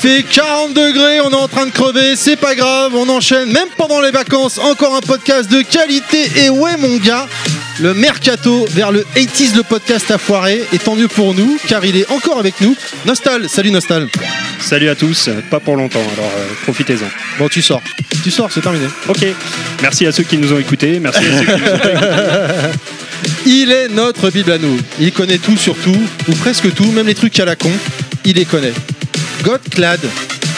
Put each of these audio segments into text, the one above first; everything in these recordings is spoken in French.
fait 40 degrés, on est en train de crever, c'est pas grave, on enchaîne, même pendant les vacances, encore un podcast de qualité. Et ouais, mon gars, le mercato vers le 80s, le podcast a foiré, et tant mieux pour nous, car il est encore avec nous. Nostal, salut Nostal. Salut à tous, pas pour longtemps, alors euh, profitez-en. Bon, tu sors, tu sors, c'est terminé. Ok, merci à ceux qui nous ont écoutés, merci à ceux qui nous ont pas écoutés. Il est notre Bible à nous. Il connaît tout sur tout, ou presque tout, même les trucs à la con, il les connaît. Godclad,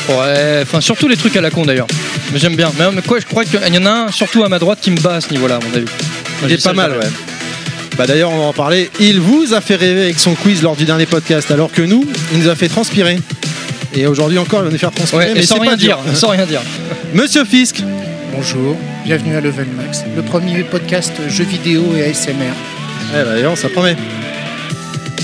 Ouais, enfin surtout les trucs à la con d'ailleurs. Mais j'aime bien. Mais, mais quoi, je crois qu'il y en a un, surtout à ma droite, qui me bat à ce niveau-là, à mon avis. il est pas mal, ouais. Bah d'ailleurs, on va en parler. Il vous a fait rêver avec son quiz lors du dernier podcast, alors que nous, il nous a fait transpirer. Et aujourd'hui encore, il va nous faire transpirer. Ouais, mais sans rien pas dire, sans rien dire. Monsieur Fisk, Bonjour, bienvenue à Level Max, le premier podcast jeux vidéo et ASMR. Eh bah, d'ailleurs, ça promet.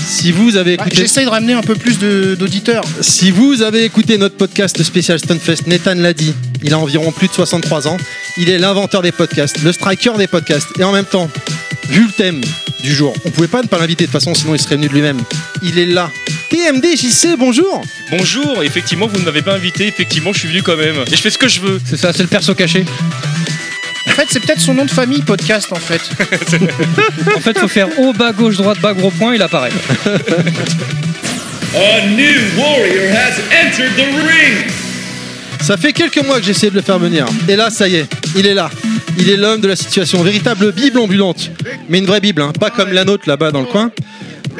Si vous avez Ah, écouté, J'essaye de ramener un peu plus d'auditeurs. si vous avez écouté notre podcast spécial Stunfest, Nathan l'a dit, il a environ plus de 63 ans. Il est l'inventeur des podcasts, le striker des podcasts. Et en même temps, vu le thème du jour, on pouvait pas ne pas l'inviter de toute façon, sinon il serait venu de lui-même. Il est là. TMD JC, bonjour. Bonjour, effectivement, vous ne m'avez pas invité, effectivement, je suis venu quand même. Et je fais ce que je veux. C'est ça, c'est le perso caché. En fait, c'est peut-être son nom de famille, podcast, en fait. En fait, faut faire haut, bas, gauche, droite, bas, gros point, il apparaît. A new warrior has entered the ring. Ça fait quelques mois que j'ai essayé de le faire venir. Et là, ça y est, il est là. Il est l'homme de la situation. Véritable Bible ambulante. Mais une vraie Bible, hein, pas comme la nôtre là-bas dans le coin.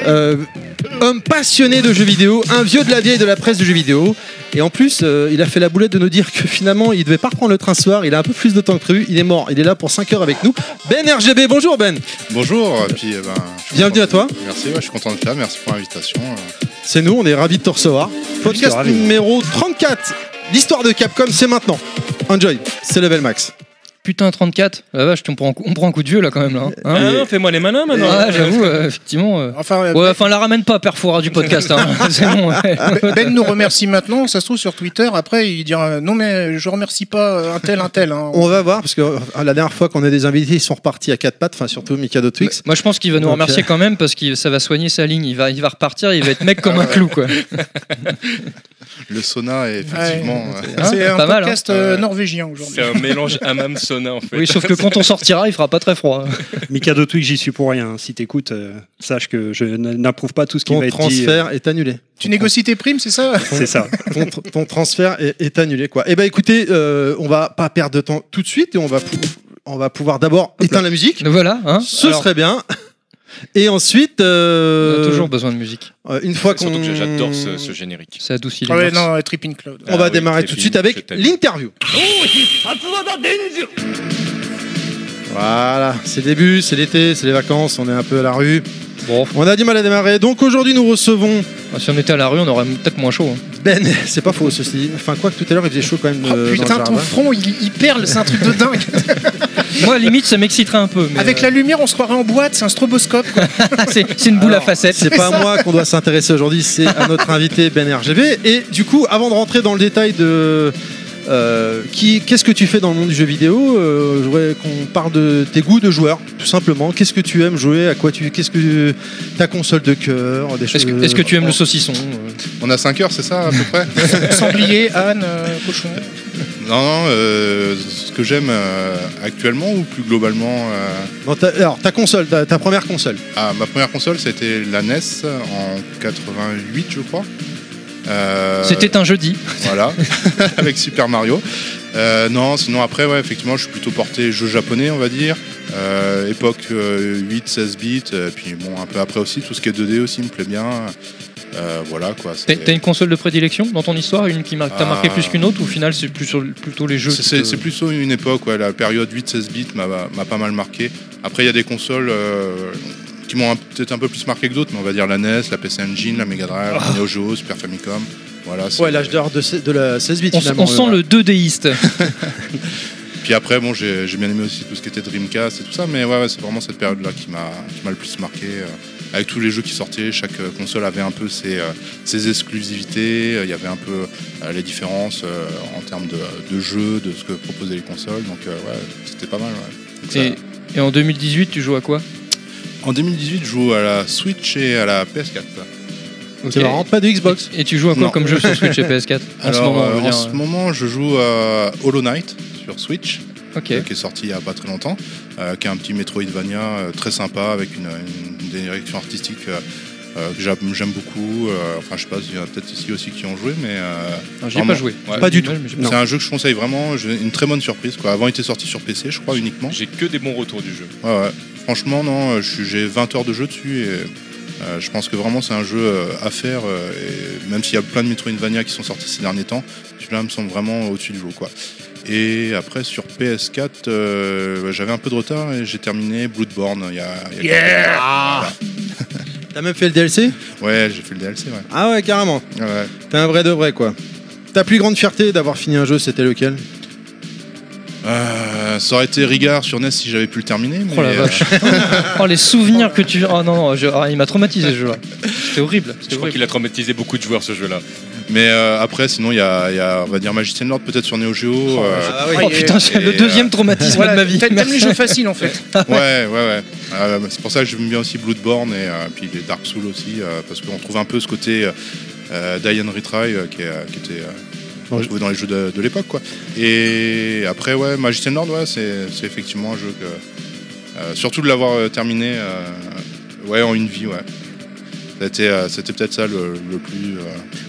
Euh, homme passionné de jeux vidéo, un vieux de la vieille de la presse de jeux vidéo. Et en plus, euh, il a fait la boulette de nous dire que finalement, il devait pas reprendre le train ce soir. Il a un peu plus de temps que prévu. Il est mort. Il est là pour 5 heures avec nous. Ben RGB, bonjour Ben. Bonjour, et puis eh ben, Bienvenue à toi. Merci, ouais, je suis content de faire, merci pour l'invitation. euh. C'est nous, on est ravis de te recevoir. Podcast numéro 34. L'histoire de Capcom, c'est maintenant. Enjoy, c'est level max. Putain, 34. La vache, on prend, un coup- on prend un coup de vieux là quand même. Là, hein. Ah Hein non, fais-moi les malins maintenant. Ah, j'avoue, euh, effectivement. euh. Enfin, euh, Ouais, enfin, la ramène pas, Perfora du podcast. Hein. C'est bon. ouais. Ben- Ben nous remercie maintenant, ça se trouve sur Twitter. Après, il dira non, mais je remercie pas un tel, un tel. hein. On va voir, parce que euh, la dernière fois qu'on a des invités, ils sont repartis à quatre pattes, enfin surtout Mikado Twix. Moi, je pense qu'il va nous Donc, remercier euh, quand même parce que ça va soigner sa ligne. Il va, il va repartir, il va être mec comme un clou, quoi. Le sauna est effectivement. euh, Hein, C'est un pas mal, podcast hein. euh, Ouais. norvégien aujourd'hui. C'est un mélange hammam sauna en fait. Oui, sauf que quand on sortira, il fera pas très froid. Mikado Twig, j'y suis pour rien. Si t'écoutes, euh, sache que je n'approuve pas tout ce qui Ton va être dit. transfert est annulé. Tu négocies tes primes, c'est ça? C'est ça. Ton, tr- ton transfert est, est annulé, quoi. Eh ben écoutez, euh, on va pas perdre de temps tout de suite et on va, on va pouvoir d'abord éteindre la musique. Voilà, hein. Ce Alors, serait bien. Et ensuite, on euh, a toujours besoin de musique. euh, une fois qu'on. Surtout que j'adore ce, ce générique. Ça adoucit les Ah ouais, non, Tripping Cloud. On va Ah oui, démarrer tout de suite avec l'interview. Voilà, c'est le début, c'est l'été, c'est les vacances, on est un peu à la rue. Bon, On a du mal à démarrer. Donc aujourd'hui, nous recevons si on était à la rue, on aurait peut-être moins chaud. hein. Ben. C'est pas faux, ceci dit. Enfin, quoi que tout à l'heure, il faisait chaut quand même. Oh, euh, dans le putain, ton jardin. front, il, il perle, c'est un truc de dingue. Moi, limite, ça m'exciterait un peu. Mais Avec la lumière, on se croirait en boîte, c'est un stroboscope. quoi. c'est c'est une boule à Alors, facettes. C'est pas à moi qu'on doit s'intéresser aujourd'hui, c'est à notre invité Ben RGV. Et du coup, avant de rentrer dans le détail de euh, qui, qu'est-ce que tu fais dans le monde du jeu vidéo, euh, je voudrais qu'on parle de tes goûts de joueur, tout simplement. Qu'est-ce que tu aimes jouer À quoi tu, qu'est-ce que ta console de cœur, des Est-ce choses. que, est-ce que tu aimes le saucisson euh On a 5 heures, c'est ça à peu près Sanglier, âne, euh, cochon. Non, non, euh, ce que j'aime euh, actuellement ou plus globalement. euh, ta- alors, ta console, ta, ta première console. ah, ma première console, c'était la NES en 88, je crois. Euh, C'était un jeudi. Voilà, avec Super Mario. Euh, non, sinon après, ouais, effectivement, je suis plutôt porté jeu japonais, on va dire. Euh, époque 8-16 bits, euh, puis bon, un peu après aussi, tout ce qui est 2D aussi me plaît bien. Voilà quoi. T'as une console de prédilection dans ton histoire Une qui t'a marqué Ah. plus qu'une autre Ou au final, c'est plus sur- plutôt les jeux C'est- te- plutôt une époque, ouais, la période 8-16 bits m'a m'a pas mal marqué. Après, il y a des consoles qui m'ont peut-être un peu plus marqué que d'autres, mais on va dire la NES, la PC Engine, la Mega Drive, la Neo Geo, Super Famicom. Voilà, Ouais, l'âge d'or de, de la 16 bits On, s- finalement. on sent le 2Diste. Puis après, bon, j'ai bien aimé aussi tout ce qui était Dreamcast et tout ça, mais ouais, ouais, c'est vraiment cette période-là qui m'a le plus marqué. euh, avec tous les jeux qui sortaient, chaque euh, console avait un peu ses, euh, ses exclusivités, euh, il y avait un peu euh, les différences euh, en termes de, de jeux, de ce que proposaient les consoles, donc euh, ouais, c'était pas mal. Ouais. Donc ça- Et, et en 2018, tu joues à quoi? En 2018, je joue à la Switch et à la PS4. Ok. C'est marrant, pas de Xbox. Et tu joues à quoi Non. comme jeu sur Switch et PS4 en ce Alors, moment euh, en ce moment, je joue à Hollow Knight sur Switch, euh, qui est sorti il y a pas très longtemps, euh, qui est un petit Metroidvania euh, très sympa avec une, une direction artistique euh, euh, que j'aime beaucoup. euh, enfin, je sais pas, il y en a peut-être ici aussi qui ont joué, mais euh, Non, J'y ai pas joué. Ouais. Pas du tout. C'est un jeu que je conseille vraiment. j'ai Une très bonne surprise. Quoi. Avant, il était sorti sur PC, je crois, uniquement. J'ai que des bons retours du jeu. Ouais, ouais. Franchement, non, euh, j'ai 20 heures de jeu dessus et euh, je pense que vraiment c'est un jeu euh, à faire. et même s'il y a plein de Metroidvania qui sont sortis ces derniers temps, celui-là me semble vraiment au-dessus du lot. Quoi. Et après, sur PS4, euh, bah, j'avais un peu de retard et j'ai terminé Bloodborne il y a. il y a Ah. T'as même fait le DLC Ouais, j'ai fait le DLC, ouais. Ah ouais, carrément. Ouais. T'es un vrai de vrai, quoi. Ta plus grande fierté d'avoir fini un jeu, c'était lequel? Euh, ça aurait été Rigard sur NES si j'avais pu le terminer. Mais, Oh la euh, vache. oh les souvenirs que tu. Oh non, non, je- ah, il m'a traumatisé ce jeu-là. C'était horrible. Je crois qu'il a traumatisé beaucoup de joueurs ce jeu-là. mais euh, après, sinon, il y a, il y a, on va dire, Magician Lord peut-être sur Neo Geo. euh, Ah Oh putain, c'est le deuxième traumatisme Voilà, de ma vie. T'aimes les jeux faciles en fait. Ouais, ouais, ouais. Euh, c'est pour ça que j'aime bien aussi Bloodborne et euh, puis les Dark Souls aussi, euh, parce qu'on trouve un peu ce côté and Retry euh, qui, est, euh, qui était retrouvé dans les jeux de, de l'époque, quoi. Et après, ouais, Magician Lord, ouais, c'est effectivement un jeu que. euh, surtout de l'avoir euh, terminé euh, ouais, en une vie, ouais. C'était euh, c'était peut-être ça le, le plus. euh,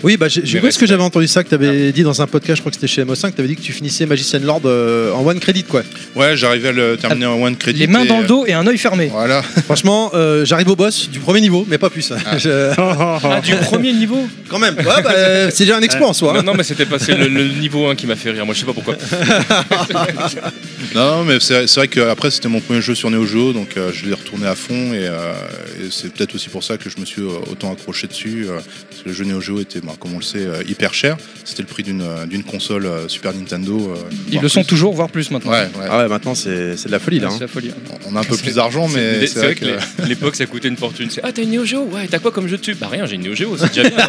Oui, bah j'ai vu ce que j'avais entendu ça que t'avais dit dans un podcast, je crois que c'était chez MO5, t'avais dit que tu finissais Magician Lord euh, en one credit, quoi. Ouais, j'arrivais à le terminer en one credit. Les mains et, dans le dos et un œil fermé. Voilà. Franchement, euh, j'arrive au boss du premier niveau, mais pas plus. Je- Ah, du premier niveau Quand même, ouais, bah, c'est déjà un exploit en soi. Non, hein. non, mais c'était pas c'est le, le niveau 1 qui m'a fait rire. Moi, je sais pas pourquoi. Non, mais c'est c'est vrai qu'après c'était mon premier jeu sur Neo Geo, donc euh, je l'ai retourné à fond et, euh, et c'est peut-être aussi pour ça que je me suis euh, autant accroché dessus. euh, parce que le jeu Neo Geo était, bah, comme on le sait, euh, hyper cher. C'était le prix d'une euh, d'une console Super Nintendo. Ils le sont toujours, voire plus maintenant. Ouais, ouais. Ah ouais, maintenant c'est de la folie là. Hein. la folie. On a un peu plus d'argent, mais C'est vrai que l'époque ça coûtait une fortune. C'est ah t'as une Neo Geo? Ouais, t'as quoi comme jeu dessus Bah rien, j'ai une Neo Geo, c'est déjà bien.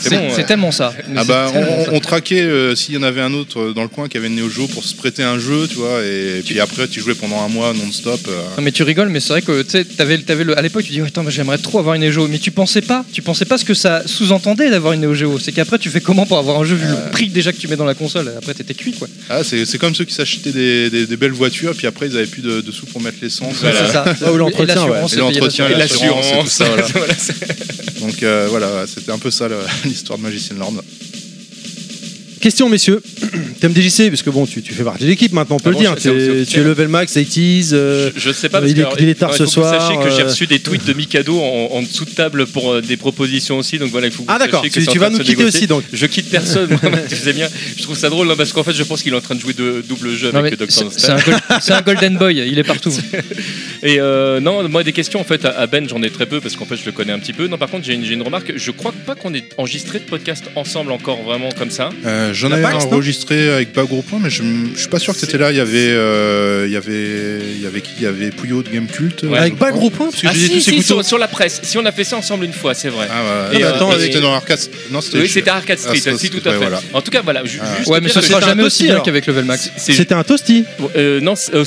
c'est bon. tellement ça. Ah bah, tellement on, ça. on traquait euh, s'il y en avait un autre dans le coin qui avait une Neo Geo pour se prêter un jeu, tu vois, et puis après tu jouais pendant un mois non-stop. euh, Non mais tu rigoles, mais c'est vrai que tu sais, t'avais, t'avais le, à l'époque tu dis ouais, attends, j'aimerais trop avoir une Neo Geo, mais tu pensais pas, tu pensais pas ce que ça sous-entendait d'avoir une Neo Geo. C'est qu'après tu fais comment pour avoir un jeu vu le prix déjà que tu mets dans la console? Après t'étais cuit quoi. Ah, c'est comme ceux qui s'achetaient des, des- des belles voitures, puis après ils avaient plus de, de sous pour mettre l'essence. Ouais, Voilà. c'est ça. Ou l'entretien, Et l'assurance, l'entretien, tout ça, Voilà, Donc euh, voilà, c'était un peu ça l'histoire de Magician Lord. Question, messieurs. TMDJC, parce que bon, tu, tu fais partie de l'équipe maintenant, on peut Ah le bon, dire. Tu es level max, 80s. euh, Je, je sais pas euh, parce il est- alors, il est tard ce soir, sachiez que j'ai euh, reçu des tweets de Mikado en, en dessous de table pour euh, des propositions aussi. Donc voilà, il faut que Ah d'accord, tu, tu vas nous quitter négocier. aussi donc. Je quitte personne, moi, tu sais bien. Je trouve ça drôle hein, parce qu'en fait, je pense qu'il est en train de jouer de double jeu Non, avec Dr. c'est, Nostal. c'est un, gold- c'est un Golden Boy, il est partout. Et euh, non, moi des questions en fait à Ben j'en ai très peu parce qu'en fait je le connais un petit peu. Non par contre j'ai une, remarque, je crois pas qu'on ait enregistré de podcast ensemble encore vraiment comme ça. Euh, J'en avais Pax, enregistré avec Bas Gros Point, mais je, je suis pas sûr que c'était là. Il y avait, euh, il y avait, il y avait qui? Il y avait Pouillot de Gamecult. Ouais. Avec pas gros point, parce que Ah si, tous si, sur, sur la presse, si on a fait ça ensemble une fois, c'est vrai. Ah ouais. Et, euh, attends, et- c'était dans Arcade. Non, c'était. oui, c'était Arcade Street, Ah, ça, si tout à fait. voilà. En tout cas voilà, ju- Ah. juste Ouais, mais que- sera jamais aussi bien alors. qu'avec Level Max. C'était un toasty. euh, non, c'est- euh,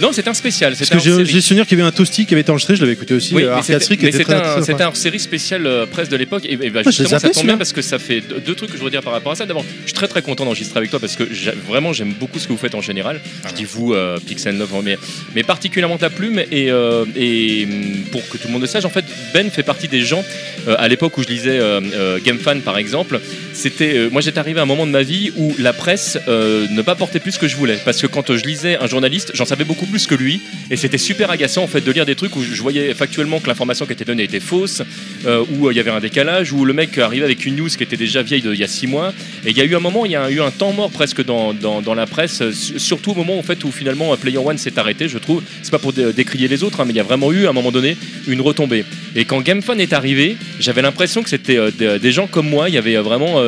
non, c'était un spécial, Parce que j'ai souvenir qu'il y avait un toasty qui avait été enregistré, je l'avais écouté aussi. Euh, Arcade c'était Street qui mais était c'était très un, très c'était sympa. un série spéciale euh, presse de l'époque. Et, bah, je les justement, ça tombe bien celui-là. parce que ça fait deux, deux trucs que je voudrais dire par rapport à ça. D'abord, je suis très très content d'enregistrer avec toi parce que vraiment j'aime beaucoup ce que vous faites en général. Je dis vous, euh, Pixel Love, mais, mais particulièrement ta plume. Et, euh, et hum, pour que tout le monde le sache, en fait, Ben fait partie des gens euh, à l'époque où je lisais euh, Game Fan par exemple. C'était, moi j'étais arrivé à un moment de ma vie où la presse ne pas portait plus ce que je voulais. Parce que quand je lisais un journaliste, j'en savais beaucoup plus que lui. Et c'était super agaçant en fait de lire des trucs où je voyais factuellement que l'information qui était donnée était fausse, où il y avait un décalage, où le mec arrivait avec une news qui était déjà vieille d'il y a six mois. Et il y a eu un moment, il y a eu un temps mort presque dans, la presse, euh, su- surtout au moment où finalement euh, Player One s'est arrêté, je trouve. C'est pas pour dé- décrier les autres, hein, mais il y a vraiment eu à un moment donné une retombée. Et quand GameFun est arrivé, j'avais l'impression que c'était euh, des, gens comme moi. Il y avait vraiment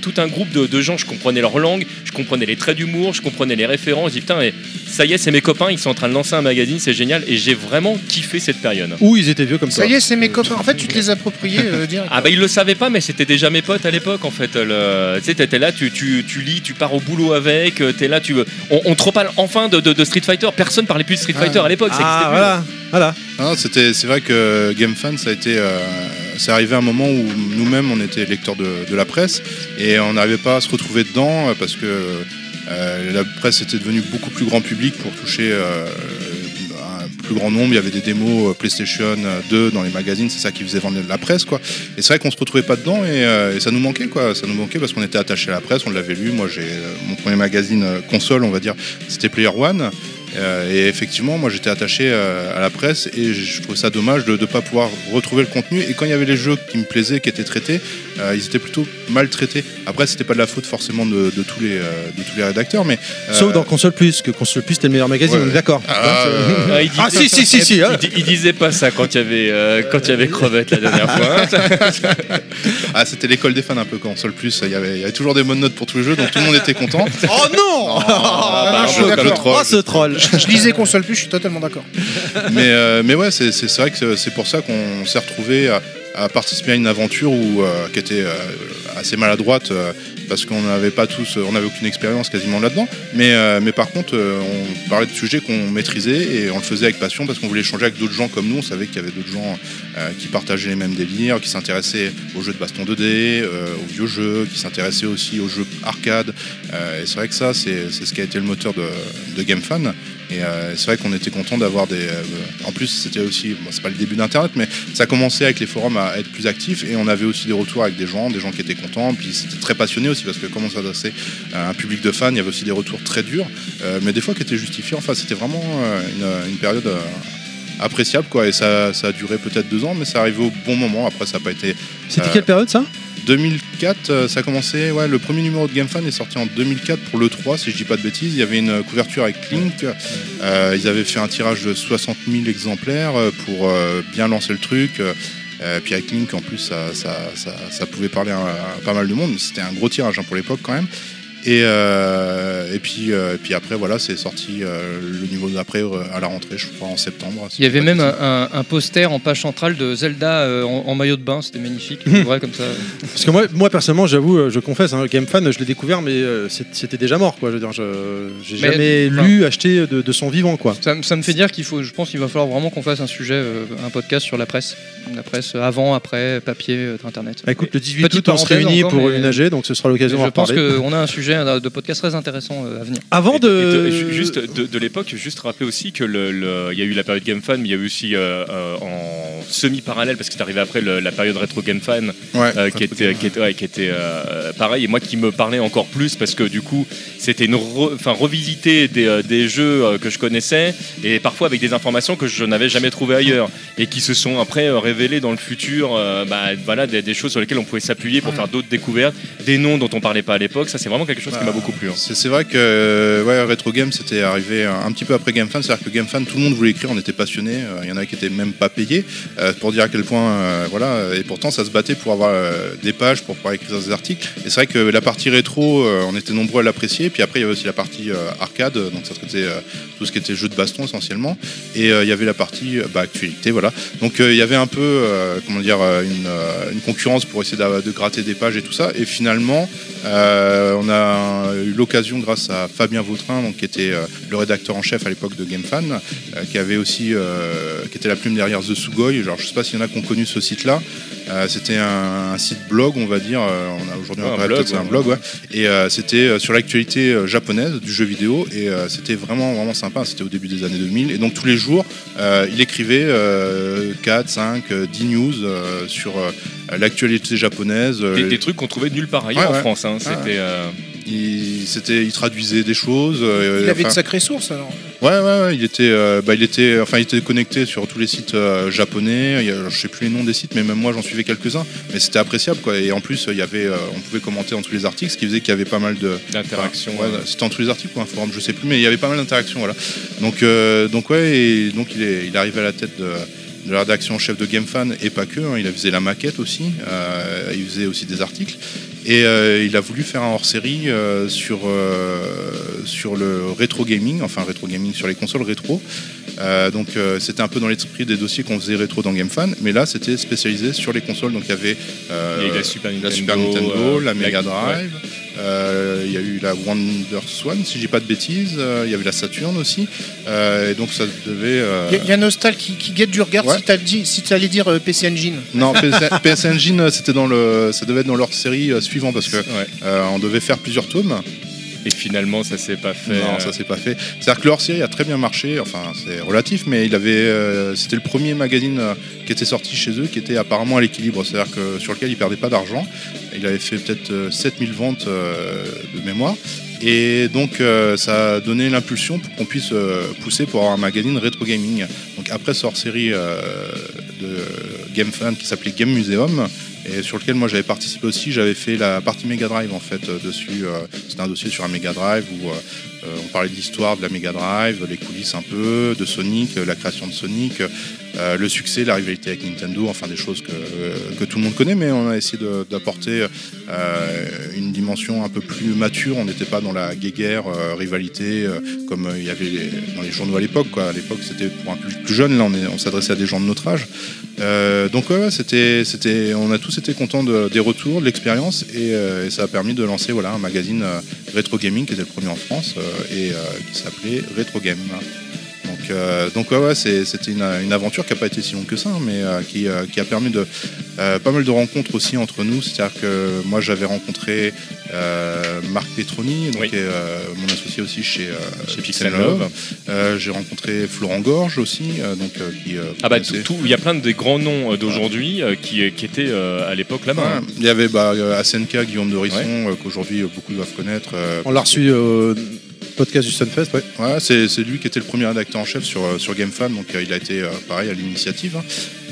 tout un groupe de, gens. Je comprenais leur langue, je comprenais les traits d'humour, je comprenais les références. Je dis putain, et ça y est, c'est mes copains. Ils sont en train de lancer un magazine, c'est génial. Et j'ai vraiment kiffé cette période. Ou ils étaient vieux comme ça. Ça y est, c'est mes copains. En fait, tu te les appropriais euh, direct. Ah bah ils le savaient pas mais c'était déjà mes potes à l'époque en fait. Le- Tu sais t'étais là, tu, tu, tu lis, tu pars au boulot avec, euh, t'es là, tu on, on te reparle enfin de, de- de Street Fighter. Personne parlait plus de Street Fighter à l'époque. Ah voilà. Voilà. Non, c'était, c'est vrai que GameFan, ça a été, euh, c'est arrivé à un moment où nous-mêmes, on était lecteurs de, de la presse et on n'arrivait pas à se retrouver dedans euh, parce que la presse était devenue beaucoup plus grand public pour toucher euh, un plus grand nombre. Il y avait des démos euh, PlayStation 2 dans les magazines, c'est ça qui faisait vendre la presse. Et c'est vrai qu'on se retrouvait pas dedans et, euh, ça nous manquait, quoi. Ça nous manquait parce qu'on était attaché à la presse, on l'avait lu. Moi, j'ai euh, mon premier magazine euh, console, on va dire, c'était Player One. Euh, et effectivement, moi j'étais attaché euh, à la presse et je trouvais ça dommage de ne pas pouvoir retrouver le contenu. Et quand il y avait les jeux qui me plaisaient, qui étaient traités, euh, ils étaient plutôt mal traités. Après, c'était pas de la faute forcément de, de tous, les, euh, de tous les rédacteurs, mais. euh, Sauf dans Console Plus, que Console Plus c'était le meilleur magazine, Ouais. on est d'accord. Ah, euh, Ah, dit- Ah si si si si. hein. il, il disait pas ça quand il y avait euh, quand il y avait crevette la dernière fois. hein. ah, c'était l'école des fans un peu console plus. Il y, avait, il y avait toujours des bonnes notes pour tous les jeux, donc tout le monde était content. Oh non Ah, bah, un je troll. Oh ce troll Je lisais console plus, je suis totalement d'accord. mais, euh, mais ouais, c'est vrai que c'est pour ça qu'on s'est retrouvé à, à participer à une aventure où, euh, qui était euh, assez maladroite euh, parce qu'on n'avait pas tous, on n'avait aucune expérience quasiment là-dedans. Mais, par contre, on parlait de sujets qu'on maîtrisait et on le faisait avec passion parce qu'on voulait échanger avec d'autres gens comme nous. On savait qu'il y avait d'autres gens qui partageaient les mêmes délires, qui s'intéressaient aux jeux de baston 2D, euh, aux vieux jeux, qui s'intéressaient aussi aux jeux arcade. Et c'est vrai que ça, c'est c'est ce qui a été le moteur de, de GameFan. Et euh, c'est vrai qu'on était content d'avoir des. euh, en plus, c'était aussi. Bon, c'est pas le début d'Internet, mais ça commençait avec les forums à être plus actifs et on avait aussi des retours avec des gens, des gens qui étaient contents. Puis c'était très passionné aussi parce que comme on s'adressait à un public de fans, il y avait aussi des retours très durs, euh, mais des fois qui étaient justifiés. Enfin, c'était vraiment euh, une période. Euh, appréciable quoi et ça, ça a duré peut-être deux ans mais ça arrivait au bon moment après ça n'a pas été C'était Euh, quelle période ça? 2004, euh, ça a commencé. Ouais, le premier numéro de GameFan est sorti en 2004 pour le 3, si je dis pas de bêtises. Il y avait une couverture avec Link. Euh, ils avaient fait un tirage de 60 000 exemplaires euh, pour euh, bien lancer le truc. Euh, euh, puis avec Link, en plus, ça, ça, ça, ça pouvait parler à, à pas mal de monde. C'était un gros tirage hein, pour l'époque quand même. Et, euh, et puis, euh, et puis après, voilà, c'est sorti euh, le niveau d'après euh, à la rentrée, je crois, en septembre. si Il y avait même un, poster en page centrale de Zelda euh, en, en maillot de bain, c'était magnifique. Vrai comme ça. Parce que moi, moi personnellement, j'avoue, je confesse, hein, Game Fan, je l'ai découvert, mais euh, c'était déjà mort, quoi. Je veux dire, je- j'ai Mais, jamais enfin- lu, acheté de, de son vivant, quoi. Ça, me- ça me fait dire qu'il faut, je pense qu'il va falloir vraiment qu'on fasse un sujet, euh, un podcast sur la presse. La presse avant, après, papier, euh, internet. Bah, écoute, le 18 Petite août, on se réunit encore, pour mais- une AG, donc ce sera l'occasion je pense qu'on a un sujet euh, de podcast très intéressant euh, à venir. Avant de- de. ju- juste de, de l'époque, juste rappeler aussi que le, le- il y a eu la période Game Fan, mais il y a eu aussi euh, euh, en semi-parallèle parce que c'est arrivé après le- la période rétro Game Fan, Ouais, euh, qui était, qui était, ouais, qui était euh, pareil et moi qui me parlait encore plus parce que du coup c'était une re- enfin revisiter des, des jeux que je connaissais et parfois avec des informations que je n'avais jamais trouvées ailleurs et qui se sont après révélées dans le futur euh, bah, voilà des, des choses sur lesquelles on pouvait s'appuyer pour faire d'autres découvertes des noms dont on parlait pas à l'époque ça c'est vraiment quelque chose qui Bah, m'a beaucoup plu hein. C'est vrai que euh, ouais, Retro Game c'était arrivé un, un petit peu après GameFan, c'est-à-dire que GameFan tout le monde voulait écrire, on était passionné, il y en a qui étaient même pas payés euh, pour dire à quel point euh, voilà et pourtant ça se battait pour avoir euh, des pages pour pouvoir écrire des articles. Et c'est vrai que la partie rétro, euh, on était nombreux à l'apprécier, puis après il y avait aussi la partie euh, arcade, donc ça traitait euh, tout ce qui était jeu de baston essentiellement, et euh, il y avait la partie euh, bah, actualité, voilà. Donc euh, il y avait un peu euh, comment dire euh, une, euh, une concurrence pour essayer de gratter des pages et tout ça, et finalement euh, on a eu l'occasion, grâce à Fabien Vautrin, donc, qui était euh, le rédacteur en chef à l'époque de GameFan, euh, qui avait aussi, euh, qui était la plume derrière The Sugoi. Genre, je sais pas s'il y en a qui ont connu ce site-là. Euh, c'était un, un site blog, on va dire. Euh, on a aujourd'hui Ouais, on un blog, un blog, ouais. Et euh, c'était euh, sur l'actualité euh, japonaise du jeu vidéo, et euh, c'était vraiment vraiment sympa. C'était au début des années 2000, et donc tous les jours, euh, il écrivait euh, 4, 5, euh, 10 news euh, sur euh, l'actualité japonaise. euh, des, des trucs qu'on trouvait nulle part ailleurs en. France hein. c'était euh, il, c'était, il traduisait des choses. euh, Il avait enfin, de sacrées sources alors. ouais, ouais, ouais, il était, euh, bah, il était, enfin, il était connecté sur tous les sites euh, japonais. Il y a- je sais plus les noms des sites, mais même moi, j'en suivais quelques-uns. Mais c'était appréciable, quoi. Et en plus, il y avait, euh, on pouvait commenter dans tous les articles, ce qui faisait qu'il y avait pas mal de d'interaction Enfin, ouais, c'était en tous les articles ou un forum, je sais plus, mais il y avait pas mal d'interactions, voilà. Donc, euh, donc ouais, et donc il est, il est arrivé à la tête de, de la rédaction en chef de GameFan et pas que. hein, il a faisait la maquette aussi, euh, il faisait aussi des articles. Et euh, il a voulu faire un hors-série euh, sur, euh, sur le rétro gaming, enfin rétro gaming sur les consoles rétro. Donc c'était un peu dans l'esprit des dossiers qu'on faisait rétro dans GameFan, mais là c'était spécialisé sur les consoles. Donc il y avait Il y la Super la Nintendo, Super Nintendo, la Mega. Drive, il y a eu la Wonder One, si je dis pas de bêtises. Euh, Il y avait la Saturn aussi. Euh, et donc ça devait. euh, Il y, a- il y a Nostal qui, qui guette du regard Ouais. si tu allais dire euh, PC Engine. Non, PS Engine, euh, c'était dans le, ça devait être dans leur série euh, suivante parce que Ouais. euh, on devait faire plusieurs tomes. Et finalement, ça s'est pas fait. Non, euh, ça s'est pas fait. C'est-à-dire que leur série a très bien marché. Enfin, c'est relatif, mais il avait, euh, c'était le premier magazine euh, qui était sorti chez eux, qui était apparemment à l'équilibre. C'est-à-dire que sur lequel ils perdaient pas d'argent. Il avait fait peut-être euh, 7000 ventes euh, de mémoire. Et donc, euh, ça a donné l'impulsion pour qu'on puisse euh, pousser pour avoir un magazine rétro gaming. Donc, après ce hors-série euh, de Game Fan qui s'appelait Game Museum, et sur lequel moi j'avais participé aussi, j'avais fait la partie Mega Drive en fait euh, dessus. euh, C'était un dossier sur un Mega Drive où euh, on parlait de l'histoire de la Mega Drive, les coulisses un peu, de Sonic, euh, la création de Sonic, euh, le succès, la rivalité avec Nintendo, enfin des choses que, tout le monde connaît, mais on a essayé d'apporter une dimension un peu plus mature. On n'était pas dans la guéguerre, rivalité, comme il y avait dans les journaux à l'époque. À l'époque, c'était pour un public plus jeune. Là, on, s'adressait à des gens de notre âge. Donc, c'était, on a tous été contents de- des retours, de l'expérience, et, ça a permis de lancer un magazine rétro gaming qui était le premier en France et euh, qui s'appelait Retro Game. Donc, euh, donc ouais, c'était une, une aventure qui n'a pas été si longue que ça, hein, mais euh, qui, euh, qui a permis de euh, pas mal de rencontres aussi entre nous. C'est-à-dire que moi j'avais rencontré euh, Marc Petroni, donc, Oui. euh, mon associé aussi chez, euh, Chez Pixel Love. Love. Euh, J'ai rencontré Florent Gorge aussi, euh, donc euh, qui. euh, Ah bah tout, il y a plein de des grands noms euh, d'aujourd'hui euh, qui, qui étaient euh, à l'époque là-bas. Ouais, hein. il y avait bah, euh, Asenka, Guillaume de Risson, euh, qu'aujourd'hui euh, beaucoup doivent connaître. euh, On l'a reçu podcast du Sunfest, ouais. Ouais, c'est c'est lui qui était le premier rédacteur en chef sur, euh, sur GameFan, donc euh, il a été euh, pareil à l'initiative. hein.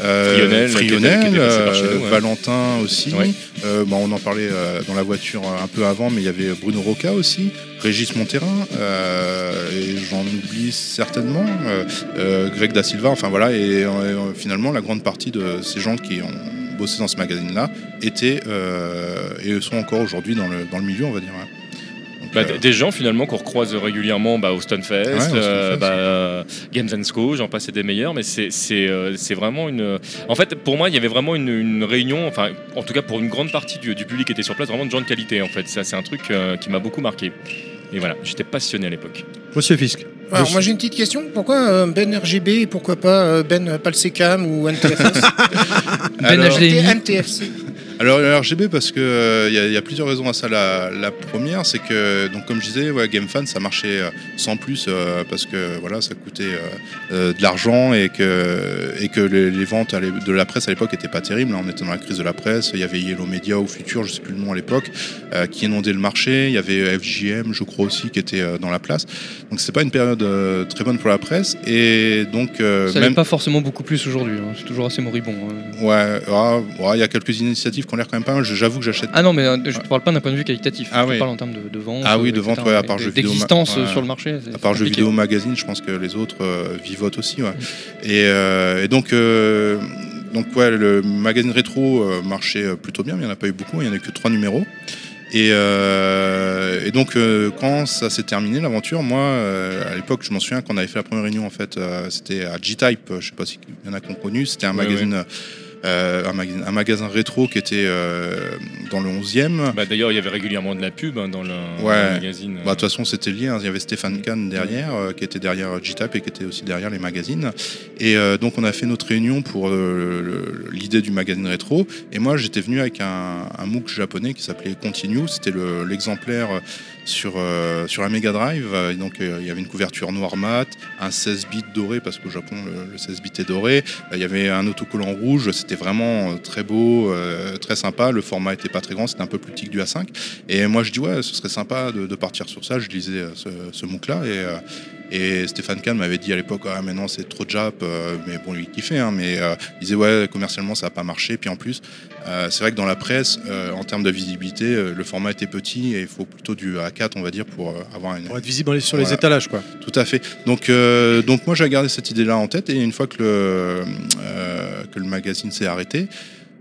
Euh, Frionel, euh, nous, ouais. Valentin aussi. Ouais. Euh, bon, on en parlait euh, dans la voiture un peu avant, mais il y avait Bruno Roca aussi, Régis Monterrain, euh, et j'en oublie certainement, euh, euh, Greg Da Silva, enfin voilà, et euh, finalement la grande partie de ces gens qui ont bossé dans ce magazine-là étaient euh, et sont encore aujourd'hui dans le, dans le milieu, on va dire. ouais. Bah, euh, des gens finalement qu'on recroise régulièrement bah, au Stunfest, Ouais, au Stunfest, euh, bah, euh, Games and Co, j'en passe des meilleurs, mais c'est euh, c'est vraiment une. En fait, pour moi, il y avait vraiment une, une réunion, enfin, en tout cas pour une grande partie du, du public qui était sur place, vraiment de gens de qualité en fait. Ça, c'est un truc euh, qui m'a beaucoup marqué. Et voilà, j'étais passionné à l'époque. Monsieur Fisk. Alors moi j'ai une petite question. Pourquoi euh, Ben RGB et pourquoi pas euh, Ben Palsecam ou NTFS Ben Alors- HDMI. MTFC Alors le RGB parce que euh, il y, a- il y a plusieurs raisons à ça. La, la première, c'est que donc comme je disais, ouais, GameFan ça marchait euh, sans plus euh, parce que voilà ça coûtait euh, euh, de l'argent et que et que les, les ventes de la presse à l'époque étaient pas terribles. Là, on était dans la crise de la presse. Il y avait Yellow Media ou Futur, je sais plus le nom à l'époque, euh, qui inondait le marché. Il y avait FJM, je crois aussi, qui était euh, dans la place. Donc c'était pas une période euh, très bonne pour la presse et donc euh, Ça même pas forcément beaucoup plus aujourd'hui. hein. C'est toujours assez moribond. hein. ouais, ah, ouais, il y a quelques initiatives qui ont l'air quand même pas mal. J'avoue que j'achète Ah non, mais euh, je ne parle pas d'un point de vue qualitatif. Ah je oui. parle en termes de, de vente. Ah oui, euh, de vente, ouais, à part jeux vidéo, D'existence ouais. sur le marché. À part jeux vidéo magazine, je pense que les autres euh, vivotent aussi. Ouais. Et, euh, et donc, donc ouais, le magazine rétro marchait plutôt bien, mais il n'y en a pas eu beaucoup, il n'y en a eu que trois numéros. Et, euh, et donc, euh, quand ça s'est terminé, l'aventure, moi, euh, à l'époque, je m'en souviens, quand on avait fait la première réunion, en fait, c'était à G-Type, je sais pas s'il y en a qui ont connu, c'était un Ouais, magazine. Un, magazine, un magasin rétro qui était euh, dans le 11e. Bah, D'ailleurs, il y avait régulièrement de la pub hein, dans, le, dans Ouais. le magazine. Bah, de toute façon, c'était lié. hein. Il y avait Stéphane Kahn derrière, euh, qui était derrière G-Tap et qui était aussi derrière les magazines. Et euh, donc, on a fait notre réunion pour euh, l'idée du magazine rétro. Et moi, j'étais venu avec un, un MOOC japonais qui s'appelait Continue. C'était le- l'exemplaire sur, euh, sur un Mega Drive. Euh, et donc, euh, il y avait une couverture noir mat, un 16 bits doré, parce qu'au Japon, le, le 16 bits est doré. Il y avait un autocollant rouge. C'était vraiment très beau, très sympa. Le format était pas très grand, c'était un peu plus petit que du A5. Et moi, je dis, ouais, ce serait sympa de, de partir sur ça. Je lisais ce, ce MOOC-là. Et, euh, et Stéphane Kahn m'avait dit à l'époque, ah, mais non, c'est trop de Jap. euh, mais bon, lui, il kiffait. Hein, mais euh, il disait, ouais, commercialement, ça n'a pas marché. Puis en plus, euh, c'est vrai que dans la presse, en termes de visibilité, le format était petit et il faut plutôt du A4, on va dire, pour avoir une, Pour être visible sur les étalages, quoi. tout à fait. Donc, donc moi, j'ai gardé cette idée-là en tête. Et une fois que le, que le magazine s'est arrêté,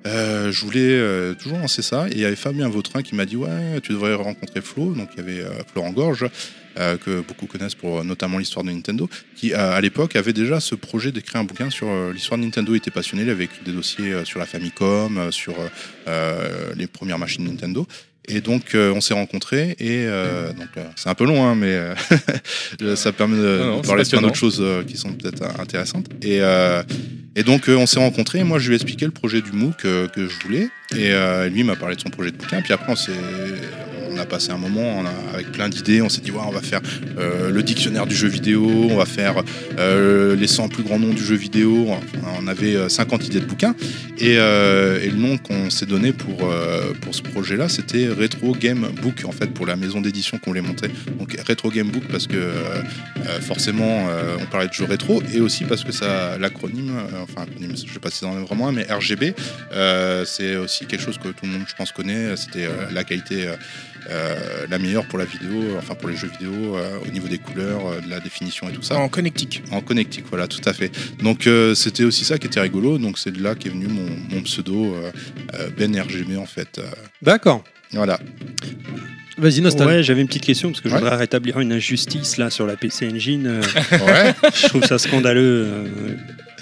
euh, je voulais euh, toujours lancer ça. Et il y avait Fabien Vautrin qui m'a dit Ouais, tu devrais rencontrer Flo. Donc, il y avait euh, Florent Gorge, euh, que beaucoup connaissent pour euh, notamment l'histoire de Nintendo, qui euh, à l'époque avait déjà ce projet d'écrire un bouquin sur l'histoire de Nintendo. Il était passionné. Il avait écrit des dossiers sur la Famicom, sur les premières machines Nintendo. Et donc, euh, on s'est rencontrés. Et euh, donc, euh, c'est un peu long, hein, mais ça permet de, Non, non, de c'est parler de plein d'autres choses qui sont peut-être intéressantes. Et, et donc, euh, on s'est rencontrés. Et moi, je lui ai expliqué le projet du MOOC euh, que je voulais. Et euh, lui m'a parlé de son projet de bouquin. Puis après, on, on a passé un moment avec plein d'idées. On s'est dit, ouais, on va faire euh, le dictionnaire du jeu vidéo, on va faire les 100 plus grands noms du jeu vidéo. On avait euh, 50 idées de bouquins. Et, et le nom qu'on s'est donné pour, pour ce projet-là, c'était Retro Game Book, en fait, pour la maison d'édition qu'on voulait monter. Donc Retro Game Book parce que forcément, on parlait de jeux rétro, et aussi parce que ça, l'acronyme, enfin, acronyme, je sais pas si c'est vraiment un, mais RGB, euh, c'est aussi quelque chose que tout le monde, je pense, connaît. C'était euh, la qualité euh, la meilleure pour la vidéo, enfin pour les jeux vidéo, euh, au niveau des couleurs, euh, de la définition et tout ça. En connectique. En connectique, voilà, tout à fait. Donc euh, c'était aussi ça qui était rigolo. Donc c'est de là qu'est venu mon, mon pseudo Ben RGB en fait. Euh, D'accord. voilà. Vas-y, Nostal. Ouais, j'avais une petite question parce que je Ouais. voudrais rétablir une injustice là sur la PC Engine. euh, Ouais. je trouve ça scandaleux euh,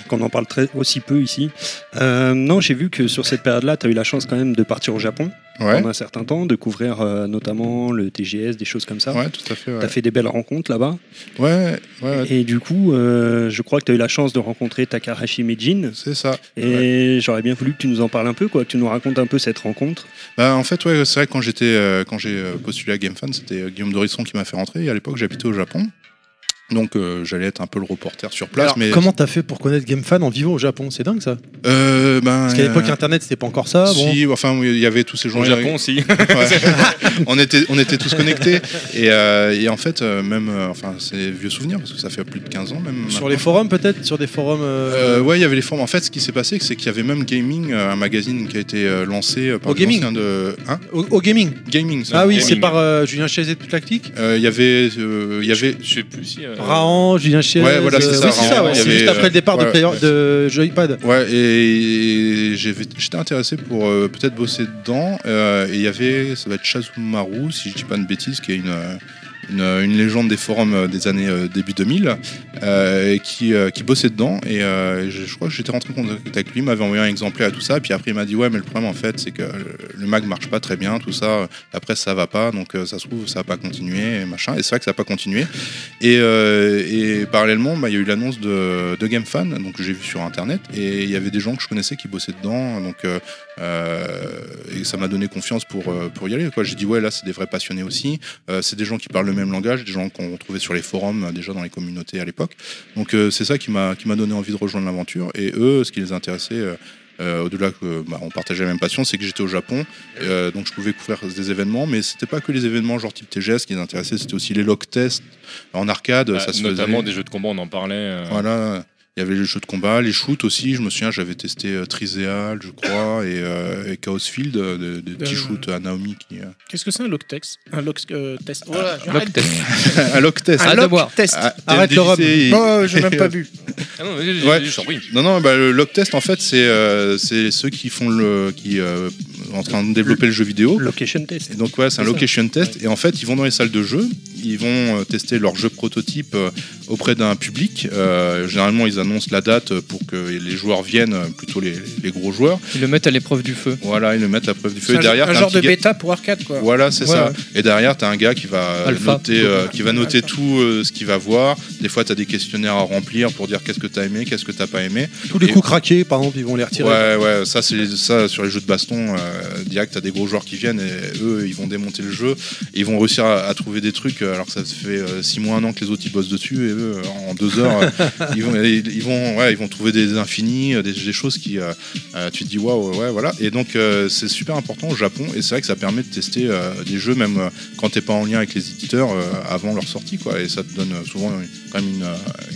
qu'on en parle très, aussi peu ici. Euh, non, j'ai vu que sur cette période-là, tu as eu la chance quand même de partir au Japon Ouais. pendant un certain temps, de couvrir euh, notamment le TGS, des choses comme ça. Ouais, tout à fait. Ouais. Tu as fait des belles rencontres là-bas. Ouais, Et du coup, euh, je crois que tu as eu la chance de rencontrer Takahashi Meijin. c'est ça. Et j'aurais bien voulu que tu nous en parles un peu, quoi, que tu nous racontes un peu cette rencontre. Bah, en fait, ouais, c'est vrai que quand j'ai postulé à GameFan, c'était Guillaume Dorisson qui m'a fait rentrer. Et à l'époque, j'habitais au Japon. Donc euh, j'allais être un peu le reporter sur place. Alors, mais Comment t'as fait pour connaître GameFan en vivant au Japon? C'est dingue ça. euh, ben, Parce qu'à l'époque, euh, Internet, c'était pas encore ça. Bon. Si, enfin, il y avait tous ces gens Au Japon aussi. Ouais. on, était, on était tous connectés. Et, euh, et en fait, même, enfin, c'est vieux souvenir parce que ça fait plus de 15 ans même. Sur maintenant. les forums, peut-être? Sur des forums. euh, Euh, ouais, il y avait les forums. En fait, ce qui s'est passé, c'est qu'il y avait même Gaming, un magazine qui a été lancé par Au Gaming? de. Hein? Au, au gaming? Gaming. ça. Ah oui, c'est par euh, Julien Chiez et toute la clique. Euh, Il y avait. euh, Il y avait. Je sais plus si. Euh, Rahan, Julien Chiez. Ouais, voilà, c'est euh, ça, oui, c'est ça, ouais. juste après le départ euh, de, player- ouais. de Joypad. Ouais, et j'étais intéressé pour euh, peut-être bosser dedans. euh, et il y avait, ça va être Chazumaru, si je dis pas une bêtise, qui est une, euh, une, légende des forums euh, des années euh, début 2000, euh, et qui, qui bossait dedans. Et je, crois que j'étais rentré en contact avec lui, il m'avait envoyé un exemplaire et tout ça. Puis après, il m'a dit Ouais, mais le problème en fait, c'est que le, Mac marche pas très bien, tout ça. La presse, ça va pas, donc ça se trouve, ça va pas continuer, et machin. Et c'est vrai que ça va pas continué. Et, et parallèlement, bah, il y a eu l'annonce de, de GameFan, donc j'ai vu sur internet, et il y avait des gens que je connaissais qui bossaient dedans, donc et ça m'a donné confiance pour, pour y aller. J'ai dit ouais, là c'est des vrais passionnés aussi, c'est des gens qui parlent le même langage, des gens qu'on trouvait sur les forums, euh, déjà dans les communautés à l'époque. Donc euh, c'est ça qui m'a donné envie de rejoindre l'aventure. Et eux, ce qui les intéressait. euh, au-delà que bah, on partageait la même passion, c'est que j'étais au Japon, euh, donc je pouvais couvrir des événements, mais c'était pas que les événements genre type TGS qui les intéressaient, c'était aussi les log tests en arcade, bah, ça se notamment faisait. des jeux de combat, on en parlait. euh, Voilà. Il y avait les jeux de combat, les shoots aussi. Je me souviens, j'avais testé euh, Trizeal, je crois, et, euh, et Chaos Field, euh, des, des petits Euh, shoots à Naomi qui. euh, Qu'est-ce que c'est un log test Un euh, test. Voilà, test. un log test. Un Ah, log d'abord. test. Ah, Arrête le rhum. TMDJC, Oh, j'ai même pas vu. Ah non, j'ai- Ouais. Non, non, bah, le test, en fait, c'est euh, c'est ceux qui font le. qui euh, en train de développer le jeu vidéo. Location test. Et donc ouais, c'est un ça. location test. Et en fait, ils vont dans les salles de jeu, ils vont euh, tester leur jeu prototype euh, auprès d'un public. Euh, généralement, ils annoncent la date pour que les joueurs viennent, plutôt les, les gros joueurs. Ils le mettent à l'épreuve du feu. Voilà, ils le mettent à la preuve du feu. Et derrière, un genre de bêta pour arcade, quoi. Voilà, c'est Ouais, ça. ouais. Et derrière, tu as un gars qui va Alpha. noter, euh, qui va noter tout euh, ce qu'il va voir. Des fois, tu as des questionnaires à remplir pour dire qu'est-ce que tu as aimé, qu'est-ce que tu pas aimé. Tous les Et- coups craqués, par exemple, ils vont les retirer. Ouais, ouais, ça, c'est ça sur les jeux de baston. Euh, direct, tu as des gros joueurs qui viennent et eux, ils vont démonter le jeu. Et ils vont réussir à, à trouver des trucs alors que ça fait 6 mois, un an que les autres ils bossent dessus. Et eux, en deux heures, ils, vont, ils, ils vont, ouais, ils vont trouver des infinis, euh, des, des choses qui. euh, euh, tu te dis waouh, ouais, voilà. Et donc, euh, c'est super important au Japon. Et c'est vrai que ça permet de tester euh, des jeux, même quand t'es pas en lien avec les éditeurs, euh, avant leur sortie, quoi. Et ça te donne souvent une- quand même une,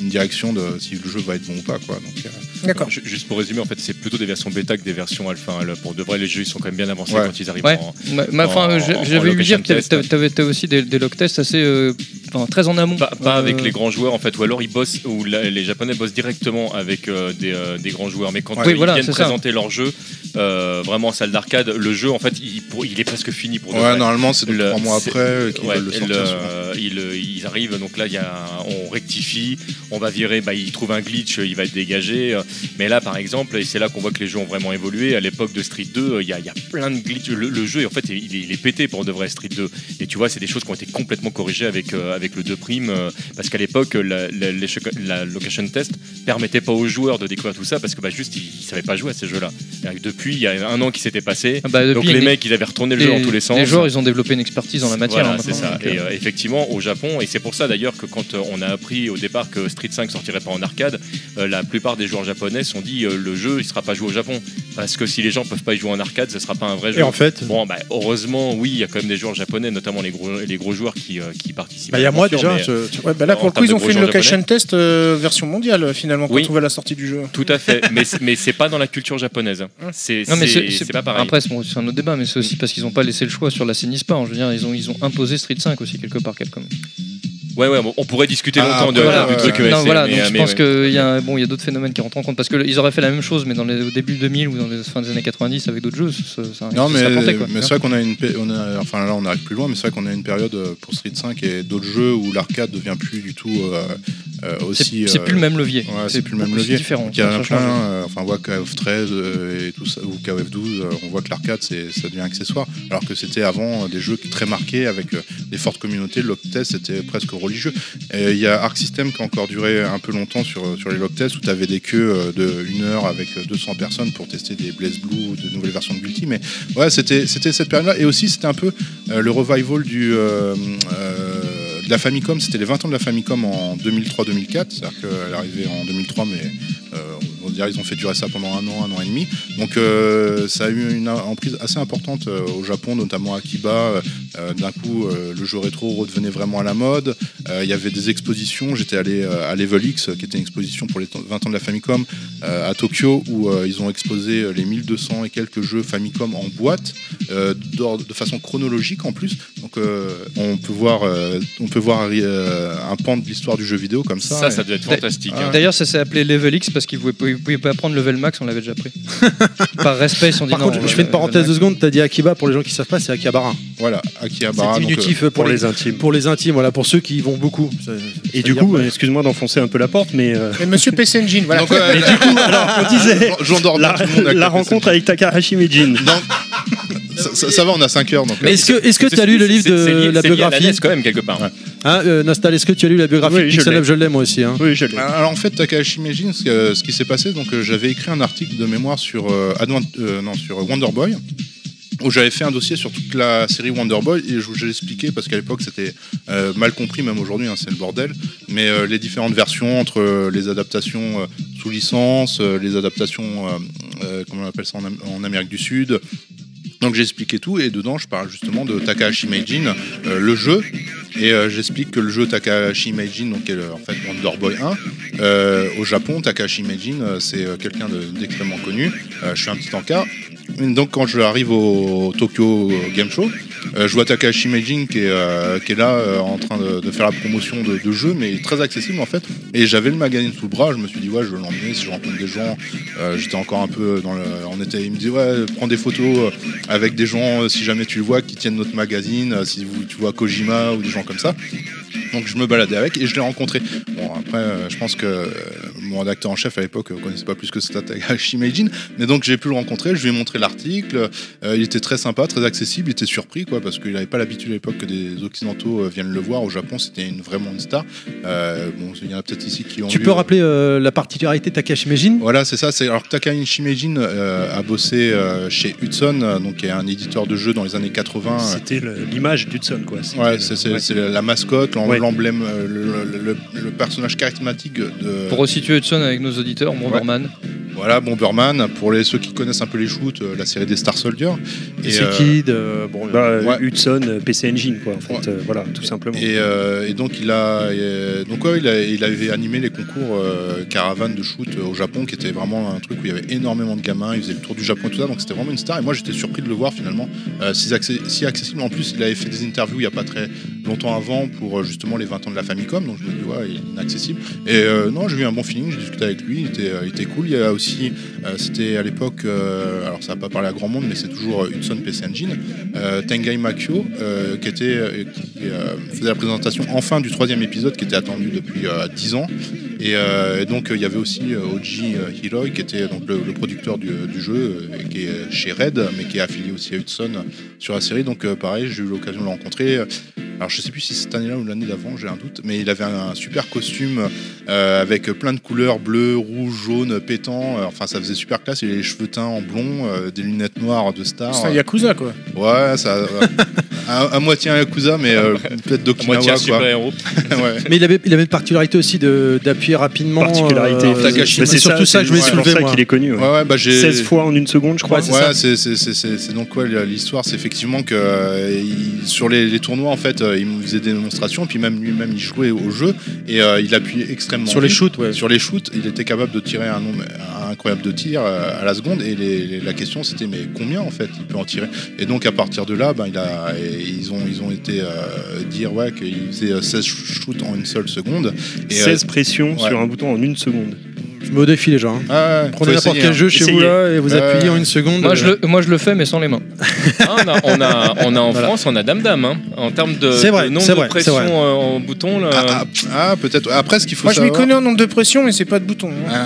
une direction de si le jeu va être bon ou pas, quoi. Euh, D'accord. Ju- Juste pour résumer, en fait, c'est plutôt des versions bêta que des versions alpha. hein. Là, Pour de vrai, les jeux ils sont quand même bien avancés Ouais. quand ils arrivent Ouais. en. Ma- ma- Enfin, j'avais eu location dire que t'avais- aussi des, des log tests assez euh, enfin, très en amont. Pas, pas Euh, avec les grands joueurs en fait, ou alors ils bossent, ou la- les Japonais bossent directement avec euh, des, euh, des grands joueurs. Mais quand Ouais. ils voilà, viennent ça. présenter leur jeu, euh, vraiment en salle d'arcade, le jeu en fait il, est presque fini pour Ouais, normalement, c'est trois mois après qu'ils Ouais, veulent le sortir. le- souvent. ils, ils arrivent, donc là, il y a, on rectifie, on va virer, bah, il trouve un glitch, il va être dégagé. Mais là, par exemple, et c'est là qu'on voit que les jeux ont vraiment évolué, à l'époque de Street 2, euh, il y a, il y a plein de glitches. Le, le jeu, en fait, il est, il est pété pour de vrai Street 2. Et tu vois, c'est des choses qui ont été complètement corrigées avec, avec le 2 prime, parce qu'à l'époque, la, la- les- la location test permettait pas aux joueurs de découvrir tout ça, parce que bah, juste, ils, ils savaient pas jouer à ces jeux-là. Depuis, il y a un an qui s'était passé. Ah bah, depuis, donc les les- mecs, ils avaient retourné le jeu dans tous les sens. Les joueurs, ils ont développé une expertise dans la matière. Voilà, hein, c'est ça. donc, Et euh, euh, effectivement, au Japon, et c'est pour ça d'ailleurs que quand euh, on a appris au départ que Street 5 sortirait pas en arcade, euh, la plupart des joueurs japonais se sont dit euh, le jeu il sera pas joué au Japon parce que si les gens peuvent pas y jouer en arcade, ce sera pas un vrai jeu. Et en fait, Bon, bah, heureusement, oui, il y a quand même des joueurs japonais, notamment les gros, les gros joueurs qui, euh, qui participent. bah, il y a moi déjà. mais- je- tu- Ouais, bah là, pour le coup, ils ont fait une location test euh, version mondiale, finalement, quand Oui. on voit la sortie du jeu. Tout à fait, mais, mais c'est pas dans la culture japonaise. C'est Non mais c'est- c'est c'est pas pareil. Après c'est un autre débat, mais c'est aussi parce qu'ils n'ont pas laissé le choix sur la Pas. Je veux dire, ils ont ils ont imposé Street 5 aussi quelque part Capcom. Ouais, ouais, on pourrait discuter Ah, longtemps de- voilà, du ouais, truc non voilà, mais, donc euh, je mais pense ouais. qu'il y a bon, il y a d'autres phénomènes qui rentrent en compte parce qu'ils auraient fait la même chose mais dans les au début 2000 ou dans les fins des années 90 avec d'autres jeux, ça, ça, Non, ça mais, serait planté, quoi. mais c'est vrai qu'on a une. pé- On a, enfin, là, on arrive plus loin, mais c'est vrai qu'on a une période euh, pour Street 5 et d'autres jeux où l'arcade devient plus du tout euh, euh, aussi. c'est euh, plus le même levier. Ouais, c'est plus le même levier. C'est différent. Donc, il y a plein, euh, enfin, on voit KF 13 euh, et tout ça, ou KF 12, euh, on voit que l'arcade, c'est, ça devient accessoire, alors que c'était avant euh, des jeux très marqués avec euh, des fortes communautés. Test, c'était presque religieux. Il y a Arc System qui a encore duré un peu longtemps sur, sur les log tests, où tu avais des queues euh, de une heure avec euh, 200 personnes pour tester des Blaze Blue de nouvelles versions de Guilty. Mais ouais, c'était, cette période-là. Et aussi, c'était un peu euh, le revival du. euh, euh, de la Famicom, c'était les 20 ans de la Famicom en 2003-2004, c'est-à-dire qu'elle arrivée en 2003, mais euh, dire ils ont fait durer ça pendant un an, un an et demi. Donc euh, ça a eu une emprise assez importante euh, au Japon, notamment à Akiba. Euh, D'un coup, euh, le jeu rétro redevenait vraiment à la mode. Euh, Il y avait des expositions. J'étais allé euh, à Level X, qui était une exposition pour les 20 ans de la Famicom, euh, à Tokyo, où euh, ils ont exposé les 1200 et quelques jeux Famicom en boîte, euh, de façon chronologique en plus. Donc euh, on peut voir, euh, on peut voir euh, un pan de l'histoire du jeu vidéo comme ça. Ça, Et- ça doit être fantastique. Hein. D'ailleurs, ça s'est appelé Level X parce qu'ils ne pouvaient, ils pouvaient pas prendre Level Max, on l'avait déjà pris. Par respect, ils se sont dit Par non. contre, je euh, fais une Level parenthèse de seconde. T'as dit Akiba pour les gens qui savent pas, c'est Akihabara. Voilà, Akihabara. C'est donc, euh, diminutif pour, Pour les, les intimes. pour les intimes, voilà, pour ceux qui y vont beaucoup. Ça- Et ça du veut coup, dire- excuse-moi d'enfoncer un peu la porte, mais euh, Et Monsieur PC Engine, voilà. donc, ouais, Mais du coup, alors on disait j'endors bien la, tout le monde avec la le rencontre avec Takahashi Mijin. Ça, ça- ça va, on a 5 heures. Donc, Mais est-ce que est-ce que tu as lu le livre de la biographie NES quand même quelque part. Hein, euh, Nostal, est-ce que tu as lu la biographie Oui, de je Pixel l'ai. Up Je l'ai moi aussi. hein. Oui, je l'ai. Alors en fait, Takahashi Meijin, ce, ce qui s'est passé, donc euh, j'avais écrit un article de mémoire sur euh, Advent- euh, non, sur Wonder Boy où j'avais fait un dossier sur toute la série Wonder Boy et je vous ai expliqué parce qu'à l'époque c'était euh, mal compris même aujourd'hui hein, c'est le bordel mais euh, les différentes versions entre euh, les adaptations euh, sous licence euh, les adaptations euh, euh, comment on appelle ça en, Am- en Amérique du Sud donc j'ai expliqué tout et dedans je parle justement de Takahashi Meijin euh, le jeu et euh, j'explique que le jeu Takahashi Meijin donc en fait Wonder Boy 1 euh, au Japon, Takahashi Meijin, euh, c'est quelqu'un de- d'extrêmement connu. Je suis un petit encart. Donc quand je arrive au Tokyo Game Show, je vois Takahashi Meijin qui est, là en train de, faire la promotion de, de jeux, mais très accessible en fait. Et j'avais le magazine sous le bras, je me suis dit ouais je vais l'emmener si je rencontre des gens. J'étais encore un peu dans le... Il me dit ouais prends des photos avec des gens si jamais tu le vois qui tiennent notre magazine, si tu vois Kojima ou des gens comme ça. Donc je me baladais avec et je l'ai rencontré. Bon après euh, je pense que euh, mon rédacteur en chef à l'époque ne connaissait pas plus que c'était Takahashi Meijin, mais donc j'ai pu le rencontrer, je lui ai montré l'article, euh, il était très sympa, très accessible, il était surpris quoi parce qu'il n'avait pas l'habitude à l'époque que des occidentaux euh, viennent le voir. Au Japon c'était une, vraiment une star. Euh, bon il y en a peut-être ici qui ont Tu vu, peux euh, rappeler euh, la particularité de Takashi Meijin voilà, c'est ça. C'est alors que Takahashi Meijin euh, a bossé euh, chez Hudson, euh, donc qui est un éditeur de jeux dans les années 80. euh, C'était le- l'image d'Hudson, quoi. C'était- Ouais, c'est c'est- ouais. c'est la mascotte, Ouais. l'emblème, euh, le, le- le- le personnage charismatique de. Pour resituer Hudson avec nos auditeurs, Bomberman. Voilà, Bomberman. Pour les, ceux qui connaissent un peu les shoots, euh, la série des Star Soldier. Et euh, Kid, euh, bon, Bah, Ouais. Hudson, PC Engine, quoi, en fait. Ouais. euh, voilà, tout simplement. Et, euh, et donc il a, donc ouais, il, a- il avait animé les concours euh, caravane de shoot au Japon, qui était vraiment un truc où il y avait énormément de gamins. Il faisait le tour du Japon et tout ça, donc c'était vraiment une star. Et moi j'étais surpris de le voir finalement, euh, si, accessible. En plus, il avait fait des interviews il y a pas très longtemps avant pour euh, justement les 20 ans de la Famicom, donc je me dis ouais, il est inaccessible. Et euh, non, j'ai eu un bon feeling, j'ai discuté avec lui, il était, euh, cool. Il y a aussi, euh, c'était à l'époque, alors ça va pas parler à grand monde, mais c'est toujours Hudson PC Engine, Tengai Makio, qui, était, qui faisait la présentation enfin du troisième épisode qui était attendu depuis euh, 10 ans. Et, donc il y avait aussi Oji Hiroi qui était donc le, producteur du, jeu, et qui est chez Red, mais qui est affilié aussi à Hudson sur la série. Donc pareil, j'ai eu l'occasion de le rencontrer. Alors je sais plus si cette année-là ou l'année d'avant, j'ai un doute, mais il avait un, super costume euh, avec plein de couleurs bleu, rouge, jaune, pétant. Euh, Enfin ça faisait super classe. Il avait les cheveux teints en blond, euh, des lunettes noires de star. C'est un Yakuza, quoi. Ouais, ça. à, à moitié un Yakuza, mais euh, peut-être d'Okinawa. Quoi. super-héros. Ouais. Mais il avait, il avait une particularité aussi de- d'appuyer rapidement. Particularité. euh, c'est surtout ça que je voulais c'est pour soulever. ça moi. qu'il est connu. ouais. Ouais, ouais, bah j'ai. 16 fois en une seconde, je crois. Ouais, c'est Ouais, ça. c'est c'est- c'est- c'est- c'est donc quoi l'histoire, c'est effectivement que euh, il- sur les, les tournois en fait, euh, il nous faisait des démonstrations, puis même lui-même il jouait au jeu et euh, il appuyait extrêmement Sur les vite. shoots, ouais. Sur les shoots, il était capable de tirer un nombre incroyable de tirs euh, à la seconde et les- les- la question c'était mais combien en fait il peut en tirer? Et donc à partir de là, ben, il a, et ils ont ils ont été euh, dire ouais qu'il faisait euh, 16 shoots en une seule seconde. Et, euh, 16 pressions ouais. sur un bouton en une seconde. Je me mets au défi les gens. hein. ah, ouais, Prenez n'importe quel hein. jeu chez Essayez. vous là et vous Ouais. appuyez en une seconde. Moi je, le, moi je le fais mais sans les mains. Ah, on, a, on, a, on a en Voilà. France, on a Dame Dame. Hein. En termes de, C'est vrai, de nombre de vrai, pression c'est vrai. euh, en bouton, là, Ah, ah, ah, peut-être. Après, ce qu'il faut Moi, je m'y connais en nombre de pression, mais c'est pas de bouton. hein.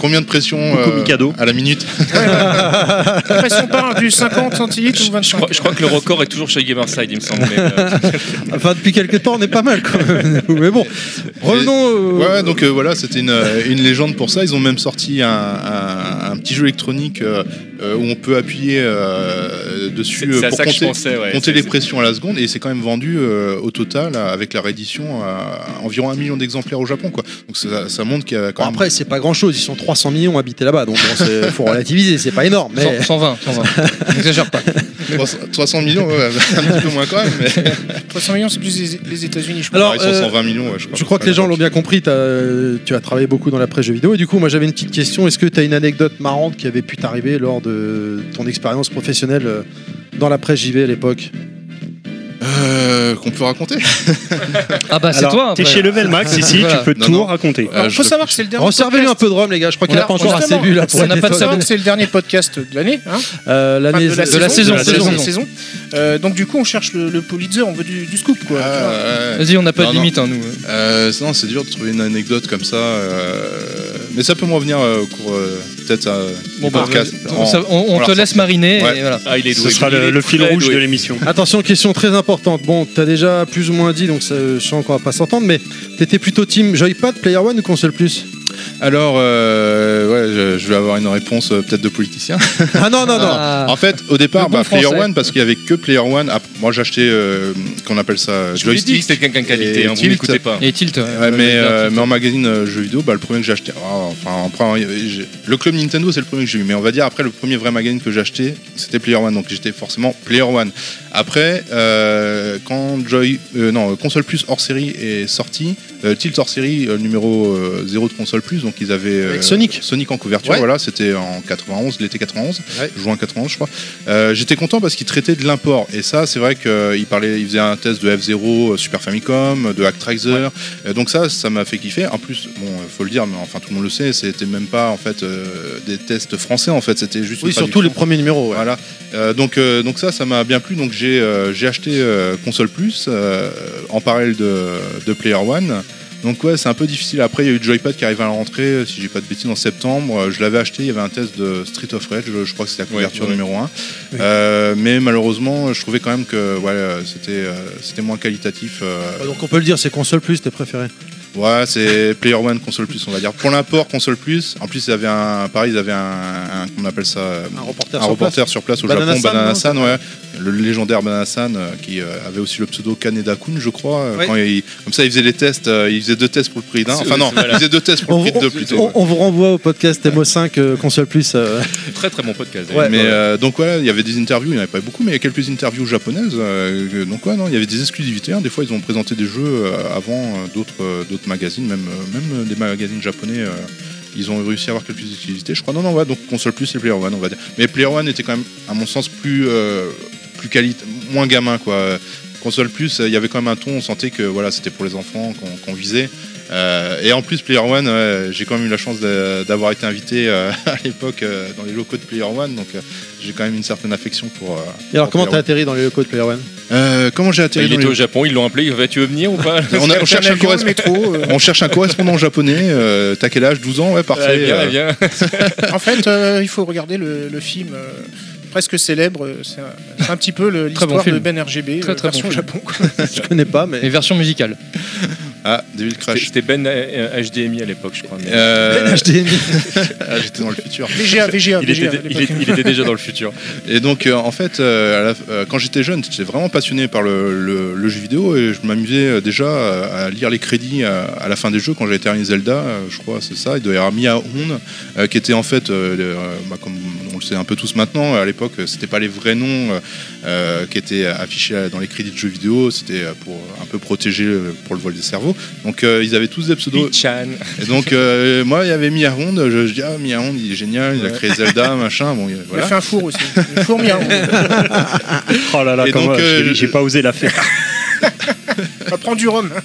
Combien de pression Coucou, Mikado. à la minute La pression part du 50 centilitres ou je, 25. crois, je crois que le record est toujours chez Gamerside, il me semble. mais, euh, Enfin, depuis quelques temps, on est pas mal quand même. Mais bon, revenons. euh, Ouais, ouais, donc euh, voilà, c'était une, euh, une légende pour ça. Ils ont même sorti un, petit jeu électronique euh, où on peut appuyer euh, dessus euh, pour compter, pensais. Ouais. compter C'est- les pressions à la seconde et c'est quand même vendu euh, au total avec la réédition à environ un million d'exemplaires au Japon. Quoi. Donc ça, ça montre qu'il y a quand Bon, même. après, c'est pas grand chose. Ils sont 300 millions habités là-bas. Donc, il faut relativiser. C'est pas énorme. Mais 100, 120, 120. N'exagère pas. 300, 300 millions, ouais, un petit peu moins quand même. Mais... 300 millions, c'est plus les, États-Unis, je crois. Alors, ils sont euh, 120 millions, ouais, je crois. Je crois que les gens l'ont bien compris, tu as travaillé beaucoup dans la presse jeux vidéo et du coup moi j'avais une petite question, est-ce que tu as une anecdote marrante qui avait pu t'arriver lors de ton expérience professionnelle euh, dans la presse JV à l'époque? Euh, Qu'on peut raconter Ah bah c'est Alors, toi. T'es après. chez Level Max ici, Voilà. tu peux Non, tout non. raconter. Euh, Alors, je faut savoir que c'est le dernier Resservez-lui un podcast. peu de rhum les gars, je crois qu'il a pas encore assez justement, bu là pour ça être n'a pas de étonné. Savoir que c'est le dernier podcast de l'année, hein Euh, Enfin, l'année de la saison, de la saison. Euh, donc du coup, on cherche le, le Pulitzer, on veut du, du scoop, quoi. tu vois. Ah, ouais. Vas-y, on n'a pas Non, de non. limite, hein, nous. Euh, non, c'est dur de trouver une anecdote comme ça. euh, Mais ça peut me revenir euh, au cours euh, peut-être euh, Bon, du bah, podcast. on, ça- on- on on te la laisse mariner Ouais. et voilà. Ah, il est Ce sera il le, est le fil très rouge doué. de l'émission. Attention, question très Bon, t'as déjà plus ou moins dit, donc je sens qu'on va pas s'entendre, mais t'étais plutôt team Joypad, Player One ou console plus? Alors, euh, ouais, je, je vais avoir une réponse euh, peut-être de politicien. Ah non, non, non. Ah. En fait, au départ, bon bah, Player français. One, parce qu'il y avait que Player One. Après, moi, j'achetais, euh, qu'on appelle ça, Je l'ai dit que joystick. c'était quelqu'un de qualité, hein, vous Tilt. m'écoutez pas. Et Tilt. ouais. Ouais, Le- mais, euh, en magazine euh, jeux vidéo, bah, le premier que j'ai acheté, ah, enfin, le club Nintendo, c'est le premier que j'ai eu, mais on va dire après le premier vrai magazine que j'ai acheté, c'était Player One, donc j'étais forcément Player One. Après, euh, quand Joy, euh, non, console plus hors série est sorti, euh, Tilt hors série euh, numéro 0 de console plus, donc ils avaient euh, Avec Sonic. Sonic en couverture, Ouais. voilà, c'était en 91, l'été 91, Ouais. juin 91, je crois. Euh, J'étais content parce qu'ils traitaient de l'import, et ça, c'est vrai qu'ils parlaient, ils faisaient un test de F0, euh, Super Famicom, de Actraiser, euh, donc ça, ça m'a fait kiffer. En plus, bon, euh, faut le dire, mais enfin tout le monde le sait, c'était même pas en fait euh, des tests français, en fait, c'était juste. Oui, surtout les premiers numéros. ouais. Voilà. Euh, donc, euh, donc ça, ça m'a bien plu. Donc j'ai euh, j'ai acheté euh, console plus euh, en parallèle de, de Player One. Donc ouais, c'est un peu difficile. Après, il y a eu Joypad qui arrive à la rentrée, euh, si j'ai pas de bêtises, en septembre. Euh, Je l'avais acheté, il y avait un test de Street of Rage, je, je crois que c'était la couverture ouais. numéro 1. Oui. mais malheureusement, je trouvais quand même que ouais, euh, c'était euh, c'était moins qualitatif. euh, Donc on peut le dire, c'est console plus tes préférés. Ouais, c'est Player One console plus, on va dire. Pour l'import console plus, en plus, ils avaient un, pareil, ils avaient un, on appelle ça, euh, Un reporter un sur reporter sur place au Banana Japon, San, Banana non, San, ouais, le légendaire Banana San, euh, qui euh, avait aussi le pseudo Kaneda Kun, je crois. Ouais. Quand il- comme ça, il faisait les tests, euh, il faisait deux tests pour le prix d'un. Enfin non, voilà. il faisait deux tests pour On, le prix de deux plutôt. on- ouais. on vous renvoie au podcast MO5 euh, console plus. Très très bon podcast. Ouais. mais donc voilà, il y avait des interviews, il n'y en avait pas beaucoup, mais il y a quelques interviews japonaises. donc ouais, non, il y avait des exclusivités. hein. Des fois, ils ont présenté des jeux avant d'autres magazines, même euh, même euh, des magazines japonais. euh, ils ont réussi à avoir quelques exclusivités. Je crois non non ouais, donc console plus et Player One, on va dire. Mais Player One était quand même, à mon sens, plus plus qualité, moins gamin quoi. console plus, il y avait quand même un ton, on sentait que voilà, c'était pour les enfants qu'on visait. Euh, et en plus, Player One, j'ai quand même eu la chance d'avoir été invité euh, à l'époque euh, dans les locaux de Player One, donc euh, j'ai quand même une certaine affection pour. euh, Et alors, pour comment t'as atterri dans les locaux de Player One? Euh, Comment j'ai atterri Il dans était les- au Japon, ils l'ont appelé, tu veux venir ou pas? On, a- on cherche un métro. euh. On cherche un correspondant japonais. euh, T'as quel âge? 12 ans Ouais, parfait. Ouais, viens, euh, viens. En fait, euh, il faut regarder le, le film euh, presque célèbre. C'est un, petit peu le- Très bon l'histoire film. de Ben RGB, Très, très bon version film. Japon. quoi. Je connais pas, mais. Et version musicale. Ah, Devil Crash. C'était Ben euh, HDMI à l'époque, je crois. mais- Euh, HDMI. ah, J'étais dans le futur. VGA, VGA, il, VGA. était, il, était, il était déjà dans le futur. Et donc, euh, en fait, euh, à la- euh, quand j'étais jeune, j'étais vraiment passionné par le, le- le jeu vidéo et je m'amusais euh, déjà à, lire les crédits à, à la fin des jeux quand j'avais terminé Zelda, euh, je crois, c'est ça. Il doit y avoir Mia euh, qui était en fait, euh, euh, bah, comme on le sait un peu tous maintenant, à l'époque, c'était pas les vrais noms euh, euh, qui étaient affichés dans les crédits de jeux vidéo, c'était euh, pour un peu protéger pour le vol des cerveaux. Donc, euh, ils avaient tous des pseudos. Chan. Et donc, euh, moi, il y avait Mia Hond, je, je dis, ah, il est génial, il a créé Zelda, machin, bon, il- Il a fait un four aussi. Un four mien. Oh là là, Et comment euh, j'ai pas osé la faire. Prendre du rhum.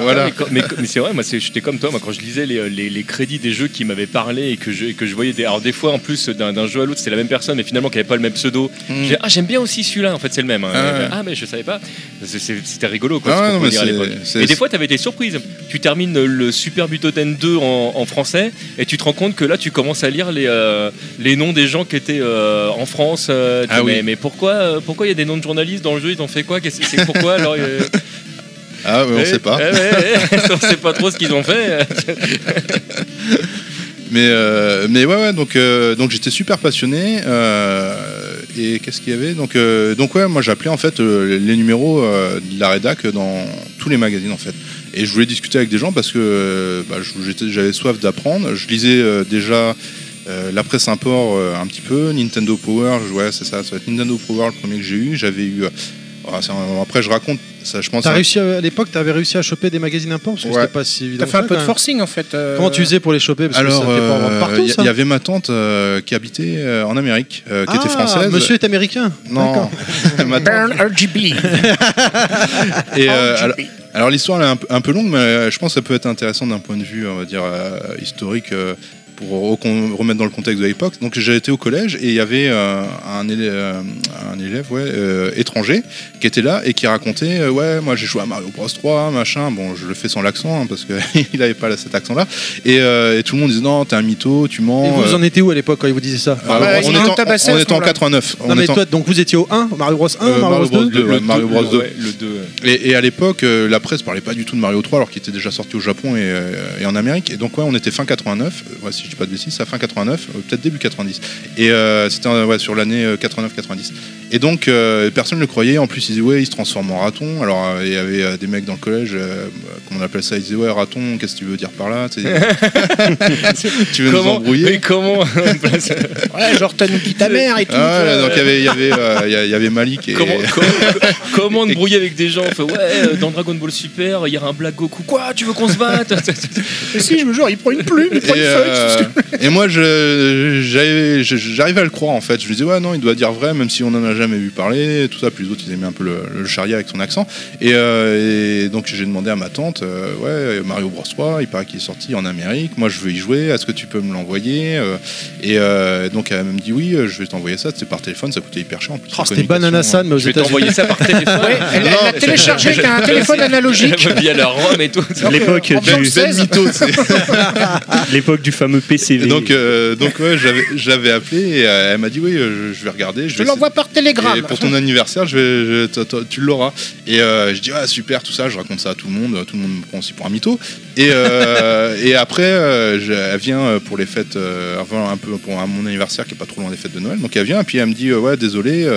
Voilà. Mais, quand- mais- mais c'est vrai, moi j'étais comme toi, moi quand je lisais les, les- les crédits des jeux qui m'avaient parlé et que je, et que je voyais des. Alors des fois en plus d'un jeu à l'autre, c'est la même personne, mais finalement qui avait pas le même pseudo. Mm. J'ai dit, ah j'aime bien aussi celui-là, en fait c'est le même. hein. Ah ouais. Ah mais je savais pas. C'était rigolo quoi, Ah ce non, à l'époque. c'est- Et des fois t'avais des surprises. Tu termines le Super Butoden 2 en, en français et tu te rends compte que là tu commences à lire les, euh, les noms des gens qui étaient euh, en France. euh, Ah mais, oui. mais pourquoi euh, pourquoi il y a des noms de journalistes dans le jeu? Ils ont fait quoi? Qu'est-ce- C'est pourquoi alors euh, Ah, ouais, on eh, sait pas. eh, eh, on sait pas trop ce qu'ils ont fait. Mais, euh, mais ouais, ouais, donc, euh, donc j'étais super passionné. euh, et qu'est-ce qu'il y avait? Donc, donc, ouais, moi j'appelais en fait les numéros de la rédac dans tous les magazines en fait. Et je voulais discuter avec des gens parce que bah, j'avais soif d'apprendre. Je lisais déjà euh, la presse import euh, un petit peu, Nintendo Power, ouais, c'est ça, ça va être Nintendo Power le premier que j'ai eu. J'avais eu. Ah, un- après, je raconte, ça, je pense. T'as à- réussi à, à l'époque, t'avais réussi à choper des magazines imports parce que Ouais. c'était pas si évident. T'as fait un peu de forcing en fait. euh, Comment tu faisais pour les choper? Parce que Alors, ça fait pas en vendre euh, partout, il y, il avait ma tante euh, qui habitait euh, en Amérique, euh, qui était Ah, française. Monsieur est américain. Non, ma tante- Burn RGB. Et, euh, alors, l'histoire est un, peu- un peu longue, mais euh, je pense que ça peut être intéressant d'un point de vue, on va dire, euh, historique. Pour remettre dans le contexte de l'époque. Donc j'ai été au collège et il y avait euh, un, élève, euh, un élève ouais, euh, étranger qui était là et qui racontait euh, ouais moi j'ai joué à Mario Bros 3 machin bon je le fais sans l'accent hein, parce qu'il avait pas cet accent là et, euh, et tout le monde disait non t'es un mytho tu mens Et vous euh, en étiez où à l'époque quand il vous disait ça? Ah, bah, on, l'ont en, tabassé à on ce est en moment-là. 89 on Non mais est en- toi donc vous étiez au 1, Mario Bros 1, Euh, Mario Bros 2. 2, ouais, Mario Bros 2. ouais, le 2. ouais. Et, et à l'époque, euh, la presse parlait pas du tout de Mario 3, alors qu'il était déjà sorti au Japon et, euh, et en Amérique. Et donc, ouais, on était fin 89, euh, ouais, si je dis pas de bêtises, à fin 89, euh, peut-être début 90. Et euh, c'était euh, ouais, sur l'année euh, 89-90. Et donc, euh, personne ne le croyait. En plus, ils disaient, ouais, il se transforme en raton. Alors, euh, il y avait euh, des mecs dans le collège, euh, comment on appelle ça? Ils disaient, ouais, raton, qu'est-ce que tu veux dire par là? Tu sais, Tu veux nous Comment? embrouiller? Mais comment? Ouais, genre t'as niqué ta mère et tout. Ah, ouais, euh, donc il y avait, il y avait, euh, il y avait Malik et Comment, comment, comment te brouiller avec des gens? Fait, Ouais, dans Dragon Ball Super, il y a un Black Goku. Quoi? Tu veux qu'on se batte? Mais si, je me jure, il prend une plume, il prend Et, une euh, feuille. Et moi, je- j'avais- je- j'arrivais à le croire en fait. Je me disais, ouais, non, il doit dire vrai, même si on en a jamais vu parler, tout ça. Plus les autres, ils aimaient un peu le, le charia avec son accent. Et, euh, et donc, j'ai demandé à ma tante, euh, ouais, Mario Bros 3, il paraît qu'il est sorti en Amérique. Moi, je veux y jouer. Est-ce que tu peux me l'envoyer Euh, Et euh, donc, elle me dit, oui, euh, je vais t'envoyer ça. C'était par téléphone, ça coûtait hyper cher en plus. Oh, c'était Banana San mais aux Je vais t'envoyer ça par téléphone. Ouais, elle l'a téléchargé avec un téléphone analogique. Via la ROM et tout. L'époque du, bande 16. mytho, c'est- l'époque du fameux PCV. donc, euh, donc ouais, j'avais, appelé et euh, elle m'a dit oui, je, vais regarder. Je l'envoie par Et télégramme. pour ton anniversaire, je vais, je- t- t- tu l'auras. Et euh, je dis ah super tout ça, je raconte ça à tout le monde, tout le monde me prend aussi pour un mytho. Et, euh, et après, je- elle vient pour les fêtes, euh, enfin un peu pour mon anniversaire qui est pas trop loin des fêtes de Noël. Donc elle vient et puis elle me dit ouais désolé.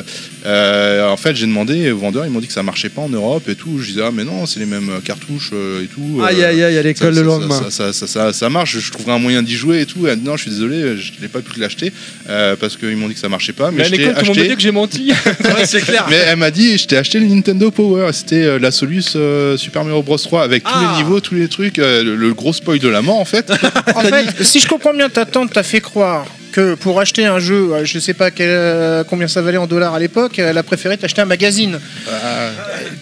en fait j'ai demandé aux vendeurs, ils m'ont dit que ça marchait pas en Europe et tout. Je disais ah mais non c'est les mêmes cartouches et tout. Aïe aïe aïe à l'école le ça- lendemain. Ça, ça, ça, ça- ça marche, je trouverai un moyen d'y jouer et tout. Et non, je suis désolé, je n'ai pas pu te l'acheter euh, parce qu'ils m'ont dit que ça marchait pas. Mais, Mais à je t'ai l'école, tout le monde me acheté. dit que j'ai menti. c'est clair. Mais elle m'a dit, je t'ai acheté le Nintendo Power. C'était euh, la Solus euh, Super Mario Bros 3 avec tous Ah. les niveaux, tous les trucs, euh, le, le gros spoil de la mort en fait. En fait, si je comprends bien, ta tante t'a fait croire que pour acheter un jeu, euh, je sais pas quel- euh, combien ça valait en dollars à l'époque, elle a préféré t'acheter un magazine.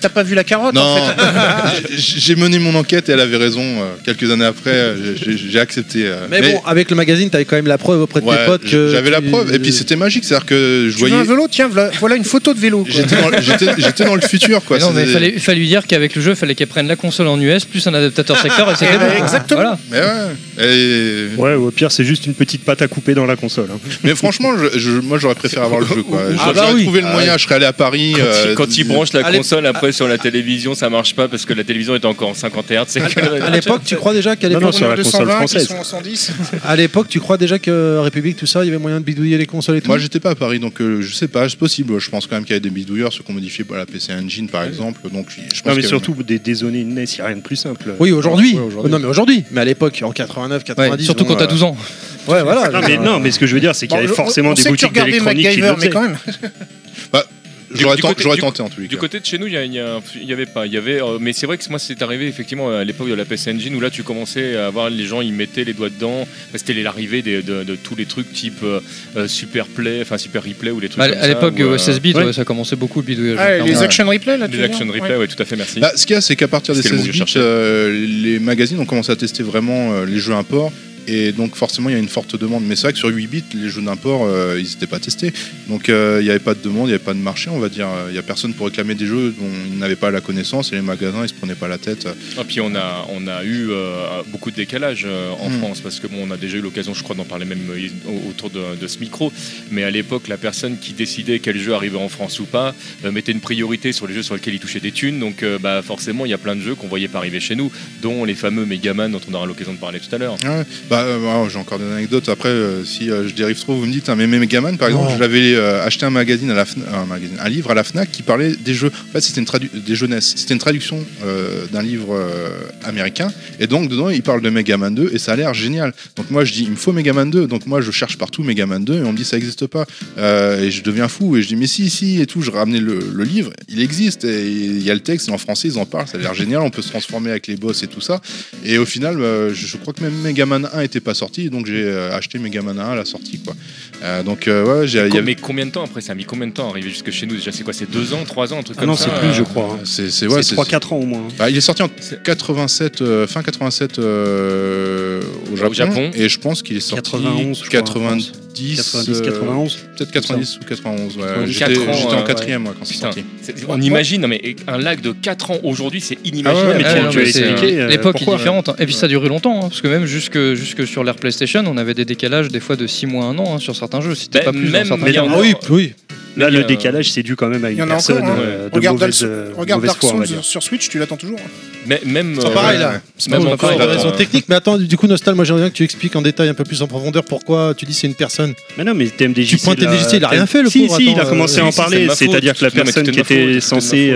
T'as pas vu la carotte en Non, fait j'ai mené mon enquête et elle avait raison. euh, Quelques années après, euh, j'ai- accepté. euh, Mais, bon, avec le magazine, t'avais quand même la preuve auprès de ouais, tes potes que. j'avais la preuve. Et puis c'était magique, c'est-à-dire que je Tu veux voyais. un vélo? Tiens, voilà, une photo de vélo. J'étais dans, le futur, quoi. Mais non, mais il C'est- fallait, lui dire qu'avec le jeu, il fallait qu'elle prenne la console en US plus un adaptateur secteur et c'était Eh bon. exactement. Voilà. Mais ouais. Et- Ouais, au pire, c'est juste une petite pâte à couper dans la console. hein. Mais franchement, je- je- moi j'aurais préféré avoir le jeu, quoi. Ah J'aurais bah oui. trouvé le moyen. Je serais allé à Paris. Quand, euh, il, quand il branche la Allez. console après sur la télévision, ça marche pas parce que la télévision est encore en 50 Hz. À l'époque, tu crois déjà qu'à l'époque, non, sur la On est en console 220 qui française. sont en 110. à l'époque, tu crois déjà que République, tout ça, il y avait moyen de bidouiller les consoles et tout. Moi j'étais pas à Paris donc euh, je sais pas, c'est possible. Je pense quand même qu'il y a des bidouilleurs, ceux qu'on modifie pour la PC Engine par exemple. Donc je pense Non, mais surtout, des dézoner une NES, il n'y a rien de plus simple. Oui, aujourd'hui. Ouais, non, mais aujourd'hui. Mais à l'époque, en 89, Ouais, 90. surtout quand t'as 12 ans. Ouais, voilà. Non mais, non, mais ce que je veux dire, c'est qu'il y avait forcément des boutiques d'électronique qui le mais quand même. j'aurais côté- j'aurais tenté en tous les Du cas. côté de chez nous, il y, a- il y a- il y avait pas, il y avait, euh, mais c'est vrai que moi c'est arrivé effectivement à l'époque de la PC Engine où là tu commençais à voir les gens ils mettaient les doigts dedans. Bah, C'était l'arrivée de, de tous les trucs type euh, euh, Super Play, enfin Super Replay ou les trucs À, comme à ça, l'époque, euh, euh, 16 bits, ouais. ouais, ça commençait beaucoup le bidouillage. Ah, les action replay là les action replay, ouais, tout à fait, merci. Bah, ce qu'il y a, c'est qu'à partir des C'était le mot 16 que je bits, euh, les magazines ont commencé à tester vraiment euh, les jeux import. Et donc forcément il y a une forte demande. Mais c'est vrai que sur 8 bits, les jeux d'import, euh, ils n'étaient pas testés. Donc euh, il n'y avait pas de demande, il n'y avait pas de marché, on va dire. Il n'y a personne pour réclamer des jeux dont ils n'avaient pas la connaissance et les magasins ils se prenaient pas la tête. Et puis on a, on a eu euh, beaucoup de décalage en Mm. France parce que bon, on a déjà eu l'occasion, je crois, d'en parler même au- autour de, de ce micro. Mais à l'époque, la personne qui décidait quel jeu arrivait en France ou pas mettait une priorité sur les jeux sur lesquels il touchait des thunes. Donc bah, forcément, il y a plein de jeux qu'on voyait pas arriver chez nous, dont les fameux Megaman dont on aura l'occasion de parler tout à l'heure. Ouais. Bah, euh, alors, j'ai encore des anecdotes. Après, euh, si euh, je dérive trop, vous me dites. hein, mais Megaman, par exemple, je l'avais acheté un magazine à la un magazine, un livre à la Fnac qui parlait des jeux. En fait, c'était une tradu- des jeunesses. C'était une traduction euh, d'un livre euh, américain. Et donc dedans, il parle de Megaman 2 et ça a l'air génial. Donc moi, je dis, il me faut Megaman 2. Donc moi, je cherche partout Megaman 2 et on me dit ça n'existe pas. Euh, et je deviens fou et je dis mais si si et tout. Je ramenais le, le livre, il existe et il y a le texte et en français ils en parlent. Ça a l'air génial. On peut se transformer avec les boss et tout ça. Et au final, je, je crois que même Megaman 1 était pas sorti, donc j'ai euh, acheté Megaman 1 à la sortie, quoi. Euh, donc euh, ouais, j'ai. il y avait- Mais combien de temps après Ça a mis combien de temps à arriver jusque chez nous Déjà, c'est quoi C'est deux ans, trois ans, un truc Ah comme non, ça? c'est plus, euh, je crois. hein. C'est c'est ouais, c'est c'est 3-4 ans au moins. Bah, il est sorti en 87, euh, fin 87 euh, au Japon, Japon. et je pense qu'il est sorti 91, je crois, en 90, 90, euh, 91. peut-être 90 ou 91. Ouais. Ouais, J'étais quatre ans, j'étais euh, en quatrième moi, quand c'est Putain, sorti. c'est- on imagine, non, mais un lag de 4 ans aujourd'hui, c'est Ah inimaginable. ouais, mais Ah, tu- non, tu mais as c'est- expliqué, euh, L'époque est pourquoi. différente. hein. Et puis ça a duré longtemps, hein, parce que même jusque, jusque sur l'ère PlayStation, on avait des décalages des fois de 6 mois, 1 an hein, sur certains jeux. C'était Ben, pas plus dans même certains il y Ah oui, oui. Là, le euh, décalage, c'est dû quand même à une y en a personne encore. hein. euh, de Regarde, mauvaise, Dark- euh, regarde mauvaise Dark foi, on va Souls sur Switch, tu l'attends toujours. hein. Mais même. C'est pareil là. C'est Même encore, raisons attend. techniques, mais attends, du coup, Nostal, moi j'aimerais bien que tu expliques en détail un peu plus en profondeur pourquoi tu dis c'est une personne. Mais non, mais TMDJ. Tu pointes c'est la- TMDJ, il a rien fait, le pauvre, si, il a commencé à en parler. C'est-à-dire que la personne qui était censée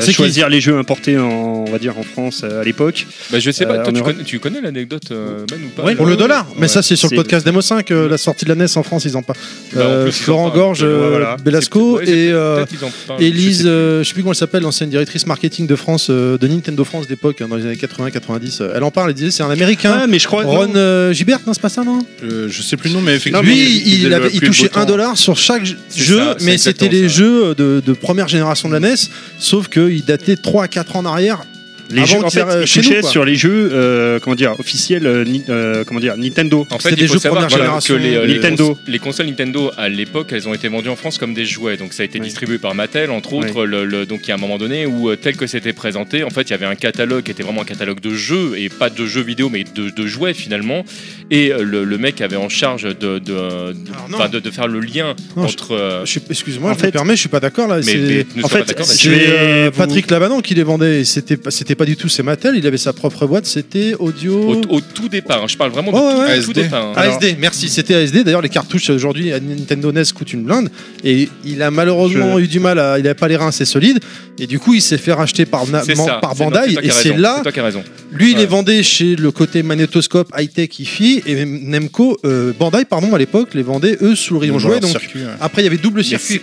qui choisir les jeux importés en, on va dire, en France à l'époque. Bah, je sais pas, tu, connais, l'anecdote, Ben, ou pas? Pour le dollar, mais ça c'est sur le podcast Demo 5, euh, la sortie de la NES en France, ils en parlent. Bah, en en Florent parlent. Gorge, voilà. Belasco ouais, et euh, je sais plus. euh, je sais plus comment elle s'appelle, l'ancienne directrice marketing de France, euh, de Nintendo France d'époque, hein, dans les années 80-90. euh, Elle en parle, elle disait c'est un américain. Ah, mais je crois. Ron euh, Gilbert, non, c'est pas ça, non Euh, je sais plus le nom, mais effectivement. Lui, il, avait- il touchait beau temps. 1 dollar sur chaque jeu, ça, mais c'était les ça. jeux de, de première génération de la NES, sauf qu'il datait 3 à 4 ans en arrière. Les Avant jeux, en fait, ils quoi. sur les jeux, euh, comment dire, officiels, euh, ni- euh, comment dire, Nintendo. En fait, C'était il des faut jeux savoir première voilà, génération. que les, euh, les Nintendo. cons- les consoles Nintendo à l'époque, elles ont été vendues en France comme des jouets. Donc ça a été Oui. distribué par Mattel, entre Oui. autres. Le, le- donc il y a un moment donné où euh, tel que c'était présenté, en fait, il y avait un catalogue qui était vraiment un catalogue de jeux et pas de jeux vidéo, mais de, de jouets finalement. Et euh, le, le mec avait en charge de, de, non. enfin, de, de faire le lien Non, je- entre. euh, Je suis- Excuse-moi, En je me fait- permets, je suis pas d'accord là. mais, c'est- mais ne en fait, d'accord, c'est- C'est Mathieu. Je vais euh, vous- Patrick Labanon qui les vendait. et C'était pas, c'était pas du tout ses Mattel. Il avait sa propre boîte. C'était audio. au, au tout départ, hein, je parle vraiment de ouais. tout, départ. hein. Alors- ASD, merci, c'était ASD. D'ailleurs, les cartouches aujourd'hui à Nintendo NES coûtent une blinde. Et il a malheureusement eu du mal à. Il a pas les reins assez solides. Et du coup, il s'est fait racheter par, Na- C'est Man- ça, par c'est- non, Bandai. Et c'est là. C'est toi qui as raison. Lui, il Ouais. les vendait chez le côté magnétoscope high-tech hi-fi. Et Nemco, euh, Bandai, pardon, à l'époque, les vendait eux sous le rayon jouet. Donc circuit, ouais. après, il y avait double circuit.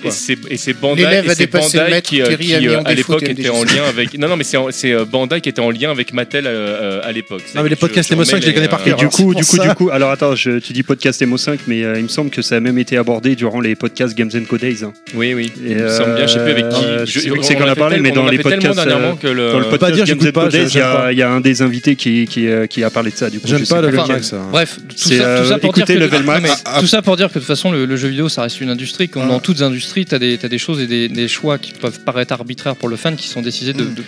Et c'est Bandai, et Bandai qui, euh, qui, euh, à l'époque était en lien avec. Non, non, mais c'est c'est, euh, Bandai qui était en lien avec Mattel euh, euh, à l'époque. Non, mais les Je- podcasts je Emo 5, remets je les connais par cœur. du Alors, coup, du coup, ça. du coup, alors attends, je, tu dis podcast Emo 5, mais euh, il me semble que ça a même été abordé durant les podcasts Games and Co Days. hein. Oui, oui. Et, Il me semble bien, je sais plus avec qui. Je- on c'est qu'on a parlé, tel- mais dans les podcasts, dernièrement que le. Dans le podcast dire, Games j'écoute and Co pas, Days, il y, a- un des invités qui, qui, qui a parlé de ça. Du coup, J'aime je sais pas plus le lequel. Max. Bref, tout ça, pour dire que, Level Max. Non, mais Ah, ah. tout ça pour dire que de toute façon le, jeu vidéo ça reste une industrie comme Ah. dans toutes industries tu as des, t'as des choses et des, choix qui peuvent paraître arbitraires pour le fan qui sont décidés de, de-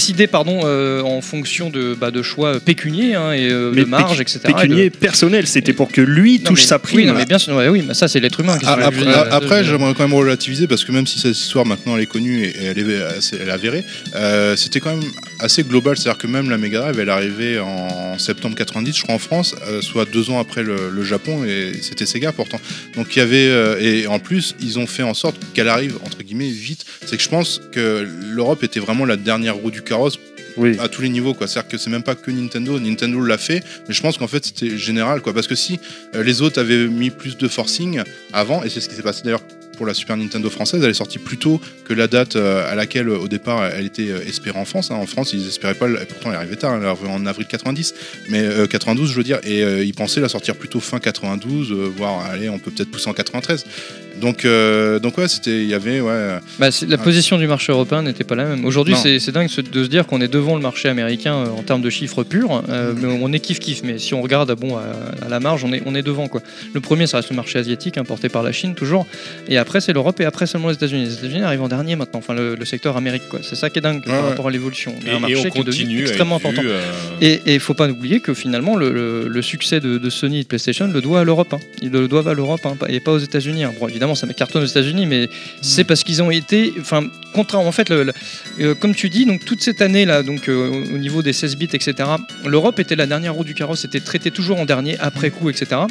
décidés pardon euh, en fonction de, bah, de choix pécuniers hein, et euh, Mais de marge etc. et de- Pécunier personnel, c'était pour que lui Non, touche mais- sa prime. Oui, non, mais bien sûr, ouais, oui, mais ça c'est l'être humain. Ah, Après, veux dire, après, j'aimerais quand même relativiser parce que même si cette histoire maintenant elle est connue et elle est, assez- elle est avérée, euh, c'était quand même assez global. C'est-à-dire que même la Mega Drive, elle est arrivée en septembre 90, je crois, en France, euh, soit deux ans après le, le Japon, et c'était Sega pourtant. Donc il y avait euh, et en plus ils ont fait en sorte qu'elle arrive entre guillemets vite. C'est que je pense que l'Europe était vraiment la dernière roue du carrosse Oui. à tous les niveaux quoi. C'est-à-dire que c'est même pas que Nintendo, Nintendo l'a fait, mais je pense qu'en fait c'était général quoi parce que si euh, les autres avaient mis plus de forcing avant et c'est ce qui s'est passé d'ailleurs pour la Super Nintendo française, elle est sortie plus tôt que la date euh, à laquelle euh, au départ elle était espérée en France. hein. En France, ils espéraient pas, et pourtant elle arrivait tard, elle est arrivée en avril 90, mais euh, 92 je veux dire, et euh, ils pensaient la sortir plutôt fin 92, euh, voire allez, on peut peut-être pousser en 93. Donc, euh, donc ouais, c'était, il y avait ouais. euh, Bah, la Ah. position du marché européen n'était pas la même. Aujourd'hui, c'est dingue de se dire qu'on est devant le marché américain euh, en termes de chiffres purs. euh, mais on est kiff-kiff. Mais si on regarde à, bon, à, à la marge, on est, on est devant. Quoi. Le premier, ça reste le marché asiatique, importé par la Chine toujours. Et après, c'est l'Europe et après seulement les États-Unis. Les États-Unis arrivent en dernier maintenant. Enfin, le, le secteur Amérique. quoi. C'est ça qui est dingue Ouais, par ouais. rapport à l'évolution. On Et, un et marché on qui est devenu continue. extrêmement important. euh, Et il faut pas oublier que finalement le, le- le succès de, de Sony et de PlayStation le doit à l'Europe. hein. Ils le doivent à l'Europe hein, et pas aux États-Unis. hein. Bon, évidemment, ça cartonne aux États-Unis, mais c'est parce qu'ils ont été, enfin, contrairement en fait, euh, comme tu dis, donc toute cette année là, donc euh, au niveau des 16 bits, etc. L'Europe était la dernière roue du carrosse, était traité toujours en dernier, après coup, etc.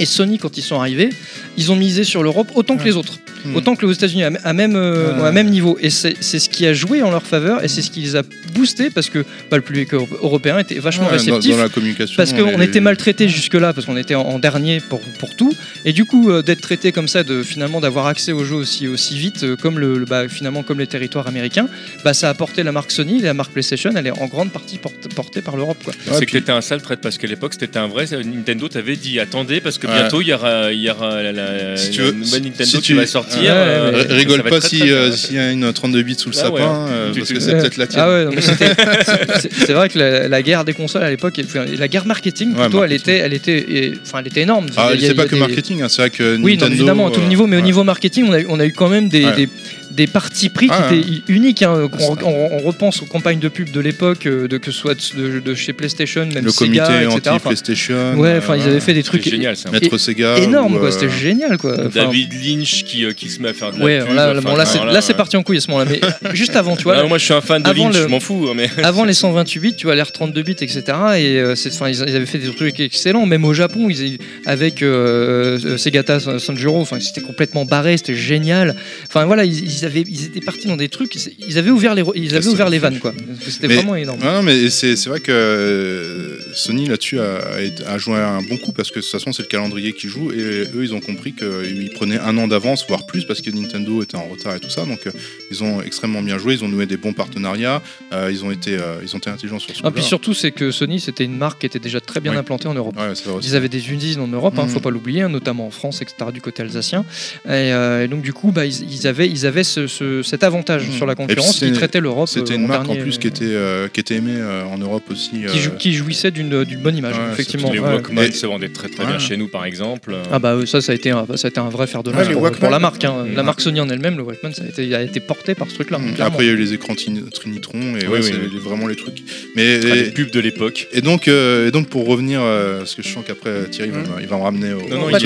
Et Sony, quand ils sont arrivés, ils ont misé sur l'Europe autant que les autres, Hmm. autant que les États-Unis, à, à même, euh, Ouais. à même niveau. Et c'est c'est ce qui a joué en leur faveur et c'est ce qui les a boostés parce que bah, le public euro- européen était vachement ouais, dans, réceptif. dans la communication. Parce qu'on les- était maltraité jusque-là, parce qu'on était en, en dernier pour, pour tout. Et du coup, euh, d'être traité comme ça, de finalement d'avoir accès au jeu aussi, aussi vite, euh, comme, le, le- bah, finalement, comme les territoires américains, bah, ça a porté la marque Sony, la marque PlayStation, elle est en grande partie portée par l'Europe. Ouais, c'est que puis- t'étais un sale traite parce qu'à l'époque c'était un vrai Nintendo t'avait dit attendez parce que. Bientôt il y aura, il y aura la, la- Si tu la veux, nouvelle si- Nintendo si qui tu- va sortir. Ouais, euh, ouais, Rigole pas si, euh, s'il y a une 32 bits sous le Ah ouais. sapin, euh, Tu- parce tu- que c'est Ouais. peut-être la tienne. Ah c'est vrai que la, la guerre des consoles à l'époque, la guerre marketing Ouais, plutôt, elle était, elle était, et- enfin, elle était énorme. Ah, c'est pas que des- marketing, hein, c'est vrai que Oui, non, évidemment, à tout euh, niveau, mais au niveau marketing, on a, eu- on a eu quand même des, Ouais. Des, partis pris Ah, qui étaient uniques. hein. Ah, on, ça. on- on repense aux campagnes de pub de l'époque, euh, de, que ce soit de, de chez PlayStation, même le Sega, comité etc. Anti-PlayStation. ouais, enfin, ils avaient fait des C'était trucs génial ça. Maître Sega. ou, quoi. euh, C'était génial, quoi. David Lynch qui, euh, qui se met à faire de la Ouais, pub. là, enfin, bon, là, c'est, là, euh, parti en couille à ce moment-là. Mais euh, juste avant, tu vois, ah, moi je suis un fan de avant Lynch, le- je m'en fous. hein, Mais... avant les 128 bits, tu vois, les 32 bits, etc. Et euh, c'est, ils, ils avaient fait des trucs excellents. Même au Japon, ils, avec euh, euh, Segata Sanjuro, enfin, c'était complètement barré, c'était génial. Enfin voilà, ils, ils avaient, ils étaient partis dans des trucs. Ils avaient ouvert les, ils avaient ouvert les vannes, quoi. C'était vraiment énorme. Non, mais c'est vrai que euh, Sony là-dessus a, joué un bon coup parce que de toute façon c'est le calendrier qui joue et eux ils ont compris qu'ils prenaient un an d'avance voire plus parce que Nintendo était en retard et tout ça donc euh, ils ont extrêmement bien joué ils ont noué des bons partenariats euh, ils ont été euh, ils ont été intelligents sur ce Ah, puis surtout, c'est que Sony, c'était une marque qui était déjà très bien Oui. implantée en Europe. Ouais. Ils avaient des usines en Europe, hein, Mhm. faut pas l'oublier, hein, notamment en France, etc., du côté alsacien. Et, euh, et donc du coup, bah, ils, ils avaient, ils avaient ce- ce- cet avantage Mhm. sur la concurrence qui c'était- traitait l'Europe. C'était euh, une en marque en plus qui était euh, qui était aimée euh, en Europe aussi qui, euh, jou- qui jouissait d'une bonne image, Ouais, effectivement. Les ouais. Walkman Et- se vendaient très très Ouais. bien chez nous par exemple. Ah bah euh, ça, ça a été un, ça a été un vrai fer de lance pour, Walkman. pour la marque. hein. Mhm. La marque Sony en elle-même, le Walkman, ça a été, a été porté par ce truc-là. Clairement. après il y a eu les écrans Trin- Trinitron et Oui, ouais, oui, c'est oui. les- vraiment les trucs mais Ah, et, les pubs de l'époque. et donc euh, et donc pour revenir euh, parce que je sens qu'après Thierry va me- il va me ramener au Non, non, il,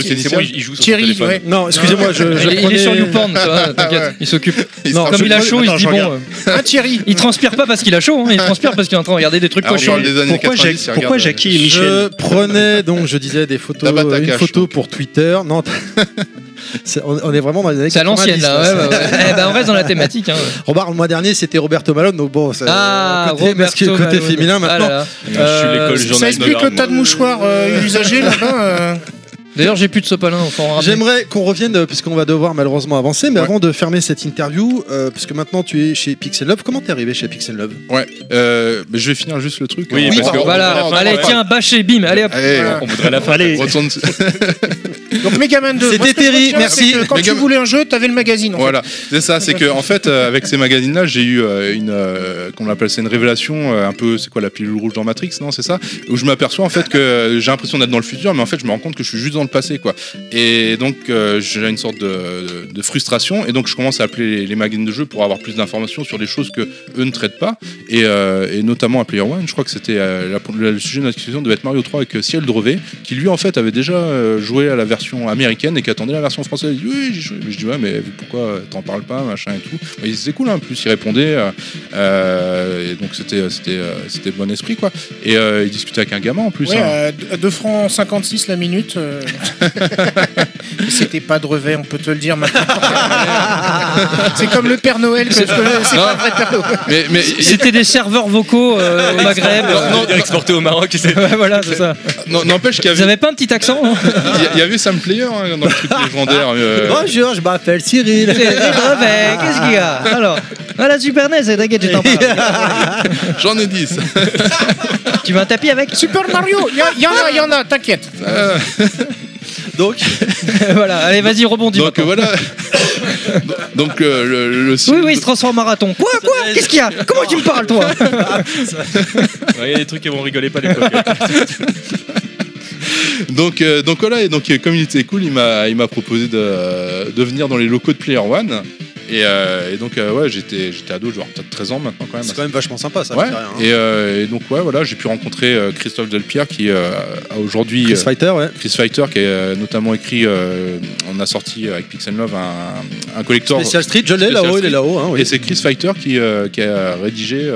joue sur Thierry. Non, excusez-moi, je, il, est- sur YouPorn, t'inquiète, s'occupe. Non, Comme il a chaud, il se dit bon. euh, Ah, Thierry il transpire pas parce qu'il a chaud, hein, il transpire parce qu'il est en train de regarder des trucs Ah, années Pourquoi, 90 Jacques- il pourquoi regarde, Jackie et Je Michel prenais donc, je disais des photos, Tabata une photo pour Twitter. Non, c'est- on, est vraiment dans les années C'est à l'ancienne 90, là, ouais, ça. ouais, ouais. Eh ben, on reste dans la thématique. Hein. Remarque, le mois dernier, c'était Roberto Malone, donc bon, c'est Ah, côté, côté féminin Ah maintenant. là. Je suis Euh, l'école Ça explique le tas de mouchoirs euh, usagés là-bas. euh. D'ailleurs, j'ai plus de sopalin. J'aimerais qu'on revienne, euh, puisqu'on va devoir malheureusement avancer, mais Ouais. avant de fermer cette interview, euh, parce que maintenant tu es chez Pixel Love, comment t'es arrivé chez Pixel Love? Ouais, euh, mais je vais finir juste le truc. Oui, hein. parce que- Voilà, allez, tiens, bâchez, bim, allez hop. Allez, Voilà. On voudrait la fin. Allez. Donc Megaman 2. C'était ce Terry, merci. Quand tu voulais un jeu, t'avais le magazine. en. Voilà, c'est ça, c'est que en fait, euh, avec ces magazines-là, j'ai eu euh, une, euh, qu'on appelle, c'est une révélation, un peu, c'est quoi la pilule rouge dans Matrix, non, c'est ça, où je m'aperçois en fait que j'ai l'impression d'être dans le futur, mais en fait, je me rends compte que je suis juste dans le passé, quoi. Et donc, euh, j'ai une sorte de, de- de frustration, et donc je commence à appeler les, les magazines de jeux pour avoir plus d'informations sur des choses que eux ne traitent pas, et, euh, et notamment à Player One, je crois que c'était le sujet de notre discussion devait être Mario 3 avec Ciel Drevet, qui lui en fait avait déjà joué à la version américaine et qui attendait la version française. Il dit oui, j'ai joué. Mais je dis ouais, mais pourquoi t'en parles pas, machin et tout. Mais c'est cool, hein, en plus il répondait, euh, euh, et donc c'était c'était euh, c'était bon esprit quoi. Et euh, il discutait avec un gamin en plus. Ouais, hein. à 2 francs 56 la minute. euh, C'était pas de revers, on peut te le dire maintenant. c'est comme le Père Noël que. C'est pas un vrai Père Noël. Mais mais C'était des serveurs vocaux euh, au Maghreb. Non, non, exporté au Maroc. c'est- Ouais, voilà, c'est ça. non, n'empêche qu'il y Vous avait avez pas un petit accent hein il y y avait Player hein, dans le truc légendaire. euh, Bonjour, je m'appelle Cyril. Brevets, Qu'est-ce qu'il y a? Alors, à la Super NES, t'inquiète, je t'en parle. J'en ai 10. Tu veux un tapis avec? Super Mario, il y, a- y en a, il y en a, t'inquiète. Donc, Voilà, allez, vas-y, rebondis. Donc euh, maintenant. voilà. Donc euh, le, le- Oui, oui, il se transforme en marathon. Quoi, quoi Qu'est-ce qu'il y a? Comment tu me parles, toi? Ouais, Il y a des trucs qui vont rigoler pas l'époque. Donc, euh, donc voilà, et donc euh, comme il était cool, il m'a, il m'a proposé de, de venir dans les locaux de Player One. Et, euh, et donc, ouais, j'étais, j'étais ado, avoir peut-être 13 ans maintenant quand même. c'est quand même vachement sympa ça. Ouais, rien, hein. et, et donc, ouais, voilà, j'ai pu rencontrer Christophe Delpierre qui a aujourd'hui. Chris Fighter, ouais. Chris Fighter qui a notamment écrit, on a sorti avec Pixel Love un, un collector. Special Street, je l'ai là-haut, il est là-haut. Hein, oui. Et c'est Chris Fighter qui, qui a rédigé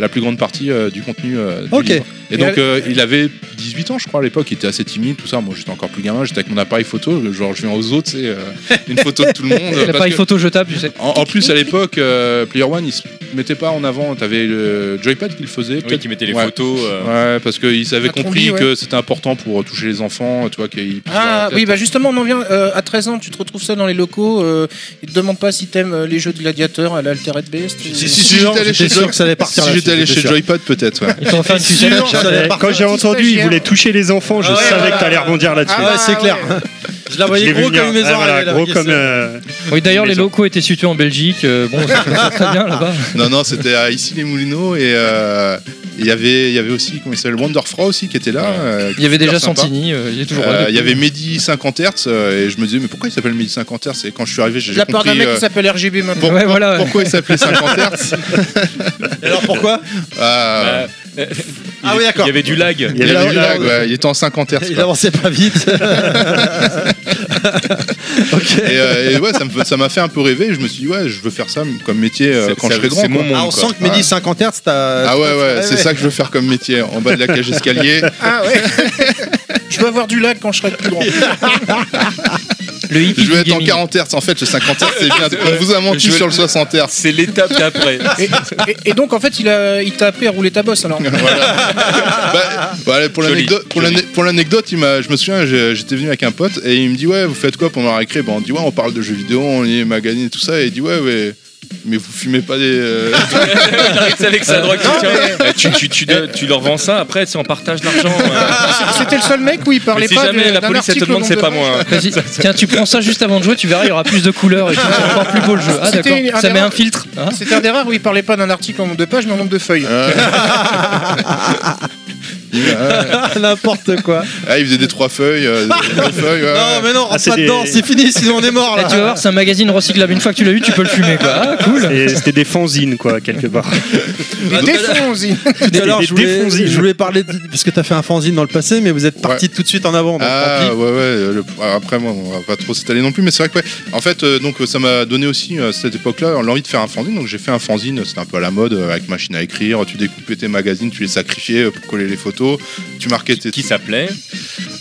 la plus grande partie du contenu du Ok. livre. Et, Et donc elle- euh, il avait 18 ans je crois à l'époque, il était assez timide, tout ça. Moi j'étais encore plus gamin, j'étais avec mon appareil photo, genre je viens aux autres, c'est une photo de tout le monde. L'appareil que- photo jetable, tu sais. en, en plus à l'époque, euh, Player One il se mettait pas en avant, t'avais le Joypad qui le faisait. Oui, qui mettait les Ouais. photos. euh, Ouais, parce qu'ils avaient combi, compris ouais. que c'était important pour toucher les enfants, tu vois, Ah oui, bah justement, on en vient. euh, à 13 ans, tu te retrouves ça dans les locaux. euh, ils te demandent pas si t'aimes euh, les jeux de gladiateurs à l'Altered Beast. Si, Si, si, j'étais allé chez sûr Joy- que ça allait partir si là-dessus, j'étais allé j'étais chez sûr. Joypad peut-être. Ils quand j'ai entendu, il voulait toucher les enfants, je Ah savais que t'allais rebondir là-dessus. Ah ouais, c'est clair. Je la voyais gros comme une maison. Ah, gros comme. euh, Oui, d'ailleurs, les locaux étaient situés en Belgique. euh, bon, ça fait très bien là-bas. Non, non, c'était à ici les Moulineaux et euh, il y avait, il y avait aussi, comment il s'appelle, Wonderfra aussi qui était là. euh, Il y avait déjà sympa. Santini, euh, il est toujours Euh, là. il y avait Mehdi 50 Hz euh, et je me disais mais pourquoi il s'appelle Mehdi 50 Hz et quand je suis arrivé j'ai De la part d'un compris mec euh, qui s'appelle RGB maintenant. pour- Ouais, voilà, ouais. pourquoi il s'appelait 50 Hz Et alors pourquoi? Bah, Ah oui, d'accord. Il y avait du lag. il y il y avait du lag, ouais, il était en 50 Hz Il quoi. avançait pas vite. ok. et, euh, et ouais ça me- ça m'a fait un peu rêver je me suis dit ouais je veux faire ça comme métier euh, C'est- quand c'est- je serai grand c'est mon monde. Ah, on quoi. sent que Mehdi 50 Hz, t'as. ah ouais ouais c'est ça que je veux faire comme métier en bas de la cage d'escalier Ah ouais. je veux avoir du lag quand je serai plus grand. Le hippie je veux être en gaming. 40 Hz en fait le 50 Hz c'est bien on vous a menti sur le 60 Hz C'est l'étape d'après. Et, et- et donc, en fait, il a, il t'a appris à rouler ta bosse alors. Bah, bah, allez, pour l'anecdote, pour pour l'anecdote, il m'a- je me souviens, j'étais venu avec un pote et il me dit ouais, vous faites quoi pendant la récré? Bah, on dit ouais, on parle de jeux vidéo, on lit les magazines et tout ça. Et il dit ouais, ouais, mais vous fumez pas des. euh, avec sa drogue. Tu, tu, tu, tu leur vends ça, après, si on partage l'argent. euh, C'était le seul mec où il parlait mais si pas jamais de- la police elle te demande, c'est pas moi. hein. Vas-y, tiens, tu prends ça juste avant de jouer, tu verras, il y aura plus de couleurs et tout, c'est encore plus beau le jeu. Ah d'accord, ça met un filtre. hein. C'était un des rares où il parlait pas d'un article en nombre de pages, mais en nombre de feuilles. euh, N'importe quoi. ah, il faisait des trois feuilles, euh, des trois feuilles. ouais, Non, mais non, rentre c'est pas des- dedans, c'est fini, sinon on est mort Là, là. tu vas voir, c'est un magazine recyclable. Une fois que tu l'as eu, tu peux le fumer quoi. Ah cool. et C'était des fanzines, quoi, quelque part. Des défonds aussi. Tout à l'heure, des je voulais, défonzines. je voulais parler de- parce que t'as fait un fanzine dans le passé, mais vous êtes parti tout de suite en avant. donc Ah tant pis. ouais ouais le- après moi on va pas trop s'étaler non plus mais c'est vrai que ouais. en fait euh, donc ça m'a donné aussi euh, à cette époque là l'envie de faire un fanzine donc j'ai fait un fanzine c'était un peu à la mode euh, avec machine à écrire tu découpais tes magazines tu les sacrifiais euh, pour coller les photos tu marquais tes Qui s'appelait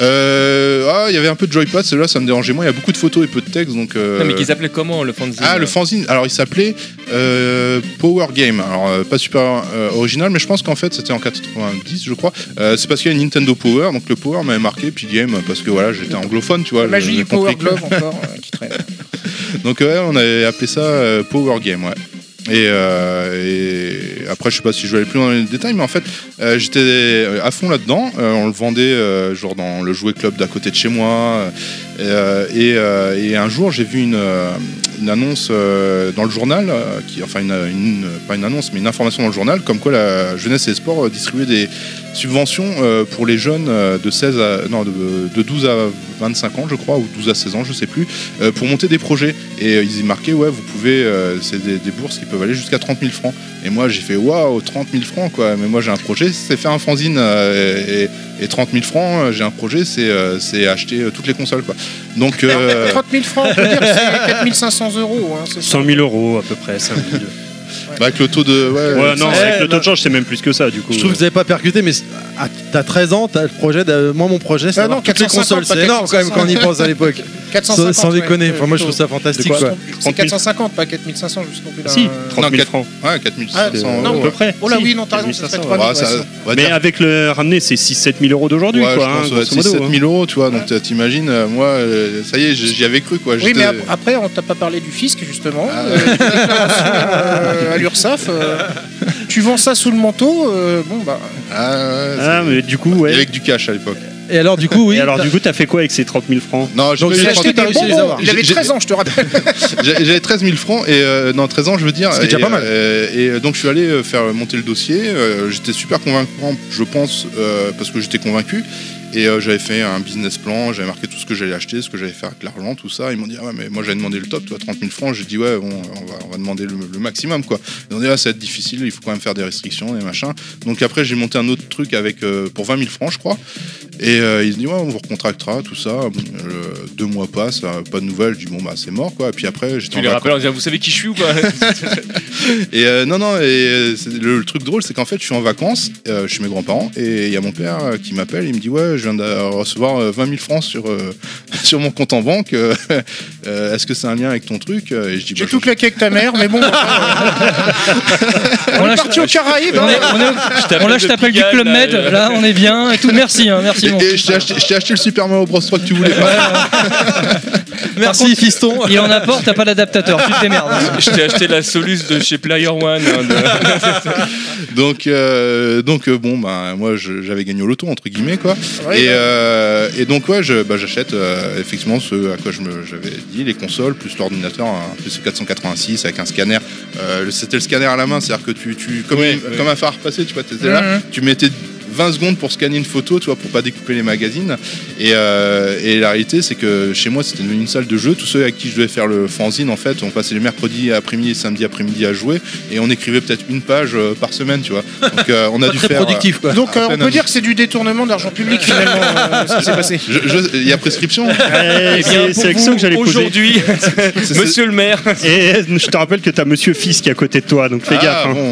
Euh, ah, il y avait un peu de joypad, celui-là ça me dérangeait moins, il y a beaucoup de photos et peu de texte donc. euh, Non, mais qu'ils appelaient comment le fanzine Ah, le fanzine, alors il s'appelait euh, Power Game. Alors, euh, pas super euh, original, mais je pense qu'en fait c'était en 90, je crois. Euh, c'est parce qu'il y a une Nintendo Power, donc le Power m'avait marqué, puis Game, parce que voilà, j'étais anglophone, tu vois. La magie j'ai du Power Glove encore euh, qui traîne. Donc, ouais, on avait appelé ça euh, Power Game, ouais. Et, euh, après, je sais pas si je vais aller plus dans les détails, mais en fait, euh, j'étais à fond là-dedans. Euh, on le vendait euh, genre dans le jouet club d'à côté de chez moi. Et, un jour, j'ai vu une, une annonce euh, dans le journal, euh, qui, enfin, une, pas une annonce, mais une information dans le journal, comme quoi la jeunesse et sports euh, distribuait des subventions pour les jeunes de 16 à, non, de, de 12 à 25 ans, je crois, ou 12 à 16 ans, je sais plus, pour monter des projets. Et ils y marquaient, ouais, vous pouvez, c'est des, bourses qui peuvent aller jusqu'à 30 000 francs. Et moi, j'ai fait, waouh, 30 000 francs, quoi. Mais moi, j'ai un projet, c'est faire un fanzine. et, et 30 000 francs, euh, j'ai un projet, c'est euh, c'est acheter euh, toutes les consoles, quoi. Donc, euh, 30 000 francs, on peut dire que c'est 4 500 euros. Hein, c'est ça. 100 000 euros à peu près, 5 000. Bah, avec le taux de. Ouais, Ouais, non, avec le taux de change, c'est même plus que ça, du coup. Je trouve que vous n'avez pas percuté, mais ah, t'as 13 ans, t'as le projet. de- Moi, mon projet, c'est Ah d'avoir non, toutes les 450, consoles. C'est énorme quand même quand on y pense à l'époque. 450, Sans, sans déconner. ouais, Enfin, moi, je trouve ça fantastique. C'est quoi. c'est 450, pas 4500, juste non plus. là. Si, Euh, 30 Non, 000 quatre- francs. Ouais, 4 Ah, 700 non, à peu près. Oh là Si, oui, non, t'as raison, ça serait 4500, 3 Ouais, 000. ça- ouais, on va Mais dire- avec le ramené, c'est 6-7 000 euros d'aujourd'hui, Ouais, quoi. je hein, pense, ouais, grosso 6 modo, 7 hein. 000 euros, tu vois. Donc, t'imagines, euh, moi, euh, ça y est, j'y avais cru, quoi. Oui, mais ap- après, on t'a pas parlé du fisc, justement. Euh, à l'URSSAF. euh, tu vends ça sous le manteau, euh, bon, bah. Ah, ouais, Ah, c'est- mais du coup, ouais. avec du cash à l'époque. Et alors, du coup, oui. Et alors, du coup, t'as fait quoi avec ces 30 000 francs? Non, j'ai Donc, eu acheté des t'as réussi à les bonbons. avoir. Il avait J'ai- 13 ans, je te rappelle. J'ai- J'avais 13 000 francs et euh, non 13 ans je veux dire. C'est déjà Et, pas mal. euh, et euh, donc je suis allé euh, faire monter le dossier. euh, j'étais super convaincant, je pense, euh, parce que j'étais convaincu. Et euh, j'avais fait un business plan, j'avais marqué tout ce que j'allais acheter, ce que j'allais faire avec l'argent, tout ça. Ils m'ont dit ah ouais mais moi j'avais demandé le top, toi 30 000 francs. J'ai dit ouais bon on va, on va demander le, le maximum quoi. Ils m'ont dit ah ça va être difficile, il faut quand même faire des restrictions et machin. Donc après j'ai monté un autre truc avec euh, pour 20 000 francs je crois. Et euh, ils se disent ouais on vous recontractera tout ça. Deux mois passent, pas de nouvelles. Je dis bon bah c'est mort quoi. Et puis après j'étais Tu en les vacances. rappelles en disant Vous savez qui je suis ou pas Et non, non, et le, le truc drôle, c'est qu'en fait, je suis en vacances chez mes grands-parents et il y a mon père qui m'appelle. Il me dit Ouais, je viens de recevoir euh, 20 000 francs sur, euh, sur mon compte en banque. euh, euh, Est-ce que c'est un lien avec ton truc? J'ai bah, tout claqué avec ta mère, mais bon. On est parti au Caraïbes. On, est- hein. on est- on là, je t'appelle du Club Med, là, là, on est bien, et tout. Merci, hein, merci, Et, mon et je t'ai acheté, je t'ai acheté le Super Mario Bros 3 que tu voulais pas. Merci, fiston. Il en apporte, t'as pas d'adaptateur, tu te démerdes. Je t'ai acheté la Solus de chez Player One. hein, de- Donc, euh, donc euh, bon, bah, moi, j'avais gagné au loto, entre guillemets, quoi. Ouais, et, bah. euh, et donc, ouais, je- bah, j'achète euh, effectivement ce à quoi je me- j'avais dit, les consoles, plus l'ordinateur, un PC 486 avec un scanner. Euh, le- C'était le scanner à la main, c'est-à-dire que tu, tu comme, Ouais, une- ouais. comme un phare passé, tu vois, tu étais là, Mhm. tu mettais 20 secondes pour scanner une photo, tu vois, pour pas découper les magazines. Et, euh, et la réalité, c'est que chez moi, c'était devenu une salle de jeu. Tous ceux avec qui je devais faire le fanzine, en fait, on passait les mercredis après-midi et samedi après-midi à jouer. Et on écrivait peut-être une page euh, par semaine, tu vois. Donc euh, on a dû très faire. productif, quoi. Donc, euh, on peut dire que c'est du détournement d'argent public, finalement, euh, ce qui s'est passé. Il y a prescription Eh, bien, C'est ça que j'allais poser. Aujourd'hui, monsieur le maire. Et je te rappelle que t'as Monsieur Fils qui est à côté de toi, donc fais Ah, gaffe. hein. bon.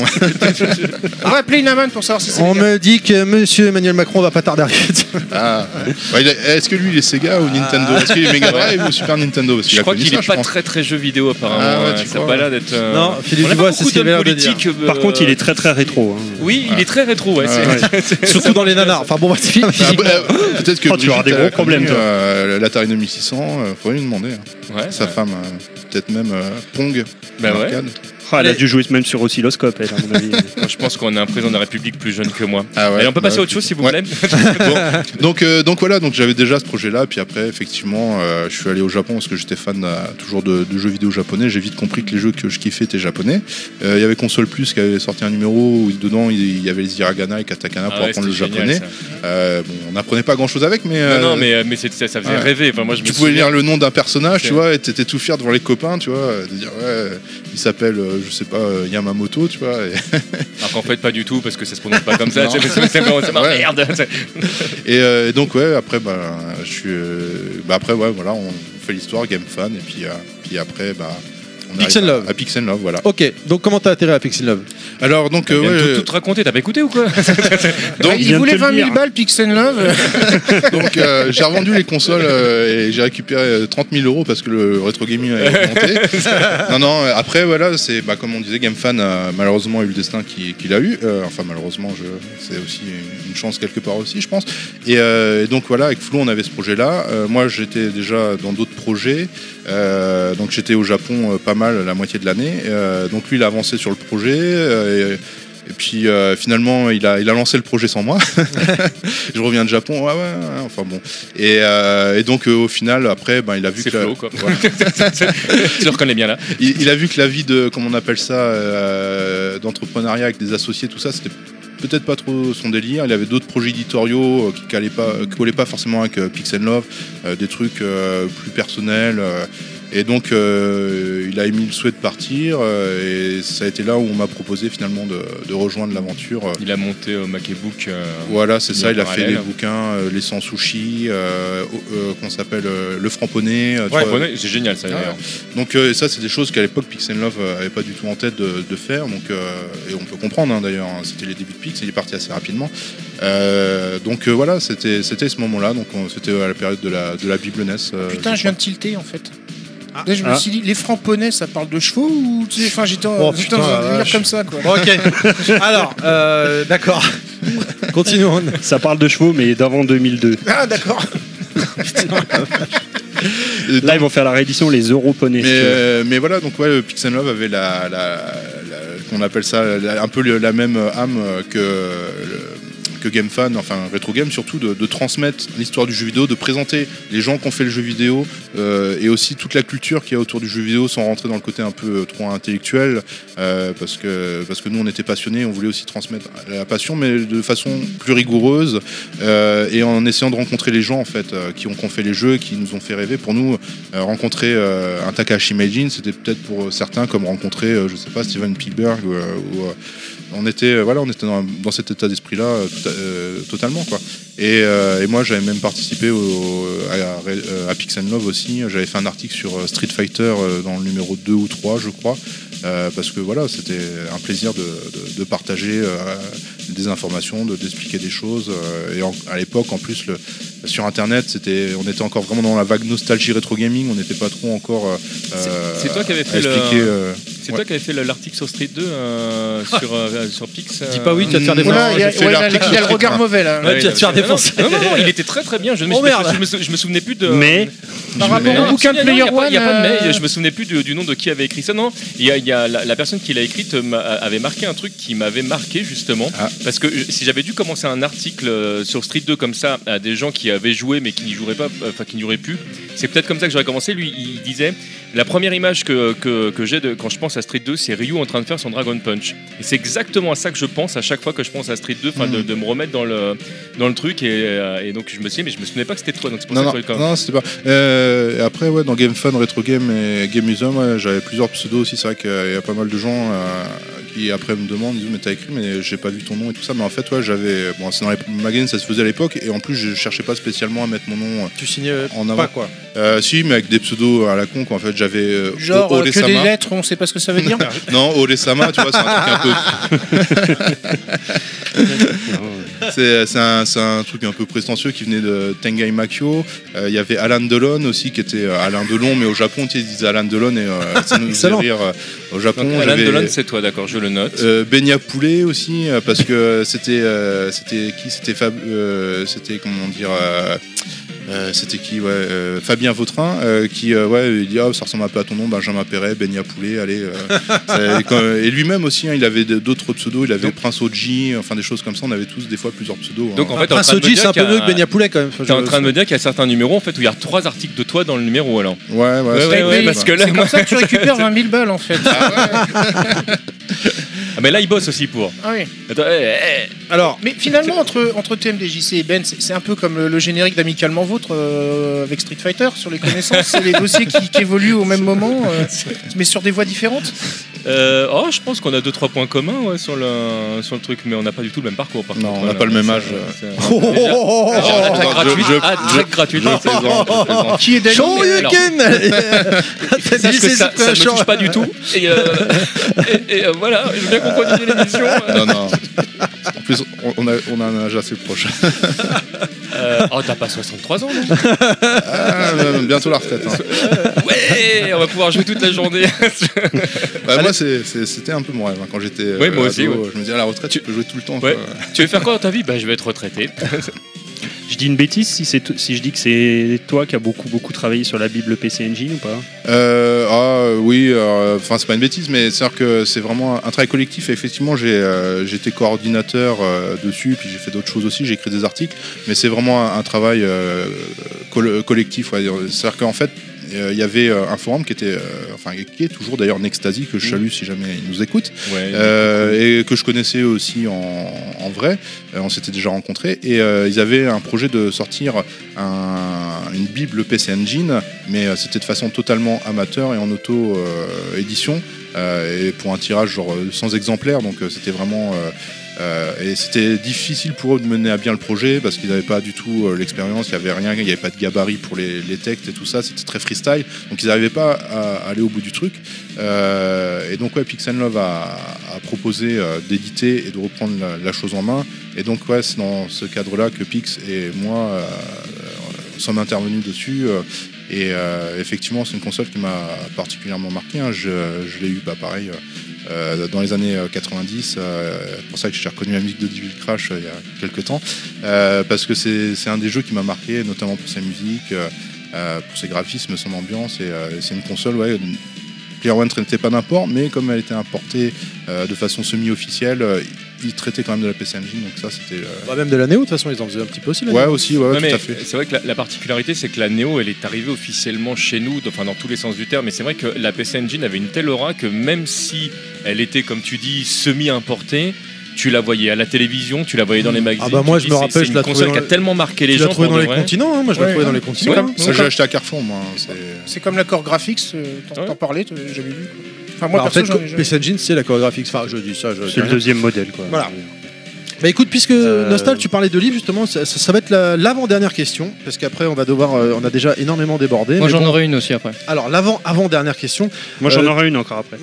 On va appeler une amende pour savoir si c'est. On me dit que monsieur Emmanuel Macron va pas tarder à arriver. Ah. Ouais, il a- Est-ce que lui, il est Sega ou Nintendo Est-ce qu'il est Mega Drive ou Super Nintendo Parce Je a crois connu qu'il ça, est je pas très très jeu vidéo apparemment. Ah ouais, tu ça a crois, pas l'air d'être. euh, Non, Philippe on a Dubois, pas c'est beaucoup ce qu'il d'hommes avait l'air de dire. politiques. Par euh, contre, il est très très rétro. hein. Oui, il est très rétro. Ouais, Ah, c'est- Surtout dans les nanars. Enfin bon, c'est Ah, bah, euh, Peut-être que Oh, tu vas avoir Brigitte, des elle gros connu, problèmes, toi. euh, L'Atari 2600, euh, faudrait lui demander. hein. Ouais, Sa ouais. femme, euh, peut-être même euh, Pong. Bah ouais. arcade. Ah, elle a dû jouer même sur oscilloscope, elle, à mon avis. Moi, je pense qu'on a un président de la République plus jeune que moi. Ah ouais, Allez, on peut passer à autre chose, s'il vous plaît. Bon, donc, euh, donc voilà, donc j'avais déjà ce projet-là, puis après effectivement, euh, je suis allé au Japon parce que j'étais fan euh, toujours de, de jeux vidéo japonais. J'ai vite compris que les jeux que je kiffais étaient japonais. Euh, Il y avait Console Plus qui avait sorti un numéro où dedans il y avait les hiragana et katakana Ah pour ouais, apprendre le japonais. génial, Euh, bon, on n'apprenait pas grand-chose avec, mais ça. euh, Non, non, mais, mais c'est- ça, ça faisait ouais. rêver. Enfin, moi, je me tu pouvais souviens- lire le nom d'un personnage, tu vois, et t'étais tout fier devant les copains, tu vois, de dire ouais, il s'appelle, euh, je sais pas, euh, Yamamoto, tu vois. et- Alors qu'en fait, pas du tout, parce que ça se prononce pas comme ça. C'est ma Ouais. merde. Et, euh, et donc ouais, après bah, je suis, euh, bah, après ouais, voilà, on fait l'histoire, Game Fan, et puis, euh, puis après bah, Pix arrive and à- Love. À, Pix and Love, voilà. Ok, donc comment t'as atterri à Pixel Love? Alors donc, euh, viens ouais, euh, tout, tout raconter, t'as pas écouté ou quoi? Donc, il voulait te le 20 000 dire. balles, Pixel Love. donc euh, j'ai revendu les consoles euh, et j'ai récupéré euh, 30 000 euros parce que le rétro gaming a augmenté. non, non. Après, voilà, c'est bah, comme on disait, GameFan a malheureusement eu le destin qu'il qu'il a eu. Euh, enfin, malheureusement, je, c'est aussi une chance quelque part aussi, je pense. Et, euh, et donc voilà, avec Flo, on avait ce projet-là. Euh, moi, j'étais déjà dans d'autres projets. Euh, donc j'étais au Japon euh, pas mal la moitié de l'année. Euh, donc lui, il a avancé sur le projet. et, et puis euh, finalement, il a, il a lancé le projet sans moi. je reviens de Japon, ouais, ouais, ouais, enfin bon. Et, euh, et donc euh, au final, après, ben, il a vu que la- Flo, quoi. voilà. Tu le reconnais bien là. il, il a vu que la vie de, comment on appelle ça, d'entrepreneuriat avec des associés, tout ça, c'était peut-être pas trop son délire. Il avait d'autres projets éditoriaux euh, qui pas, qui collaient pas forcément avec euh, Pix and Love, euh, des trucs euh, plus personnels. Euh, et donc, euh, il a émis le souhait de partir, euh, et ça a été là où on m'a proposé finalement de, de rejoindre l'aventure. euh, Il a monté au Macbook. euh, voilà, c'est ça. Il a fait les bouquins, euh, les sans sushi, euh, euh, qu'on s'appelle euh, le framponnet. euh, tu Ouais, c'est génial ça Ah d'ailleurs. Donc euh, ça, c'est des choses qu'à l'époque Pix and Love euh, avait pas du tout en tête de, de faire. Donc euh, et on peut comprendre hein, d'ailleurs. hein, c'était les débuts de Pix, il est parti assez rapidement. Euh, donc euh, voilà, c'était c'était ce moment-là. Donc on- c'était à la période de la de la Bible euh, Putain, je viens de tilter en fait. Là, je me Ah. suis dit, les framponnais, ça parle de chevaux ou tu sais, enfin, j'étais Oh, en j'étais putain, la délire vache. comme ça quoi. Bon, ok. Alors, euh, d'accord. Continuons. Ça parle de chevaux, mais d'avant 2002. Ah d'accord. Là, ils vont faire la réédition Les Europonais. Mais, euh, mais voilà, donc ouais, Pix and Love avait la, la, la- qu'on appelle ça la- un peu le- la même âme que le- que GameFan, enfin Retro Game surtout, de, transmettre l'histoire du jeu vidéo, de présenter les gens qui ont fait le jeu vidéo euh, et aussi toute la culture qu'il y a autour du jeu vidéo sans rentrer dans le côté un peu trop intellectuel euh, parce, que, parce que nous on était passionnés, on voulait aussi transmettre la passion mais de façon plus rigoureuse euh, et en essayant de rencontrer les gens en fait euh, qui ont, fait les jeux, qui nous ont fait rêver. Pour nous, euh, rencontrer euh, un Takahashi Meijin, c'était peut-être pour certains comme rencontrer, euh, je sais pas, Steven Spielberg ou, euh, euh, on était, euh, voilà, on était dans, cet état d'esprit-là euh, euh, totalement quoi. Et, moi, j'avais même participé à, à Pix and Love aussi. J'avais fait un article sur Street Fighter dans le numéro 2 ou 3, je crois. Parce que voilà, c'était un plaisir de, partager des informations, de d'expliquer des choses. euh, et en- à l'époque, en plus, le, sur Internet, c'était, on était encore vraiment dans la vague nostalgie rétro gaming. On n'était pas trop encore. euh, C'est- euh, c'est toi qui avais fait le- euh, C'est Ouais. toi qui avais fait le- l'article sur Street 2 euh, sur, euh, sur Pix. Dis pas oui, tu vas te faire Non, défoncer. Il y a, le regard mauvais là. Ouais, tu vas te faire défoncer. Non, non, non, il était très très bien. Je, me- Oh, merde. je, me, sou- je me souvenais plus de. Mais- Par rapport au bouquin de Player pas- Il n'y a pas de One, mais. Je me souvenais plus du, du nom de qui avait écrit ça. Non, il y a, il y a la, la personne qui l'a écrite avait marqué un truc qui m'avait marqué justement. Ah. Parce que euh, si j'avais dû commencer un article euh, sur Street 2 comme ça à des gens qui avaient joué mais qui n'y joueraient pas, euh, enfin qui n'y auraient pu, c'est peut-être comme ça que j'aurais commencé. Lui, il disait la première image que, que, que j'ai de- quand je pense à Street 2, c'est Ryu en train de faire son Dragon Punch. Et c'est exactement à ça que je pense à chaque fois que je pense à Street 2, enfin de, Mhm. de me remettre dans le, dans le truc. Et, euh, et donc je me suis dit, mais je me souvenais pas que c'était toi. Donc c'est pour Non, ça non, que non, c'était pas. Euh, après, ouais, dans Game Fun, Retro Game et Game Museum, ouais, j'avais plusieurs pseudos aussi. C'est vrai qu'il y a pas mal de gens euh, qui après me demandent, ils disent mais t'as écrit, mais j'ai pas vu ton nom et tout ça. Mais en fait, ouais, j'avais. Bon, c'est dans les magazines, ça se faisait à l'époque, et en plus, je cherchais pas spécialement à mettre mon nom. Tu signes En avant. pas quoi. Euh, si, mais avec des pseudos à la con, quoi. En fait, j'avais. euh, Genre O- euh, que des Ole-sama. lettres, on sait pas ce que ça veut dire. Non, Ole-sama, tu vois, c'est un truc un peu. C'est c'est un, truc un peu prétentieux qui venait de Tengai Makio. Euh, Il y avait Alan Delon aussi, qui était euh, Alain Delon, mais au Japon, tu sais, ils disaient Alan Delon et euh, ça nous faisait rire euh, au Japon. Donc, Alan Delon, c'est toi, d'accord, je le note. euh, Benya Poulet aussi, euh, parce que c'était euh, c'était qui? C'était Fab, euh, c'était comment dire euh, euh, c'était qui ouais, euh, Fabien Vautrin euh, qui euh, ouais il dit ah, ça ressemble un peu à ton nom Benjamin Perret Benya Poulet allez euh, ça- et, quand- et lui-même aussi hein, il avait d'autres pseudos il avait Donc- Prince Oji enfin des choses comme ça on avait tous des fois plusieurs pseudos Donc hein. en fait, Prince Oji, c'est un peu mieux que Benya Poulet quand même. T'es en train de me dire qu'il y a certains numéros en fait où il y a trois articles de toi dans le numéro alors. ouais ouais, Ouais, ouais, ouais, parce que là, c'est comme ça que tu récupères 20 000 balles en fait. Ah, mais là il bosse aussi pour. Ah oui. Attends, eh, eh, Alors, Mais finalement, entre, entre TMDJC et Ben, c'est c'est un peu comme le, le générique d'Amicalement Vôtre euh, avec Street Fighter sur les connaissances. c'est les dossiers qui, qui évoluent au même moment, euh, mais sur des voies différentes. Euh, oh, je pense qu'on a deux trois points communs ouais, sur le sur le truc, mais on n'a pas du tout le même parcours. Par Non, contre, on n'a voilà. pas le même C'est- âge. c'est- Oh, oh, oh, oh, je- gratuite. Qui est Daniel Sache que ça, un me touche pas du tout. Et, euh, et- et, euh, voilà, je veux bien qu'on continue l'émission. Non, non. Plus, on- a, on a un âge assez proche. Euh, oh, t'as pas 63 ans, non Ah, euh, bientôt la retraite. hein. Ouais, on va pouvoir jouer toute la journée. Ouais, moi, c'était un peu mon rêve. hein. Quand j'étais euh, Ouais, moi aussi, ado, ouais. je me disais à la retraite, tu peux jouer tout le temps. Ouais. tu veux faire quoi dans ta vie? Bah, je vais être retraité. Je dis une bêtise si, si je dis que c'est toi qui as beaucoup beaucoup travaillé sur la Bible PC Engine ou pas? Euh, ah oui, euh, enfin c'est pas une bêtise, mais c'est que c'est vraiment un travail collectif. Et effectivement, j'ai euh, j'étais coordinateur euh, dessus, puis j'ai fait d'autres choses aussi. J'ai écrit des articles, mais c'est vraiment un, travail euh, col- collectif. C'est-à-dire qu'en fait, euh, il y avait euh, un forum qui était, euh, enfin qui est toujours d'ailleurs Nextasy que je salue si jamais il nous écoute. Ouais, et que je connaissais aussi en, en vrai. On s'était déjà rencontrés. Et ils avaient un projet de sortir un- une Bible PC Engine, mais c'était de façon totalement amateur et en auto-édition. et pour un tirage genre 100 exemplaires. Donc c'était vraiment. Euh, et c'était difficile pour eux de mener à bien le projet parce qu'ils n'avaient pas du tout euh, l'expérience, il n'y avait rien, il n'y avait pas de gabarit pour les, textes et tout ça, c'était très freestyle. Donc ils n'arrivaient pas à aller au bout du truc. Euh, et donc ouais, Love a, proposé d'éditer et de reprendre la, chose en main. Et donc ouais, c'est dans ce cadre-là que Pix et moi sommes intervenus dessus. et effectivement, c'est une console qui m'a particulièrement marqué. hein. Je, l'ai eu, bah, pareil, euh, euh, dans les années euh, 90. euh, c'est pour ça que j'ai reconnu la musique de Devil Crash euh, il y a quelques temps. Euh, parce que c'est un des jeux qui m'a marqué, notamment pour sa musique, euh, euh, pour ses graphismes, son ambiance. Et euh, c'est une console, ouais. Player One traitait pas d'import, mais comme elle était importée euh, de façon semi-officielle, euh, il traitait quand même de la PC Engine. Donc ça, c'était. euh, Bah, même de la Néo, de toute façon, ils en faisaient un petit peu aussi. la Ouais, aussi, ouais, tout à fait. C'est vrai que la, la particularité, c'est que la Neo, elle est arrivée officiellement chez nous, enfin dans tous les sens du terme. Mais c'est vrai que la PC Engine avait une telle aura que même si elle était, comme tu dis, semi-importée, tu la voyais à la télévision, tu la voyais dans les magazines. Ah bah moi, tu je me rappelle, c'est je une la trouvais console qui a le- tellement marqué les gens. l'as trouvé pour dans les continents, hein, moi je l'ai trouvé dans les continents. Hein. Ça, j'ai acheté à Carrefour, moi. hein, c'est- comme l'accord graphique, ce- t'en parlais, t'as jamais vu. Enfin, moi, Bah, en perso, fait, j'en ai jamais PC Engine, c'est la chorégraphie. Enfin, je dis ça, je dis C'est le rien. deuxième modèle quoi. Voilà. Bah écoute, puisque Euh, Nostal, tu parlais de livres justement, ça, ça- ça va être la- l'avant-dernière question, parce qu'après on va devoir, euh, on a déjà énormément débordé. Moi j'en bon. aurais une aussi après. Alors l'avant, avant-dernière question. Moi j'en Euh, aurai une encore après.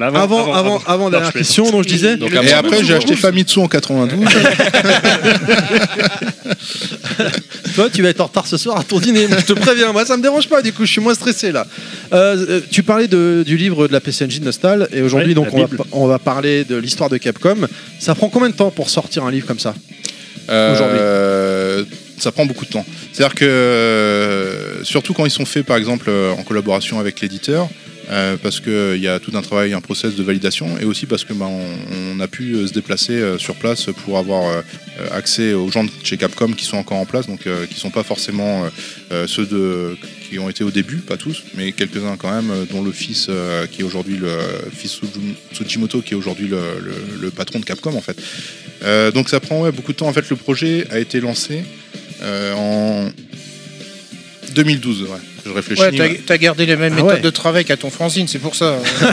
Avant, avant, avant, dernière Non, je question, donc je disais. Donc, Et avant- après, j'ai acheté Famitsu en 92. Toi, tu vas être en retard ce soir à ton dîner. je te préviens. Moi, ça me dérange pas. Du coup, je suis moins stressé là. Euh, euh, tu parlais de- du livre de la PC Engine Nostal, et aujourd'hui, Ouais, donc, va, on va parler de l'histoire de Capcom. Ça prend combien de temps pour sortir un livre comme ça Euh, ça prend beaucoup de temps. C'est-à-dire que, euh, surtout quand ils sont faits, par exemple, euh, en collaboration avec l'éditeur, euh, parce qu'il y a tout un travail, un process de validation, et aussi parce que bah, on, on a pu euh, se déplacer euh, sur place pour avoir euh, euh, accès aux gens de chez Capcom qui sont encore en place, donc euh, qui sont pas forcément euh, euh, ceux de, qui ont été au début, pas tous, mais quelques-uns quand même, euh, dont le fils euh, qui est aujourd'hui le fils Tsujim- Tsujimoto, qui est aujourd'hui le, le- le patron de Capcom en fait. Euh, donc ça prend beaucoup de temps. En fait, le projet a été lancé euh, en 2012. Ouais. Je réfléchis. Ouais, t'as- t'as gardé les mêmes Ah méthodes ouais. de travail qu'à ton fanzine, c'est pour ça.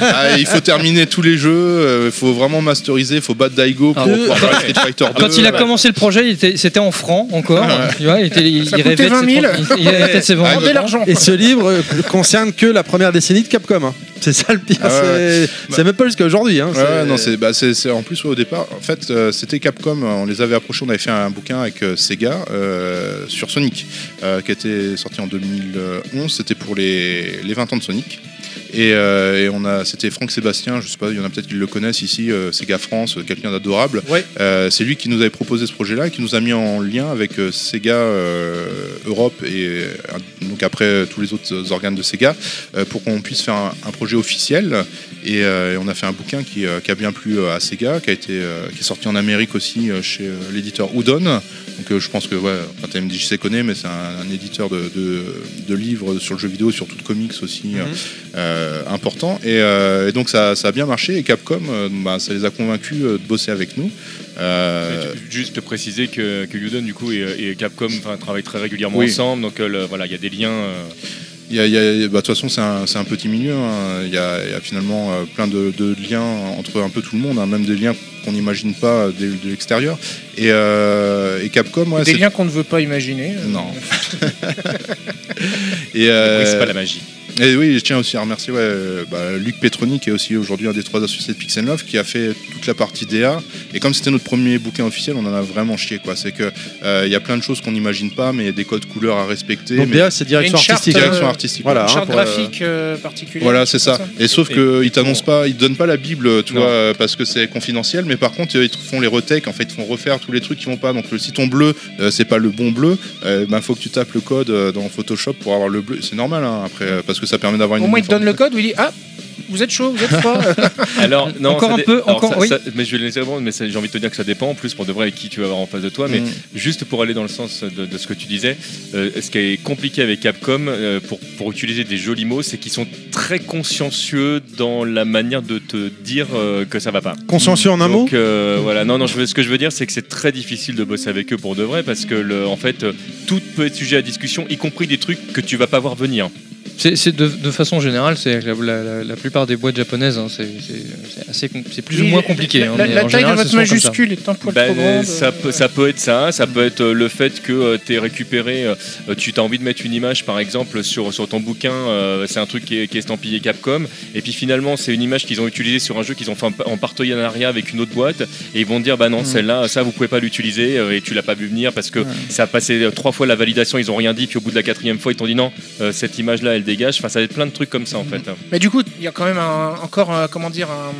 Ah, il faut terminer tous les jeux. Il faut vraiment masteriser. Il faut battre Daigo pour Ah, pouvoir Street Fighter 2. Quand il a commencé le projet, il était- c'était en francs encore. Tu vois, il, était, il, Ça il coûtait rêvait de 20 000. ses propres- il- rêvait de ses l'argent. Et ce livre euh, concerne que la première décennie de Capcom. hein. C'est ça le pire. Ah ouais, c'est même pas jusqu'à aujourd'hui. Hein. Ouais, C'est- ouais, non, c'est, bah, c'est, c'est- en plus ouais, au départ, en fait, euh, c'était Capcom. On les avait approchés. On avait fait un bouquin avec euh, Sega euh, sur Sonic, euh, qui était sorti en 2011. C'était pour les, les 20 ans de Sonic. Et, euh, et on a, c'était Franck Sébastien. Je sais pas, il y en a peut-être qui le connaissent ici. euh, Sega France, quelqu'un d'adorable. Ouais. Euh, c'est lui qui nous avait proposé ce projet-là et qui nous a mis en lien avec Sega Europe et donc après tous les autres organes de Sega pour qu'on puisse faire un, un projet officiel. Et, et on a fait un bouquin qui, qui a bien plu à Sega, qui, a été, qui est sorti en Amérique aussi chez l'éditeur Udon. Donc euh, je pense que ouais, enfin, TMDJC connaît, mais c'est un, un éditeur de, de- de livres sur le jeu vidéo, surtout de comics aussi euh, euh, important. Et, euh, et donc ça, ça a bien marché. Et Capcom, bah, ça les a convaincus de bosser avec nous. Euh, Juste préciser que, que Udon du coup et, et Capcom travaillent très régulièrement Oui. ensemble, donc euh, le- voilà, il y a des liens. euh, Il y a, il y a- bah, de toute façon, c'est un, c'est un petit milieu. hein. Il y, a, il y a finalement euh, plein de, de liens entre un peu tout le monde, hein, même des liens qu'on n'imagine pas de, de l'extérieur. Et, euh, et Capcom, ouais, Des c'est- liens qu'on ne veut pas imaginer. euh, Non. Et, euh, c'est pas la magie. Et oui, je tiens aussi à remercier ouais, euh, bah, Luc Petroni, qui est aussi aujourd'hui un des trois associés de Pixel Love, qui a fait toute la partie DA. Et comme c'était notre premier bouquin officiel, on en a vraiment chié. quoi. C'est que euh, il y a plein de choses qu'on n'imagine pas, mais il y a des codes couleurs à respecter. Donc mais- DA, c'est direction Il artistique. euh, direction artistique. Voilà, Une hein, charte euh, graphique euh, particulière. Voilà, c'est ça. Et sauf qu'ils t'annoncent pas, ils te donnent pas la Bible, tu Non. vois, euh, parce que c'est confidentiel. Mais par contre, ils font les retakes. En fait, ils te font refaire tous les trucs qui vont pas. Donc, le- si ton bleu, euh, c'est pas le bon bleu, euh, ben faut que tu tapes le code euh, dans Photoshop pour avoir le bleu. C'est normal, hein, après, euh, parce que ça permet d'avoir une. Au moins, il te donne le code il dit Ah, vous êtes chaud, vous êtes froid. Alors, non, Encore un dé- peu, alors encore, ça- oui. ça- mais je vais le laisser répondre, mais j'ai envie de te dire que ça dépend en plus pour de vrai avec qui tu vas avoir en face de toi. Mais Mm. juste pour aller dans le sens de, de ce que tu disais, euh, ce qui est compliqué avec Capcom euh, pour, pour utiliser des jolis mots, c'est qu'ils sont très consciencieux dans la manière de te dire euh, que ça va pas. Consciencieux en un mot Donc euh, voilà, non, non, je ce que je veux dire, c'est que c'est très difficile de bosser avec eux pour de vrai parce que le, en fait, tout peut être sujet à discussion, y compris des trucs que tu vas pas voir venir. C'est de, de façon générale, c'est la, la- la- la plupart des boîtes japonaises, hein, c'est c'est- c'est assez, com- c'est plus ou moins compliqué. La, hein, la- mais la en taille général, de votre majuscule est un poil Ben, trop grande. ça, euh, peut, ça peut être ça, ça peut être euh, le fait que tu es récupéré, euh, tu as envie de mettre une image par exemple sur, sur ton bouquin, euh, c'est un truc qui est, qui est estampillé Capcom, et puis finalement c'est une image qu'ils ont utilisée sur un jeu qu'ils ont fait en en partenariat avec une autre boîte, et ils vont te dire bah non, celle-là, ça vous pouvez pas l'utiliser, euh, et tu l'as pas vu venir parce que ça a passé euh, trois fois la validation, ils ont rien dit, puis au bout de la quatrième fois ils t'ont dit non, euh, cette image-là elle dégage, enfin ça va être plein de trucs comme ça en fait. Mais du coup, il y a quand même un- encore, un- comment dire, un-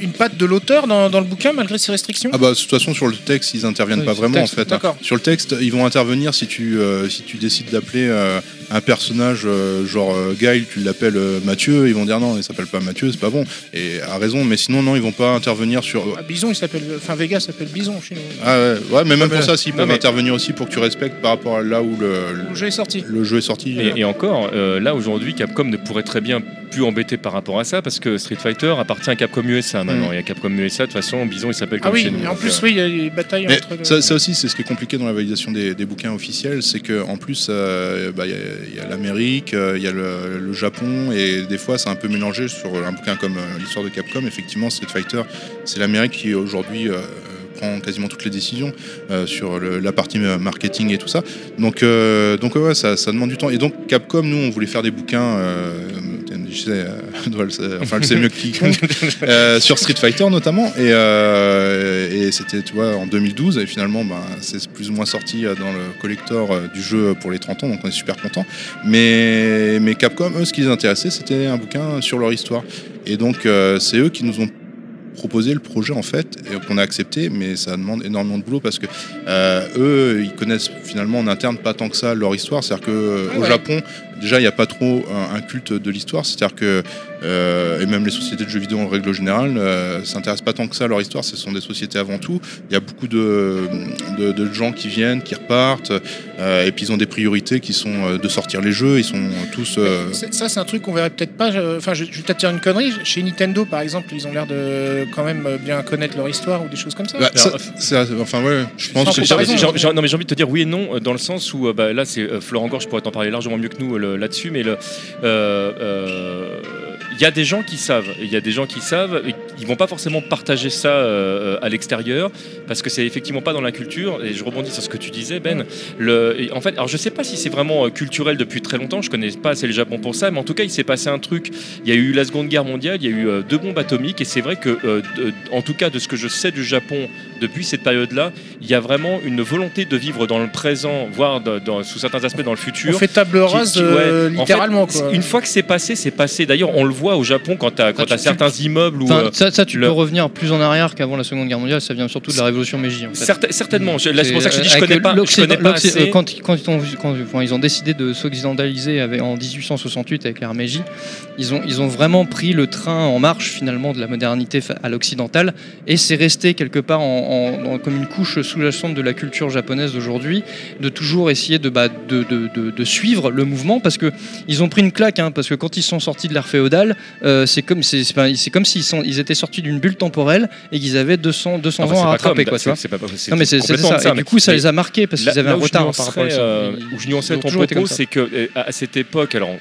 une patte de l'auteur dans, dans le bouquin malgré ces restrictions Ah bah de toute façon sur le texte ils interviennent Oui, pas vraiment texte, en fait. hein. Sur le texte ils vont intervenir si tu euh, si tu décides d'appeler euh, un personnage euh, genre euh, Guile tu l'appelles euh, Mathieu ils vont dire non il s'appelle pas Mathieu c'est pas bon et à raison mais sinon non ils vont pas intervenir sur Ah, Bison, il s'appelle. Enfin, Vega s'appelle Bison chez nous. ah ouais, ouais mais même pour ça s'ils non, peuvent mais- intervenir aussi pour que tu respectes par rapport à là où le, Le jeu est sorti. le jeu est sorti. Et, et encore, euh, là aujourd'hui, Capcom ne pourrait très bien plus embêter par rapport à ça parce que Street Fighter appartient à Capcom USA maintenant. Et à Capcom USA, de toute façon, Bison il s'appelle Ah comme oui, chez nous. et en donc, plus, euh, oui, il y a des batailles Mais entre. le- ça, ça aussi, c'est ce qui est compliqué dans la validation des, des bouquins officiels, c'est qu'en plus, euh, bah, il y a- y a, l'Amérique, euh, il y a le, Japon, et des fois, c'est un peu mélangé sur un bouquin comme euh, l'histoire de Capcom. Effectivement, Street Fighter, c'est l'Amérique qui aujourd'hui euh, prend quasiment toutes les décisions sur la partie marketing et tout ça. Donc, donc ça, demande du temps. Et donc, Capcom, nous, on voulait faire des bouquins. Je sais, euh, le- enfin, elle sait mieux que quiconque, euh, sur Street Fighter notamment. Et, euh, et c'était, tu vois, en 2012. Et finalement, ben, c'est plus ou moins sorti euh, dans le collector du jeu pour les 30 ans. Donc on est super content. Mais, mais Capcom, eux, ce qui les intéressait, c'était un bouquin sur leur histoire. Et donc, c'est eux qui nous ont proposé le projet en fait et qu'on a accepté mais ça demande énormément de boulot parce que euh, eux ils connaissent finalement en interne pas tant que ça leur histoire c'est à dire que euh, Ah au ouais. Japon déjà il n'y a pas trop un, un culte de l'histoire c'est à dire que euh, et même les sociétés de jeux vidéo en règle générale euh, s'intéressent pas tant que ça à leur histoire ce sont des sociétés avant tout il y a beaucoup de, de, de gens qui viennent qui repartent euh, et puis ils ont des priorités qui sont euh, de sortir les jeux ils sont tous euh, Ça, c'est un truc qu'on verrait peut-être pas. je- Enfin, je, je vais peut-être dire une connerie. Chez Nintendo, par exemple, ils ont l'air de quand même bien connaître leur histoire ou des choses comme ça. bah, ça- enfin ouais je pense que J'ai- envie de te dire oui et non dans le sens où bah, là c'est euh, Florent Gorge pourrait t'en parler largement mieux que nous le- là-dessus mais le, euh, euh, il y a des gens qui savent il y a des gens qui savent et ils vont pas forcément partager ça euh, à l'extérieur parce que c'est effectivement pas dans la culture et je rebondis sur ce que tu disais Ben le, en fait alors je sais pas si c'est vraiment euh, culturel depuis très longtemps je connais pas assez le Japon pour ça mais en tout cas il s'est passé un truc il y a eu la seconde guerre mondiale il y a eu euh, deux bombes atomiques et c'est vrai que euh, de- en tout cas de ce que je sais du Japon depuis cette période là il y a vraiment une volonté de vivre dans le présent, voire de- dans- sous certains aspects dans le On futur. fait table rase qui- ouais. euh, En fait, littéralement. quoi. Une fois que c'est passé, c'est passé. D'ailleurs, on le voit au Japon quand tu as, tu- certains immeubles où. Euh, ça, ça, tu le- peux revenir plus en arrière qu'avant la Seconde Guerre mondiale. Ça vient surtout de la Révolution Meiji. En fait. certain- certainement. C'est pour ça que je dis je avec connais pas, je connais pas assez. euh, Quand, quand ils ont, quand- ils ont décidé de s'occidentaliser en 1868 avec l'ère Meiji, ils ont, ils ont vraiment pris le train en marche finalement de la modernité à l'occidental et c'est resté quelque part en, en- en- comme une couche sous-jacente de la culture japonaise d'aujourd'hui, de toujours essayer de, bah, de, de- de- de suivre le mouvement parce que ils ont pris une claque, hein, parce que quand ils sont sortis de l'ère féodale, euh, c'est comme c'est comme s'ils sont ils étaient sortis d'une bulle temporelle et qu'ils avaient 200 200 Ah bah, ans à rattraper quoi tu c'est- vois. pas- Non mais c'est ça. Et du coup ça les a marqués parce qu'ils avaient un retard par rapport à ça. où je ont ton propos, c'est que euh, à cette époque, alors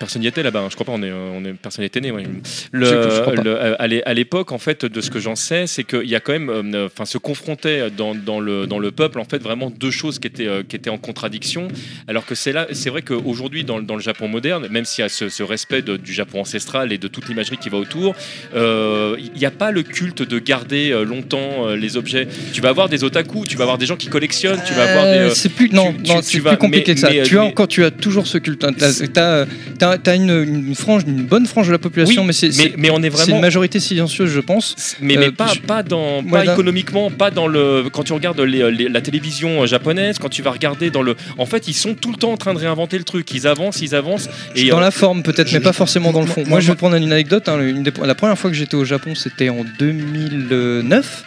personne n'y était là-bas, hein, je crois pas, on est, euh, on est personne n'était né. ouais. Le- Je sais que je crois pas. le- euh, à l'é- à l'époque, en fait, de ce que j'en sais, c'est qu'il y a quand même, euh, enfin, se confrontaient dans, dans le dans le peuple, en fait, vraiment deux choses qui étaient euh, qui étaient en contradiction. Alors que c'est là, c'est vrai qu'aujourd'hui, dans, le- dans le Japon moderne, même s'il y a ce, ce respect de- du Japon ancestral et de toute l'imagerie qui va autour, euh, il n'y a pas le culte de garder euh, longtemps euh, les objets. Tu vas avoir des otaku, tu vas avoir des gens qui collectionnent, tu vas avoir des. Euh, euh, c'est plus non, tu- non tu c'est plus compliqué mais- que ça. mais, tu as mais- encore tu as toujours ce culte. hein. T'as t'as- t'as- une, une frange, une bonne frange de la population, Oui, mais c'est mais, c'est- mais on est c'est une vraiment. majorité silencieuse, je pense. Mais, mais euh, pas, je- pas, dans, Moi, pas dans- économiquement, pas dans le. Quand tu regardes les- les- la télévision japonaise, quand tu vas regarder dans le. En fait, ils sont tout le temps en train de réinventer le truc. Ils avancent, ils avancent. Et dans euh, la forme peut-être, mais pas forcément dans le fond. moi- Moi, je vais prendre une anecdote. hein, une des- la première fois que j'étais au Japon, c'était en 2009.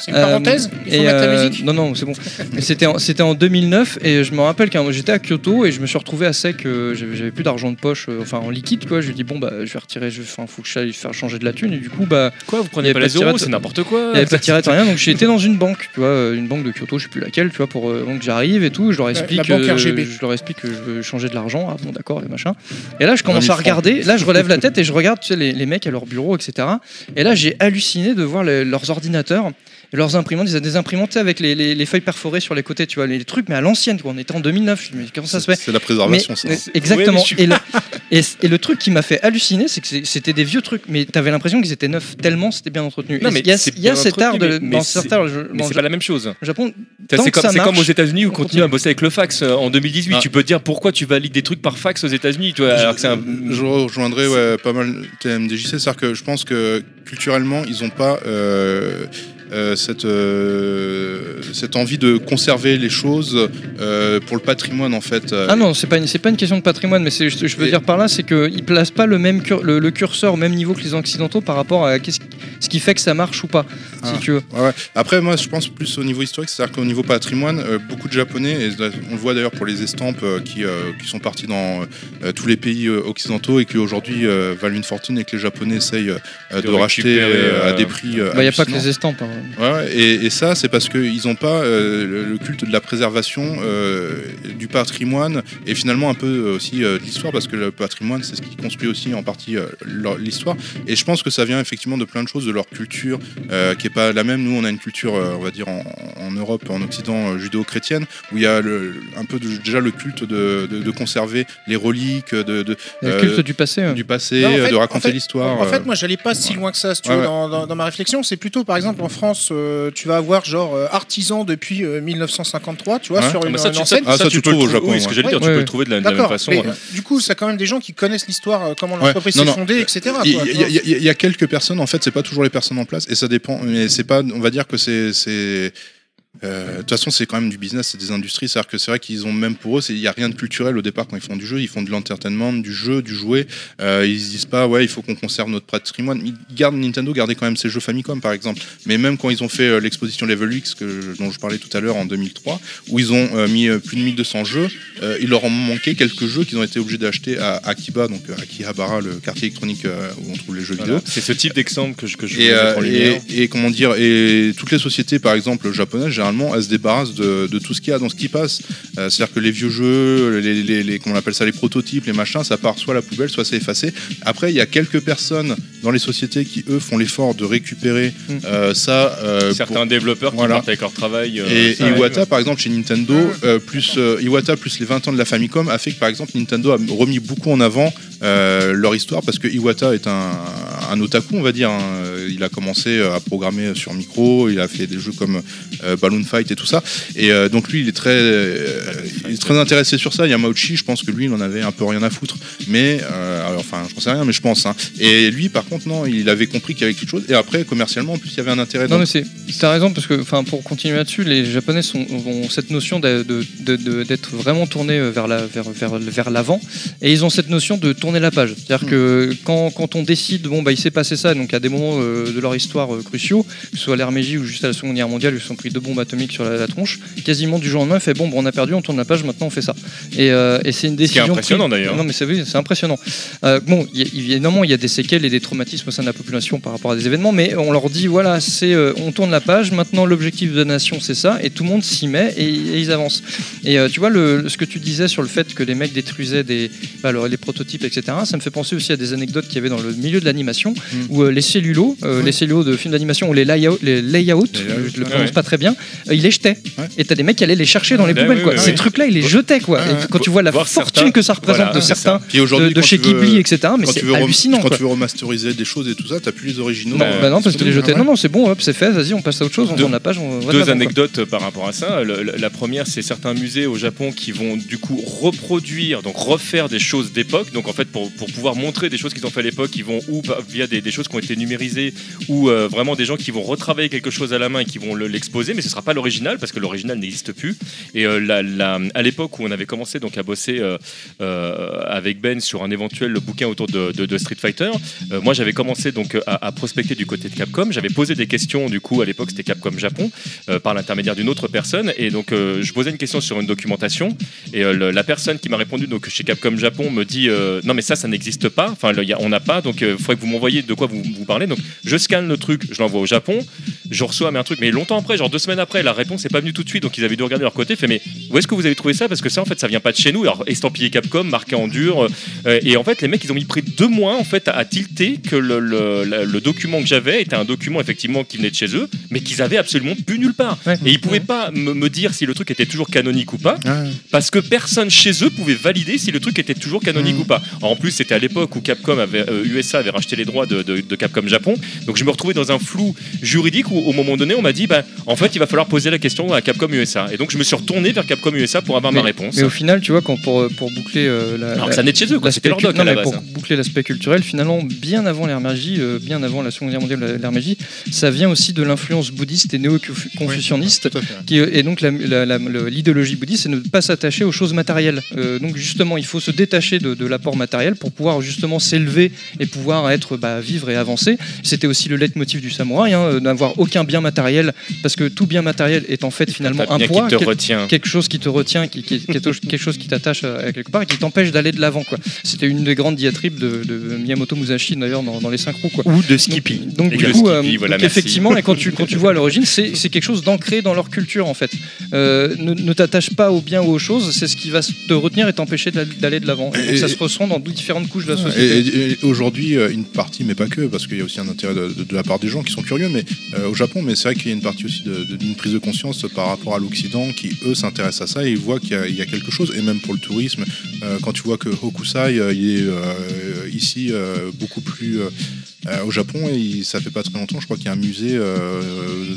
C'est une parenthèse Il faut et, mettre la euh, musique Non, non, c'est bon. C'était en, c'était en 2009 et je me rappelle quand j'étais à Kyoto et je me suis retrouvé à sec. euh, j'avais plus d'argent de poche, euh, enfin en liquide quoi. Je lui dis bon bah je vais retirer, je, enfin faut que j'aille faire changer de la thune et du coup bah quoi, vous prenez pas pas les euros, c'est n'importe quoi. il n'y avait pas de tirette rien donc j'ai été dans une banque, tu vois, euh, une banque de Kyoto, je sais plus laquelle, tu vois, pour euh, donc j'arrive et tout, je leur explique, la banque euh, RGB. je leur explique que je veux changer de l'argent, ah bon d'accord et machin. Et là je commence 20 000 à regarder, là je relève la tête et je regarde tu sais, les, les mecs à leur bureau etc. Et là j'ai halluciné de voir les- leurs ordinateurs. Et Leurs imprimantes, ils avaient des imprimantes avec les, les- les feuilles perforées sur les côtés, tu vois, les, les trucs, mais à l'ancienne, quoi. On était en 2009. Je me dis, mais comment ça se fait C'est la mais, préservation, ça. mais- exactement. Je et, le, et, et le truc qui m'a fait halluciner, c'est que c'était des vieux trucs, mais t'avais l'impression qu'ils étaient neufs tellement c'était bien entretenu. Non, mais il y a, y cet art de, mais- dans certains, c'est pas la même chose. Japon. C'est comme, aux États-Unis où on on continue à bosser avec le fax euh, en 2018. Ah. Tu peux te dire pourquoi tu valides des trucs par fax aux États-Unis, tu vois, alors que c'est un. Je rejoindrai ouais, pas mal TMDJC, c'est-à-dire que je pense que culturellement, ils n'ont pas euh, cette, euh, cette envie de conserver les choses euh, pour le patrimoine en fait. Euh, Ah non, c'est pas une, c'est pas une question de patrimoine, mais c'est, je, je veux Et- dire par là, c'est qu'ils placent pas le même cur- le, le curseur au même niveau que les occidentaux par rapport à qu'est-ce, ce qui fait que ça marche ou pas, Ah. si tu veux. Ouais, ouais. Après, moi, je pense plus au niveau historique, c'est-à-dire qu'au niveau patrimoine, euh, beaucoup de Japonais, et on le voit d'ailleurs pour les estampes euh, qui, euh, qui sont partis dans euh, tous les pays euh, occidentaux et qui aujourd'hui euh, valent une fortune et que les Japonais essayent euh, de, De racheter euh, à euh, des prix. euh, Il n'y a pas que les estampes. hein. Ouais, et, et ça, c'est parce qu'ils n'ont pas euh, le, le culte de la préservation euh, du patrimoine et finalement un peu aussi euh, de l'histoire, parce que le patrimoine, c'est ce qui construit aussi en partie euh, l'histoire. Et je pense que ça vient effectivement de plein de choses, de leur culture euh, qui est pas la même. Nous, on a une culture, euh, on va dire, en, en Europe, en Occident, euh, judéo-chrétienne, où il y a le- un peu de- déjà le culte de, de- de conserver les reliques de, de- Le Euh, culte du passé. hein. du passé, Non, en fait- de raconter en fait- l'histoire. En fait, moi, j'allais pas si loin que ça, si tu Ouais, veux, ouais. dans, dans- dans ma réflexion. C'est plutôt, par exemple, en France, euh, tu vas avoir genre euh, artisan depuis euh, 1953, tu vois, Ouais. sur Ah, une, mais ça, une tu, enseigne. Ah, ça, tu peux trouves le au trouver- Japon, Oui, ce que j'allais dire, tu peux le trouver de la, de la même façon. mais ouais. euh, du coup, ça quand même des gens qui connaissent l'histoire, euh, comment l'entreprise s'est fondée, etc. Il y, a- quelques personnes, en fait, c'est pas toujours les personnes en place, et ça dépend. Mais c'est pas, on va dire que c'est, c'est, euh, de toute façon, c'est quand même du business, c'est des industries. C'est-à-dire que c'est vrai qu'ils ont même pour eux, il y a rien de culturel au départ quand ils font du jeu. Ils font de l'entertainment, du jeu, du jouet. Euh, ils se disent pas, ouais, il faut qu'on conserve notre patrimoine. Ils gardent Nintendo, gardait quand même ses jeux Famicom, par exemple. Mais même quand ils ont fait euh, l'exposition Level X, que, dont je parlais tout à l'heure en 2003, où ils ont euh, mis euh, plus de 1200 jeux, euh, il leur en manquait quelques jeux qu'ils ont été obligés d'acheter à Akiba, donc euh, Akihabara, le quartier électronique euh, où on trouve les jeux vidéo. C'est ce type d'exemple que je, que je Et, voulais euh, et, et comment dire et toutes les sociétés par exemple japonaises généralement elles se débarrassent de, de tout ce qu'il y a dans ce qui passe Euh, c'est à dire que les vieux jeux les, les, les- comment on appelle ça les prototypes les machins ça part soit à la poubelle soit c'est effacé après il y a quelques personnes dans les sociétés qui eux font l'effort de récupérer Mm. euh, ça euh, pour- Certains développeurs qui Voilà. partent avec leur travail. euh, et. Iwata, par exemple, chez Nintendo, euh, plus euh, Iwata plus les 20 ans de la Famicom a fait que, par exemple, Nintendo a remis beaucoup en avant euh, leur histoire parce que Iwata est un, un otaku, on va dire. hein. Il a commencé à programmer sur micro, il a fait des jeux comme euh, Fight et tout ça. Et euh, donc lui, il est très, euh, il est très intéressé sur ça. Yamauchi, je pense que lui, il en avait un peu rien à foutre. Mais euh, alors, enfin, j'en sais rien, mais je pense. hein. Et lui, par contre, non, il avait compris qu'il y avait quelque chose. Et après, commercialement, en plus, il y avait un intérêt. Non mais c'est, t'as raison parce que, enfin, pour continuer là-dessus, les Japonais sont, ont cette notion de- de- de- de- d'être vraiment tournés vers la, vers, vers, vers l'avant, et ils ont cette notion de tourner la page. C'est-à-dire Mm. que quand, quand on décide, bon bah il s'est passé ça, donc à des moments, de leur histoire cruciaux, que ce soit Meiji ou juste à la Seconde Guerre mondiale, ils se sont pris deux bombes atomiques sur la, la tronche, quasiment du jour au lendemain, fait bon, bon, on a perdu, on tourne la page, maintenant on fait ça. Et, euh, et c'est une décision. impressionnant, prise- d'ailleurs. Non, mais c'est oui, c'est impressionnant. Euh, bon, y a- évidemment, il y a des séquelles et des traumatismes au sein de la population par rapport à des événements, mais on leur dit voilà, c'est, euh, on tourne la page, maintenant l'objectif de la nation c'est ça, et tout le monde s'y met et, et ils avancent. Et tu vois, le, ce que tu disais sur le fait que les mecs détruisaient des, bah, les prototypes, etc., ça me fait penser aussi à des anecdotes qu'il y avait dans le milieu de l'animation, où euh, les cellulos, euh, les cellulos de films d'animation, ou les layouts, les layouts je le ouais. prononce pas très bien, euh, ils les. Ouais. Et t'as des mecs qui allaient les chercher dans les poubelles, quoi. Ces trucs-là, ils les jetaient, quoi. Et quand tu vois la fortune certains- que ça représente Voilà, de certains, de, chez tu Ghibli, etc., mais c'est tu hallucinant, Quand quoi. tu veux remasteriser des choses et tout ça, t'as plus les originaux. Non, Euh, bah non, parce que les jeter. ouais. Non, non, c'est bon, hop, c'est fait, vas-y, on passe à autre chose, on tourne la page, on va de Deux anecdotes par rapport à ça. La première, c'est certains musées au Japon qui vont du coup reproduire, donc refaire des choses d'époque. Donc en fait, pour, pouvoir montrer des choses qu'ils ont fait à l'époque, ils vont ou via des, choses qui ont été numérisées, ou euh, vraiment des gens qui vont retravailler quelque chose à la main et qui vont le- l'exposer, mais ce pas l'original parce que l'original n'existe plus. Et euh, à l'époque où on avait commencé donc à bosser euh, euh, avec Ben sur un éventuel bouquin autour de, Street Fighter, moi j'avais commencé donc à, prospecter du côté de Capcom. J'avais posé des questions du coup à l'époque c'était Capcom Japon par l'intermédiaire d'une autre personne. Et donc je posais une question sur une documentation. Et la personne qui m'a répondu donc chez Capcom Japon me dit non mais ça ça n'existe pas. Enfin on n'a pas. Donc il faudrait que vous m'envoyiez de quoi vous, vous parlez donc je scanne le truc je l'envoie au Japon. Je reçois mais un truc mais longtemps après genre deux semaines après la réponse n'est pas venue tout de suite. Donc ils avaient dû regarder de leur côté fait mais où est-ce que vous avez trouvé ça? Parce que ça en fait ça vient pas de chez nous. Alors estampillé Capcom marqué en dur euh, et en fait les mecs ils ont mis près de deux mois en fait à, à tilter que le, le- la- le document que j'avais était un document effectivement qui venait de chez eux mais qu'ils avaient absolument pu nulle part. Ouais. et ils pouvaient pas me, me dire si le truc était toujours canonique ou pas Ouais. parce que personne chez eux pouvait valider si le truc était toujours canonique ou pas. Alors, en plus, c'était à l'époque où Capcom avait, euh, USA avait racheté les droits de, de- de Capcom Japon, donc je me retrouvais dans un flou juridique où, au moment donné, on m'a dit, bah, en fait, il va falloir poser la question à Capcom USA. Et donc, je me suis retourné vers Capcom USA pour avoir ma réponse. Mais au final, tu vois, quand pour, pour boucler euh, la, Alors la- que ça n'est de chez eux, quoi. C'était leur l'aspect doc à cul- la non, mais base. pour boucler l'aspect culturel, finalement, bien avant l'ère Meiji, euh, bien avant la Seconde Guerre mondiale, Meiji, ça vient aussi de l'influence bouddhiste et néo-confucianiste. Qui- et donc la- la- la- le- l'idéologie bouddhiste, c'est ne pas s'attacher aux choses matérielles. Euh, donc justement, il faut se détacher de, de l'apport matériel pour pouvoir justement s'élever et pouvoir être bah, vivre et avancer. C'était aussi le leitmotiv du samouraï, hein, euh, n'avoir aucun bien matériel, parce que tout bien matériel est en fait finalement un bien poids. qui te quel- retient. quelque chose qui te retient, qui, qui- qui est quelque chose qui t'attache à quelque part et qui t'empêche d'aller de l'avant. quoi. C'était une des grandes diatribes de, de Miyamoto Musashi d'ailleurs dans, dans les cinq roues. Quoi. Ou de Skippy. Donc, du coup, Skippy, euh, voilà, donc, merci. effectivement, et quand tu, quand tu vois à l'origine, c'est c'est quelque chose d'ancré dans leur culture en fait. Euh, ne ne t'attache pas aux biens ou aux choses, c'est ce qui va te retenir et t'empêcher d'aller de l'avant. Et donc, Et- ça se ressent dans différentes couches de la société. et- et aujourd'hui, euh, une partie, mais pas que, parce qu'il y a aussi un intérêt de, de- de la part des gens qui sont curieux, mais euh, au Japon, mais c'est vrai qu'il y a une partie aussi de- de- d'une prise de conscience par rapport à l'Occident qui, eux, s'intéressent à ça et ils voient qu'il y, a- quelque chose, et même pour le tourisme, euh, quand tu vois que Hokusai, euh, il est euh, ici beaucoup plus. Euh, au Japon, il- ça fait pas très longtemps, je crois qu'il y a un musée euh,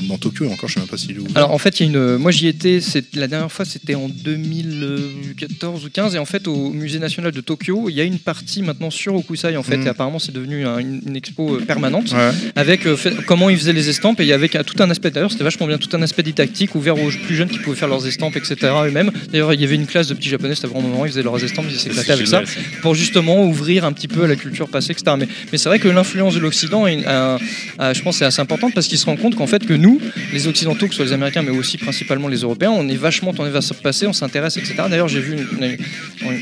dans Tokyo, et encore, je sais même pas s'il est ouvert. Alors en fait, il y a une. Moi j'y étais. La dernière fois, c'était en 2014 ou 15, et en fait au musée national de Tokyo, il y a une partie maintenant sur Okusai en fait, Mm. et apparemment c'est devenu un- une, une expo euh, permanente Ouais. avec euh, fait- comment ils faisaient les estampes et avec euh, tout un aspect. D'ailleurs, c'était vachement bien, tout un aspect didactique ouvert aux plus jeunes qui pouvaient faire leurs estampes, etc. Eux-mêmes. D'ailleurs, il y avait une classe de petits japonais, c'était vraiment moment, ils faisaient leurs estampes, ils s'éclataient avec ça Génial, pour justement ouvrir un petit peu à la culture passée, etc. Mais, mais c'est vrai que l'influence de l'Occident, est un- un- je pense, c'est assez importante parce qu'ils se rendent compte qu'en fait, que nous, les Occidentaux, que ce soit les Américains, mais aussi principalement les Européens, on est vachement tourné vers ce passé, on s'intéresse, etc. D'ailleurs, j'ai vu une- une-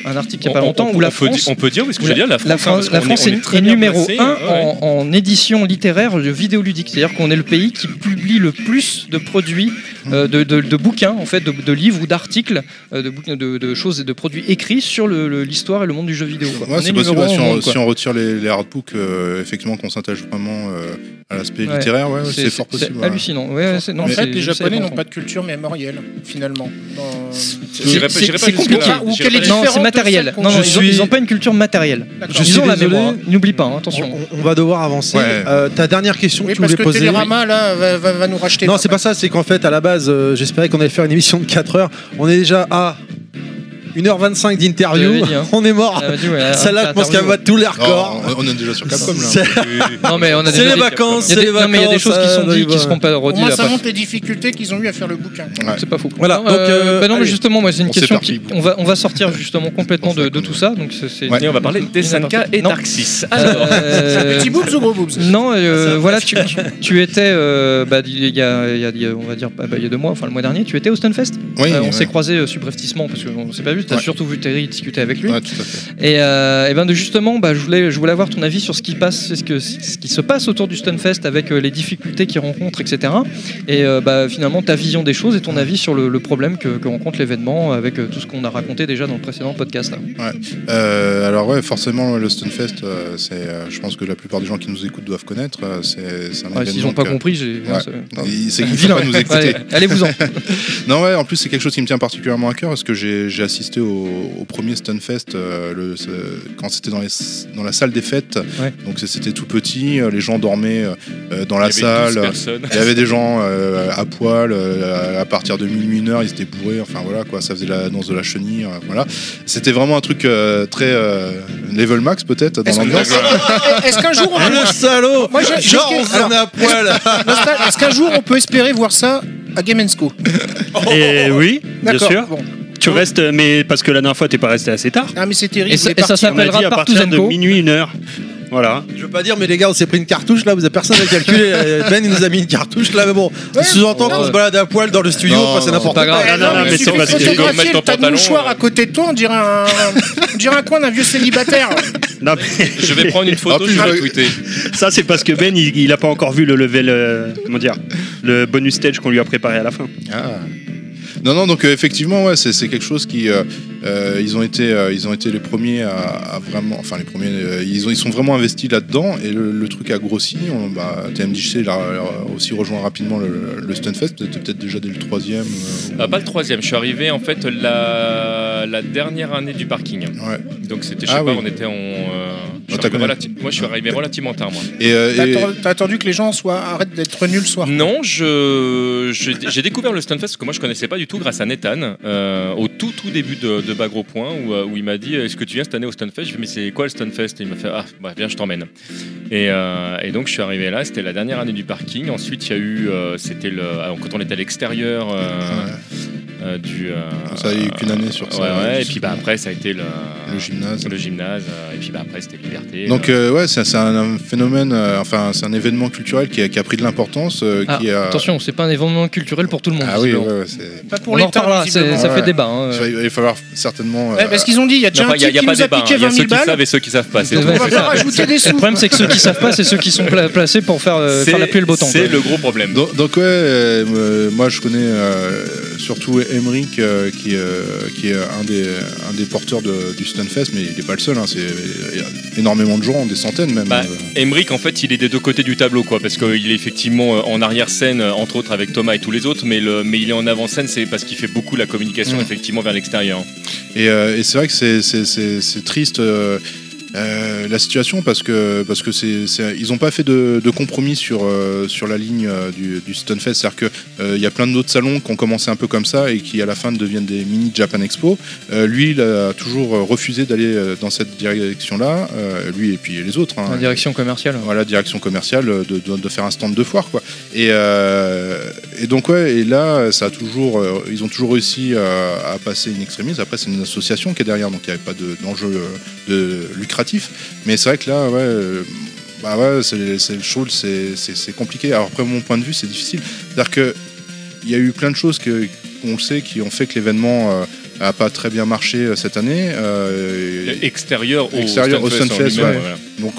un article il n'y a pas On- on- longtemps on- où la France. on peut dire que où je veux dire la France, la hein, France, parce la qu'on France est- est, est est numéro placé, 1 ouais. en, en édition littéraire de vidéoludique. C'est-à-dire qu'on est le pays qui publie le plus de produits, euh, de, de- de bouquins, en fait, de, de livres ou d'articles, euh, de, bouquins- de, de choses et de produits écrits sur l'histoire et le monde du jeu vidéo. quoi. Ouais, on c'est est possible, numéro ouais, si, un on, monde, quoi. si on retire les, les artbooks, euh, effectivement, qu'on s'attache vraiment euh, à l'aspect Ouais. littéraire, ouais, c'est fort c'est possible. ouais. hallucinant. Ouais, ouais, c'est- non, en c'est- fait, les c'est Japonais n'ont pas de culture mémorielle, finalement. C'est- c'est compliqué. Ou quelle est Non, c'est matériel. Non, non, Je ils, ont, suis- ils ont pas une culture matérielle. Ils suis ont la mémoire. N'oublie pas, hein, attention. On, on va devoir avancer. Ouais. Euh, ta dernière question Oui, que tu parce voulais que poser. Télérama, là, va, va- va nous racheter. Non, c'est pas ça, c'est qu'en fait, à la base, euh, j'espérais qu'on allait faire une émission de 4 heures. On est déjà à 1h25 d'interview. Hein. On est mort. Ouais, Celle-là, je pense qu'elle bat tous les records. on, on est déjà sur Capcom là. C'est- Non mais on a C'est déjà les vacances, c'est les non, mais il y a des vacances, choses qui sont ça, dites qui va. seront pas redites. ça montre les difficultés qu'ils ont eu à faire le bouquin. C'est pas fou. Voilà, Non, donc, euh, bah non, mais justement, moi, c'est une question on va, sortir justement complètement de, de tout ça. Donc c'est, on va parler des SNK et Non. Dark 6. Alors, Euh, Petit boobs ou gros boobs Non, euh, voilà, tu, étais, euh, il y, a, on va dire, bah, bah, il y a deux mois, enfin le mois dernier, tu étais au Stunfest. Oui, Euh, on s'est croisés euh, subrepticement parce qu'on s'est pas vu. T'as Ouais. surtout vu Terry discuter avec lui. Ouais, tout à fait. Et, euh, et ben de justement, bah, je voulais, je voulais avoir ton avis sur ce qui passe, ce, que, ce qui se passe autour du Stunfest avec euh, les difficultés qu'il rencontre, etc. Et euh, bah, finalement ta vision des choses et ton avis sur le, le problème que, que rencontre l'événement avec tout ce qu'on a raconté déjà dans le précédent podcast. là. Alors ouais, forcément le Stunfest, c'est, je pense que la plupart des gens qui nous écoute doivent connaître. c'est, c'est un Ouais, S'ils n'ont pas que- compris, j'ai. C'est- c'est qu'il pas nous écouter. Allez-vous-en. Non ouais, en plus c'est quelque chose qui me tient particulièrement à cœur parce que j'ai, j'ai assisté au, au premier Stunfest euh, le, quand c'était dans, la salle des fêtes. Ouais. Donc c'était tout petit, euh, les gens dormaient euh, dans la y avait 12 salle. Il y avait des gens euh, à poil, euh, à partir de minuit, une heure, ils étaient bourrés, enfin voilà quoi, ça faisait la danse de la chenille, euh, voilà. C'était vraiment un truc euh, très euh, level max peut-être dans l'ambiance. est-ce qu'un jour on Ah, le salaud Moi, j'ai- j'ai- Genre, on alors- à poil Est-ce qu'un jour on peut espérer voir ça à Game Co Et oui, bien sûr. Bon. Tu restes, mais parce que la dernière fois, t'es pas resté assez tard. Ah mais c'est terrible. Et ça- et ça s'appellera à partir de minuit, une heure. Voilà. Je veux pas dire, mais les gars, on s'est pris une cartouche là, vous avez personne à calculer. Euh, Ben, il nous a mis une cartouche là, mais bon, Ouais. sous-entend qu'on se balade à poil dans le studio, Non, enfin, c'est non, n'importe quoi. non, non, il mais c'est parce que- photographier mettre ton le tas pantalon, mouchoirs euh. à côté de toi, on dirait un, on dirait un coin d'un vieux célibataire. Non, mais- Je vais prendre une photo, plus, je vais la je- tweeter. Ça, c'est parce que Ben, il, il a pas encore vu le level, euh, comment dire, le bonus stage qu'on lui a préparé à la fin. Ah. Non, non, donc euh, effectivement, ouais, c'est, c'est quelque chose qui. euh, euh, ils, ont été, ils ont été les premiers à, vraiment. Enfin, les premiers. ils, ont, ils sont vraiment investis là-dedans et le, truc a grossi. On, bah, TMDC il a, aussi rejoint rapidement le, Stunfest, peut-être, peut-être déjà dès le troisième. euh, Ah, pas le troisième, je suis arrivé en fait la, la dernière année du parking. ouais. Donc c'était, je sais Ah pas, oui. on était en. euh, je relati- moi je suis arrivé relativement tard moi. Et, euh, T'as et- attendu- T'as attendu que les gens soient arrêtent d'être nuls le soir? Non, je, je- j'ai découvert le Stunfest parce que moi je connaissais pas du tout grâce à Nathan euh, au tout tout début de, de Bas Gros Point où, euh, où il m'a dit est-ce que tu viens cette année au Stunfest? Je lui ai dit mais c'est quoi le Stunfest? Et il m'a fait ah bah viens je t'emmène. Et, euh, et donc je suis arrivé là, c'était la dernière année du parking. Ensuite il y a eu euh, c'était le alors, quand on était à l'extérieur euh, euh, du. euh, Ça a eu qu'une année sur ça, Ouais, ouais, et puis bah après ça a été le, Le gymnase. le gymnase euh, et puis bah après c'était Liberté. Donc euh, ouais, c'est, c'est un, un phénomène, euh, enfin c'est un événement culturel qui a, qui a pris de l'importance, euh, Ah, qui a. Attention, c'est pas un événement culturel pour tout le monde. Ah oui, ouais, visiblement. ouais, c'est. Pas pour On en l'État. reparlera, c'est- visiblement. ça fait débat. hein. Il va- falloir certainement. Ouais, euh, parce qu'ils ont dit, il y a déjà Non, un a, type y a qui pas nous a débat. hein. piqué Il y a 20 ceux 000 qui savent balles. et ceux qui savent pas. Le problème, c'est que ceux qui savent pas, c'est ceux qui sont pla- placés pour faire, euh, la pluie et le beau temps. C'est le gros problème. Donc, ouais, euh, euh, moi je connais euh, surtout Emmerich euh, qui, euh, qui est un des, un des porteurs de- du Stunfest, mais il n'est pas le seul, hein, c'est il y a énormément de gens, des centaines même. Bah, euh. Emmerich, en fait, il est des deux côtés du tableau, quoi, parce qu'il est effectivement en arrière-scène, entre autres avec Thomas et tous les autres, mais, le, mais il est en avant-scène, c'est parce qu'il fait beaucoup la communication, Mm. effectivement, vers l'extérieur. Et, et c'est vrai que c'est- c'est c'est- c'est triste. Euh, la situation parce que parce que c'est c'est- ils n'ont pas fait de, de compromis sur euh, sur la ligne euh, du, du Stunfest. C'est à dire que il y a plein d'autres salons qui ont commencé un peu comme ça et qui à la fin deviennent des mini Japan Expo. Lui il a toujours refusé d'aller dans cette direction là lui et puis les autres hein. En direction commerciale. voilà direction commerciale de, de, de faire un stand de foire quoi. Et, et donc ouais et là ça a toujours ils ont toujours réussi à passer une extrémiste après c'est une association qui est derrière donc il n'y avait pas de- d'enjeu de lucratif mais c'est vrai que là ouais euh, bah ouais c'est le show c'est compliqué alors après mon point de vue c'est difficile c'est à dire que il y a eu plein de choses que on le sait qui ont fait que l'événement euh, a pas très bien marché euh, cette année Extérieur au Extérieur au ouais. voilà. donc,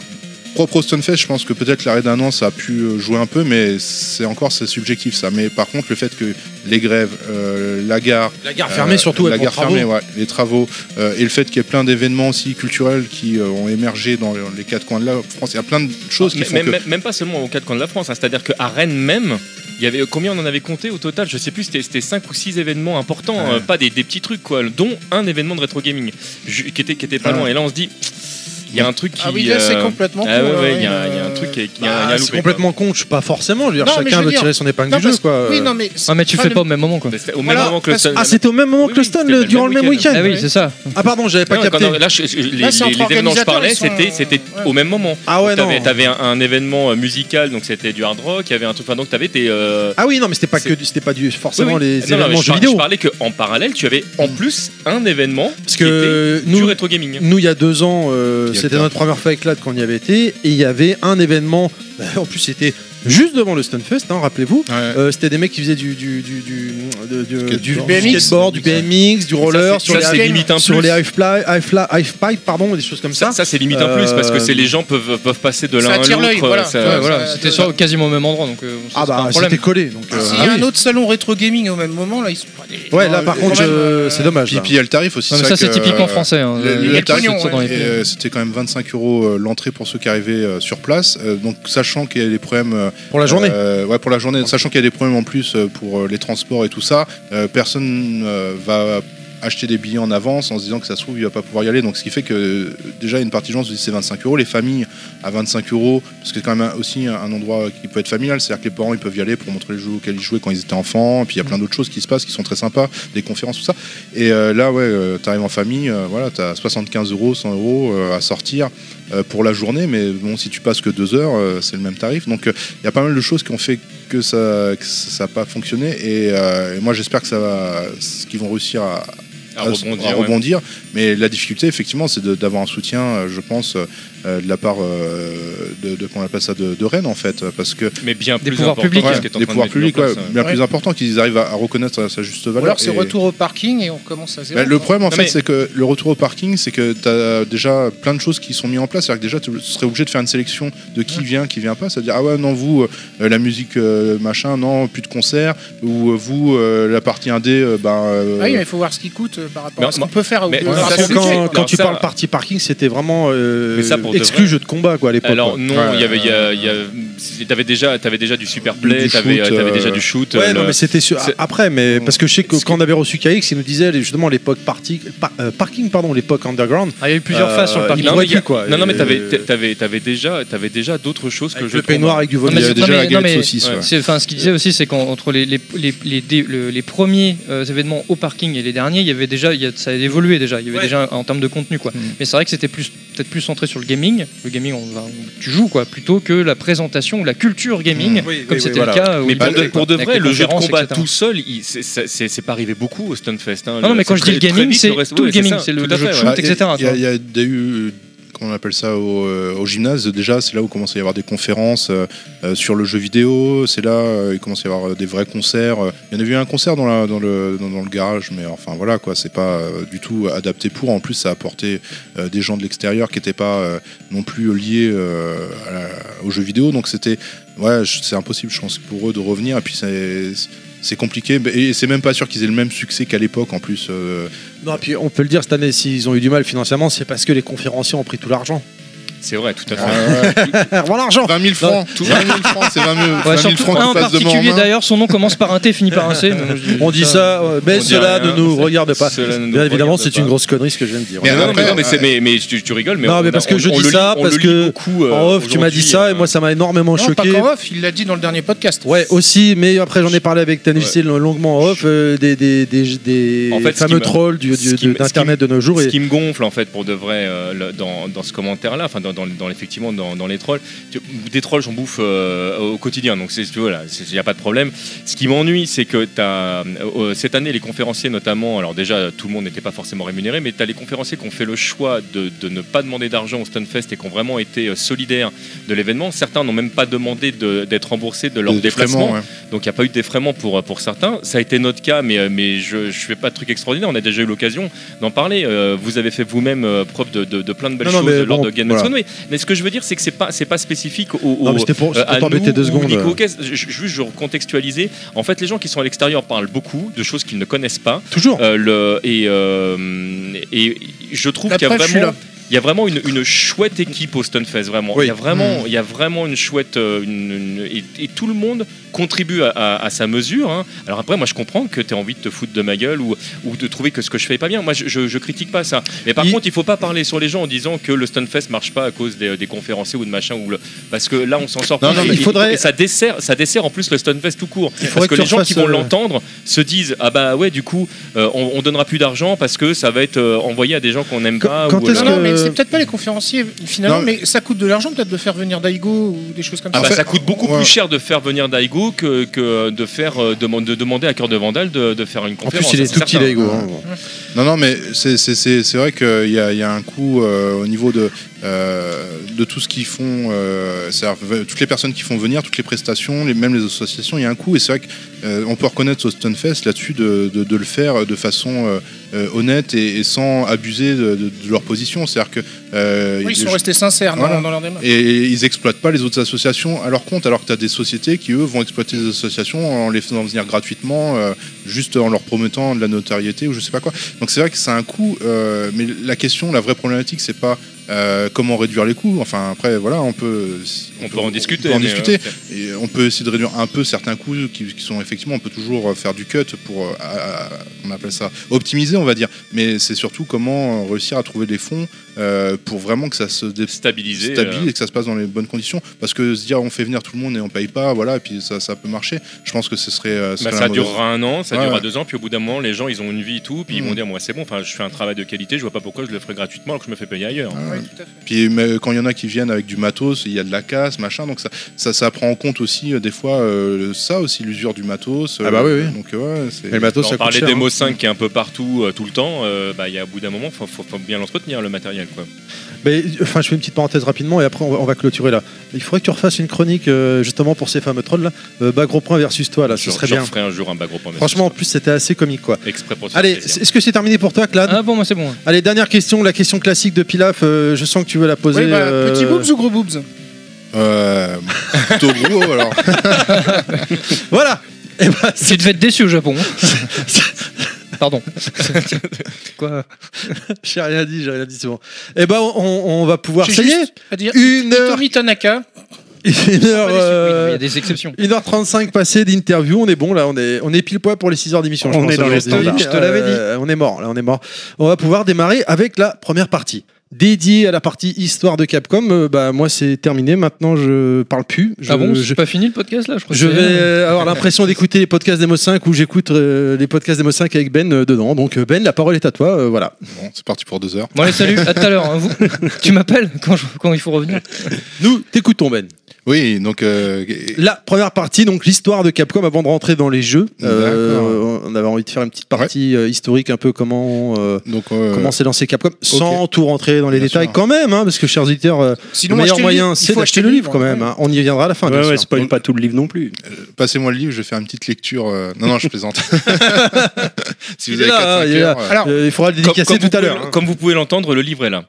propre au Stunfest, je pense que peut-être l'arrêt d'un an, ça a pu euh, jouer un peu, mais c'est encore c'est subjectif ça. Mais par contre, le fait que les grèves, euh, la gare, La gare fermée, euh, surtout, la gare travaux. fermée, ouais, les travaux, euh, et le fait qu'il y ait plein d'événements aussi culturels qui ont émergé dans les quatre coins de la France. Il y a plein de choses qui Mais- font même, que. même- pas seulement aux quatre coins de la France, hein, c'est-à-dire qu'à Rennes même, il y avait combien on en avait compté au total? Je sais plus, c'était- c'était 5 ou 6 événements importants, Ouais. euh, pas des, des petits trucs, quoi, dont un événement de rétro gaming qui était, qui était pas loin. Et là, on se dit, il y a un truc qui. Ah oui, là, c'est euh, complètement Ah ouais, con, ouais, ouais, il y, a un- il y a un euh, truc qui est- il y a- il y a Bah, un c'est loupé, complètement con, je pas forcément. Je veux dire, Non, mais je chacun veux veut dire- tirer son épingle Non, du jeu, parce- quoi. Oui, non, mais. Ah, mais tu fais le- pas au même moment quoi. quoi. C'était Au même Voilà, moment que le parce- Stun. Ah, c'était au même moment Oui, que le oui, stun, c'était le- le durant le même week-end. Ah oui, c'est ça. Ah pardon, j'avais pas Non, capté. non, là, je- je- les, Là, c'est les- entre les événements dont je parlais, ils c'était sont- c'était ouais. au même moment. Ah ouais, non. T'avais avais un, un événement euh, musical, donc c'était du hard rock. Il y avait un truc. Enfin, donc t'avais tes. euh, Ah oui, non, mais c'était pas que du- c'était pas du forcément oui, oui. les Non, non, mais événements je, jeux par- vidéo. je parlais qu'en parallèle, tu avais en plus un événement Parce qui que était nous- du rétro gaming. Nous, il y a deux ans, euh, c'était notre première fois avec Clad quand on y avait été, et il y avait un événement. En plus, c'était juste devant le Stunfest, hein, rappelez-vous. Euh, c'était des mecs qui faisaient du du du du, du BMX. skateboard, du BMX, du roller, Ça, c'est- sur ça, les limite un sur les pipe, pardon, des choses comme Ça, ça. ça, c'est limite un plus parce que Euh, c'est les gens peuvent, peuvent passer de l'un à l'autre. voilà. Ouais, voilà, c'était quasiment au même endroit donc. euh, Ah bah un problème. c'était collé donc. euh, S'il y ah a oui. un autre salon rétro gaming au même moment, là, ils sont pas des- Ouais, là par contre, euh, c'est dommage. Puis, là. puis il y a le tarif aussi. Ça c'est que, typiquement euh, français. hein. le- Il y a le le tarif, et, euh, c'était quand même 25 euros euh, l'entrée pour ceux qui arrivaient euh, sur place. Euh, donc, sachant qu'il y a des problèmes euh, Pour la journée. euh, ouais, pour la journée. Sachant qu'il y a des problèmes en plus euh, pour euh, les transports et tout ça, euh, personne euh, va acheter des billets en avance en se disant que ça se trouve il va pas pouvoir y aller donc ce qui fait que euh, déjà une partie de gens se disent c'est 25 euros les familles à 25 euros parce que c'est quand même aussi un, endroit qui peut être familial. C'est à dire que les parents ils peuvent y aller pour montrer les jeux auxquels ils jouaient quand ils étaient enfants. Et puis il y a plein d'autres choses qui se passent qui sont très sympas des conférences tout ça. Et euh, là ouais tu arrives en famille euh, voilà tu as 75 euros 100 euros euh, à sortir euh, pour la journée. Mais bon si tu passes que deux heures euh, c'est le même tarif. Donc euh, il y a pas mal de choses qui ont fait que ça n'a pas fonctionné. Et, euh, et moi j'espère que ça va qu'ils vont réussir à, À à- rebondir, ouais. Mais la difficulté, effectivement, c'est d'avoir un soutien, euh, je pense, euh, de la part euh, de, de, qu'on appelle ça, de, de Rennes, en fait. Parce que Mais bien Des plus pouvoirs important publics. que ce ouais, qui est en les train de pouvoirs publics, place, ouais, euh. bien Ouais. plus important, qu'ils arrivent à, à reconnaître sa, sa juste Ou valeur. alors c'est Et- retour au parking et on commence à zéro. bah, le problème, en Non, fait, mais- c'est que le retour au parking, c'est que tu as déjà plein de choses qui sont mises en place. C'est-à-dire que déjà, tu serais obligé de faire une sélection de qui vient, qui vient pas. C'est-à-dire, ah ouais, non, vous, euh, la musique, euh, machin, non, plus de concert. Ou vous, euh, la partie indé, euh, ben. euh, Ah oui, mais il faut voir ce qui coûte euh, par rapport Mais à ce qu'on peut faire. quand, tu parles partie parking, c'était vraiment exclu jeu de combat quoi à l'époque. Alors non, Ouais, il y avait, il y a- il y a- t'avais déjà, t'avais déjà du super play, Du t'avais, shoot, t'avais euh, déjà du shoot. Ouais, euh, non, le- mais c'était Après, mais Mm. parce que je sais que quand on avait reçu KX, il nous disait justement l'époque party, par- euh, parking, pardon, l'époque underground. Ah, il y a eu plusieurs Euh, phases sur le parking. Non, mais plus, quoi. Non, non, mais t'avais, t'avais, t'avais déjà, t'avais déjà d'autres choses que Avec je le peignoir avec du il y avait non, déjà la galette saucisse. Enfin, ce qu'il disait aussi, c'est qu'entre les, les, le- premiers euh, événements au parking et les derniers, il y avait déjà, ça a évolué déjà. Il y avait déjà en termes de contenu, quoi. Mm. Mais c'est vrai que c'était plus peut-être plus centré sur le gaming. Le gaming, tu joues quoi, plutôt que la présentation ou la culture gaming, Mm. Oui, comme oui, c'était oui, le voilà. cas. Mais pour de, pour de vrai, le jeu de combat etc. tout seul, c'est- pas arrivé beaucoup au Stunfest. hein. Non, non, mais quand je dis le gaming, c'est tout le gaming, c'est le jeu de shoot, etc., Il y a, eu, on appelle ça, au, euh, au gymnase, déjà, c'est là où commence à y avoir des conférences euh, euh, sur le jeu vidéo. C'est là euh, il commence à y avoir des vrais concerts. Il y en a eu un concert dans, le, garage, mais enfin voilà, quoi, c'est pas du tout adapté pour. En plus, ça a apporté des gens de l'extérieur qui n'étaient pas non plus liés aux jeux vidéo. Donc c'était, ouais, c'est impossible, je pense, pour eux de revenir. Et puis c'est. C'est compliqué, et c'est même pas sûr qu'ils aient le même succès qu'à l'époque en plus. euh, Non, puis on peut le dire cette année, s'ils ont eu du mal financièrement, c'est parce que les conférenciers ont pris tout l'argent. C'est vrai, tout à fait. ouais, Rends l'argent 20 000 francs, 20 000 francs, c'est 20 000, 20 Ouais, 000 surtout francs un en qui passent de main en particulier main. d'ailleurs, son nom commence par un T, finit par un C. On dit ça, euh, mais cela ne nous regarde pas. Bien évidemment, c'est pas. une grosse connerie ce que je viens de dire. Mais non, mais, non, mais, c'est- euh, mais, mais tu, tu rigoles, mais Non, on- mais parce on- que je on dis lit- ça, parce que beaucoup, euh, en off, tu m'as dit ça, euh, et moi ça m'a énormément Non, pas choqué. qu'en off, il l'a dit dans le dernier podcast. Ouais, aussi, mais après j'en ai parlé avec Tanussi longuement en off, euh, des, des, des, des En fait, ce qui fameux me- trolls d'internet de nos jours. Ce Et, qui me gonfle en fait pour de vrai euh, dans, dans ce commentaire-là, enfin dans, dans, dans- effectivement dans, dans les trolls, des trolls j'en bouffe euh, au quotidien, donc c'est tu vois, là, il n'y a pas de problème. Ce qui m'ennuie, c'est que as, cette année les conférenciers notamment, alors déjà tout le monde n'était pas forcément rémunéré, mais tu as les conférenciers qui ont fait le choix de, de ne pas demander d'argent au Stunfest et qui ont vraiment été euh, solidaires de l'événement. Certains n'ont même pas demandé de- d'être remboursés de leur Des déplacement. ouais. Donc il n'y a pas eu de défraiement pour, pour certains. Ça a été notre cas, mais, euh, mais je ne fais pas de trucs extraordinaires. On a déjà eu l'occasion d'en parler. Euh, vous avez fait vous-même euh, preuve de, de- plein de belles Non, choses lors bon, de Game voilà. Mais, ce que je veux dire, c'est que c'est pas c'est pas spécifique au, au- Non, mais pour, euh, à nous deux secondes. Nico. Je- Juste je recontextualiser. En fait, les gens qui sont à l'extérieur parlent beaucoup de choses qu'ils ne connaissent pas. Toujours. Euh, le, et, euh, et je trouve qu'il y a vraiment. Il y a vraiment une, une chouette équipe au Stunfest, vraiment. Oui. Il y a vraiment, il y a vraiment une chouette, euh, une- une- et, et tout le monde contribue à, à- à sa mesure. hein. Alors après, moi, je comprends que tu as envie de te foutre de ma gueule ou, ou de trouver que ce que je fais est pas bien. Moi, je, je, je critique pas ça. Mais par Il- contre, il faut pas parler sur les gens en disant que le Stunfest marche pas à cause des, des conférenciers ou de machin ou le, parce que là, on s'en sort Non, pas. non, mais Et- il faudrait- et ça dessert, ça dessert en plus le Stunfest tout court. Parce que, les gens qui vont euh, l'entendre se disent ah bah ouais, du coup, euh, on, on donnera plus d'argent parce que ça va être euh, envoyé à des gens qu'on n'aime Quand- pas. quand ou, euh, c'est peut-être pas les conférenciers finalement, Non, mais ça coûte de l'argent peut-être de faire venir Daigo ou des choses comme Ah ça. bah, ça coûte beaucoup ouais. plus cher de faire venir Daigo que, que de faire euh, de demander à Cœur de Vandal de, de faire une En conférence. plus, il est tout petit. Lego. hein. Non, non, mais c'est- vrai qu'il y a, il y a un coût euh, au niveau de, euh, de tout ce qu'ils font, euh, c'est-à-dire toutes les personnes qui font venir, toutes les prestations, les, même les associations, il y a un coût. Et c'est vrai qu'on peut reconnaître au Stunfest là-dessus de, de- de le faire de façon euh, euh, honnête et, et sans abuser de, leur position. C'est-à-dire que. euh, Oui, ils sont restés sincères dans- Voilà. dans leur démarche. et ils exploitent pas les autres associations à leur compte, alors que tu as des sociétés qui, eux, vont exploiter les associations en les faisant venir gratuitement, euh, juste en leur promettant de la notoriété ou je sais pas quoi. Donc c'est vrai que c'est un coût, euh, mais la question, la vraie problématique, c'est pas euh, comment réduire les coûts. Enfin, après, voilà, on peut. On peut en discuter. on peut en mais, discuter. euh, Et on peut essayer de réduire un peu certains coûts qui, qui sont effectivement, on peut toujours faire du cut pour, euh, à- à- on appelle ça, optimiser, on va dire. Mais c'est surtout comment réussir à trouver des fonds euh, pour vraiment que ça se dé- stabiliser. stabilise euh, et que ça se passe dans les bonnes conditions. Parce que se dire on fait venir tout le monde et on paye pas, voilà, et puis ça, ça peut marcher. Je pense que ce serait. euh, ce bah, ça mauvaise- durera un an, ça Ouais, durera ouais. deux ans, puis au bout d'un moment, les gens, ils ont une vie et tout, puis ils Mm. vont dire, moi c'est bon, enfin, je fais un travail de qualité, je vois pas pourquoi je le ferais gratuitement alors que je me fais payer ailleurs. Ouais. Oui, tout à fait. Puis mais, quand il y en a qui viennent avec du matos, il y a de la casse, machin, donc ça, ça, ça prend en compte aussi euh, des fois euh, ça aussi, l'usure du matos. Ah bah oui, oui. Donc euh, ouais, c'est. Et le matos, on ça coûte parlait des hein. Mo 5 qui est un peu partout euh, tout le temps, euh, bah, il y a au bout d'un moment, faut, faut, faut bien l'entretenir le matériel. Quoi. Mais, enfin, je fais une petite parenthèse rapidement et après on va, on va clôturer là. Il faudrait que tu refasses une chronique euh, justement pour ces fameux trolls là. Euh, bas gros point versus toi là, ce je serait je bien. un jour un bas gros point. Franchement, en plus c'était assez comique quoi. exprès pour Allez, est-ce que c'est terminé pour toi, Clad Ah bon, moi c'est bon. Allez, dernière question, la question classique de Pilaf. euh, je sens que tu veux la poser. Oui, bah, euh, Petit boobs ou gros boobs? Euh, plutôt gros alors. Voilà. Et bah, Tu devais être déçu au Japon. Pardon. Quoi j'ai rien dit, j'ai rien dit, c'est bon. Et ben, on, on va pouvoir. Dire une heure, Tanaka. une heure, euh, Il y a des exceptions. 1h35 passée d'interview, on est bon là, on est, on est pile poil pour les 6 heures d'émission. je On pense, est dans les standards. Je te l'avais dit. Euh, on est mort, là on est mort. On va pouvoir démarrer avec la première partie. Dédiée à la partie histoire de Capcom, euh, bah moi c'est terminé, maintenant je parle plus. Je, ah bon, je, pas fini le podcast là Je, crois je vais euh, avoir l'impression d'écouter les podcasts d'Emo 5 où j'écoute euh, les podcasts d'Emo 5 avec Ben euh, dedans. Donc Ben, la parole est à toi, euh, voilà. Bon, c'est parti pour deux heures. Bon allez, salut, à tout à l'heure. hein, vous. tu m'appelles quand, quand il faut revenir. Nous t'écoutons Ben. Oui, donc. euh, La première partie, donc l'histoire de Capcom avant de rentrer dans les jeux. Euh, on avait envie de faire une petite partie euh, historique, un peu comment euh, donc euh, comment s'est lancé Capcom, sans tout rentrer dans les Bien détails sûr. quand même, hein, parce que chers auditeurs, Sinon, le meilleur moyen c'est d'acheter acheter le livre quand même. hein. On y viendra à la fin. Ouais, ouais, sûr. spoil pas tout le livre non plus. passez-moi le livre, je vais faire une petite lecture. euh, Non, non, je plaisante. si Il vous avez là, 4-5 il heures. euh, Alors, il faudra le dédicacer tout à l'heure. hein. comme vous pouvez l'entendre, le livre est là.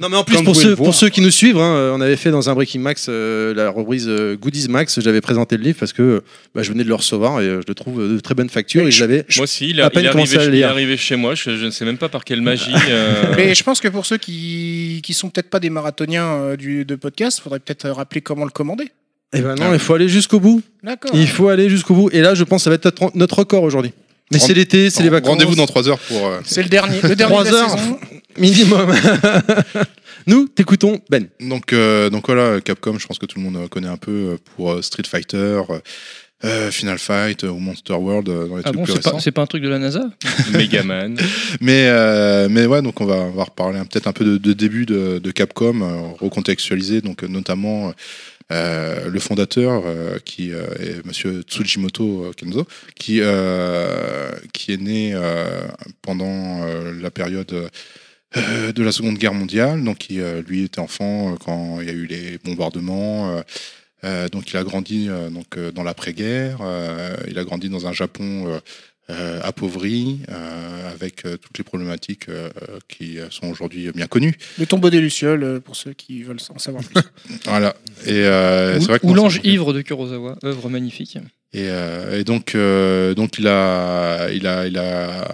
Non mais en plus pour ceux, pour ceux qui nous suivent, on avait fait dans un Breaking Max la rubrique euh, Goodies Max, j'avais présenté le livre parce que bah, je venais de le recevoir et euh, je le trouve de très bonne facture et je l'avais. Moi aussi, il, à a- peine il est commencé arrivé, à il est lire. arrivé chez moi, je, je ne sais même pas par quelle magie. euh, Mais je pense que pour ceux qui, qui sont peut-être pas des marathoniens euh, du, de podcast, faudrait peut-être rappeler comment le commander. Eh ben non, il faut aller jusqu'au bout. D'accord. Il faut aller jusqu'au bout. Et là, je pense que ça va être notre- notre record aujourd'hui. Mais c'est l'été, c'est les vacances. Rendez-vous dans 3 heures pour. euh, C'est le dernier, le dernier Trois de la heures. saison. minimum. Nous, t'écoutons Ben. Donc, euh, donc voilà, Capcom, je pense que tout le monde euh, connaît un peu euh, pour Street Fighter, euh, Final Fight euh, ou Monster World euh, dans les Ah trucs bon, plus c'est pas, récents. c'est pas un truc de la NASA Megaman. Mais, euh, mais ouais, donc on va, on va reparler un- peut-être un peu de, de début de, de Capcom, euh, recontextualiser, donc notamment euh, le fondateur euh, qui euh, est Monsieur Tsujimoto Kenzo, qui, euh, qui est né euh, pendant euh, la période euh, de la Seconde Guerre mondiale. Donc, qui, euh, lui était enfant euh, quand il y a eu les bombardements. donc, il a grandi donc, dans l'après-guerre. il a grandi dans un Japon appauvri, avec toutes les problématiques qui sont aujourd'hui bien connues. Le tombeau des Lucioles, pour ceux qui veulent en savoir plus. Voilà. Et euh, Ou, c'est vrai que ou moi, ça L'ange me- ivre de Kurosawa, œuvre magnifique. Et, euh, et donc, euh, donc il a, il a, il a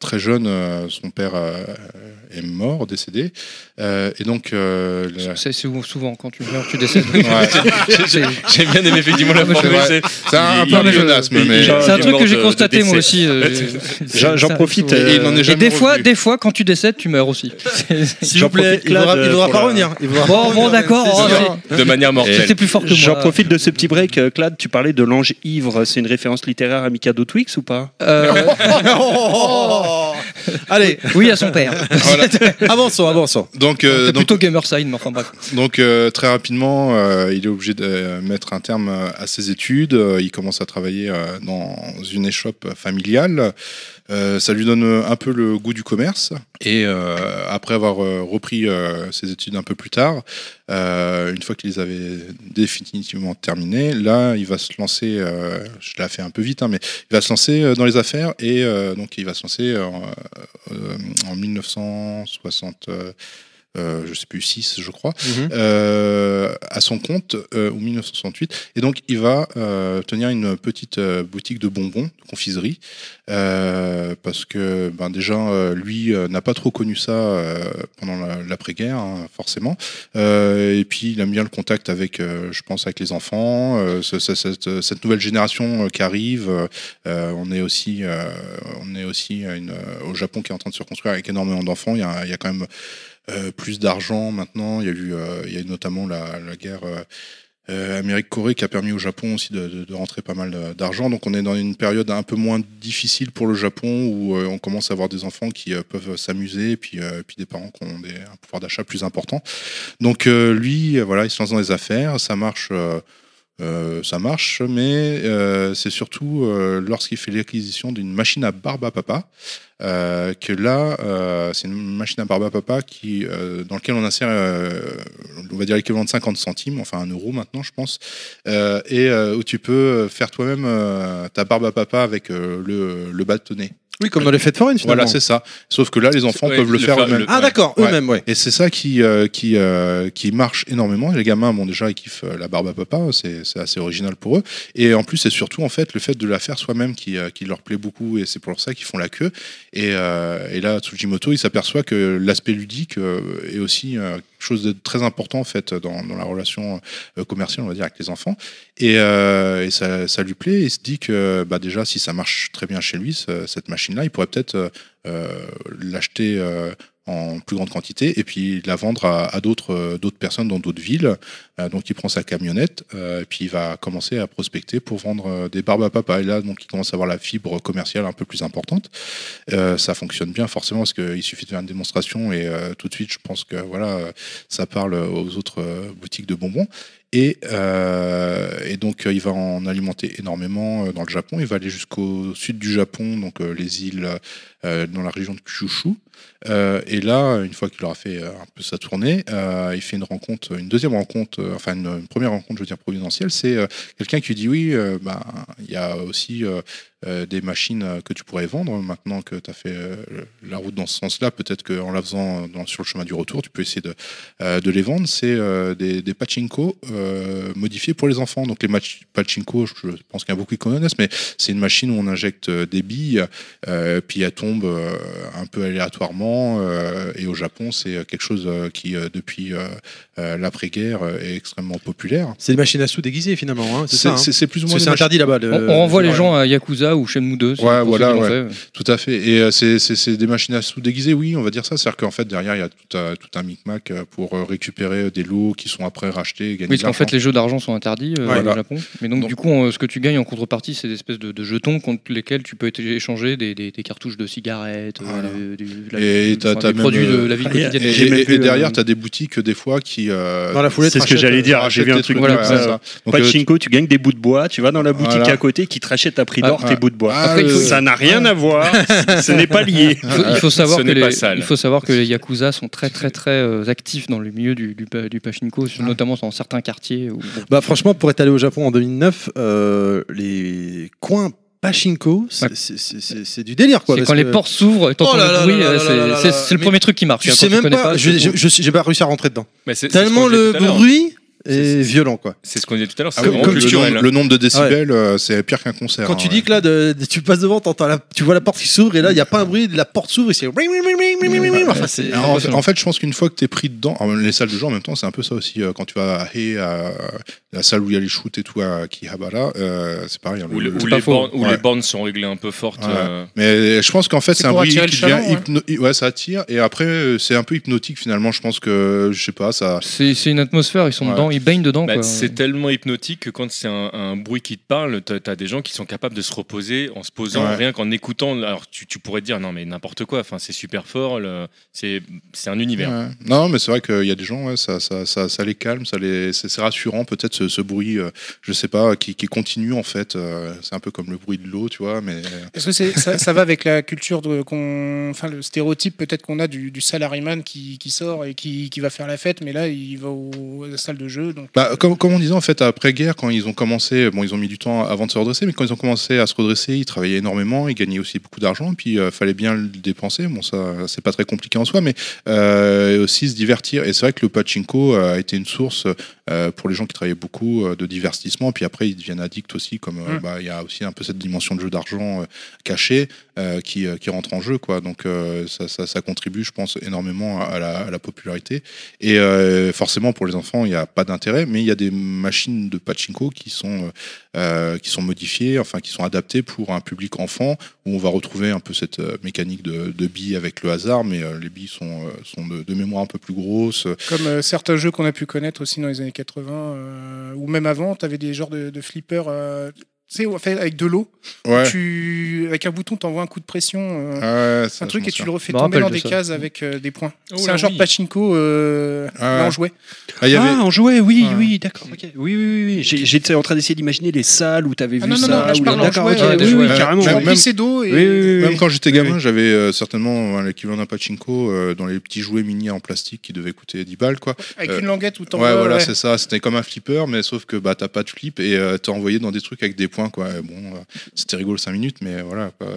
très jeune, euh, son père euh, est mort, décédé. Euh, et donc, euh, la- C'est souvent quand tu meurs, tu décèdes. J'ai bien aimé effectivement la formule. c'est- c'est un, un peu un mais je- pléonasme, il- mais il- C'est un truc que j'ai constaté moi aussi. euh, J'en- profite, et il n'en est Et jamais des fois, revenu. des fois, quand tu décèdes, tu meurs aussi. S'il vous plaît, il il voudra pas revenir. Bon, bon, d'accord. Sûr. De manière mortelle. C'était plus fort que moi. J'en profite de ce petit break. euh, Claude, tu parlais de l'ange ivre. C'est une référence littéraire à Mikado Twix ou pas? Oh Allez, oui, à son père. Avançons, avançons. donc, euh, C'est donc, plutôt gamer side, mais enfin bref. donc euh, très rapidement, euh, il est obligé de euh, mettre un terme euh, à ses études. Il commence à travailler dans une échoppe familiale. Euh, ça lui donne euh, un peu le goût du commerce. Et euh, après avoir repris ses études un peu plus tard, une fois qu'il les avait définitivement terminées, là, il va se lancer. je l'ai fait un peu vite, hein, mais il va se lancer dans les affaires et donc il va se lancer en 1960. Euh, je sais plus 6 je crois Mhm. euh, à son compte euh, ou 1968 et donc il va euh, tenir une petite boutique de bonbons de confiserie parce que ben déjà lui n'a pas trop connu ça pendant la- l'après-guerre hein, forcément. Et puis il aime bien le contact avec je pense avec les enfants ce- ce- cette, cette nouvelle génération qui arrive on est aussi on est aussi une, au Japon qui est en train de se reconstruire avec énormément d'enfants. Il y a, il y a quand même plus d'argent maintenant. Il y a eu, euh, notamment la, guerre euh, euh, Amérique-Corée qui a permis au Japon aussi de, rentrer pas mal d'argent. Donc on est dans une période un peu moins difficile pour le Japon où euh, on commence à avoir des enfants qui euh, peuvent s'amuser et puis, euh, puis des parents qui ont un pouvoir d'achat plus important. Donc euh, lui, euh, voilà, il se lance dans les affaires. Ça marche. Euh, ça marche, mais euh, c'est surtout euh, lorsqu'il fait l'acquisition d'une machine à barbe à papa euh, que là, euh, c'est une machine à barbe à papa qui, euh, dans laquelle on insère, on va dire l'équivalent de 50 centimes, enfin un euro maintenant, je pense, et où tu peux faire toi-même ta barbe à papa avec le, le bâtonnet. Oui, comme dans les fêtes foraines finalement. Voilà, c'est ça. Sauf que là, les enfants Ouais, peuvent le, le faire faire- eux-mêmes. Ah d'accord, Ouais. eux-mêmes, ouais. Et c'est ça qui, euh, qui, euh, qui marche énormément. Les gamins, bon, déjà, ils kiffent euh, la barbe à papa, c'est c'est assez original pour eux. Et en plus, c'est surtout en fait le fait de la faire soi-même qui, euh, qui leur plaît beaucoup, et c'est pour ça qu'ils font la queue. Et, euh, et là, Tsujimoto, il s'aperçoit que l'aspect ludique euh, est aussi euh, chose de très important en fait dans, la relation euh, commerciale, on va dire, avec les enfants. Et, euh, ça, lui plaît. Et il se dit que bah, déjà, si ça marche très bien chez lui, ce- cette machine-là, il pourrait peut-être euh, l'acheter en plus grande quantité et puis la vendre à, d'autres euh, d'autres personnes dans d'autres villes. Euh, donc il prend sa camionnette euh, et puis il va commencer à prospecter pour vendre des barbes à papa. Et là, donc il commence à avoir la fibre commerciale un peu plus importante. Ça fonctionne bien forcément parce qu'il suffit de faire une démonstration et tout de suite, je pense que voilà, ça parle aux autres boutiques de bonbons. Et, et donc, il va en alimenter énormément dans le Japon. Il va aller jusqu'au sud du Japon, donc les îles dans la région de Kyushu. Euh, et là, une fois qu'il aura fait euh, un peu sa tournée, euh, il fait une rencontre, une deuxième rencontre, enfin une, première rencontre, je veux dire providentielle. C'est quelqu'un qui dit oui, ben, il y a aussi des machines que tu pourrais vendre maintenant que tu as fait la route dans ce sens-là. Peut-être qu'en la faisant sur le chemin du retour, tu peux essayer de, les vendre. C'est des, des pachinko modifiés pour les enfants. Donc les pachinko, je pense qu'il y a beaucoup qui connaissent, mais c'est une machine où on injecte des billes, puis elles tombent euh, un peu aléatoirement. Euh, et au Japon, c'est quelque chose euh, qui, euh, depuis euh, euh, l'après-guerre, euh, est extrêmement populaire. C'est des machines à sous déguisées finalement, hein, c'est C'est ça. hein. c'est- plus ou moins c'est interdit là-bas. le- On, on renvoie les le- gens à Yakuza ou Shenmue 2. c'est Ouais, voilà, ouais. Tout à fait. Et euh, c'est- c'est c'est des machines à sous déguisées, oui, on va dire ça. C'est-à-dire qu'en fait, derrière, il y a tout, un- tout un micmac euh, pour euh, récupérer des lots qui sont après rachetés et gagner Oui, parce qu'en fait, les jeux d'argent sont interdits euh, Voilà. au Japon. Mais donc, Donc- du coup, euh, ce que tu gagnes en contrepartie, c'est des espèces de, de jetons contre lesquels tu peux échanger des, des- des cartouches de cigarettes, euh, Voilà. de- du- de la- Et enfin, produits de euh, la vie ah, quotidienne. Et, J'ai derrière, euh, tu as des boutiques, des fois, qui. euh, Dans la foulée, C'est ce que j'allais euh, dire. J'ai rachètent vu un truc ça. euh, Pachinko, tu gagnes des bouts de bois, tu vas dans la boutique à côté qui te rachète à prix d'or Ah, tes bouts de bois. Ah, euh, Ça n'a rien à voir, ce n'est pas lié. Il faut, savoir que les, pas sale. il faut savoir que les yakuza sont très très très euh, actifs dans le milieu du, du, pa- du pachinko, notamment dans certains quartiers. Bah franchement, pour être allé au Japon en 2009, euh, les coins pachinko, c'est- du délire quoi. c'est quand les portes s'ouvrent et t'entends Oh le bruit, c'est- le premier truc qui marque. Tu hein, sais même pas, j'ai pas réussi à rentrer dedans. Tellement le bruit et violent quoi. C'est ce qu'on disait tout à l'heure, c'est Ah vraiment comme le, culturel. nombre, hein. le nombre de décibels, euh, c'est pire qu'un concert. Quand hein, tu ouais. dis que là, de- de- tu passes devant, t'entends la- tu vois la porte qui s'ouvre et là, il n'y a pas un bruit, la porte s'ouvre et c'est. Enfin, c'est. Alors, en, fait, en fait, je pense qu'une fois que tu es pris dedans, les salles de jeu en même temps, c'est un peu ça aussi. euh, quand tu vas à la salle où il y a les shoots et tout à Kihabara, euh, c'est pareil. hein, Où, le- le- le- les bornes, où Ouais. les bornes sont réglées un peu fortes. Ouais. euh, Mais je pense qu'en fait, C'est c'est un bruit qui le devient ouais. ça attire. Et après, c'est un peu hypnotique finalement. Je pense que, je sais pas, ça. C'est une atmosphère, ils sont dedans, ils baignent dedans. bah, c'est tellement hypnotique que quand c'est un, un bruit qui te parle, t'as as des gens qui sont capables de se reposer en se posant, Ouais. rien qu'en écoutant. Alors tu, tu pourrais te dire non mais n'importe quoi. Enfin c'est super fort. le- C'est un univers. Ouais. Non, mais c'est vrai qu'il y a des gens, ouais, ça, ça, ça, ça les calme, ça les, c'est rassurant peut-être ce, ce bruit, euh, je sais pas, qui, qui continue en fait. euh, c'est un peu comme le bruit de l'eau, tu vois, mais Est-ce que c'est- ça, ça va avec la culture, de, qu'on, enfin le stéréotype peut-être qu'on a du, du salaryman qui, qui sort et qui, qui va faire la fête, mais là il va au, à la salle de jeu. Donc, Bah, comme, comme on disait en fait après-guerre, quand ils ont commencé, bon, ils ont mis du temps avant de se redresser, mais quand ils ont commencé à se redresser, ils travaillaient énormément, ils gagnaient aussi beaucoup d'argent, puis il fallait bien le dépenser. Bon, ça, c'est pas très compliqué en soi, mais euh, aussi se divertir. Et c'est vrai que le pachinko euh, a été une source euh, pour les gens qui travaillaient beaucoup euh, de divertissement. Puis après, ils deviennent addicts aussi, comme euh, Mm. bah, il y a aussi un peu cette dimension de jeu d'argent euh, caché euh, qui, euh, qui rentre en jeu, quoi. Donc euh, ça, contribue, je pense, énormément à la, popularité. Et euh, forcément, pour les enfants, il n'y a pas d'intérêt, mais il y a des machines de pachinko qui sont, euh, euh, qui sont modifiées, enfin qui sont adaptées pour un public enfant, où on va retrouver un peu cette euh, mécanique de, billes avec le hasard, mais euh, les billes sont, euh, sont de, mémoire un peu plus grosses. Comme euh, certains jeux qu'on a pu connaître aussi dans les années 80, euh, ou même avant, tu avais des genres de, flippers. euh, sais, en fait, avec de l'eau, Ouais. tu, avec un bouton, tu envoies un coup de pression, euh, Ouais, un ça, truc, je et tu le refais tomber dans des de ça. cases avec euh, des points. Oh c'est un genre oui. pachinko euh, Ah en ouais. jouet. Ah, avait... Ah, en jouet, oui, Ouais. oui, d'accord. ok. Oui, oui, oui. oui. J'étais en train d'essayer d'imaginer les salles où tu avais Ah vu non, non, ça. non, là, je où- parle D'accord, jouet, ok, euh, oui, des oui, jouets. carrément. Même- d'eau et. Oui, oui, oui, Même oui. quand j'étais Oui, gamin, oui. j'avais euh, certainement euh, l'équivalent d'un pachinko euh, dans les petits jouets mini en plastique qui devaient coûter 10 balles, quoi. Avec une languette où Ouais, t'envoies. voilà, ouais. c'est ça. C'était comme un flipper, mais sauf que bah, t'as pas de flip et t'es envoyé dans des trucs avec des points, quoi. Et bon, euh, c'était rigolo 5 minutes, mais voilà. Quoi.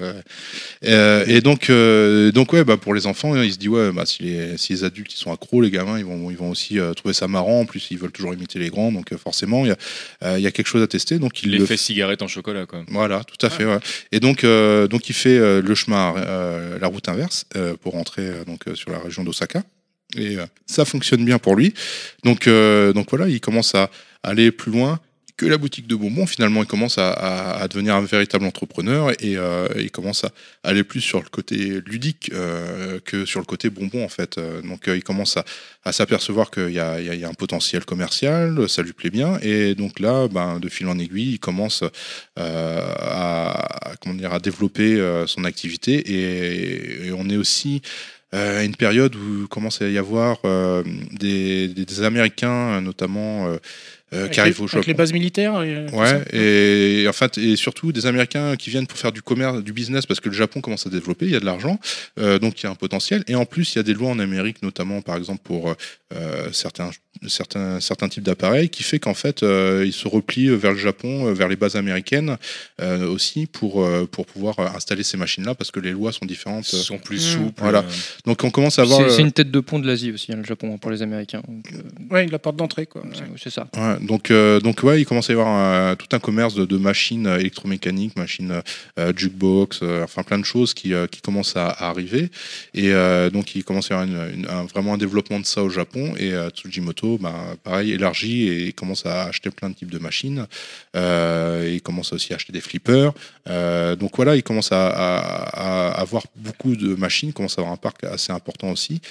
Euh, et donc, euh, donc ouais, bah, pour les enfants, ils se disent, ouais, bah, si, les, si les adultes ils sont accros, les gamins, ils vont, ils vont aussi trouver ça marrant. En plus, ils veulent toujours imiter les grands, donc forcément, il y, a, il y a quelque chose à tester. Donc, le L'effet cigarette en chocolat quoi. voilà, tout à fait. ouais. Et donc, donc il fait le chemin, la route inverse, pour rentrer donc sur la région d'Osaka. Et ça fonctionne bien pour lui. Donc, euh, donc voilà, il commence à aller plus loin que la boutique de bonbons. Finalement, il commence à, devenir un véritable entrepreneur et euh, il commence à aller plus sur le côté ludique euh, que sur le côté bonbon en fait. Euh, donc, il commence à, s'apercevoir qu'il y a, un potentiel commercial, ça lui plaît bien. Et donc là, ben, de fil en aiguille, il commence à, comment dire, à développer son activité. Et, et on est aussi à une période où commence à y avoir des Américains, notamment, euh, qui arrivent les, au avec les Japon. bases militaires. et Ouais, et en fait, et surtout des Américains qui viennent pour faire du commerce, du business, parce que le Japon commence à développer, il y a de l'argent, euh, donc il y a un potentiel. Et en plus, il y a des lois en Amérique, notamment par exemple pour euh, certains, certains, certains types d'appareils, qui fait qu'en fait, euh, ils se replient vers le Japon, euh, vers les bases américaines euh, aussi, pour, euh, pour pouvoir installer ces machines-là, parce que les lois sont différentes. Ils sont plus Mm. souples. Voilà. Donc on commence à avoir. C'est une tête de pont de l'Asie aussi, hein, le Japon, pour les Américains. Donc, euh, Ouais, la porte d'entrée, quoi. c'est- c'est ça. Ouais, donc, euh, donc ouais, il commence à y avoir un- tout un commerce de, de machines électromécaniques, machines euh, jukebox, euh, enfin plein de choses qui, euh, qui commencent à, à arriver. Et euh, donc il commence à y avoir une- une- un- vraiment un développement de ça au Japon. Et euh, Bah, pareil, élargit et commence à acheter plein de types de machines. Euh, il commence aussi à acheter des flippers. Euh, donc voilà, il commence à, avoir beaucoup de machines, commence à avoir un parc assez important aussi.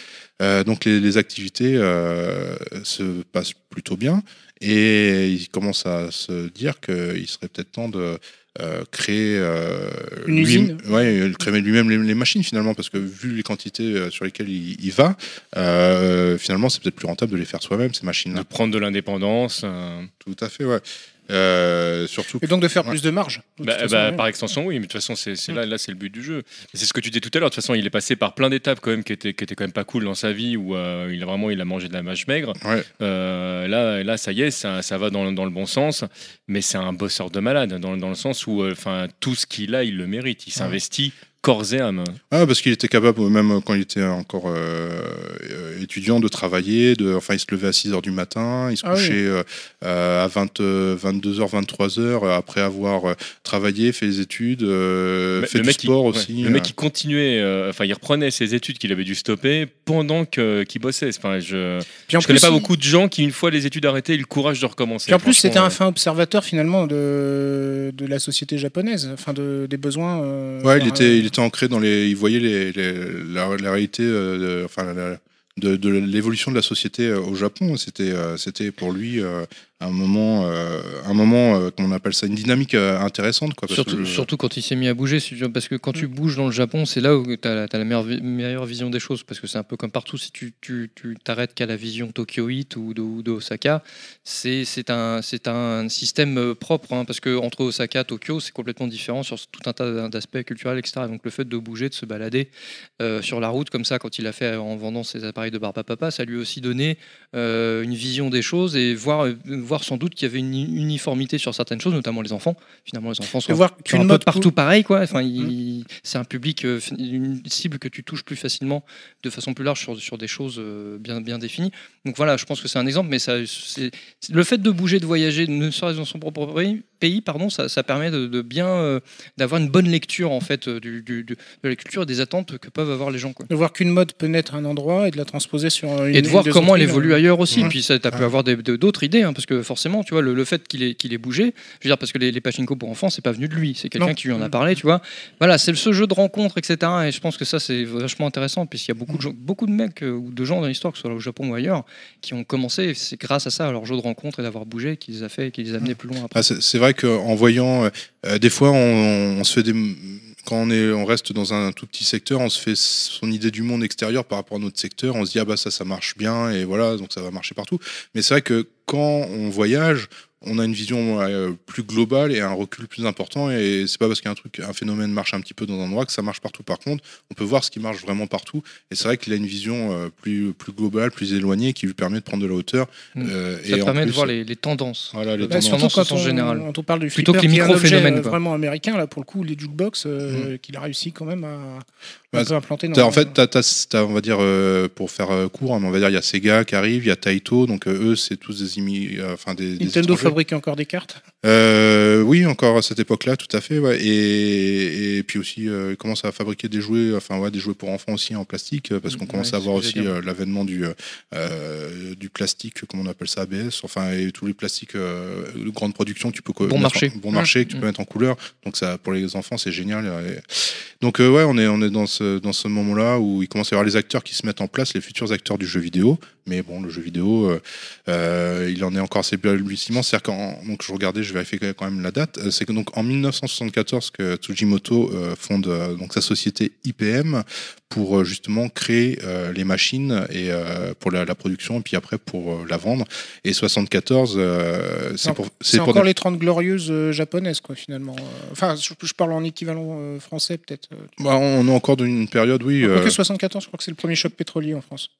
Euh, donc les, activités euh, se passent plutôt bien et il commence à se dire qu'il serait peut-être temps de euh, créer euh, Une lui- usine ouais, créer lui-même les, les machines finalement parce que vu les quantités euh, sur lesquelles il, il va, euh, finalement c'est peut-être plus rentable de les faire soi-même ces de machines-là. prendre de l'indépendance. euh, Tout à fait, ouais. Euh, surtout. Et donc de faire Ouais. plus de marge. de Bah, façon, bah, ouais. par extension, oui, mais de toute façon, c'est Mm. là, là c'est le but du jeu. C'est ce que tu disais tout à l'heure. De toute façon, il est passé par plein d'étapes quand même qui étaient, qui étaient quand même pas cool dans sa vie où euh, il a vraiment il a mangé de la mâche maigre. Ouais. Euh, là, là, ça y est, ça, ça va dans, dans le bon sens. Mais c'est un bosseur de malade dans, dans le sens où, euh, enfin, tout ce qu'il a, il le mérite. Il s'investit corps et âme. Ah, parce qu'il était capable, même quand il était encore euh, étudiant, de travailler, de, enfin il se levait à 6 heures du matin, il se Ah oui. couchait euh, euh, à 20, euh, 22h, 23h après avoir euh, travaillé, fait les études, euh, fait du mec, il- sport ouais, aussi. le mec euh. qui continuait, euh, enfin il reprenait ses études qu'il avait dû stopper pendant que- qu'il bossait. Enfin, je je connais pas il- beaucoup de gens qui, une fois les études arrêtées, aient le courage de recommencer. Puis en plus, c'était un fin observateur finalement de, de la société japonaise, enfin de, des besoins. euh, Ouais, il euh, était, il était ancré dans les. Il voyait les, les- la, réalité, euh, de, enfin, de, l'évolution de la société euh, au Japon. C'était, euh, c'était pour lui un moment, euh, un moment, euh, comment on appelle ça, une dynamique euh, intéressante, quoi. parce Surtout, que le- surtout quand il s'est mis à bouger, parce que quand Mm. tu bouges dans le Japon, c'est là où tu as, la meilleure, meilleure vision des choses, parce que c'est un peu comme partout, si tu tu- tu t'arrêtes qu'à la vision tokyoïte ou de, ou de Osaka, c'est c'est un, c'est un système euh, propre, hein, parce que entre Osaka et Tokyo, c'est complètement différent sur tout un tas d'aspects culturels, etc. Donc le fait de bouger, de se balader euh, sur la route comme ça, quand il a fait en vendant ses appareils de barbe à papa, ça lui a aussi donné euh, une vision des choses et voir, euh, voir sans doute qu'il y avait une uniformité sur certaines choses, notamment les enfants. Finalement, les enfants sont voir un peu partout pareil quoi enfin Mmh. c'est un public euh, une cible que tu touches plus facilement de façon plus large sur, sur des choses euh, bien bien définies donc voilà je pense que c'est un exemple mais ça le fait de bouger de voyager ne serait-ce dans son propre pays, pays pardon ça, ça permet de, de bien euh, d'avoir une bonne lecture en fait euh, du, du- du- de la culture et des attentes que peuvent avoir les gens quoi de voir qu'une mode peut naître à un endroit et de la transposer sur une et de voir comment elle évolue ailleurs aussi. Ouais. Puis ça, tu as pu Ouais. avoir d'autres idées, hein, parce que forcément, tu vois, le, le fait qu'il ait, bougé, je veux dire, parce que les, les pachinko pour enfants, c'est pas venu de lui, c'est quelqu'un qui lui en a Mm. parlé, tu vois. Voilà, c'est ce jeu de rencontre, etc. Et je pense que ça, c'est vachement intéressant, puisqu'il y a beaucoup de, gens- beaucoup de mecs euh, ou de gens dans l'histoire, que ce soit au Japon ou ailleurs, qui ont commencé, c'est grâce à ça, à leur jeu de rencontre et d'avoir bougé, qui les a fait, et qui les a amenés plus loin après. Ah, c'est c'est qu'en voyant, euh, euh, des fois, on, on se fait des. Quand on, est, on reste dans un tout petit secteur, on se fait son idée du monde extérieur par rapport à notre secteur. On se dit, ah bah ça, ça marche bien, et voilà, donc ça va marcher partout. Mais c'est vrai que quand on voyage, on a une vision euh, plus globale et un recul plus important. Et c'est pas parce qu'un truc, un phénomène marche un petit peu dans un endroit que ça marche partout. Par contre, on peut voir ce qui marche vraiment partout. Et c'est vrai qu'il a une vision euh, plus, plus globale, plus éloignée, qui lui permet de prendre de la hauteur. Mm. Euh, Ça en permet de plus, voir les, les tendances. Voilà, les Bah, tendances. surtout tendances quand on, générales. quand on parle du Plutôt que les micro-phénomènes, vraiment américain là pour le coup les jukebox euh, qu'il a réussi quand même à, un peu implanter dans T'as- en fait, t'as- t'as- t'as, on va dire, euh, pour faire euh, court, hein, on va dire, il y a Sega qui arrive, il y a Taito, donc euh, eux, c'est tous des imi- euh, enfin des, des Nintendo étrangers. fabriquait encore des cartes? Euh, oui, encore à cette époque-là, tout à fait. Ouais. Et, et puis aussi, euh, ils commencent à fabriquer des jouets, enfin ouais, des jouets pour enfants aussi en plastique, parce qu'on Ouais, commence à voir aussi euh, l'avènement du du plastique, comment on appelle ça, ABS, enfin et tous les plastiques euh, de grande production que tu peux co- Bon mettre marché. en- bon marché que tu Mmh. peux mettre en couleur. Donc ça, pour les enfants, c'est génial. Et- donc euh, ouais, on est on est dans ce dans ce moment-là où il commence à y avoir les acteurs qui se mettent en place, les futurs acteurs du jeu vidéo. Mais bon, le jeu vidéo, euh, euh, il en est encore assez balbutiements. C'est-à-dire qu'en donc je regardais, je vérifiais quand même la date. Euh, C'est que donc en 1974 que Tsujimoto euh, fonde euh, donc sa société IPM pour euh, justement créer euh, les machines et euh, pour la, la production et puis après pour la vendre. Et 74, euh, c'est pour c'est encore les 30 glorieuses japonaises quoi finalement enfin je, je parle en équivalent français peut-être. Bah, on est encore dans une période, oui. euh, Quoique 74 je crois que c'est le premier choc pétrolier en France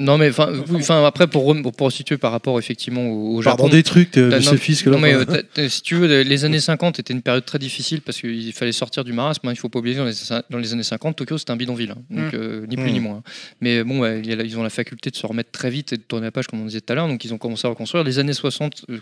Non, mais enfin, oui, enfin, après, pour, pour resituer par rapport effectivement au, au Pardon Japon. des trucs de, de non, ces fils que non, là. mais enfin, euh, si tu veux, les années 50 étaient une période très difficile parce qu'il fallait sortir du marasme. hein. Il faut pas oublier, dans les, dans les années 50, Tokyo c'était un bidonville. hein. Donc, Mm. euh, ni plus Mm. ni moins. Mais bon, ouais, ils ont la faculté de se remettre très vite et de tourner la page, comme on disait tout à l'heure. Donc, ils ont commencé à reconstruire. Les années 60 euh,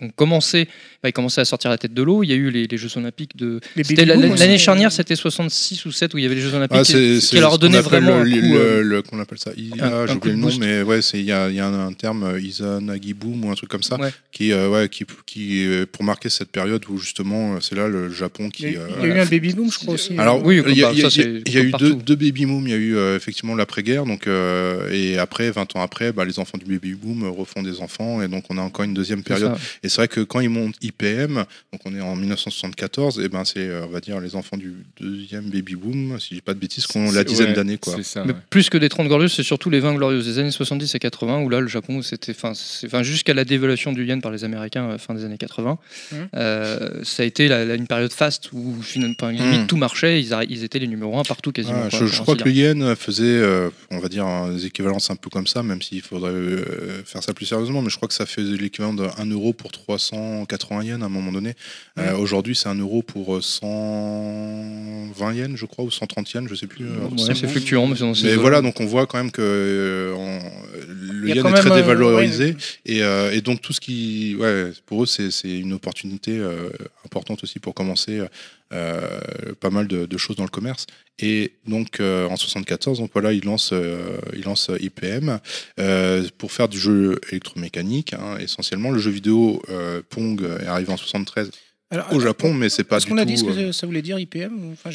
ont commencé, bah, ils commençaient à sortir la tête de l'eau. Il y a eu les, les Jeux Olympiques de. L'année charnière, c'était 66 ou 7 où il y avait les Jeux Olympiques Ah, qui, leur appelle vraiment le, coup. euh, le- le- qu'on appelle ça? Ah, j'ai nom boost. mais ouais c'est il y a, il y a un, terme euh, Izanagi boom ou un truc comme ça Ouais. qui euh, ouais qui qui euh, pour marquer cette période où justement euh, c'est là le Japon il qui y a, eu- euh, il y a eu un baby boom je crois aussi alors Oui, il y a, il y a- ça, il y a- c'est il y a eu deux, deux baby boom il y a eu euh, effectivement l'après-guerre donc euh, et après 20 ans après bah, les enfants du baby boom euh, refont des enfants et donc on a encore une deuxième période et c'est vrai que quand ils montent IPM, donc on est en 1974, et ben c'est, euh, on va dire, les enfants du deuxième baby boom, si je dis pas de bêtises, qui ont la dizaine ouais, d'années, quoi. Ça. Mais plus que des 30 glorieuses, c'est surtout les 20 glorieuses des années 70 et 80, où là, le Japon, c'était, enfin, jusqu'à la dévaluation du yen par les Américains euh, fin des années 80, Mhm. euh, ça a été la- la- une période faste où finalement, enfin, limite Mhm. tout marchait, ils, étaient les numéros 1 partout quasiment. Ah, quoi, je, crois que le yen faisait, euh, on va dire, des équivalences un peu comme ça, même s'il faudrait euh, faire ça plus sérieusement, mais je crois que ça fait l'équivalent de 1 euro pour 380 yens à un moment donné. Euh, Aujourd'hui, c'est 1 euro pour euh, 120 yens, je crois, ou 130 yens, je sais plus. euh, Ouais, c'est fluctuant, mais, Mais voilà, donc on voit quand même que euh, le Il yen est très euh, dévalorisé et, euh, et donc tout ce qui, ouais, pour eux c'est une opportunité importante aussi pour commencer euh, pas mal de, de choses dans le commerce. Et donc euh, en 74, donc voilà, ils lancent, euh, ils lancent IPM pour faire du jeu électromécanique hein, essentiellement. Le jeu vidéo Pong est arrivé en 73 Alors, au Japon, mais c'est pas Est-ce qu'on a dit ce que ça voulait dire IPM enfin,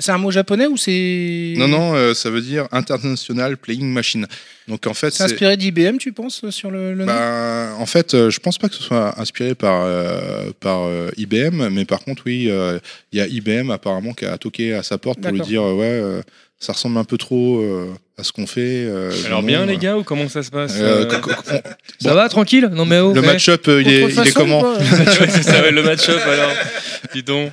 C'est un mot japonais ou c'est. non, non, euh, ça veut dire International Playing Machine. Donc en fait, C'est inspiré d'IBM, tu penses, sur le, le nom Bah, en fait, euh, je pense pas que ce soit inspiré par, euh, par euh, IBM, mais par contre, oui, euh, il y a IBM apparemment qui a toqué à sa porte pour lui dire euh, ouais, euh, ça ressemble un peu trop euh, à ce qu'on fait. euh, Alors bien euh, les gars ou comment ça se passe euh, euh, on- Ça va, tranquille Non mais oh. Le match-up, euh, il, est, il est Contrefaçon, comment le match-up alors. Dis donc.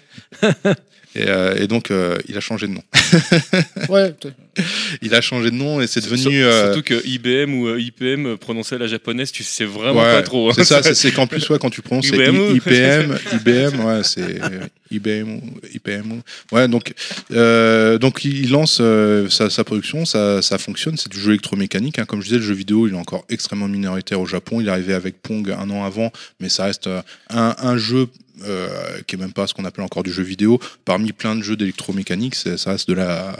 Et, euh, et donc, euh, il a changé de nom. Ouais, Il a changé de nom et c'est Sur- devenu. euh, Surtout que IBM ou euh, IPM prononcer à la japonaise, tu sais vraiment ouais, pas trop. hein. C'est ça, c'est- qu'en plus, ouais, quand tu prononces IBM IPM, IBM, ouais, c'est IBM, ou IPM. ou- Ouais, donc, euh, donc il lance euh, sa, sa production, ça, ça fonctionne, c'est du jeu électromécanique. hein. Comme je disais, le jeu vidéo, il est encore extrêmement minoritaire au Japon. Il est arrivé avec Pong un an avant, mais ça reste un, un jeu. Euh, qui est même pas ce qu'on appelle encore du jeu vidéo parmi plein de jeux d'électromécanique c'est- ça reste de la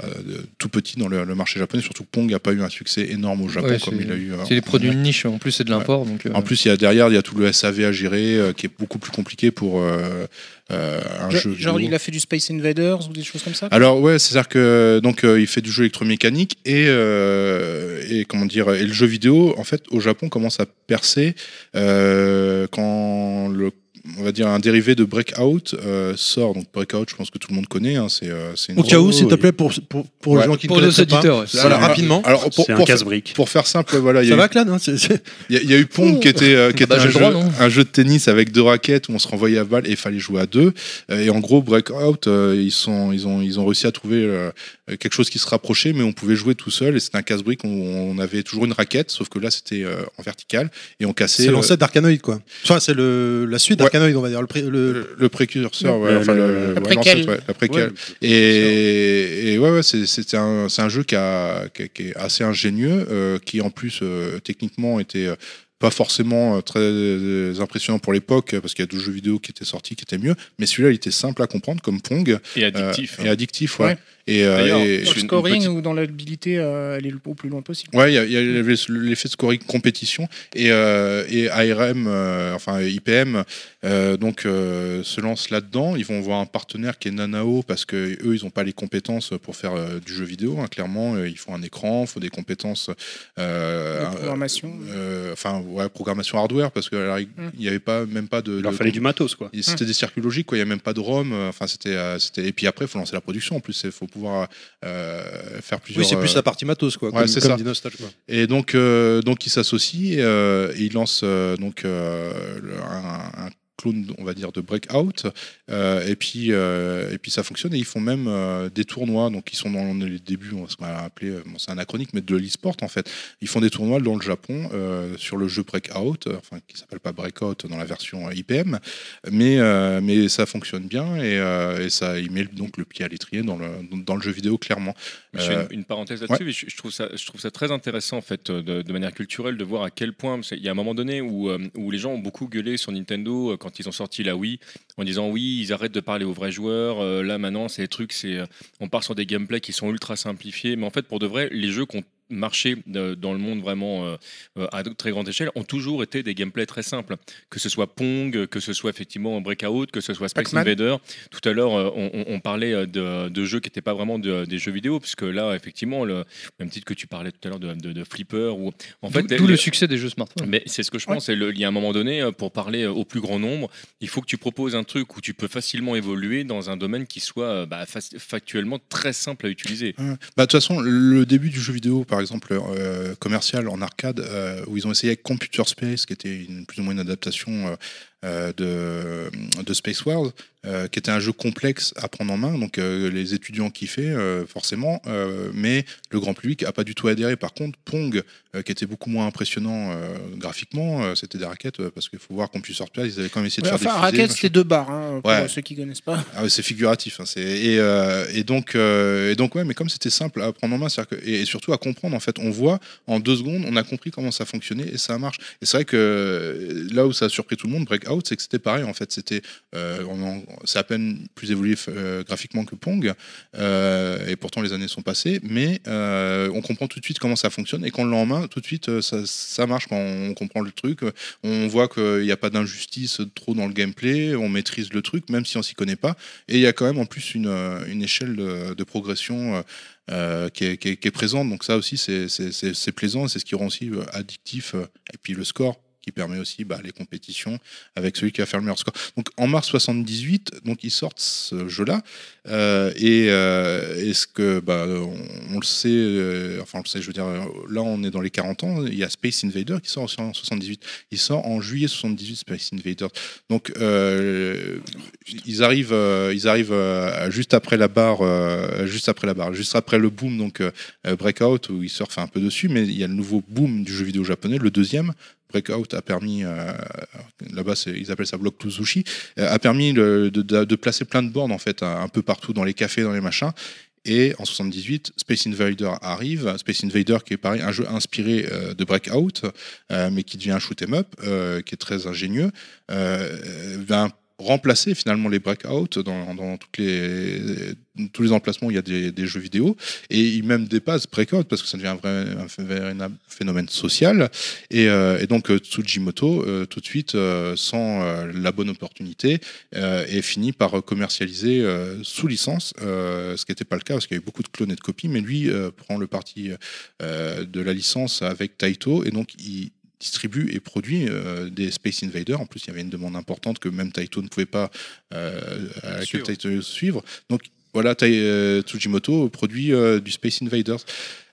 tout petit dans le, le marché japonais surtout Pong n'a pas eu un succès énorme au Japon Ouais, comme c'est- il a eu euh, C'est des en produits de niche, en plus c'est de l'import. Donc, euh, en plus, il y a derrière, il y a tout le SAV à gérer, euh, qui est beaucoup plus compliqué pour euh, euh, un Je- jeu. Genre, il a fait du Space Invaders ou des choses comme ça? Alors ouais, c'est-à-dire que donc euh, il fait du jeu électromécanique et euh, et comment dire et le jeu vidéo en fait au Japon commence à percer euh, quand le on va dire un dérivé de Breakout euh, sort donc Breakout je pense que tout le monde connaît hein, c'est euh, c'est une Au cas où, s'il te plaît, pour, pour, pour Ouais. les gens qui ne Pour nos connaissent pas. ouais. Voilà, C'est un- rapidement. alors pour, C'est un pour, casse-brique. pour faire simple voilà il y Ça a eu- va, Clan hein, C'est- c'est- Il y, y a eu Pong qui était, euh, qui bah, était j'ai un, droit, jeu, non un jeu de tennis avec deux raquettes où on se renvoyait à balle et il fallait jouer à deux. Euh, Et en gros, Breakout, euh, ils, sont, ils, ont, ils ont réussi à trouver euh, quelque chose qui se rapprochait, mais on pouvait jouer tout seul. Et c'était un casse-brique où on avait toujours une raquette, sauf que là, c'était euh, en vertical et on cassait. C'est euh, l'ancêtre d'Arcanoid, quoi. Enfin, c'est le, la suite Ouais. d'Arcanoid, on va dire. Le, pré- le- le, le précurseur, ouais, Le- enfin, le- le- le ouais, la préquelle. Et, et ouais, ouais c'est c'est un, jeu qui, a, qui, qui est assez ingénieux, euh, qui en plus euh, techniquement était euh, pas forcément euh, très euh, impressionnant pour l'époque, parce qu'il y a d'autres jeux vidéo qui étaient sortis qui étaient mieux, mais celui-là il était simple à comprendre comme Pong Et euh, addictif. et addictif, ouais. Ouais. Et, euh, D'ailleurs, et- Dans le scoring petite- ou dans l'habilité à aller le- au plus loin possible Ouais, il y a- il y, avait l'effet de scoring compétition et, euh, et ARM, euh, enfin IPM, euh, donc euh, se lance là-dedans. Ils vont voir un partenaire qui est Nanao parce que eux, ils n'ont pas les compétences pour faire euh, du jeu vidéo. hein, clairement, Euh, il faut un écran, il faut des compétences. euh, de programmation. euh, Enfin, ouais, programmation hardware parce qu'il n'y avait pas même pas de. Il leur de- fallait du matos, quoi. C'était des circuits logiques, quoi. Il n'y a même pas de ROM. euh, Enfin, c'était, euh, c'était. Et puis après, il faut lancer la production. En plus, il faut pouvoir euh, faire plusieurs. Oui, c'est plus euh, la partie matos, quoi. ouais, comme, c'est comme quoi. et donc, euh, donc ils s'associent et, et ils lancent donc le- un, un clone, on va dire, de Breakout. Euh, et puis, euh, et puis ça fonctionne et ils font même euh, des tournois. Donc ils sont dans les débuts, on va appeler, bon, c'est anachronique, mais de l'e-sport en fait. Ils font des tournois dans le Japon sur le jeu Breakout, enfin qui s'appelle pas Breakout dans la version IPM, mais mais ça fonctionne bien et, et ça, il met donc le pied à l'étrier dans le dans le jeu vidéo clairement. Je fais une, une parenthèse là-dessus, mais je, je trouve ça, je trouve ça très intéressant en fait, de, de manière culturelle, de voir à quel point qu'il y a un moment donné où, où les gens ont beaucoup gueulé sur Nintendo euh, quand ils ont sorti la Wii, en disant oui, ils arrêtent de parler aux vrais joueurs. euh, là maintenant, c'est des trucs, c'est, euh, on part sur des gameplays qui sont ultra simplifiés, mais en fait, pour de vrai, les jeux qu'on marché de- dans le monde vraiment euh, euh, à très grande échelle ont toujours été des gameplays très simples. Que ce soit Pong, que ce soit effectivement Breakout, que ce soit Space. Invader. Tout à l'heure, euh, on, on- on parlait euh, de, de jeux qui n'étaient pas vraiment de- des jeux vidéo, puisque là, effectivement, le même titre que tu parlais tout à l'heure de, Flipper, ou en fait, d'où le succès des jeux smartphones. mais c'est ce que je pense. le- Il y a un moment donné, euh, pour parler euh, au plus grand nombre, il faut que tu proposes un truc où tu peux facilement évoluer dans un domaine qui soit euh, bah, fac- factuellement très simple à utiliser. Bah, de toute façon, le début du jeu vidéo, par exemple, euh, commercial en arcade, euh, où ils ont essayé avec Computer Space, qui était une, plus ou moins une adaptation euh, de, de Space Wars, euh, qui était un jeu complexe à prendre en main. Donc euh, les étudiants kiffaient euh, forcément, euh, mais le grand public a pas du tout adhéré. Par contre, Pong, euh, qui était beaucoup moins impressionnant euh, graphiquement, euh, c'était des raquettes euh, parce qu'il faut voir qu'on puisse sortir. Ils avaient quand même essayé de Ouais, faire enfin, des fusées, raquette, machin. c'était deux barres, hein, pour Ouais. ceux qui connaissent pas. Ah c'est figuratif. hein, et, euh, et donc, euh, et donc ouais, mais comme c'était simple à prendre en main, que- et, surtout à comprendre, en fait, on voit en deux secondes, on a compris comment ça fonctionnait et ça marche. Et c'est vrai que euh, là où ça a surpris tout le monde, C'est que c'était pareil. En fait, c'était, euh, c'est à peine plus évolué euh, graphiquement que Pong, euh, et pourtant les années sont passées, mais on comprend tout de suite comment ça fonctionne et quand on l'a en main, tout de suite, ça, marche quand on comprend le truc. On voit qu'il n'y a pas d'injustice trop dans le gameplay, on maîtrise le truc, même si on s'y connaît pas. Et il y a quand même en plus une, échelle de, progression qui, est, qui est- présente. Donc ça aussi, c'est- plaisant c'est ce qui rend aussi addictif. Et puis le score permet aussi bah, les compétitions avec celui qui va faire le meilleur score. Donc en mars 78, donc ils sortent ce jeu-là euh, et euh, est-ce que bah, on, le sait, euh, enfin on le sait, je veux dire, là on est dans les 40 ans, il y a Space Invader qui sort en 78, il sort en juillet 78 Space Invaders. Donc ils arrivent, ils arrivent juste après la barre, juste après la barre, juste après le boom donc Breakout où ils surfent un peu dessus, mais il y a le nouveau boom du jeu vidéo japonais, le deuxième. Breakout a permis, euh, là-bas ils appellent ça Block to euh, a permis de, placer plein de bornes en fait un, peu partout dans les cafés, dans les machins. Et en 78, Space Invader arrive. Space Invader qui est pareil, un jeu inspiré euh, de Breakout, mais qui devient un shoot 'em up, qui est très ingénieux. Ben, remplacer finalement les breakouts dans, dans toutes les, tous les emplacements où il y a des, des jeux vidéo. Et il même dépasse breakout parce que ça devient un vrai un véritable phénomène social. Et, euh, et donc euh, Tsujimoto euh, tout de suite euh, sans euh, la bonne opportunité euh, et finit par commercialiser sous licence ce qui n'était pas le cas parce qu'il y avait beaucoup de clones de copies. Mais lui prend le parti de la licence avec Taito. Et donc il distribue et produit euh, des Space Invaders. En plus, il y avait une demande importante que même Taito ne pouvait pas euh, à laquelle Suivre. Taito suivre. Donc voilà, Tai- euh, Tsujimoto produit euh, du Space Invaders.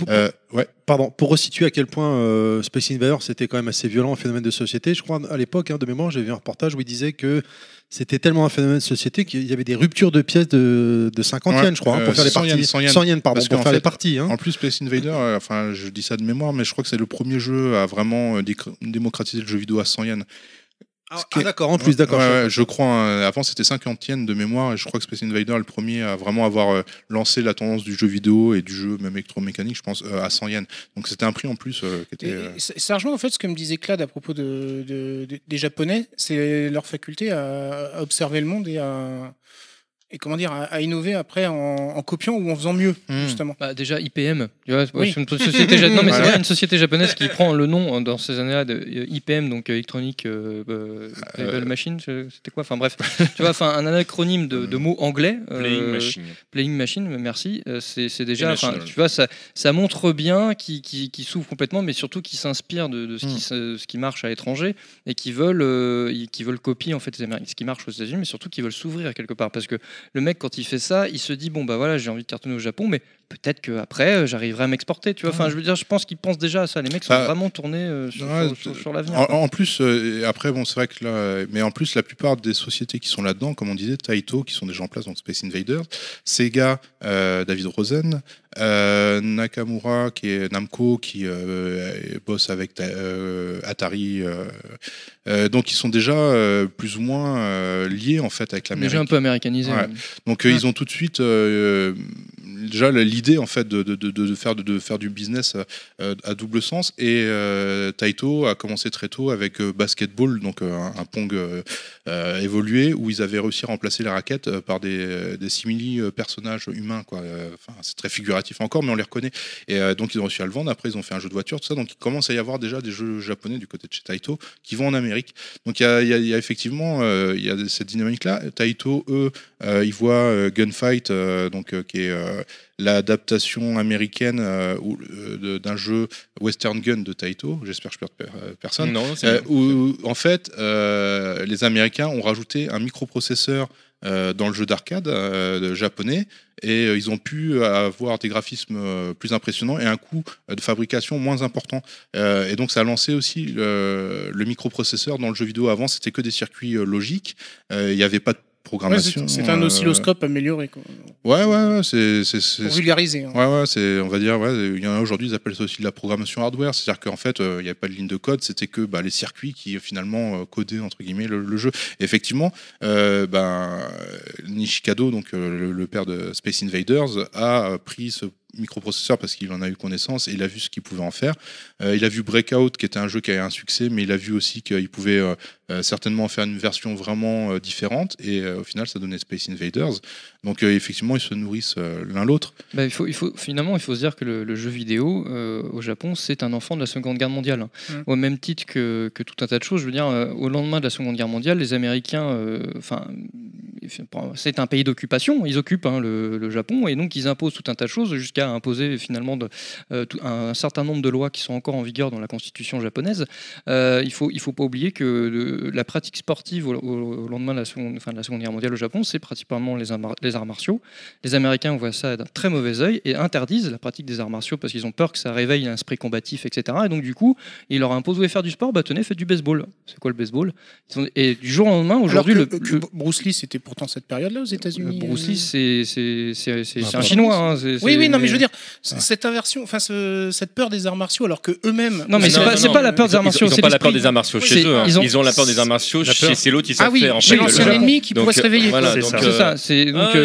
Euh, ouais. Pardon, pour resituer à quel point euh, Space Invader c'était quand même assez violent, un phénomène de société. Je crois à l'époque, hein, de mémoire, j'ai vu un reportage où il disait que c'était tellement un phénomène de société qu'il y avait des ruptures de pièces de, de 50 Ouais, yens, je crois, hein, pour faire les 100 parties. yens, 100 yens. 100 yens, pardon, pour faire les fait, parties. hein. En plus, Space Invader, euh, enfin, je dis ça de mémoire, mais je crois que c'est le premier jeu à vraiment démocratiser le jeu vidéo à 100 yens. Ah, ah, d'accord, en plus, d'accord. Ouais, je- ouais, je crois. hein, avant, c'était 50 yens de mémoire, et je crois que Space Invader est le premier à vraiment avoir euh, lancé la tendance du jeu vidéo et du jeu même électromécanique, je pense, euh, à 100 yens. Donc c'était un prix en plus euh, qui était. euh, et ça ça rejoint en fait ce que me disait Claude à propos de, de- de- des Japonais, c'est leur faculté à, à observer le monde et à, et comment dire, à, à innover après en, en copiant ou en faisant mieux, Hmm. justement. Bah, déjà IPM, tu vois, Oui. c'est une société, ja- non, mais vrai, une société japonaise qui prend le nom euh, dans ces années-là de euh, IPM, donc euh, Electronic euh, euh, Label Machine, c'était quoi? Enfin bref, tu vois, enfin un acronyme de, de mots anglais. euh, Playing Machine. Playing Machine, merci. euh, c'est déjà, tu vois, ça, ça montre bien qui qui qui s'ouvre complètement, mais surtout qui s'inspire de, de ce, qui, Mm. se- ce qui marche à l'étranger et qui veulent, euh, qui veulent copier en fait ce qui marche aux États-Unis, mais surtout qui veulent s'ouvrir quelque part, parce que le mec quand il fait ça, il se dit bon bah voilà, j'ai envie de cartonner au Japon, mais peut-être qu'après j'arriverai à m'exporter, tu vois. Enfin, je veux dire, je pense qu'ils pensent déjà à ça. Les mecs sont Ah. vraiment tournés euh, sur, Ouais, sur- sur- sur l'avenir. En, plus, euh, après, bon, c'est vrai que là, euh, mais en plus, la plupart des sociétés qui sont là-dedans, comme on disait, Taito, qui sont déjà en place, donc Space Invaders, Sega, euh, David Rosen, euh, Nakamura, qui est Namco, qui euh, bosse avec ta- euh, Atari. euh, euh, donc, ils sont déjà euh, plus ou moins euh, liés en fait avec l'Amérique. Déjà un peu américanisé. Ouais. Donc euh, ils ont tout de suite euh, déjà l'idée en fait de, de, de, faire de, faire du business euh, à double sens. Et euh, Taito a commencé très tôt avec euh, basketball donc un, pong évolué où ils avaient réussi à remplacer la raquette par des, des simili personnages humains quoi. Enfin c'est très figuratif encore mais on les reconnaît. Et donc ils ont réussi à le vendre. Après ils ont fait un jeu de voiture tout ça. Donc il commence à y avoir déjà des jeux japonais du côté de chez Taito qui vont en Amérique. Donc il y a, effectivement euh, y a cette dynamique là Taito eux ils voient euh, Gunfight, donc, qui est l'adaptation américaine euh, euh, d'un jeu Western Gun de Taito. J'espère que je perds per- euh, personne. Non, Euh, où, en fait, les Américains ont rajouté un microprocesseur dans le jeu d'arcade de- japonais et ils ont pu avoir des graphismes plus impressionnants et un coût de fabrication moins important. Et donc ça a lancé aussi le, le microprocesseur dans le jeu vidéo. Avant, c'était que des circuits logiques. Il n'y avait pas de programmation. c'est c'est un euh, oscilloscope amélioré, quoi, Ouais, ouais, ouais. C'est, vulgariser. hein. Ouais, ouais, c'est, on va dire, ouais, il y en a aujourd'hui, ils appellent ça aussi de la programmation hardware. C'est-à-dire qu'en fait, euh, il n'y avait pas de ligne de code, c'était que bah, les circuits qui finalement euh, codaient entre guillemets le, le jeu. Et effectivement, euh, ben, Nishikado, donc le, le père de Space Invaders, a pris ce microprocesseur parce qu'il en a eu connaissance et il a vu ce qu'il pouvait en faire. Euh, il a vu Breakout, qui était un jeu qui a eu un succès, mais il a vu aussi qu'il pouvait euh, euh, certainement en faire une version vraiment euh, différente. Et au final, ça donnait Space Invaders. Donc euh, effectivement, ils se nourrissent euh, l'un l'autre. Bah, il faut, il faut, finalement, il faut se dire que le, le jeu vidéo euh, au Japon, c'est un enfant de la Seconde Guerre mondiale. hein. Mm. Au même titre que, que tout un tas de choses. Je veux dire, euh, au lendemain de la Seconde Guerre mondiale, les Américains, euh, enfin, c'est un pays d'occupation. Ils occupent hein, le, le Japon et donc ils imposent tout un tas de choses jusqu'à imposer finalement de, euh, tout- un, certain nombre de lois qui sont encore en vigueur dans la constitution japonaise. Euh, il faut, il faut pas oublier que le- la pratique sportive au, au- au lendemain de la Seconde, enfin, de la seconde Guerre mondiale au Japon, c'est principalement les, arts- les arts martiaux. Les Américains voient ça d'un très mauvais œil et interdisent la pratique des arts martiaux parce qu'ils ont peur que ça réveille un esprit combatif, etc. Et donc, du coup, ils leur imposent, vous voulez faire du sport? Bah tenez, faites du baseball. C'est quoi le baseball? Ils Et du jour au lendemain, aujourd'hui, le, Bruce Lee, c'était pourtant cette période-là aux États-Unis. Bruce euh, Lee, c'est c'est- c'est- c'est- Ah, c'est un chinois. hein, c'est- Oui, c'est- oui, non, mais je veux dire, cette aversion, enfin, ce- cette peur des arts martiaux, alors que eux-mêmes. Non, mais Ah, c'est non, pas, c'est pas la peur des Ils arts martiaux. Ils n'ont c'est pas la peur des arts martiaux Oui, chez c'est- eux. hein. ils ont- Ils ont la peur des arts martiaux chez c'est l'autre, ils Ah savent oui, faire. en chez fait, l'ancien le- ennemi qui pourrait se euh, réveiller. Voilà, C'est ça.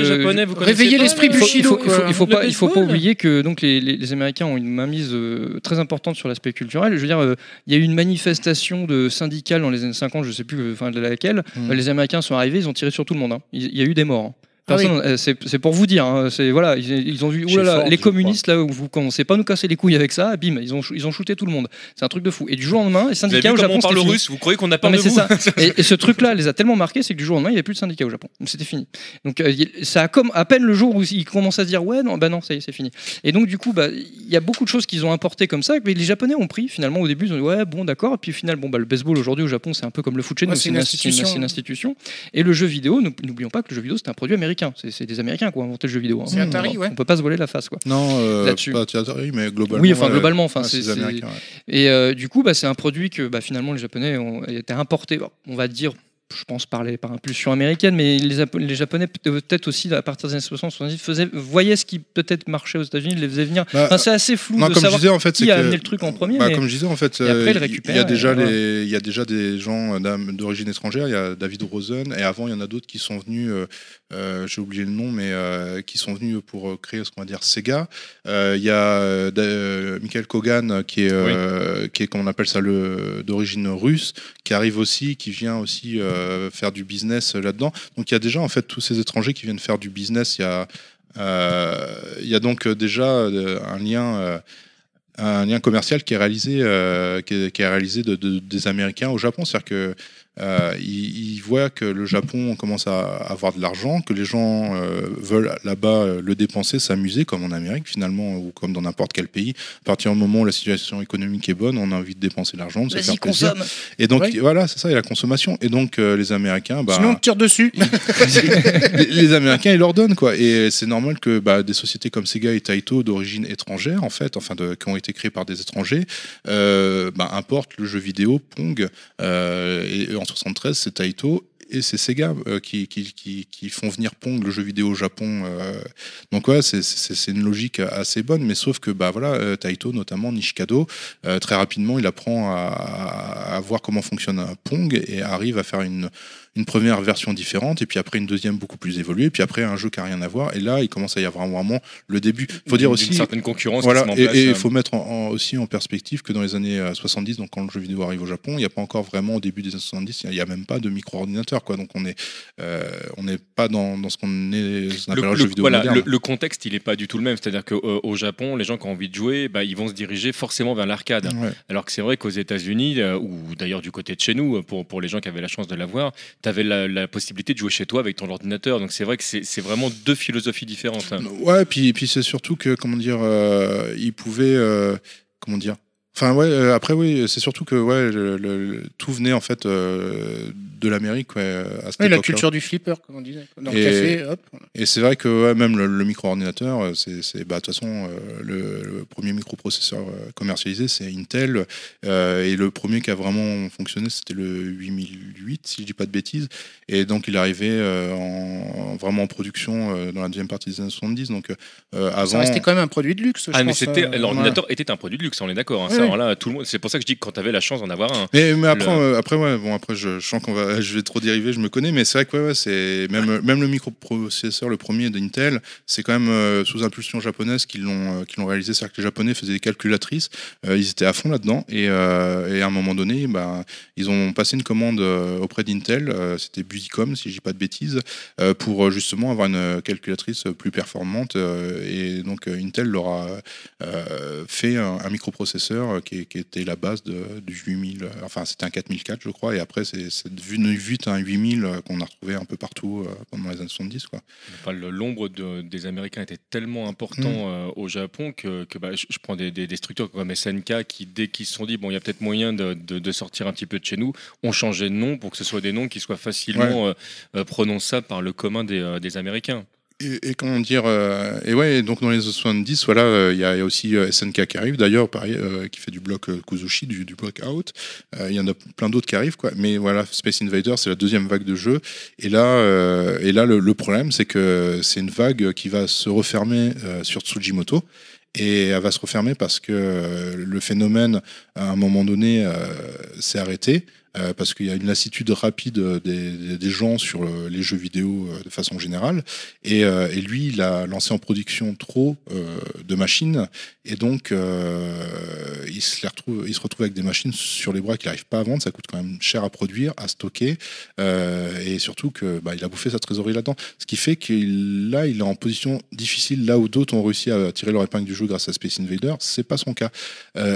C'est euh, japonais, vous réveiller l'esprit Bushido, faut, il faut- il faut pas, il faut pas baseball. oublier que donc les, les- les Américains ont une mainmise euh, très importante sur l'aspect culturel. Je veux dire, euh, il y a eu une manifestation de syndicale dans les années 50, je sais plus enfin, de laquelle. Mm. Euh, Les Américains sont arrivés, ils ont tiré sur tout le monde. hein. Il il y a eu des morts. hein. Ah oui. Euh, c'est c'est pour vous dire. hein, c'est voilà, ils, ils ont vu. Oh là là, Ford, les communistes là, où vous commencez pas à nous casser les couilles avec ça. Bim, ils ont ils ont shooté tout le monde. C'est un truc de fou. Et du jour au lendemain, les Vous avez syndicats vu au comment Japon on parle russe Vous croyez qu'on a Non, peur mais de vous ça. Et, et ce truc-là les a tellement marqués, c'est que du jour au lendemain, il n'y avait plus de syndicats au Japon. Donc c'était fini. Donc euh, ça a comme à peine le jour où ils commencent à se dire ouais non bah non ça y est c'est fini. Et donc du coup bah il y a beaucoup de choses qu'ils ont importées comme ça. Mais les Japonais ont pris finalement au début ils ont dit ouais bon d'accord. Et puis au final bon bah le baseball aujourd'hui au Japon c'est un peu comme le foot chez nous. Ouais, c'est une c'est institution. une institution. Et le jeu vidéo nous- n'oublions pas que le jeu vidéo c'est un produit américain. C'est c'est des Américains qui ont inventé le jeu vidéo. hein. C'est Atari, on, ouais. on peut pas se voler la face quoi. Non, euh, Là-dessus. pas Atari, mais globalement. Oui, enfin, globalement, enfin, c'est- ouais. Et euh, du coup, bah, c'est un produit que bah, finalement les Japonais ont été importés, on va dire, je pense par, les- par impulsion américaine, mais les, Japo- les Japonais peut- peut-être aussi à partir des années 60, 70 faisaient, voyaient ce qui peut-être marchait aux États-Unis, les faisaient venir. Bah, Enfin, c'est assez flou non, de comme je savoir disais, en fait, qui a que- amené le truc en premier. Bah, mais- Comme je disais, en fait, euh, il y, a déjà il y a déjà des gens d'origine étrangère. Il y a David Rosen, et avant, il y en a d'autres qui sont venus, euh, euh, j'ai oublié le nom, mais euh, qui sont venus pour créer ce qu'on va dire Sega. Euh, Il y a Michael Kogan, qui est, qui est, comment on appelle ça, le- d'origine russe, qui arrive aussi, qui vient aussi faire du business euh, là-dedans. Donc il y a déjà, en fait, tous ces étrangers qui viennent faire du business. Il y a, euh, il y a donc euh, déjà euh, un lien. euh, un lien commercial qui est réalisé, euh, qui est, réalisé de, de- des Américains au Japon. C'est-à-dire que euh, ils, ils voient que le Japon commence à avoir de l'argent, que les gens euh, veulent là-bas euh, le dépenser, s'amuser, comme en Amérique finalement, ou comme dans n'importe quel pays. À partir du moment où la situation économique est bonne, on a envie de dépenser de l'argent, de se Vas-y, faire plaisir. consomme. Et donc Oui. voilà, c'est ça, il y a la consommation. Et donc euh, les Américains, bah, Sinon, on tire dessus. les, les Américains, ils leur donnent quoi. Et c'est normal que bah, des sociétés comme Sega et Taito d'origine étrangère, en fait, enfin, de, qui ont été créées par des étrangers, euh, bah, importent le jeu vidéo Pong. Euh, et en 73, c'est Taito et c'est Sega euh, qui, font venir Pong, le jeu vidéo au Japon. euh. Donc ouais, c'est- une logique assez bonne, mais sauf que bah voilà, euh, Taito notamment Nishikado, très rapidement, il apprend à voir comment fonctionne un Pong et arrive à faire une une première version différente et puis après une deuxième beaucoup plus évoluée puis après un jeu qui a rien à voir et là il commence à y avoir vraiment le début faut dire aussi certaine concurrence voilà, qui se met en et et il euh. faut mettre en- en- aussi en perspective que dans les années euh, 70, donc quand le jeu vidéo arrive au Japon, il n'y a pas encore vraiment au début des années 70, il n'y a même pas de micro-ordinateur. Donc on est, euh, on n'est pas dans, dans ce qu'on est, ce qu'on Le, appellera le le- jeu vidéo voilà, le, le contexte, il n'est pas du tout le même. C'est-à-dire qu'au au Japon, les gens qui ont envie de jouer, bah, ils vont se diriger forcément vers l'arcade. Ouais. Alors que c'est vrai qu'aux États-Unis, euh, ou d'ailleurs du côté de chez nous, euh, pour, pour les gens qui avaient la chance de l'avoir, tu avais la, possibilité de jouer chez toi avec ton ordinateur. Donc c'est vrai que c'est c'est vraiment deux philosophies différentes. hein. Ouais, puis, puis c'est surtout que, comment dire, euh, ils pouvaient, euh, comment dire. Enfin, ouais, euh, après, oui, c'est surtout que ouais, le- le- le- tout venait en fait euh, de l'Amérique ouais, à cette Oui, la culture du flipper, comme on disait. Dans le Et- café, hop. Et c'est vrai que ouais, même le, le micro-ordinateur, euh, c'est, bah, de toute façon, euh, le, le premier microprocesseur euh, commercialisé, c'est Intel. euh, et le premier qui a vraiment fonctionné, c'était le 8008, si je dis pas de bêtises. Et donc, il est arrivé euh, en, en- vraiment en production euh, dans la deuxième partie des années 70. Donc, euh, Ça avant. restait quand même un produit de luxe. je Ah mais pense, c'était euh, l'ordinateur était un produit de luxe, on est d'accord. hein. Ça, oui. Alors là, tout le monde. C'est pour ça que je dis que quand tu avais la chance d'en avoir un. Mais, mais après, Le- euh, après, ouais, bon, après, je, je sens qu'on va, je vais trop dériver, je me connais, mais c'est vrai que ouais, ouais, c'est même, même le microprocesseur, le premier d'Intel, c'est quand même euh, sous impulsion japonaise qu'ils l'ont, euh, qu'ils l'ont réalisé. C'est-à-dire que les Japonais faisaient des calculatrices, euh, ils étaient à fond là-dedans, et, et à un moment donné, bah, ils ont passé une commande auprès d'Intel, c'était Budicom, si je dis pas de bêtises, pour justement avoir une calculatrice plus performante, et donc Intel leur a fait un, un microprocesseur euh, qui, qui était la base de, du 8000, euh, enfin c'était un 4004 je crois, et après c'est devenu vite un 8000 euh, qu'on a retrouvé un peu partout pendant les années 70 quoi. Enfin, L'ombre de- des Américains était tellement important Mm. au Japon que, que, bah, je, je prends des, des- des structures comme SNK qui, dès qu'ils se sont dit, bon, il y a peut-être moyen de, sortir un petit peu de chez nous, ont changé de nom pour que ce soit des noms qui soient facilement euh, prononçables par le commun des, des Américains. Et, comment dire euh, Et ouais, donc dans les années 70, voilà, euh, il y, a aussi euh, SNK qui arrive, d'ailleurs, pareil, qui fait du bloc Kuzushi, du, du bloc out. Il y en a plein d'autres qui arrivent, quoi. Mais voilà, Space Invader, c'est la deuxième vague de jeux. Et là, et là, le, problème, c'est que c'est une vague qui va se refermer sur Tsujimoto. Et elle va se refermer parce que le phénomène, à un moment donné, euh, s'est arrêté. euh, parce qu'il y a une lassitude rapide des, gens sur les jeux vidéo euh, de façon générale. Et, lui, il a lancé en production trop de machines. Et donc, il, se retrouve, avec des machines sur les bras qu'il n'arrive pas à vendre. Ça coûte quand même cher à produire, à stocker. Et surtout que bah, il a bouffé sa trésorerie là-dedans. Ce qui fait qu'il là, il est en position difficile. Là où d'autres ont réussi à tirer leur épingle du jeu grâce à Space Invader, c'est pas son cas.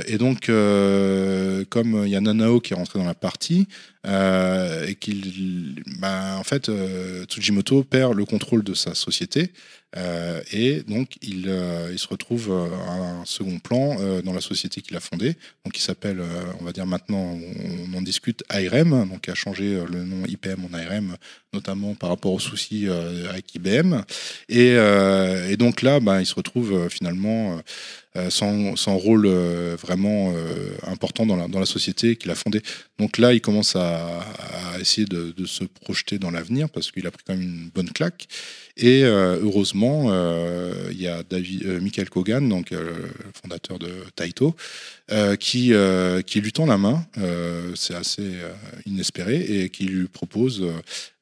Et donc, euh, comme il y a Nanao qui est rentré dans la partie, euh, et qu'il, bah, fait, euh, Tsujimoto perd le contrôle de sa société. euh, et donc, il, euh, se retrouve euh, à un second plan euh, dans la société qu'il a fondée, donc qui s'appelle, euh, on va dire maintenant, on, on en discute, ARM, donc qui a changé euh, le nom IPM en ARM, notamment par rapport aux soucis euh, avec IBM. Et, euh, et donc là, bah, il se retrouve euh, finalement sans, sans rôle vraiment important dans la, dans la société qu'il a fondée. Donc là, il commence à, essayer de, se projeter dans l'avenir parce qu'il a pris quand même une bonne claque. Et heureusement, il y a Michael Kogan, donc le fondateur de Taito, euh, qui, euh, qui lui tend la main. euh, C'est assez inespéré et qui lui propose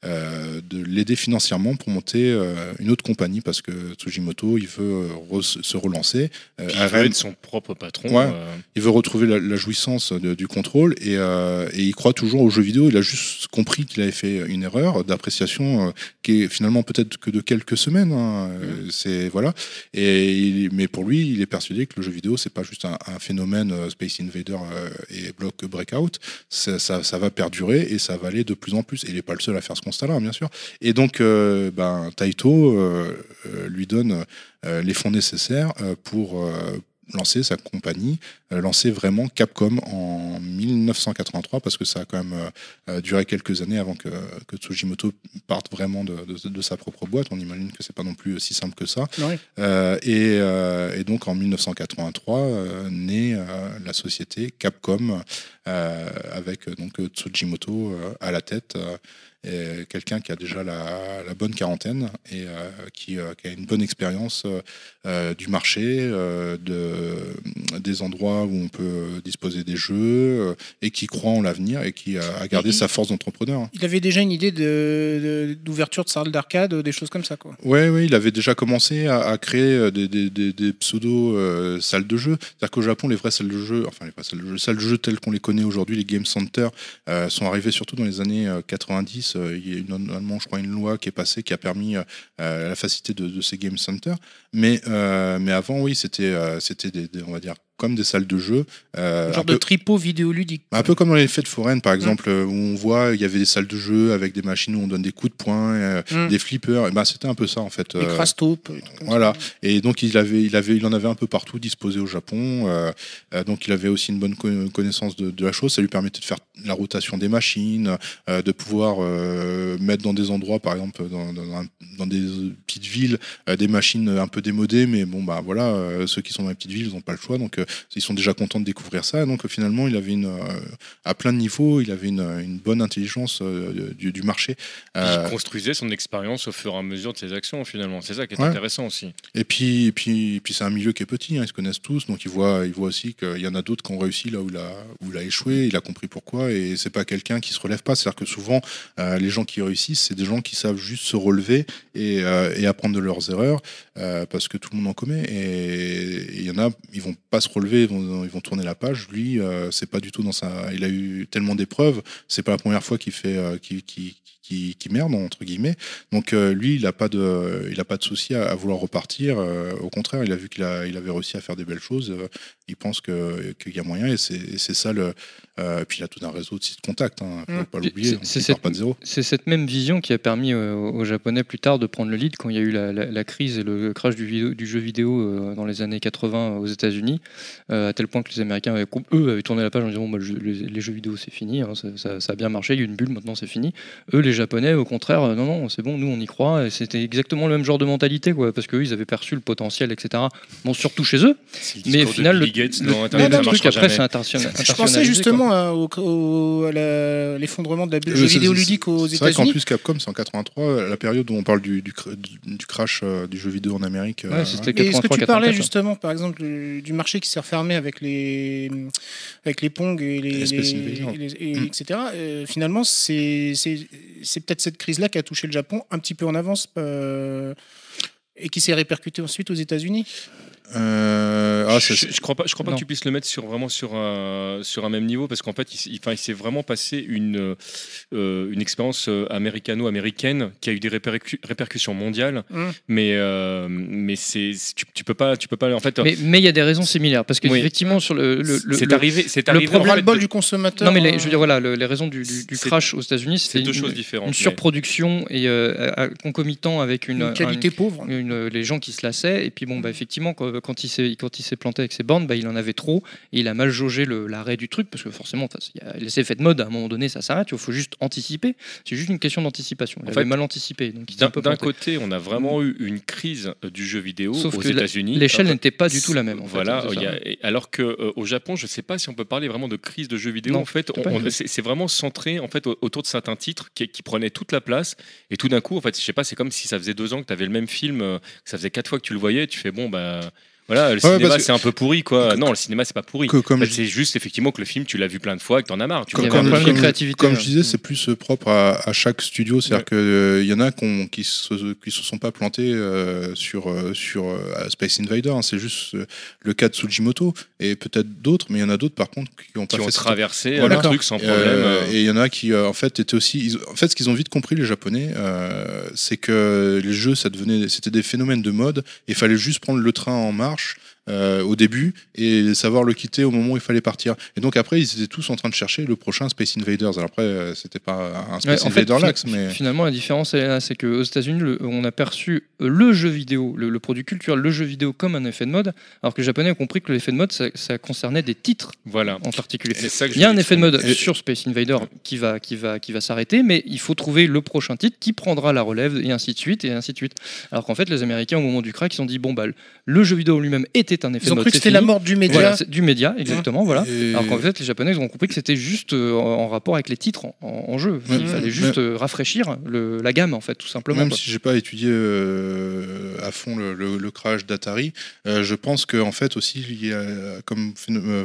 de l'aider financièrement pour monter une autre compagnie parce que Tsujimoto, il veut re- se relancer. Il veut être son propre patron. Ouais. il veut retrouver la, la jouissance de- du contrôle et, et il croit toujours aux jeux vidéo. Il a juste compris qu'il avait fait une erreur d'appréciation qui est finalement peut-être que de quelques semaines. hein. Euh, C'est voilà. Et il- mais pour lui, il est persuadé que le jeu vidéo c'est pas juste un, un phénomène euh, Space Invader euh, et Block Breakout. Ça, va perdurer et ça va aller de plus en plus. Et il n'est pas le seul à faire ce constat-là, bien sûr. Et donc, euh, ben, Taito lui donne les fonds nécessaires pour lancer sa compagnie, euh, lancer vraiment Capcom en 1983, parce que ça a quand même euh, euh, duré quelques années avant que, que Tsujimoto parte vraiment de, de- de sa propre boîte. On imagine que c'est pas non plus si simple que ça. Euh, et, euh, et donc en 1983 euh, naît la société Capcom avec donc Tsujimoto à la tête. Quelqu'un qui a déjà la, la bonne quarantaine et euh, qui, euh, qui a une bonne expérience euh, du marché, de, des endroits où on peut disposer des jeux et qui croit en l'avenir et qui a, gardé Et- sa force d'entrepreneur. Il avait déjà une idée de- de- d'ouverture de, salle d'arcade, des choses comme ça. Quoi. Ouais, il avait déjà commencé à, à créer des, des, des, des pseudo euh, salles de jeu. C'est-à-dire qu'au Japon, les vraies salles de jeu, enfin les vraies salles de jeu, les salles de jeu telles qu'on les connaît aujourd'hui, les game centers, euh, sont arrivées surtout dans les années euh, 90 2010, euh, il y a normalement, je crois, une loi qui est passée qui a permis euh, euh, la facilité de, ces game centers. Mais, mais avant, oui, c'était, c'était des, des- on va dire, comme des salles de jeu. euh, genre peu- de tripot vidéoludique. un peu comme dans les fêtes foraines, par exemple, euh, où on voit, il y avait des salles de jeu avec des machines où on donne des coups de poing, euh, Mm. des flippers. Et ben, c'était un peu ça, en fait. Des comme voilà. ça. Et donc il avait, il avait, il en avait un peu partout disposé au Japon. donc il avait aussi une bonne co- connaissance de, de la chose. Ça lui permettait de faire la rotation des machines, de pouvoir mettre dans des endroits, par exemple dans, dans, des petites villes, des machines un peu démodées. Mais bon bah voilà, ceux qui sont dans les petites villes, ils n'ont pas le choix. Donc ils sont déjà contents de découvrir ça. Donc euh, finalement, il avait une, euh, à plein de niveaux, il avait une, une bonne intelligence euh, du, du marché. Euh, Il construisait son expérience au fur et à mesure de ses actions finalement. C'est ça qui est Ouais. intéressant aussi. Et puis, et puis, et puis c'est un milieu qui est petit, hein, ils se connaissent tous, donc il voit, il voit aussi qu'il y en a d'autres qui ont réussi là où il, a, où il a échoué, il a compris pourquoi, et c'est pas quelqu'un qui se relève pas. C'est-à-dire que souvent, euh, les gens qui réussissent, c'est des gens qui savent juste se relever et, euh, et apprendre de leurs erreurs, euh, parce que tout le monde en commet. Et il y en a, ils vont pas se relever, ils vont, tourner la page. Lui, euh, c'est pas du tout dans sa. Il a eu tellement d'épreuves, c'est pas la première fois qu'il fait, euh, qu'il- merde entre guillemets. Donc euh, lui, il n'a pas de, il a pas de souci à, à vouloir repartir. Euh, au contraire, il a vu qu'il a, il avait réussi à faire des belles choses. Euh, il pense que qu'il y a moyen et c'est et ça le. euh, puis il a tout un réseau de sites contacts. Hein, faut Mm. pas l'oublier. c'est- cette- même vision qui a permis aux Japonais plus tard de prendre le lead quand il y a eu la, la- la crise et le crash du, vidéo- du jeu vidéo dans les années 80 aux États-Unis, à tel point que les Américains, avaient, eux, avaient tourné la page en disant bon, bah, les, les jeux vidéo c'est fini, hein, ça, ça- ça a bien marché, il y a eu une bulle, maintenant c'est fini. Eux, les Japonais, au contraire, euh, non, non, c'est bon, nous on y croit, et c'était exactement le même genre de mentalité, quoi, parce qu'eux, ils avaient perçu le potentiel, etc. Bon, surtout chez eux, C'est mais au final, le, Gates le- dans le- Internet, le truc après, c'est international. Je pensais justement à, au- au- à la- l'effondrement de la Euh, jeu c'est- vidéo c'est- ludique aux C'est vrai qu'en États-Unis. plus Capcom, c'est en 83, la période où on parle du, du, cr- du- du crash euh, du jeu vidéo en Amérique. Ouais, euh, est-ce que tu 83, parlais 84. justement, par exemple, du, marché qui s'est refermé avec les, avec les Pong et les, Les les- Invaders. et les- et- Mm. etc. euh, finalement, c'est c'est- c'est peut-être cette crise-là qui a touché le Japon un petit peu en avance euh, et qui s'est répercutée ensuite aux États-Unis. Euh, ah, je, je crois pas, je crois pas Non. que tu puisses le mettre sur vraiment sur un sur un même niveau parce qu'en fait, il, il- il s'est vraiment passé une euh, une expérience euh, américano-américaine qui a eu des répercu- répercussions mondiales. Mm. Mais euh, mais c'est tu, tu peux pas tu peux pas en fait. Mais mais il y a des raisons similaires parce que Oui. effectivement sur le, le, le- c'est le- arrivé, c'est le problème- fait, ras-le-bol de- du consommateur. non mais les, euh, je veux dire voilà le- les raisons du, du- du crash aux États-Unis c'est deux une, choses différentes. une mais- surproduction et euh, concomitant avec une, une qualité pauvre. un- une- les gens qui se lassaient et puis bon bah effectivement quand, quand il s'est quand il s'est planté avec ses bornes bah, il en avait trop et il a mal jaugé l'arrêt du truc parce que forcément il y a les effets de mode à un moment donné ça s'arrête il faut juste anticiper c'est juste une question d'anticipation il En avait fait, mal anticipé D'un côté, on a vraiment eu une crise euh, du jeu vidéo Sauf aux États-Unis. l'échelle n'était pas du tout la même en Voilà, y a- alors que euh, au Japon, je sais pas si on peut parler vraiment de crise de jeux vidéo. Non, en fait, c'est vraiment centré en fait au- autour de certains titres qui, qui prenaient toute la place. Et tout d'un coup, en fait, je sais pas, c'est comme si ça faisait deux ans que tu avais le même film, euh, que ça faisait quatre fois que tu le voyais. Tu fais bon bah. Voilà, le Ouais, cinéma c'est un peu pourri quoi. Non, le cinéma c'est pas pourri. que- comme En fait, je- c'est juste effectivement que le film tu l'as vu plein de fois et que t'en as marre. Tu comme, comme- créativité, comme ouais. je disais, c'est plus euh, propre à, à chaque studio. C'est-à-dire qu'il y en a qui se, qui se sont pas plantés euh, sur, euh, sur euh, Space Invader. hein. C'est juste euh, le cas de Tsujimoto et peut-être d'autres, mais il y en a d'autres par contre qui ont pas fait cette- traversé Voilà. un truc sans problème. Euh, euh. et il y en a qui, euh, en fait, étaient aussi. ils- en fait, ce qu'ils ont vite compris, les Japonais, euh, c'est que les jeux, ça devenait, c'était des phénomènes de mode. Et il fallait juste prendre le train en marche démarche euh, au début et savoir le quitter au moment où il fallait partir et donc après ils étaient tous en train de chercher le prochain Space Invaders alors après euh, c'était pas un Space Ouais, fait, Invader Lax mais Finalement, la différence, est là, c'est qu'aux États-Unis, le- on a perçu le jeu vidéo, le, le produit culturel, le jeu vidéo comme un effet de mode, alors que les Japonais ont compris que l'effet de mode, ça, ça concernait des titres Voilà. en particulier. Que Il y a un effet de mode Et- sur Space Invader qui va, qui va, qui va s'arrêter, mais il faut trouver le prochain titre qui prendra la relève et ainsi de suite et ainsi de suite. Alors qu'en fait, les Américains, au moment du crack, ils se sont dit bon bah le jeu vidéo lui-même était un effet Ils de ont cru que c'était la mort du média. Voilà, du média, exactement. Voilà. Et- Alors qu'en fait, les Japonais ils ont compris que c'était juste euh, en rapport avec les titres en, en jeu. Il fallait juste euh, rafraîchir le- la gamme, en fait, tout simplement. même quoi. si j'ai pas étudié euh, à fond le, le- le crash d'Atari. Euh, je pense que en fait aussi il y a comme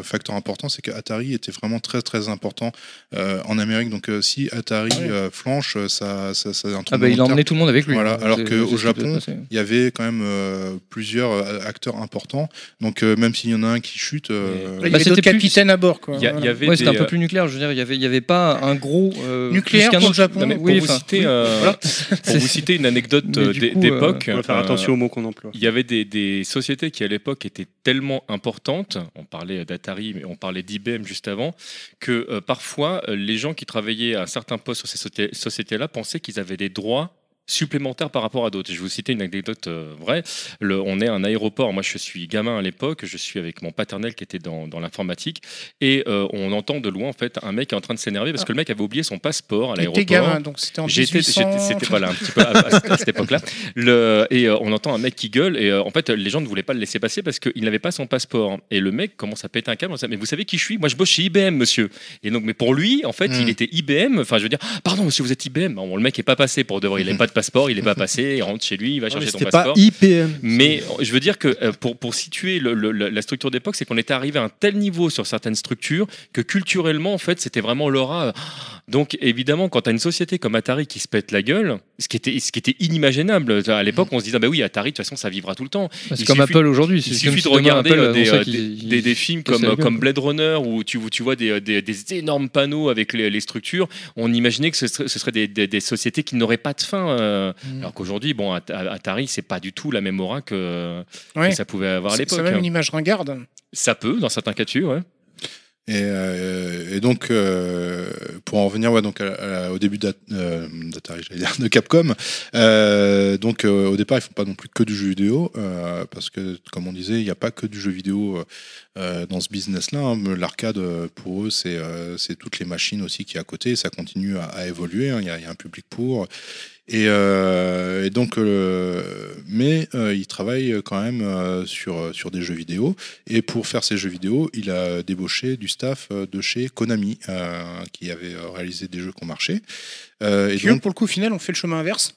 facteur important, c'est qu'Atari était vraiment très très important euh, en Amérique. Donc euh, si Atari Ah ouais. euh, flanche, ça, ça, ça a un Ah bah, il a emmené tout le monde avec lui. Voilà, hein. alors C'est- que c'est au ce qui peut Japon, il y avait quand même euh, plusieurs acteurs importants. Donc euh, même s'il y en a un qui chute, euh, Là, il y Bah, avait d'autres capitaines à bord. Quoi. Il y, a- il y Voilà. avait Ouais, c'était un peu euh, plus nucléaire. Je veux dire, il y avait, il y avait pas un gros euh, Nucléaire pour le. Japon. Non, mais Non, pour oui, vous enfin, citer, oui, euh, voilà. Pour vous citer une anecdote euh, d'époque, faire attention aux mots qu'on emploie. Il y avait des, des sociétés qui à l'époque étaient tellement importantes, on parlait d'Atari, mais on parlait d'IBM juste avant, que euh, parfois les gens qui travaillaient à un certain poste sur ces sociétés- sociétés-là pensaient qu'ils avaient des droits supplémentaires par rapport à d'autres. Je vais vous citer une anecdote euh, vraie. Le- on est à un aéroport, moi je suis gamin à l'époque, je suis avec mon paternel qui était dans, dans l'informatique, et euh, on entend de loin en fait un mec qui est en train de s'énerver parce que le mec avait oublié son passeport à l'aéroport. gamin, donc c'était en J'étais, 1800. j'étais- c'était voilà un petit peu à, à- à cette époque-là. Et euh, on entend un mec qui gueule et en fait les gens ne voulaient pas le laisser passer parce qu'il n'avait pas son passeport. Et le mec commence à péter un câble. Mais vous savez qui je suis? Moi je bosse chez IBM, monsieur. Et donc mais pour lui en fait Mm. il était IBM. Enfin je veux dire ah, pardon monsieur vous êtes IBM. Bon, le mec est pas passé pour de vrai. Il n'avait pas de passeport. Il est pas passé. Il rentre chez lui. Il va chercher son C'était pas passeport. IPM. Mais je veux dire que euh, pour, pour situer le- le- la structure d'époque, c'est qu'on était arrivé à un tel niveau sur certaines structures que culturellement, en fait, c'était vraiment l'aura. euh, Donc évidemment, quand tu as une société comme Atari qui se pète la gueule, ce qui était, ce qui était inimaginable, à l'époque, on se disait, bah oui, Atari, de toute façon, ça vivra tout le temps. C'est comme suffit- Apple aujourd'hui. Il suffit de regarder Apple euh, des, euh, des, des- des films comme, euh, comme Blade Runner où tu, où tu vois des, énormes panneaux avec les, les structures. On imaginait que ce serait, ce serait des sociétés qui n'auraient pas de fin. Euh, Mm. Alors qu'aujourd'hui, bon, At- Atari, c'est pas du tout la même aura que, Ouais. que ça pouvait avoir à l'époque. Ça a même hein. une image ringarde. Ça peut, dans certains cas de ouais. Et, euh, et donc, euh, pour en revenir ouais, donc, à- à- au début euh, d'Atari, j'allais dire, de Capcom, euh, donc euh, au départ, ils font pas non plus que du jeu vidéo, euh, parce que, comme on disait, il n'y a pas que du jeu vidéo euh, dans ce business-là. hein. L'arcade, euh, pour eux, c'est euh, c'est toutes les machines aussi qui est à côté, ça continue à, à évoluer, hein. il y, a- il y a un public pour. Et, euh, et donc, mais il travaille quand même sur, sur des jeux vidéo. Et pour faire ces jeux vidéo, il a débauché du staff de chez Konami, qui avait réalisé des jeux qui ont marché. Et donc, pour le coup, au final, on fait le chemin inverse.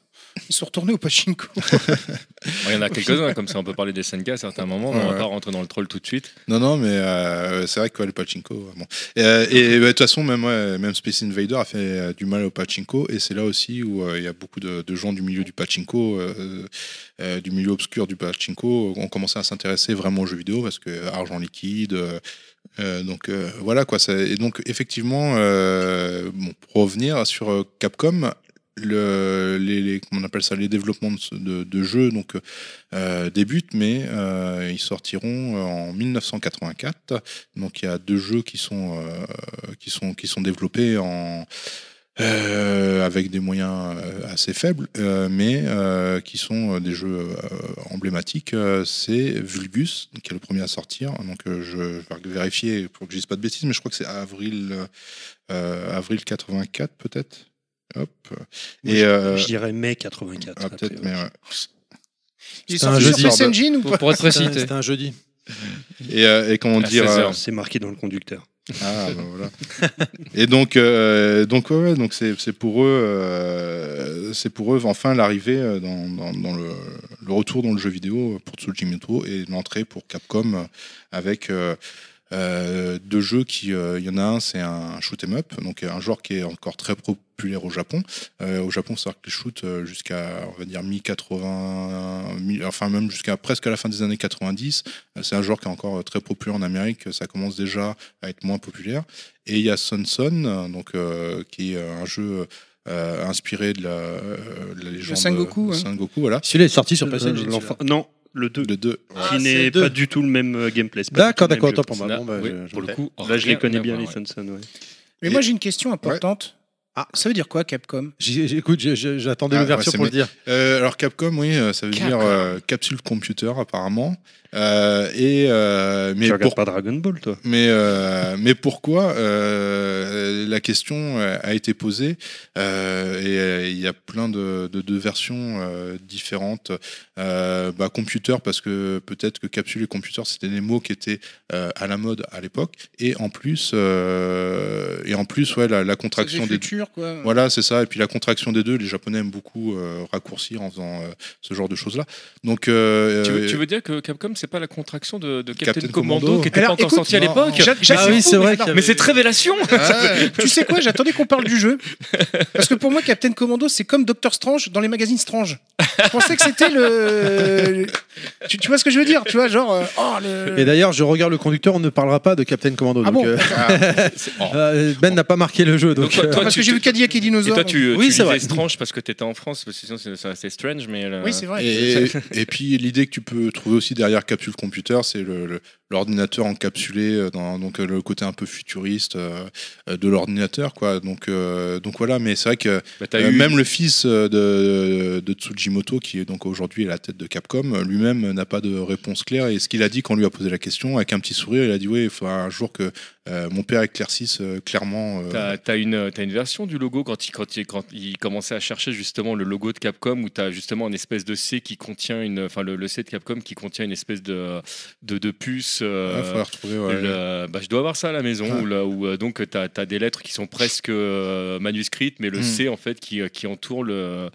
Ils sont retournés au pachinko. Il y en a quelques-uns, comme ça on peut parler des SNK à certains moments, mais on va pas rentrer dans le troll tout de suite. non, non, mais euh, c'est vrai que ouais, le pachinko. bon. Et, euh, et, bah, de toute façon, même, ouais, même Space Invader a fait euh, du mal au pachinko, et c'est là aussi où euh, il y a beaucoup de, de gens du milieu du pachinko, euh, euh, du milieu obscur du pachinko, ont commencé à s'intéresser vraiment aux jeux vidéo parce que argent liquide. euh, euh, donc euh, voilà quoi. ça- et donc effectivement, euh, bon, pour revenir sur euh, Capcom, le, les, les- appelle ça, les développements de, jeux donc euh, débutent, mais euh, ils sortiront euh, en 1984. Donc il y a deux jeux qui sont qui sont qui sont développés en avec des moyens assez faibles, mais qui sont des jeux emblématiques. C'est Vulgus, qui est le premier à sortir. Donc euh, je vais vérifier pour que je dise pas de bêtises, mais je crois que c'est avril, avril 84 peut-être. Hop. Et euh, Je dirais mai 84. ah, peut-être, priori. mais ouais. Il est C'était un sur Engine ou Pour, pas pour être précis. C'était un jeudi. Et, euh, et comment À dire 16 euh. C'est marqué dans le conducteur. Ah, bah voilà. et donc, euh, donc, ouais, ouais, donc c'est c'est pour eux, euh, c'est pour eux enfin l'arrivée dans, dans- dans le, le retour dans le jeu vidéo pour Tsujimoto et l'entrée pour Capcom avec euh, euh, deux jeux qui, euh, il y en a un, c'est un shoot 'em up, donc un genre qui est encore très populaire au Japon. Euh, au Japon, c'est que les shoots euh, jusqu'à, on va dire mi 80, mi- enfin même jusqu'à presque à la fin des années 90, euh, c'est un genre qui est encore très populaire en Amérique. Ça commence déjà à être moins populaire. Et il y a Son Son, euh, donc, euh, qui est un jeu euh, inspiré de la, euh, de la légende Sengoku, de hein. Sengoku, voilà. Celui-là est sorti sur. Euh, l'enfant- Non, le 2. Le 2. Ah, qui n'est c'est deux. pas du tout le même gameplay. D'accord, le d'accord, autant pour moi. Là, Bon, bah, oui, je- pour je- le coup, Là, je les connais bien, les ouais. Sanson. Ouais. Mais Et- moi, j'ai une question importante. Ah. Ça veut dire quoi, Capcom? J'ai- j'ai- Écoute, j'ai- j'ai- j'attendais Ah, l'ouverture ouais, pour le dire. Euh, alors Capcom, oui, euh, ça veut dire euh, capsule computer apparemment. Euh, et euh, mais tu regardes pour- pas Dragon Ball, toi Mais, euh, mais pourquoi la question a été posée euh, et il y a plein de, de- de versions euh, différentes. Euh, bah, computer, parce que peut-être que capsule et computer, c'était des mots qui étaient euh, à la mode à l'époque. Et en plus, euh, et en plus ouais, la, la contraction des quoi. voilà, c'est ça. Et puis la contraction des deux, les Japonais aiment beaucoup euh, raccourcir en faisant euh, ce genre de choses-là. Donc, euh, Tu veux, tu veux dire que Capcom, c'est pas la contraction de, de Captain, Captain Commando, Commando. qui était Alors, pas encore sorti à l'époque j'a- Ah oui, c'est vrai mais cette révélation Tu sais quoi J'attendais qu'on parle du jeu. Parce que pour moi, Captain Commando, c'est comme Doctor Strange dans les magazines Strange. Je pensais que c'était le. Tu, tu vois ce que je veux dire Tu vois, genre. euh, oh, le... Et d'ailleurs, je regarde le conducteur, on ne parlera pas de Captain Commando. Ah donc, bon euh, oh. euh, ben n'a pas marqué le jeu, donc. Donc, toi- toi, Parce tu- que j'ai tu- vu Cadillac et Et Dinosaure. toi, tu, Oui, tu c'est vrai. Strange parce que t'étais en France, parce que sinon c'est strange, mais. euh, Oui, c'est vrai. Et, et puis l'idée que tu peux trouver aussi derrière Capsule Computer, c'est le- le- l'ordinateur encapsulé, euh, dans, donc euh, le côté un peu futuriste euh, de l'ordinateur, quoi. Donc, donc voilà, mais c'est vrai que bah, eu- même le fils de, de Tsujimoto, qui est donc aujourd'hui à la tête de Capcom, lui-même n'a pas de réponse claire. Et ce qu'il a dit quand on lui a posé la question, avec un petit sourire, il a dit oui, il faudra un jour que euh, mon père éclaircisse euh, clairement. euh, T'as t'as une, t'as une version du logo quand il, quand, il, quand il commençait à chercher justement le logo de Capcom où tu as justement une espèce de C qui contient une. Enfin, le, le C de Capcom qui contient une espèce de, de, de puce. Euh, retrouver. ouais. le- bah, je dois avoir ça à la maison Ouais. où, là, où, euh, donc tu as, des lettres qui sont presque euh, manuscrites, mais le Mm. C en fait qui, qui entoure le.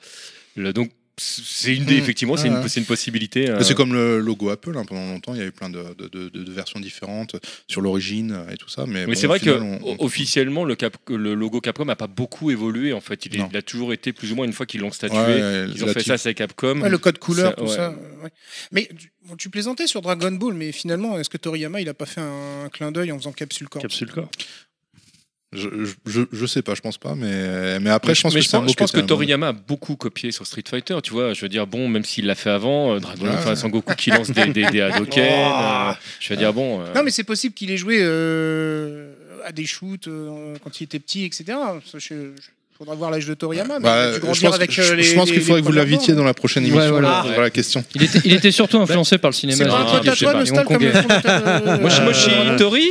le donc c'est une Mm. effectivement c'est Ouais. une, c'est une possibilité. euh, Mais C'est comme le logo Apple, hein, pendant longtemps, il y avait plein de, de- de- de versions différentes sur l'origine euh, et tout ça. Mais, Mais bon, c'est vrai que final, on- on- o- officiellement le, Cap- le logo Capcom n'a pas beaucoup évolué en fait. Il, est- Non. il a toujours été plus ou moins une fois qu'ils l'ont statué. Ouais, ils ont fait type- ça, c'est Capcom. Ouais, le code couleur, Ça, tout ouais. ça. euh, ouais. Mais tu, plaisantais sur Dragon Ball, mais finalement, est-ce que Toriyama, il a pas fait un, clin d'œil en faisant Capsule Corp Capsule Corps. Je, je, je, je sais pas, je pense pas, mais, mais après, Mais je pense mais que je pense Toriyama a beaucoup copié sur Street Fighter, tu vois. Je veux dire, bon, même s'il l'a fait avant, euh, Dragon, Ouais. enfin, Sangoku qui lance des, des, des Hadoken, euh, je veux dire, bon. euh, Non, mais c'est possible qu'il ait joué euh, à des shoots euh, quand il était petit, etc. Ça, je- je- faudra voir l'âge de Toriyama. Mais Bah, il je grandir pense, avec je- euh, les. je pense les- qu'il faudrait les que vous l'invitiez dans la prochaine Ouais, émission. Voilà la question. Il était, il était surtout influencé par le cinéma. C'est pas un pote à toi, comme le euh, Moshi euh, Tori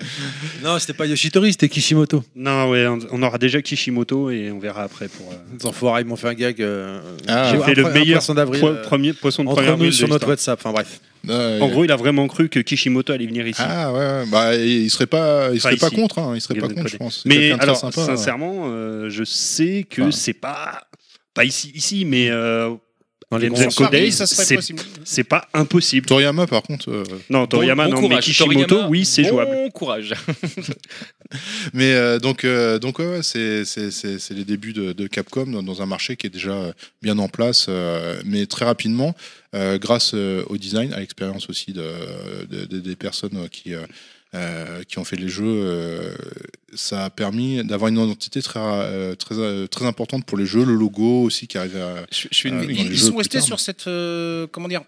Non, c'était pas Yoshitori, c'était Kishimoto. Non, ouais, on, on aura déjà Kishimoto et on verra après pour. euh, Les enfoirés, ils m'ont fait un gag. euh, Ah. J'ai fait le meilleur poisson d'avril. po- euh, premier poisson de entre première nous sur de notre. WhatsApp. Enfin bref. Ouais, En gros, il a vraiment cru que Kishimoto allait venir ici. ah ouais, bah il serait pas, il serait Enfin, pas ici. contre, hein, il serait Il pas contre, je pense. Mais alors, sympa, sincèrement, euh, je sais que Enfin. c'est pas pas ici, ici, mais euh, Dans les Games Paris, Days, c'est pas impossible. Toriyama, par contre, euh, Non, Toriyama, Bon- bon non, mais. Kishimoto, Toriyama, oui, c'est bon jouable. courage. Mais euh, donc, euh, donc ouais, ouais, c'est les débuts de, de Capcom dans, dans un marché qui est déjà bien en place, euh, mais très rapidement, euh, grâce au design, à l'expérience aussi de, de- de- des personnes euh, qui, euh, qui ont fait les jeux, euh, ça a permis d'avoir une identité très, euh, très, euh, très importante pour les jeux, le logo aussi qui arrivait à... Je, je suis une- Ils, ils sont restés sur cette. euh, comment dire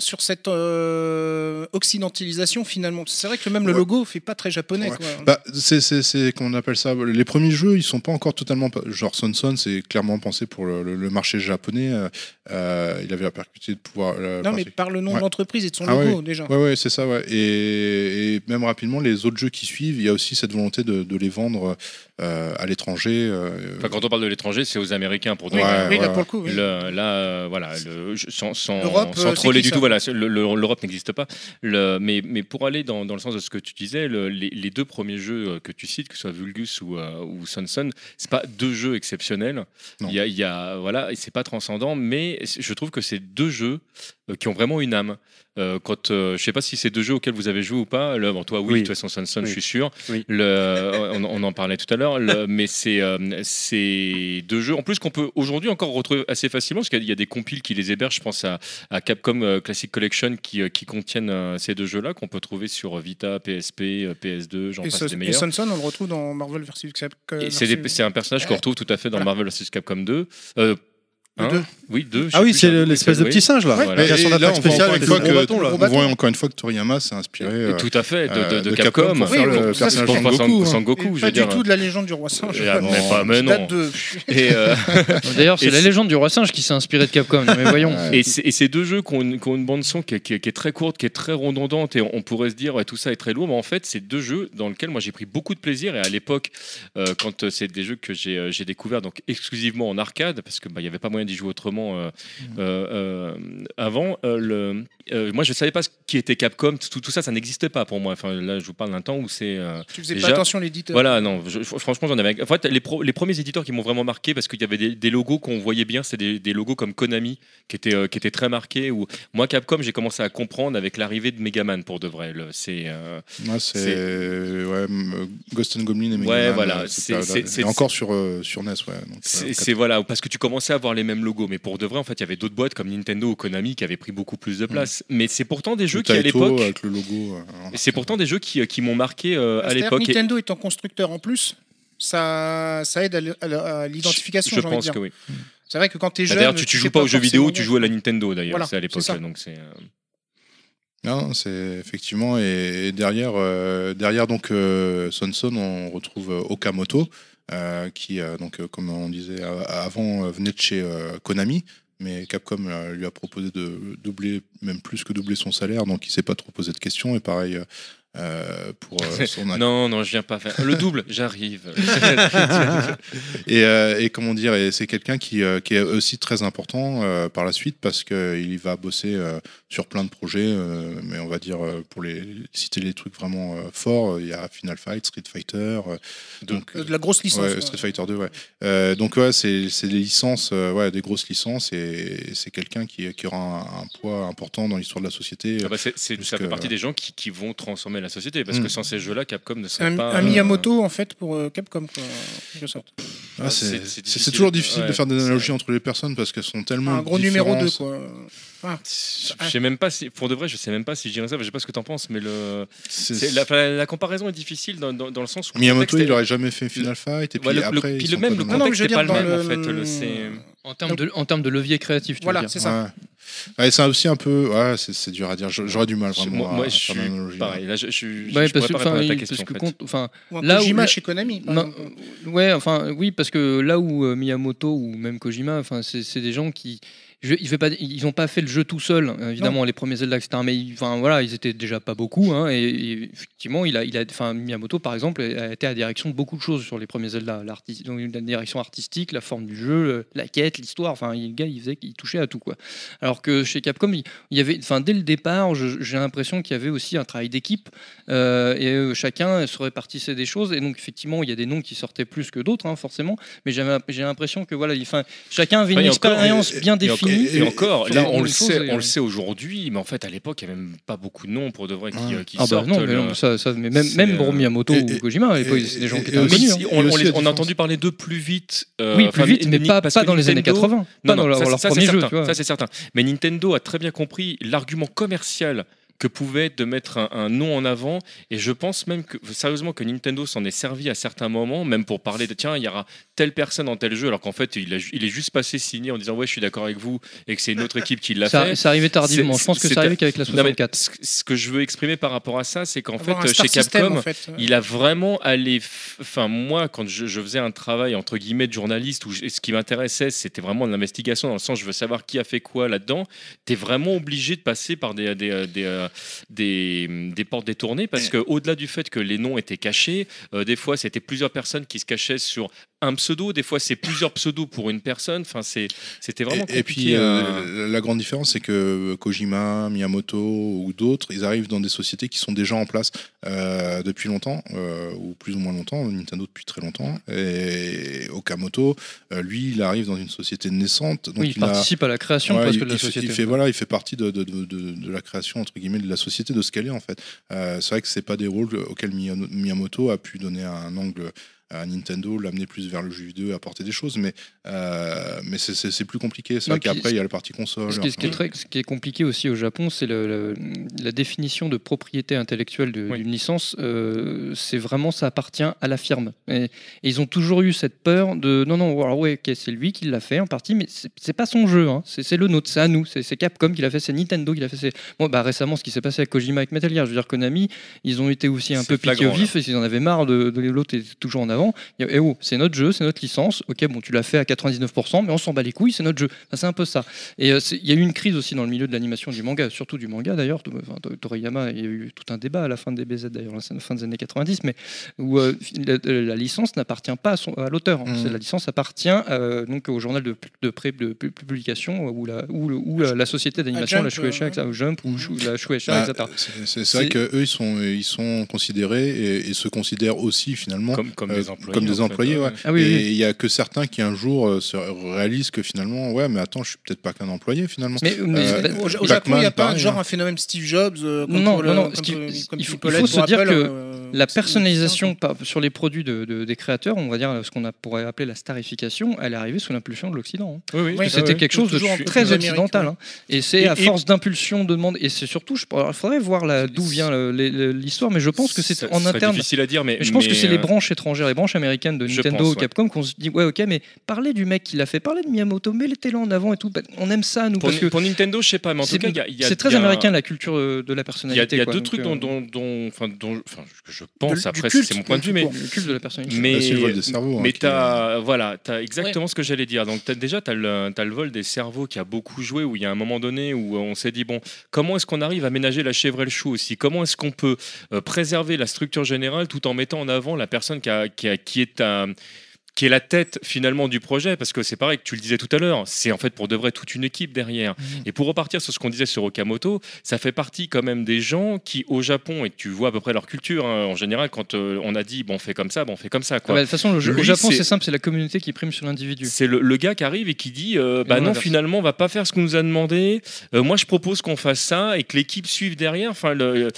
sur cette euh, occidentalisation finalement. C'est vrai que même le Ouais. logo fait pas très japonais. Ouais. Quoi. Bah, c'est, c'est, c'est qu'on appelle ça. Les premiers jeux, ils sont pas encore totalement. Genre Son Son, c'est clairement pensé pour le, le- le marché japonais. euh, euh, il avait la percuté de pouvoir. euh, non, mais par le nom Ouais. de l'entreprise et de son Ah logo ouais. déjà. Ouais, ouais, c'est ça, ouais. Et, et même rapidement, les autres jeux qui suivent, il y a aussi cette volonté de, de les vendre euh, à l'étranger. euh, Enfin, quand on parle de l'étranger, c'est aux Américains pour Oui, oui, là pour le coup. oui. Le- là, euh, voilà, le- sans, sans, L'Europe, sans troller du ça tout, voilà, l'Europe n'existe pas. Le- mais, mais pour aller dans, dans le sens de ce que tu disais, le- les, les deux premiers jeux euh, que tu cites, que ce soit Vulgus ou, euh, ou Sonson, c'est pas deux jeux exceptionnels. Il y a, il y a- voilà, c'est pas transcendant, mais je trouve que c'est deux jeux qui ont vraiment une âme. Euh, quand, euh, je sais pas si c'est deux jeux auxquels vous avez joué ou pas. Le, bon, toi, oui, Oui. de toute façon, Sonson, Oui. je suis sûr. Oui. Le, on, on en parlait tout à l'heure, mais c'est euh, deux jeux en plus qu'on peut aujourd'hui encore retrouver assez facilement parce qu'il y a- des compiles qui les hébergent. Je pense à, à Capcom euh, Classic Collection qui, euh, qui contiennent euh, ces deux jeux-là qu'on peut trouver sur Vita, PSP, euh, PS2, j'en Et, passe des et meilleurs. Sonson, on le retrouve dans Marvel vs. Capcom. Et c'est un personnage qu'on retrouve tout à fait dans Voilà. Marvel vs Capcom 2. Euh, Hein deux. Oui, deux. Ah oui, c'est l'espèce de petit singe là. Voilà. Et, et là, on voit spéciale encore avec une fois que, bâton, là. on voit encore une fois que Toriyama s'est inspiré euh, Tout à fait, de, de- euh, de de Capcom. Capcom pour faire Oui, le personnage Pour Sangoku, Sang- hein. Je pas veux du dire. tout de la légende du roi singe. Ah, mais pas- mais non. euh, D'ailleurs, c'est la légende du roi singe qui s'est inspiré de Capcom. Mais voyons. Et, ces deux jeux qui ont une, bande son qui est, très courte, qui est très redondante, et on, pourrait se dire tout ça est très lourd, mais en fait, c'est deux jeux dans lesquels moi j'ai pris beaucoup de plaisir. Et à l'époque, euh, quand euh, c'est des jeux que j'ai euh, découvert donc exclusivement en arcade, parce que bah, il n'y avait pas moyen d'y jouer autrement euh, euh, euh, avant. euh, le, euh, moi, je savais pas ce qui était Capcom. Tout, tout ça, ça n'existait pas pour moi. Enfin, là, je vous parle d'un temps où c'est euh, Tu faisais Déjà- pas attention à l'éditeur. voilà, non, je- franchement, j'en avais. En fait, les, pro- les premiers éditeurs qui m'ont vraiment marqué, parce qu'il y avait des, des logos qu'on voyait bien, c'était des, des logos comme Konami, qui étaient, euh, qui étaient très marqués. Où, moi, Capcom, j'ai commencé à comprendre avec l'arrivée de Megaman, pour de vrai. C'est. euh, Ouais, c'est C'est- ouais, Ghost and Goblin et Mega Ouais, voilà, c'est- c'est- c'est- encore sur, euh, sur NES, ouais. C'est c'est- voilà, parce que tu commençais à avoir les mêmes logos, mais pour de vrai, en fait, il y avait d'autres boîtes comme Nintendo ou Konami qui avaient pris beaucoup plus de place. Mais c'est pourtant des jeux le qui, à l'époque, avec le logo. euh, c'est pourtant des jeux qui, qui m'ont marqué euh, à l'époque. Et Nintendo étant constructeur en plus, ça, ça aide à l'identification. Je j'ai envie de pense dire. que oui. C'est vrai que quand tu es Bah, jeune. D'ailleurs, tu, joues pas aux jeux vidéo, tu joues à la Nintendo d'ailleurs. Voilà, c'est à l'époque, ça. donc c'est. euh, Non, c'est effectivement et derrière, euh, derrière donc euh, Sonson, on retrouve euh, Okamoto euh, qui euh, donc euh, comme on disait euh, avant euh, venait de chez euh, Konami, mais Capcom euh, lui a proposé de doubler, même plus que doubler son salaire, donc il s'est pas trop posé de questions et pareil. Euh, pour euh, son Non, non, je viens pas faire. Le double, j'arrive. et, euh, et comment dire, et c'est quelqu'un qui, euh, qui est aussi très important euh, par la suite parce qu'il va bosser euh, sur plein de projets, euh, mais on va dire pour les citer les trucs vraiment euh, forts, il y a Final Fight, Street Fighter, euh, donc Euh, De la grosse licence. ouais, ouais. Street Fighter 2, ouais. Euh, donc ouais, c'est des licences, euh, ouais, des grosses licences, et c'est quelqu'un qui, qui aura un, un poids important dans l'histoire de la société. Ah bah, c'est- ça fait partie des gens qui, qui vont transformer la société parce Mm. que sans ces jeux-là, Capcom ne serait un, pas. un euh, Miyamoto en fait pour euh, Capcom quoi, en quelque sorte. Ah, Ah, c'est difficile. toujours difficile de faire des analogies entre les personnes parce qu'elles sont tellement Un gros numéro 2 différentes. quoi. Je sais même pas si, pour de vrai, je sais même pas si je dirais ça. Je sais pas ce que t'en penses, mais le, C'est- c'est- la, la- la comparaison est difficile dans, dans- dans le sens où le Miyamoto, contexte est- il aurait jamais fait Final Fight et puis Ouais, le- le- après puis ils le même, le dans- Non, non, mais contexte je veux n'est pas dire le même le. en fait. le- c'est- En termes de, en termes de levier créatif, tu Voilà, veux dire. c'est ça. Ouais. Ouais, c'est aussi un peu. Ouais, c'est c'est dur à dire. J'aurais du mal vraiment. moi, à moi, je faire suis pareil. Là, je, je, je, Ouais, je parce pourrais que, pas enfin, répondre à ta oui, question. parce que en fait. compte- enfin, Ou un Là où Kojima la- chez Konami. par Non, exemple. ouais, enfin, oui, parce que là où euh, Miyamoto ou même Kojima, enfin, c'est c'est des gens qui. Je, il fait pas, ils n'ont pas fait le jeu tout seul, euh, évidemment, les premiers Zelda, etc. Mais ils- enfin, voilà, ils étaient déjà pas beaucoup. hein, et, et effectivement, il a, il a, enfin, Miyamoto, par exemple, a été à la direction de beaucoup de choses sur les premiers Zelda. Donc, la direction artistique, la forme du jeu, le- la quête, l'histoire. Enfin, le gars, il, faisait, il touchait à tout. Quoi. Alors que chez Capcom, il, il y avait, enfin, dès le départ, j'ai l'impression qu'il y avait aussi un travail d'équipe. euh, et euh, chacun se répartissait des choses. Et donc, effectivement, il y a des noms qui sortaient plus que d'autres, hein, forcément. Mais j'ai l'impression que voilà, il- chacun avait une expérience bien Et Et, encore, là, on le sait, on euh, le sait aujourd'hui, mais en fait, à l'époque, il n'y a même pas beaucoup de noms pour de vrai qui, euh, qui Ah bah sortent. non, mais le- non, ça, ça- mais même, même euh, pour Miyamoto et- ou Kojima, à l'époque, c'est des gens qui étaient inconnus. Si, hein. on, les- a entendu parler d'eux plus vite. euh, Oui, plus vite, mais pas, pas dans les années Nintendo- 80. Non, Pas non, dans leur, premier jeu, ça, c'est certain. Mais Nintendo a très bien compris l'argument commercial que pouvait être de mettre un, un nom en avant. Et je pense même que, sérieusement, que Nintendo s'en est servi à certains moments, même pour parler de tiens, il y aura telle personne dans tel jeu, alors qu'en fait, il, a ju- il est juste passé signé en disant ouais, je suis d'accord avec vous et que c'est une autre équipe qui l'a fait. ça arrivait tardivement. Je pense que c'est- ça arrivait qu'avec la Non, mais 64. ce, ce que je veux exprimer par rapport à ça, c'est qu'en fait, chez system, Capcom, en fait. il a vraiment allé. Enfin, moi, quand je, je faisais un travail entre guillemets de journaliste, où je- ce qui m'intéressait, c'était vraiment de l'investigation, dans le sens je veux savoir qui a fait quoi là-dedans. Tu es vraiment obligé de passer par des, des, des, euh, des, des portes détournées, parce que au-delà du fait que les noms étaient cachés, euh, des fois c'était plusieurs personnes qui se cachaient sur un pseudo, des fois c'est plusieurs pseudos pour une personne. Enfin, c'est- c'était vraiment Et, et compliqué. puis, euh, euh, la grande différence, c'est que Kojima, Miyamoto ou d'autres, ils arrivent dans des sociétés qui sont déjà en place euh, depuis longtemps, euh, ou plus ou moins longtemps, Nintendo depuis très longtemps. Et Okamoto, lui, il arrive dans une société naissante. Donc Oui, il il a- participe à la création Ouais, presque il, de la il fait, société. il fait- voilà, il fait partie de, de, de, de- de la création entre guillemets de la société, de ce qu'elle est en fait. C'est vrai que c'est pas des rôles auxquels Miya- Miyamoto a pu donner un angle Nintendo, l'amener plus vers le jeu vidéo, apporter des choses. Mais, euh, mais c'est- plus compliqué. C'est vrai qu'après, il y a la partie console. Ce qui, est, ce qui est très- ce qui est compliqué aussi au Japon, c'est la définition de propriété intellectuelle d'une Oui. licence. euh, c'est vraiment, ça appartient à la firme. Et, et ils ont toujours eu cette peur de non, non, alors ouais, c'est lui qui l'a fait en partie, mais c'est pas son jeu, hein, c'est le nôtre, c'est à nous, c'est Capcom qui l'a fait, c'est Nintendo qui l'a fait. Bon, bah, récemment, ce qui s'est passé avec Kojima avec Metal Gear, je veux dire, Konami, ils ont été aussi un peu piqués au vif, et ils en avaient marre de, de l'autre était toujours en avant. Il y a- Eh oh, c'est notre jeu, c'est notre licence, ok, bon, tu l'as fait à 99%, mais on s'en bat les couilles, c'est notre jeu. Enfin, c'est un peu ça. Et euh, il y a eu une crise aussi dans le milieu de l'animation du manga, surtout du manga d'ailleurs. Enfin, Toriyama, il y a eu tout un débat à la fin de DBZ d'ailleurs, à la fin des années 90, mais où euh, la, la licence n'appartient pas à, son- à l'auteur. C'est- La licence appartient euh, donc au journal de, de, pré- de pu- publication ou la, ou le- ou la, la société d'animation, la Jump, Shueisha, euh, Jump ou la Shueisha, Bah, etc. c'est- c'est c'est vrai C'est- qu'eux, ils sont, ils sont considérés et, et se considèrent aussi finalement Comme, comme euh, des employés. comme des fait. employés, ouais. Ah oui, et oui. il y a que certains qui un jour euh, se réalisent que finalement, ouais, mais attends, je suis peut-être pas qu'un employé finalement. Mais, mais- Euh, bah, Au, Japon, il n'y a pas pareil, genre hein. un phénomène Steve Jobs euh, Non, le- non, comme il comme faut- il il faut se dire Apple, que euh, La c'est- personnalisation sur les produits de- de- des créateurs, on va dire ce qu'on pourrait appeler la starification, elle est arrivée sous l'impulsion de l'Occident. hein. Oui, oui. Oui, C'était quelque chose de très occidental. hein. Et c'est à force d'impulsion de demande. Et c'est surtout, il faudrait voir d'où vient l'histoire, mais je pense que c'est en interne. difficile à dire, mais. Mais je pense que c'est les branches étrangères, les branches américaines de Nintendo pense, ou ouais. Capcom qu'on se dit ouais ok mais parlez du mec qui l'a fait, parlez de Miyamoto, mettez-le en avant et tout. Ben, On aime ça nous Pour, parce que pour Nintendo, je sais pas, mais en tout c'est cas, c'est très il y a- américain la culture euh, de la Il y a, personnalité. il y a quoi. deux trucs euh, dont, dont, dont- enfin, dont- enfin, que je pense, après, c'est mon point de vue, mais, le culte de la personnalité. mais, Bah, c'est le vol des cerveaux, hein, mais t'as, voilà, t'as exactement ce que j'allais dire. Donc, t'as- déjà, tu as le, t'as le vol des cerveaux qui a beaucoup joué, où il y a un moment donné où on s'est dit, bon, comment est-ce qu'on arrive à ménager la chèvre et le chou aussi? Comment est-ce qu'on peut euh, préserver la structure générale tout en mettant en avant la personne qui, a- qui, a- qui est un qui est la tête finalement du projet, parce que c'est pareil que tu le disais tout à l'heure, c'est en fait pour de vrai toute une équipe derrière. Et pour repartir sur ce qu'on disait sur Okamoto, ça fait partie quand même des gens qui au Japon, et tu vois à peu près leur culture hein, en général, quand euh, on a dit bon on fait comme ça, bon on fait comme ça Ah quoi. bah, de toute façon, le au Japon, c'est- simple, c'est la communauté qui prime sur l'individu. C'est le, le gars qui arrive et qui dit euh, bah non, finalement on va pas faire ce qu'on nous a demandé. Euh, moi je propose qu'on fasse ça et que l'équipe suive derrière. Enfin Ouais,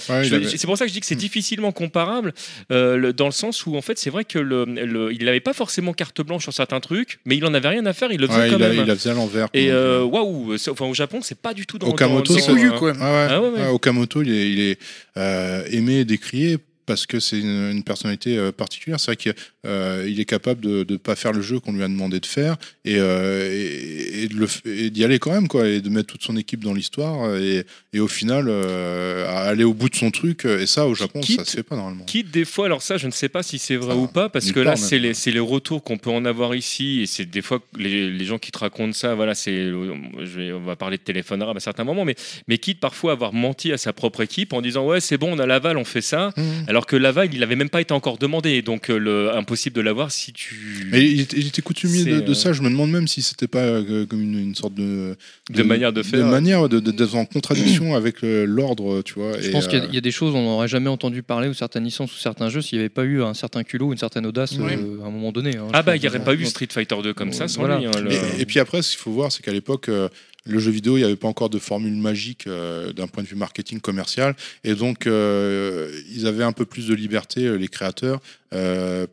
c'est pour ça que je dis que c'est Hmm. difficilement comparable euh, le- dans le sens où en fait c'est vrai que le, le- il n'avait pas forcément carte blanche sur certains trucs, mais il en avait rien à faire, il le faisait Ouais, quand il, a, même. il fait à l'envers. Et euh, waouh, enfin au Japon c'est pas du tout dans Okamoto, c'est couillu, quoi. Ah ouais. Ah ouais. Ouais, Okamoto, il est, il est, euh, aimé décrié parce que c'est une, une personnalité euh, particulière. C'est vrai qu'il est capable de ne pas faire le jeu qu'on lui a demandé de faire et, euh, et, d'y aller quand même, quoi, et de mettre toute son équipe dans l'histoire euh, et, et au final euh, aller au bout de son truc. Et ça, au Japon, Quitte- ça se fait pas normalement. Quitte des fois, alors ça, je ne sais pas si c'est vrai ou pas, parce que là, c'est les, les retours qu'on peut en avoir ici, et c'est des fois les, les gens qui te racontent ça, voilà, c'est, on va parler de téléphone arabe à certains moments, mais, mais quitte parfois avoir menti à sa propre équipe en disant ouais, c'est bon, on a l'aval, on fait ça, Mmh. Alors que l'aval, il n'avait même pas été encore demandé, donc euh, le, impossible de l'avoir si tu. Mais il était, il était coutumier de, euh, ça. Je me demande même si c'était pas euh, comme une, une sorte de, De manière de faire. manière de- de- d'être en contradiction avec l'ordre, tu vois. Je et, pense qu'il y, a- il y a des choses on n'aurait jamais entendu parler ou certaines licences ou certains jeux s'il n'y avait pas eu un certain culot, une certaine audace euh, à un moment donné. hein, Ah bah, il n'y aurait pas eu Street Fighter 2 comme ça sans Voilà. lui. hein, le- Et, et puis après, ce qu'il faut voir, c'est qu'à l'époque, euh, le jeu vidéo, il n'y avait pas encore de formule magique euh, d'un point de vue marketing commercial. Et donc, euh, ils avaient un peu plus de liberté, euh, les créateurs,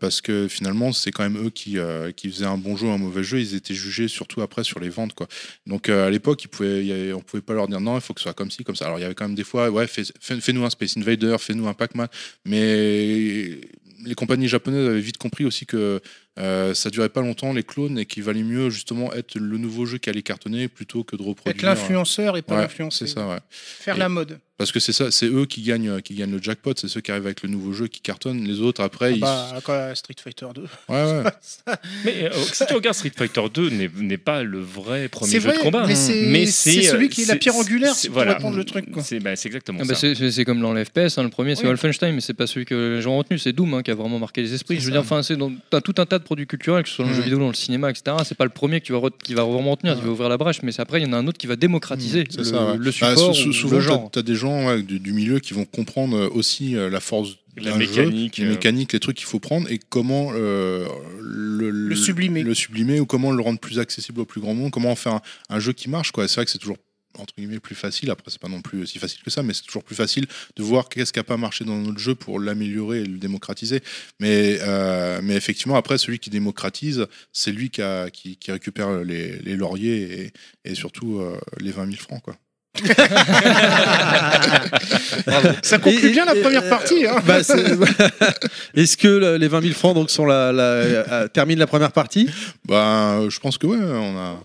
parce que finalement, c'est quand même eux qui, qui faisaient un bon jeu, un mauvais jeu. Ils étaient jugés surtout après sur les ventes. Quoi. Donc, à l'époque, on ne pouvait pas leur dire non, il faut que ce soit comme ci, comme ça. Alors, il y avait quand même des fois, ouais, fais- fais- fais-nous un Space Invader, fais-nous un Pac-Man. Mais les compagnies japonaises avaient vite compris aussi que euh, ça durait pas longtemps les clones et qu'il valait mieux justement être le nouveau jeu qui allait cartonner plutôt que de reproduire. Être l'influenceur et pas Ouais, c'est ça, ouais. Faire Et- la mode. Parce que c'est ça, c'est eux qui gagnent, qui gagnent le jackpot, c'est ceux qui arrivent avec le nouveau jeu qui cartonnent. Les autres après, Ah ils... bah, quoi, Street Fighter 2. ouais, ouais. Mais euh, si tu regardes Street Fighter 2, n'est pas le vrai premier jeu vrai, de combat. mais c'est Mais c'est c'est, celui euh, qui est la pierre angulaire c'est- pour voilà. répondre le truc. C'est bah, c'est exactement Ah bah, ça. c'est- comme dans les FPS, hein, le premier c'est Oui. Wolfenstein, mais c'est pas celui que les gens ont retenu, c'est Doom hein, qui a vraiment marqué les esprits. Je veux ça. dire, enfin, c'est dans t'as tout un tas de produits culturels, que ce soit dans le jeu vidéo, dans le cinéma, etc. C'est pas le premier qui va, re- qui va vraiment retenir, qui va ouvrir la brèche, mais c'est après il y en a un autre qui va démocratiser le, support, le genre. t'as des gens ouais, du, du milieu qui vont comprendre euh, aussi euh, la force La d'un mécanique, jeu, les euh. mécaniques, les trucs qu'il faut prendre et comment euh, le, Le sublimer. le sublimer ou comment le rendre plus accessible au plus grand nombre, comment en faire un, un jeu qui marche. quoi. C'est vrai que c'est toujours entre guillemets plus facile. Après, c'est pas non plus si facile que ça, mais c'est toujours plus facile de voir qu'est-ce qui a pas marché dans notre jeu pour l'améliorer et le démocratiser. Mais, euh, mais effectivement, après, celui qui démocratise, c'est lui qui, a- qui, qui récupère les, les lauriers et, et surtout euh, les 20 000 francs, quoi. Ça conclut Et- bien la et- première partie. hein. Bah, Est-ce que le- les 20 000 francs donc, sont la, la- euh, terminent la première partie? Bah, je pense que ouais, on a.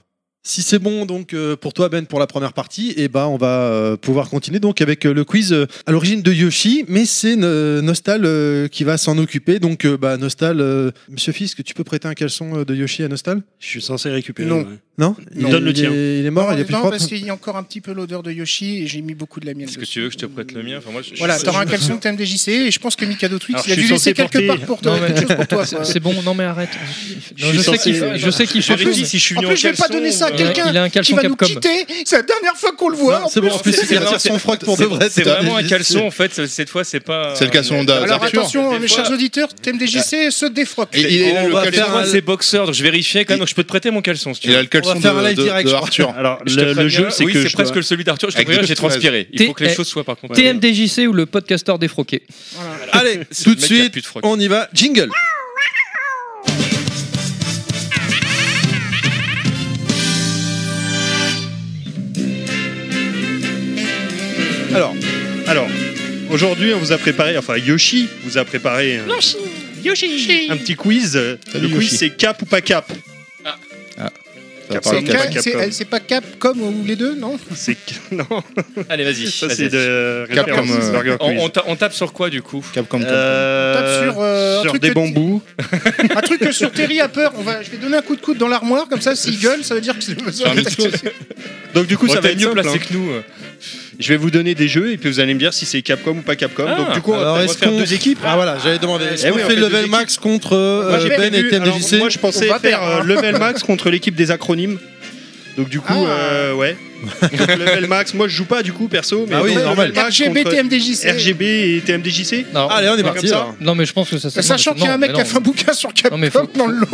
Si c'est bon donc euh, pour toi Ben pour la première partie, et ben on va euh, pouvoir continuer donc avec euh, le quiz à l'origine de Yoshi, mais c'est Nostal qui va s'en occuper. Donc bah Nostal, Monsieur Fisk, tu peux prêter un caleçon de Yoshi à Nostal? Je suis censé récupérer. Non. ouais. Non, Il donne le il tien. Est, il est mort, non, il est plus non, propre. parce qu'il y a encore un petit peu l'odeur de Yoshi et j'ai mis beaucoup de la mienne. Est-ce que tu veux que je te prête le mien enfin, moi, je- Voilà, t'auras un caleçon TMDJC et je pense que Mikado Twix, Alors, il a je dû suis laisser censé quelque porter- part pour toi. C'est bon, non mais arrête. Je Non, suis je, sais censé- qu'il fait- je sais qu'il plus. si je suis En plus, je vais pas donner ça quelqu'un il a un qui caleçon va nous quitter. C'est la dernière fois qu'on le voit. Non, c'est bon, en plus C'est- il retire c'est- son froc pour de c'est- vrai. C'est vraiment un caleçon en fait. Cette fois, c'est pas. C'est le caleçon d'A- Alors Arthur. attention, mes chers auditeurs, TMDJC se défroque. Et il est On le va caleçon. faire c'est boxeur, donc je vérifiais quand même. Donc je peux te prêter mon caleçon si tu Il veux. a le caleçon de. Arthur. Alors, le, jeu, c'est que c'est presque celui d'Arthur. Je j'ai transpiré. Il faut que les choses soient par contre. TMDJC ou le podcasteur défroqué. Allez, tout de qui suite, on y va. Jingle. Alors, Alors, aujourd'hui, on vous a préparé, enfin Yoshi vous a préparé un, un petit quiz. Salut, le quiz, Yoshi. c'est cap ou pas cap Ça va Capcom. parler de Cap-. C'est-. C'est c'est pas Capcom ou les deux, non C'est non, Allez, vas-y. ça vas-y. c'est de Capcom, référence euh, Burger On, Quiz. on ta- on tape sur quoi du coup Capcom. Capcom. Euh, Tape sur, euh, un sur truc des que- bambous. Un truc que sur Terry a peur. On va, je vais donner un coup de coude dans l'armoire, comme ça, s'il gueule, ça veut dire que c'est. Donc du coup, Bon, ça va t'es être mieux simple. placé hein. que nous. Euh. Je vais vous donner des jeux et puis vous allez me dire si c'est Capcom ou pas Capcom. Ah. Donc du coup, on alors va, on va est-ce faire deux équipes. Ah voilà, j'allais demander. Est-ce Eh qu'on oui, fait level max contre euh, Moi, j'ai Ben et TMDJC Moi, je pensais faire faire, euh, hein. level max contre l'équipe des acronymes. Donc du coup, Ah. euh, ouais. Donc, level max. Moi, je joue pas du coup perso, mais Ah oui, donc, normal. level max RGB, contre TMDJC. RGB et TMDJC. Non, Allez, on est Comme parti. ça. alors. non mais je pense que ça. ça- Sachant qu'il y a un mec qui a fait un bouquin sur Capcom Non, mais faut- dans le lot.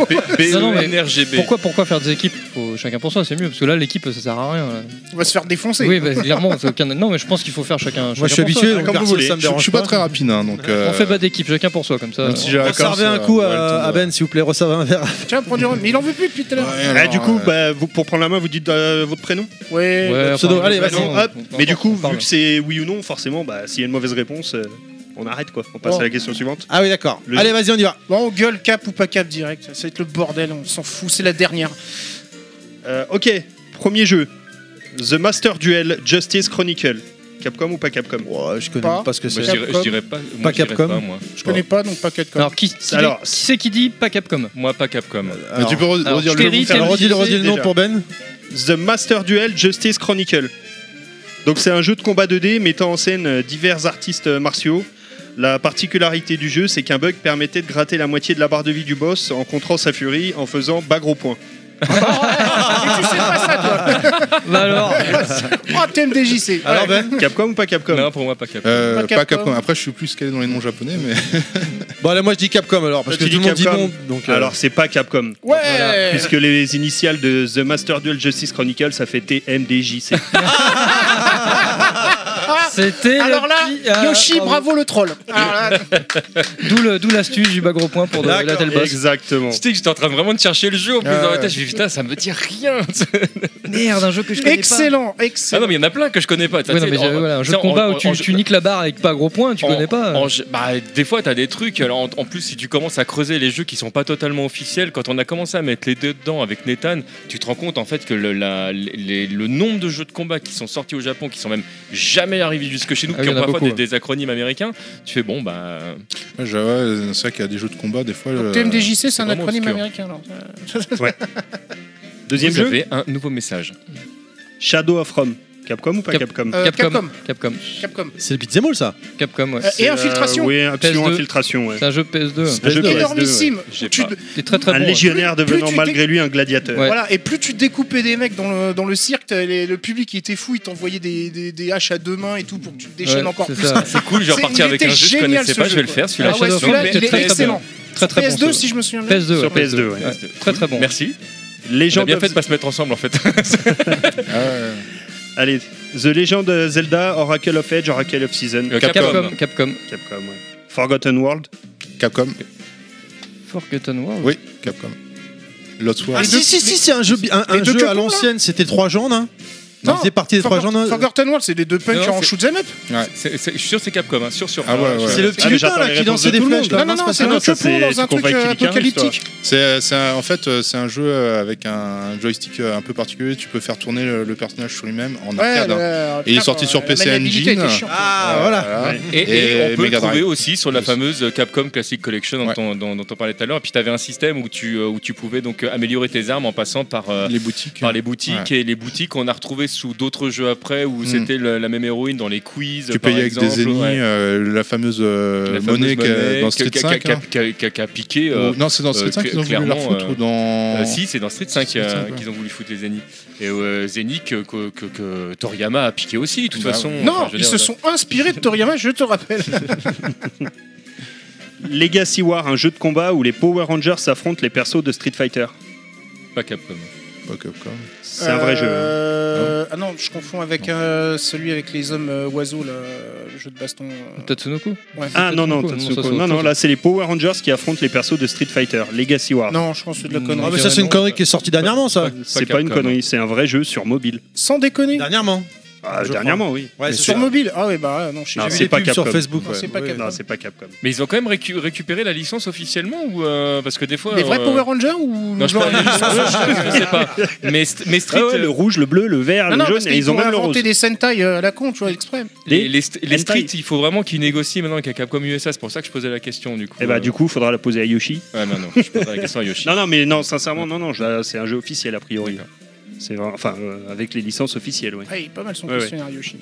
Non, non, mais. Pourquoi, pourquoi faire des équipes Faut chacun pour soi, c'est mieux parce que là l'équipe ça sert à rien. là. On va se faire défoncer. Oui, bah, clairement, c'est aucun- non mais je pense qu'il faut faire chacun. Moi je suis chacun pour soi. habitué, donc comme vous perso, voulez. ça me Je, je dérange suis pas très rapide, hein, donc. euh, On fait pas d'équipe, chacun pour soi comme ça. même si j'ai la Resservez Corse, un coup ouais, le à, temps à de- Ben, s'il vous plaît, resservez un verre. Tiens, prends du rhum. Mais il en veut plus depuis tout à l'heure. Ouais, Ah, alors, du coup, euh, bah, vous, pour prendre la main, vous dites euh, votre prénom? Ouais. Ouais, pseudo. enfin, Allez, vas-y. Hop. Mais du coup, vu que c'est oui ou non, forcément, bah, s'il y a une mauvaise réponse, euh, on arrête quoi. On passe Bon. à la question suivante. Ah oui, d'accord. Le- Allez, vas-y, on y va. Bon, on gueule cap ou pas cap direct. Ça va être le bordel, on s'en fout. C'est la dernière. Euh, ok, premier jeu. The Master Duel Justice Chronicle. Capcom ou pas Capcom? Ouais, je connais Pas. pas ce que Moi, c'est. je, dirais, je pas. moi, Pas je dirais Capcom. pas, moi. Je connais pas, donc pas Capcom. Alors qui, qui, Alors, qui c'est qui dit pas Capcom? Moi, pas Capcom. mais Alors, tu peux re- alors, redire je le t'ai nom dit, alors, TMDJC, redis, redis le nom déjà. pour Ben. The Master Duel Justice Chronicle. Donc c'est un jeu de combat 2D mettant en scène euh, divers artistes euh, martiaux. La particularité du jeu, c'est qu'un bug permettait de gratter la moitié de la barre de vie du boss en contrant sa furie en faisant bas gros point. Mais tu sais pas ça, toi. Bah alors, Oh, TMDJC. Alors Ben Capcom ou pas Capcom Non, pour moi, pas Capcom. Euh, Pas pas Capcom. Capcom. Après, je suis plus calé dans les noms japonais, mais. Bon, allez, moi je dis Capcom alors, parce Toi, que tu tout le dis monde dit Capcom. bon. Donc, euh, Alors c'est pas Capcom. Ouais. Puisque les initiales de The Master Duel Justice Chronicle, ça fait TMDJC. c'était. Alors là, petit- ah, Yoshi, bravo. bravo le troll. Là, D'où le- d'où l'astuce du bas gros point pour de, la telle boss. Exactement. Tu sais que j'étais en train vraiment de chercher le jeu en plus Ah dans la ouais. tête. Je me dis putain, ça me dit rien. Merde, un jeu que je connais excellent, Ah excellent. non, mais il y en a plein que je connais pas. pas. Ouais, non, mais j'ai- voilà, un jeu de combat en- où tu, en- tu niques la barre avec pas gros point, tu en- connais pas. bah, des fois, t'as des trucs. Alors, en, en plus, si tu commences à creuser les jeux qui sont pas totalement officiels, quand on a commencé à mettre les deux dedans avec Nathan, tu te rends compte en fait que le, la- les- le nombre de jeux de combat qui sont sortis au Japon, qui sont même jamais arrivés jusque chez nous, Ah qui ont parfois beaucoup, des, des acronymes américains, tu fais bon, bah. Ouais, ouais, c'est vrai qu'il y a des jeux de combat, des fois. Donc, euh, TMDJC, c'est un acronyme obscur. américain. alors. Deuxième vous jeu, avez un nouveau message. Shadow of Rome. Capcom ou pas Cap- Capcom Euh, Capcom. Capcom. Capcom. Capcom. c'est le beat'em ça. Capcom, ouais. Et Infiltration. Oui, action, PS2. infiltration, ouais. C'est un jeu PS2. C'est un jeu PS2, Énormissime. J'ai Tu- pas. Très très Un bon. légionnaire Plus- plus devenant tu malgré lui un gladiateur. Ouais. Voilà, et plus tu découpais des mecs dans le, dans le cirque, t'as les- le public il était fou, il t'envoyait des, des, des haches à deux mains et tout pour que tu te déchaînes Ouais, encore c'est plus. ça. C'est cool, je vais C'est- repartir avec était un jeu que je génial, connaissais ce pas, jeu, je vais le quoi. faire celui-là. Ah, Ah ouais, Shadow of celui-là, Rome, il est très, très excellent. Très très bon. PS2 ce- si je me souviens bien. PS2. Sur ouais, PS2, ouais. Ouais, Très très bon. Merci. J'ai Legend bien fait de pas se mettre ensemble en fait. ah. Allez, The Legend of Zelda, Oracle of Edge, Oracle of Season. Euh, Capcom. Capcom, Capcom. Capcom, ouais. Forgotten World. Capcom. Forgotten World. Oui, Capcom. Lost Ah, World. si, si, si, c'est un jeu, bi- un, un jeu à l'ancienne, c'était trois gens, hein Non, Ça faisait partie des trois gens. Forgotten World, c'est des deux punks en shoot 'em up. Je suis sûr que c'est Capcom, hein, sûr, sûr. Ah ouais, ouais. C'est le petit Ah, lutin là les qui dansait de des flèches. Non, non, non, c'est capons c'est- dans un truc euh, apocalyptique. C'est un- en fait euh, c'est un jeu euh, avec un joystick euh, un peu particulier. Tu peux faire tourner le, personnage sur lui-même en arcade. hein. Et il est sorti sur PC Engine. Ah, voilà. Et, on peut le trouver aussi sur la fameuse Capcom Classic Collection dont, on, parlait tout à l'heure. Et puis tu avais un système où tu, euh, où tu pouvais donc euh, améliorer tes armes en passant par, euh, Les boutiques. par les boutiques. Et les boutiques, on a retrouvé sous d'autres jeux après où Mm. c'était la même héroïne dans les quiz. Tu payais avec des ennemis. ouais. euh, la fameuse euh, La fameuse monnaie dans Street qui a- 5. qui a- hein. piqué. euh, non, c'est dans Street euh, 5 qu'ils ont voulu la foutre ou dans. Si, c'est dans Street 5 Street euh, 5, ouais. qu'ils ont voulu foutre les Zenith. Et Zenith que, que- que- que Toriyama a piqué aussi, de toute Bah, façon. Non, Enfin, ils dire, se sont inspirés de Toriyama, je te rappelle. Legacy War, un jeu de combat où les Power Rangers s'affrontent les persos de Street Fighter. Pas Capcom. Pas Capcom. C'est un vrai jeu. hein. Euh, Ah non, je confonds avec euh, celui avec les hommes euh, oiseaux, là, le jeu de baston. euh. Tatsunoko. Ouais. Ah non, non, Tatsunoko, Tatsunoko. ça, c'est non, autre non, chose. là c'est les Power Rangers qui affrontent les persos de Street Fighter. Legacy War. Non, je pense que c'est de la connerie. Ah, mais ça, c'est une connerie qui est sortie dernièrement, ça. c'est pas une connerie, c'est un vrai jeu sur mobile. Sans déconner. Dernièrement. Ah, dernièrement, oui. Ouais, Sur mobile Ah ouais, bah non, je J'ai vu c'est les pas pubs sur. Facebook. Non, ouais. c'est pas Ouais. Capcom. Non, c'est pas Capcom. Mais ils ont quand même récu- récupéré la licence officiellement ou euh, parce que des fois Les vrais euh, Power Rangers ou Non, je parle des les licences, je sais pas. Mais, st- mais Street, Ah ouais, le rouge, le bleu, le vert, Non, le non, jaune, parce et qu'ils ils ont même le rose. inventer des Sentai euh, à la con, tu vois, exprès. les, les-. Street, il faut vraiment qu'ils négocient maintenant avec Capcom USA. C'est pour ça que je posais la question du coup. Et bah Euh, du coup, faudra la poser à Yoshi. Ouais, non, non, je poserai la question à Yoshi. Non, non, mais non, sincèrement, non, non, c'est un jeu officiel a priori. C'est vraiment- enfin euh, avec les licences officielles, ouais. Ah, il est pas mal son Ouais, ouais. questionnaire Yoshi.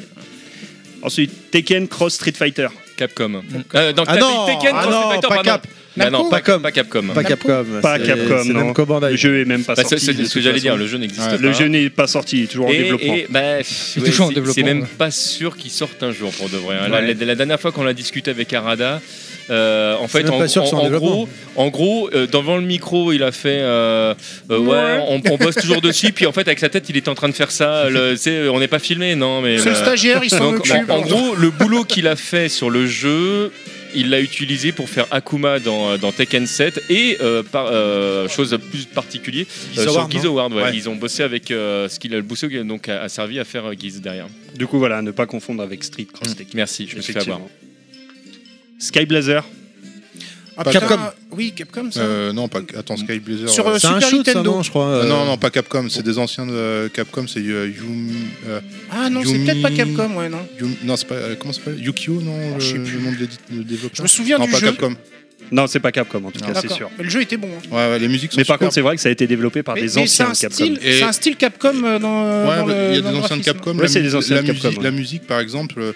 Ensuite, Tekken Cross Street Fighter. Capcom. Euh, dans Ah non, Tekken, ah Cross non, Street Fighter, pas pardon. Cap. Bah non, pas, Capcom. pas Capcom. Pas Capcom. Pas c'est- Capcom, C'est non. Namco Bandai. Le jeu est même pas Bah, sorti. c'est de ce que toute j'allais façon. dire, le jeu n'existe Ouais. pas. Le jeu n'est pas sorti, il est toujours en développement. et, bah, Il est ouais, toujours en c'est- développement, C'est même ouais. pas sûr qu'il sorte un jour pour de vrai. hein. La, Ouais. la- la dernière fois qu'on a discuté avec Arada, euh, en fait, en, sûr gros, en gros euh, devant le micro, il a fait euh, euh, ouais, on, on bosse toujours dessus. Puis en fait, avec sa tête, il était en train de faire ça. Le- on n'est pas filmé, non, mais C'est le stagiaire, il s'en occupe. en, gros, le boulot qu'il a fait sur le jeu, il l'a utilisé pour faire Akuma dans, dans Tekken 7 et euh, par, euh, chose plus particulière euh, sur Award, ouais. Ouais. Ils ont bossé avec euh, ce qu'il a le bousseau donc a, a servi à faire Geese derrière. Du coup, voilà, ne pas confondre avec Street Cross Tekken. Merci, je me suis fait avoir. Effectivement. Sky Blazer. Ah, Capcom. Oui, Capcom, ça. Euh, non, pas. Attends, Sky Blazer. Sur, euh, euh, C'est un Super shoot, ça, Nintendo. non, je crois. euh, euh, Non, non, pas Capcom. C'est des anciens de Capcom. C'est euh, Yumi. euh, Ah non, c'est Yumi- peut-être pas Capcom, ouais, non. Yumi- Non, c'est pas. euh, Comment ça s'appelle? Yukio, non je sais Le, plus. le nom de le Je développeur. me souviens Non, du pas jeu. Capcom. Non, c'est pas Capcom en tout Non. cas, c'est sûr. Mais le jeu était bon. hein. Ouais, ouais, les musiques sont Mais par super. contre, c'est vrai que ça a été développé par Mais- des mais c'est anciens un Capcom. style, Et- c'est un style Capcom euh, dans, Ouais, dans bah, le- il y a dans des anciens de. Capcom. Ouais, c'est des anciens la de Capcom, musique, ouais. la musique, par exemple. euh,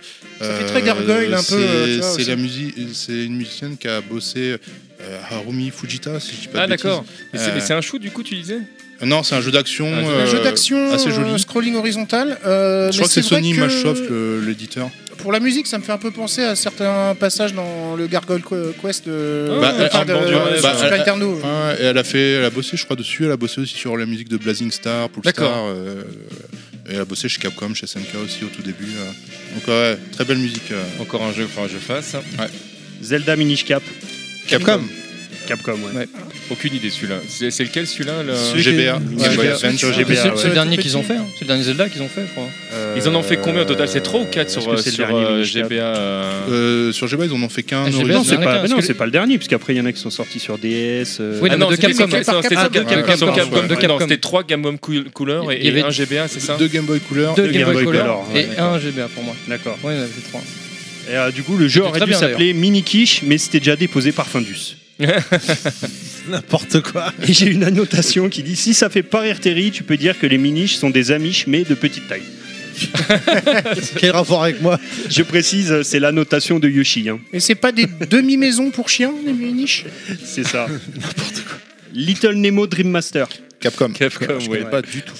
fait très gargoyle, un peu, c'est- euh, vois, C'est la musique. C'est une musicienne qui a bossé. euh, Harumi Fujita, si je dis pas Ah d'accord. Mais c'est Euh, un shoot du coup, tu disais? Non, c'est un jeu d'action. Un jeu- Un jeu euh, d'action, assez euh, joli. scrolling horizontal. euh, Je mais crois que c'est Sony que Mashsoft, l'éditeur. Pour la musique, ça me fait un peu penser à certains passages dans le Gargoyle Que- Quest de, Bah, elle- de- bah, Super Nintendo. Ouais, a fait, elle a bossé, je crois, dessus. Elle a bossé aussi sur la musique de Blazing Star, Poolstar. Euh, et elle a bossé chez Capcom, chez SNK aussi au tout début. euh. Donc ouais, très belle musique. euh. Encore un jeu, enfin un jeu face. Zelda Minish Cap. Capcom. Capcom, ouais. Ouais. Aucune idée celui-là. C'est c'est lequel celui-là le- Celui GBA, Ouais, Advance? sur C'est GBA, c'est ouais. le dernier qu'ils ont fait. hein. C'est le dernier Zelda qu'ils ont fait, je crois. Ils en ont fait combien au total? C'est 3 ou 4 sur, Est-ce euh, c'est sur dernier euh, GBA euh, Euh, sur GBA, ils en ont fait qu'un. Ah, GBA. Non, c'est pas, non, c'est pas le dernier, puisqu'après il y en a qui sont sortis sur DS. euh, Oui, Ah non, non, de c'était Capcom. c'était- c'était Ah, sur de Capcom, Capcom, sur Capcom. de Ouais, Capcom. non, C'était 3 Game Boy Color Il y et avait- un GBA, c'est ça? Deux Game Boy Color. Deux Deux Game Boy Color Color, ouais, et d'accord. un GBA pour moi. D'accord. Ouais, il y en avait trois. Et euh, du coup, le jeu aurait dû bien, s'appeler Mini Quiche, mais c'était déjà déposé par Findus. N'importe quoi. Et j'ai une annotation qui dit si ça fait pas rire Terry, tu peux dire que les Miniches sont des Amish, mais de petite taille. Quel rapport avec moi? Je précise, c'est l'annotation de Yoshi. hein. Et c'est pas des demi-maisons pour chiens, les niches C'est ça. Little Nemo Dream Master. Capcom. Capcom, Je ouais. connais pas du tout.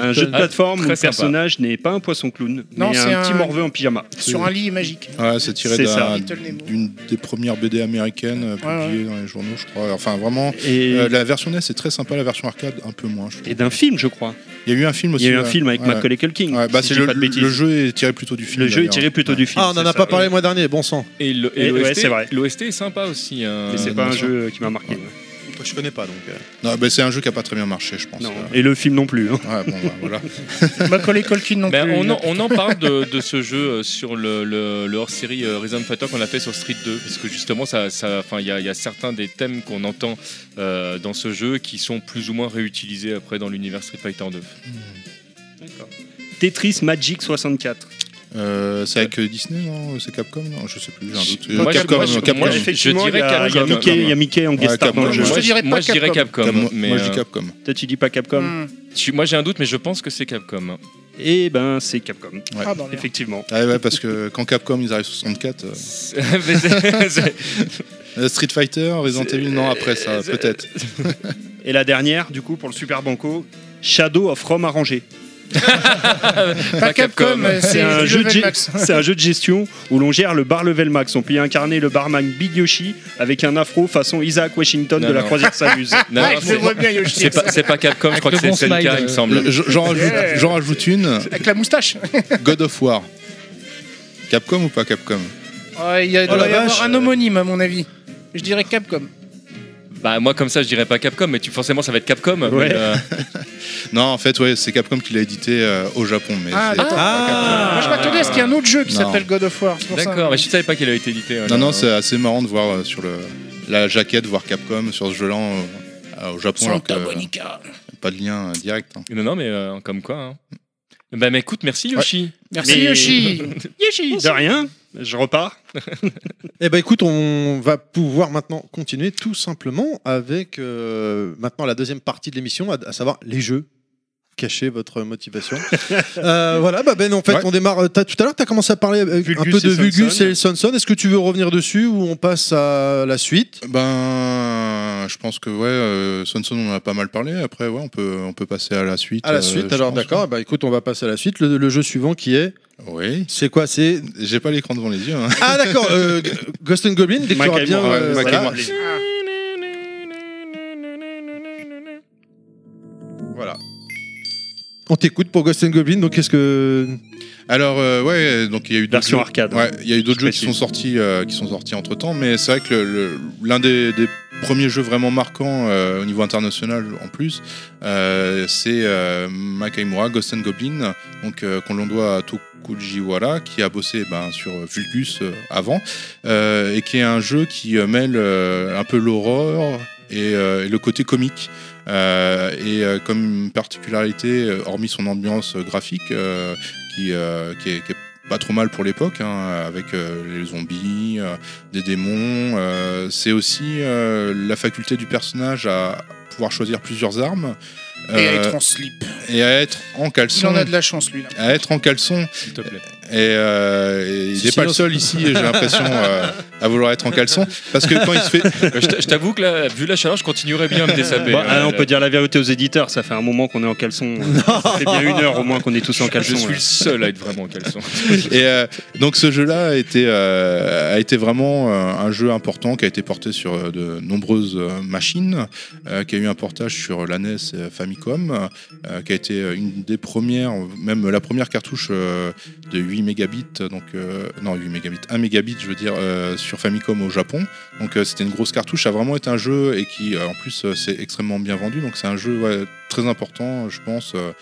Un jeu de Ah, plateforme où le personnage n'est pas un poisson clown, Non, mais c'est un, un- petit morveux en pyjama. Sur un lit magique. Ouais, c'est tiré d'une des premières BD américaines euh, Ouais, publiées dans les journaux, je crois. Enfin, vraiment, Et, euh, la version NES est très sympa, la version arcade un peu moins. je et d'un film, je crois. Il y a eu un film aussi. Il y a eu un film avec Ouais. Macaulay Culkin. Ouais, bah, si le, pas de bêtises. le jeu est tiré plutôt du film. Le jeu est tiré plutôt du film. Ah, on en a ça. pas parlé le mois dernier, bon sang. Et l'OST c'est vrai. l'OST est sympa aussi. hein. Mais c'est pas un jeu qui m'a marqué. Je connais pas donc. euh. Non, bah, c'est un jeu qui a pas très bien marché, je pense. Non. Euh, Et le film non plus. hein. Ouais, bon, bah, voilà. Macaulay Culkin non Ben, plus. on, en, on en parle de, de ce jeu euh, sur le, le- le hors-série Rhythm Fighter qu'on a fait sur Street 2 parce que justement ça, il y, a- il y a certains des thèmes qu'on entend euh, dans ce jeu qui sont plus ou moins réutilisés après dans l'univers Street Fighter 2. Tetris Magic 64. Euh, c'est avec euh, Disney, non C'est Capcom Non, je sais plus, j'ai un doute. Moi, Euh, Capcom, moi, je- Capcom. moi, je- dirais il y a, il y a Capcom. Mickey, il y a Mickey en guest Ouais, star dans le Capcom. jeu. Je moi, te dirais moi, je dirais Capcom. Moi, mais, moi, je dis euh, Capcom. Toi, tu dis pas Capcom Hmm. je moi j'ai un doute, mais je pense que c'est Capcom. Eh ben, c'est Capcom. Ah, bah. Effectivement. Ah ouais, parce que quand Capcom ils arrivent 64, euh, euh, Street Fighter, Resident Evil, non après ça, peut-être. Et la dernière, du coup, pour le Super Banco, Shadow of Rome arrangé. Pas Capcom, c'est un, jeu de level ge- max. c'est un jeu de gestion où l'on gère le bar level max. On peut y incarner le barman Big Yoshi avec un afro façon Isaac Washington Non, de la non. croisière s'amuse. C'est- le vois bien, Yoshi. c'est pas, Capcom, je crois que c'est bon SNK, il me euh, semble. Je- J'en rajoute, Yeah. j'en rajoute une, Avec la moustache. God of War. Capcom ou pas Capcom? Ouais, Il y a- Oh doit la y avoir un homonyme, à mon avis. Je dirais Capcom. Bah moi comme ça je dirais pas Capcom, mais tu, forcément ça va être Capcom. mais, Ouais. euh, Non, en fait, ouais, c'est Capcom qui l'a édité euh, au Japon. Mais Ah, c'est- d'accord. Ah. Moi, je m'attendais à ce qu'il y ait un autre jeu qui Non. s'appelle God of War. c'est pour ça. D'accord, mais je savais pas qu'il avait été édité. Non, non, c'est assez marrant de voir euh, sur le, la jaquette, voir Capcom sur ce jeu-là euh, au Japon, alors que euh, Monica. pas de lien euh, direct. hein. Non, non, mais euh, comme quoi. Hein. Bah, mais écoute, merci Yoshi. Merci Mais- Yoshi. Yoshi De rien, je repars. Eh ben écoute, on va pouvoir maintenant continuer tout simplement avec euh, maintenant la deuxième partie de l'émission, à, à savoir les jeux. Cachez votre motivation. Euh, voilà, bah Ben, en fait, Ouais. on démarre. euh, tout à l'heure, tu as commencé à parler euh, un peu de et Vulgus et Sonson. Est-ce que tu veux revenir dessus ou on passe à la suite? Ben, je pense que ouais, euh, Sonson, on en a pas mal parlé. Après, ouais, on peut, on peut passer à la suite. À la euh, suite, alors d'accord. Bah écoute, on va passer à la suite. Le, le jeu suivant qui est. Oui. C'est quoi C'est. J'ai pas l'écran devant les yeux. hein. Ah d'accord, euh, Ghost and Goblin, dès que bien. euh. Voilà. On t'écoute pour Ghost and Goblin, donc qu'est-ce que. Alors euh, ouais, donc il y a eu d'autres Version jeux- arcade. Ouais, il y a eu d'autres Je jeux qui sont sortis, euh, qui sont sortis entre temps, mais c'est vrai que l'un des, des premiers jeux vraiment marquants euh, au niveau international en plus, euh, c'est euh, Makaimura Ghost and Goblin, donc euh, qu'on l'on doit à Tokujiwara qui a bossé ben, sur Vulgus euh, avant, euh, et qui est un jeu qui mêle euh, un peu l'horreur et, euh, et le côté comique. Euh, et euh, comme une particularité, euh, hormis son ambiance graphique, qui, est, pas trop mal pour l'époque, hein, avec les zombies, des démons, c'est aussi la faculté du personnage à pouvoir choisir plusieurs armes Et à euh, être en slip. et à être en Il caleçon. en a de la chance, lui. Là. À être en caleçon S'il te plaît. et, euh, et il n'est pas le seul ici, j'ai l'impression, euh, à vouloir être en caleçon. Parce que quand il se fait. Je t'a- je t'avoue que là, vu la chaleur, je continuerais bien à me dessaper. Ah, on peut dire la vérité aux éditeurs, ça fait un moment qu'on est en caleçon. ça fait bien une heure au moins qu'on est tous en je caleçon. suis là. le seul à être vraiment en caleçon. Et euh, donc ce jeu-là a été, euh, a été vraiment un jeu important qui a été porté sur de nombreuses machines, euh, qui a eu un portage sur la NES et Famicom, euh, qui a été une des premières, même la première cartouche euh, de 8 mégabits, donc euh, non 8 mégabits, 1 mégabit je veux dire, euh, sur Famicom au Japon. Donc euh, c'était une grosse cartouche, ça a vraiment été un jeu et qui euh, en plus euh, c'est extrêmement bien vendu, donc c'est un jeu ouais, très important je pense. euh,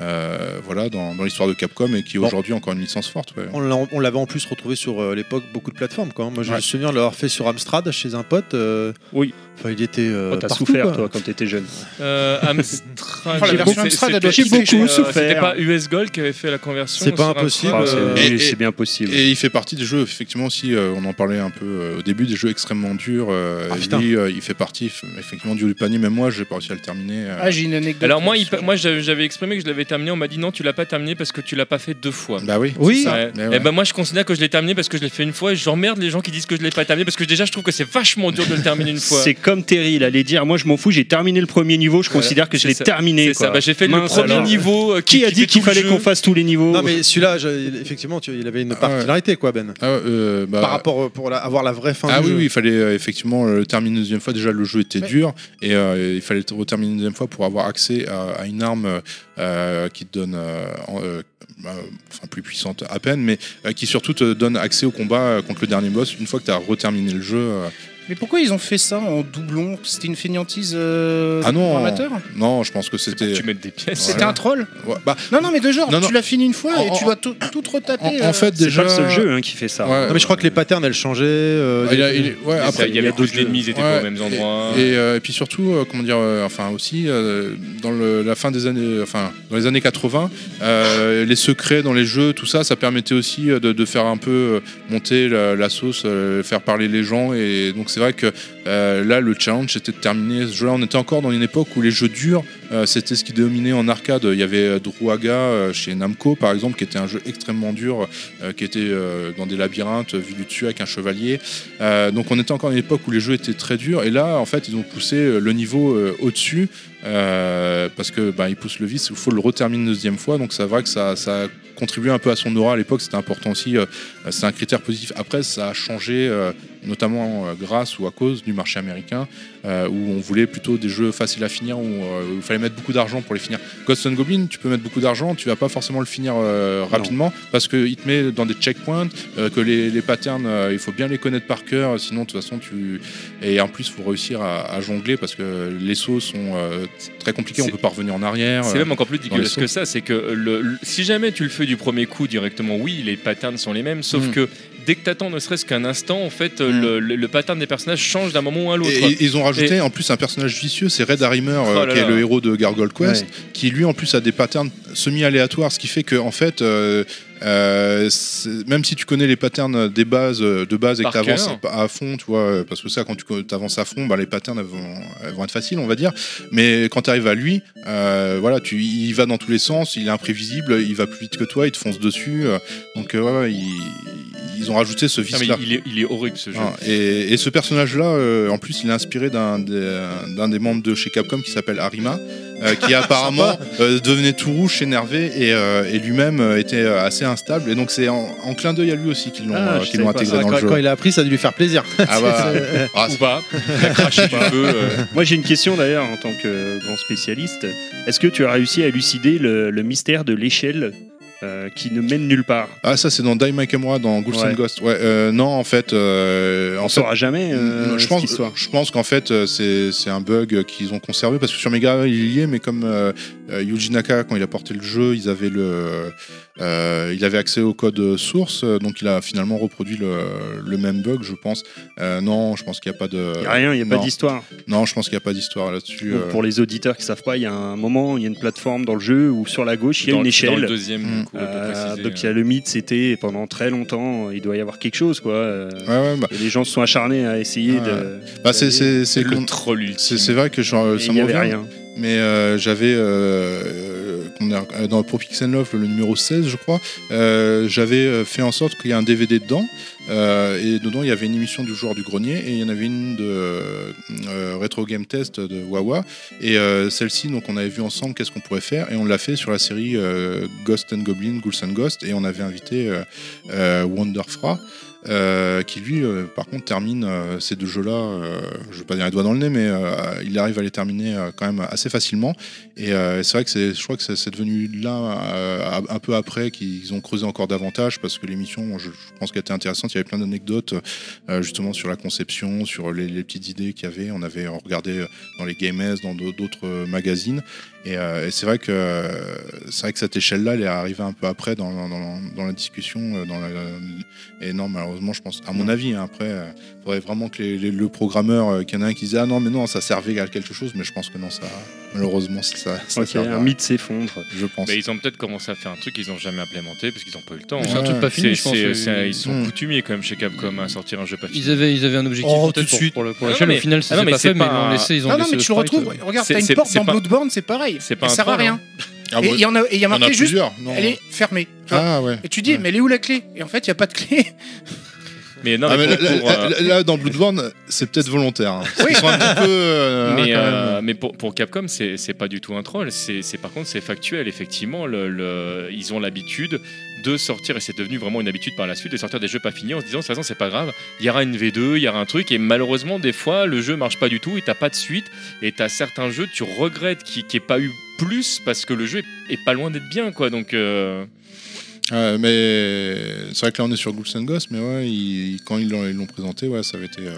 euh, voilà, dans, dans l'histoire de Capcom et qui est Bon. aujourd'hui encore une licence forte. ouais. On l'a- on l'avait en plus retrouvé sur euh, l'époque beaucoup de plateformes. Quoi. Moi, j'ai Ouais. le souvenir de l'avoir fait sur Amstrad chez un pote. euh, Oui. Enfin, il était. euh, Oh, T'as partout, souffert, quoi. toi, quand t'étais jeune. Euh, Amstrad. Oh, la version Amstrad, doit J'ai beaucoup euh, souffert. C'était pas US Gold qui avait fait la conversion C'est pas impossible, Ah, euh, c'est bien possible. Et il fait partie des jeux, effectivement, aussi, euh, on en parlait un peu euh, au début, des jeux extrêmement durs. euh, Ah, putain. lui, euh, il fait partie, effectivement, du panier. Même moi, j'ai pas réussi à le terminer. euh. Ah, j'ai une anecdote. Alors moi, il moi j'avais exprimé que je l'avais terminé. On m'a dit non, tu l'as pas terminé parce que tu l'as pas fait deux fois. bah oui. Oui. Ouais. Et ouais. ben moi je considère que je l'ai terminé parce que je l'ai fait une fois et j'emmerde les gens qui disent que je l'ai pas terminé parce que déjà je trouve que c'est vachement dur de le terminer une fois. Comme Terry, il allait dire Moi, je m'en fous, j'ai terminé le premier niveau, je considère que je c'est l'ai terminé. C'est ça, quoi. bah, j'ai fait le premier alors. niveau. euh, Qui a dit qu'il fallait qu'on fasse tous les niveaux Non, mais celui-là, je- effectivement, tu- il avait une particularité, quoi, Ben. Ah, euh, bah, Par rapport euh, pour la- avoir la vraie fin Ah du oui, jeu. oui, il fallait euh, effectivement le terminer une deuxième fois. Déjà, le jeu était Mais- dur et euh, il fallait le terminer une deuxième fois pour avoir accès à, à une arme euh, qui te donne, euh, en- euh, bah, enfin plus puissante à peine, mais qui surtout te donne accès au combat contre le dernier boss une fois que tu as reterminé le jeu. Mais pourquoi ils ont fait ça en doublon? C'était une fainéantise euh, Ah non. amateur? Non, je pense que C'est c'était. tu mettes des pièces. C'était un troll? Ouais, bah, Non, non, mais de genre, Non, non. tu l'as fini une fois En- et tu dois tout, tout retaper. en, en euh. fait, C'est déjà. pas le seul jeu hein, qui fait ça. Ouais. Non, mais je crois que les patterns, elles changeaient. euh, Il a- il est- ouais, Et ça, après, il y avait d'autres d'ennemis, ils étaient Ouais, pas aux mêmes endroits. Et, euh, et puis surtout, euh, comment dire, euh, enfin aussi, euh, dans le- la fin des années, enfin dans les années 80, euh, les secrets dans les jeux, tout ça, ça permettait aussi de, de faire un peu monter la, la sauce, euh, faire parler les gens. Et donc c'est vrai que euh, là, le challenge c'était de terminer ce jeu-là. On était encore dans une époque où les jeux durs, c'était ce qui dominait en arcade. Il y avait euh, Druaga euh, chez Namco, par exemple, qui était un jeu extrêmement dur, euh, qui était euh, dans des labyrinthes, euh, vu du dessus avec un chevalier. Euh, donc on était encore à une époque où les jeux étaient très durs. Et là, en fait, ils ont poussé euh, le niveau euh, au-dessus. euh, parce que bah, le vice, il faut le reterminer une deuxième fois, donc c'est vrai que ça, ça a contribué un peu à son aura à l'époque, c'était important aussi, euh, c'est un critère positif. Après, ça a changé, euh, notamment euh, grâce ou à cause du marché américain, euh, où on voulait plutôt des jeux faciles à finir, euh, où il fallait mettre beaucoup d'argent pour les finir. Ghost and Goblin, tu peux mettre beaucoup d'argent, tu vas pas forcément le finir euh, rapidement, parce qu'il te met dans des checkpoints, euh, que les, les patterns, euh, il faut bien les connaître par cœur, sinon de toute façon tu... Et en plus, il faut réussir à, à jongler, parce que les sauts sont très compliqués, on peut pas revenir en arrière. C'est même encore plus dégueulasse que ça, c'est que le, le- si jamais tu le fais du premier coup directement, oui, les patterns sont les mêmes, sauf Mm. que dès que t'attends ne serait-ce qu'un instant, en fait, Mm. le, le- le pattern des personnages change d'un moment à l'autre. Et, ils ont rajouté en plus un personnage vicieux, c'est Red Harrimer, euh, Oh là qui est le héros de Gargoyle Quest, Ouais. qui lui en plus a des patterns semi-aléatoires, ce qui fait que en fait, euh, euh, même si tu connais les patterns des bases euh, de base et que tu avances à fond, tu vois, euh, parce que ça, quand tu avances à fond, bah, les patterns elles vont, elles vont être faciles, on va dire. Mais quand tu arrives à lui, euh, voilà, tu, il va dans tous les sens, il est imprévisible, il va plus vite que toi, il te fonce dessus. euh, donc euh, ouais, ouais, ils, ont rajouté ce vice-là. il, est, il est horrible ce jeu. Ah, et, et ce personnage-là, euh, en plus, il est inspiré d'un des, membres de chez Capcom qui s'appelle Arima, euh, qui apparemment euh, devenait tout rouge, énervé, et, euh, et lui-même était assez instable. Et donc c'est en, en clin d'œil à lui aussi qu'ils l'ont Ah, euh, intégré Ah, dans quand, le jeu. quand il a appris, ça a dû lui faire plaisir. Ah bah, ah, Ou pas, il a craché du feu. euh. Moi j'ai une question d'ailleurs en tant que grand spécialiste. Est-ce que tu as réussi à élucider le, le mystère de l'échelle euh, qui ne mène nulle part ah, ça c'est dans Die My Camera, dans Ghouls Ouais. and Ghosts. Ouais, euh, non, en fait, euh, On fait, saura jamais euh, je, pense, cette je pense qu'en fait c'est c'est un bug qu'ils ont conservé parce que sur Mega il y est mais comme Yuji Naka quand il a porté le jeu ils avaient le euh, il avait accès au code source euh, donc il a finalement reproduit le, le même bug je pense Euh, non je pense qu'il n'y a pas de Il n'y a rien, il n'y a pas d'histoire. non je pense qu'il n'y a pas d'histoire là-dessus Donc. Pour les auditeurs qui savent pas, il y a un moment, il y a une plateforme dans le jeu où sur la gauche il y a Dans- une Dans échelle. le deuxième, coup, Euh, préciser. donc il y a le mythe, c'était pendant très longtemps, il doit y avoir quelque chose quoi. Euh, ouais, ouais, bah, Et les gens se sont acharnés à essayer Ouais. de. bah, c'est c'est C'est c'est le troll ultime. c'est c'est vrai que genre, et ça il n'y m'en rien. mais euh, j'avais euh, euh, dans Pro Pixel Love le numéro 16 je crois euh, j'avais euh, fait en sorte qu'il y ait un DVD dedans et dedans il y avait une émission du joueur du grenier et il y en avait une de Retro Game Test de Wawa et celle-ci donc on avait vu ensemble qu'est-ce qu'on pourrait faire et on l'a fait sur la série Ghost and Goblin Ghouls and Ghost et on avait invité Wonderfra qui lui, par contre, termine ces deux jeux-là. je vais pas dire les doigts dans le nez, mais il arrive à les terminer quand même assez facilement. Et euh, c'est vrai que c'est, je crois que c'est, devenu là euh, un peu après qu'ils ont creusé encore davantage parce que l'émission, je, je pense qu'elle était intéressante. Il y avait plein d'anecdotes euh, justement sur la conception, sur les, les petites idées qu'il y avait. On avait regardé dans les Games dans d'autres magazines. Et, et c'est vrai que c'est vrai que cette échelle-là, elle est arrivée un peu après dans, dans, dans la discussion. Dans la, et non, malheureusement, je pense, à mon avis, hein, après, il faudrait vraiment que les- les- le programmeur, qu'il y en a un qui dise ah non, mais non, ça servait à quelque chose, mais je pense que non, ça, malheureusement, ça, ça, ça Ok, servira, un mythe s'effondre. je pense. Mais ils ont peut-être commencé à faire un truc qu'ils n'ont jamais implémenté parce qu'ils n'ont pas eu le temps. C'est un hein. truc pas fini, C'est- je pense. c'est- euh, c'est- ils sont Hmm. coutumiers quand même chez Capcom à sortir un jeu pas fini. Ils avaient, ils avaient un objectif Oh, tout de pour, suite. pour le, pour Ah la non, chaîne. mais- Au final, ah ça mais pas c'est fait, mais ils ont un- laissé, ils ont Non, non, mais le tu le retrouves. Regarde, C'est- t'as une c'est- porte c'est dans Bloodborne, c'est pareil. C'est un sert à rien. Ah, Et il y en a, y a il y en a marqué juste, elle est fermée. Ah ouais. Et tu dis, Ouais. mais elle est où la clé? Et en fait, il n'y a pas de clé. Mais non, Ah, mais mais pour- là, pour, là- euh, là- là, dans Bloodborne, c'est peut-être volontaire. hein. Ils sont un petit peu. euh, mais, quand euh, mais pour, pour Capcom, c'est pas du tout un troll. C'est c'est- par contre, c'est factuel. Effectivement, le, le- ils ont l'habitude de sortir, et c'est devenu vraiment une habitude par la suite, de sortir des jeux pas finis en se disant, de toute façon, c'est pas grave, il y aura une V2, il y aura un truc, et malheureusement, des fois, le jeu marche pas du tout, et t'as pas de suite, et t'as certains jeux, tu regrettes qu'il n'y ait pas eu plus, parce que le jeu est, est pas loin d'être bien, quoi. Donc, euh, Ouais, mais c'est vrai que là on est sur Ghouls and Ghosts, mais ouais, ils- quand ils l'ont ils l'ont présenté, ouais, ça avait été euh,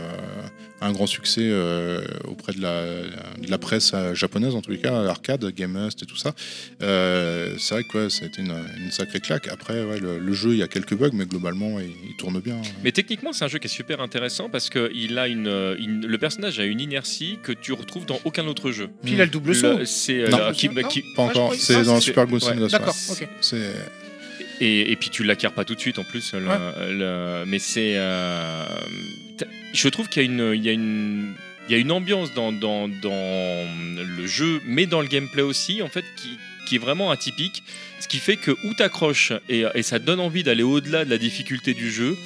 un grand succès euh, auprès de la, de la presse euh, japonaise en tous les cas, arcade, Gamest et tout ça. Euh, c'est vrai que ouais, ça a été une, une sacrée claque. Après, ouais, le, le jeu, il y a quelques bugs, mais globalement, il, il tourne bien. Mais techniquement, c'est un jeu qui est super intéressant parce que il a une, une- le personnage a une inertie que tu retrouves dans aucun autre jeu. Puis il a le double saut. C'est euh, Non. la- qui- Non qui- Pas Ah, je encore, c'est ah, dans c'est- Super Ghouls and ouais. Ghosts. D'accord, ouais. ok. C'est et, et puis tu l'acquiers pas tout de suite en plus. le- le- mais c'est, euh, je trouve qu'il y a une, il y a une, il y a une ambiance dans, dans, dans le jeu, mais dans le gameplay aussi, en fait, qui, qui est vraiment atypique. Ce qui fait que où t'accroches et, et ça donne envie d'aller au-delà de la difficulté du jeu.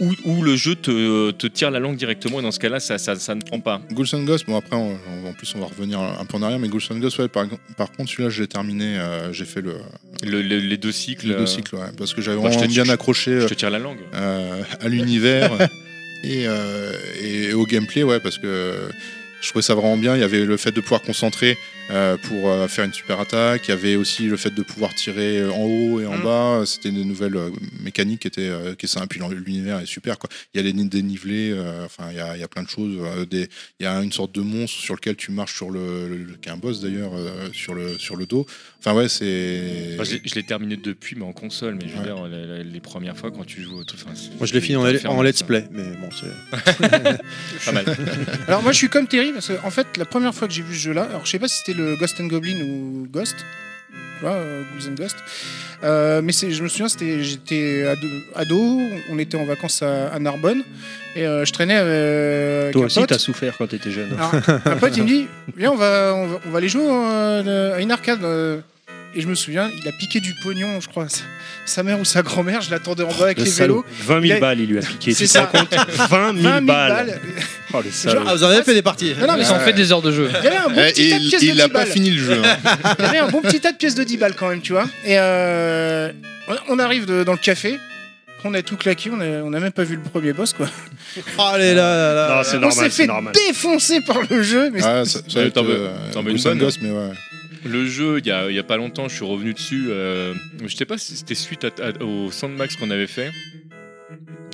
Ou où le jeu te, te tire la langue directement et dans ce cas-là ça, ça, ça ne prend pas. Ghouls and Ghosts, bon après on- en plus on va revenir un peu en arrière, mais Ghouls and Ghosts, ouais, par, par contre celui-là je l'ai terminé, euh, j'ai fait le, Le- le- les deux cycles. les euh, deux cycles, ouais, parce que j'avais je vraiment bien accroché Je euh, te tire la langue. euh, à l'univers et, euh, et au gameplay, ouais, parce que je trouvais ça vraiment bien. Il y avait le fait de pouvoir concentrer euh, pour euh, faire une super attaque. Il y avait aussi le fait de pouvoir tirer en haut et en Mm. bas. C'était des nouvelles euh, mécaniques qui étaient euh, qui est sympa. Puis l'univers est super. Quoi. Il y a les nids dénivelés. euh, enfin, il y a, il y a plein de choses. euh, des- il y a une sorte de monstre sur lequel tu marches sur le, le- qui est un boss d'ailleurs euh, sur le sur le dos. Enfin ouais, c'est. Enfin, je l'ai- terminé depuis, mais en console. Mais je veux Ouais. dire, les, premières fois quand tu joues au truc. enfin, Moi, je l'ai fini en, let's ça. play, mais bon, c'est. Pas mal. Alors moi je suis comme Terry parce que en fait la première fois que j'ai vu ce jeu-là, alors je sais pas si c'était le Ghost and Goblin ou Ghost, tu vois, euh, Ghouls and Ghost, Euh, mais je me souviens j'étais ado, ado, on était en vacances à, à Narbonne et euh, je traînais avec Toi un aussi, t'as souffert quand t'étais jeune. Alors, un pote il me dit viens on va on va, on va aller jouer à une arcade. Et je me souviens, il a piqué du pognon, je crois, sa, mère ou sa grand-mère. Je l'attendais en bas avec Le les salaud. vélos. 20 000 Il a- balles, il lui a piqué. C'est ça. rends compte 20 000, 20 000 balles. balles. Oh, le salaud. Ah, vous en avez fait des parties. Non, non, mais Ils ont fait des heures de jeu. il y avait un bon Eh, petit tas de il pièces de il 10 n'a pas balles. fini le jeu. hein. Il y avait un bon petit tas de pièces de 10 balles quand même, tu vois. Et euh, on- arrive de- dans le café. On a tout claqué, on a, on a même pas vu le premier boss quoi. Allez là, là, là. Non, c'est on normal, s'est fait normal. défoncer par le jeu. Mais Ah, ça, ça être, t'en veux- euh, and bonne Ghosts, mais ouais. Le jeu, il y a, pas longtemps, je suis revenu dessus. euh, je sais pas si c'était suite à- au Sandmax qu'on avait fait.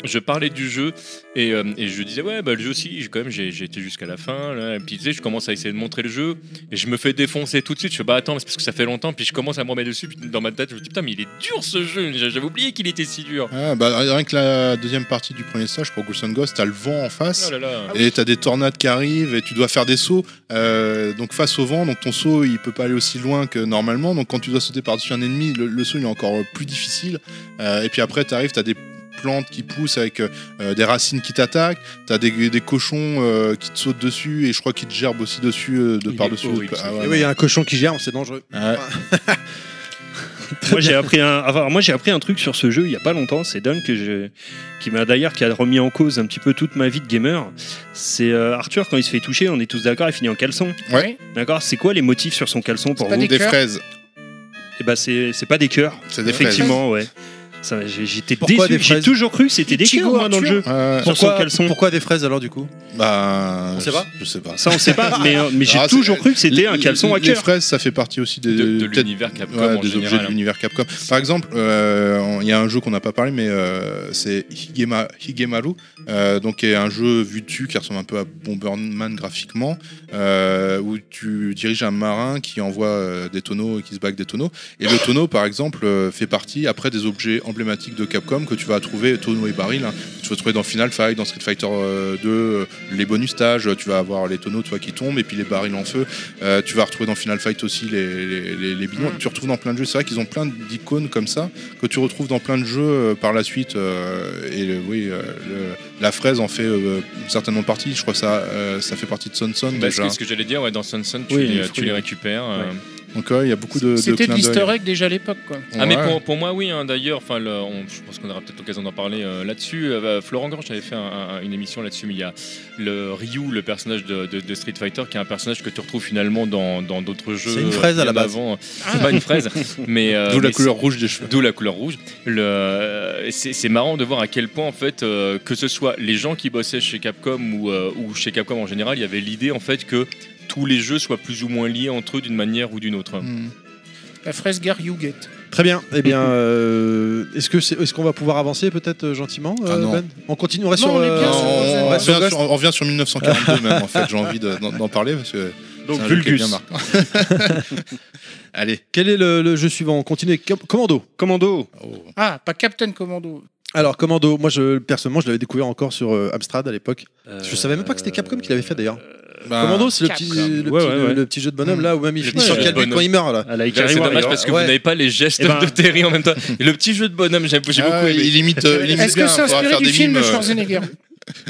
Je parlais du jeu et, euh, et je disais ouais bah le jeu aussi j'ai- quand même j'ai été jusqu'à la fin là. et puis tu sais je commence à essayer de montrer le jeu et je me fais défoncer tout de suite. Je fais bah attends c'est parce que ça fait longtemps. Puis je commence à me remettre dessus. Puis dans ma tête je me dis putain mais il est dur ce jeu. J'avais oublié qu'il était si dur. Ah, bah, rien que la deuxième partie du premier stage pour Ghouls and Ghosts, t'as le vent en face. oh là là. Et t'as des tornades qui arrivent et tu dois faire des sauts. Euh, donc face au vent donc ton saut il peut pas aller aussi loin que normalement. Donc quand tu dois sauter par-dessus un ennemi le, le saut il est encore plus difficile. Euh, et puis après t'arrives t'as des plantes qui poussent avec euh, des racines qui t'attaquent. T'as des, des cochons euh, qui te sautent dessus et je crois qu'ils te gerbent aussi dessus euh, de Il est par dessus horrible, ce Et oui, il y a un cochon qui germe, c'est dangereux. Ouais. moi j'ai appris un enfin, moi j'ai appris un truc sur ce jeu il y a pas longtemps c'est dingue que je qui m'a d'ailleurs qui a remis en cause un petit peu toute ma vie de gamer. C'est euh, Arthur quand il se fait toucher on est tous d'accord il finit en caleçon. Ouais. d'accord. C'est quoi les motifs sur son caleçon pour pas vous des des fraises. Et bah c'est c'est pas des cœurs. C'est des fraises. Effectivement ouais. Ça, j'ai- j'étais déçu. j'ai toujours cru que c'était des cœurs moi dans le jeu. Son Pourquoi, des fraises alors du coup bah On sait pas. je sais pas. Ça on sait pas mais, euh, mais j'ai Ah, toujours cru que c'était un Les- caleçon à les cœur fraises ça fait partie aussi des de, de peut-être l'univers Capcom Ouais, en des objets de l'univers Capcom. Par exemple, euh, il y a un jeu qu'on n'a pas parlé, mais euh, c'est Higema, Higemaru, euh, donc qui est un jeu vu dessus qui ressemble un peu à Bomberman graphiquement, euh, où tu diriges un marin qui envoie euh, des tonneaux et qui se bague des tonneaux. Et le tonneau, par exemple, euh, fait partie après des objets emblématiques de Capcom que tu vas trouver, tonneau et baril. hein. Tu vas trouver dans Final Fight, dans Street Fighter euh, 2, euh, les bonus stages, tu vas avoir les tonneaux tu vois, qui tombent et puis les barils en feu. Euh, tu vas retrouver dans Final Fight aussi les, les, les, les bidons. Tu retrouves dans plein de jeux. C'est vrai qu'ils ont plein d'icônes comme ça que tu retrouves dans plein de jeux euh, par la suite. euh, et le- oui, euh, le- la fraise en fait euh, certainement partie. Je crois que ça, euh, ça fait partie de Son Bah, déjà. ce que, ce que j'allais dire, ouais, dans Sun Sun, tu, Oui, les, les tu fruits. les récupères. euh, Donc ouais, il y a beaucoup de, C'était de l'easter egg déjà à l'époque, quoi. Ah mais pour, pour moi oui hein, d'ailleurs enfin je pense qu'on aura peut-être l'occasion d'en parler euh, là-dessus Euh, bah, Florent Gorge avait fait un- un- une émission là-dessus mais il y a le Ryu le personnage de, de- de Street Fighter qui est un personnage que tu retrouves finalement dans dans d'autres jeux C'est une fraise à la bien base. avant. c'est pas une fraise mais euh, D'où la mais couleur rouge des cheveux. D'où la couleur rouge. Le- C'est c'est marrant de voir à quel point, en fait, euh, que ce soit les gens qui bossaient chez Capcom ou, euh, ou chez Capcom en général, il y avait l'idée, en fait, que tous les jeux soient plus ou moins liés entre eux d'une manière ou d'une autre. Hmm. La fraise gare Youget. Très bien. Eh bien, euh, est-ce que c'est, est-ce qu'on va pouvoir avancer peut-être euh, gentiment, euh, Ah non. Ben? On continue, on reste Non, sur. est euh, revient sur, on revient sur 1942 même en fait, j'ai envie de- d'en d'en parler parce que Donc c'est un jeu qui est Vulgus. Allez. Quel est le, le jeu suivant? On continue Commando. Commando. Oh. Ah, pas Captain Commando. Alors Commando, moi je personnellement je l'avais découvert encore sur euh, Amstrad à l'époque. Je savais même pas que c'était Capcom qui l'avait fait d'ailleurs. Bah, Commando, c'est le petit, le, Ouais, petit, ouais, le- ouais. le petit jeu de bonhomme là où même il finit petit sur jeu le de calbut bonhomme. quand il meurt là. À la C'est Ikari dommage Warrior. parce que Ouais. vous n'avez pas les gestes Eh ben- de Terry en même temps. Et le petit jeu de bonhomme, j'ai j'ai ah, beaucoup aimé. il imite, euh, il imite Est-ce que c'est inspiré du film de euh, Schwarzenegger?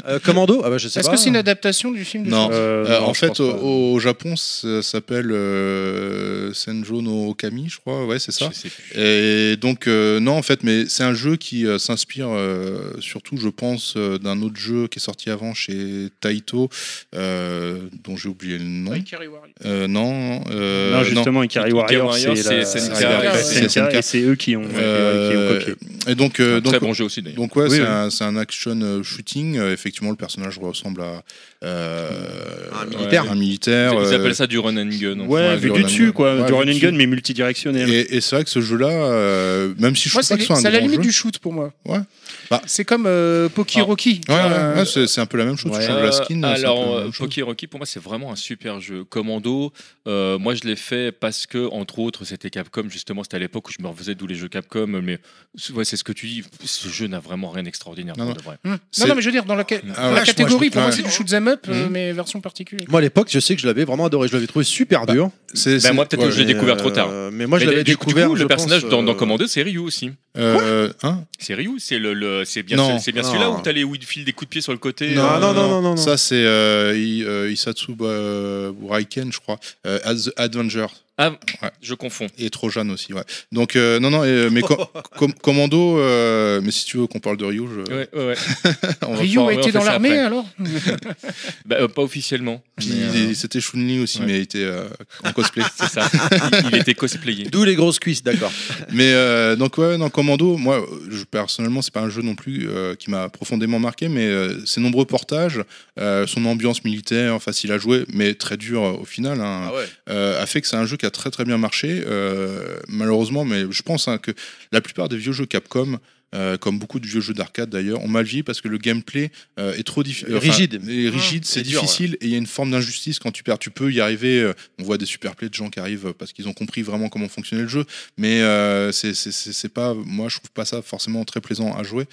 Euh, Commando, ah bah je sais Est-ce que c'est une adaptation du film Non. Euh, Euh, non, en je fait, pense pas. au, au Japon, ça s'appelle euh, Senjo no Okami, je crois. Ouais, c'est ça. Je sais plus. Et donc, euh, non, en fait, mais c'est un jeu qui euh, s'inspire euh, surtout, je pense, euh, d'un autre jeu qui est sorti avant chez Taito, euh, dont j'ai oublié le nom. Ikari Warrior. Euh, non, euh, non, justement, Ikari Ikari Warrior, Warrior, c'est c'est la- SNK, c'est la- ouais, c'est c'est SNK, SNK. et c'est eux qui ont, Euh, qui ont copié. Et donc, euh, Un donc, très bon jeu aussi d'ailleurs. donc ouais, Oui, c'est oui. un, c'est un action euh, shooting. Euh, effectivement, le personnage ressemble à euh, Un militaire. Un militaire. Ils euh, appellent ça du run and gun. Ouais, Ouais, vu du dessus, quoi. Ouais, du run and gun, mais multidirectionnel. Et, et c'est vrai que ce jeu-là, euh, même si je trouve pas c'est que ce soit un c'est à la limite jeu, du shoot pour moi. Ouais. Bah. C'est comme euh, Poki Ah. Rocky. Ouais, ouais, Euh, ouais, c'est un peu la même chose. Ouais. Tu changes la skin. un peu alors, la euh. Poké Rocky, pour moi, c'est vraiment un super jeu. Commando, euh, moi, je l'ai fait parce que, entre autres, c'était Capcom. Justement, c'était à l'époque où je me refaisais d'où les jeux Capcom. Mais ouais, c'est ce que tu dis. Ce jeu n'a vraiment rien d'extraordinaire. Non, pour non. de vrai. hum. C'est- Non, non, mais je veux dire, dans la, ca- Ah dans ouais, la moi, catégorie, je- pour moi, c'est du shoot 'em up, euh, Mhm. mais version particulière. Moi à l'époque, je sais que je l'avais vraiment adoré, je l'avais trouvé super dur. C'est- Ben, c'est- moi, peut-être que je l'ai découvert trop tard. euh, mais moi je l'avais découvert. du coup, je le personnage dans, euh, Commando, c'est Ryu aussi. Euh, hein? C'est Ryu, c'est le, le- c'est bien, Non. c'est bien Non. celui-là où t'as les où il file des coups de pied sur le côté. Non, euh, non, non, non, non. Ça, c'est euh, I- euh, Isatsu euh, Raiken, je crois. Euh, Ad- Avenger. Ah, Ouais. je confonds. Et Trojan aussi, ouais. Donc, euh, non, non, et, mais co- com- Commando, euh, mais si tu veux qu'on parle de Ryu, je, Ouais, ouais, Ryu a été dans l'armée alors Bah, euh, pas officiellement. Euh, C'était Chun-Li aussi, ouais. mais il était euh, en cosplay. c'est ça. il, il était cosplayé. D'où les grosses cuisses, d'accord. Mais euh, donc ouais, dans Commando, moi je, personnellement c'est pas un jeu non plus euh, qui m'a profondément marqué, mais euh, ses nombreux portages, euh, son ambiance militaire, facile à jouer, mais très dur euh, au final, hein, ouais. euh, a fait que c'est un jeu a très très bien marché. euh, malheureusement, mais je pense hein, que la plupart des vieux jeux Capcom euh, comme beaucoup de vieux jeux d'arcade d'ailleurs, ont mal vieilli parce que le gameplay euh, est trop difficile. Rigide. rigide, c'est difficile et il y a une forme d'injustice quand tu perds. Tu peux y arriver. euh, on voit des super plays de gens qui arrivent parce qu'ils ont compris vraiment comment fonctionnait le jeu, mais euh, c'est- pas. Moi, je trouve pas ça forcément très plaisant à jouer.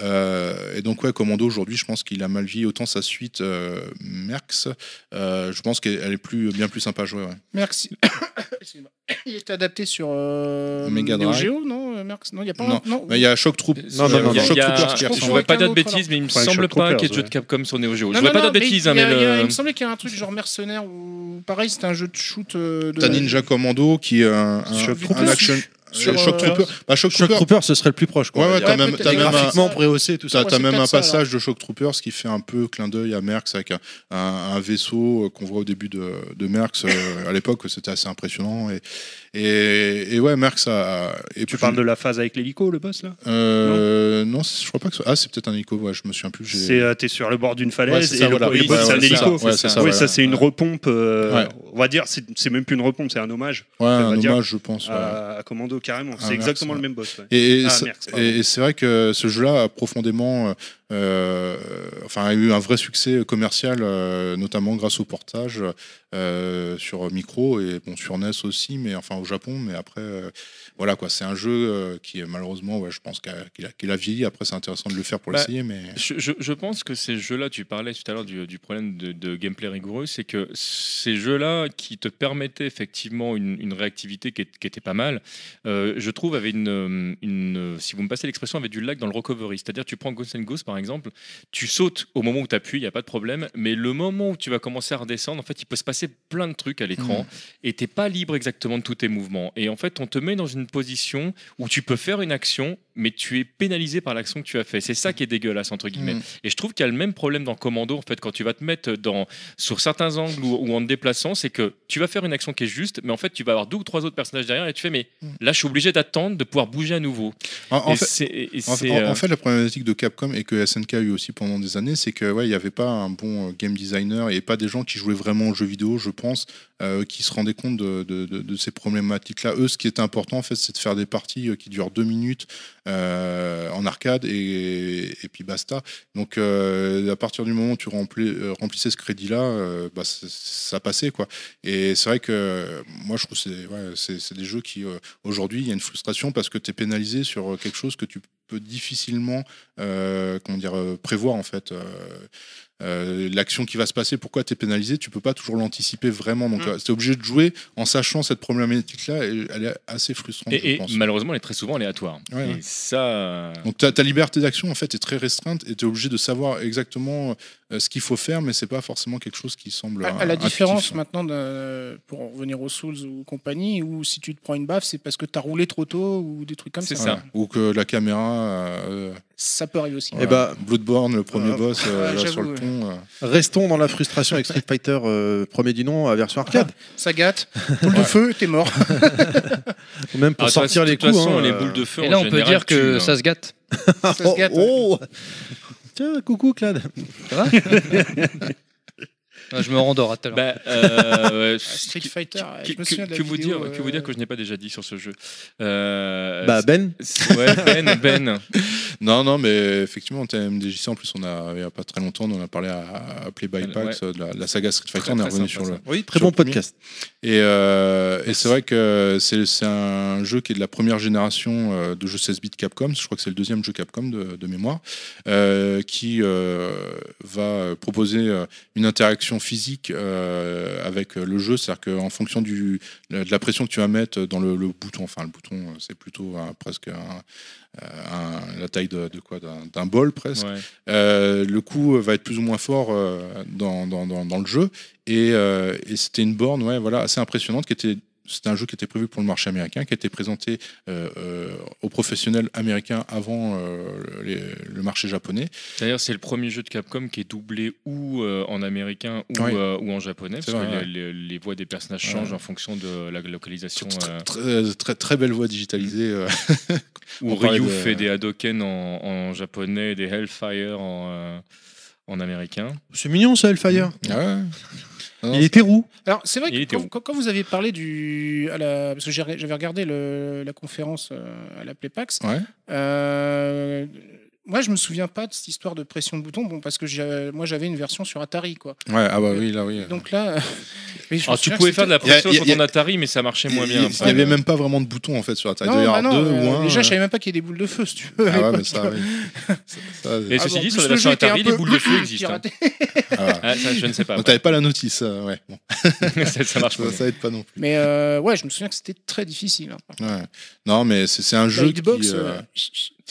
Euh, et donc, ouais, Commando aujourd'hui, je pense qu'il a mal vieilli. Autant sa suite euh, Merx, euh, je pense qu'elle elle est plus, bien plus sympa à jouer. ouais. Merci. Il est adapté sur euh, Mega Neo Drive. Geo, non euh, Merx? Non, il n'y a pas Non. un- non. Mais il y a Shock Troop. Non, non, non, Il y a- non. il y a- Shock Troopers qui je ressemble. voudrais pas dire de bêtises, mais il me Enfin, semble Shock pas qu'il y ait de jeu de Capcom sur Neo Geo. Je Non, voudrais pas dire de mais bêtises, il hein, mais il le- me semblait qu'il y a un truc genre mercenaire ou pareil, c'était un jeu de shoot euh, de. T'as Ninja Commando qui est un, un, Shock un action. Sur, euh, Shock euh, Trooper. Bah, Shock Shock Trooper. Trooper, ce serait le plus proche. Quoi, Ouais, ouais, t'as même, un, graphiquement préhaussé, tout ça. T'as même un passage de Shock Troopers qui fait un peu clin d'œil à Merckx avec un, un- un vaisseau euh, qu'on voit au début de, de Merckx. euh, à l'époque, c'était assez impressionnant. Et, et, et ouais, Merckx a. Et Tu parles de la phase avec l'hélico, le boss là? Euh, non, c'est- je crois pas que ce soit- Ah, c'est peut-être un hélico, ouais, je me souviens plus. j'ai- C'est euh, t'es sur le bord d'une Ouais, falaise c'est et ça, le, voilà. le Oui, boss c'est un hélico. ça, ouais, c'est ça, oui, ça c'est une repompe. On va dire, c'est même plus une repompe, c'est un hommage Ouais, un hommage, je pense. à, à Carrément. Ah, C'est Merckx, exactement le même boss. ouais. Et, Ah, c'est- et- vrai que ce jeu-là a profondément, euh, euh, enfin, a eu un vrai succès commercial, euh, notamment grâce au portage euh, sur micro et bon sur NES aussi, mais enfin au Japon. Mais après, voilà quoi, c'est un jeu euh, qui est malheureusement, ouais, je pense qu'il a, vieilli. Après, c'est intéressant de le faire pour Bah, l'essayer, mais Je, je- je pense que ces jeux-là, tu parlais tout à l'heure du, du problème de, de gameplay rigoureux, c'est que ces jeux-là qui te permettaient effectivement une, une réactivité qui, est- qui était pas mal, euh, je trouve, avait une, une, si vous me passez l'expression, avait du lag dans le recovery. C'est-à-dire, tu prends Ghost and Ghost par exemple, tu sautes au moment où tu appuies, il n'y a pas de problème, mais le moment où tu vas commencer à redescendre, en fait, il peut se passer plein de trucs à l'écran et t'es pas libre exactement de tous tes mouvements. Et en fait, on te met dans une position où tu peux faire une action, mais tu es pénalisé par l'action que tu as fait. C'est ça qui est dégueulasse entre guillemets. Mm. Et je trouve qu'il y a le même problème dans Commando en fait quand tu vas te mettre dans sur certains angles ou, ou en te déplaçant, c'est que tu vas faire une action qui est juste, mais en fait tu vas avoir deux ou trois autres personnages derrière et tu fais mais là je suis obligé d'attendre de pouvoir bouger à nouveau. En, fait, et euh, en fait, la problématique de Capcom et que SNK a eu aussi pendant des années, c'est que ouais, il n'y avait pas un bon euh, game designer et pas des gens qui jouaient vraiment aux jeux vidéo, je pense, euh, qui se rendaient compte de, de- de- de ces problématiques-là. Eux, ce qui était important, en fait, c'est de faire des parties qui durent deux minutes euh, en arcade et, et puis basta. Donc, euh, à partir du moment où tu euh, remplissais ce crédit-là, bah, ça passait quoi. Et c'est vrai que moi, je trouve c'est c'est- des jeux qui aujourd'hui, il y a une frustration parce que tu es pénalisé sur quelque chose que tu peux difficilement comment dire, prévoir en fait. Euh, euh, L'action qui va se passer, pourquoi tu es pénalisé, tu peux pas toujours l'anticiper vraiment. Donc, Mm. tu es obligé de jouer en sachant cette problématique-là et elle est assez frustrante. je et, pense. malheureusement, elle est très souvent aléatoire. Ouais, et ouais. ça, euh, Donc ta, ta liberté d'action en fait est très restreinte et tu es obligé de savoir exactement euh, ce qu'il faut faire, mais c'est pas forcément quelque chose qui semble. À, à euh, la intuitif. différence maintenant, de- pour en revenir aux Souls ou compagnie, où si tu te prends une baffe, c'est parce que tu as roulé trop tôt ou des trucs comme ça. C'est ça. Ouais. Ou que la caméra, euh, Ça peut arriver aussi. Eh ben, Bloodborne, le premier Euh, boss euh, là, sur le ouais. pont. euh, Restons dans la frustration avec Street Fighter euh, premier du nom à version arcade. Ça gâte. Boule de feu, t'es mort. Ou même pour ah, sortir les coups. façon, hein, les euh, boules de feu. Et là, on peut dire que ça hein. se gâte. Ça se gâte. Oh, oh. Tiens, coucou Clad. Ça va? Ah, Je me rendors à tout à l'heure. Bah, euh, Street que- Fighter, que, je me souviens de la que vous dire, que vous dire euh, que je n'ai pas déjà dit sur ce jeu. Euh, Bah Ben. ouais, Ben, Ben. Non, non, mais effectivement, en MDJC, en plus, on a, il n'y a pas très longtemps, on en a parlé à, à Play by Ouais. Packs, de la, saga Street Fighter, Très, on est revenu sur le. Oui, très bon podcast. Et, euh, et c'est vrai que c'est un jeu qui est de la première génération de jeux 16 bits Capcom. Je crois que c'est le deuxième jeu Capcom de, de mémoire, euh, qui euh, va proposer une interaction physique euh, avec le jeu. C'est-à-dire qu'en fonction du, de la pression que tu vas mettre dans le, le bouton, enfin le bouton, euh, c'est plutôt presque un- un- la taille de, de quoi d'un bol presque. Ouais. Euh, le coup va être plus ou moins fort euh, dans, dans, dans, dans le jeu. Et, euh, et c'était une borne ouais, voilà, assez impressionnante qui était. C'était un jeu qui était prévu pour le marché américain, qui a été présenté euh, euh, aux professionnels américains avant euh, les- le marché japonais. D'ailleurs, c'est le premier jeu de Capcom qui est doublé ou euh, en américain ou, Oui. euh, ou en japonais, C'est parce vrai, que ouais. les, les- les voix des personnages Ouais. changent en fonction de la localisation. Très, euh, très, très, très belle voix digitalisée. parlait Ryu de- fait des Hadoken en, en japonais, des Hellfire en, euh, en américain. C'est mignon ça, Hellfire? Ah ouais. Non, Il était roux. Alors, c'est vrai que quand, vous avez parlé du. À la, parce que j'avais regardé le- la conférence euh, à la Playpax. Ouais. euh, moi, je me souviens pas de cette histoire de pression de bouton, bon, parce que moi, j'avais une version sur Atari, quoi. Ouais, ah bah oui, là oui. Donc là. mais je me Alors, tu pouvais faire de la pression sur ton Atari, mais ça marchait moins bien. Il n'y avait même pas vraiment de bouton en fait sur taille. Non, Il devait y bah non, deux euh, ou un. déjà, euh. je savais même pas qu'il y ait des boules de feu, si tu veux. Ah ouais, mais ça, oui. Ça- ça- Et Ah ceci bon, dit, sur la version Atari, un peu- les boules de feu existent. hein. Ah. Ah, ça, je ne sais pas. Donc t'avais pas la notice, euh, ouais. Bon, ça, marche pas. ça, aide pas non plus. Mais euh, ouais, je me souviens que c'était très difficile. hein. Ouais. Non, mais c'est un jeu qui.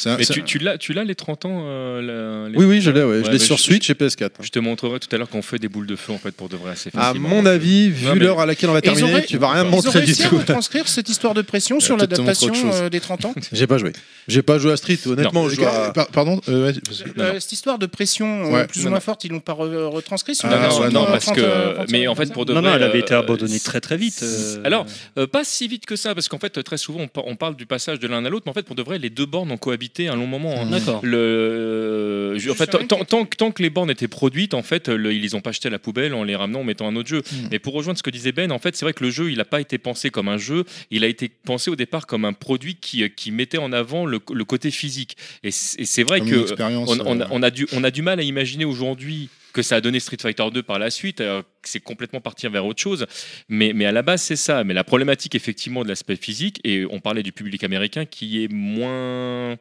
Euh, euh, Mais tu, l'as, tu l'as les 30 ans euh, la- les- Oui, oui, je l'ai. Ouais. Ouais, je l'ai mais sur je- Switch et PS4. Je te montrerai tout à l'heure qu'on fait des boules de feu en fait pour de vrai assez À facilement. mon avis, vu mais- l'heure à laquelle on va ils terminer, auraient- tu vas rien me Ils ont montrer du réussi à tout. retranscrire cette histoire de pression sur montrer l'adaptation euh, des 30 ans. J'ai pas joué. J'ai pas joué à Street, honnêtement. je à- Pardon euh, ouais, Euh, cette histoire de pression euh, plus Non, ou moins forte, ils l'ont pas re- retranscrit sur Non, la non, ouais, non, non, parce 30, que. euh, 30 mais en fait, pour de vrai. non, elle avait euh, été abandonnée euh, très très vite. euh. Alors, euh, pas si vite que ça, parce qu'en fait, très souvent, on parle du passage de l'un à l'autre, mais en fait, pour de vrai, les deux bornes ont cohabité un long moment. hein. D'accord. Le, je- en fait, tant, tant que- tant que les bornes étaient produites, en fait, le- ils les ont pas jetées à la poubelle en les ramenant en mettant un autre jeu. Mm. Mais pour rejoindre ce que disait Ben, en fait, c'est vrai que le jeu, il n'a pas été pensé comme un jeu, il a été pensé au départ comme un produit qui, qui mettait en avant le, le côté physique. Et c'est vrai comme que une expérience, on, on a, euh, on a du, on a du mal à imaginer aujourd'hui que ça a donné Street Fighter 2 par la suite, euh, c'est complètement partir vers autre chose. Mais, mais à la base, c'est ça. Mais la problématique, effectivement, de l'aspect physique, et on parlait du public américain qui est moins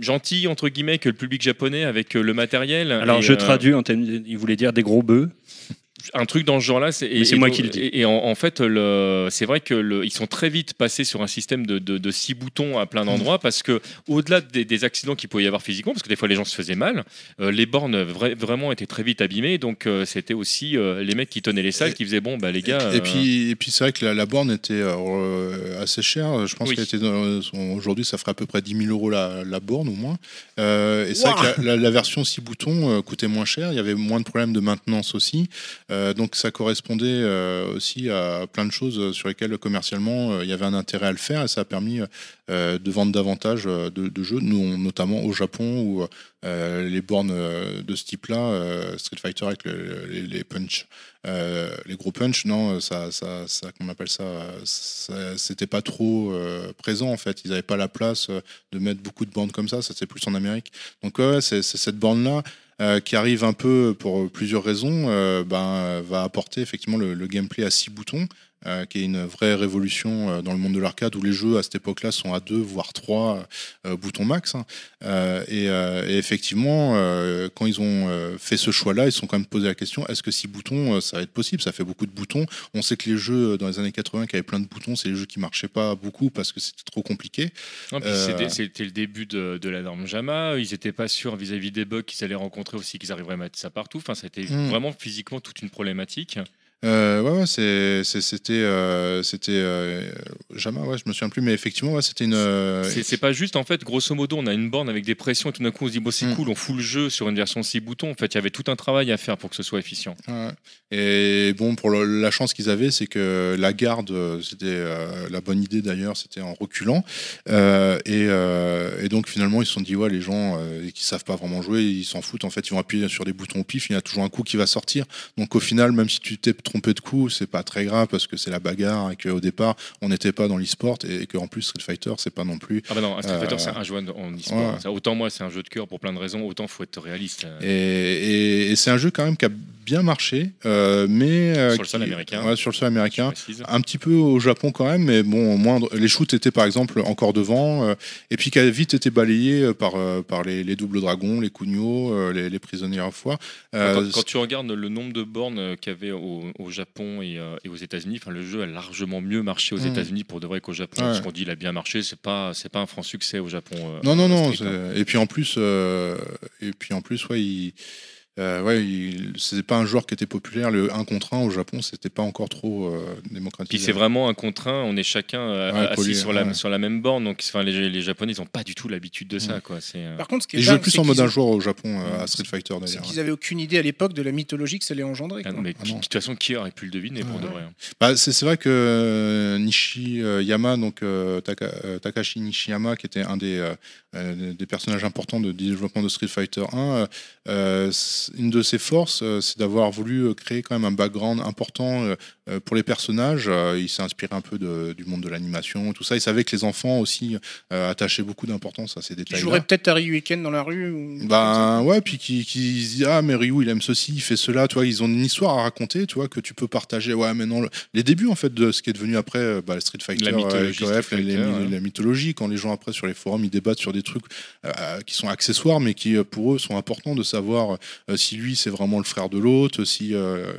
gentil, entre guillemets, que le public japonais avec euh, le matériel. Alors Et, je euh, traduis, en il voulait dire des gros bœufs. Un truc dans ce genre-là, c'est moi qui le dis. Et, et en, en fait, le- c'est vrai que le- ils sont très vite passés sur un système de, de- de six boutons à plein d'endroits parce que au-delà des, des accidents qu'il pouvait y avoir physiquement, parce que des fois les gens se faisaient mal, euh, les bornes vra- vraiment étaient très vite abîmées. Donc euh, c'était aussi euh, les mecs qui tenaient les salles Et- qui faisaient bon, bah les gars. et euh, puis, et puis c'est vrai que la, la borne était euh, assez chère. Je pense Oui. qu'elle était aujourd'hui, ça ferait à peu près 10 000 euros la, la borne au moins. Euh, et c'est vrai que la, la- la version 6 boutons euh, coûtait moins cher. Il y avait moins de problèmes de maintenance aussi. Euh, donc ça correspondait euh, aussi à plein de choses sur lesquelles commercialement euh, il y avait un intérêt à le faire et ça a permis de vendre davantage de, jeux, nous, notamment au Japon où les bornes de ce type-là, Street Fighter avec le- les, les punch, les gros punch, non, ça, ça, ça qu'on appelle ça, ça- c'était pas trop présent en fait. Ils n'avaient pas la place de mettre beaucoup de bornes comme ça. Ça c'est plus en Amérique. Donc ouais, c'est cette borne-là. Euh, qui arrive un peu pour plusieurs raisons, euh, ben, va apporter effectivement le, le gameplay à six boutons, euh, qui est une vraie révolution euh, dans le monde de l'arcade où les jeux à cette époque-là sont à deux voire trois euh, boutons max. hein. Euh, et, et effectivement, quand ils ont fait ce choix-là, ils se sont quand même posé la question est-ce que six boutons, ça va être possible? Ça fait beaucoup de boutons. On sait que les jeux dans les années 80 qui avaient plein de boutons, c'est les jeux qui marchaient pas beaucoup parce que c'était trop compliqué. c'était- le début de, de la norme JAMA. Ils n'étaient pas sûrs vis-à-vis des bugs qu'ils allaient rencontrer aussi, qu'ils arriveraient à mettre ça partout. Enfin, c'était Mm. vraiment physiquement toute une problématique. Euh, ouais, ouais, c'était, euh, c'était, euh, jamais, ouais, je me souviens plus, mais effectivement, ouais, c'était une. euh, C'est pas juste, en fait, grosso modo, on a une borne avec des pressions et tout d'un coup on se dit, bon, c'est Mm. cool, on fout le jeu sur une version 6 boutons. En fait, il y avait tout un travail à faire pour que ce soit efficient. Ouais. Et bon, pour le- la chance qu'ils avaient, c'est que la garde, euh, c'était la bonne idée d'ailleurs, c'était en reculant. Et, et donc finalement, ils se sont dit, ouais, les gens qui savent pas vraiment jouer, ils s'en foutent. En fait, ils vont appuyer sur des boutons au pif, il y a toujours un coup qui va sortir. Donc au final, même si tu t'es trompé de coup, c'est pas très grave parce que c'est la bagarre et qu'au départ, on n'était pas dans l'e-sport et, qu'en plus, Street Fighter, c'est pas non plus. Ah bah non, un Street Fighter, Euh, c'est un jeu en e-sport. ouais. Autant moi, c'est un jeu de cœur pour plein de raisons, autant faut être réaliste. Et, et- et c'est un jeu quand même qui a bien marché, euh, mais euh, Sur le sol qui- américain. ouais, sur le sol américain. Un petit peu au Japon quand même, mais bon, moins les shoots étaient par exemple encore devant, euh, et puis qui a vite été balayé par, par les, les doubles dragons, les Kunio, les, les prisonniers à. Euh, Quand, quand tu regardes le nombre de bornes qu'il y avait au, au Japon et, et aux États-Unis, enfin, le jeu a largement mieux marché aux Mm. États-Unis pour de vrai qu'au Japon. Ouais. Ce qu'on dit, il a bien marché, c'est pas, c'est pas un franc succès au Japon. non, non, non. Et puis en plus, et puis en plus, ouais, il, euh, ouais, c'était pas un joueur qui était populaire. Le 1 contre 1 au Japon, c'était pas encore trop euh, démocratisé. Puis c'est vraiment un contre un, on est chacun euh, Ouais, assis sur, la, ouais. sur la même borne. Donc enfin, les, les Japonais, ils n'ont pas du tout l'habitude de ça. Quoi. C'est, euh, Par contre, ce qui est Ils jouaient dingue, plus c'est en mode un joueur au Japon euh, à Street Fighter c'est d'ailleurs. qu'ils avaient aucune idée à l'époque de la mythologie que ça allait engendrer. ah mais Ah qui- de toute façon, qui aurait pu le deviner pour de vrai hein. Bah, c'est c'est vrai que euh, Nishi euh, Yama, donc euh, Taka- euh, Takashi Nishiyama, qui était un des, des personnages importants de, du développement de Street Fighter 1, euh, euh, c- une de ses forces, euh, c'est d'avoir voulu euh, créer quand même un background important euh, pour les personnages. Euh, il s'est inspiré un peu de- du monde de l'animation, tout ça. Il savait que les enfants aussi euh, attachaient beaucoup d'importance à ces Qui détails. jouerait peut-être à Ryuken dans la rue ou... Ben ouais, puis qui, qui se dit ah mais Ryu il aime ceci, il fait cela, tu vois, ils ont une histoire à raconter, tu vois, que tu peux partager. Ouais, mais non, le- les débuts en fait de ce qui est devenu après euh, bah, Street Fighter, La mythologie euh, Street les- les- Fighter, ouais. la mythologie, quand les gens après sur les forums ils débattent sur des trucs euh, qui sont accessoires, mais qui pour eux sont importants de savoir euh, si lui c'est vraiment le frère de l'autre, si euh,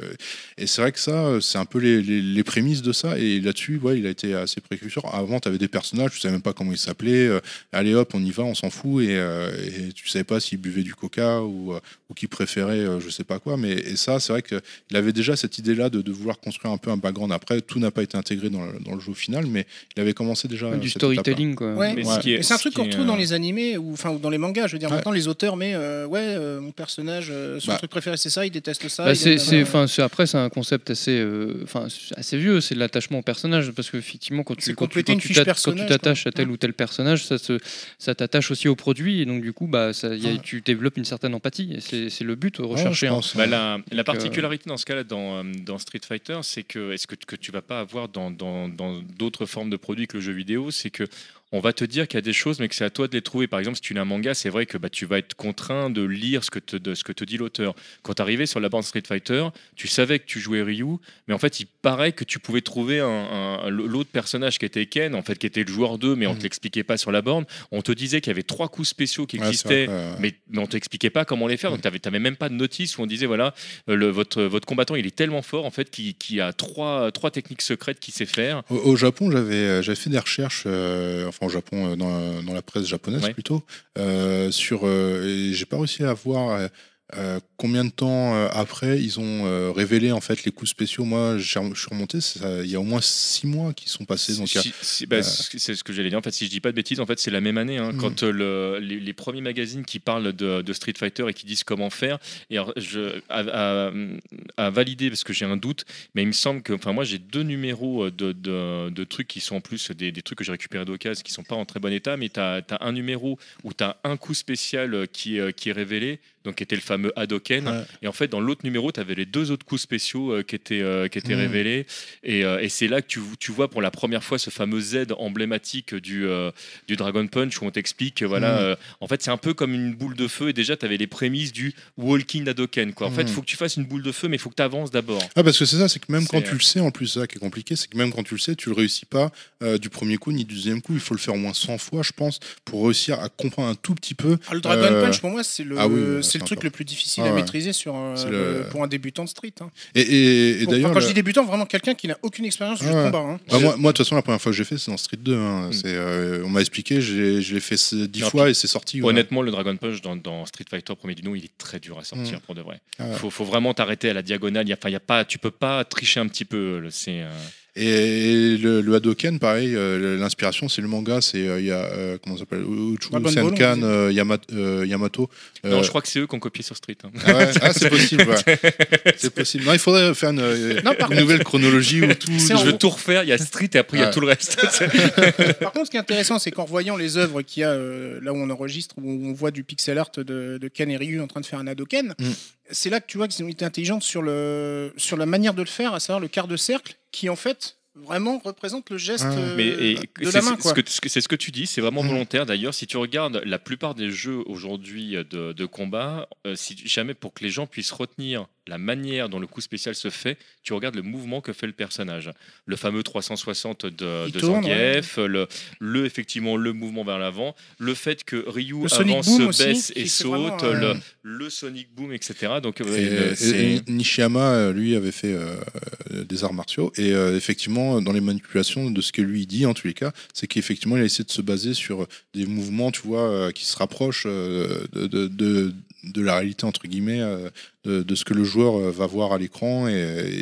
et c'est vrai que ça c'est un peu les, les- les prémices de ça et là-dessus ouais il a été assez précurseur. Avant tu avais des personnages, tu savais même pas comment ils s'appelaient, euh, allez hop on y va, on s'en fout et, euh, et tu savais pas s'il buvait du coca ou, euh, ou qu'il préférait euh, je sais pas quoi mais et ça c'est vrai qu'il avait déjà cette idée là de, de vouloir construire un peu un background après tout n'a pas été intégré dans le, dans le jeu final mais il avait commencé déjà du storytelling, quoi. Ouais. Mais Ouais. ce qui est- Mais c'est un truc qui qu'on retrouve dans les animés ou enfin ou dans les mangas. Je veux dire, Ouais. maintenant les auteurs, mais euh, ouais, euh, mon personnage, euh, son Bah. truc préféré c'est ça, il déteste ça. Bah, il c'est, c'est- après, c'est un concept assez, euh, enfin, assez vieux, c'est l'attachement au personnage, parce que effectivement, quand tu, quand tu, quand tu quand tu t'attaches quoi. à tel ou tel personnage, ça, se, ça t'attache aussi au produit, et donc du coup, bah, ça, y a- Ouais. tu développes une certaine empathie, et c'est, c'est le but Ouais, hein. pense, Bah, ouais. la, la euh, particularité dans ce cas-là, dans, euh, dans Street Fighter, c'est que est-ce que, que tu vas pas avoir dans dans- dans d'autres formes de produits que le jeu vidéo, c'est que on va te dire qu'il y a des choses, mais que c'est à toi de les trouver. Par exemple, si tu lis un manga, c'est vrai que bah, tu vas être contraint de lire ce que te, de, ce que te dit l'auteur. Quand tu arrivais sur la bande Street Fighter, tu savais que tu jouais Ryu, mais en fait, il paraît que tu pouvais trouver un, un- l'autre personnage qui était Ken, en fait, qui était le joueur 2, mais on ne te l'expliquait pas sur la borne. On te disait qu'il y avait trois coups spéciaux qui Ouais, existaient, vrai mais, mais on t'expliquait pas comment les faire. Donc, tu n'avais même pas de notice où on disait voilà, euh, le, votre, votre combattant, il est tellement fort, en fait, qu'il qu'il a trois, trois techniques secrètes qu'il sait faire. Au, au Japon, j'avais euh, j'avais fait des recherches, euh, enfin au Japon, euh, dans, dans la presse japonaise Ouais. plutôt, euh, sur. euh, j'ai pas réussi à voir euh, combien de temps euh, après ils ont euh, révélé en fait les coups spéciaux? Moi, je suis remonté, ça- il y a au moins six mois qui sont passés. Donc, Si- si- bah, euh, c'est ce que j'allais dire. En fait, si je dis pas de bêtises, en fait, c'est la même année. hein, Mm. Quand le- les, les premiers magazines qui parlent de, de Street Fighter et qui disent comment faire, et alors, je, à, à- à valider parce que j'ai un doute, mais il me semble que, enfin, moi, j'ai deux numéros de, de- de trucs qui sont en plus des, des trucs que j'ai récupérés d'occasion qui sont pas en très bon état, mais tu as, un numéro où tu as un coup spécial qui, qui est révélé, donc qui était le fameux Hadoken. Ouais. Et en fait, dans l'autre numéro, tu avais les deux autres coups spéciaux euh, qui étaient, euh, qui étaient Mm. révélés. Et, euh, et c'est là que tu, tu vois pour la première fois ce fameux Z emblématique du, euh, du Dragon Punch où on t'explique que voilà, Mm. euh, en fait, c'est un peu comme une boule de feu. Et déjà, tu avais les prémices du Walking Hadoken. Quoi. En fait, il Mm. faut que tu fasses une boule de feu, mais il faut que tu avances d'abord. Ah parce que c'est ça, c'est que même quand tu le sais, en plus ça qui est compliqué, c'est que même quand tu le sais, tu le réussis pas euh, du premier coup ni du deuxième coup. Il faut le faire au moins 100 fois, je pense, pour réussir à comprendre un tout petit peu. Ah, le Dragon Euh, Punch, pour moi, c'est le, ah oui, c'est le truc le plus difficile Ah à ouais. maîtriser sur, le- pour un débutant de street. hein. Et, et- et Pour- d'ailleurs, enfin, quand je dis débutant, vraiment quelqu'un qui n'a aucune expérience du Ah ouais. combat. hein. Bah, moi, moi, de toute façon, la première fois que j'ai fait, c'est dans Street 2. hein. Mm. C'est, euh, on m'a expliqué, j'ai- je l'ai fait ce- dix Non, fois et c'est sorti. ouais. Honnêtement, le Dragon Punch dans, dans Street Fighter premier du nom, il est très dur à sortir Mm. pour de vrai. Ah Il ouais. faut, faut vraiment t'arrêter à la diagonale. Y a, enfin, il y a pas, tu peux pas tricher un petit peu. C'est euh, Et le, le Hadoken, pareil, euh, l'inspiration, c'est le manga. C'est euh, il y a euh, comment s'appelle Uchu on Senkan euh, euh, Yamato. Non, je crois que c'est eux qui ont copié sur Street. hein. ah ouais, ah, c'est possible. ouais. c'est possible. Non, il faudrait faire une, euh, Non, par une nouvelle chronologie où tout. Je veux tout refaire. Il y a Street et après il y a tout le reste. Par contre, ce qui est intéressant, c'est qu'en voyant les œuvres qu'il y a euh, là où on enregistre, où on voit du pixel art de, de Ken et Ryu en train de faire un Hadoken, Mm. C'est là que tu vois qu'ils ont été intelligents sur, le, sur la manière de le faire, à savoir le quart de cercle, qui en fait vraiment représente le geste Ah. euh, Mais et de c'est la main. c'est ce que ce que- c'est ce que tu dis, c'est vraiment Mm. volontaire. D'ailleurs, si tu regardes la plupart des jeux aujourd'hui de, de combat, euh, si jamais pour que les gens puissent retenir la manière dont le coup spécial se fait, tu regardes le mouvement que fait le personnage. Le fameux 360 de, de tourne, Zangief, le, le effectivement le mouvement vers l'avant, le fait que Ryu Le avance, aussi, baisse et saute, vraiment, euh, le, le Sonic Boom, etc. Donc euh, Et, Nishiyama, euh, lui, avait fait euh, des arts martiaux. Et effectivement, dans les manipulations de ce que lui dit, en tous les cas, c'est qu'effectivement, il a essayé de se baser sur des mouvements, tu vois, qui se rapprochent de, de, de- de la réalité, entre guillemets, euh, de, de ce que le joueur euh, va voir à l'écran. Et,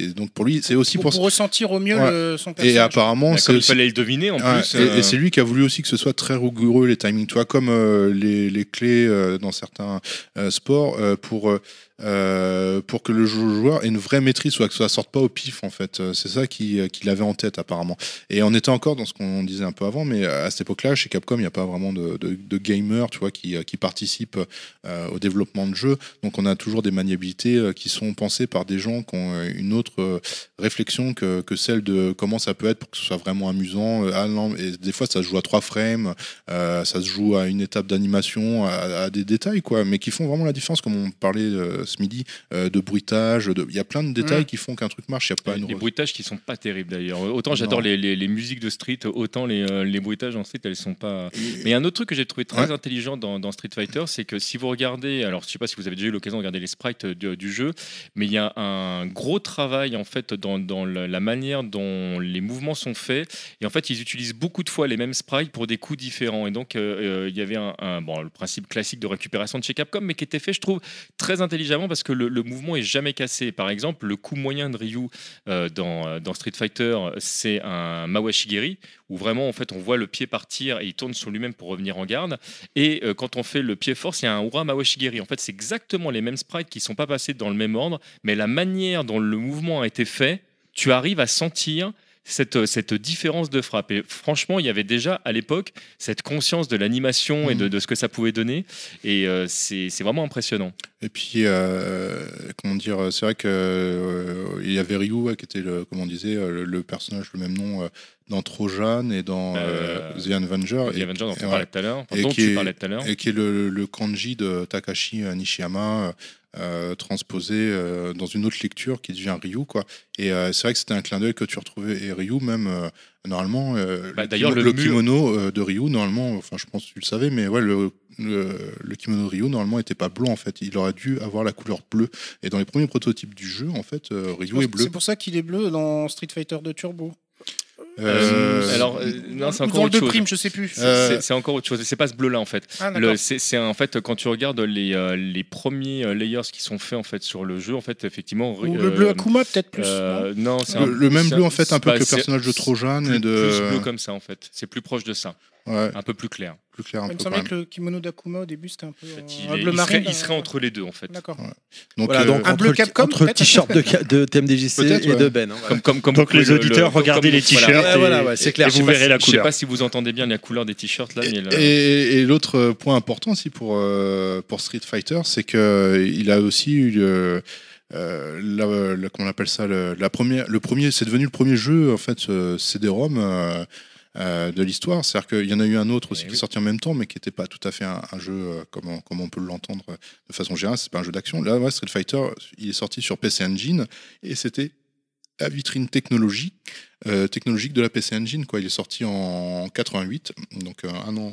et donc, pour lui, c'est aussi pour, pour, pour ressentir au mieux Ouais. le- son personnage. Et apparemment, c'est il aussi- fallait le deviner en Ouais, plus. et- et, euh, c'est lui qui a voulu aussi que ce soit très rigoureux les timings, tu vois, comme euh, les, les clés euh, dans certains euh, sports euh, pour euh, euh, pour que le jou- joueur ait une vraie maîtrise, soit que ça sorte pas au pif en fait. C'est ça qui- qu'il avait en tête apparemment. Et on était encore dans ce qu'on disait un peu avant, mais à cette époque-là, chez Capcom, il n'y a pas vraiment de, de, de gamers, tu vois, qui, qui participent euh, au développement de jeux. Donc on a toujours des maniabilités euh, qui sont pensées par des gens qui ont euh, une autre euh, réflexion que, que celle de comment ça peut être pour que ce soit vraiment amusant. Ah non, et des fois, ça se joue à trois frames, euh, ça se joue à une étape d'animation, à, à des détails, quoi, mais qui font vraiment la différence, comme on parlait euh, ce midi, euh, de bruitage. de- Il y a plein de détails Mm. qui font qu'un truc marche. Il n'y a pas une. les bruitages qui sont pas terribles d'ailleurs. Autant j'adore les, les- les musiques de Street, autant les, euh, les bruitages en Street, elles sont pas. Mais il y a un autre truc que j'ai trouvé très Ouais. intelligent dans, dans Street Fighter, c'est que si vous regardez, alors je sais pas si vous avez déjà eu l'occasion de regarder les sprites du, jeu, mais il y a un gros travail en fait dans, la, manière dont les mouvements sont faits. Et en fait, ils utilisent beaucoup de fois les mêmes sprites pour des coups différents. Et donc, euh, euh, il y avait un, bon, le principe classique de récupération de chez Capcom, mais qui était fait, je trouve, très intelligemment parce que le, mouvement est jamais cassé. Par exemple, le coup moyen de Ryu euh, dans, dans Street Fighter, c'est un Mawashigiri, où vraiment, en fait, on voit le pied partir et il tourne sur lui-même pour revenir en garde. Et euh, quand on fait le pied force, il y a un Ura Mawashigiri. En fait, c'est exactement les mêmes sprites qui sont pas passés dans le même ordre, mais la manière dont le mouvement a été fait, tu arrives à sentir cette, cette différence de frappe. Et franchement, il y avait déjà à l'époque cette conscience de l'animation et de, de ce que ça pouvait donner. Et euh, c'est vraiment impressionnant. Et puis, euh, comment dire, c'est vrai que euh, il y avait Ryu qui était, le, comme on disait, euh, le, le personnage, le même nom euh, dans Trojan et dans euh, Euh, The Avenger. The et, Avengers dont et on ouais. parlait tout à l'heure, enfin, Et dont qui tu est- parlais tout à l'heure. et qui est le, le kanji de Takashi euh, Nishiyama euh, transposé euh, dans une autre lecture qui devient Ryu quoi. Et euh, c'est vrai que c'était un clin d'œil que tu retrouvais et Ryu même euh, normalement euh, Bah, le d'ailleurs, le le, mur- kimono euh, de Ryu normalement enfin je pense que tu le savais mais ouais le le, le kimono de Ryu normalement était pas blanc en fait. Il aurait dû avoir la couleur bleue. Et dans les premiers prototypes du jeu en fait euh, Ryu est bleu. C'est pour ça qu'il est bleu dans Street Fighter 2 Turbo. Euh, alors, euh, non, c'est encore dans le autre 2 chose. prime, je sais plus. C'est- Euh, c'est- encore autre chose. C'est pas ce bleu-là en fait. Ah, Le-. C'est en fait quand tu regardes les, euh, les premiers euh, layers qui sont faits en fait sur le jeu, en fait effectivement. Ou euh, le bleu Akuma, peut-être plus. non euh, le, un- le même bleu en fait un peu bah, que le personnage de Trojan plus, et de plus bleu comme ça en fait. C'est plus proche de ça, ouais un peu plus clair. plus clair un Il me semblait que le kimono d'Akuma au début c'était un peu En fait, euh, il, un est- bleu il marine. serait, il serait euh, entre les deux en fait. D'accord. donc, Voilà, euh, donc Un bleu le, Capcom, entre le t-shirt de, de TMDJC et ouais. de Ben. hein, voilà. Comme, comme, comme Donc les le- auditeurs, le- regardez comme- les voilà. t-shirts Ouais, et, voilà, ouais, c'est clair. et vous verrez si- la Je sais couleur. pas si vous entendez bien la couleur des t-shirts là, mais Et, et l'autre euh, point important aussi pour, euh, pour Street Fighter, c'est qu'il a aussi eu euh, la, la- comment on appelle ça, le, la première, le premier, c'est devenu le premier jeu en fait euh, CD-ROM euh, euh, de l'histoire. C'est-à-dire qu'il y en a eu un autre aussi Eh qui oui. est sorti en même temps, mais qui n'était pas tout à fait un, un jeu euh, comme, on, comme on peut l'entendre euh, de façon générale. C'est pas un jeu d'action. Là, ouais, Street Fighter, il est sorti sur PC Engine et c'était la vitrine technologique, euh, technologique de la PC Engine. Quoi. Il est sorti en 88, donc euh, un an,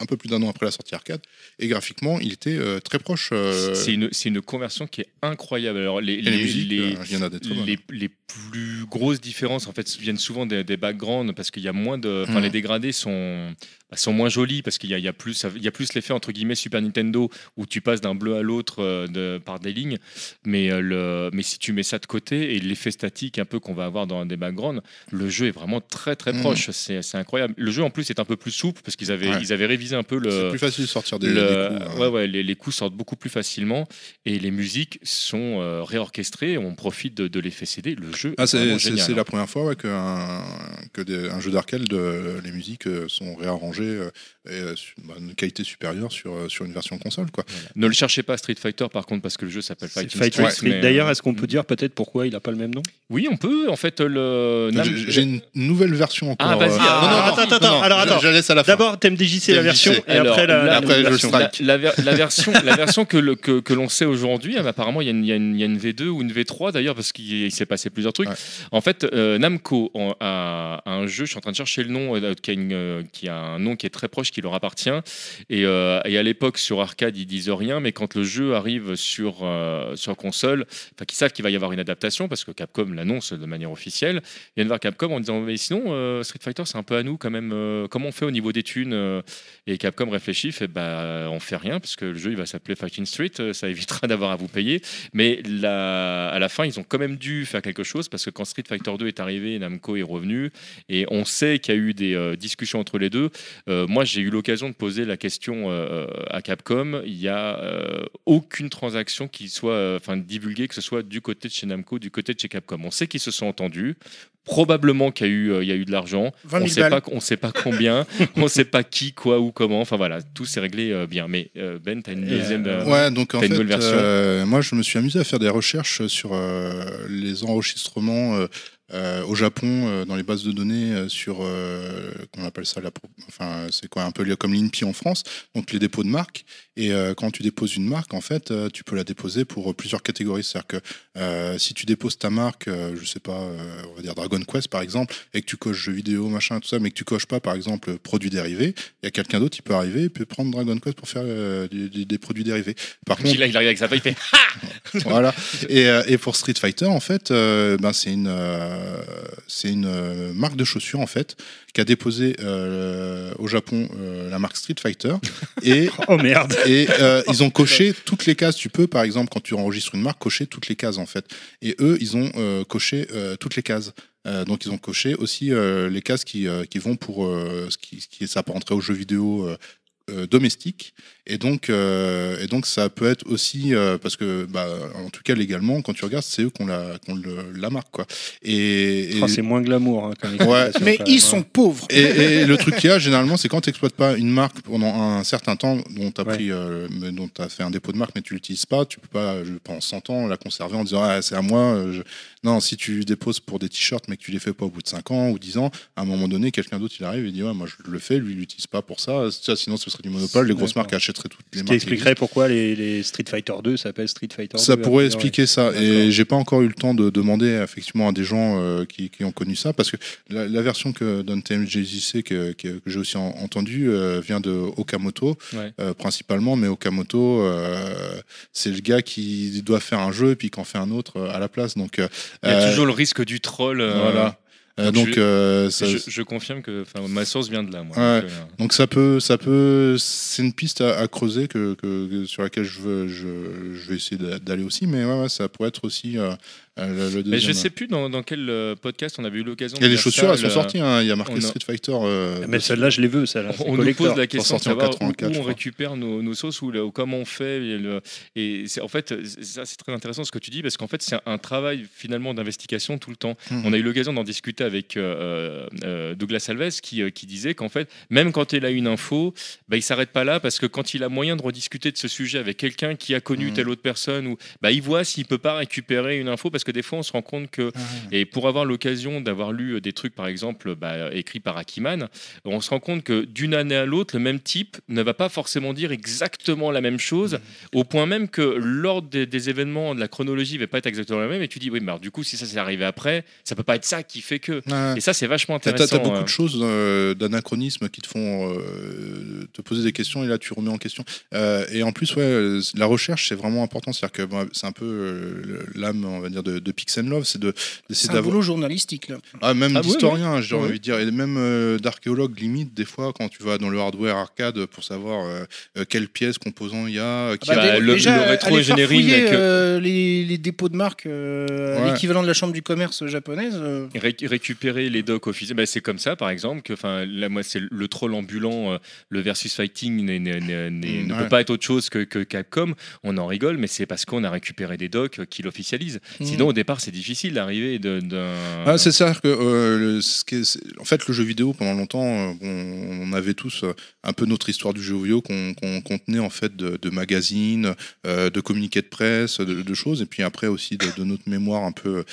un peu plus d'un an après la sortie arcade. Et graphiquement, il était euh, très proche. euh, c'est une, conversion qui est incroyable. Alors les, et les, les- musiques, les- euh, les, les plus grosses différences en fait viennent souvent des, des backgrounds parce qu'il y a moins de enfin les dégradés sont bah, sont moins jolis parce qu'il y a, il y a plus il y a plus l'effet entre guillemets Super Nintendo où tu passes d'un bleu à l'autre euh, de- par des lignes mais euh, le mais si tu mets ça de côté et l'effet statique un peu qu'on va avoir dans des backgrounds le jeu est vraiment très très Mhm. proche c'est c'est incroyable le jeu en plus est un peu plus souple parce qu'ils avaient Ouais. ils avaient révisé un peu C'est le plus facile de sortir des, le- des coups. hein. ouais, ouais, les, les coups sortent beaucoup plus facilement et les musiques sont euh, réorchestrées. On profite de, de l'effet CD. Le jeu Ah, c'est c'est- c'est hein. la première fois ouais, qu'un que des- un jeu d'arcade, de- les musiques euh, sont réarrangées euh, et euh, su- bah, une qualité supérieure sur, euh, sur une version console. Quoi. Ne le cherchez pas Street Fighter par contre parce que le jeu s'appelle C'est Fighting Fighting Street. Street. mais, D'ailleurs, euh, est-ce qu'on peut dire peut-être pourquoi il n'a pas le même nom? Oui, on peut. En fait, le J'ai j'ai une nouvelle version encore. Ah, vas-y, euh, ah, non, non, non, attends, attends, alors, je- attends. Je la laisse à la fin. D'abord, TMDJC la TMDJC. Version et Alors, après la, après, version. strike. La, la ver- la version, la version que, le- que, que l'on sait aujourd'hui, bah, apparemment il y, a une- il y a une- il y a une V2 ou une V3 d'ailleurs, parce qu'il il s'est passé plusieurs trucs. Ouais. En fait, euh, Namco en- a, a un jeu, je suis en train de chercher le nom, euh, qui, a une, euh, qui a un nom qui est très proche, qui leur appartient. Et, euh, et à l'époque, sur arcade, ils disent rien, mais quand le jeu arrive sur, sur console, enfin, qu'ils savent qu'il va y avoir une adaptation, parce que Capcom l'annonce de manière officielle, ils viennent voir Capcom en disant Mais sinon, Street Fighter, c'est un peu à nous quand même. comment on fait au niveau des thunes Et Capcom réfléchit, fait bah, on fait rien, parce que le jeu il va s'appeler Fighting Street, euh, ça évitera d'avoir à vous payer. Mais la- à la fin, ils ont quand même dû faire quelque chose, parce que quand Street Fighter 2 est arrivé, Namco est revenu, et on sait qu'il y a eu des euh, discussions entre les deux. Euh, moi, j'ai eu l'occasion de poser la question euh, à Capcom. Il n'y a euh, aucune transaction qui soit euh, enfin, divulguée, que ce soit du côté de chez Namco, du côté de chez Capcom. On sait qu'ils se sont entendus. Probablement qu'il y a eu, euh, il y a eu de l'argent. 20 On 000 sait pas, on sait pas combien, on sait pas qui, quoi ou comment. Enfin voilà, tout s'est réglé euh, bien. Mais euh, Ben, tu as une deuxième. euh, Ouais, donc en T'as une nouvelle version moi je me suis amusé à faire des recherches sur les enregistrements euh, au Japon euh, dans les bases de données euh, sur, qu'on appelle ça, la, enfin c'est quoi un peu comme l'INPI en France, donc les dépôts de marques. Et euh, quand tu déposes une marque, en fait, euh, tu peux la déposer pour euh, plusieurs catégories. C'est-à-dire que si tu déposes ta marque, je sais pas, on va dire Dragon Quest par exemple, et que tu coches jeux vidéo, machin, tout ça, mais que tu coches pas par exemple produits dérivés, il y a quelqu'un d'autre qui peut arriver et peut prendre Dragon Quest pour faire des, des- des produits dérivés. Par contre, il, il arrive avec sa feuille, il fait voilà. Et, et pour Street Fighter, en fait, ben, c'est une, c'est une marque de chaussures, en fait, qui a déposé euh, au Japon euh, la marque Street Fighter. Et, Oh merde et euh, ils ont coché toutes les cases. Tu peux, par exemple, quand tu enregistres une marque, cocher toutes les cases, en fait. Et eux, ils ont coché toutes les cases. Donc ils ont coché aussi les cases qui, qui vont pour ce qui, ce qui s'apparenterait aux jeux vidéo domestique. Et donc, euh, et donc, ça peut être aussi euh, parce que, bah, en tout cas légalement, quand tu regardes, c'est eux qui ont la, le- la marque, quoi. Et, et- c'est moins glamour. hein, Ouais. explication, Mais quand ils même, sont hein. pauvres. et, et le truc qu'il y a généralement, c'est quand tu n'exploites pas une marque pendant un certain temps, dont tu as Ouais. pris, euh, mais dont as fait un dépôt de marque, mais tu l'utilises pas, tu peux pas je, pendant 100 ans la conserver en disant ah, c'est à moi. euh, je- Non, si tu déposes pour des t-shirts, mais que tu les fais pas au bout de 5 ans ou 10 ans, à un moment donné, quelqu'un d'autre il arrive et dit ouais, moi je le fais, lui il l'utilise pas pour ça. Ça, Sinon, ce serait du monopole. Les grosses marques achèteraient toutes les Ce marques. qui expliquerait pourquoi les, les Street Fighter 2 s'appellent Street Fighter 2. Ça pourrait expliquer ça. Et j'ai pas encore eu le temps de demander effectivement à des gens euh, qui, qui ont connu ça, parce que la, la version que donne TMJJC que, que, que j'ai aussi en- entendu euh, vient de Okamoto Ouais. euh, principalement, mais Okamoto euh, c'est le gars qui doit faire un jeu et puis qui en fait un autre à la place. Donc euh, Il y a euh, toujours le risque du troll. euh, voilà. Euh, donc donc je- euh, ça- je, je confirme que ma source vient de là. Moi, Ouais. Donc, euh, donc ça peut, ça peut, c'est une piste à, à creuser que, que- que- sur laquelle je veux, je, je vais essayer d'a- d'aller aussi, mais ouais, ouais, ça pourrait être aussi le, le Mais je sais plus dans, dans quel euh, podcast on avait eu l'occasion Il y a de les chaussures, ça, elles sont sorties. hein. Il y a marqué a- Street Fighter. euh, Mais dessus. celle-là, je celle-là. c'est On nous pose la question de savoir où, 84, où je on récupère nos, nos sauces ou, comment on fait. Et, le- et c'est- en fait, c'est- ça c'est très intéressant ce que tu dis parce qu'en fait c'est un travail finalement d'investigation tout le temps. Mhm. On a eu l'occasion d'en discuter avec euh, euh, Douglas Alves qui, euh, qui disait qu'en fait même quand il a une info, bah, il s'arrête pas là parce que quand il a moyen de rediscuter de ce sujet avec quelqu'un qui a connu Mhm. telle autre personne ou bah, il voit s'il peut pas récupérer une info parce que des fois on se rend compte que et pour avoir l'occasion d'avoir lu euh, des trucs, par exemple, bah, écrits par Akiman, on se rend compte que d'une année à l'autre, le même type ne va pas forcément dire exactement la même chose, au point même que l'ordre des, des événements de la chronologie va pas être exactement la même. Et tu dis, oui, mais alors, du coup, si ça s'est arrivé après, ça peut pas être ça qui fait que. Et ça, c'est vachement intéressant. t'as beaucoup euh. de choses euh, d'anachronisme qui te font euh, te poser des questions et là tu remets en question. Euh, et en plus, ouais, la recherche c'est vraiment important. C'est-à-dire que c'est un peu l'âme, on va dire, de, de Pix and Love, c'est de- C'est d'essayer un d'avoir. boulot journalistique. Là. Ah, même Ah oui, d'historien, j'ai oui. envie de dire, et même euh, d'archéologue limite, des fois, quand tu vas dans le hardware arcade pour savoir euh, euh, quelles pièces, composants il y a, qui bah, a- le- le rétro-engineering aller avec, farfouiller, euh, les, les dépôts de marque, euh, Ouais. l'équivalent de la chambre du commerce japonaise. euh, Ré- récupérer les docs officiels, bah, c'est comme ça par exemple que enfin là moi c'est le troll ambulant, euh, le versus fighting Mm, ne ouais. peut pas être autre chose que, que Capcom. On en rigole, mais c'est parce qu'on a récupéré des docs euh, qui l'officialisent. Mm. Sinon au départ c'est difficile d'arriver d'un. Ah, c'est ça que euh, le- ce qui est- en fait le jeu vidéo pendant longtemps euh, on avait tous euh, un peu notre histoire du jeu vidéo qu'on contenait en fait de, magazines, de communiqués de presse, de, choses. Et puis après aussi de, notre mémoire un peu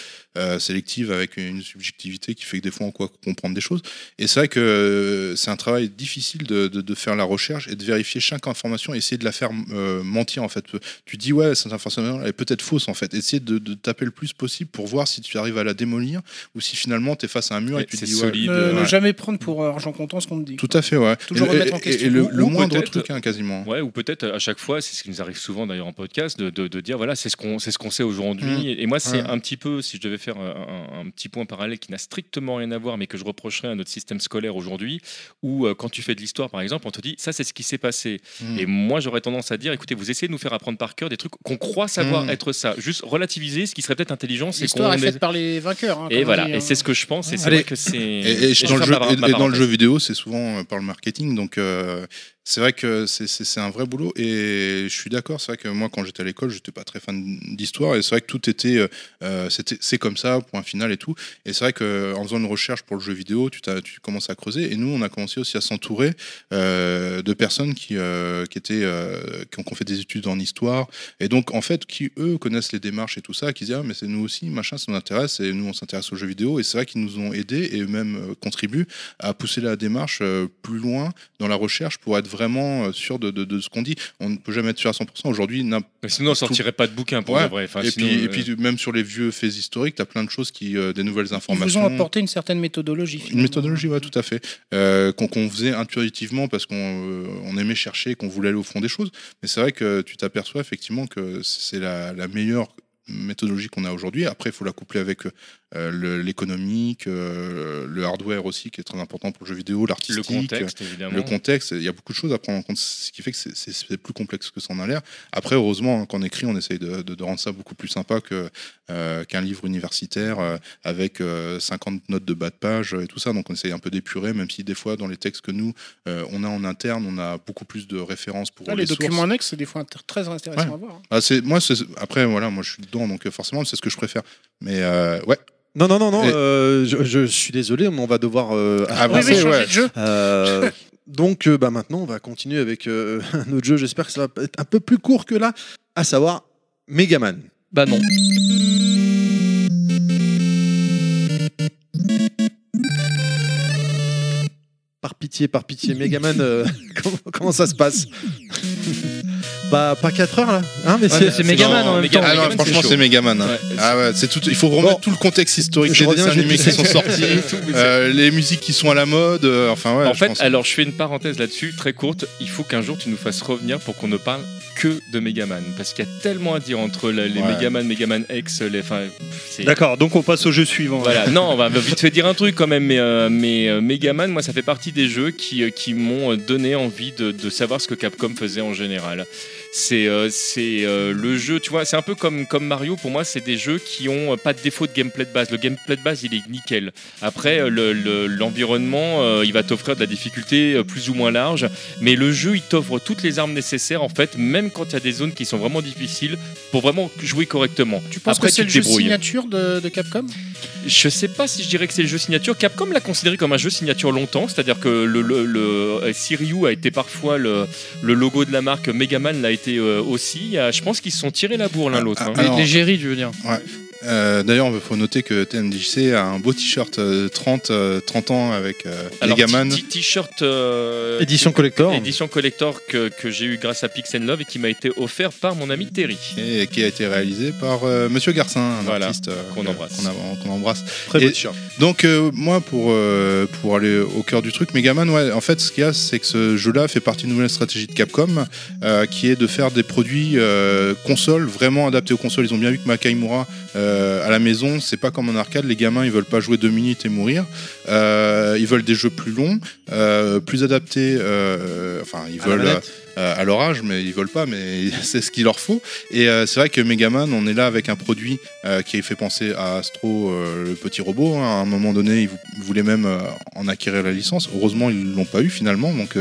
sélective avec une subjectivité qui fait que des fois on quoi comprendre des choses. Et c'est vrai que c'est un travail difficile de, faire la recherche et de vérifier chaque information essayer de la faire mentir en fait. Tu dis ouais cette information elle est peut-être fausse en fait. Essayer de taper le plus possible pour voir si tu arrives à la démolir ou si finalement tu es face à un mur et Ouais, tu te dis ouais, solide. ne, euh, ne ouais. jamais prendre pour euh, argent comptant ce qu'on te dit. tout à fait ouais Toujours et, remettre en et- question. et le, Ou- le moindre truc hein, quasiment Ouais, ou peut-être à chaque fois, c'est ce qui nous arrive souvent d'ailleurs en podcast, de, de- de dire voilà, c'est ce qu'on c'est ce qu'on sait aujourd'hui. Mm. Et, et moi, c'est Ouais. un petit peu, si je devais faire un, un- petit point parallèle qui n'a strictement rien à voir, mais que je reprocherais à notre système scolaire aujourd'hui, où euh, quand tu fais de l'histoire, par exemple, on te dit ça, c'est ce qui s'est passé. Mm. Et moi, j'aurais tendance à dire écoutez, vous essayez de nous faire apprendre par cœur des trucs qu'on croit savoir Mm. être ça. Juste relativiser, ce qui serait peut-être intelligent, c'est qu'on. L'histoire est faite par les vainqueurs. hein, Et voilà, dit, et hein. c'est ce que je pense. Et c'est Allez. vrai que c'est. Et, et je dans, le jeu, et- et dans le jeu vidéo, c'est souvent euh, par le marketing. Donc, euh, c'est vrai que c'est- un vrai boulot. Et je suis d'accord. C'est vrai que moi, quand j'étais à l'école, j'étais pas très fan d'histoire. Et c'est vrai que tout était. euh, c'est comme ça, point final et tout. Et c'est vrai qu'en faisant une recherche pour le jeu vidéo, tu, tu commences à creuser. Et nous, on a commencé aussi à s'entourer euh, de personnes qui, euh, qui, étaient, euh, qui, ont, fait des études en histoire. Et donc, en fait, qui, eux, connaissent les démarches et tout ça, qui disent, ah, mais c'est nous aussi, machin, ça nous intéresse. Et nous, on s'intéresse aux jeux vidéo. Et c'est vrai qu'ils nous ont aidés et même contribuent à pousser la démarche plus loin dans la recherche pour être vraiment euh, sûr de, de- de ce qu'on dit. On ne peut jamais être sûr à 100%. Aujourd'hui, Sinon, on sortirait pas de bouquin pour Ouais. de vrai. Enfin, et, sinon, puis, et euh, puis même sur les vieux faits historiques, tu as plein de choses qui, euh, des nouvelles Ils vous informations. ont apporté une certaine méthodologie. Une méthodologie, ouais, tout à fait. Euh, qu'on faisait intuitivement parce qu'on euh, on aimait chercher, qu'on voulait aller au fond des choses. Mais c'est vrai que tu t'aperçois effectivement que c'est la, la meilleure méthodologie qu'on a aujourd'hui. Après, il faut la coupler avec euh, l'économique, euh, le hardware aussi qui est très important pour le jeu vidéo, Le l'artistique, contexte, évidemment. le contexte. Il y a beaucoup de choses à prendre en compte, ce qui fait que c'est- plus complexe que ça en a l'air. Après, heureusement, hein, quand on écrit, on essaye de, de- de rendre ça beaucoup plus sympa que, euh, qu'un livre universitaire euh, avec euh, 50 notes de bas de page euh, et tout ça. Donc on essaye un peu d'épurer, même si des fois, dans les textes que nous, euh, on a en interne, on a beaucoup plus de références pour Ah, les, les sources. documents annexes, c'est des fois inter- très intéressant Ouais. à voir. hein. Ah, moi, après, voilà, moi je suis dedans, donc euh, forcément, c'est ce que je préfère. Mais euh, ouais, Non, non, non, non, Et- euh, je, je suis désolé, mais on va devoir euh, Ah, Oui, oui, avancer. ouais. de jeu. Euh, donc euh, bah, maintenant, on va continuer avec euh, un autre jeu. J'espère que ça va être un peu plus court que là, à savoir Megaman. Bah non. Par pitié, par pitié, Megaman, euh, comment, comment ça se passe? Pas, pas 4 heures là hein, mais Ouais, mais c'est Megaman en même Megaman, temps. Ah non, Megaman, franchement, c'est. Megaman. hein. Ouais. Ah ouais, c'est tout. Il faut remettre Bon. tout le contexte historique des dessins animés qui sont sortis, euh, les musiques qui sont à la mode. euh, enfin ouais. en je fait, pense- alors je fais une parenthèse là-dessus, très courte. Il faut qu'un jour tu nous fasses revenir pour qu'on ne parle que de Megaman. Parce qu'il y a tellement à dire entre les Ouais. Megaman, Megaman X, les. D'accord, donc on passe au jeu suivant. Voilà, non, on va vite fait dire un truc quand même, mais, euh, mais euh, Megaman, moi, ça fait partie des jeux qui, euh, m'ont euh, donné envie de savoir ce que Capcom faisait en général. C'est euh, c'est euh, le jeu, tu vois, c'est un peu comme, comme Mario, pour moi, c'est des jeux qui ont euh, pas de défaut de gameplay de base. Le gameplay de base, il est nickel. Après, le- le- l'environnement, il va t'offrir de la difficulté plus ou moins large, mais le jeu, il t'offre toutes les armes nécessaires, en fait, même quand il y a des zones qui sont vraiment difficiles, pour vraiment jouer correctement. Tu penses Après, que c'est le jeu signature de, de Capcom? Je sais pas si je dirais que c'est le jeu signature. Capcom l'a considéré comme un jeu signature longtemps, c'est-à-dire que le, le, le- Siriu a été parfois le, le logo de la marque, Megaman l'a été euh, aussi. Il y a- Je pense qu'ils se sont tirés la bourre l'un Ah, l'autre. hein. ah, les Géry, je veux dire. Euh, D'ailleurs, il faut noter que TMDJC a un beau t-shirt euh, 30, euh, 30 ans avec euh, Alors, Megaman. t-shirt euh, Édition collector. édition collector que, que j'ai eu grâce à Pix and Love et qui m'a été offert par mon ami Terry. Et qui a été réalisé par euh, Monsieur Garcin, un Voilà, artiste euh, qu'on embrasse. Très beau t-shirt. Donc euh, moi pour euh, pour aller au cœur du truc, Megaman, ouais, en fait ce qu'il y a c'est que ce jeu-là fait partie d'une nouvelle stratégie de Capcom, euh, qui est de faire des produits euh, consoles vraiment adaptés aux consoles. Ils ont bien vu que Makaimura euh, à la maison, c'est pas comme en arcade, les gamins ils veulent pas jouer deux minutes et mourir, Euh, ils veulent des jeux plus longs, euh, plus adaptés, euh, enfin ils À veulent. Euh, à leur âge, mais ils veulent pas, mais c'est ce qu'il leur faut. Et euh, c'est vrai que Megaman, on est là avec un produit euh, qui fait penser à Astro, le petit robot. hein. À un moment donné, ils, vou- ils voulaient même en acquérir la licence. Heureusement, ils l'ont pas eu finalement. Donc,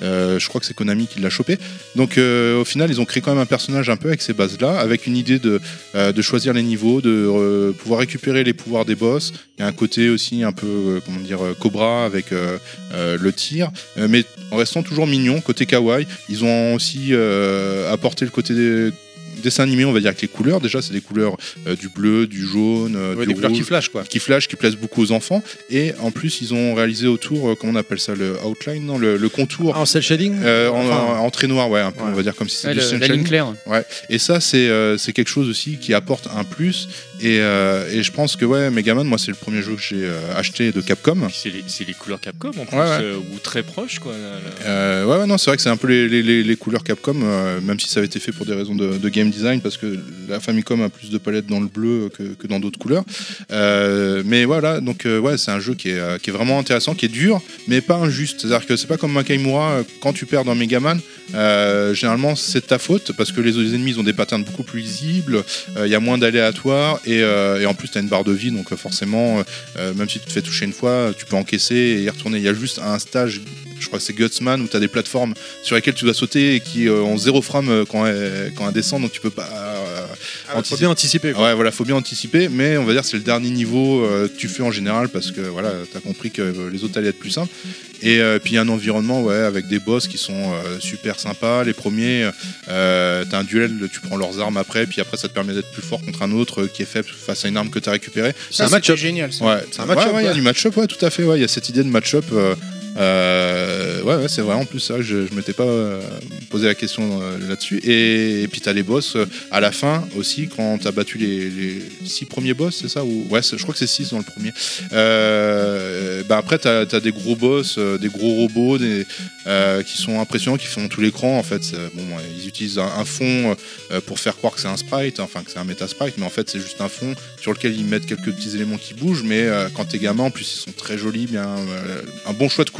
je crois que c'est Konami qui l'a chopé. Donc, au final, ils ont créé quand même un personnage un peu avec ces bases-là, avec une idée de, de choisir les niveaux, de pouvoir récupérer les pouvoirs des boss. Il y a un côté aussi un peu, comment dire, Cobra avec le tir, mais en restant toujours mignon, côté kawaii. Ont aussi euh, apporté le côté des dessin animé, on va dire, avec les couleurs. Déjà, c'est des couleurs euh, du bleu, du jaune, euh, Ouais, du des couleurs qui flashent quoi. qui flash, qui plaisent beaucoup aux enfants. Et en plus, ils ont réalisé autour, euh, comment on appelle ça, le outline, non, le, le contour. En cel shading euh, en, Enfin, en trait noir, ouais, un peu, Ouais. on va dire comme si c'était Ouais, du cel la ligne shading. claire. Et ça, c'est euh, c'est quelque chose aussi qui apporte un plus. Et, euh, et je pense que ouais, Megaman, moi, c'est le premier jeu que j'ai euh, acheté de Capcom. C'est les, c'est les couleurs Capcom en plus, Ouais, ouais. euh, ou très proches quoi. là, là. Euh, ouais, ouais, non, c'est vrai que c'est un peu les, les- les- les couleurs Capcom, euh, même si ça avait été fait pour des raisons de, de game design, parce que la Famicom a plus de palettes dans le bleu que, dans d'autres couleurs. Euh, mais voilà, donc euh, ouais, c'est un jeu qui est, euh, qui est vraiment intéressant, qui est dur, mais pas injuste. C'est-à-dire que c'est pas comme Makaimura, quand tu perds dans Megaman, généralement c'est ta faute, parce que les ennemis ont des patterns beaucoup plus lisibles, il y a moins d'aléatoires, et, et en plus tu as une barre de vie, donc forcément, même si tu te fais toucher une fois, tu peux encaisser et y retourner. Il y a juste un stage je crois que c'est Gutsman où tu as des plateformes sur lesquelles tu dois sauter et qui euh, ont zéro frame euh, quand elles, quand elles descendent donc tu peux pas euh, faut anticiper. bien anticiper. quoi. Ouais, voilà, faut bien anticiper, mais on va dire que c'est le dernier niveau euh, que tu fais en général parce que voilà, t'as compris que euh, les autres allaient être plus simples. Et euh, puis il y a un environnement, ouais, avec des boss qui sont euh, super sympas. Les premiers, euh, t'as un duel, tu prends leurs armes après, puis après ça te permet d'être plus fort contre un autre euh, qui est faible face à une arme que t'as récupérée. C'est un Ça, match-up. génial. Ouais, C'est un match-up, Ouais, ouais, il y a du match-up, ouais, tout à fait. Ouais, il y a cette idée de match-up. Euh, ouais, c'est vraiment plus ça. Je, je m'étais pas euh, posé la question euh, là-dessus. Et, et puis t'as les boss à la fin aussi quand t'as battu les, les six premiers boss, c'est ça ou ouais, je crois que c'est six dans le premier. Bah après, tu as, des gros boss, des gros robots qui sont impressionnants, qui font tout l'écran. En fait, bon, ils utilisent un, fond pour faire croire que c'est un sprite, enfin que c'est un méta sprite, mais en fait, c'est juste un fond sur lequel ils mettent quelques petits éléments qui bougent. Mais quand t'es gamin, en plus, ils sont très jolis, bien, un bon choix de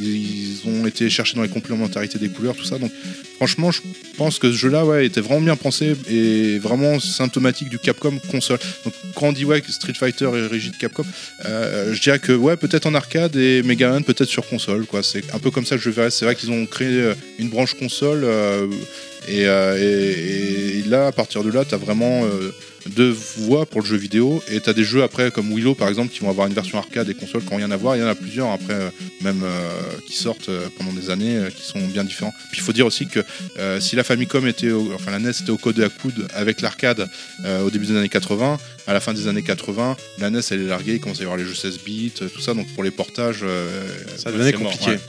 Ils, ont été cherchés dans les complémentarités des couleurs, tout ça. Donc, franchement, je pense que ce jeu-là, ouais, était vraiment bien pensé et vraiment symptomatique du Capcom console. Donc, quand on dit ouais, Street Fighter est régi de Capcom, euh, je dirais que ouais, peut-être en arcade et Mega Man peut-être sur console. Quoi. C'est un peu comme ça que je verrais. C'est vrai qu'ils ont créé euh, une branche console. euh, et, et- et là, à partir de là, tu as vraiment deux voies pour le jeu vidéo. Et tu as des jeux après, comme Willow par exemple, qui vont avoir une version arcade et console qui n'ont rien à voir. Il y en a plusieurs après, euh, même euh, qui sortent euh, pendant des années, euh, qui sont bien différents. Puis il faut dire aussi que euh, si la Famicom était, au- enfin la NES était au code à coude avec l'arcade euh, au début des années 80, à la fin des années 80, la NES elle est larguée, il commence à y avoir les jeux 16 bits, tout ça. Donc pour les portages, euh, Ça devenait compliqué. ouais.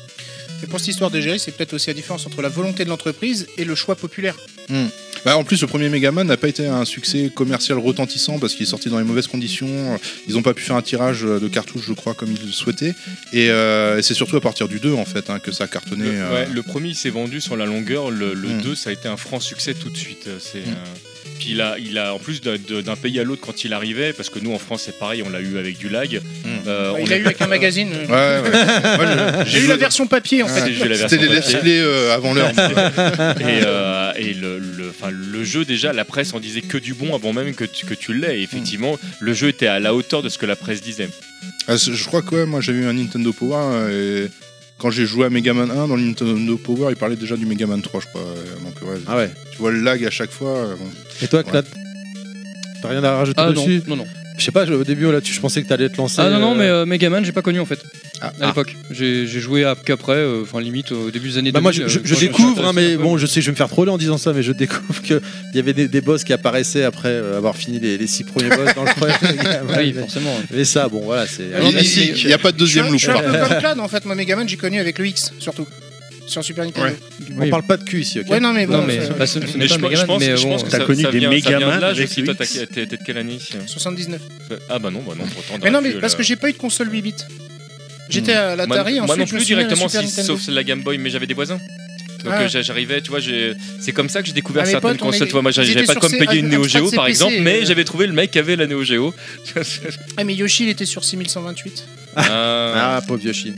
Et pour cette histoire de gérer, c'est peut-être aussi la différence entre la volonté de l'entreprise et le choix populaire. Bah, en plus, le premier Megaman n'a pas été un succès commercial retentissant parce qu'il est sorti dans les mauvaises conditions. Ils n'ont pas pu faire un tirage de cartouches, je crois, comme ils le souhaitaient. Et, euh, c'est surtout à partir du 2 en fait hein, que ça a cartonné. Le, euh. ouais, le premier il s'est vendu sur la longueur, le, le Mm. 2 ça a été un franc succès tout de suite. C'est, Mm. euh, Puis il a, il a en plus d'un pays à l'autre quand il arrivait, parce que nous en France c'est pareil, on l'a eu avec du lag. Euh, Bah, on il a eu avec un magazine. Ouais, ouais. J'ai eu la version papier en fait. j'ai eu la C'était play euh, avant l'heure. et, euh, et le, le, enfin, le jeu déjà la presse en disait que du bon avant même que tu, que tu l'aies et effectivement le jeu était à la hauteur de ce que la presse disait Ah, je crois que ouais, moi j'ai eu un Nintendo Power euh, et quand j'ai joué à Mega Man 1 dans le Nintendo Power, il parlait déjà du Mega Man 3, je crois. euh, Donc ouais, Ah ouais. tu vois le lag à chaque fois. euh, bon. Et toi, Clad T'as rien à rajouter Ah non, dessus non, non. Je sais pas, je- au début, là, tu- je pensais que t'allais te lancer. Ah non, non, euh, mais euh, Megaman, j'ai pas connu en fait. Ah, à l'époque. J'ai j'ai joué à- qu'après, euh, enfin limite au début des années Bah moi je, 2000, je- euh, je quand découvre, hein, mais bon je sais je vais me faire troller en disant ça, mais je découvre qu'il y avait des, des boss qui apparaissaient après euh, avoir fini les, les six premiers boss dans le premier. Oui, mais, forcément. mais ça, bon voilà, c'est. Ah Il n'y a pas de deuxième je loop. suis un peu comme Clad en fait. Moi, Megaman, j'ai connu avec le X surtout. Sur Super Nintendo. Ouais. On Oui. parle pas de cul ici, ok Ouais, non, mais bon. Non, mais ça- bah, ce, ce n'est mais je, pas pense- je Megaman, pense, mais je bon, pense que t'as connu ça des vient, avec aussi. Toi, X. t'es de quelle année 79. ah bah non bah non pourtant Mais non, mais parce que j'ai pas eu de console 8 bits. J'étais à moi, l'Atari, moi ensuite non je me plus à directement sauf la Game Boy mais j'avais des voisins donc Ah. euh, j'a- j'arrivais tu vois c'est comme ça que j'ai découvert Ah, certaines potes, on consoles est- tu vois moi j'avais pas comme payer une Amstrad Neo Geo par exemple mais euh. j'avais trouvé le mec qui avait la Neo Geo Ah, mais Yoshi, il était sur 6128. Ah. Ah, pauvre Yoshi.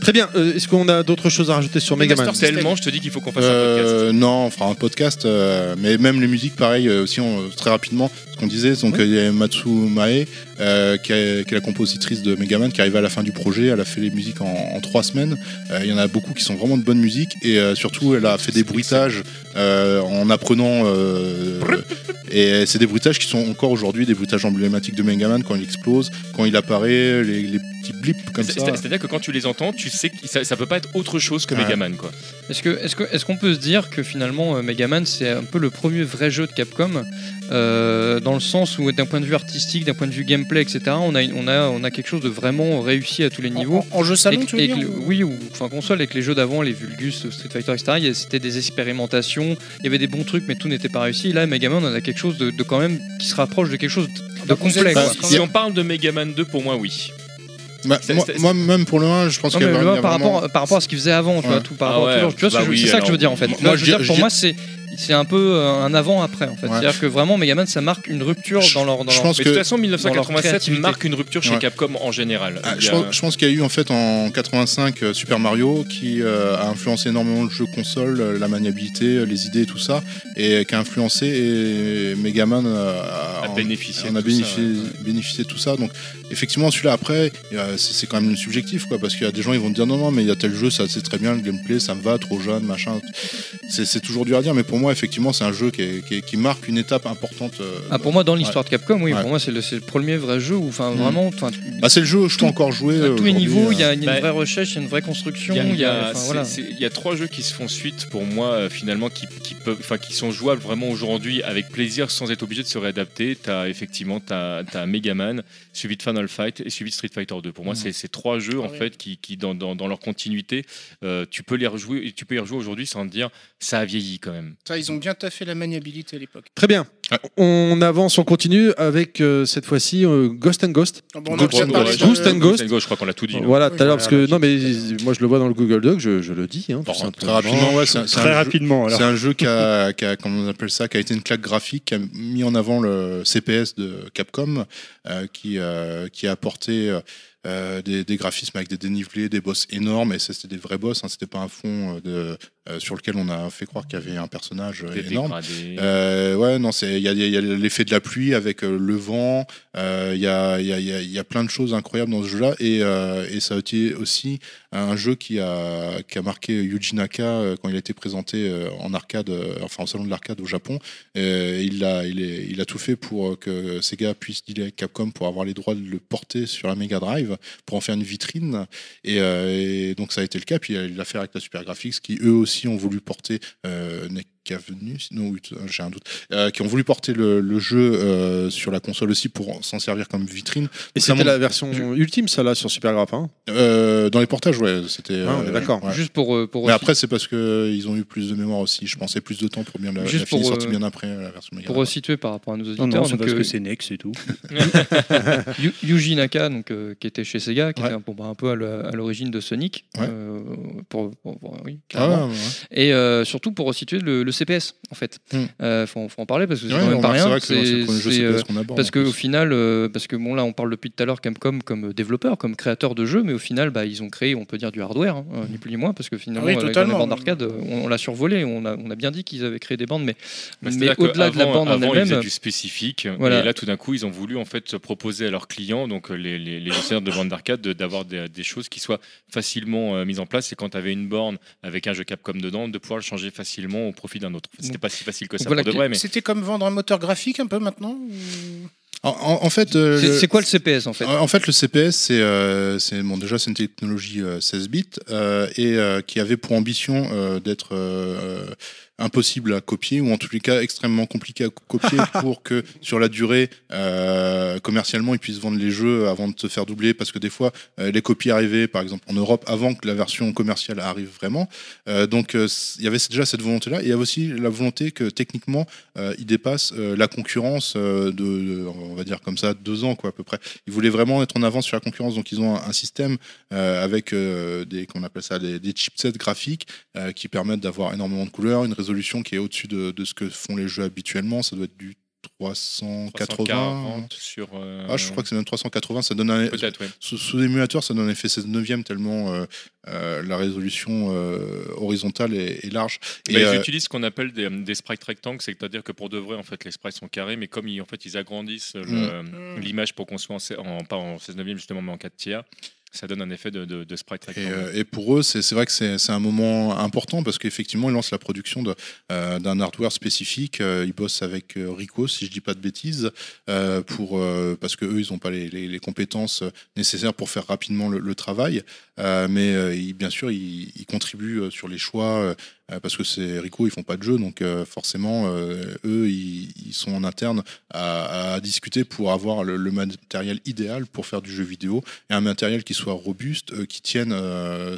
Très bien, euh, est-ce qu'on a d'autres choses à rajouter sur Megaman tellement je te dis qu'il faut qu'on fasse un podcast. Euh, non, on fera un podcast, euh, mais même les musiques, pareil, euh, aussi on- très rapidement, ce qu'on disait, donc euh, il y a Matsu Mae, euh, qui, est, qui est la compositrice de Megaman, qui arrive à la fin du projet, elle a fait les musiques en, en trois semaines, Euh, il y en a beaucoup qui sont vraiment de bonnes musiques, et euh, surtout elle a fait des bruitages euh, en apprenant, euh, et c'est des bruitages qui sont encore aujourd'hui des bruitages emblématiques de Megaman, quand il explose, quand il apparaît, les, les petits blips comme ça. c'est- C'est-à-dire que quand tu les entends, tu sais que ça, ça peut pas être autre chose que Ouais. Megaman quoi. Est-ce que est-ce que est-ce qu'on peut se dire que finalement Megaman c'est un peu le premier vrai jeu de Capcom? Euh, dans le sens où d'un point de vue artistique, d'un point de vue gameplay, etc. On a on a on a quelque chose de vraiment réussi à tous les niveaux. En, en jeu Et salon, que- tu veux et dire que le- ou- oui, ou enfin console avec les jeux d'avant, les Vulgus, Street Fighter, etc. C'était des expérimentations. Il y avait des bons trucs, mais tout n'était pas réussi. Là, Megaman, on a quelque chose de, de quand même qui se rapproche de quelque chose de, de. Bah, Si on parle de Megaman 2 pour moi oui. Bah, C'est- moi, c'est- moi, même pour le 1, je pense qu'il a par, vraiment- rapport, par rapport à ce qu'il faisait avant, tu Ouais. vois, tout par Ah rapport à ouais, tu vois, bah c'est oui, c'est ça que je veux dire en fait. moi, je veux dire, pour moi, c'est c'est un peu euh, un avant après en fait. Ouais. C'est-à-dire que vraiment Megaman ça marque une rupture Je- dans leur. Dans je leur- pense Mais que- de toute façon dans 1987 leur créativité. marque une rupture chez Ouais. Capcom en général. Ah, je, a- pense, je pense qu'il y a eu en fait en 85 euh, Super Mario qui euh, a influencé énormément le jeu console, euh, la maniabilité, euh, les idées, tout ça, et qui a influencé et Megaman euh, A en- bénéficié en a de tout bénéficié, ça, ouais. bénéficié de tout ça. Donc effectivement celui-là après, c'est quand même subjectif quoi, parce qu'il y a des gens ils vont te dire non non mais il y a tel jeu ça c'est très bien le gameplay ça me va trop jeune machin. C'est toujours dur à dire mais pour moi effectivement c'est un jeu qui, est- qui est- qui marque une étape importante. euh, Ah, pour moi, dans l'histoire de Capcom, oui, Ouais. pour moi, c'est le, premier vrai jeu où, enfin, Mhm. vraiment, Bah, c'est le jeu je peux encore jouer. à tous les niveaux, il y euh. a une Bah, vraie recherche, il y a une vraie construction. Il y, a, il il y a- enfin, c'est- voilà. y a trois jeux qui se font suite pour moi euh, finalement qui, qui peuvent, enfin qui sont jouables vraiment aujourd'hui avec plaisir sans être obligé de se réadapter. T'as effectivement t'as as Megaman, suivi de Final Fight et suivi de Street Fighter 2. Pour moi, c'est ces trois jeux en Ah oui. fait qui, qui dans, dans, dans leur continuité, euh, tu peux les rejouer et tu peux y rejouer aujourd'hui sans te dire ça a vieilli quand même. Ça, ils ont bien taffé la maniabilité à l'époque. Très bien. On avance, on continue avec euh, cette fois-ci euh, Ghost and Ghost. Ah bon, on a Ghost déjà and parlé Ghost. de- Ghost and Ghost. Ghost, je crois qu'on l'a tout dit. là. Voilà, Oui, tout à l'heure, parce que non, mais moi je le vois dans le Google Doc, je, je le dis. Hein, tout Bon, simplement. très rapidement, ouais, c'est un, c'est un Très jeu- rapidement, alors. C'est un jeu qui a, qui a- comment on appelle ça, qui a été une claque graphique, qui a mis en avant le CPS de Capcom, euh, qui, euh, qui a apporté euh, euh, des, des graphismes avec des dénivelés, des boss énormes, et ça, c'était des vrais boss, hein, c'était pas un fond euh, de, sur lequel on a fait croire qu'il y avait un personnage euh, énorme. Euh, ouais, non, c'est il y a, il y a l'effet de la pluie avec euh, le vent. euh, Il y, a, y, a, y a- plein de choses incroyables dans ce jeu-là et, euh, et ça a été aussi un jeu qui a, qui a marqué Yuji Naka euh, quand il a été présenté euh, en arcade, euh, enfin en salon de l'arcade au Japon. Euh, il a, il, est, il a tout fait pour que Sega puisse dealer avec Capcom pour avoir les droits de le porter sur la Mega Drive pour en faire une vitrine. Et, euh, et donc ça a été le cas. Puis il l'a fait avec la Super Graphics qui eux aussi ont voulu porter Nekavenu, non, oui, j'ai un doute, euh, qui ont voulu porter le, le jeu euh, sur la console aussi pour s'en servir comme vitrine. Et c'était la version ultime, ça là, sur Super Graph. Hein? Euh, dans les portages, ouais, c'était. Ah, on est euh, d'accord. ouais. Juste pour, pour Mais aussi- après, c'est parce qu'ils ont eu plus de mémoire aussi. Je pensais plus de temps pour bien la, Juste la finir, pour, sortie bien après la version Mega pour resituer par rapport à nos Non, auditeurs, non, c'est donc, parce euh, que c'est Nex, c'est tout. Yu- Yuji Naka, donc, euh, qui était chez Sega, qui Ouais. était un, bon, bah, un peu à le- à l'origine de Sonic. Ouais. euh, pour, pour- pour- oui, Ah, clairement. ouais, ouais. Et euh, surtout pour resituer le, le CPS, en fait. Hmm. Euh, faut, faut en parler parce que c'est Ouais, quand même on pas rien. C'est vrai que c'est le premier jeu c'est, CPS euh, qu'on aborde. parce qu'au final, euh, parce que bon là on parle depuis tout à l'heure Capcom comme développeur, comme créateur de jeux, mais au final bah, ils ont créé, on peut dire du hardware, hein, ni plus ni moins, parce que finalement Oui, dans les bandes d'arcade, on, on l'a survolé, on a, on a bien dit qu'ils avaient créé des bandes, mais, Mais mais c'est-à-dire au-delà de la bande en elle-même, du spécifique. Voilà. Et là, tout d'un coup, ils ont voulu en fait se proposer à leurs clients, donc les, les, les gestionnaires de bandes d'arcade, de- d'avoir des, des choses qui soient facilement mises en place. Et quand tu avais une borne avec un jeu Capcom dedans, de pouvoir le changer facilement au profit d'un autre. C'était pas si facile que ça Voilà pour de vrai, mais C'était comme vendre un moteur graphique un peu maintenant ou- En, en- en fait, euh, c'est quoi le CPS en fait? En fait, le CPS, c'est euh, c'est- bon, déjà c'est une technologie euh, 16 bits euh, et euh, qui avait pour ambition euh, d'être euh, impossible à copier ou en tous les cas extrêmement compliqué à co- copier pour que sur la durée euh, commercialement ils puissent vendre les jeux avant de se faire doubler. Parce que des fois euh, les copies arrivaient par exemple en Europe avant que la version commerciale arrive vraiment. Euh, donc il y avait déjà cette volonté là et il y avait aussi la volonté que techniquement ils dépassent la concurrence de, de, on va dire comme ça deux ans quoi à peu près. Ils voulaient vraiment être en avance sur la concurrence, donc ils ont un, un système avec des, qu'on appelle ça, des, des chipsets graphiques qui permettent d'avoir énormément de couleurs, une résolution qui est au-dessus de, de ce que font les jeux habituellement. Ça doit être du 380. 340 sur. euh, Ah, je crois que c'est même 380. Ça donne un, ouais. sous, sous émulateur, ça donne un effet 16 neuvième tellement euh, euh, la résolution horizontale est, est large. Bah, Et, ils euh, utilisent ce qu'on appelle des, des sprites rectangles, c'est-à-dire que pour de vrai, en fait, les sprites sont carrés, mais comme ils, en fait, ils agrandissent Mm. l'image pour qu'on soit en, en- pas en 16 neuvième justement, mais en 4 tiers, ça donne un effet de, de, de sprite Et, euh, et pour eux, c'est vrai que c'est un moment important parce qu'effectivement, ils lancent la production euh, d'un hardware spécifique. Euh, ils bossent avec Rico, si je dis pas de bêtises, euh, pour, parce que eux, ils n'ont pas les, les- les compétences nécessaires pour faire rapidement le, le travail. Mais ils- bien sûr, ils, ils contribuent sur les choix. Euh, parce que c'est Rico, ils font pas de jeu, donc euh, forcément, euh, eux, ils, sont en interne à, discuter pour avoir le, matériel idéal pour faire du jeu vidéo et un matériel qui soit robuste, qui tienne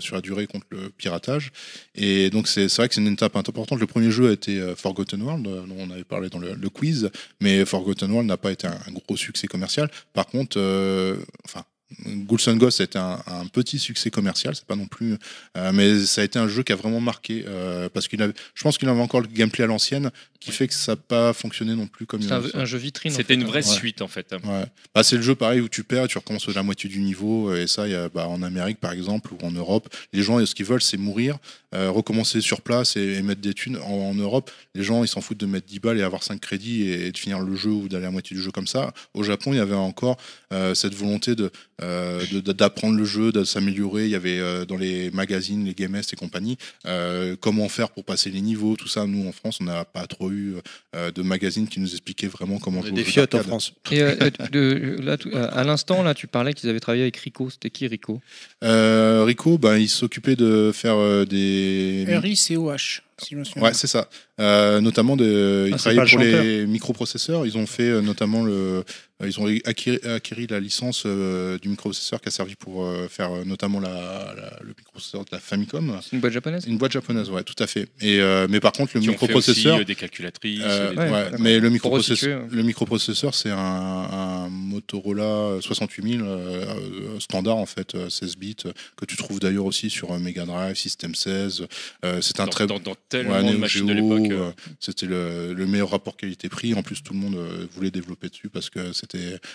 sur la durée contre le piratage. Et donc c'est vrai que c'est une étape importante. Le premier jeu a été Forgotten World, dont on avait parlé dans le, quiz, mais Forgotten World n'a pas été un, gros succès commercial. Par contre, enfin. Ghouls and Ghosts a été un, un petit succès commercial, c'est pas non plus, euh, mais ça a été un jeu qui a vraiment marqué euh, parce qu'il avait, je pense qu'il avait encore le gameplay à l'ancienne, qui fait que ça n'a pas fonctionné non plus comme il C'est un, un jeu vitrine. en C'était fait, une hein. vraie Ouais. suite, en fait. Ouais. Bah, c'est le jeu pareil où tu perds, tu recommences à la moitié du niveau. Et ça, y a, bah, en Amérique par exemple, ou en Europe, les gens, ce qu'ils veulent, c'est mourir, euh, recommencer sur place et, et mettre des thunes. En, en Europe, les gens, ils s'en foutent de mettre 10 balles et avoir 5 crédits et, et de finir le jeu ou d'aller à la moitié du jeu comme ça. Au Japon, il y avait encore euh, cette volonté de, euh, de- d'apprendre le jeu, de s'améliorer. Il y avait euh, dans les magazines, les Game et compagnie, euh, comment faire pour passer les niveaux, tout ça. Nous, en France, on n'a pas trop eu euh, de magazines qui nous expliquaient vraiment comment On a jouer des fiottes en. France. Et de- là, tout- à l'instant, là, tu parlais qu'ils avaient travaillé avec Rico. C'était qui Rico? Euh, Rico, ben, il s'occupait de faire euh, des. R-I-C-O-H. si je me souviens. Ouais, c'est ça. Euh, notamment, de, ils Ah, travaillaient pour le les microprocesseurs. Ils ont fait euh, notamment le, ils ont acquis, acquis la licence euh, du microprocesseur qui a servi pour euh, faire euh, notamment la, la- le microprocesseur de la Famicom. C'est une boîte japonaise? Une boîte japonaise, ouais, tout à fait. Et euh, mais par contre, le Qui ont fait aussi, microprocesseur. euh, des calculatrices. Euh, des- Ouais, ouais, d'accord. mais le microprocesseur, ouais. le microprocesseur, c'est un, un Motorola 68000 euh, euh, standard en fait, euh, 16 bits, euh, que tu trouves d'ailleurs aussi sur euh, Mega Drive, System 16. Euh, c'est un dans, très dans, dans tellement Ouais, de machines de l'époque. euh, C'était le, le meilleur rapport qualité-prix. En plus, tout le monde euh, voulait développer dessus parce que c'était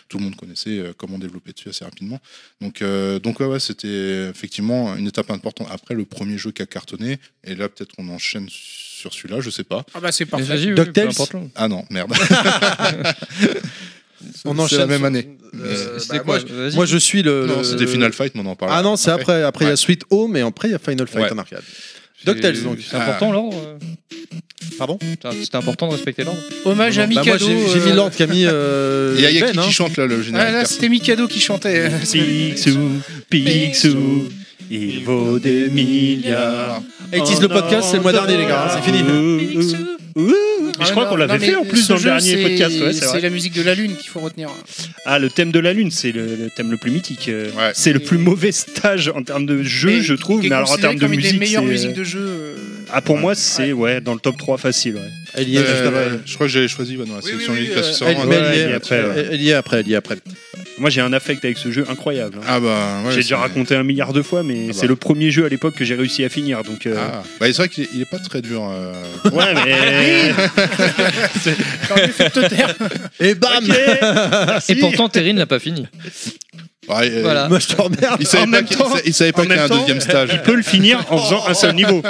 tout le monde connaissait euh, comment développer dessus assez rapidement. Donc, euh, donc ouais, ouais, c'était effectivement une étape importante. Après, le premier jeu qui a cartonné, et là, peut-être qu'on enchaîne sur celui-là, je sais pas. Ah bah c'est parfait. DuckTales. Ah non, merde. On C'est enchaîne la même sur- année. Euh, bah, quoi moi, je suis le. non, le- c'était Final Fight, mais on en parle. Ah non, c'est après. Après, il y a. Sweet Home, et après, il y a Final Fight Ouais. en arcade. DuckTales, donc. C'est important l'ordre euh Pardon? C'était important de respecter l'ordre Hommage à Bah, Moi, Mikado. j'ai j'ai mis euh, l'ordre qu'a mis. euh, Il y a, Ben, qui hein. qui chante là, le Ah, générique là, perso c'était Mikado qui chantait. Picsou, Picsou, il vaut des milliards. Et tease le podcast, c'est le mois dernier, les gars, hein, c'est fini. Mais je crois qu'on l'avait fait en plus dans le dernier podcast. ouais, c'est la musique de la lune qu'il faut retenir. Ah, le thème de la Lune, c'est le, le thème le plus mythique. Ouais. C'est le plus mauvais stage en termes de jeu, je trouve. Mais alors en termes de musique, des meilleures c'est- musiques de jeu. euh, Ah, pour moi, c'est ouais, dans le top 3 facile. Ouais. Elle y est juste Euh, je crois que j'avais choisi dans la Oui, sélection oui, oui, parce que euh, c'est elle, y est après, elle y est après, elle y est après. Moi, j'ai un affect avec ce jeu incroyable. hein. Ah bah j'ai déjà raconté un milliard de fois, mais Ah bah. c'est le premier jeu à l'époque que j'ai réussi à finir. Donc, euh, Ah. Bah, c'est vrai qu'il est, il est pas très dur. euh. ouais, mais. Fait te taire. Et bam. Et pourtant, Terry ne l'a pas fini. Ouais, euh, Voilà. Moi, je te remercie. Il savait En pas même qu'il temps- il savait pas en qu'il y a un même temps, deuxième stage. Il peut le finir en faisant un seul niveau.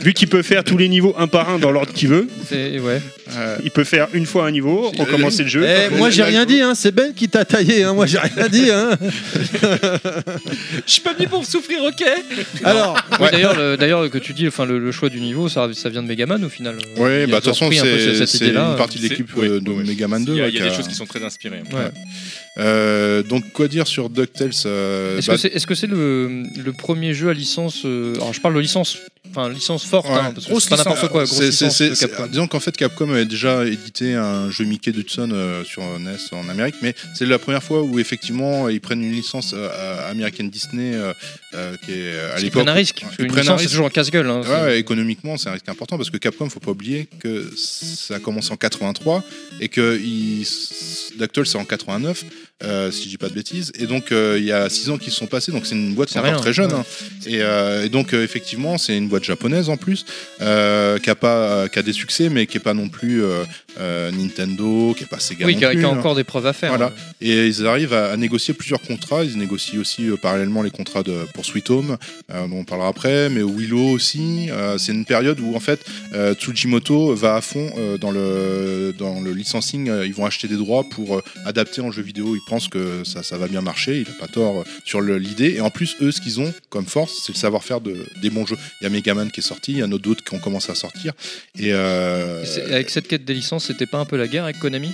Vu qu'il peut faire tous les niveaux un par un dans l'ordre qu'il veut, C'est ouais. Euh, il peut faire une fois un niveau, recommencer le jeu. Eh, moi, j'ai rien dit, hein. c'est Ben qui t'a taillé, hein. moi, j'ai rien dit. Hein. Je suis pas venu pour souffrir, ok Alors, Oui, D'ailleurs, le- d'ailleurs que tu dis, enfin le, le choix du niveau, ça, ça vient de Megaman au final. Ils bah de toute façon, c'est une partie de l'équipe euh, de ouais. Megaman 2. Il y a, ouais, il y a qui des a- choses qui sont très inspirées. Ouais. Euh, donc, quoi dire sur DuckTales euh, Est-ce bah, que c'est est-ce que c'est le, le premier jeu à licence euh, Alors je parle de licence, enfin licence forte, Ouais. hein, parce que Grosse c'est pas n'importe licence. quoi. Grosse licence de Capcom. disons qu'en fait Capcom avait déjà édité un jeu Mickey Hudson euh, sur NES en Amérique, mais c'est la première fois où effectivement ils prennent une licence euh, américaine Disney euh, euh, qui est à Ils l'époque. prennent un risque. Ils prennent un licence, c'est risque. toujours en casse-gueule. hein, Ouais, c'est- ouais, économiquement, c'est un risque important parce que Capcom, faut pas oublier que ça a commencé en 83 et que il- c'est en 89, euh, si je dis pas de bêtises. Et donc euh, il y a 6 ans qui se sont passés, donc c'est une boîte qui C'est est encore très jeune. ouais. hein. Et, euh, et donc euh, effectivement, c'est une boîte japonaise en plus euh, qui a pas, qui a des succès, mais qui est pas non plus euh, Nintendo, qui est pas Sega Oui, non qui a, plus, qui a hein. encore des preuves à faire. Voilà. hein. Et ils arrivent à, à négocier plusieurs contrats. Ils négocient aussi euh, parallèlement les contrats de, pour Sweet Home, euh, dont on parlera après, mais Willow aussi. Euh, c'est une période où en fait Tsujimoto va à fond dans, le, dans le licensing. Ils vont acheter des droits pour adapter en jeu vidéo. Ils pensent que ça, ça va bien marcher. Il n'a pas tort sur l'idée. Et en plus, eux, ce qu'ils ont comme force, c'est le savoir-faire de, des bons jeux. Il y a Megaman qui est sorti, il y en a d'autres qui ont commencé à sortir. Et, Et Avec cette quête des licences, c'était pas un peu la guerre avec Konami?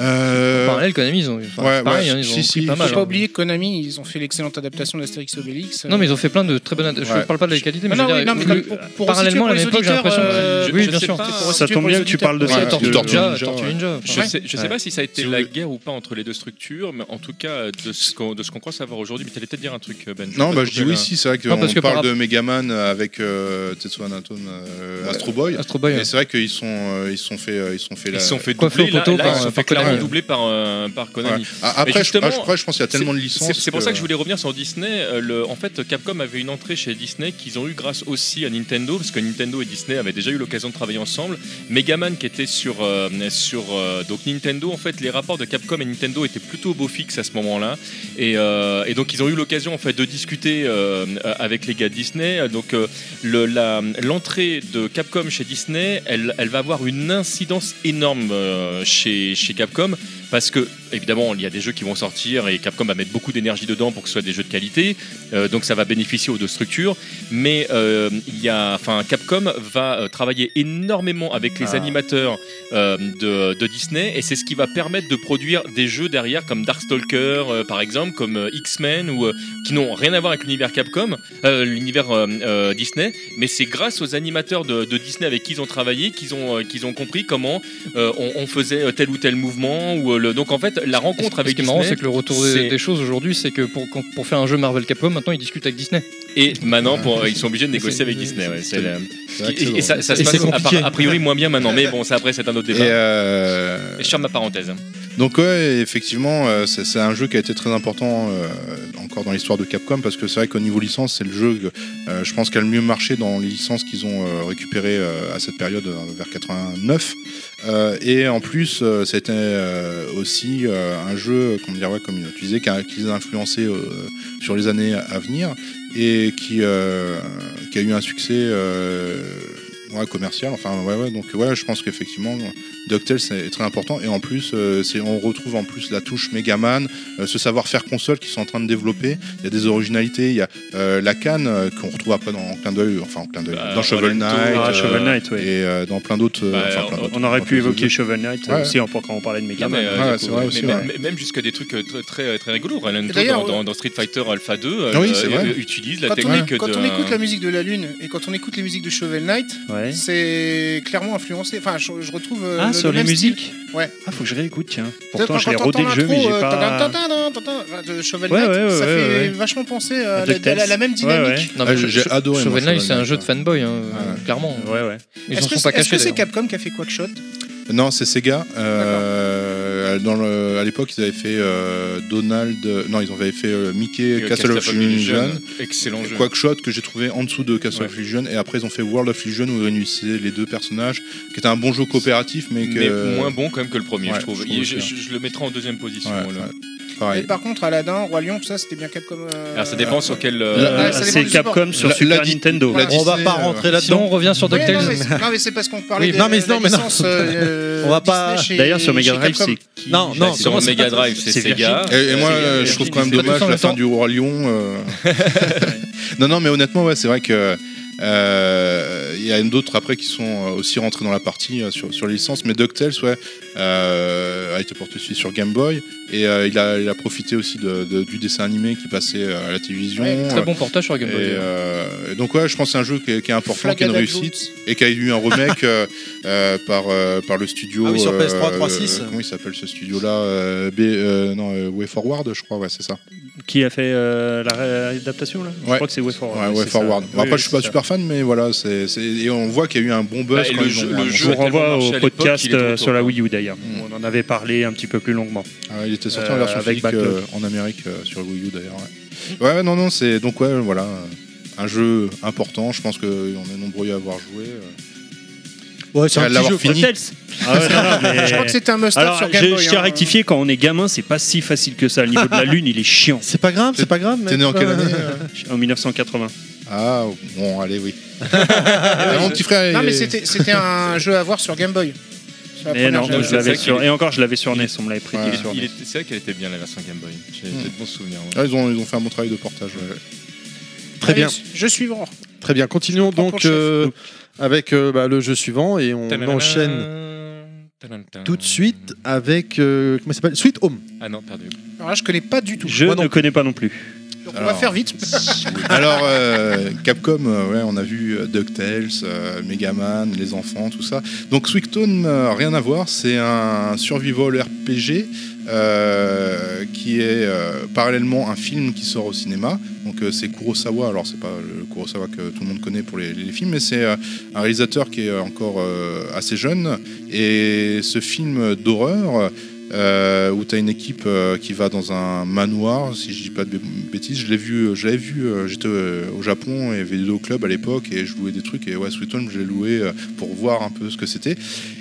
Euh, En parallèle, Konami, ils ont, enfin, ouais, pareil, ouais, hein, ils si, si, pas faut mal. Faut pas hein. oublier Konami, ils ont fait l'excellente adaptation d'Astérix Obélix. Non, mais ils ont fait plein de très bonnes. ad- Je Ouais. parle pas de la qualité, mais Non, je veux dire, mais pour- pour parallèlement à la resituer même pour époque, j'ai l'impression. euh, oui, bien sûr. Ça tombe bien que tu parles de ça. Ouais, que- Tortue Tortue Ninja, Ninja, Tortue ouais. Ninja. Je Ouais. sais, je sais Ouais. pas si ça a été Si la guerre ou pas entre les deux structures, mais en tout cas de ce qu'on croit savoir aujourd'hui. Mais t'allais peut-être dire un truc, Ben. Non, bah, je dis oui, si, c'est vrai qu'on parle de Megaman avec euh, Tetsuo Anaton, euh, Astro Boy. Astro Boy. Et ouais. c'est vrai qu'ils sont, euh, ils sont fait, euh, ils sont fait Ils sont fait doubler. ils fait Konami. doubler par euh, par Konami. Ah, Après, justement, je, après, je pense qu'il y a tellement de licences. C'est pour ça que je voulais revenir sur Disney. Euh, le- en fait, Capcom avait une entrée chez Disney qu'ils ont eu grâce aussi à Nintendo, parce que Nintendo et Disney avaient déjà eu l'occasion de travailler ensemble. Megaman qui était sur euh, sur euh, donc Nintendo. En fait, les rapports de Capcom et Nintendo étaient plutôt beau fixe à ce moment-là, et, et donc ils ont eu l'occasion en fait de discuter avec les gars de Disney. Donc le- l'entrée de Capcom chez Disney, elle, elle va avoir une incidence énorme chez, chez Capcom parce que évidemment, il y a des jeux qui vont sortir et Capcom va mettre beaucoup d'énergie dedans pour que ce soit des jeux de qualité. Euh, donc ça va bénéficier aux deux structures. Mais euh, il y a, enfin, Capcom va euh, travailler énormément avec les Ah. animateurs euh, de, de Disney et c'est ce qui va permettre de produire des jeux derrière comme Darkstalker par exemple, comme X-Men ou qui n'ont rien à voir avec l'univers Capcom, l'univers Disney. Mais c'est grâce aux animateurs de, de Disney avec qui ils ont travaillé qu'ils ont, qu'ils ont compris comment on, on faisait tel ou tel mouvement. Ou, le... Donc en fait, la rencontre Ce avec qui est marrant, Disney, c'est que le retour des, choses aujourd'hui, c'est que pour, pour faire un jeu Marvel Capcom, maintenant ils discutent avec Disney. Et maintenant, pour, ils sont obligés de négocier avec Disney. ouais, c'est la- Et, et ça, ça se passe a, priori moins bien maintenant, mais bon, ça après c'est un autre Et, débat. euh, Et je ferme ma parenthèse. Donc ouais, effectivement, euh, c'est un jeu qui a été très important euh, encore dans l'histoire de Capcom parce que c'est vrai qu'au niveau licence, c'est le jeu, euh, je pense, qui a le mieux marché dans les licences qu'ils ont euh, récupérées euh, à cette période euh, vers 89. Euh, et en plus, c'était aussi un jeu, comment dire, ouais, comme tu disais, qui, a, qui les a influencés sur les années à venir et qui, qui a eu un succès ouais, commercial. Enfin, ouais, ouais, donc ouais, je pense qu'effectivement, DuckTales est très important et en plus euh, c'est on retrouve en plus la touche Megaman, euh, ce savoir-faire console qu'ils sont en train de développer. Il y a des originalités, il y a euh, la canne euh, qu'on retrouve après dans en clin d'œil, enfin en clin d'œil, Bah, dans Shovel Knight Ah, euh, Shovel Knight, ouais. et euh, dans plein d'autres. Bah, enfin, plein on- d'autres, On aurait pu évoquer. Shovel Knight Ouais. aussi quand on parlait de Mega Non, mais, Man. euh, Ouais, c'est vrai mais- aussi, mais- ouais. mais- même jusqu'à des trucs très très, très rigolos. D'ailleurs, dans, dans- dans Street Fighter Alpha 2 euh, Ah oui, c'est euh, utilise la Quand, on, technique quand on écoute la musique de la Lune et quand on écoute les musiques de Shovel Knight, Ouais. c'est clairement influencé. Enfin, je, je retrouve. euh, Ah, le- sur le les musiques style. Ouais. Ah, faut que je réécoute, tiens. Pourtant, je l'ai rodé le jeu, mais l'intro, j'ai euh, pas. de Shovel Ouais, Knight, ouais, ça ouais, fait ouais, ouais. vachement penser À la, à la même Ouais, dynamique. Non, Ah, mais j'ai- adoré, Shovel Knight, c'est un jeu de fanboy, hein, Ouais. clairement. Ouais, ouais. Ils Est-ce en que sont c'est pas est-ce que c'est. Capcom qui a fait Quackshot? Non, c'est Sega. Euh, dans le, à l'époque, ils avaient fait euh, Donald. Non, ils avaient fait euh, Mickey, Euh, Castle of Illusion. Excellent jeu. Quackshot que j'ai trouvé en dessous de Castle of Illusion et après ils ont fait World of Illusion où ils réunissaient les deux personnages qui était un bon jeu coopératif mais que Mais moins bon quand même que le premier, je trouve. je- je le mettrai en deuxième position. Pareil par contre, Aladdin, Roi Lion, tout ça, c'était bien Capcom. euh, Alors ça dépend sur quel. Euh, dépend c'est Capcom sur La- Super la- Nintendo. Voilà. On va pas euh, rentrer là-dedans. on revient sur Ouais, non, DuckTales. mais c'est- non, mais c'est parce qu'on parlait Oui, de non, mais la non, mais non. licence, euh, On va pas- D'ailleurs, sur Mega Drive, c'est qui Non, non, sur comment ça Mega Drive, c'est C'est Sega. et, et moi Euh, euh, je trouve quand même dommage la fin du Roi Lion euh. non non mais honnêtement ouais c'est vrai que euh, il y a d'autres après qui sont euh, aussi rentrés dans la partie euh, sur, sur les licences mais DuckTales ouais euh, a été porté aussi sur Game Boy et euh, il, a, il a profité aussi de, de- du dessin animé qui passait à la télévision Ouais, Très bon portage sur Game Boy. euh, et donc ouais, je pense que c'est un jeu qui est, qui est important, qui est une réussite Jones. et qui a eu un remake euh, euh, par euh, par le studio. Ah oui, sur euh, PS3, 3.6. euh, comment il s'appelle ce studio-là euh, B- euh, Non, euh, Way Forward, je crois. Ouais, c'est ça. Qui a fait euh, la réadaptation là? Je crois que c'est Way Forward. Ouais, ouais, Way Forward. Bon, après, Oui, je suis pas super fan, mais voilà, c'est c'est- et on voit qu'il y a eu un bon buzz Bah, quand le jeu- le annoncé. Je jeu vous renvoie au à podcast euh, retour, sur la quoi. Wii U d'ailleurs. On en avait parlé un petit peu plus longuement. Ah, il était sorti Euh, en version avec physique euh, en Amérique euh, sur le Wii U d'ailleurs. Ouais. ouais, non, non, c'est donc ouais, voilà, euh, un jeu important. Je pense qu'on est nombreux à avoir joué. euh. Ouais, c'est À un petit jeu. fini. Ah ouais, non, non, mais- Je crois que c'était un must Alors, sur Game je, Boy. je tiens à hein. rectifier, quand on est gamin, c'est pas si facile que ça. Le niveau de la Lune, il est chiant. C'est pas grave, c'est pas grave. T'es né en quelle année euh En 1980. Ah, bon, allez, oui. Ah, mon petit frère. Non, est- mais c'était c'était un jeu à voir sur Game Boy. Sur la Mais première non, génération. je l'avais C'est vrai sur... qu'il est- Et encore, je l'avais sur NES, on me l'avait prêté Ouais. sur Il NES. était- C'est vrai qu'elle était bien la version Game Boy. J'ai Hmm. j'ai de bons souvenirs. ouais. Ah, ils, ont, ils ont fait un bon travail de portage. ouais. Très bien. Je suis Vran. Très bien. Continuons prends pour donc chef. euh, avec euh, bah, le jeu suivant et on enchaîne tout de suite avec euh, comment s'appelle? Sweet Home. Ah non, perdu. Alors là, je connais pas du tout. Je Moi non ne connais pas non plus. Donc on va Alors. faire vite. Alors, euh, Capcom, euh, ouais, on a vu euh, DuckTales, euh, Megaman, les enfants, tout ça. Donc, Sweet Home, euh, rien à voir, c'est un survival RPG euh, qui est euh, parallèlement un film qui sort au cinéma. Donc, euh, c'est Kurosawa, alors c'est pas le Kurosawa que tout le monde connaît pour les, les films, mais c'est euh, un réalisateur qui est encore euh, assez jeune. Et ce film d'horreur. Euh, où tu as une équipe euh, qui va dans un manoir, si je dis pas de bêtises, je l'ai vu, l'avais vu, euh, j'étais euh, au Japon et vidéo club à l'époque et je louais des trucs et ouais Sweet Home je l'ai loué euh, pour voir un peu ce que c'était.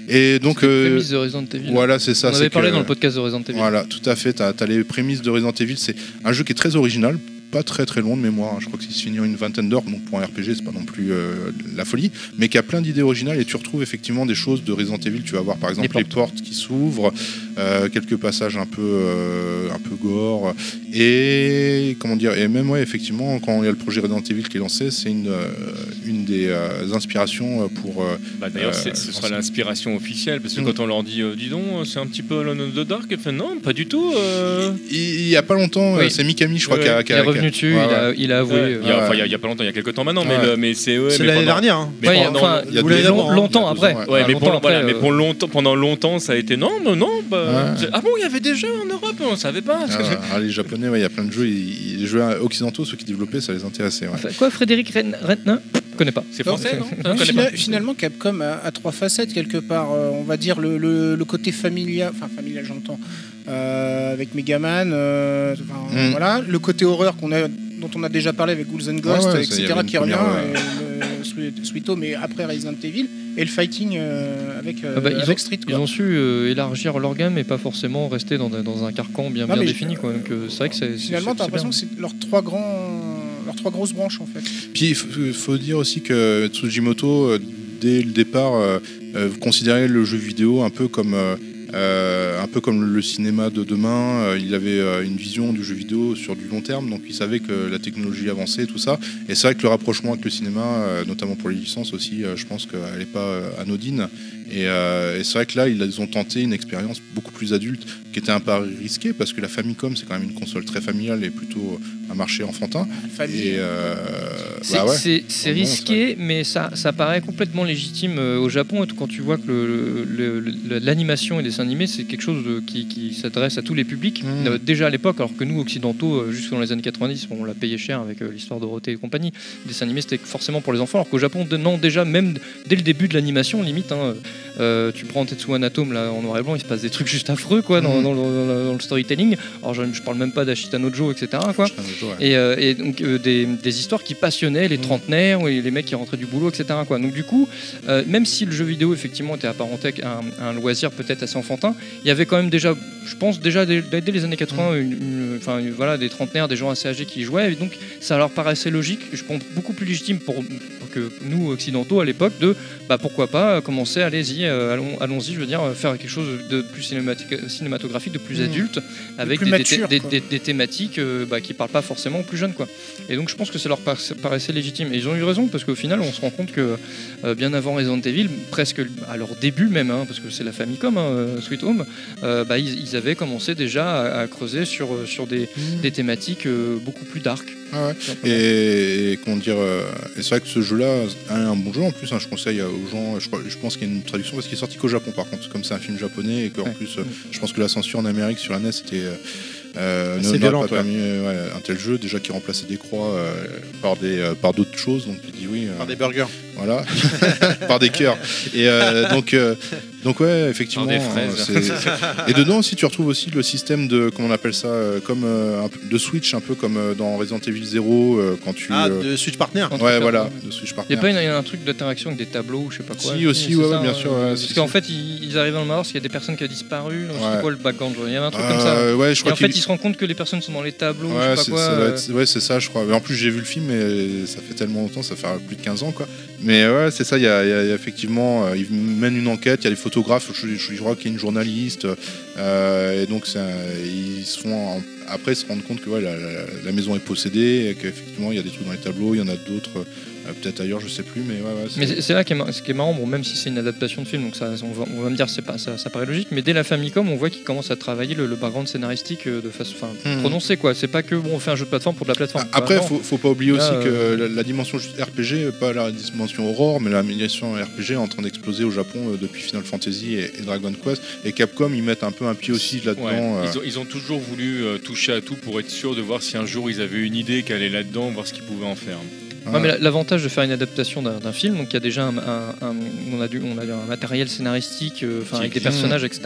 Et donc C'est les euh, prémices de Resident Evil. voilà c'est ça. on c'est avait parlé que- dans le podcast de Resident Evil. Voilà, tout à fait. Tu as, les prémices de Resident Evil. C'est un jeu qui est très original, pas très très long de mémoire. hein. Je crois qu'il se finit en une vingtaine d'heures, donc pour un RPG, c'est pas non plus euh, la folie, mais qui a plein d'idées originales et tu retrouves effectivement des choses de Resident Evil. Tu vas voir par exemple Les les portes, qui s'ouvrent, euh, quelques passages un peu, euh, un peu gore. Et comment dire Et même ouais, effectivement, quand il y a le projet Resident Evil qui est lancé, c'est une, euh, une des euh, inspirations pour. euh, Bah, D'ailleurs, Euh, ce sera l'inspiration officielle, parce que Mm. quand on leur dit, euh, dis donc, c'est un petit peu Alone in the Dark, non, pas du tout. euh. il, il y a pas longtemps, Oui. euh, c'est Mikami, je crois, Ouais, qui a, qui est revenu dessus, Ouais, il, a, ouais. il a avoué. Ouais, il y a- euh, enfin, il y a- il y a pas longtemps, il y a quelques temps maintenant, mais, Ouais. mais c'est. ouais, C'est mais l'année dernière. hein. mais ouais, pendant- enfin, il y a hein, longtemps après. mais, longtemps après, euh, pendant longtemps, ça a été non, non, non. Bah, Ouais. Ah bon, il y avait des jeux en Europe, on savait pas. Ah, ouais. Ah, les japonais, ouais, il y a plein de jeux, ils- les jeux occidentaux, ceux qui développaient, ça les intéressait. ouais. quoi, Frédéric Je connais pas. C'est français, non? Fina- pas. finalement, Capcom a, a trois facettes quelque part. Euh, on va dire le, le- le côté familial, enfin familial, j'entends, euh, avec Megaman. euh, Mm. Voilà, le côté horreur qu'on a, dont on a déjà parlé avec Ghouls and Ghosts, ouais, etc., qui revient. et Sweet Home, mais après Resident Evil et le fighting euh, avec, euh, Ah bah, ils, avec ont, Street. ils quoi. ont su euh, élargir leur gamme et pas forcément rester dans, dans un carcan bien, Non, bien défini. Quoi. Donc, euh, c'est vrai que c'est. Finalement, t'as l'impression que c'est leurs trois grands, leurs trois grosses branches en fait. Puis il faut, faut dire aussi que Tsujimoto, dès le départ, considérait le jeu vidéo un peu comme, un peu comme le cinéma de demain. Euh, il avait euh, une vision du jeu vidéo sur du long terme, donc il savait que la technologie avançait, tout ça. Et c'est vrai que le rapprochement avec le cinéma, euh, notamment pour les licences aussi, euh, je pense qu'elle n'est pas euh, anodine. Et, euh, et c'est vrai que là, ils ont tenté une expérience beaucoup plus adulte, qui était un peu risquée, parce que la Famicom, c'est quand même une console très familiale et plutôt un marché enfantin. Famille. Euh, C'est bah ouais. risqué, mais ça, ça paraît complètement légitime euh, au Japon. Quand tu vois que le- le- le- l'animation et les dessins animés, c'est quelque chose de- qui, qui s'adresse à tous les publics. Euh, déjà à l'époque, alors que nous, occidentaux, jusque dans les années 90, on l'a payé cher avec l'histoire de Dorothée et compagnie. Les dessins animés, c'était forcément pour les enfants. Alors qu'au Japon, non, déjà, même dès le début de l'animation, limite, hein, euh, tu prends Tetsuo Anatome là, en noir et blanc, il se passe des trucs juste affreux quoi, dans, Mhm. dans le, dans le- dans le storytelling. Alors je, je parle même pas d'Ashita Nojo, etc. Quoi. Ouais. Et, euh, et donc euh, des, des histoires qui passionnaient les trentenaires ou les mecs qui rentraient du boulot, etc. Quoi. Donc du coup, même si le jeu vidéo effectivement était apparenté à un, à un loisir peut-être assez enfantin, il y avait quand même déjà, je pense déjà dès, dès les années 80, une- une- enfin une- voilà, des trentenaires, des gens assez âgés qui y jouaient. Et donc ça leur paraissait logique, je pense beaucoup plus légitime pour, pour que nous occidentaux à l'époque de, bah pourquoi pas commencer, allez-y, euh, allons, allons-y, je veux dire, euh, faire quelque chose de plus cinématique- cinématographique, de plus Mmh. adulte, avec plus des, des- mature, des- quoi. des- des thématiques euh, bah, qui parlent pas forcément aux plus jeunes, quoi. Et donc je pense que ça leur par- paraissait légitime. Et ils ont eu raison parce qu'au final, on se rend compte que euh, bien avant Resident Evil, presque à leur début même, hein, parce que c'est la Famicom, hein, euh, Sweet Home, euh, bah, ils, ils avaient commencé déjà à, à creuser sur, euh, sur des, thématiques euh, beaucoup plus dark. Ah ouais. Et, et comment dire, euh, et c'est vrai que ce jeu-là a un bon jeu en plus. hein, je conseille aux gens. Je, crois- je pense qu'il y a une traduction parce qu'il est sorti qu'au Japon par contre, comme c'est un film japonais et qu'en Ouais. plus, euh, je pense que la censure en Amérique sur la NES était. Euh, euh, Assez n'aurait violente, pas permis euh, ouais, un tel jeu déjà qui remplaçait des croix euh, par des euh, par d'autres choses donc il dit oui euh, Par des burgers. voilà par des cœurs et euh, donc euh, donc ouais effectivement des fraises. euh, c'est- et dedans aussi tu retrouves aussi le système de comment on appelle ça euh, comme euh, de switch un peu comme euh, dans Resident Evil 0 euh, quand tu Ah, euh, de Switch Partner. Ouais voilà de switch Il partner n'y a pas une- un truc d'interaction avec des tableaux ou je sais pas quoi Si, aussi, ouais, ça, ouais, bien euh, sûr, ouais, parce qu'en fait, ils, ils arrivent dans le Mars, il y a des personnes qui ont disparu. donc Ouais. C'est quoi le background Il y avait un truc comme ça. Ouais je Et crois en fait, ils se rendent compte que les personnes sont dans les tableaux, Ouais, je sais c'est pas quoi. ça doit euh, être- ouais, c'est ça, je crois. Mais en plus, j'ai vu le film, mais ça fait tellement longtemps, ça fait plus de 15 ans, quoi. Mais ouais, c'est ça, il y, a- il y il y effectivement, ils mènent une enquête, il y a des photographes, je, crois qu'il y a une journaliste, euh, et donc ils se font, en- après, se rendent compte que la, la- maison est possédée, qu'effectivement, il y a des trucs dans les tableaux, il y en a d'autres, euh, peut-être ailleurs, je sais plus, mais ouais, ouais. Mais c'est- là qui est, ce qui est marrant, bon, même si c'est une adaptation de film, donc ça, on, va, on va me dire c'est pas ça, ça paraît logique, mais dès la Famicom, on voit qu'ils commencent à travailler le, le background scénaristique euh, de façon Mhm. prononcée quoi. C'est pas que bon, on fait un jeu de plateforme pour de la plateforme. Ah, Après, faut, faut pas oublier Là, aussi que euh, la, la dimension RPG, pas la dimension Aurore, mais la dimension RPG est en train d'exploser au Japon euh, depuis Final Fantasy et, et Dragon Quest. Et Capcom, ils mettent un peu un pied aussi là-dedans. Ouais, euh, ils, ont, ils ont toujours voulu euh, toucher à tout pour être sûr de voir si un jour ils avaient une idée qu'elle est là-dedans, voir ce qu'ils pouvaient en faire. Ouais, mais la- l'avantage de faire une adaptation d'un film, donc il y a déjà un, un- un- on a du, on a un matériel scénaristique, euh, avec des personnages, etc.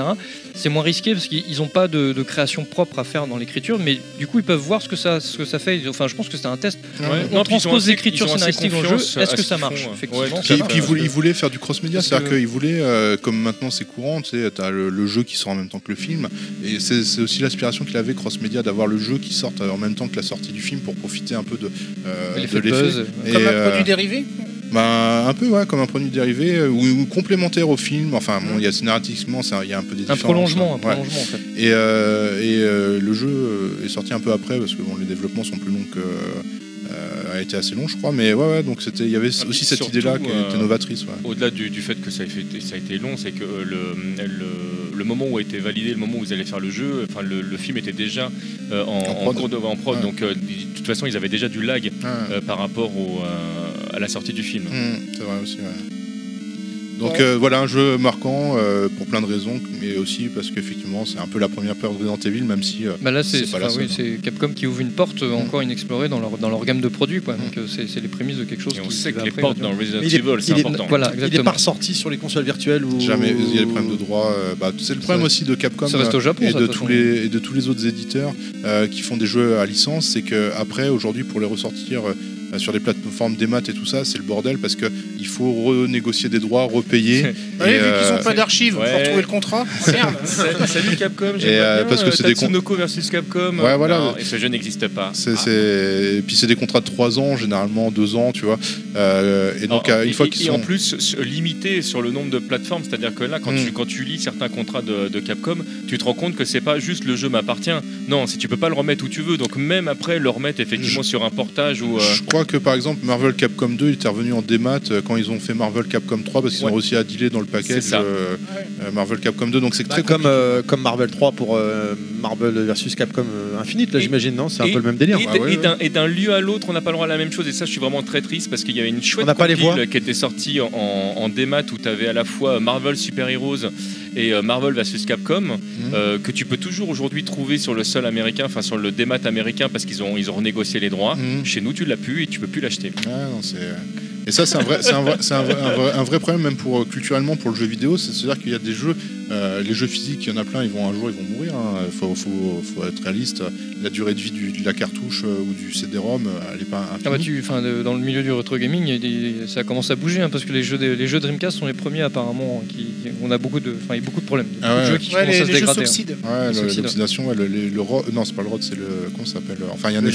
C'est moins risqué parce qu'ils n'ont pas de, de création propre à faire dans l'écriture, mais du coup ils peuvent voir ce que ça, ce que ça fait. Enfin, je pense que c'était un test. Ouais. On transpose assez- l'écriture scénaristique dans le jeu. Est-ce que ça marche. Effectivement, Ouais, Puis, ils voulaient, ils voulaient faire du cross-média, c'est-à-dire que- qu'ils voulaient, euh, comme maintenant c'est courant, tu sais, t'as le, le jeu qui sort en même temps que le film, et c'est c'est aussi l'aspiration qu'il avait cross-média d'avoir le jeu qui sorte en même temps que la sortie du film pour profiter un peu de, euh, de l'effet. Et, Comme un euh, produit dérivé Bah, un peu ouais, comme un produit dérivé euh, ou, ou complémentaire au film. Enfin, bon, il y a scénaristiquement, il y a un peu des Un différences, prolongement, un hein. Ouais. prolongement en fait. Et, euh, et euh, le jeu est sorti un peu après parce que bon, les développements sont plus longs que. Euh, a été assez long, je crois. Mais ouais, ouais donc c'était, il y avait Ah, aussi cette idée-là qui euh, était novatrice. Ouais. Au-delà du, du fait que ça a, fait- ça a été long, c'est que euh, le, le, le moment où a été validé, le moment où vous allez faire le jeu, enfin le, le film était déjà euh, en, en prod. cours de, en prod, Ouais. donc euh, de toute façon ils avaient déjà du lag euh, par rapport au, euh, à la sortie du film. Mmh, c'est vrai aussi, ouais. Donc euh, voilà un jeu marquant euh, pour plein de raisons, mais aussi parce qu'effectivement c'est un peu la première peur de Resident Evil, même si euh, Bah là, c'est enfin, oui, c'est Capcom qui ouvre une porte euh, encore inexplorée dans leur, dans leur gamme de produits. Quoi. Donc euh, c'est c'est les prémices de quelque chose Et on qui, sait qui que les après, portes dans Resident Evil, c'est est- important. Voilà, Il est exactement. pas ressorti sur les consoles virtuelles ou jamais il y a des problèmes de droit. euh, bah, c'est le problème Ça- aussi de Capcom ça reste au Japon, et, ça, de tous les, et de tous les autres éditeurs euh, qui font des jeux à licence, c'est que après aujourd'hui pour les ressortir euh, sur des plateformes des maths et tout ça, c'est le bordel parce que il faut renégocier des droits, repayer. Ouais, Et, vu qu'ils euh, ont pas d'archives ouais. pour trouver le contrat. Merde. Sa- Salut Capcom, j'aimerais euh, parce que euh, c'est des Tatsunoko versus Capcom. Ouais, voilà. Non, et ce jeu n'existe pas. C'est, Ah. Et puis c'est des contrats de 3 ans, généralement 2 ans, tu vois. Euh, et donc Alors, euh, et- une fois et- qu'ils et sont... en plus limité sur le nombre de plateformes, c'est-à-dire que là, quand, Mm. tu, quand tu lis certains contrats de, de Capcom, tu te rends compte que c'est pas juste le jeu m'appartient. Non, si tu peux pas le remettre où tu veux, donc même après le remettre effectivement sur un portage ou. euh, Je crois que par exemple Marvel Capcom 2 il était revenu en démat euh, quand ils ont fait Marvel Capcom 3 parce qu'ils Ouais. ont réussi à dealer dans le package C'est ça. euh, euh, Marvel Capcom 2 donc c'est Bah, très comme, euh, comme Marvel 3 pour euh, Marvel versus Capcom euh, Infinite, là j'imagine, non? C'est un peu le même délire. Et, Ah ouais, et ouais. d'un- lieu à l'autre, on n'a pas le droit à la même chose. Et ça, je suis vraiment très triste parce qu'il y avait une chouette On n'a pas les voix. qui était sortie en, en démat où tu avais à la fois Marvel Super Heroes et euh, Marvel vs Capcom Mhm. euh, que tu peux toujours aujourd'hui trouver sur le sol américain, enfin sur le démat américain parce qu'ils ont, ils ont renégocié les droits. Mhm. Chez nous, tu l'as plus et tu peux plus l'acheter. Ouais, non, c'est- Et ça, c'est un vrai- un vrai problème, même pour euh, culturellement pour le jeu vidéo. C'est-à-dire qu'il y a des jeux, euh, les jeux physiques, il y en a plein, ils vont un jour, ils vont mourir. Il faut, faut, faut être réaliste. La durée de vie du- de la cartouche euh, ou du CD-ROM, euh, elle est pas infinie. Ah bah tu, enfin, de- dans le milieu du retro gaming, il des- ça commence à bouger hein, parce que les jeux, des- les jeux Dreamcast sont les premiers apparemment. Qui, on a beaucoup de, enfin, il y a beaucoup de problèmes. Ah ouais. de jeux qui Ouais, commencent les, à se dégrader. hein. Ouais, l'oxydation, ouais, le, le, le ro- non, c'est pas le rod, c'est le. Comment ça s'appelle Enfin, il y en,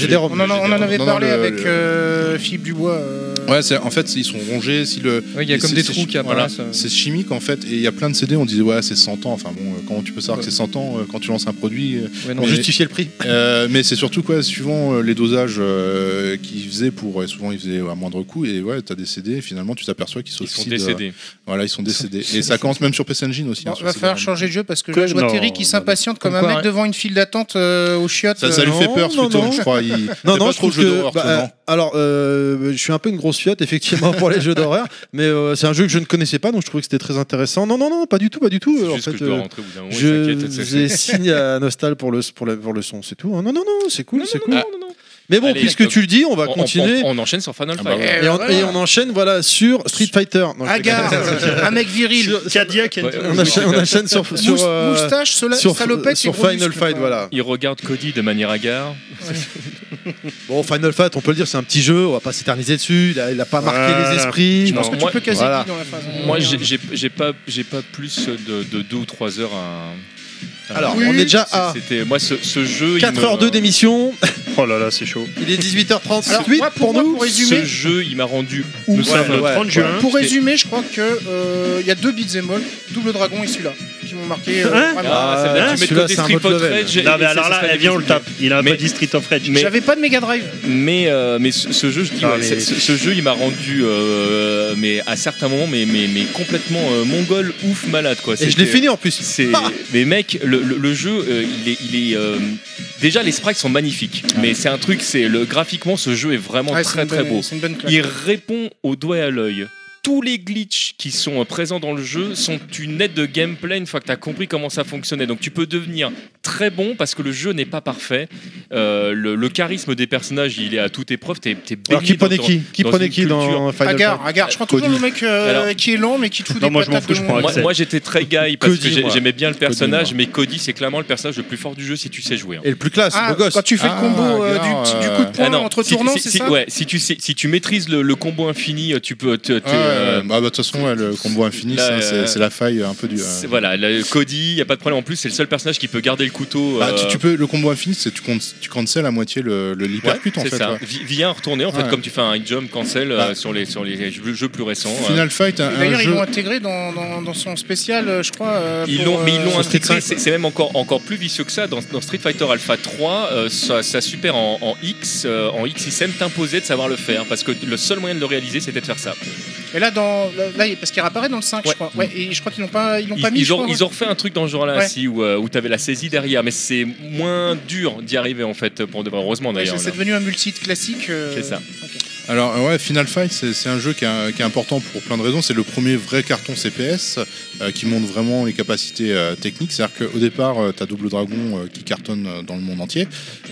a- on en avait parlé avec le- euh, Philippe Dubois. euh, Ouais, en fait, ils sont rongés. Si le, Ouais, il y a comme des trous qui apparaissent. c'est chimique en fait, et il y a plein de CD. On disait ouais, c'est 100 ans. Enfin bon, euh, comment tu peux savoir que c'est 100 ans euh, quand tu lances un produit euh, Ouais, non, Pour mais- justifier le prix. euh, Mais c'est surtout quoi, suivant euh, les dosages euh, qu'ils faisaient pour, et souvent ils faisaient à moindre coût. Et ouais, t'as. Et finalement, tu t'aperçois qu'ils Ils sont euh, décédés. voilà, ils sont décédés. Et ça commence même sur PC Engine aussi. Bon, hein, va falloir changer de jeu parce que je vois non, Terry qui s'impatiente comme, un mec devant une file d'attente euh, aux chiottes. Ça, ça euh, lui fait peur, non. je crois. Il... Non, non, je trouve le jeu que. d'horreur, bah, euh, alors, euh, je suis un peu une grosse fiotte, effectivement, pour les jeux d'horreur, mais euh, c'est un jeu que je ne connaissais pas, donc je trouvais que c'était très intéressant. Non, non, non, pas du tout, pas du tout. En que fait, je euh, je faisais signe à Nostal pour le, pour, le, pour le son, c'est tout. hein. Non, non, non, c'est cool, c'est cool. non, non. Mais bon, Allez, puisque tu le dis, on va On- on- continuer. On, on enchaîne sur Final Ah bah Fight. ouais. Et on, voilà. et on enchaîne voilà, sur Street Fighter. Non, Agar, un mec viril. Cadillac, Ouais, on, enchaîne, on enchaîne sur, sur, euh, moustache, sola- sur, salopette sur Final Fight. Voilà. Il regarde Cody de manière hagard. Bon, Final Fight, on peut le dire, c'est un petit jeu, on va pas s'éterniser dessus. Il a, il a pas marqué Voilà. les esprits. Je pense Non, que tu moi- peux caser voilà. dans la phase. Moi, j'ai- pas, pas plus de, de deux ou trois heures à. À- Alors, Oui. on est déjà à C'était moi ce, ce jeu. il 4h02 me- d'émission. Oh là là, c'est chaud. Il est 18h38 Alors, moi, pour pour moi, nous. pour résumer- Ce jeu, il m'a rendu Nous ouf. sommes le ouais, 30 ouais. juin. Pour résumer, je crois que euh, il y a deux beat'em all, Double Dragon et celui-là, qui m'ont marqué. euh, Hein. Ah, Ah, que tu mets côté Street level. Rage et- Non, mais et alors là, viens, on le tape. Il a un Mais- peu dit Street of Rage. mais- J'avais pas de Mega Drive. Mais, euh, mais ce, ce jeu, je dis, Ah, ouais, mais- ce, ce- jeu, il m'a rendu, euh, mais à certains moments, mais, mais, mais complètement euh, mongol, ouf, malade quoi. Et je l'ai fini en plus. C'est, Ah mais mec, le, le- le jeu, euh, il est, il est euh, déjà les sprites sont magnifiques, mais c'est un truc, c'est le graphiquement, ce jeu est vraiment Ouais, très très bonne- beau. Il répond au doigt et à l'œil. Tous les glitches qui sont euh, présents dans le jeu sont une aide de gameplay une fois que tu as compris comment ça fonctionnait. Donc tu peux devenir très bon parce que le jeu n'est pas parfait. Euh, le, le charisme des personnages, il est à toute épreuve. T'es, t'es Alors, qui prenait qui Qui prenait qui dans. Final Agar, Agar, je prends toujours Cody. le mec euh, Alors- qui est lent mais qui te fout Non, des moi, je m'en fous, je prends. Moi, j'étais très guy parce Cody, que j'ai- j'aimais bien le personnage, mais Cody c'est clairement le personnage le plus fort du jeu si tu sais jouer. hein. Et le plus classe, Ah, beau gosse. quand tu fais Ah, le combo euh, du, du coup de poing Ah entre si- tournants, si- c'est si- ça ouais, si tu sais, si tu maîtrises le, combo infini, tu peux, euh, bah, bah, de toute façon, ouais, le combo infini, là, ça, euh, c'est la faille un peu du. euh, c'est- Voilà, le Cody, y a pas de problème. En plus, c'est le seul personnage qui peut garder le couteau. bah, tu, euh, tu peux, le combo infini, c'est tu, comptes- tu cancel à moitié le, le Ouais, l'hypercut en c'est fait. ça. ouais. Vi- Vient retourner en fait comme tu fais un hit jump cancel sur les sur les jeux, plus récents. euh. Final Fight, un, Et un D'ailleurs, ils jeu. l'ont intégré dans, dans, dans son spécial, je crois. euh, Ils l'ont, mais ils l'ont intégré. C'est, c'est même encore encore plus vicieux que ça. Dans, dans Street Fighter Alpha 3, euh, ça, ça super en, en X, euh, en XSM t'imposait de savoir le faire parce que le seul moyen de le réaliser, c'était de faire ça. Et là, dans, là, parce qu'il réapparaît dans le 5, Ouais. je crois. Ouais, et je crois qu'ils l'ont pas, ils l'ont pas mis. ils je ont, crois, ils ont refait un truc dans ce genre-là Ouais. aussi où, euh, où tu avais la saisie derrière, mais c'est moins dur d'y arriver en fait pour de vrai. Heureusement d'ailleurs. c'est devenu un multi classique. euh, C'est ça. Alors euh, ouais, Final Fight, c'est un jeu qui est, qui est important pour plein de raisons. C'est le premier vrai carton CPS euh, qui montre vraiment les capacités euh, techniques. C'est-à-dire qu'au départ, tu as Double Dragon euh, qui cartonne euh, dans le monde entier.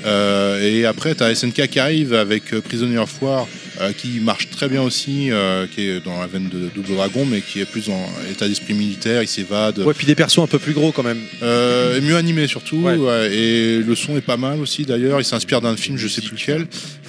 Euh, et après, tu as SNK qui arrive avec euh, Prisoner of War euh, qui marche très bien aussi, euh, qui est dans la veine de Double Dragon, mais qui est plus en état d'esprit militaire. Il s'évade. Ouais, puis des persos un peu plus gros quand même. Euh, et mieux animé surtout, Ouais. ouais, et le son est pas mal aussi d'ailleurs. Il s'inspire d'un film, je sais plus lequel,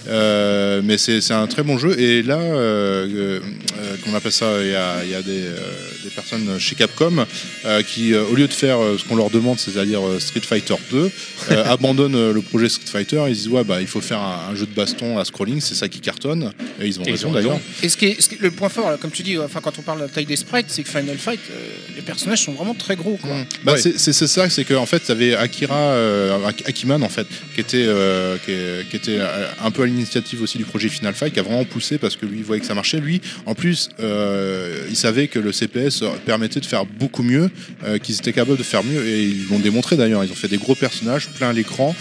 Euh, mais c'est un très bon jeu. Et là, euh, euh, qu'on appelle ça, il y a, y a des, euh, des personnes chez Capcom euh, qui, au lieu de faire ce qu'on leur demande, c'est-à-dire Street Fighter 2, euh, abandonnent le projet Street Fighter. Ils disent ouais bah il faut faire un, un jeu de baston à scrolling, c'est ça qui cartonne. Et ils ont raison d'ailleurs. Et ce qui est, ce qui est- le point fort, là, comme tu dis, enfin, quand on parle de la taille des sprites, c'est que Final Fight, les personnages sont vraiment très gros. Quoi. Bah, Ouais. c'est- ça, c'est qu'en fait, tu avais Akira, Ak- Akiman, en fait, qui était, qui, était un peu l'initiative aussi du projet Final Fight, qui a vraiment poussé parce que lui, il voyait que ça marchait. Lui, en plus, euh, il savait que le CPS permettait de faire beaucoup mieux, euh, qu'ils étaient capables de faire mieux, et ils l'ont démontré d'ailleurs. Ils ont fait des gros personnages, plein à l'écran,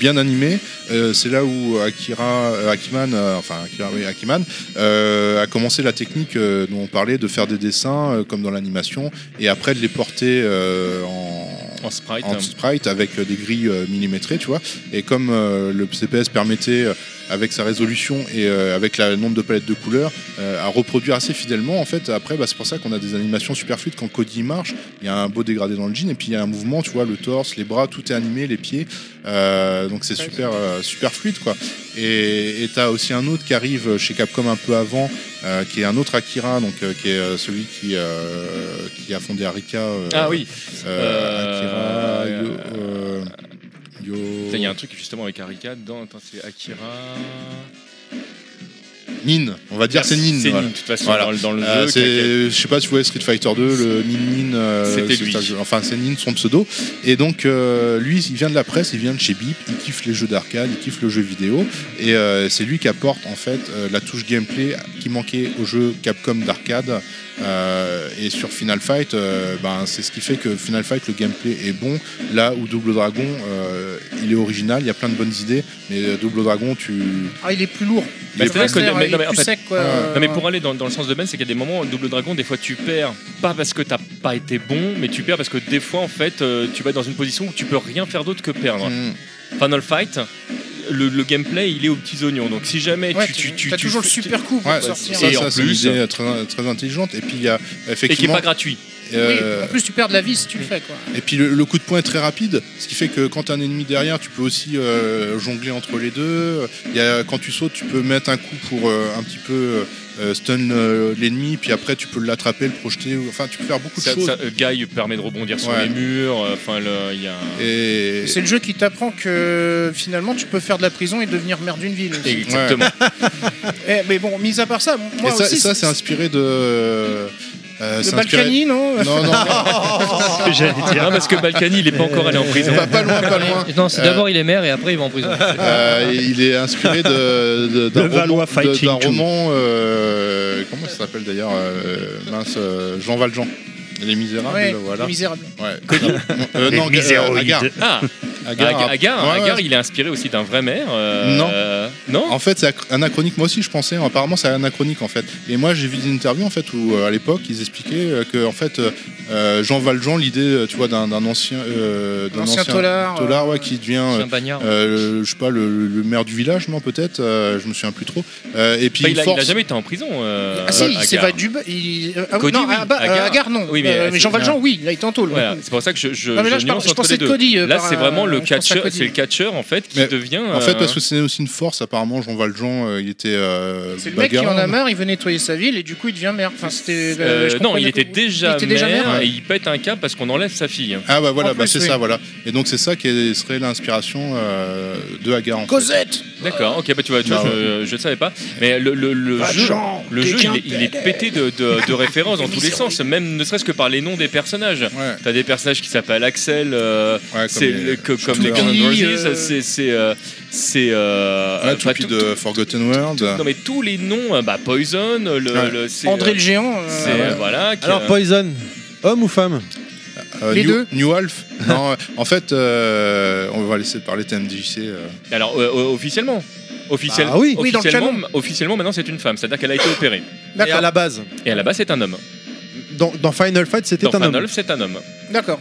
bien animés. Euh, c'est là où Akira, euh, Akiman, euh, enfin Akira, oui, Akiman, a commencé la technique dont on parlait de faire des dessins comme dans l'animation et après de les porter en, En sprite. en sprite avec des grilles millimétrées, tu vois. Et comme le CPS permettait, avec sa résolution et euh, avec le nombre de palettes de couleurs, euh, à reproduire assez fidèlement, en fait, après, bah, c'est pour ça qu'on a des animations super fluides. Quand Cody marche, il y a un beau dégradé dans le jean et puis il y a un mouvement, tu vois, le torse, les bras, tout est animé, les pieds. Euh, donc c'est super, euh, super fluide, quoi. Et tu as aussi un autre qui arrive chez Capcom un peu avant, euh, qui est un autre Akira, donc euh, qui est euh, celui qui, euh, qui a fondé Arika. euh, Ah oui. euh, Akira, Il y a un truc justement avec Arika dedans. Attends, c'est Akira. Nin, on va dire c'est Nin. C'est voilà. Nin, de toute façon, Voilà. dans, le- dans le Euh, jeu. je sais pas si vous voyez Street Fighter 2, le Nin Nin. euh, C'était lui. ça, Enfin, c'est Nin, son pseudo. Et donc, euh, lui, il vient de la presse, il vient de chez Beep, il kiffe les jeux d'arcade, il kiffe le jeu vidéo. Et c'est lui qui apporte en fait la touche gameplay qui manquait au jeu Capcom d'arcade. Euh, et sur Final Fight, euh, ben, c'est ce qui fait que Final Fight, le gameplay est bon. Là où Double Dragon, euh, il est original, il y a plein de bonnes idées. Mais Double Dragon, tu. Ah, il est plus lourd. il est mais- fait- sec, quoi. Ouais. Non mais pour aller dans, dans le sens de Ben, c'est qu'il y a des moments, Double Dragon, des fois tu perds, pas parce que t'as pas été bon, mais tu perds parce que des fois en fait euh, tu vas être dans une position où tu peux rien faire d'autre que perdre. Mm. Final Fight, le, le gameplay il est aux petits oignons, donc si jamais Ouais, tu, tu, tu, as tu toujours le super coup pour Ouais, sortir. ça, Et ça, en c'est une plus- idée très, très intelligente. Et puis il y a et qui est effectivement. pas gratuit. euh, Oui, en plus, tu perds de la vie si tu le fais. Quoi. Et puis le, le coup de poing est très rapide, ce qui fait que quand tu as un ennemi derrière, tu peux aussi euh, jongler entre les deux. Il y a, quand tu sautes, tu peux mettre un coup pour euh, un petit peu euh, stun euh, l'ennemi, puis après tu peux l'attraper, le projeter. ou- Enfin, tu peux faire beaucoup de Ça, choses. ça, euh, Guy permet de rebondir sur Ouais. les murs, enfin le- il y a un- Et C'est le jeu qui t'apprend que finalement tu peux faire de la prison et devenir maire d'une ville. aussi. Exactement. Eh, mais bon, mis à part ça, et moi ça, aussi. ça, c'est inspiré de. Euh, inspiré- Balkany, non Non, non, non. J'allais dire. Non, parce que Balkany il est pas encore allé en prison. pas, pas loin, pas loin. Non, c'est Euh, d'abord il est maire et après il va en prison. Euh, il est inspiré de, de- d'un Le roman, de- Fighting d'un roman euh, comment ça s'appelle d'ailleurs euh, mince euh, Jean Valjean Les Misérables Ouais, voilà misérable. ouais. Euh, Les non, miséroïdes. Agar. Ah, Agar, Agar, Agar, Ouais, ouais. Agar, il est inspiré aussi d'un vrai maire. euh, Non. euh, non? En fait, c'est anachronique. Moi aussi, je pensais. Apparemment, c'est anachronique en fait. Et moi, j'ai vu des interviews en fait où, euh, à l'époque, ils expliquaient euh, que en fait, euh, Jean Valjean, l'idée, tu vois, d'un ancien, euh, d'un Ancien tolard, tolard, ouais, qui devient, euh, euh, je sais pas, le, le maire du village, non, peut-être, euh, je me souviens plus trop. Euh, et puis Enfin, il il, a, il force. a jamais été en prison. euh, Ah si, il ba- il- ah oui, Cody, non, oui. ah, bah, Agar. Agar, non. Oui, mais, Euh, Jean Valjean, oui, il a été en tôle. Voilà, c'est pour ça que je, je, Non, mais là, je, je entre pensais de. Cody. Là, c'est vraiment le catcheur, c'est le catcheur en fait qui Mais, devient. En fait, euh, parce que c'est aussi une force, apparemment, Jean Valjean, euh, il était. euh, C'est le mec qui en a marre, il veut nettoyer sa ville et du coup il devient maire. Enfin, c'était. euh, non, il était déjà, Il était déjà maire, maire, et il pète un câble parce qu'on enlève sa fille. Ah bah voilà, bah, c'est oui. ça, voilà. Et donc c'est ça qui serait l'inspiration euh, de Agar. En fait. Cosette D'accord, ok, bah tu vois, tu vois je ne savais pas. Mais le, le, le jeu, le jeu il, est, il est pété de, de, de références dans tous les sens, même ne serait-ce que par les noms des personnages. T'as des personnages qui s'appellent Axel, c'est comme les. Guns N' Roses, euh, c'est. c'est, euh, c'est euh, Toupie tout- de Forgotten World. Non mais tous les noms, euh, bah Poison, le, Ouais. le- c'est, André euh, le géant. euh, c'est, euh, voilà. qui, Alors euh, Poison, homme ou femme Euh, Les New, deux. New Wolf. non, euh, en fait, euh, on va laisser parler TMDJC. euh. alors euh, euh, officiellement. Officiellement, Bah oui. Oui, dans le officiellement, canon. officiellement, maintenant c'est une femme, c'est-à-dire qu'elle a été opérée. Et à la base. Et à la base c'est un homme. Dans, dans Final Fight, c'était Dans un homme. Final, c'est un homme. D'accord.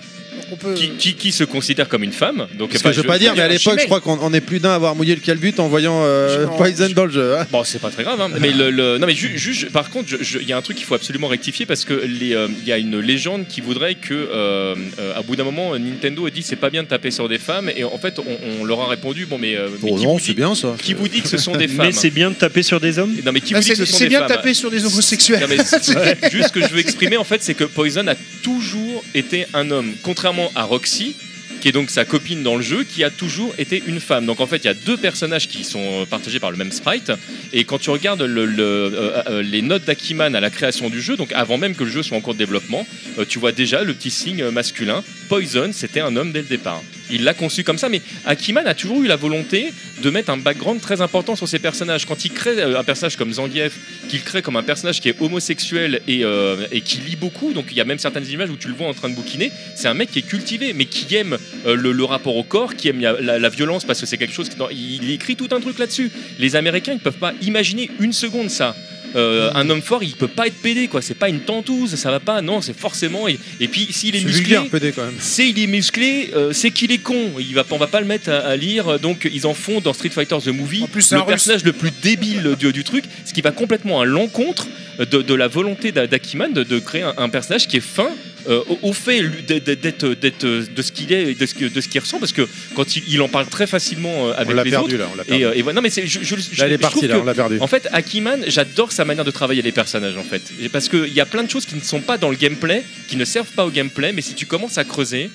Peut. Qui, qui, qui se considère comme une femme. Donc, Parce enfin, que je veux pas dire, mais à l'époque, je crois qu'on on est plus d'un à avoir mouillé le calbut en voyant euh, Je- Poison dans le jeu. hein. Bon, c'est pas très grave, hein. mais le, le- non, mais ju- par contre, il y a un truc qu'il faut absolument rectifier parce que euh, il y a une légende qui voudrait que, euh, euh, à bout d'un moment, Nintendo a dit c'est pas bien de taper sur des femmes, et en fait, on, on leur a répondu bon, mais, euh, mais Oh non, c'est dit, bien ça. qui vous dit que ce sont des femmes Mais c'est bien de taper sur des hommes Non, mais qui Ah, vous dit C'est que ce sont c'est des bien de femmes taper sur des homosexuels. Non, mais c'est- c'est- juste ce que je veux exprimer en fait, c'est que Poison a toujours été un homme, contrairement à Roxy, qui est donc sa copine dans le jeu, qui a toujours été une femme. Donc en fait, il y a deux personnages qui sont partagés par le même sprite. Et quand tu regardes euh, euh, les notes d'Akiman à la création du jeu, donc avant même que le jeu soit en cours de développement, euh, tu vois déjà le petit signe masculin. Poison, c'était un homme dès le départ. Il l'a conçu comme ça, mais Akiman a toujours eu la volonté de mettre un background très important sur ses personnages. Quand il crée euh, un personnage comme Zangief, qu'il crée comme un personnage qui est homosexuel euh, et qui lit beaucoup, donc il y a même certaines images où tu le vois en train de bouquiner, c'est un mec qui est cultivé, mais qui aime euh, le, le rapport au corps, qui aime la, la- la violence parce que c'est quelque chose. Qui, il écrit tout un truc là-dessus. Les Américains, ils peuvent pas imaginer une seconde ça. Euh, un homme fort, il peut pas être pédé, quoi. C'est pas une tentouse, ça va pas. Non, c'est forcément. Et, et puis s'il est musclé, c'est il est musclé, euh, c'est qu'il est con. Il va, on va pas le mettre à, à lire. Donc ils en font dans Street Fighter The Movie En plus, le personnage le plus débile du, du truc, ce qui va complètement à l'encontre de, de la volonté d'A- d'Akiman de, de créer un, un personnage qui est fin. Euh, au, fait d'être- d'être d'être, de ce qu'il est et de ce que- de ce qu'il ressent parce que quand il, il en parle très facilement euh, On avec l'a les perdu autres là, on l'a perdu. et, euh, et non mais c'est je, je, je- Là, il est je parti trouve là, que- on l'a perdu. en fait, Akiman, j'adore sa manière de travailler les personnages en fait. Parce qu'il y a plein de choses qui ne sont pas dans le gameplay, qui ne servent pas au gameplay, mais si tu commences à creuser,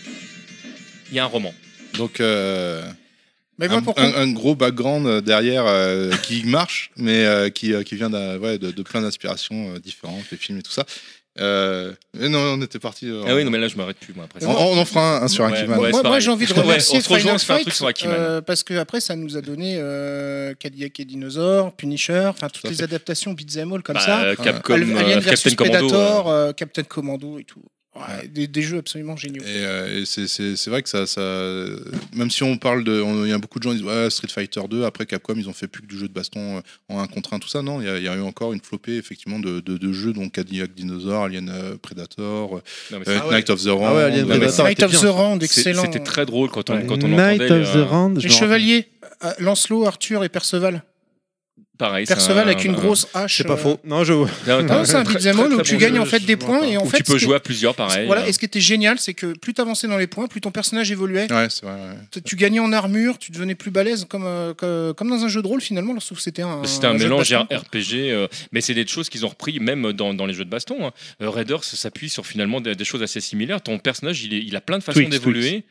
il y a un roman. Donc euh, Mais un, pour un- un gros background derrière euh, qui marche, mais euh, qui, euh, qui vient d'un- ouais, de, de plein d'inspirations euh, différentes, les films et tout ça. Euh, mais non, on était parti. euh, Ah oui, non, mais là je m'arrête plus moi après on, ça. on en fera un, un sur Ouais, Akiman. ouais, moi, moi, j'ai envie de Ouais, remercier rejoint, Final fait un Fight truc sur Akiman. euh, parce que après ça nous a donné euh, Cadillac et Dinosaur, Punisher, enfin toutes les fait. adaptations beat'em all comme Bah, ça, euh, Capcom, Al- euh, Alien Captain Commando. Predator, euh, euh, Captain Commando et tout. Ouais, des, des jeux absolument géniaux. Et, euh, et c'est- c'est c'est vrai que ça, ça, même si on parle de, il y a beaucoup de gens qui disent ouais, Street Fighter 2, après Capcom, ils ont fait plus que du jeu de baston euh, en un contre un, tout ça. Non, il y, a- il y a eu encore une flopée effectivement de, de, de jeux, donc Cadillac Dinosaur, Alien euh, Predator, non, mais euh, c'est- Night of the Round. Ah ouais, Alien Predator. Night of bien, the. Round, excellent. C'était très drôle quand on, quand on Night entendait. of the euh, Round. Les rappelle. chevaliers, euh, Lancelot, Arthur et Perceval. Pareil. c'est Perceval un- avec une un- grosse hache. C'est pas euh, faux. Non, je. Non, Non, c'est un beat'em où tu bon gagnes jeu. en fait des points et en fait tu peux jouer à plusieurs, pareil. Voilà, et ce qui était génial, c'est que plus t'avançais dans les points, plus ton personnage évoluait. Ouais, c'est vrai. ouais. Tu gagnais en armure, tu devenais plus balèze, comme, euh, comme dans un jeu de rôle finalement, sauf que c'était un. C'était un, jeu de mélange baston. RPG, euh, mais c'est des choses qu'ils ont repris même dans, dans les jeux de baston. hein. Raiders s'appuie sur finalement des, des choses assez similaires. Ton personnage, il, est- il a plein de façons d'évoluer.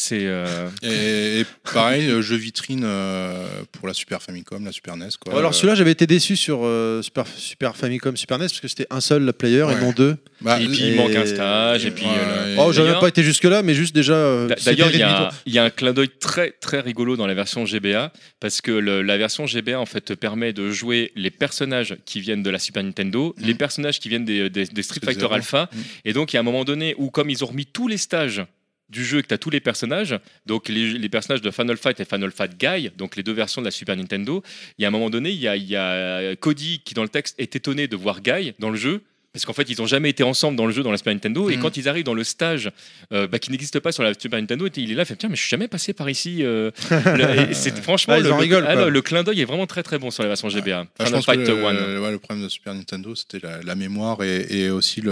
C'est euh, Et, et pareil, euh, jeu vitrine euh, pour la Super Famicom, la Super NES. Quoi. Alors celui-là, j'avais été déçu sur euh, Super, Super Famicom, Super NES parce que c'était un seul player Ouais. et non deux. bah, et puis et- il manque un stage et puis. Ouais, euh, Oh, j'avais pas été jusque là, mais juste déjà. D'ailleurs, il y, a, y un clin d'œil très très rigolo dans la version GBA parce que le- la version GBA en fait te permet de jouer les personnages qui viennent de la Super Nintendo, les personnages qui viennent des, des- des Street Fighter. Alpha, Mhm. et donc il y a un moment donné où comme ils ont remis tous les stages du jeu et que tu as tous les personnages, donc les, personnages de Final Fight et Final Fight Guy, donc les deux versions de la Super Nintendo, il y a un moment donné, il y a Cody qui dans le texte est étonné de voir Guy dans le jeu. Parce qu'en fait, ils n'ont jamais été ensemble dans le jeu dans la Super Nintendo. Et Mhm. quand ils arrivent dans le stage euh, bah, qui n'existe pas sur la Super Nintendo, il est là, il fait Tiens, mais je suis jamais passé par ici. euh. Le- et c'est franchement, Ah, ils le, en le- rigolent, ah, le- clin d'œil est vraiment très très bon sur la version GBA. Ah, je Final pense que Fight le, One. ouais, le problème de Super Nintendo, c'était la, la mémoire et, et aussi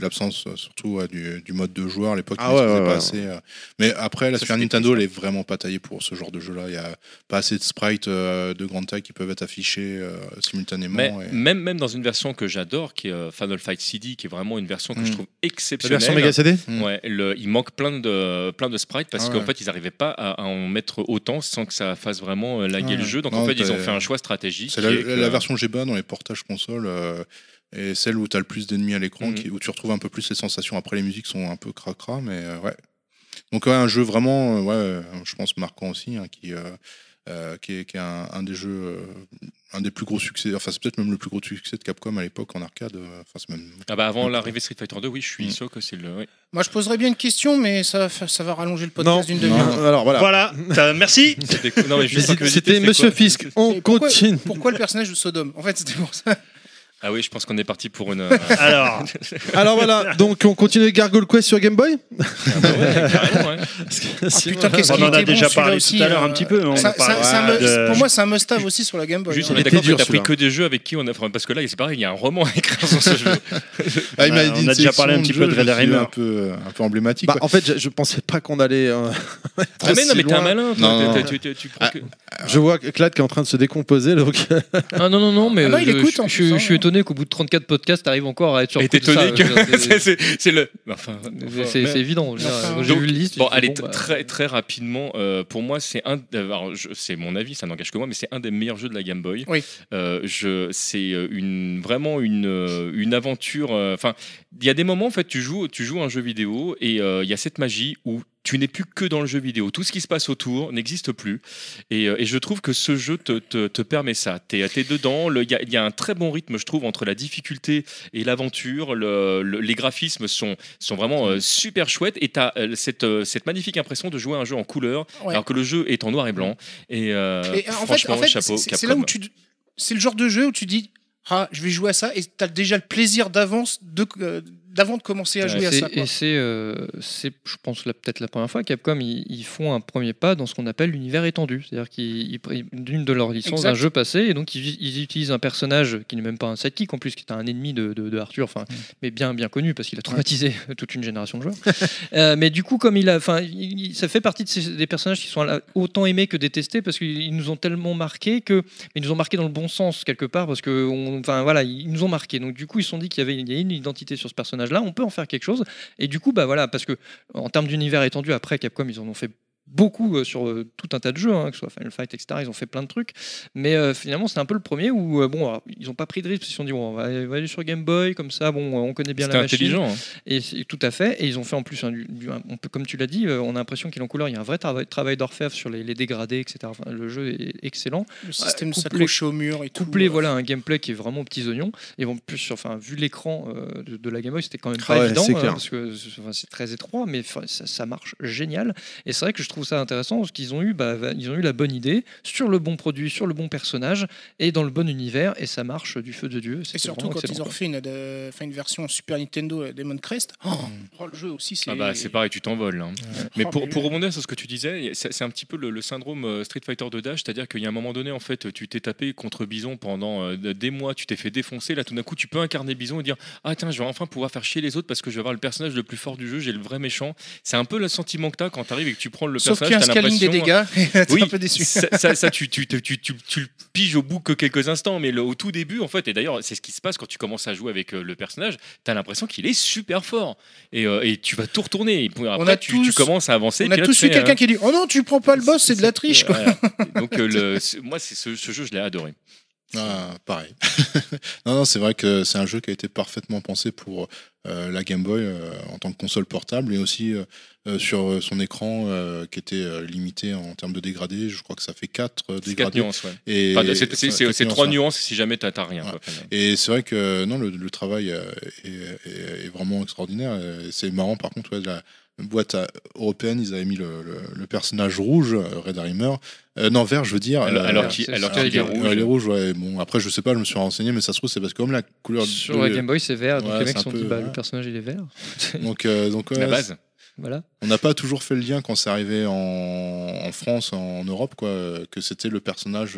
l'absence, euh, surtout ouais, du, du mode de joueur. À l'époque, Ah ils ouais, maîtrisaient ouais, pas ouais. assez. euh. Mais après, la Ça, Super Nintendo, elle est vraiment pas taillée pour ce genre de jeu-là. Il y a pas assez de sprites euh, de grande taille qui peuvent être affichés euh, simultanément. Mais et- même, même dans une version que j'adore, qui est euh, Final Fight CD, qui est vraiment une version que je Mm. trouve La exceptionnelle. version Mega CD Mm. Ouais, le- il manque plein de, plein de sprites parce Ah qu'en fait, ils n'arrivaient pas à, à en mettre autant sans que ça fasse vraiment euh, laguer Ouais. le jeu. Donc Non, en fait, ils ont fait un choix stratégique. C'est la, la version GBA dans les portages console euh, et celle où tu as le plus d'ennemis à l'écran, qui- où tu retrouves un peu plus les sensations. Après, les musiques sont un peu cracra, mais euh, ouais. Donc, ouais, un jeu vraiment, euh, ouais, je pense, marquant aussi, hein, qui, euh, qui est, qui est un, un des jeux, un des plus gros succès, enfin, c'est peut-être même le plus gros succès de Capcom à l'époque en arcade. euh, Enfin, c'est même. Ah bah avant l'arrivée Street Fighter 2, oui, je suis Mm. sûr que c'est le. oui. Moi, je poserais bien une question, mais ça, va- ça va rallonger le podcast d'une demi-heure. alors voilà. Voilà, merci. C'était- Monsieur Fisk. On pourquoi- continue. Pourquoi le personnage de Sodome? En fait, c'était pour ça. Ah oui, je pense qu'on est parti pour une. euh, Alors, Alors voilà, donc on continue Gargoyle Quest sur Game Boy ah bah ouais, carrément, ouais. Parce que Ah, putain, qu'est-ce on qu'il en a bon, déjà celui-là parlé aussi, tout à l'heure euh, un petit peu. Ça- ça- de- Pour moi, c'est un must-have aussi sur la Game Boy. Juste, hein. on est était d'accord dur, que t'as pris que des jeux avec qui on a. enfin, Parce que là, c'est pareil, il y a un roman à écrire sur ce jeu. Ah, il dit on a déjà parlé un petit peu de Red Hammer. un peu, un peu emblématique. Bah, quoi. en fait, je, pensais pas qu'on allait. euh, Ah, mais non, mais t'es un malin. Ah. que- Je vois Clad qui est en train de se décomposer, Ah non, non, non, mais Ah non, euh, il écoute, je- en hein. suis étonné qu'au bout de 34 podcasts, t'arrives encore à être sur Et étonné dire, que. c'est- le. Enfin. C'est évident. j'ai vu le liste. Bon, allez, bah, très, très rapidement, euh, pour moi, c'est un. c'est mon avis, ça n'engage que moi, mais c'est un des meilleurs jeux de la Game Boy. Oui. Euh, je, c'est euh, une, vraiment une, euh, une aventure. euh, Enfin, il y a des moments, en fait, tu joues, tu joues à un jeu vidéo et euh, il y a cette magie où tu n'es plus que dans le jeu vidéo. Tout ce qui se passe autour n'existe plus. Et, euh, et je trouve que ce jeu te, te, te permet ça. Tu es, dedans. le- Il y, y a un très bon rythme, je trouve, entre la difficulté et l'aventure. Le- le- les graphismes sont, sont vraiment euh, super chouettes. Et tu as cette, euh, cette magnifique impression de jouer à un jeu en couleur, Ouais. alors que le jeu est en noir et blanc. Et, Et en fait, franchement, en fait, chapeau, c'est- c'est là Capcom. où tu. C'est le genre de jeu où tu dis Ah, je vais jouer à ça, et t'as déjà le plaisir d'avance de, d'avant de commencer à jouer à ça. quoi. Et c'est, euh, c'est, je pense, là, peut-être la première fois, Capcom, ils, ils font un premier pas dans ce qu'on appelle l'univers étendu. C'est-à-dire qu'ils, ils- ils- d'une de leurs licences, Exact. d'un jeu passé, et donc ils, ils utilisent un personnage qui n'est même pas un sidekick, en plus, qui est un ennemi de, de- de Arthur, enfin, mais bien, bien connu, parce qu'il a traumatisé toute une génération de joueurs. Euh, mais du coup, comme il a, enfin, ça fait partie de ces- des personnages qui sont autant aimés que détestés, parce qu'ils nous ont tellement marqué que, ils nous ont marqué dans le bon sens, quelque part, parce que, enfin, voilà, ils nous ont marqué. Donc, du coup, ils se sont dit qu'il y avait une identité sur ce personnage-là, on peut en faire quelque chose. Et du coup, bah voilà, parce que en termes d'univers étendu, après Capcom, ils en ont fait beaucoup euh, sur euh, tout un tas de jeux, hein, que ce soit Final Fight, etc. Ils ont fait plein de trucs, mais euh, finalement, c'est un peu le premier où euh, bon, alors, ils n'ont pas pris de risque, ils se sont dit bon, on va, aller- on va aller sur Game Boy, comme ça, bon, on connaît bien la machine. intelligent. hein. Et tout à fait. Et ils ont fait en plus, un, du- du- un- on peut, comme tu l'as dit, euh, on a l'impression qu'il est en couleur. Il y a un vrai travail, travail d'orfèvre sur les, les dégradés, etc. Enfin, le jeu est excellent. Le système de couplé- s'accrocher au mur et tout. Couplé, euh, voilà, un gameplay qui est vraiment aux petits oignons. Et en plus, sur- enfin, vu l'écran euh, de, de la Game Boy, c'était quand même Ah pas ouais, évident c'est hein, parce que c'est- très étroit, mais ça, ça marche génial. Et c'est vrai que je trouve ça intéressant parce qu'ils ont eu, bah, ils ont eu la bonne idée sur le bon produit, sur le bon personnage et dans le bon univers, et ça marche du feu de dieu. Et C'est surtout quand ils ont refait une, euh, une version Super Nintendo euh, Demon Crest. Oh, oh, le jeu aussi, c'est. Ah bah c'est pareil, tu t'envoles. hein. Mais Oh, pour, mais- pour rebondir sur ce que tu disais, c'est un petit peu le, le syndrome euh, Street Fighter de Dash, c'est-à-dire qu'il y a un moment donné, en fait, tu t'es tapé contre Bison pendant euh, des mois, tu t'es fait défoncer, là tout d'un coup tu peux incarner Bison et dire ah tiens je vais enfin pouvoir faire chier les autres parce que je vais avoir le personnage le plus fort du jeu, j'ai le vrai méchant. C'est un peu le sentiment que t'as quand t'arrives et que tu prends le Sauf qu'il y a un t'as scaling des dégâts, t'es Oui, un peu déçu. ça, ça- ça, tu, tu, tu, tu, le piges au bout que quelques instants, mais le- au tout début, en fait, et d'ailleurs, c'est ce qui se passe quand tu commences à jouer avec euh, le personnage, tu as l'impression qu'il est super fort. Et, euh, et tu vas tout retourner. Et après, a tu, tous- tu commences à avancer. On a tous eu quelqu'un euh, qui dit Oh non, tu prends pas le boss, c'est de la triche. Quoi. Voilà. Donc, euh, le- moi, ce, ce jeu, je l'ai adoré. Ah, pareil. non, non, c'est vrai que c'est un jeu qui a été parfaitement pensé pour euh, la Game Boy euh, en tant que console portable et aussi euh, sur son écran qui était limité en termes de dégradés. Je crois que ça fait 4 C'est quatre dégradés. nuances, ouais. Et, Enfin, c'est- c'est enfin, c'est- quatre c'est trois ouais. nuances si jamais t'as t'as rien. Ouais. quoi. Et c'est vrai que non, le, le travail est, est- est vraiment extraordinaire. C'est marrant, par contre, ouais, la, boîte à- européenne, ils avaient mis le, le- le personnage rouge, euh, Red Rimmer. Euh, non, vert, je veux dire. Alors, euh, alors euh, qu'il est j'allais rouge. Il est rouge, ouais. Bon, après, je sais pas, je me suis renseigné, mais ça se trouve, c'est parce que comme la couleur. Sur de- la Game Boy, c'est vert, donc Ouais, les mecs se sont un dit, peu, bah, le personnage il est vert. Donc, euh, donc ouais, La base. Voilà. on n'a pas toujours fait le lien quand c'est arrivé en, en France, en Europe, quoi, euh, que c'était le personnage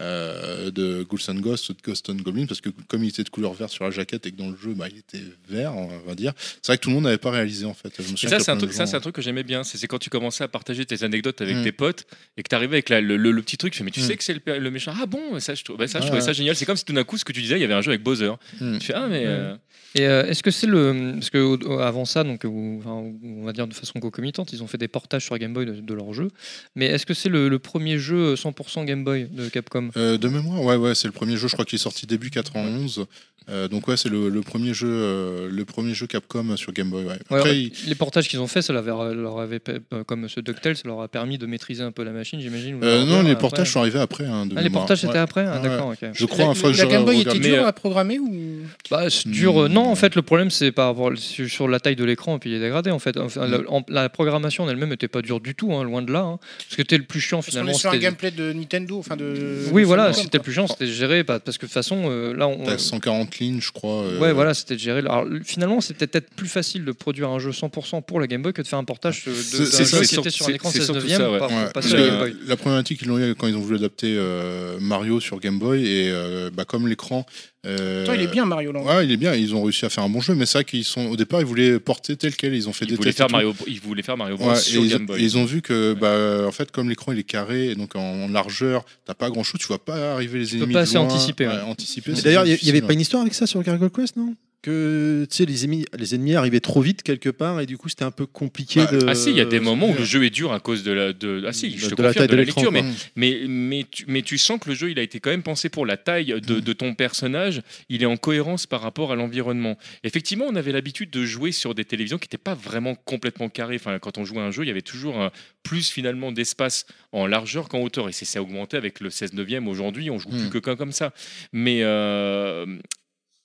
euh, de Ghouls and Ghosts ou de Ghost and Goblin, parce que comme il était de couleur verte sur la jaquette et que dans le jeu, bah, il était vert, on va dire. C'est vrai que tout le monde n'avait pas réalisé en fait. Je me ça, c'est un truc, ça, gens- c'est un truc que j'aimais bien. C'est c'est quand tu commençais à partager tes anecdotes avec Mm. tes potes et que tu arrivais avec la- le, le- le petit truc. Tu fais, mais tu Mm. sais que c'est le, le méchant. Ah bon, ça, je, bah, ça, je trouvais ça génial. C'est comme si tout d'un coup, ce que tu disais, il y avait un jeu avec Bowser. Mm. Tu fais, ah, mais. euh, Et euh, est-ce que c'est le. Parce que au- avant ça, donc, ou- enfin, on va dire de façon concomitante, ils ont fait des portages sur Game Boy de, de leur jeu. Mais est-ce que c'est le, le premier jeu 100% Game Boy de Capcom? Euh, de mémoire, ouais, ouais, c'est le premier jeu, je crois qu'il est sorti début 91. Euh, donc ouais, c'est le, le premier jeu, euh, le premier jeu Capcom sur Game Boy. Ouais. Après, ouais, il- Les portages qu'ils ont fait, ça leur avait, leur avait pe- euh, comme ce DuckTales, ça leur a permis de maîtriser un peu la machine, j'imagine. euh, non, les après. portages sont arrivés après. hein, de Ah, les portages c'était Ouais. après Ah, Ouais. D'accord, ok. Je crois, la, que la je Game Boy était dure euh, à programmer ou Bah, c'est dur. euh, Hmm. Non, en fait, le problème, c'est par rapport sur la taille de l'écran et puis il est dégradé. En fait, Enfin, Hmm. la, en- la programmation en elle-même n'était pas dure du tout, hein, loin de là. hein. Ce qui était le plus chiant Parce qu'on finalement, est sur un c'était. gameplay de Nintendo, enfin de. Oui, voilà, c'était plus chiant, c'était géré pa- parce que de toute façon, euh, là, on. T'as 140 lignes, je crois. euh, Ouais, voilà, c'était géré. Alors, finalement, c'était peut-être plus facile de produire un jeu 100% pour la Game Boy que de faire un portage de, de, C'est- d'un jeu ça, qui était sur- un écran c'est 16 surtout neuvième ouais. Ouais, la Game Boy. la problématique qu'ils ont eu quand ils ont voulu adapter euh, Mario sur Game Boy et euh, bah, comme l'écran. Euh, il est bien Mario Land. Ouais, il est bien. Ils ont réussi à faire un bon jeu, mais c'est vrai qu'ils sont au départ ils voulaient porter tel quel. Ils ont fait Ils des voulaient tests faire. Mario, ils voulaient faire Mario Bros Ouais, sur ils, Game ont, Boy. et ils ont vu que, bah, en fait, comme l'écran il est carré, et donc en, en largeur, t'as pas grand chose, tu vois pas arriver les peux ennemis. pas de assez loin. anticiper, ouais. anticiper, D'ailleurs, il y- avait pas une histoire avec ça sur Gargoyle Quest, non? Que tu sais, les ennemis, les ennemis arrivaient trop vite quelque part et du coup c'était un peu compliqué Bah, de. Ah si, il y a des moments où le jeu est dur à cause de la... De... Ah si, je te de la taille de de la lecture, mais quoi. Mais, mais, tu, mais tu sens que le jeu, il a été quand même pensé pour la taille de, de ton personnage. Il est en cohérence par rapport à l'environnement. Effectivement, on avait l'habitude de jouer sur des télévisions qui n'étaient pas vraiment complètement carrées. Enfin, quand on jouait à un jeu, il y avait toujours un plus finalement d'espace en largeur qu'en hauteur. Et c'est ça augmenté avec le 16 neuvième. Aujourd'hui, on joue plus Hmm. que comme comme ça. Mais euh,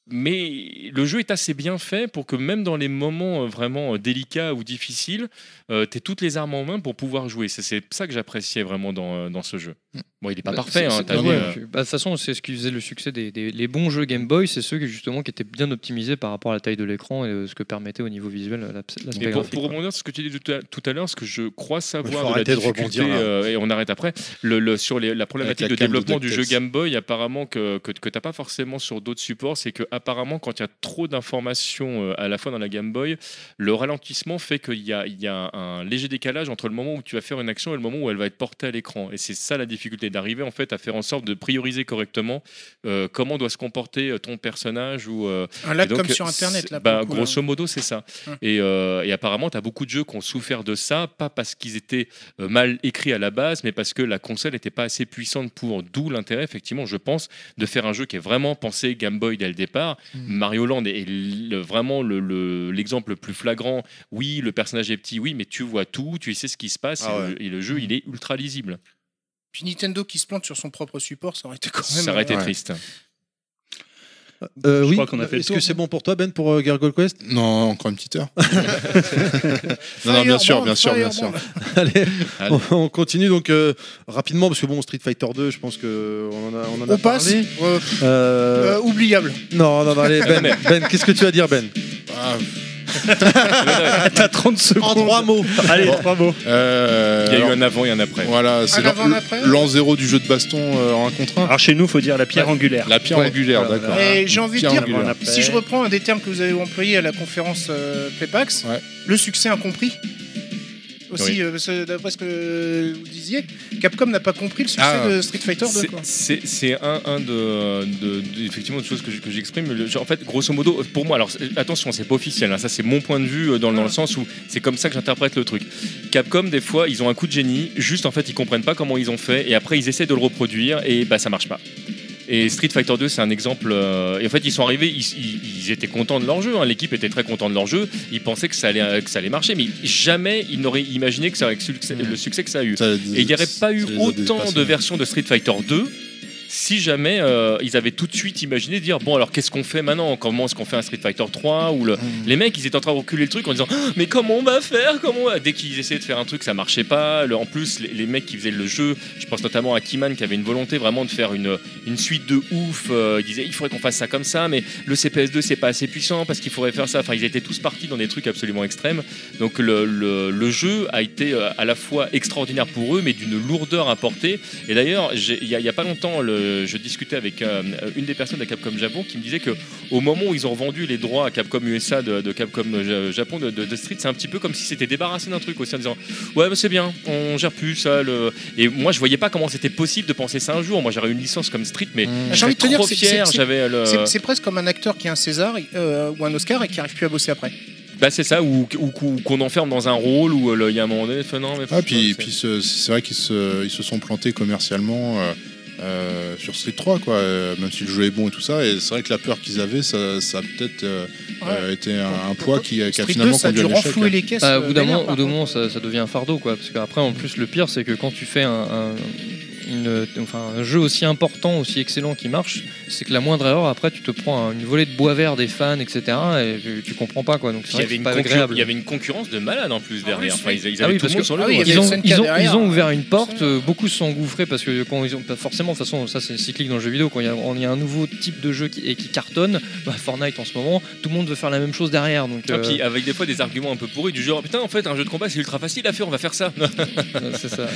mais le jeu est assez bien fait pour que même dans les moments euh, vraiment euh, délicats ou difficiles, tu aies toutes les armes en main pour pouvoir jouer. C'est- ça que j'appréciais vraiment dans, euh, dans ce jeu. Bon, il n'est pas Bah, parfait. hein, ouais, euh, bah, De toute façon, c'est ce qui faisait le succès des, des- les bons jeux Game Boy, c'est ceux qui justement qui étaient bien optimisés par rapport à la taille de l'écran et euh, ce que permettait au niveau visuel la- l'aspect Mais pour, pour rebondir sur ce que tu dis tout à, tout à l'heure, ce que je crois savoir de la rebondir, euh, et on arrête après, le, le- sur les- la problématique de développement du jeu. Game Boy, apparemment que, que, que tu n'as pas forcément sur d'autres supports, c'est que apparemment quand il y a trop d'informations euh, à la fois dans la Game Boy, le ralentissement fait qu'il y a, il y a un, léger décalage entre le moment où tu vas faire une action et le moment où elle va être portée à l'écran. Et c'est ça la difficulté, d'arriver en fait à faire en sorte de prioriser correctement euh, comment doit se comporter euh, ton personnage ou euh, Un lag et donc, comme sur Internet, là. bah, coup, grosso là. modo, c'est ça. Hum. Et, euh, et apparemment, tu as beaucoup de jeux qui ont souffert de ça, pas parce qu'ils étaient mal écrits à la base, mais parce que la console n'était pas assez puissante pour. D'où l'intérêt, effectivement, je pense, de faire un jeu qui est vraiment pensé Game Boy dès le départ. Mario Land est le- vraiment le- le- l'exemple le, plus flagrant. Oui, le personnage est petit, oui, mais tu vois tout, tu sais ce qui se passe, Ah et, ouais. le, et le jeu, il est ultra lisible. Puis Nintendo qui se plante sur son propre support, ça aurait été quand même. Ça aurait été euh, triste. Euh, Je oui. crois qu'on a fait le Est-ce que c'est bon pour toi Ben pour euh, Gargoyle Quest? Non, encore une petite heure. non, non, bien sûr, bien sûr, bien sûr. Allez, Allez. On, on continue donc euh, rapidement parce que bon Street Fighter 2, je pense que on en a, on en a On passe. parlé. Euh, oubliable. Non, non, non, allez Ben, ben qu'est-ce que tu vas dire Ben? Ah, T'as 30 secondes. En trois mots. Allez, Bon. trois mots. euh, Il y a eu alors, un avant et un après. Voilà, c'est Un avant, un l'an- après l'an zéro du jeu de baston euh, en 1 contre 1. Alors chez nous, faut dire la pierre angulaire. La pierre Ouais, angulaire, voilà, d'accord. Et j'ai envie de Pierre dire, angulaire. Après. si je reprends un des termes que vous avez employé à la conférence euh, Playpax, Ouais. le succès incompris. Aussi, Oui. euh, d'après ce que vous disiez, Capcom n'a pas compris le succès Ah. de Street Fighter 2. C'est- un, un de, de- de- effectivement de choses que je- que j'exprime. En fait, grosso modo, pour moi, alors attention, c'est pas officiel. hein, ça, c'est mon point de vue euh, dans, dans le sens où c'est comme ça que j'interprète le truc. Capcom, des fois, ils ont un coup de génie. Juste, en fait, ils comprennent pas comment ils ont fait, et après, ils essaient de le reproduire, et bah, ça marche pas. Et Street Fighter 2, c'est un exemple. euh, et en fait, ils sont arrivés, ils, ils- ils étaient contents de leur jeu. hein, L'équipe était très contente de leur jeu. Ils pensaient que ça allait, que ça allait marcher, mais jamais ils n'auraient imaginé que ça aurait le succès- le succès que ça a eu. Ça- Et il n'y aurait pas eu autant de versions de Street Fighter 2 si jamais euh, ils avaient tout de suite imaginé dire bon alors qu'est-ce qu'on fait maintenant? Comment est-ce qu'on fait un Street Fighter 3 ou le... les mecs ils étaient en train de reculer le truc en disant Ah, mais comment on va faire? Comment on va? Dès qu'ils essayaient de faire un truc ça marchait pas. Le- en plus les, les mecs qui faisaient le jeu, je pense notamment à Kiman qui avait une volonté vraiment de faire une, une suite de ouf. euh, il disait il faudrait qu'on fasse ça comme ça, mais le CPS2 c'est pas assez puissant parce qu'il faudrait faire ça. Enfin ils étaient tous partis dans des trucs absolument extrêmes. Donc le, le- le jeu a été euh, à la fois extraordinaire pour eux, mais d'une lourdeur importée. Et d'ailleurs, il y, a- il y a pas longtemps, le- je discutais avec euh, une des personnes de Capcom Japon qui me disait que au moment où ils ont revendu les droits à Capcom USA de, de Capcom Ja- Japon de, de- de Street, c'est un petit peu comme si c'était débarrassé d'un truc aussi en disant ouais bah, c'est bien, on gère plus ça. Le... Et moi je voyais pas comment c'était possible de penser ça un jour. Moi j'aurais une licence comme Street, mais J'ai j'étais envie de te dire, trop c'est- fier. J'avais le... C'est presque comme un acteur qui a un César euh, ou un Oscar et qui arrive plus à bosser après. Bah c'est ça, ou, ou- ou qu'on enferme dans un rôle où euh, il y a un moment donné, non mais Ah, puis, c'est- puis ce- c'est vrai qu'ils se, ils se sont plantés commercialement euh, euh, sur Street 3, quoi, euh, même si le jeu est bon et tout ça. Et c'est vrai que la peur qu'ils avaient, ça, ça a peut-être euh, euh, été un, un poids qui, a- qui a Street 2, finalement ça a conduit dû à l'échec. renflouer les caisses. Ah, euh, au bout d'un moment, ça, ça devient un fardeau, quoi. Parce qu'après, en plus, le pire, c'est que quand tu fais un, un- une- enfin, un jeu aussi important, aussi excellent qui marche, c'est que la moindre erreur, après, tu te prends un- une volée de bois vert des fans, etc. Et tu, tu comprends pas, quoi. Donc il y, avait une pas agréable. il y avait une concurrence de malade en plus derrière. oui, Enfin, ils, ils Ah avaient oui, tout le parce monde que- sur le ah oui, hein. ils ont, SNK ils, ont, derrière. ils ont ouvert une porte, euh, beaucoup se sont engouffrés parce que quand ils ont, pas forcément, de toute façon, ça c'est cyclique dans le jeu vidéo, quand il y a, on- y a un nouveau type de jeu qui, et qui cartonne, bah, Fortnite en ce moment, tout le monde veut faire la même chose derrière. Donc Ah, euh, puis avec des fois des arguments un peu pourris du genre putain en fait un jeu de combat c'est ultra facile à faire on va faire ça euh, c'est ça.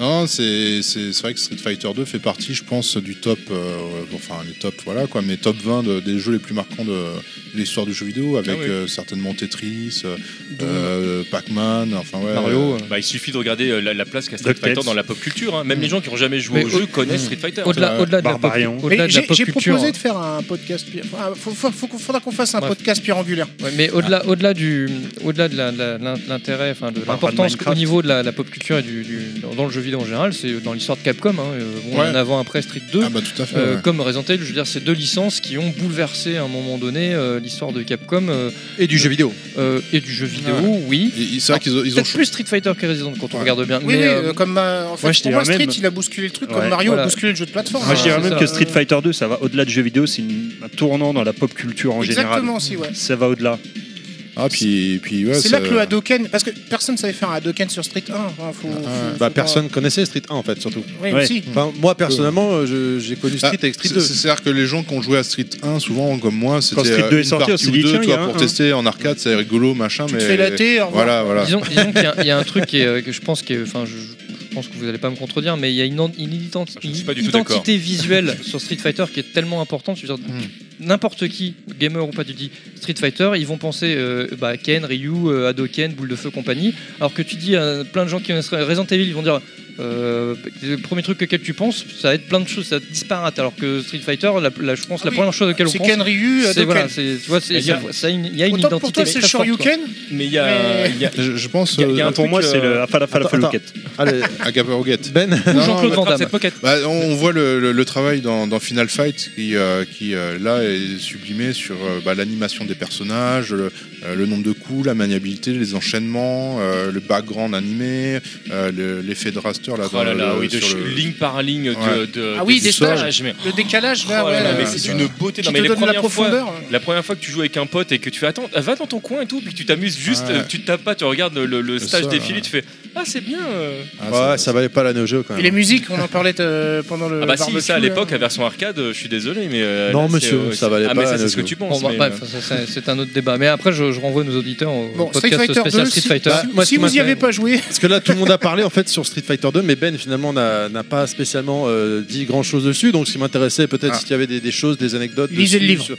Non, c'est vrai que Street Fighter 2 fait partie, je pense, du top, euh, enfin les top, voilà quoi, mais top 20 de- des jeux les plus marquants de, de l'histoire du jeu vidéo, avec Ah oui. euh, certainement Tetris, euh, euh, Pac-Man, enfin ouais. Mario. euh, bah, il suffit de regarder la, la place qu'a Street. Fighter dans la pop culture hein. même les gens qui n'ont jamais joué Mais au au- jeu connaissent Mm. Street Fighter Au-delà, de la pop, Barbarian. au-delà Mais de la J'ai pop j'ai proposé de faire un podcast. faut- faut- faudra qu'on fasse un Bref. podcast pirangulaire. Ouais, mais au-delà, au-delà du, au-delà de l'intérêt, enfin de l'importance au niveau de la, la pop culture et du, dans le jeu vidéo en général, c'est dans l'histoire de Capcom. Hein, euh, bon, Ouais. En avant après Street 2. Ah bah tout à fait. euh, ouais. Comme Resident Evil, je veux dire, c'est deux licences qui ont bouleversé à un moment donné euh, l'histoire de Capcom euh, Et du jeu vidéo. euh, et du jeu vidéo, oui. C'est vrai qu'ils ont, ils ont Peut-être plus Street Fighter que Resident quand on regarde bien. Oui, mais, oui, comme en fait, moi, pour Street, même- il a bousculé le truc Ouais. comme Mario Voilà. a bousculé le jeu de plateforme. Moi, je dirais même ça. que Street Fighter 2, ça va au-delà du jeu vidéo, c'est un tournant dans la pop culture en Exactement général. aussi, ouais. Ça va au-delà. Ah puis, puis ouais. c'est ça- là que le Hadoken, parce que personne savait faire un Hadoken sur Street 1. enfin, faut- faut- Bah, faut personne connaissait Street 1 en fait, surtout. pas- Oui, Ouais. aussi. Enfin, moi personnellement, euh, j'ai connu Street Ah, avec Street c'est- 2. c'est- C'est-à-dire que les gens qui ont joué à Street 1, souvent comme moi, c'était Street euh, 2 est une sorti, partie ou deux, tiens, a pour un, tester en arcade, c'est rigolo, machin. Tu mais te fais latter. Voilà, voilà. Disons, disons qu'il y a- il y, a un truc qui est, euh, que je pense que, enfin, je, je pense que vous n'allez pas me contredire, mais il y a une, Je d'accord. identité visuelle sur Street Fighter qui est tellement importante. Je veux dire, N'importe qui, gamer ou pas, tu dis Street Fighter, ils vont penser euh, bah, Ken, Ryu, euh, Hadoken, Boule de Feu, compagnie. Alors que tu dis à plein de gens qui connaissent Resident Evil, ils vont dire euh, le premier truc auquel tu penses, ça va être plein de choses, ça va être disparate. Alors que Street Fighter, la, la- je pense, Ah la oui. première chose auquel on C'est pense, Ken Ryu, c'est voilà, c'est- tu vois, c'est- Il y a- ça- une- il y a une Autant identité pour toi, c'est. Shoryuken. mais il y a, Mais- y a- Je, je pense Il y a- il y a un euh, Pour moi, c'est euh, le Afala Fala attends, Faluquette. Allez, à Gabaroguette. Ben, Jean-Claude Van Damme. Bah, on, voit le, le- le travail dans, dans Final Fight qui, euh, qui euh, là est sublimé sur euh, bah, l'animation des personnages, le, euh, le nombre de coups, la maniabilité, les enchaînements, euh, le background animé, euh, le- l'effet de là, Oh là là, oui, de sur ch- le- ligne par ligne de, Ouais. de- Ah oui, de des stages, stages. mais- Le décalage, là, Oh là là, mais euh, c'est une beauté. qui Non, mais te les donne de la premières fois, profondeur. la première fois que tu joues avec un pote et que tu fais attends, va dans ton coin et tout, puis que tu t'amuses juste, Ouais. euh, tu te tapes pas, tu regardes le, le stage ouais. tu fais ah c'est bien. euh. Ah, ouais, ça valait pas la Neo Geo quand Et même. les musiques, on en parlait euh, pendant le. Ah bah si, ça à l'époque, la version arcade, euh, je suis désolé, mais euh, Non, monsieur, euh, ça valait ah, pas mais c'est ce que tu penses. bah, bref, euh, c'est un autre débat. Mais après, je, renvoie nos auditeurs au Bon, Street podcast Fighter spécial 2, Street si- Fighter. Si vous y avez pas joué, Parce que là, tout le monde a parlé en fait sur Street Fighter 2, mais Ben finalement n'a pas spécialement euh, dit grand chose dessus. Donc, ce qui m'intéressait, peut-être Ah. s'il y avait des, des choses, des anecdotes. Lisez le dessus, livre. sur-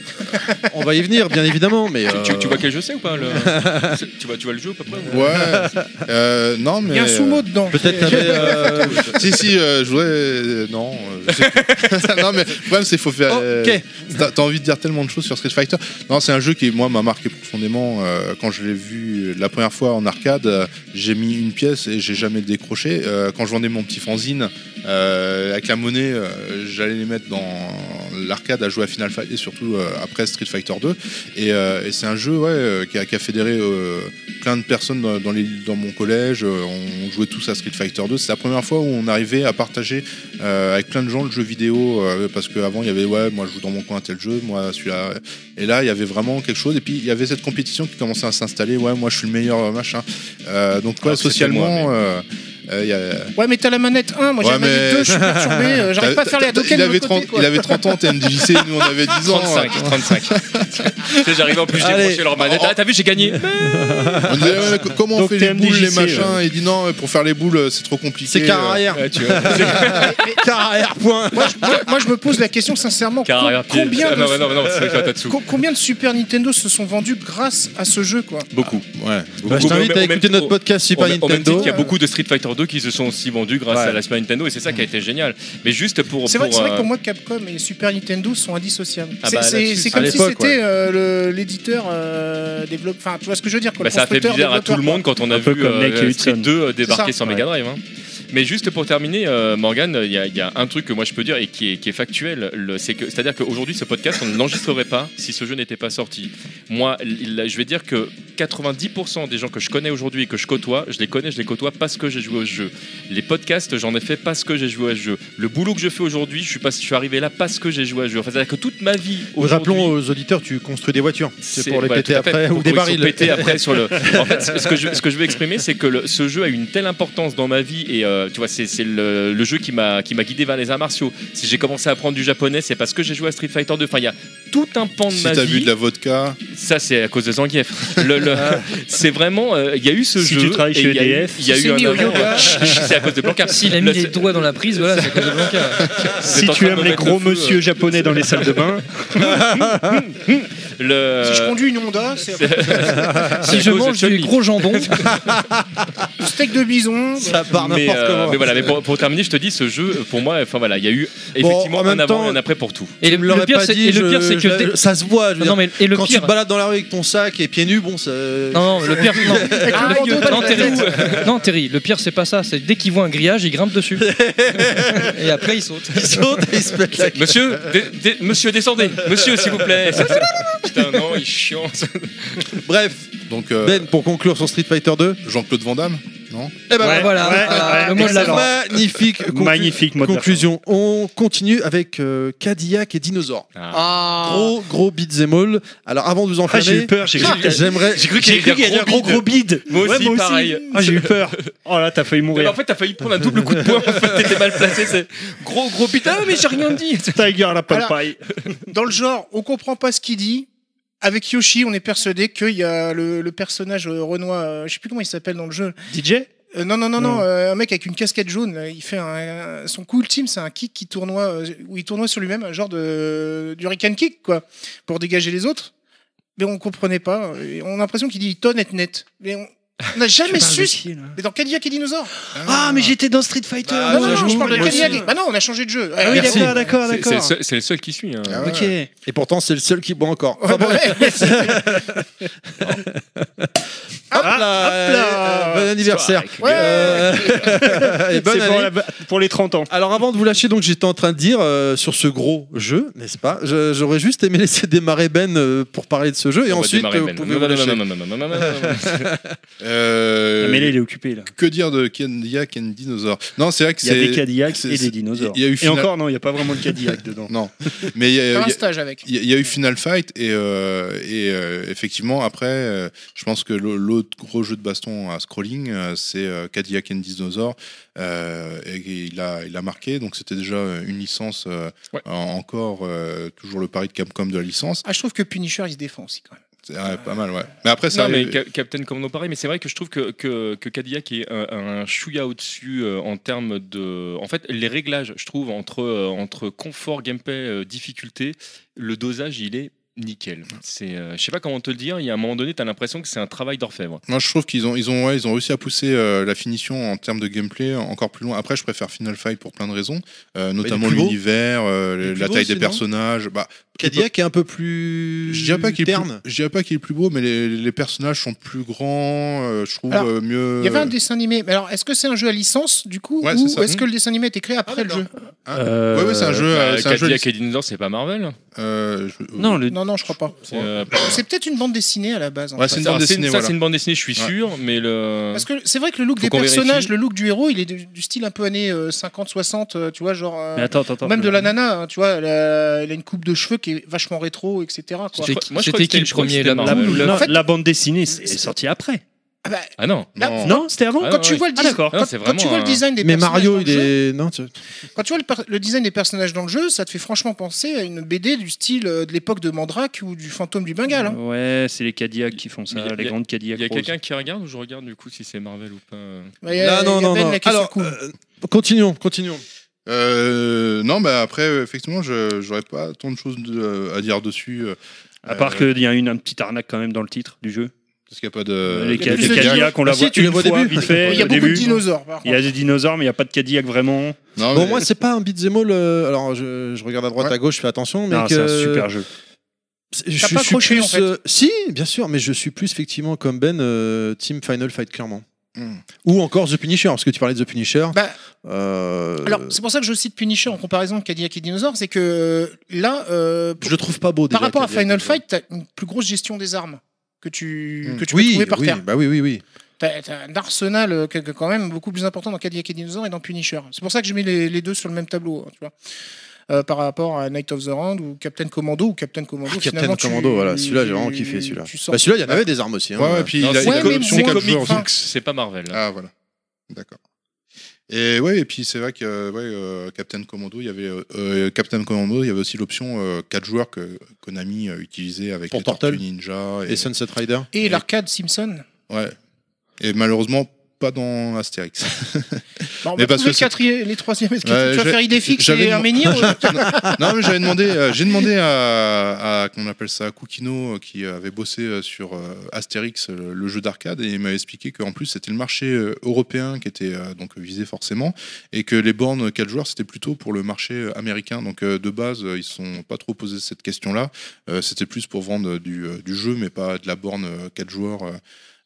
On va y venir, bien évidemment. Mais tu, tu- euh, tu vois quel jeu c'est ou pas le... Tu, vois, tu vois le jeu à peu près ou- Ouais. euh, non, mais. il y a un sous-mot dedans. Peut-être t'avais. euh, si, si, euh, je voudrais. euh, non. non, mais le problème, c'est qu'il faut faire. euh, Ok. T'as envie de dire tellement de choses sur Street Fighter. Non, c'est un jeu qui, moi, m'a marqué profondément. euh, quand je l'ai vu la première fois en arcade, j'ai mis une pièce et j'ai jamais décroché. Euh, quand je vendais mon petit fanzine, euh, avec la monnaie, euh, j'allais les mettre dans l'arcade à jouer à Final Fight et surtout euh, après Street Fighter 2. Et, et c'est un jeu ouais, qui, a, qui a fédéré plein de personnes dans, dans les- dans mon collège, on jouait tous à Street Fighter 2. C'est la première fois où on arrivait à partager avec plein de gens le jeu vidéo, parce qu'avant il y avait ouais, moi je joue dans mon coin à tel jeu, moi celui-là. Et là il y avait vraiment quelque chose. Et puis il y avait cette compétition qui commençait à s'installer. Ouais, moi je suis le meilleur machin. Donc ouais, Alors socialement. moi, mais- euh, il y a- Ouais, mais t'as la manette 1, moi j'ai Ouais, la manette mais- 2, je suis perturbé, euh, j'arrive pas à faire les Hadoken il de avait l'autre 30, côté, quoi. il avait 30 ans, t'es MDJC, nous on avait 10 ans. 35, 35. tu sais, j'arrive en plus, j'ai Allez. débranché leur manette. Ah, t'as vu, j'ai gagné. On disait, ouais, mais comment on Donc fait les boules, les machins ouais. Il dit non, pour faire les boules, c'est trop compliqué. C'est car euh, arrière. Ouais, tu vois. Car arrière, point. Moi, je, moi- moi, je me pose la question sincèrement, combien, Ah, combien de Super Nintendo se sont vendus grâce à ce jeu quoi? Beaucoup. Ouais. Bah, je t'invite à écouter notre podcast Super Nintendo. qu'il y a beaucoup de Street Fighter 2 qui se sont aussi vendus grâce Ouais. à la Super Nintendo et c'est ça qui a été génial. Mais juste pour. C'est vrai, vrai que euh, pour moi Capcom et Super Nintendo sont indissociables. Ah c'est bah, c'est- comme si c'était euh, l'éditeur euh, développe. Enfin, tu vois ce que je veux dire quoi, Bah, le ça a fait bizarre à tout le monde quand on a Un vu comme euh, et Street Hudson. 2 euh, débarquer sur Mega Drive. Mais juste pour terminer, euh, Morgan, il y, a- il y a un truc que moi je peux dire et qui est, qui est factuel, c'est-à-dire qu'aujourd'hui ce podcast on ne l'enregistrerait pas si ce jeu n'était pas sorti. Moi, je vais dire que 90% des gens que je connais aujourd'hui et que je côtoie, je les connais, je les côtoie parce que j'ai joué au jeu. Les podcasts, j'en ai fait parce que j'ai joué au jeu. Le boulot que je fais aujourd'hui, je suis pas, je suis arrivé là parce que j'ai joué au jeu. Enfin, c'est-à-dire que toute ma vie Rappelons aux auditeurs, tu construis des voitures. C'est pour les ouais, péter après ou des barils. pétés après sur le. En fait, ce que je, ce que je veux exprimer, c'est que le- ce jeu a eu une telle importance dans ma vie et euh, tu vois, c'est le, le jeu qui m'a qui m'a guidé vers les arts martiaux. Si j'ai commencé à apprendre du japonais, c'est parce que j'ai joué à Street Fighter 2. Enfin, il y a tout un pan de Si ma t'as vie. vu de la vodka, Ça, c'est à cause de Zangief. Le, le- c'est vraiment, euh, il y a eu ce Si jeu. tu travailles chez il y a eu- EDF. il y a Si eu c'est un c'est à cause de Blanca. S'il a mis Le- les doigts dans la prise, voilà, c'est à cause de Blanca. Si tu aimes me les gros monsieur euh. japonais dans les salles de bain, le- Si je conduis une Honda, c'est Si je mange du gros jambon, steak de bison. Ça part n'importe euh, comment. mais voilà, mais pour, pour terminer, je te dis, ce jeu, pour moi, enfin voilà, il y a eu Bon, effectivement en même un avant et un après pour tout. et le, le pire, c'est que je- ça se voit. je veux non dire. mais et le Quand pire, tu te balades dans la rue avec ton sac et pieds nus, bon, ça. non, non, le pire, non, bandeau non, Terry, tête. non, Terry, le pire c'est pas ça, c'est dès qu'il voit un grillage, il grimpe dessus. et après il saute. Il saute et il se pète la. Monsieur, dé- dé- monsieur, descendez. Monsieur, s'il vous plaît. Putain, non, il est chiant. Bref, donc euh, Ben, pour conclure sur Street Fighter 2. Jean-Claude Van Damme, non Eh ben Ouais, voilà, ouais, voilà, ouais, le mot de la excellent. fin. Magnifique, conclu- magnifique mode conclusion. On continue avec euh, Cadillac et Dinosaure. Ah. Gros, gros beat'em all. Alors, avant de vous Ah, j'ai eu peur, j'ai cru que j'aimerais. J'ai cru J'ai cru qu'il y avait un gros gros bide. Moi Ouais, aussi, pareil. Ah, j'ai eu peur. Oh là, t'as failli Mais mourir. en fait, t'as failli prendre un double coup de poing. En fait, t'étais mal placé. C'est gros, gros putain, mais j'ai rien dit. Tiger la Alors- paille. Dans le genre, on comprend pas ce qu'il dit. Avec Yoshi, on est persuadé qu'il y a le, le personnage euh, Renoir, euh, je sais plus comment il s'appelle dans le jeu. DJ Euh, non, non, non, non, euh, un mec avec une casquette jaune. Il fait un, un- son coup ultime, c'est un kick qui tournoie, euh, où il tournoie sur lui-même, un genre de du Hurricane kick, quoi, pour dégager les autres. Mais on comprenait pas. Et on a l'impression qu'il dit tonne net net. Mais on on n'a jamais su. Mais dans Cadillac et Dinosaure. Ah, mais j'étais dans Street Fighter. Bah, non, non, non, je parle de Cadillac. et- Bah non, on a changé de jeu. Ah oui, d'accord, d'accord, C'est le, d'accord. seul- c'est le seul qui suit. hein. Ah ouais. Ok. Et pourtant, c'est le seul qui boit encore. Ouais, bah ouais. hop Ah, là, hop là. euh, Bon anniversaire. Ouais. Euh, et bonne C'est pour, la- pour les 30 ans. Alors avant de vous lâcher, donc j'étais en train de dire euh, sur ce gros jeu, n'est-ce pas J'aurais juste aimé laisser démarrer Ben euh, pour parler de ce jeu et On va ensuite démarrer, euh, Ben. vous pouvez vous lâcher. Euh, Mais là, il est occupé là. Que dire de Cadillac et Dinosaure? Non, c'est vrai que Il y a c'est. des Cadillacs c'est- et c'est- des dinosaures. il y a eu Et final- encore, non, il n'y a pas vraiment de Cadillac dedans. Non, mais il y a- il y Faire a- un stage avec. Il y, a- il y a eu Final Fight et, euh, et euh, effectivement après euh, je pense que l'au- l'autre gros jeu de baston à scrolling c'est euh, Cadillac and Dinosaur euh, et il a, il a marqué donc c'était déjà une licence euh, Ouais. encore euh, toujours le pari de Capcom de la licence Ah, je trouve que Punisher, il se défend aussi quand même. C'est ouais, pas mal ouais mais après ça Non, mais Ca- Captain Commando pareil, mais c'est vrai que je trouve que, que, que Cadillac est un, un chouïa au-dessus euh, en termes de. En fait, les réglages, je trouve, entre, euh, entre confort, gameplay, euh, difficulté, le dosage, il est nickel. C'est, euh, je sais pas comment te le dire, il y a un moment donné, tu as l'impression que c'est un travail d'orfèvre. Moi, je trouve qu'ils ont, ils ont, ouais, ils ont réussi à pousser euh, la finition en termes de gameplay encore plus loin. Après, je préfère Final Fight pour plein de raisons, euh, notamment l'univers, la taille des personnages. Bah, Cadillac est un peu plus Je dirais pas qu'il est plus, je dirais pas qu'il est plus beau, mais les, les personnages sont plus grands. euh, je trouve Alors, euh, mieux. Il y avait un dessin animé. Mais alors, est-ce que c'est un jeu à licence du coup Ouais, ou est-ce que le dessin animé a été créé après Ah, le d'accord. jeu Hein ouais, c'est un jeu. Bah, euh, c'est un jeu. Et Dinosaur, c'est pas Marvel? Euh, je- Non, le... Non, non, je crois pas. C'est, euh, peut-être une bande dessinée à la base. en Ouais, fait. c'est une ça, bande c'est dessinée. ça, c'est une bande dessinée, je suis Ouais. sûr, mais le. Parce que c'est vrai que le look des personnages, le look du héros, il est du, style un peu années 50-60, euh, tu vois, genre. Mais attends, attends, attends. même de la nana, hein, tu vois, elle a une coupe de cheveux qui est vachement rétro, etc. C'était qui- moi, je crois c'était que qui le premier La, Marvel. non, En fait- la bande dessinée c'est est sortie après. Ah bah, Ah non. Non. Non, c'était avant Ah, quand tu vois le Ah, design, d'accord. quand, Non, c'est quand tu vraiment vois le un- design des Mais personnages Mario, dans il le jeu, est. Non, tu- quand tu vois le, per- le design des personnages dans le jeu, ça te fait franchement penser à une BD du style euh, de l'époque de Mandrake ou du Fantôme du Bengale. hein. Ouais, c'est les Cadillacs qui font ça, a- les grandes Il Cadillacs. y a quelqu'un qui regarde ou je regarde du coup si c'est Marvel ou pas euh Bah, il a- Ah, non, il y a non, Ben non. sur Alors, euh, continuons, continuons. Euh, non, bah après, effectivement, je j'aurais pas tant de choses de- à dire dessus. euh, À part euh, qu'il y a une, un petit arnaque quand même dans le titre du jeu. Parce qu'il n'y a pas de. les Cadillacs, on la Ah, si, voit tu les une vois au fois, début. vite fait. il y a au beaucoup début. de dinosaures. par Il y a contre. des dinosaures, mais il n'y a pas de Cadillac vraiment. Non, Bon, mais- moi, c'est pas un beat'em all. euh, alors, je, je regarde à droite, Ouais. à gauche, je fais attention. Mais Non, que- c'est un super jeu. Je suis pas accroché, plus, en fait. euh, Si, bien sûr, mais je suis plus effectivement comme Ben, euh, Team Final Fight, clairement. Hmm. Ou encore The Punisher, parce que tu parlais de The Punisher. Bah, Euh, Alors, c'est pour ça que je cite Punisher en comparaison de Cadillac et Dinosaure, c'est que là, euh, je le trouve pas beau. par rapport à Final. Fight, t'as une plus grosse gestion des armes que tu, Mm. que tu peux Oui, trouver par oui, terre. bah oui, oui, oui. T'as t'as un arsenal euh, quand même beaucoup plus important dans Cadillac et Dinosaure et dans Punisher. C'est pour ça que j'ai mis les, les deux sur le même tableau, hein, tu vois. Euh, par rapport à Night of the Round ou Captain Commando ou Captain Commando. Ah, Captain tu- Commando, voilà, celui-là, j'ai vraiment kiffé celui-là. Bah, celui-là, il y en avait des armes aussi. hein. Ouais, ouais, puis Non, il a, c'est Ouais, c'est pas Marvel. Ah, voilà. D'accord. Et ouais, et puis c'est vrai que ouais, euh, Captain Commando, il y avait euh, Captain Commando, il y avait aussi l'option 4 joueurs que Konami utilisait avec Pour les. Ninja. Et Sunset Rider. Et l'arcade Simpson. Ouais. Et malheureusement pas dans Astérix. Bon, on Mais parce que quatrième, les troisièmes. Est-ce que Ouais, tu vas faire idée fixe et un menhir non, mais j'avais demandé, euh, j'ai demandé à, à qu'on appelle ça Kukino, euh, qui avait bossé euh, sur euh, Astérix, le, le jeu d'arcade, et il m'avait expliqué qu'en plus c'était le marché européen qui était donc visé forcément, et que les bornes 4 joueurs c'était plutôt pour le marché américain. Donc de base, ils se sont pas trop posé cette question-là. C'était plus pour vendre du, du jeu, mais pas de la borne 4 joueurs.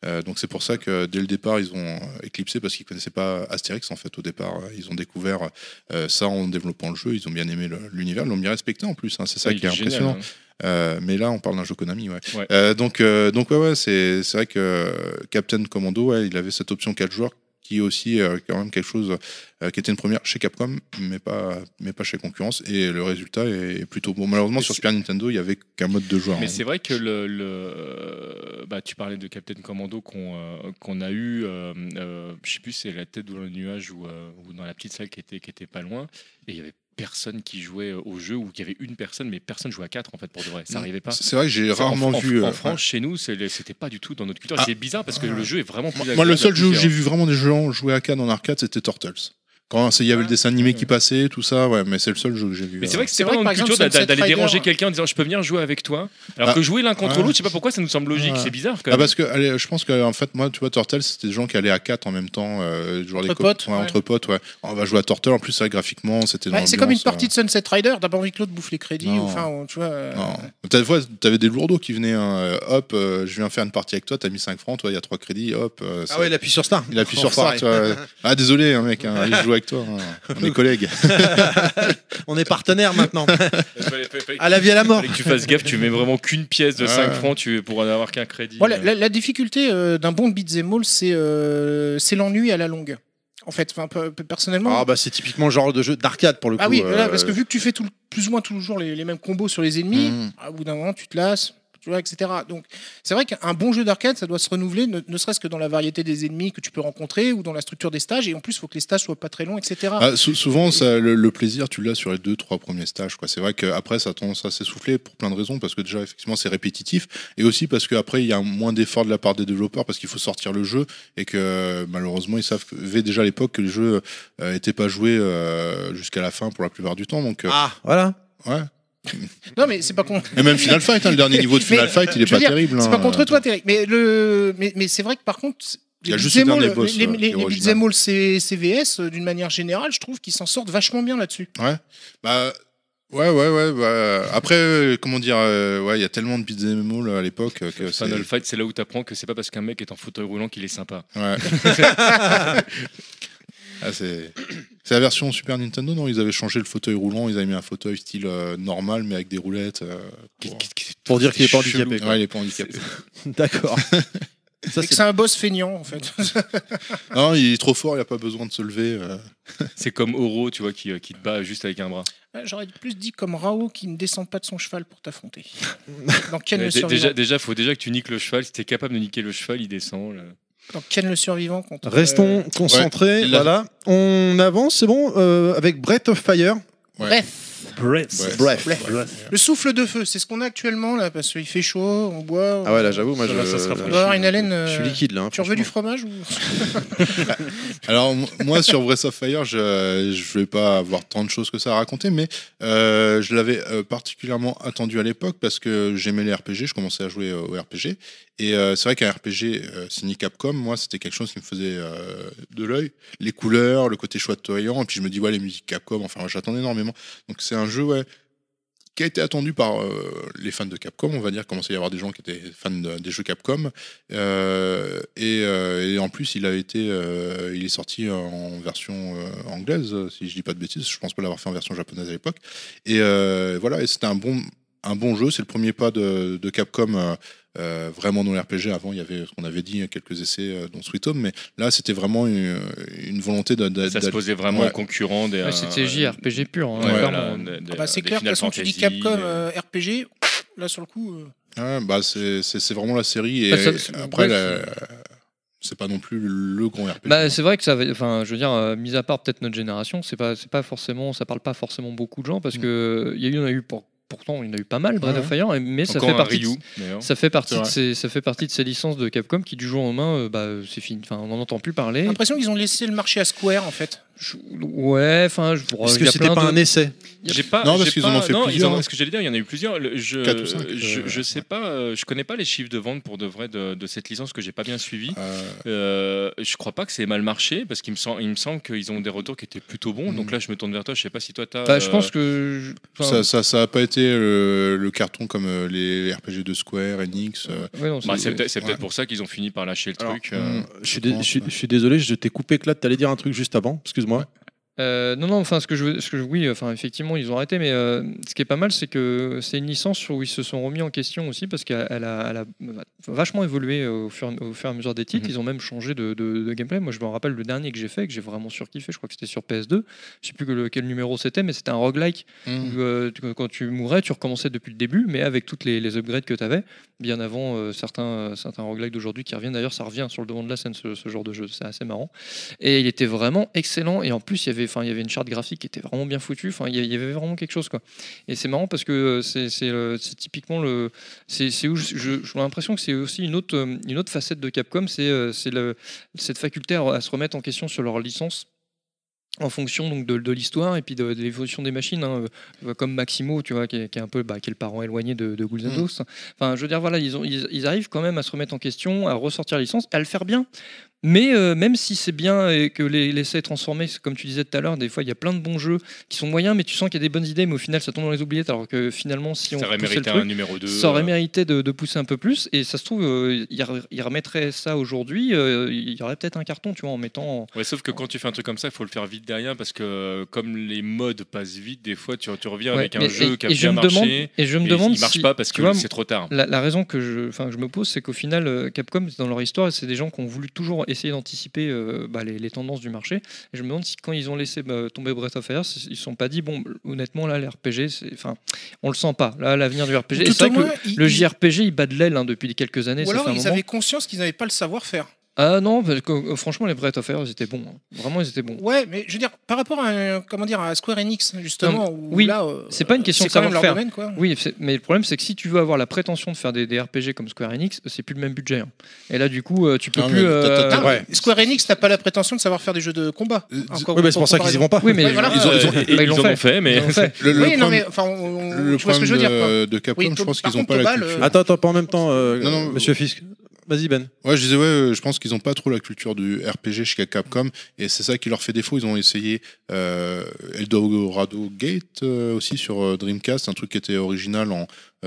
Euh, donc c'est pour ça que dès le départ ils ont éclipsé parce qu'ils connaissaient pas Astérix en fait au départ. Ils ont découvert euh, ça en développant le jeu. Ils ont bien aimé l'univers ils l'ont bien respecté en plus hein, c'est ça qui est génial, impressionnant. hein. Euh, mais là on parle d'un jeu Konami ouais, Ouais. Donc donc ouais ouais c'est c'est vrai que Captain Commando ouais, il avait cette option 4 joueurs qui aussi euh, quand même quelque chose euh, qui était une première chez Capcom mais pas mais pas chez concurrence. Et le résultat est plutôt bon. Malheureusement sur Super Nintendo il y avait qu'un mode de joueur Mais hein. c'est vrai que le, le- bah, tu parlais de Captain Commando qu'on euh, qu'on a eu, je sais plus c'est la tête dans le nuage ou, ou dans la petite salle qui était, qui était pas loin, et il y avait personne qui jouait au jeu ou qu'il y avait une personne, mais personne jouait à quatre en fait pour de vrai. Ça Mm. n'arrivait pas. c'est vrai que j'ai rarement en, vu En, euh, France, chez nous, c'était pas du tout dans notre culture. Ah. C'est bizarre parce que le jeu est vraiment plus Moi, le seul jeu où j'ai vu vraiment des gens jouer à CAD en arcade, c'était Turtles. Quand il y avait le dessin animé qui passait, tout ça, ouais, mais c'est le seul jeu que j'ai vu. Mais c'est euh. vrai que c'est C'est vrai vraiment une culture d'aller Sunset déranger Rider- quelqu'un en disant je peux venir jouer avec toi. Alors Ah. que jouer l'un contre Ouais. l'autre, je sais pas pourquoi ça nous semble logique. Ouais. C'est bizarre quand Ah parce que allez, je pense que en fait moi tu vois Turtles c'était des gens qui allaient à 4 en même temps euh, genre Entre les potes, ouais, ouais. entre potes ouais on va jouer à Turtle en plus ça graphiquement c'était Ouais, C'est comme une partie de Sunset Rider. D'abord envie que l'autre bouffe les crédits. Enfin, tu vois. euh, euh, non t'avais des lourdeaux qui venaient hein, euh, hop euh, je viens faire une partie avec toi t'as mis 5 francs toi il y a 3 crédits hop euh, Ah ouais, il appuie sur Star. il appuie sur vois. ah désolé hein, mec hein, je joue avec toi hein. on est collègues On est partenaires maintenant. À la vie à la mort. que tu fasses gaffe, tu mets vraiment qu'une pièce de Ouais. 5 francs tu, pour n'avoir qu'un crédit. Voilà, la, la difficulté euh, d'un bon beat'em all, c'est euh, c'est l'ennui à la longue. En fait, enfin, personnellement. Ah bah c'est typiquement le genre de jeu d'arcade pour le coup. Ah oui, euh, voilà, parce que vu que tu fais tout, le- plus ou moins toujours les, les mêmes combos sur les ennemis, Mhm. à bout d'un moment, tu te lasses, tu vois, etc. Donc, c'est vrai qu'un bon jeu d'arcade, ça doit se renouveler, ne, ne serait-ce que dans la variété des ennemis que tu peux rencontrer ou dans la structure des stages. Et en plus, il faut que les stages soient pas très longs, etc. Ah, sou- souvent, ça, le, le plaisir, tu l'as sur les deux, trois premiers stages. C'est vrai qu'après, ça a tendance à s'essouffler pour plein de raisons, parce que déjà, effectivement, c'est répétitif, et aussi parce qu'après, il y a moins d'efforts de la part des développeurs, parce qu'il faut sortir le jeu, et que malheureusement, ils savent déjà à l'époque que les jeux n'étaient pas joués euh, jusqu'à la fin pour la plupart du temps. Donc, euh, Ah voilà. ouais. Non, mais c'est pas con. Et même Final Fight, hein, le dernier niveau de Final Mais, Fight, il est pas dire, terrible. C'est hein. pas contre toi, Terry. Mais, le... mais, mais c'est vrai que par contre. Il y a les beat'em all- les, euh, les, les CVS, euh, d'une manière générale, je trouve qu'ils s'en sortent vachement bien là-dessus. Bah, Ouais, ouais, ouais. bah, après, euh, comment dire, euh, ouais, il y a tellement de beat'em all à l'époque euh, que. Final Fight, c'est là où t'apprends que c'est pas parce qu'un mec est en fauteuil roulant qu'il est sympa. Ouais. Ah, c'est la version Super Nintendo, non? Ils avaient changé le fauteuil roulant, ils avaient mis un fauteuil style euh, normal, mais avec des roulettes. euh, pour- Pour dire qu'il est pas Chelou. handicapé. quoi. Ouais, il est pas handicapé. D'accord. Ça, Et que c'est c'est un boss feignant en fait. non, il est trop fort, il a pas besoin de se lever. euh. C'est comme Oro, tu vois, qui, euh, qui te bat juste avec un bras. Ouais, J'aurais plus dit comme Rao qui ne descend pas de son cheval pour t'affronter. Dans Ken dé- survivant. déjà, déjà, faut déjà que tu niques le cheval. Si t'es capable de niquer le cheval, il descend. là. Dans Ken le survivant contre. euh, Restons concentrés. Ouais, voilà. On avance, c'est bon, euh, avec Breath of Fire. Ouais. Bref. Ouais. Bref. Le souffle de feu, c'est ce qu'on a actuellement là parce qu'il fait chaud, on boit. Ah ouais, là, j'avoue, moi, Ça je, doit avoir une haleine. je suis euh, liquide là. hein, Tu veux du fromage ou Alors moi sur Breath of Fire, je je vais pas avoir tant de choses que ça à raconter, mais euh, je l'avais euh, particulièrement attendu à l'époque parce que j'aimais les RPG, je commençais à jouer au RPG et euh, c'est vrai qu'un RPG euh, signé Capcom, moi c'était quelque chose qui me faisait euh, de l'œil, les couleurs, le côté chatoyant, et puis je me dis ouais les musiques Capcom, enfin j'attends énormément. Donc c'est un jeu ouais qui a été attendu par euh, les fans de Capcom, on va dire, commençait à y avoir des gens qui étaient fans de- des jeux Capcom, Euh, et, euh, et en plus il a été, il est sorti en version anglaise, si je dis pas de bêtises, je pense pas l'avoir fait en version japonaise à l'époque, et voilà, et c'était un bon, un bon jeu, c'est le premier pas de, de Capcom. euh, euh, vraiment dans l'RPG avant il y avait ce qu'on avait dit quelques essais euh, dans Sweet Home mais là c'était vraiment une, une volonté de, de- Ça se posait vraiment Ouais. concurrent des. Ouais, C'était JRPG pur. hein, Ouais, voilà, Ah bah, C'est clair, de toute façon, tu dis Capcom euh, RPG, là sur le coup. euh, Ouais, bah c'est c'est- c'est vraiment la série et Bah, ça- après la- c'est pas non plus le grand RPG. Bah, c'est vrai que ça, enfin, je veux dire, euh, mis à part peut-être notre génération, c'est pas, c'est pas forcément, ça parle pas forcément beaucoup de gens parce Mm. que il y a eu, il y en a eu pour, pourtant, il y en a eu pas mal, Breath Ouais. of Fire, mais ça fait partie. de- Ryu, ça fait partie de ces, ça fait partie de ces licences de Capcom qui du jour au lendemain, euh, bah, euh, c'est fini. Enfin, on n'en entend plus parler. J'ai l'impression qu'ils ont laissé le marché à Square en fait. Je- ouais, enfin, je. Il que c'était pas de- un essai J'ai pas. Non, parce qu'ils en ont fait non, plusieurs, ont- ce que j'allais dire, il y en a eu plusieurs. Le- Je, Quatre ou cinq, je, euh, je sais pas, euh, je connais pas les chiffres de vente pour de vrai de, de cette licence que j'ai pas bien suivi. Euh, Euh, je crois pas que c'est mal marché parce qu'il me semble, il me semble qu'ils ont des retours qui étaient plutôt bons. Donc Mhm. là, je me tourne vers toi. Je sais pas si toi t'as. Bah, je euh, pense que. je- enfin, ça, ça, ça a pas été euh, le carton comme euh, les RPG de Square, Enix. euh, ouais, non, bah, c'est peut-être c'est Ouais. peut-être pour ça qu'ils ont fini par lâcher le Alors, truc. Je suis, dé- pense, je suis- ouais. je suis désolé, je t'ai coupé éclat. T'allais dire un truc juste avant. Excuse-moi. Euh, non, non, enfin, ce que je, veux- ce que je, oui, enfin, effectivement, ils ont arrêté, mais euh, ce qui est pas mal, c'est que c'est une licence où ils se sont remis en question aussi parce qu'elle elle a, elle a vachement évolué au fur, au fur et à mesure des titres. Mhm. Ils ont même changé de, de- de gameplay. Moi, je me rappelle le dernier que j'ai fait, que j'ai vraiment surkiffé. Je crois que c'était sur PS2. Je sais plus que quel numéro c'était, mais c'était un roguelike mm. où, euh, quand tu mourais, tu recommençais depuis le début, mais avec toutes les, les upgrades que tu avais, bien avant euh, certains, euh, certains roguelikes d'aujourd'hui qui reviennent. D'ailleurs, ça revient sur le devant de la scène, ce, ce genre de jeu. C'est assez marrant. Et il était vraiment excellent. Et en plus, il y avait, enfin, il y avait une charte graphique qui était vraiment bien foutue. Enfin, il y avait vraiment quelque chose, quoi. Et c'est marrant parce que euh, c'est, c'est, typiquement le, c'est, où j'ai l'impression que c'est aussi une autre, euh, une autre facette de Capcom, c'est, euh, cette faculté à, à se remettre en question sur leur licence en fonction donc de, de l'histoire et puis de, de l'évolution des machines hein, euh, comme Maximo tu vois qui est, qui est un peu bah, qui est le parent éloigné de, de Ghouls and Mm. Ghosts. enfin je veux dire voilà ils, ont, ils, ils arrivent quand même à se remettre en question à ressortir la licence à le faire bien mais euh, même si c'est bien et que les- l'essai est transformé, comme tu disais tout à l'heure, des fois il y a plein de bons jeux qui sont moyens, mais tu sens qu'il y a des bonnes idées, mais au final ça tombe dans les oubliettes. Alors que finalement, si on ça aurait poussait le mérité truc, un numéro 2. ça aurait mérité de, de pousser un peu plus. Et ça se trouve, euh, il re- il remettrait ça aujourd'hui, euh, il y aurait peut-être un carton, tu vois, en mettant. Ouais, sauf que quand tu fais un truc comme ça, il faut le faire vite derrière parce que euh, comme les modes passent vite, des fois tu, tu reviens Ouais, avec un jeu et, qui a et je bien me marché. demande, et je me et demande il marche si- pas parce que c'est trop tard. La, la raison que je, que je me pose, c'est qu'au final, euh, Capcom, dans leur histoire, c'est des gens qui ont voulu toujours essayer d'anticiper euh, bah, les, les tendances du marché. Et je me demande si quand ils ont laissé bah, tomber Breath of Fire, ils ne se sont pas dit, bon, honnêtement, là, les RPG, enfin, on le sent pas. Là, l'avenir du RPG. C'est vrai que ils- le JRPG, il bat de l'aile hein, depuis quelques années. Ou alors ils moment. avaient conscience qu'ils n'avaient pas le savoir-faire. Ah non, parce que, euh, franchement, les Breath of Fire, ils étaient bons. hein. Vraiment, ils étaient bons. Ouais, mais je veux dire, par rapport à, euh, comment dire, à Square Enix, justement, où oui, là, euh, c'est pas une question de quand même leur savoir-faire. domaine, quoi. Oui, c'est- mais le problème, c'est que si tu veux avoir la prétention de faire des, des RPG comme Square Enix, c'est plus le même budget. hein. Et là, du coup, euh, tu peux Non, plus. mais t'as- t'as- euh, ouais. Square Enix n'a pas la prétention de savoir faire des jeux de combat. Euh, Encore Oui, mais c'est pour ça qu'ils y comparaison. vont pas. Oui, mais Ouais, voilà. Ils ont- ils ont- Euh, bah, ils ils l'ont en fait. ont fait, mais Ils l'ont fait. Le, le Oui, non, problème, mais enfin, on- le tu vois ce que problème je veux dire. quoi. de, de Capcom, Oui, je pense par qu'ils n'ont contre, pas la Tobal, culture. euh, Attends, attends, pas en même temps, euh, Non, non, Monsieur Fisk. Vas-y Ben. Ouais, je disais, ouais, euh, je pense qu'ils n'ont pas trop la culture du RPG chez Capcom, et c'est ça qui leur fait défaut. Ils ont essayé euh, Eldorado Gate euh, aussi sur Dreamcast, un truc qui était original en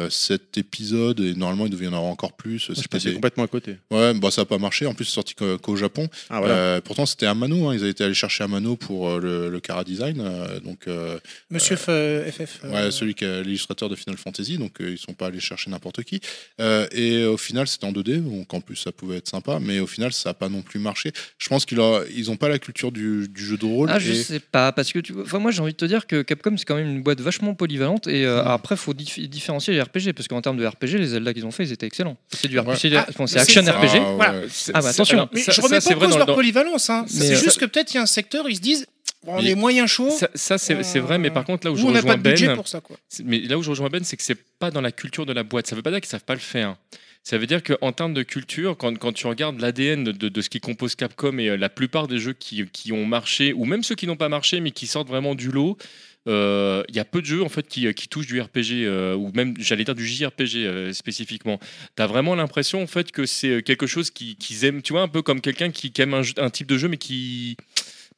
7 épisodes, et normalement il devait y en avoir encore plus. Je C'était des- complètement à côté. Ouais, bah, ça n'a pas marché. En plus, c'est sorti qu'au Japon. Ah voilà. Euh, pourtant, c'était Amano. Hein. Ils avaient été allés chercher Amano pour euh, le, le Cara Design. euh, donc, euh, Monsieur FF. euh, ouais, celui qui est l'illustrateur de Final Fantasy. Donc, euh, ils sont pas allés chercher n'importe qui. Euh, et au final, c'était en 2D. Donc, en plus, ça pouvait être sympa. Mais au final, ça n'a pas non plus marché. Je pense qu'ils n'ont ils ont pas la culture du, du jeu de rôle. Ah, je et- sais pas, parce que tu enfin, moi j'ai envie de te dire que Capcom c'est quand même une boîte vachement polyvalente et euh, après faut dif- différencier les RPG parce qu'en termes de RPG, les Zelda qu'ils ont fait ils étaient excellents. C'est du Ouais. RPG, Ah, c'est action RPG. Ah. Voilà. Ah bah, attention. alors, Mais ça- je ça, remets c'est pas en cause dans- leur dans- polyvalence. Hein. C'est euh, juste que peut-être il y a un secteur, ils se disent bon, on Mais- est moyen chaud. Ça, ça, c'est vrai, mais par contre, là où je on rejoins pas de budget Ben, pour ça. Quoi. c'est- mais là où je rejoins Ben, c'est que c'est pas dans la culture de la boîte. Ça veut pas dire qu'ils savent pas le faire. Ça veut dire qu'en termes de culture, quand, quand tu regardes l'ADN de, de- de ce qui compose Capcom et euh, la plupart des jeux qui, qui ont marché, ou même ceux qui n'ont pas marché, mais qui sortent vraiment du lot, euh, il y a peu de jeux en fait qui, qui touchent du RPG euh, ou même j'allais dire du JRPG euh, spécifiquement. T'as vraiment l'impression en fait que c'est euh, quelque chose qui- qu'ils aiment, tu vois, un peu comme quelqu'un qui, aime un type de jeu mais qui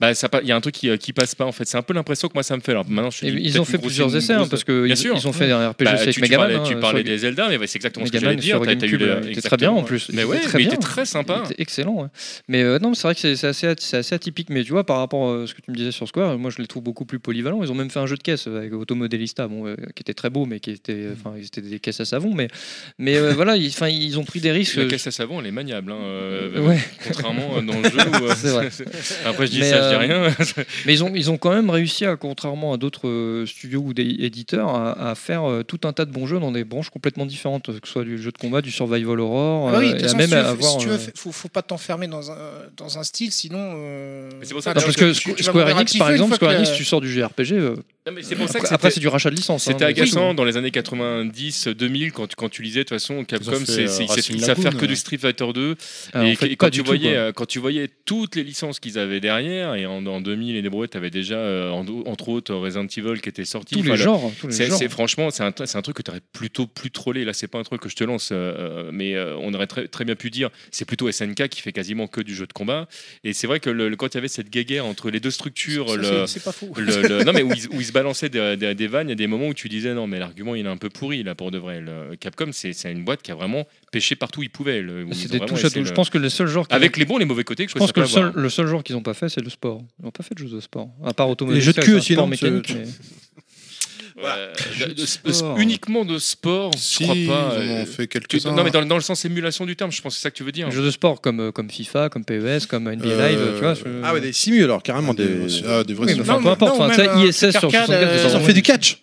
bah, ça il y a un truc qui, euh, qui passe pas en fait. C'est un peu l'impression que moi ça me fait. Alors maintenant, je dis ils ont fait plusieurs essais hein, parce que ils, sûr. ils ont fait un RPG Bah, avec tu, tu Megaman. parlais, tu hein, parlais des Zelda, mais ouais, c'est exactement ce que Megaman j'allais dire. GameCube, le- était très bien en plus. Mais ouais, était très mais il bien. était très sympa. Il était excellent. ouais. Mais euh, non, c'est vrai que c'est assez, c'est assez atypique. Mais tu vois, par rapport à ce que tu me disais sur Square, moi je les trouve beaucoup plus polyvalents. Ils ont même fait un jeu de caisse avec Automodelista, bon, euh, qui était très beau, mais qui était, enfin, c'était des caisses à savon. Mais, mais euh, voilà, ils, enfin, ils ont pris des risques. La caisse à savon, elle est maniable, hein, euh, contrairement euh, dans le jeu. Euh. Après, je dis ça, je dis euh, rien. Mais ils ont, ils ont quand même réussi, à, contrairement à d'autres euh, studios ou des éditeurs, à, à faire euh, tout un tas de bons jeux dans des branches complètement différentes, que ce soit du jeu de combat, du survival horror, Ah oui, euh, et à façon, même si tu veux, avoir. si tu veux, euh, faut, faut pas t'enfermer dans un, dans un style, sinon. euh, Mais c'est pour ça que- non, tu- parce que tu- Squ- tu vas Square Enix, par exemple, Square que Enix, tu sors du JRPG. Non, mais c'est pour ça que après, c'était- c'est du rachat de licence. C'était hein. agaçant dans les années 90-2000 quand, quand tu lisais de toute façon Capcom c'est, ils savent faire que du Street Fighter 2 Alors, et, en fait, et pas quand, tu voyais, euh, quand tu voyais toutes les licences qu'ils avaient derrière et en, en 2000 et des brouettes t'avais déjà euh, en- entre autres Resident Evil qui était sorti tous les le- genres. tous les c'est, genres. c'est- franchement, c'est un, c'est un truc que tu aurais plutôt plus trollé. Là, c'est pas un truc que je te lance, euh, mais euh, on aurait très, très bien pu dire c'est plutôt SNK qui fait quasiment que du jeu de combat. Et c'est vrai que le- le- quand il y avait cette guéguerre entre les deux structures, le, pas faux. non mais où ils, balançaient des, des- des vannes, il y a des moments où tu disais non mais l'argument il est un peu pourri là pour de vrai. Le Capcom c'est c'est une boîte qui a vraiment pêché partout où ils C'est ont des touches à tout. Je pense que le seul genre. Avec les bons et les mauvais côtés que je, Je pense que le seul, le seul genre qu'ils n'ont pas fait, c'est le sport. Ils n'ont pas fait de jeux de sport. À part Automobil. Les jeux de cul aussi, non, mécanique. mais- Euh, de- de- sport. uniquement de sport, Si, je crois ils pas. en euh, ont fait quelques-uns. non mais dans, dans le sens émulation du terme, je pense que c'est ça que tu veux dire. Jeux de sport comme, euh, comme FIFA, comme PES, comme NBA Euh, Live, tu vois. je- Ah ouais, des simus alors, carrément. des, Des... ah, des vrais Oui, enfin, Non, peu importe. Enfin, ISS sur truc arcade, 64, euh, ils Ils ont fait du catch.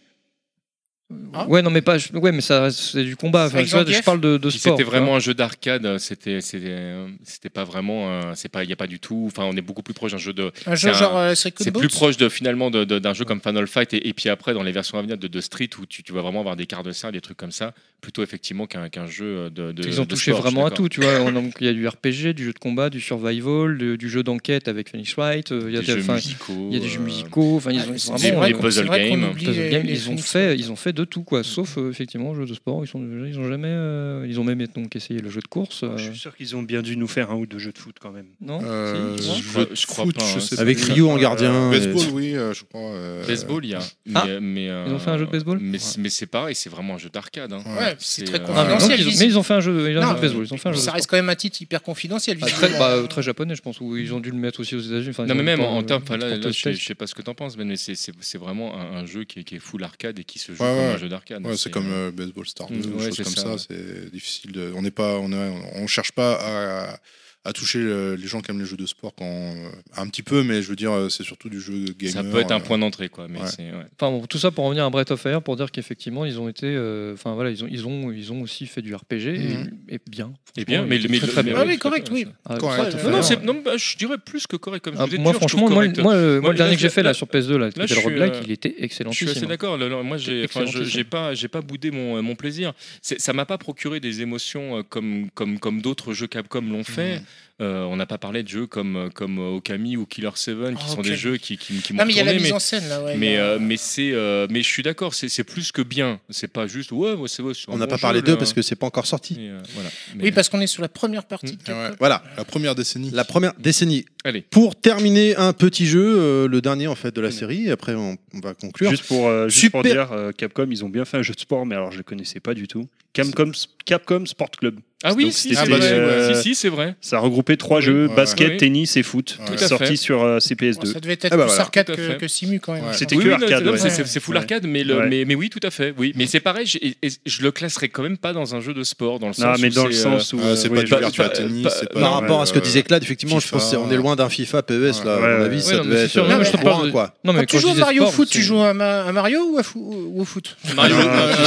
Ah. Ouais, non, mais pas. Ouais, mais ça, reste- c'est du combat. Enfin, tu vois, je parle de, sport. C'était vraiment un jeu d'arcade. C'était, c'était, pas vraiment. C'est pas, il y a pas du tout. Enfin, on est beaucoup plus proche d'un jeu de. Un jeu c'est genre euh, C'est plus proche de finalement de- de- d'un jeu comme Final Fight et, et puis après dans les versions à venir de, de Street où tu, tu vas vraiment avoir des quarts de cercle, des trucs comme ça, plutôt effectivement qu'un, qu'un jeu de. de Ils ont de touché sport, vraiment à tout, tu vois. On- donc, il y a du RPG, du jeu de combat, du survival, du jeu d'enquête avec Phoenix Wright. euh, Il y a Des des- jeux musicaux. il y a des jeux euh, musicaux. Enfin, ils Ah, ont c'est- vraiment. des puzzle games. ils ont fait, ils ont fait de tout quoi, sauf euh, effectivement jeu de sport. Ils sont, ils ont jamais, euh, ils ont même donc essayé le jeu de course. euh, Je suis sûr qu'ils ont bien dû nous faire un ou deux jeux de foot quand même. non Euh, Si, je crois- jeu de je crois foot, pas, je hein. sais Avec pas. Ryu en gardien. Baseball, oui, euh, je crois. euh, Baseball, il y a. Mais, Ah. mais, euh, Ils ont fait un jeu de baseball Mais, mais c'est pareil, c'est vraiment un jeu d'arcade. hein. Ouais, c'est très euh, Ah, mais, confidentiel. ils ont, visi- mais ils ont fait un jeu, ils ont un Non, jeu de baseball. Ils ont fait un jeu Ça reste quand même un titre hyper confidentiel. Ah, très, bah, très japonais, je pense, où ils ont dû le mettre aussi aux États-Unis. Enfin, Non mais même en, euh, termes, là, là, je, sais, aux je sais pas ce que t'en penses, mais c'est, vraiment un, un jeu qui est, qui est full arcade et qui se joue Ouais, comme ouais. Un jeu d'arcade. Ouais, c'est comme euh, Baseball Star 2, Mm, ou ouais, choses comme ça, ça. C'est difficile de. On n'est pas, on, est- on cherche pas à, à toucher le- les gens qui aiment les jeux de sport quand euh, un petit peu, mais je veux dire, euh, c'est surtout du jeu gamer. Ça peut être un euh, point d'entrée, quoi. Mais ouais. c'est, ouais. Enfin bon, tout ça pour revenir à Breath of Fire pour dire qu'effectivement ils ont été, euh, enfin voilà, ils ont, ils ont, ils ont aussi fait du RPG Mhm. et, et bien. Et bien, mais, mais- très, très mais- bien. Ah oui, correct, oui. Ah, Correct. Non, non, non, bah, je dirais plus que correct. Comme Ah, vous moi franchement, moi, moi, le, moi, Moi, le dernier que j'ai fait là là- sur PS2 là, là, le roguelike, euh, il était Je suis assez d'accord. Moi, j'ai, j'ai pas, j'ai pas boudé mon, mon plaisir. Ça m'a pas procuré des émotions euh, comme, comme, comme d'autres jeux Capcom l'ont fait. Euh, on n'a pas parlé de jeux comme, comme Okami ou Killer 7 qui Ah, sont des jeux qui, qui, qui m'ont Ah, mais il y a la mise mais- en scène là. Ouais, mais, euh, mais c'est euh, mais je suis d'accord c'est c'est plus que bien c'est pas juste ouais, ouais c'est On n'a bon pas jeu, parlé d'eux parce que c'est pas encore sorti. Et, euh, voilà. Mais- Oui, parce qu'on est sur la première partie. de Ouais, Capcom. Voilà, La première décennie. la première décennie. Allez. Pour terminer un petit jeu, euh, le dernier en fait de la série, et après on, on va conclure. Juste pour, euh, juste Super. pour dire, euh, Capcom, ils ont bien fait un jeu de sport, mais alors je le connaissais pas du tout. Capcom, Capcom Sport Club. ah oui Donc, si, c'est vrai. euh, si si c'est vrai Ça regroupait trois Oui, jeux ouais, basket, ouais. tennis et foot, Tout à sortis sur euh, Bon, CPS2. ça devait être Ah bah plus voilà. arcade que, Simu quand même. Ouais. C'était Oui, que oui, non, arcade. c'est- ouais. c'est- c'est- c'est full Ouais. arcade, mais, le, Ouais. mais, mais oui, tout à fait. Oui, mais c'est pareil, j'ai- et- et je le classerais quand même pas dans un jeu de sport, dans le Non, sens mais où dans le c'est, euh, sens où. C'est euh, pas oui, du pas- virtual tennis, c'est. Par rapport à ce que euh, disait Claude, effectivement, je pense qu'on est loin d'un FIFA PES là. Ouais, à mon ouais, avis, ouais. ça Ouais, non, devait mais c'est être euh, Non, mais loin, quoi. Non, mais tu joues Mario Foot, c'est- tu joues à, Ma- à Mario ou, au foot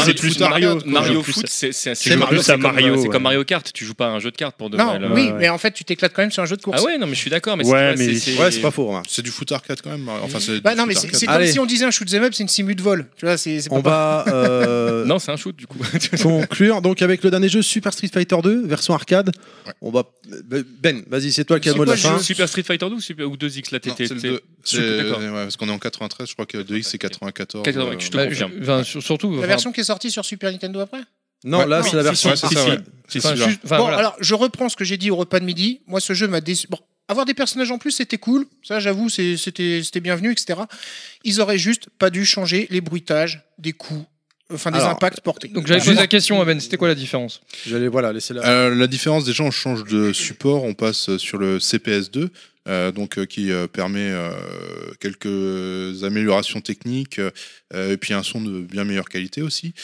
sais plus Foot, Mario, Mario, Foot. C'est Mario, comme- c'est comme, Mario, euh, c'est ouais. comme Mario Kart. Tu joues pas à un jeu de cartes pour de Non, oui, mais en fait, tu t'éclates quand même sur un jeu de course. Ah ouais, non, mais je suis d'accord. Mais Ouais, c'est- mais- c'est- Ouais, c'est pas faux. remarque. C'est du foot arcade quand même. Enfin, c'est Bah non, mais c'est comme Allez. si on disait un shoot 'em up, c'est une simu de vol. Tu vois, c'est On va euh, Non, c'est un shoot du coup. conclure donc avec le dernier jeu Super Street Fighter 2 version arcade. On va Ben, vas-y, c'est toi qui as le mot de la fin. Super Street Fighter 2 ou, Super- ou 2X là Non, t'étais c'est le t'es- deux. Super- C'est- d'accord. ouais, parce qu'on est en 93, je crois que 2X c'est 94. 94, euh, je te Bah, confirme. surtout. La version qui est sortie sur Super Nintendo après Non, Ouais, là oui, c'est la si, version ouais. Enfin, juste- enfin, Bon, voilà. alors je reprends ce que j'ai dit au repas de midi. Moi, ce jeu m'a déçu. Bon, avoir des personnages en plus, c'était cool. Ça, j'avoue, c'était bienvenu, etc. Ils auraient juste pas dû changer les bruitages des coups, enfin des Alors, impacts portés. Donc j'avais posé la question à Ben, c'était quoi la différence? J'allais voilà, laisser la. Euh, la différence, déjà, on change de support, on passe sur le CPS2, euh, donc euh, qui euh, permet euh, quelques améliorations techniques euh, et puis un son de bien meilleure qualité aussi.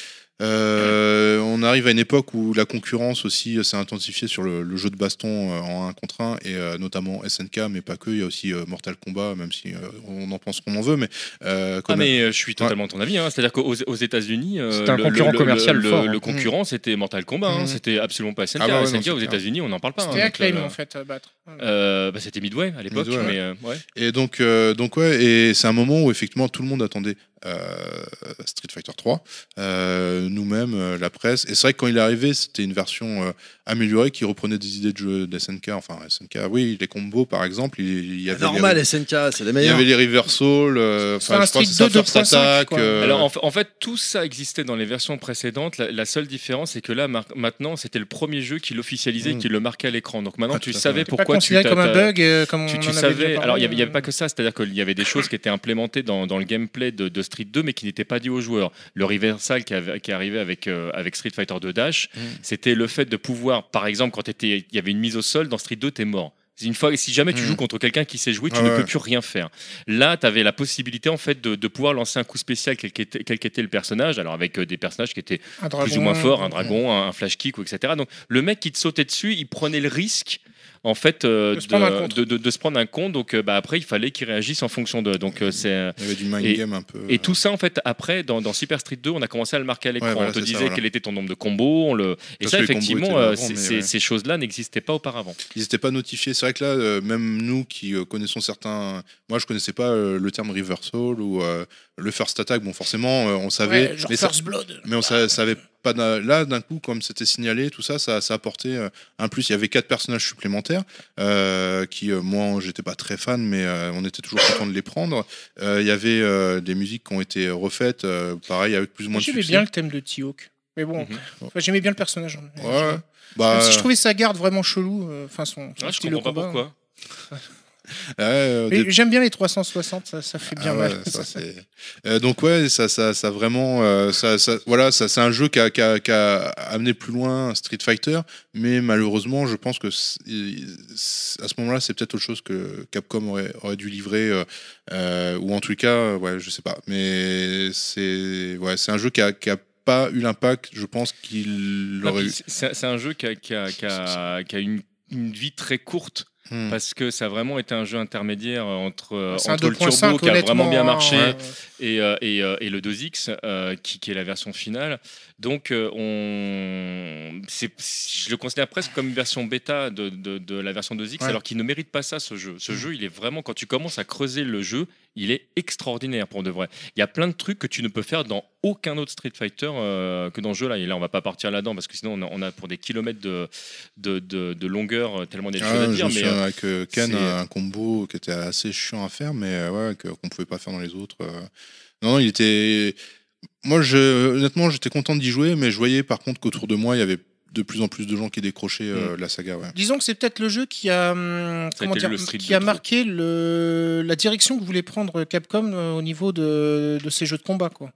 Euh, on arrive à une époque où la concurrence aussi s'est intensifiée sur le, le jeu de baston euh, en 1 contre 1 et euh, notamment SNK, mais pas que. Il y a aussi euh, Mortal Kombat, même si euh, on en pense qu'on en veut, mais euh, Ah mais je suis totalement de ton avis. hein. C'est-à-dire qu'aux aux États-Unis, euh, C'était un le- concurrent le- commercial le, fort, le, hein. le concurrent c'était Mortal Kombat. hein. Mhm. C'était absolument pas SNK. Ah bah ouais, SNK aux. États-Unis, on n'en parle pas. C'était hein. Acclaim euh, en fait à battre. euh, bah, c'était Midway à l'époque, ouais. mais euh, ouais. Et donc, euh, donc ouais, et c'est un moment où effectivement tout le monde attendait euh, Street Fighter 3, euh, nous-mêmes, euh, la presse. Et c'est vrai que quand il est arrivé, c'était une version améliorée qui reprenait des idées de jeu de SNK. Enfin, SNK, oui, les combos par exemple, il, il y avait Normal, les, SNK, c'est les il y meilleurs. avait les reversals, euh, enfin, un je crois que Street c'est ça, 2 First 2.5, Attack. euh, Alors en, fa- en fait, tout ça existait dans les versions précédentes. La, la seule différence, c'est que là, mar- maintenant, c'était le premier jeu qui l'officialisait, Mm. qui le marquait à l'écran. Donc maintenant, Ah, tu savais C'est pas pourquoi tu comme un bug, euh, comme tu, on tu en savais. Alors, il n'y avait, il y avait euh. pas que ça, c'est-à-dire qu'il y avait des choses qui étaient implémentées dans, dans le gameplay de, de Street 2, mais qui n'étaient pas dites aux joueurs. Le reversal qui, avait- qui est arrivé avec, euh, avec Street Fighter 2 Dash, Mm. c'était le fait de pouvoir, par exemple, quand il y avait une mise au sol dans Street 2, t'es mort. Une fois, si jamais tu Mm. joues contre quelqu'un qui sait jouer, tu Ah ne ouais. peux plus rien faire. Là, tu avais la possibilité en fait de, de pouvoir lancer un coup spécial quel qu'était quel qu'était le personnage. Alors avec euh, des personnages qui étaient plus ou moins forts, un dragon, un, un flash kick, ou etc. Donc le mec qui te sautait dessus, il prenait le risque en fait euh, De se prendre un contre. de, de- de se prendre un compte. Donc euh, bah, après, il fallait qu'il réagisse en fonction de. Donc euh, c'est il y avait du mind Et- game un peu. et tout ça en fait après dans, dans Super Street 2, on a commencé à le marquer à l'écran. Ouais, voilà, on te ça, disait voilà. quel était ton nombre de combos. On le... Et Parce ça effectivement, euh, avant, ces, ouais. ces choses-là n'existaient pas auparavant. Ils n'étaient pas notifiés. C'est vrai que là, euh, même nous qui connaissons certains. Moi, je connaissais pas euh, le terme reversal ou euh, le first attack. Bon, forcément, euh, on savait. Ouais, genre mais ça- First Blood. mais on sa- savait pas. Là, d'un coup, comme c'était signalé, tout ça, ça, ça apportait euh, un plus. Il y avait quatre personnages supplémentaires euh, qui, moi, j'étais pas très fan, mais euh, on était toujours content de les prendre. Euh, Il y avait euh, des musiques qui ont été refaites, euh, pareil, avec plus ou moins de J'aimais bien le thème de T-Hawk. Mais bon, Mhm. enfin, j'aimais bien le personnage. hein. Ouais. Bah, Même si je trouvais sa garde vraiment chelou, enfin son, son je style de comprends pas combat. pourquoi. Euh, des- J'aime bien les 360, ça, ça fait bien Ah ouais, mal. ça, Euh, donc ouais, ça, ça, ça vraiment, euh, ça, ça- voilà, ça, c'est un jeu qui a, qui a- qui a amené plus loin Street Fighter, mais malheureusement, je pense que à ce moment-là, c'est peut-être autre chose que Capcom aurait, aurait dû livrer, euh, euh, ou en tout cas, ouais, je sais pas, mais c'est, ouais, c'est un jeu qui a, qui a pas eu l'impact, je pense qu'il Non, aurait eu. c'est- un jeu qui a, qui a- qui a- qui a une, une vie très courte Hmm. parce que ça a vraiment été un jeu intermédiaire entre, un entre le 2.5 turbo qui a vraiment bien marché et, euh, et, euh, et le 2X euh, qui, qui est la version finale. Donc on... je le considère presque comme une version bêta de, de- de la version 2X, Ouais. alors qu'il ne mérite pas ça, ce jeu. Ce jeu, il est vraiment, quand tu commences à creuser le jeu, il est extraordinaire pour de vrai. Il y a plein de trucs que tu ne peux faire dans aucun autre Street Fighter euh, que dans ce jeu-là. Et là, on va pas partir là-dedans, parce que sinon, on a, on a pour des kilomètres de, de, de- de longueur, euh, tellement des Ah, choses à je dire. me Mais, euh, avec euh, Ken, un combo qui était assez chiant à faire, mais ouais, qu'on pouvait pas faire dans les autres. Non, non, il était. Moi, je, honnêtement, j'étais content d'y jouer, mais je voyais par contre qu'autour de moi, il y avait de plus en plus de gens qui décrochaient euh, la saga. Ouais. Disons que c'est peut-être le jeu qui a, hum, a comment dire, qui a marqué le, la direction que voulait prendre Capcom euh, au niveau de, de ses jeux de combat. Quoi.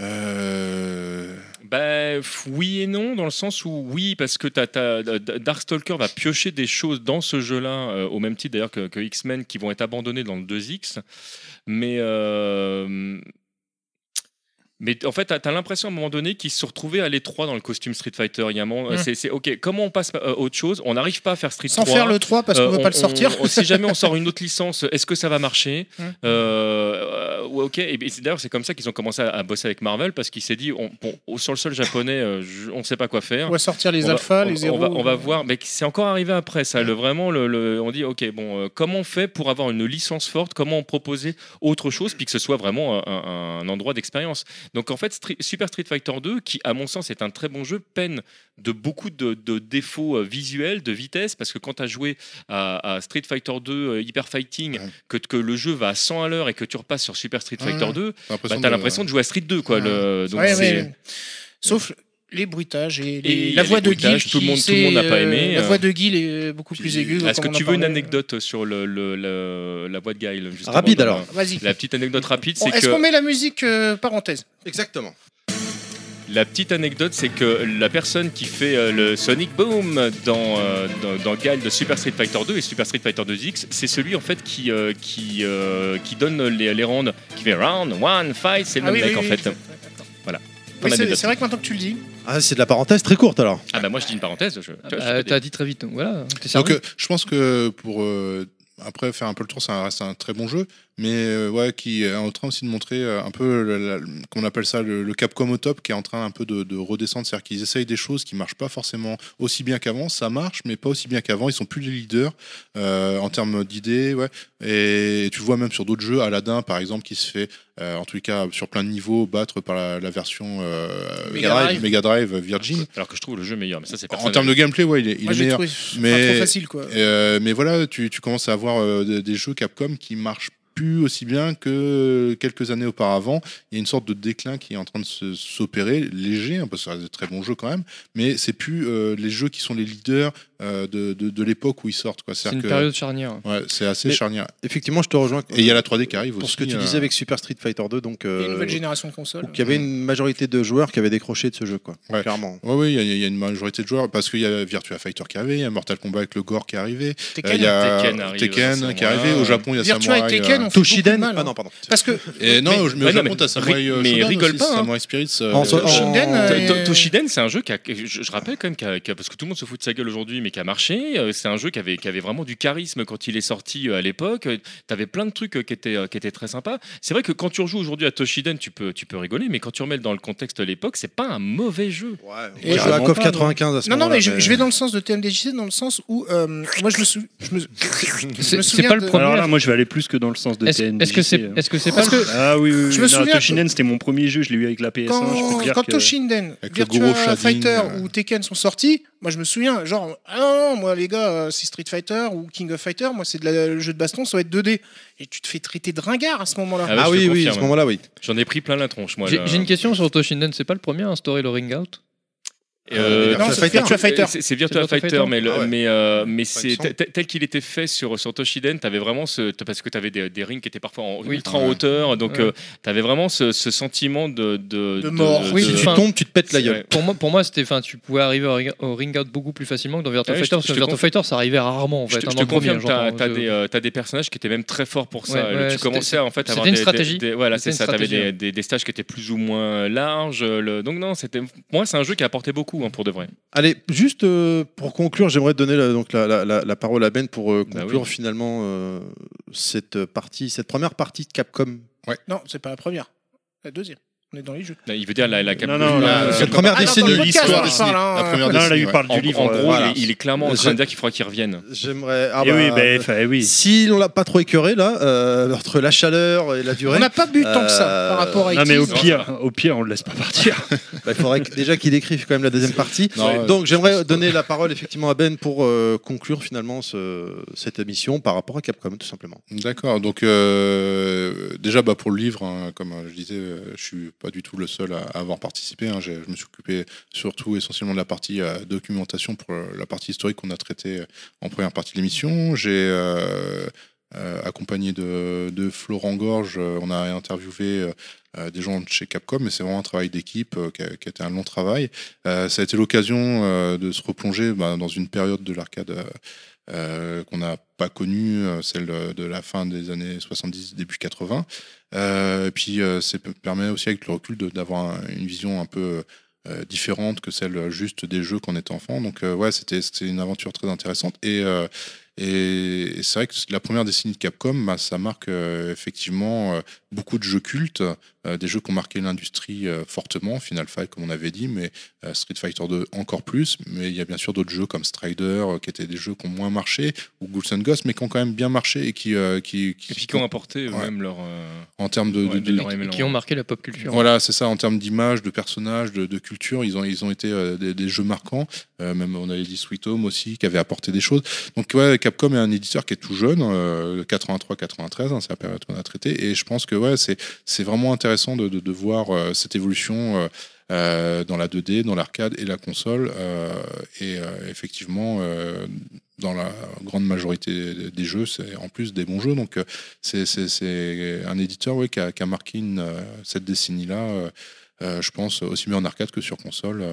Euh, Bah, oui et non, dans le sens où oui, parce que t'as, t'as- D- Darkstalker va piocher des choses dans ce jeu-là, euh, au même titre d'ailleurs que, que X-Men, qui vont être abandonnés dans le 2X. Mais, euh, mais en fait, t'as, t'as l'impression à un moment donné qu'ils se sont retrouvés à l'étroit dans le costume Street Fighter. Il y a un moment, Mm. c'est, ok, comment on passe à autre chose? On n'arrive pas à faire Street Sans 3. faire le 3 parce qu'on Euh, veut pas le sortir. on- si jamais on sort une autre licence, est-ce que ça va marcher? Mm. Euh, euh, Ok. Et, d'ailleurs, c'est comme ça qu'ils ont commencé à, à bosser avec Marvel parce qu'il s'est dit, on, bon, sur le sol japonais, euh, je- on ne sait pas quoi faire. On va sortir les alphas, les zéros. On va, on va voir, mais c'est encore arrivé après ça. Le, vraiment, le, le- on dit, ok, bon, euh, comment on fait pour avoir une licence forte? Comment on proposer autre chose, puis que ce soit vraiment un endroit d'expérience? Donc en fait, Street- Super Street Fighter 2, qui à mon sens est un très bon jeu, peine de beaucoup de, de défauts euh, visuels, de vitesse, parce que quand tu as joué à, à Street Fighter 2 euh, Hyper Fighting, Ouais. que, que le jeu va à 100 à l'heure et que tu repasses sur Super Street Fighter ouais. 2, t'as bah, t'as l'impression de jouer à Street 2, quoi. Ouais. Le, donc Sauf les bruitages et, les- la voix les de Guy. tout le qui monde- tout le monde n'a s'est, pas aimé, La voix de Guy est beaucoup Puis, plus aiguë. Est-ce que tu veux une anecdote sur le, le- le- la voix de justement, Rapide, alors. la- Vas-y. La petite anecdote rapide, c'est Est-ce que qu'on met la musique euh, parenthèse? Exactement. la petite anecdote, c'est que la personne qui fait euh, le Sonic Boom dans, euh, dans, dans Guile de Super Street Fighter 2 et Super Street Fighter 2X, c'est celui en fait qui, euh, qui, qui donne les, les rounds, qui fait round, one, fight, c'est le Ah même oui, mec oui, en oui, fait. Oui, c'est vrai que maintenant que tu le dis, Ah, c'est de la parenthèse très courte alors. Ah bah moi je dis une parenthèse. Je, tu vois, je Euh, des- T'as dit très vite, donc voilà. t'es Donc servi. euh, je pense que pour euh, après faire un peu le tour, ça reste un très bon jeu, mais euh, ouais, qui est en train aussi de montrer euh, un peu qu'on appelle ça le, le Capcom au top, qui est en train un peu de, de redescendre, c'est-à-dire qu'ils essayent des choses qui marchent pas forcément aussi bien qu'avant, ça marche, mais pas aussi bien qu'avant. Ils sont plus les leaders euh, en termes d'idées, ouais. Et tu vois même sur d'autres jeux, Aladdin par exemple, qui se fait euh, en tous les cas sur plein de niveaux battre par la, la version euh, Mega Drive. Mega Drive Virgin. Alors que je trouve le jeu meilleur, mais ça c'est En termes de gameplay, ouais, il est, il moi est j'ai meilleur. trouvé mais- pas trop facile quoi. Euh, mais voilà, tu, tu commences à avoir euh, des, des jeux Capcom qui marchent plus aussi bien que quelques années auparavant. Il y a une sorte de déclin qui est en train de s'opérer, léger, hein, parce que c'est des très bons jeux quand même, mais c'est plus euh, les jeux qui sont les leaders de, de, de l'époque où ils sortent. quoi. C'est une que- période charnière. ouais, c'est assez Mais- charnière. Effectivement, je te rejoins. Et il y a la 3D qui arrive pour aussi. ce que tu euh, disais avec Super Street Fighter 2, donc euh, une nouvelle génération de consoles. où il y avait une majorité de joueurs qui avaient décroché de ce jeu, quoi. Ouais. Clairement. Oui, oui, il y, a- il y a une majorité de joueurs parce qu'il y a Virtua Fighter qui est arrivé, il y a Mortal Kombat avec le gore qui est arrivé, euh, Tekken. il y a Tekken arrive, Tekken qui arrivé. Au Japon, il y a Virtua Samurai. et Tekken euh, Toshiden mal, Ah hein. non, pardon. Parce que Et non, Mais- mais, au Japon, mais t'as Samurai euh, mais rigole pas, hein. Samurai Spirits. euh, euh, Toshiden, c'est un jeu qui a, je, rappelle quand même, parce que tout le monde se fout de sa gueule aujourd'hui, mais qui a marché. Euh, C'est un jeu qui avait, qui avait vraiment du charisme quand il est sorti euh, à l'époque. Tu avais plein de trucs euh, qui étaient, euh, qui étaient très sympas. C'est vrai que quand tu rejoues aujourd'hui à Toshiden, tu peux, tu peux rigoler, mais quand tu remets dans le contexte de l'époque, c'est pas un mauvais jeu. Et Moi, je joue à pas, 95 à ce Non, non, mais je, je vais dans le sens de TMDJC, dans le sens où euh, moi je me, sou- je me, je C'est souviens pas le de- premier. Alors là, moi, je vais aller plus que dans le sens de Est-ce TNJC. est-ce que c'est euh. est-ce que c'est pas que Ah oui, oui, oui. Je me non, souviens Toshinen, c'était mon premier jeu, je l'ai eu avec la PS1. je peux quand, dire quand que- Toshinden, Virtua Fighter euh. ou Tekken sont sortis, moi je me souviens, genre, ah non, non, moi les gars, euh, c'est Street Fighter ou King of Fighter, moi c'est de la- le jeu de baston, ça va être 2D. Et tu te fais traiter de ringard à ce moment-là. Ah Ah oui, oui, à ce moment-là, oui. J'en ai pris plein la tronche, moi. J'ai là. j'ai une question sur Toshinden, c'est pas le premier à instaurer le ring out? Euh, non, Virtua c'est Fighter. Virtua Fighter. C'est Virtua Fighter, mais, le- Ah ouais. mais, euh, mais c'est tel qu'il était fait sur, sur Toshiden, t'avais vraiment ce. Parce que t'avais des, des rings qui étaient parfois en, Oui. ultra en Ouais. hauteur, donc Ouais. euh, t'avais vraiment ce, ce sentiment de. De, De mort. Oui, Si tu tombes, tu te pètes la gueule. Pour moi, pour moi c'était, tu pouvais arriver au ring, au ring out beaucoup plus facilement que dans Virtua Fighter, te- parce que Virtua Fighter, ça arrivait rarement en Je te, hein, je dans te confirme, t'as des, euh, t'as des personnages qui étaient même très forts pour ça. Tu commençais en fait à c'était avoir une des, stratégie. voilà, c'est ça. T'avais des, stages qui étaient plus ou moins larges. donc non, c'était. Moi, c'est un jeu qui a apporté beaucoup hein, pour de vrai. Allez, juste euh, pour conclure, j'aimerais donner la, donc la, la- la- la parole à Ben pour euh, Bah conclure oui. finalement euh, cette partie, cette première partie de Capcom. Non, c'est pas la première. La deuxième. On est dans les jeux. Il veut dire la, la Non, non, la- la- C'est la première Ah, décennie. podcast, l'histoire hein. la première Non, là, il ouais. parle En, du livre. en gros, voilà. il, est, il est clairement en train de dire qu'il faudra qu'il revienne. J'aimerais. ah Et oui, bah, ben, enfin, oui. Si on l'a pas trop écœuré là, euh, entre la chaleur et la durée, On n'a pas bu tant que ça Euh, par rapport à Non, mais au pire, au pire, on le laisse pas partir. bah, il faudrait que- déjà qu'il décrive quand même la deuxième partie. Non, euh, Donc j'aimerais donner la parole effectivement à Ben pour euh, conclure finalement ce- cette émission par rapport à Capcom tout simplement. D'accord. Donc euh, déjà, bah, pour le livre, hein, comme euh, je disais, euh, je suis pas du tout le seul à, avoir participé. hein. Je me suis occupé surtout essentiellement de la partie euh, documentation pour euh, la partie historique qu'on a traitée euh, en première partie de l'émission. J'ai accompagné de, Florent Gorge, on a interviewé des gens chez Capcom, mais c'est vraiment un travail d'équipe qui, a, été un long travail. Ça a été l'occasion de se replonger bah, dans une période de l'arcade euh, qu'on n'a pas connue, euh, celle de, la fin des années 70, début 80. Euh, et puis, ça permet aussi, avec le recul, d'avoir un- une vision un peu différente que celle juste des jeux quand on était enfant. Donc, ouais, c'était une aventure très intéressante. Et, c'est vrai que la première décennie de Capcom, bah, ça marque effectivement beaucoup de jeux cultes, des jeux qui ont marqué l'industrie euh, fortement, Final Fight comme on avait dit, mais euh, Street Fighter 2 encore plus. Mais il y a bien sûr d'autres jeux comme Strider, euh, qui étaient des jeux qui ont moins marché, ou Ghouls and Ghosts, mais qui ont quand même bien marché et qui, euh, qui, qui- Et puis qui ont apporté Ouais. eux-mêmes leur. euh, en termes de, ouais, de- de de- leur qui, ont marqué la pop culture. voilà, c'est ça, en termes d'image, de personnages, de, de culture, ils ont, ils ont été euh, des, des jeux marquants. Euh, même on avait dit Sweet Home aussi, qui avait apporté des choses. Donc ouais, Capcom est un éditeur qui est tout jeune, euh, 83-93, hein, c'est la période qu'on a traitée. Et je pense que ouais, c'est c'est vraiment intéressant de, voir euh, cette évolution. euh, euh, dans la 2D, dans l'arcade et la console. et effectivement, dans la grande majorité des- jeux, c'est en plus des bons jeux. Donc, c'est- un éditeur ouais, qui, a, marqué cette décennie-là, je pense, aussi bien en arcade que sur console.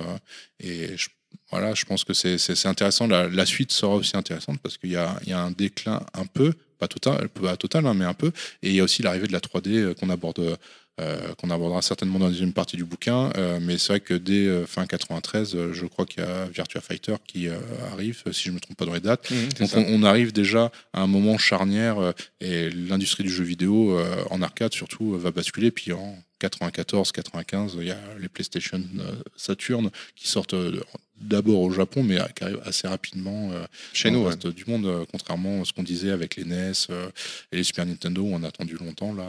et voilà, je pense que c'est intéressant. La, suite sera aussi intéressante parce qu'il y a, un déclin un peu, pas total, pas total hein, mais un peu. Et il y a aussi l'arrivée de la 3D euh, qu'on aborde. Euh, qu'on abordera certainement dans la deuxième partie du bouquin, euh, mais c'est vrai que dès euh, fin 93, euh, je crois qu'il y a Virtua Fighter qui arrive, si je ne me trompe pas dans les dates. Mhm, Donc on, on arrive déjà à un moment charnière euh, et l'industrie du jeu vidéo euh, en arcade surtout va basculer. Puis en 94, 95, il y a les PlayStation Saturn qui sortent d'abord au Japon, mais qui arrivent assez rapidement Chez nous, ouais. reste du monde, contrairement à ce qu'on disait avec les NES et les Super Nintendo où on a attendu longtemps. Là,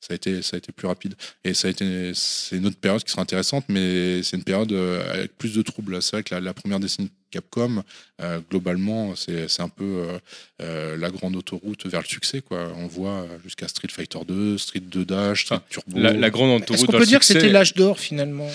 ça a été, ça a été plus rapide. Et ça a été, c'est une autre période qui sera intéressante, mais c'est une période euh, avec plus de troubles. C'est vrai que la, la première décennie Capcom, euh, globalement, c'est c'est un peu euh, euh, la grande autoroute vers le succès. Quoi. On voit jusqu'à Street Fighter 2, Street 2 Dash, Street Ah, Turbo. La, la grande Est-ce autoroute qu'on vers peut dire que c'était l'âge d'or finalement?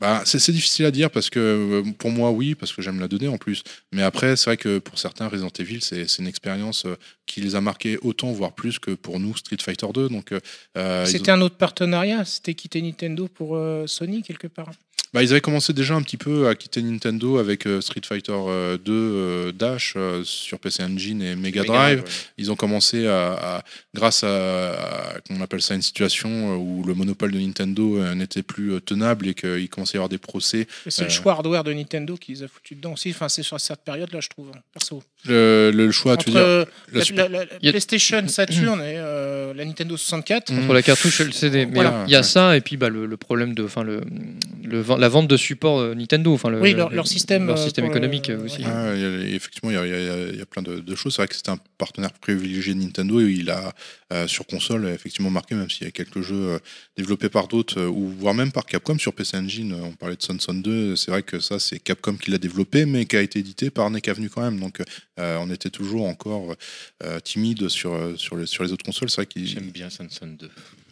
Bah, c'est difficile à dire parce que euh, pour moi, oui, parce que j'aime la 2D en plus. Mais après, c'est vrai que pour certains, Resident Evil, c'est une expérience euh, qui les a marqués autant, voire plus que pour nous, Street Fighter 2. Donc, euh, C'était un autre partenariat C'était quitter Nintendo pour euh, Sony quelque part bah, ils avaient commencé déjà un petit peu à quitter Nintendo avec euh, Street Fighter euh, 2 euh, Dash euh, sur PC Engine et Mega Drive. Ils ont commencé à, à- grâce à, à- qu'on appelle ça une situation où le monopole de Nintendo euh, n'était plus euh, tenable et qu'il commençait à y avoir des procès. C'est le choix hardware de Nintendo qui les a foutus dedans aussi. Enfin, c'est sur cette période-là, je trouve, hein, perso. Le, le choix, tu veux dire, la Super- PlayStation Saturn et euh, la Nintendo 64. Mm. Entre la cartouche et le CD. Mais Voilà, il y a ouais. ça et puis bah, le, le problème de, enfin le, la vente de support euh, Nintendo, enfin le, Oui, leur- le- leur système, leur euh, système le- économique euh, aussi. Ah, il y a- effectivement, il y a, il y a- il y a plein de, de choses. C'est vrai que c'était un partenaire privilégié de Nintendo et il a, euh, sur console, effectivement marqué, même s'il y a quelques jeux développés par d'autres, ou voire même par Capcom sur PC Engine. On parlait de Sun Son 2, c'est vrai que ça, c'est Capcom qui l'a développé, mais qui a été édité par Neck Avenue quand même. Donc, euh, on était toujours encore euh, timide sur, sur, les, sur les autres consoles. C'est vrai qu'ils. J'aime bien Sunson 2.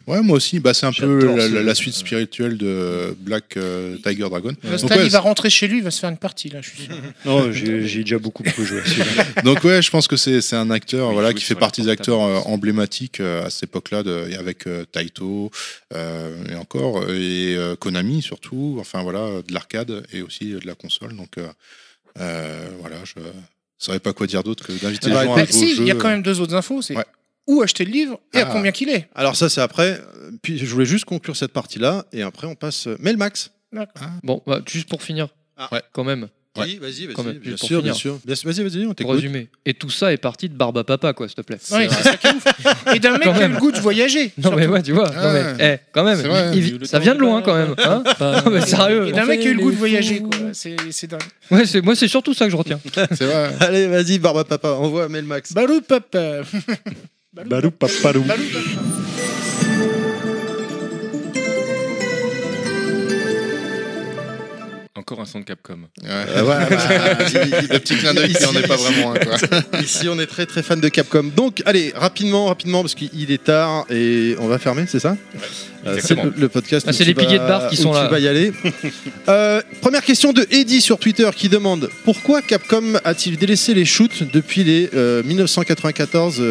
Ouais, moi aussi. Bah, c'est un peu la, suite spirituelle de Black euh, Tiger Dragon. Donc, ouais, il va rentrer chez lui, il va se faire une partie là, je suis sûr. Non, j'ai déjà beaucoup joué. Donc ouais, je pense que c'est c'est un acteur Oui, voilà qui fait partie des acteurs euh, emblématiques euh, à cette époque-là avec euh, Taito euh, et encore et euh, Konami surtout. Enfin voilà de l'arcade et aussi de la console. Donc euh, euh, voilà, je saurais pas quoi dire d'autre que d'inviter les Bah, gens Bah, à si, jeu. il y a quand même deux autres infos. C'est Ouais. Où acheter le livre et à Ah. combien qu'il est. Alors ça c'est après. Puis je voulais juste conclure cette partie-là et après on passe. euh, Melmax. D'accord. Bon, bah, juste pour finir, Ah. Ouais. quand même, Oui, vas-y, vas-y. Bien sûr, bien sûr. Bien sûr, Vas-y, vas-y, on t'écoute. résumer. Et tout ça est parti de Barba Papa, quoi, s'il te plaît. Ouais, c'est ça qui est ouf. Et d'un mec qui a le goût de voyager. Non mais ouais, tu vois. Ah non, mais, eh, quand même. C'est vrai. il- il- ça vient de loin quand même. Hein non mais sérieux. Et d'un mec qui a eu le goût de voyager, fous. quoi. C'est dingue. Ouais, c'est moi c'est surtout ça que je retiens. C'est vrai. Allez, vas-y, Barba Papa, envoie Mel Max. Balou papa. Balou papalou. Encore un son de Capcom. Ouais. Euh, ouais, bah, Le petit clin d'œil qui n'en est pas vraiment un, quoi. Ici, on est très très fan de Capcom. Donc, allez, rapidement, rapidement, parce qu'il est tard et on va fermer, c'est ça? Euh, C'est le, le podcast. Ah, c'est les piliers de bar qui sont là. Tu vas y aller. Euh, première question de Eddie sur Twitter qui demande pourquoi Capcom a-t-il délaissé les shoots depuis les euh, 1994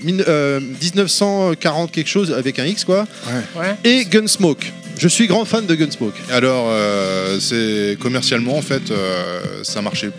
euh, mille- euh, 1940 quelque chose avec un X quoi Ouais. et Gunsmoke. Je suis grand fan de Gunsmoke. Alors, euh, c'est commercialement, en fait, euh, ça marchait.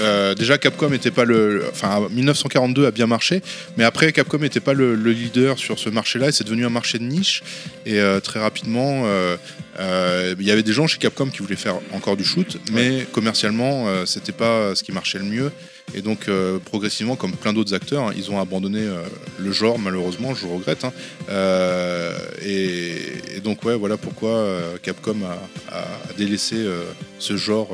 Euh, déjà, Capcom était pas le. le- Enfin, 1942 a bien marché, mais après, Capcom n'était pas le, le leader sur ce marché-là, et c'est devenu un marché de niche. Et euh, très rapidement, euh, euh, il y avait des gens chez Capcom qui voulaient faire encore du shoot, mais commercialement, euh, c'était pas ce qui marchait le mieux. Et donc, euh, progressivement, comme plein d'autres acteurs, hein, ils ont abandonné euh, le genre, malheureusement, je regrette. hein. Euh, et, donc, ouais, voilà pourquoi Capcom a, délaissé ce genre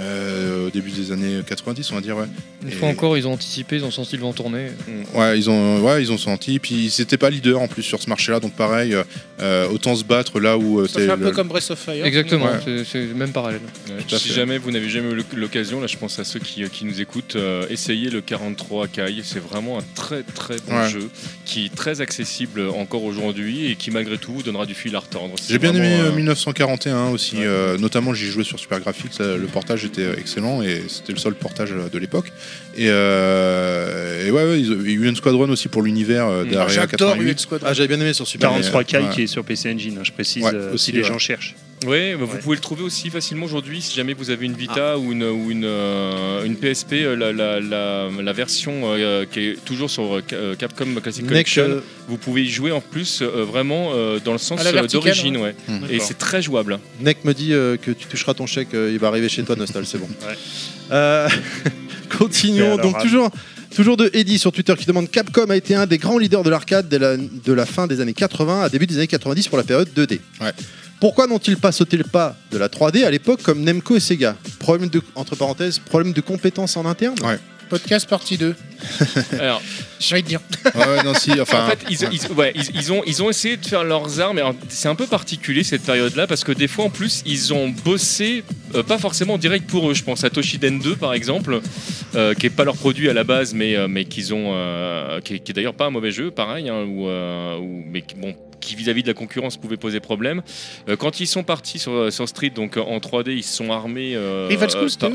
euh, au début des années 90, on va dire, ouais. Une Et- fois encore, ils ont anticipé, ils ont senti le vent tourner. Ouais, ils ont, ouais, ils ont senti. Puis ils n'étaient pas leaders en plus sur ce marché-là, donc pareil, euh, autant se battre là où euh, Ça fait un le- peu comme Breath of Fire. Exactement, Ouais. c'est- le même parallèle. Ouais, si jamais vous n'avez jamais eu l'occasion, là je pense à ceux qui, qui nous écoutent, euh, essayez le 43 Kai. C'est vraiment un très très bon Ouais. jeu qui est très accessible encore aujourd'hui et qui malgré tout vous donnera du fil à retordre. C'est J'ai bien aimé vraiment, euh, euh, 1941 aussi, Ouais. euh, notamment j'y jouais sur Super Graphics, le portage était excellent et c'était le seul portage de l'époque. Et, euh, et ouais, ouais, une Squadron aussi pour l'univers euh, Mm. Ah, d'Area J'adore 88. UX Squad. Ah, j'avais bien aimé sur Super 43 Kai Ouais. qui est sur PC Engine, hein, je précise, Ouais, euh, aussi, si les ouais. gens cherchent. Ouais, bah, vous Ouais. pouvez le trouver aussi facilement aujourd'hui si jamais vous avez une Vita ou une, ou une, euh, une PSP, euh, la, la, la, la version euh, qui est toujours sur euh, Ca- Capcom Classic Collection. euh, Vous pouvez y jouer en plus euh, vraiment euh, dans le sens d'origine, ouais. Hmm. Et c'est très jouable. Neck me dit euh, que tu toucheras ton chèque, euh, il va arriver chez toi, Nostal, c'est bon. Ouais. Euh, continuons. Donc, toujours, toujours de Eddie sur Twitter qui demande Capcom a été un des grands leaders de l'arcade la, de la fin des années 80 à début des années 90 pour la période 2D. Ouais. Pourquoi n'ont-ils pas sauté le pas de la 3D à l'époque comme Nemco et Sega? Problème de, entre parenthèses, problème de compétences en interne? Ouais. Podcast partie 2. Alors, J'ai envie de dire. Ouais, ouais, non, si, enfin, En fait, ils, ils- ouais, ils- ils ont, ils ont essayé de faire leurs armes. C'est un peu particulier cette période-là parce que des fois, en plus, ils ont bossé, euh, pas forcément en direct pour eux. Je pense à Toshiden 2 par exemple, euh, qui est pas leur produit à la base, mais, euh, mais qu'ils ont, euh, qui, est- qui est d'ailleurs pas un mauvais jeu, pareil, hein, ou, euh, ou- mais bon qui vis-à-vis de la concurrence pouvait poser problème. Euh, quand ils sont partis sur, sur Street, donc euh, en 3D, ils se sont armés. euh, Rival School, euh,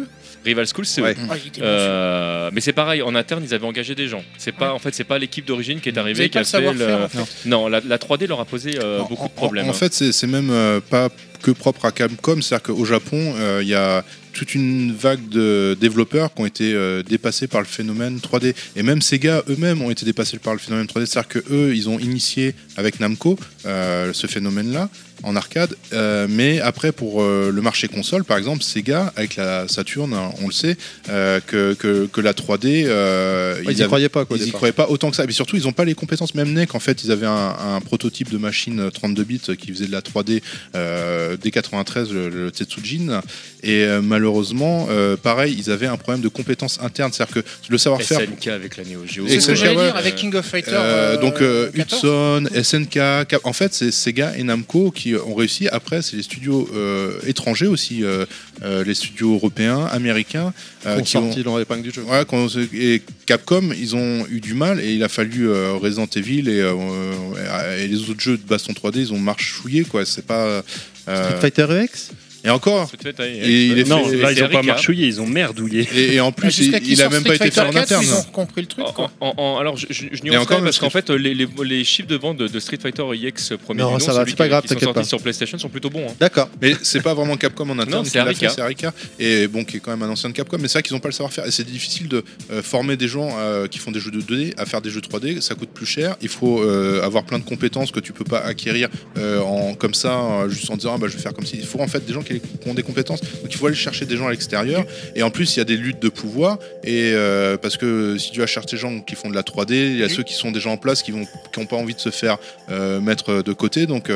Rival School, c'est. Ouais. Ah, Euh, mais c'est pareil, en interne, ils avaient engagé des gens. C'est pas, en fait, c'est pas l'équipe d'origine qui est Vous arrivée avez qui pas a le fait savoir-faire, le- en fait. Non, la, la 3D leur a posé euh, En- beaucoup de en- problèmes. En, hein. fait, c'est même euh, pas que propre à Capcom, c'est-à-dire qu'au Japon, euh, il y a toute une vague de développeurs qui ont été euh, dépassés par le phénomène 3D. Et même Sega eux-mêmes ont été dépassés par le phénomène 3D. C'est-à-dire qu'eux, ils ont initié avec Namco euh, ce phénomène-là en arcade. Euh, mais après, pour euh, le marché console, par exemple, Sega, avec la Saturn, hein, on le sait, euh, que, que, que la 3D... euh, Ils y avaient- croyaient pas quoi. ils y départ. croyaient pas autant que ça. Mais surtout, ils n'ont pas les compétences. Même NEC, en fait, ils avaient un, un prototype de machine 32 bits qui faisait de la 3D euh, dès 93, le, le Tetsujin. Et euh, malheureusement, euh, pareil, ils avaient un problème de compétences internes. C'est-à-dire que le savoir-faire. SNK avec la Neo Geo. C'est ce que j'allais ouais. dire avec King of Fighters. Euh, donc euh, 14. Hudson, SNK, en fait c'est Sega et Namco qui ont réussi. Après c'est les studios euh, étrangers aussi, euh, euh, les studios européens, américains, euh, qui ont, sorti dans l'épingle du jeu. Quand- et Capcom, ils ont eu du mal et il a fallu euh, Resident Evil et, euh, et les autres jeux de baston 3D, ils ont marchouillé quoi. C'est pas. euh, Street Fighter EX et encore. Street Fighter X, Et il est Non, fait- là, ils c'est ont pas marchouillé, ils ont merdouillé. Et, et en plus, il, qu'ils il a sortent même pas Street été fait en Fighter 4, interne. Ils ont compris le truc. En- quoi. en- en- alors, je, je, je encore, parce qu'en fait, les, les, les chiffres de vente de, de Street Fighter EX premier Non, du nom, ça va, celui c'est pas qui- grave, qui sont sortis sur PlayStation sont plutôt bons. hein. D'accord. Mais c'est pas vraiment Capcom en interne c'est Arika. c'est Arika. Et bon, qui est quand même un ancien de Capcom. Mais c'est vrai qu'ils n'ont pas le savoir-faire. Et c'est difficile de euh, former des gens euh, qui font des jeux de 2D à faire des jeux 3D. Ça coûte plus cher. Il faut euh, avoir plein de compétences que tu peux pas acquérir en, comme ça, juste en disant ah, bah, je vais faire comme si. Il faut en fait des gens qui qui, qui ont des compétences. Donc il faut aller chercher des gens à l'extérieur. Et en plus, il y a des luttes de pouvoir. Et euh, parce que si tu vas chercher des gens qui font de la 3D, il y a ceux qui sont déjà en place qui vont qui ont pas envie de se faire euh, mettre de côté. Donc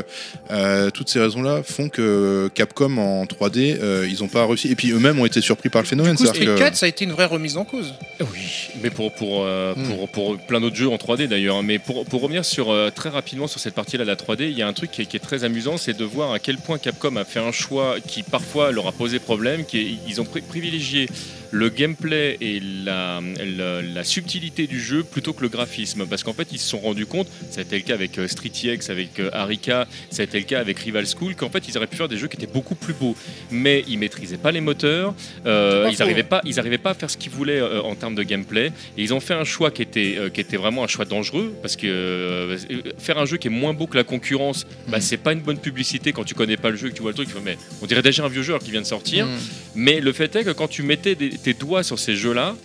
euh, toutes ces raisons-là font que Capcom en 3D, euh, ils ont pas réussi. Et puis eux-mêmes ont été surpris par le phénomène. Du coup, Street que- 4, ça a été une vraie remise en cause. Oui, mais pour, pour, euh, Hmm. pour, pour plein d'autres jeux en 3D d'ailleurs. Mais pour, pour revenir sur, euh, très rapidement sur cette partie-là de la 3D, il y a un truc qui est, qui est très amusant, c'est de voir à quel point Capcom a fait un choix qui parfois leur a posé problème, qui est- ils ont pri- privilégié le gameplay et la, la, la subtilité du jeu plutôt que le graphisme. Parce qu'en fait, ils se sont rendus compte, ça a été le cas avec euh, Street X, avec euh, Arika, ça a été le cas avec Rival School, qu'en fait, ils auraient pu faire des jeux qui étaient beaucoup plus beaux. Mais ils maîtrisaient pas les moteurs, euh, ils n'arrivaient pas, ils arrivaient pas à faire ce qu'ils voulaient euh, en termes de gameplay. Et ils ont fait un choix qui était, euh, qui était vraiment un choix dangereux parce que faire un jeu qui est moins beau que la concurrence, bah, c'est pas une bonne publicité quand tu connais pas le jeu et que tu vois le truc. Mais on dirait déjà un vieux jeu alors qu'il vient de sortir. Mm. Mais le fait est que quand tu mettais des- tes doigts sur ces jeux-là,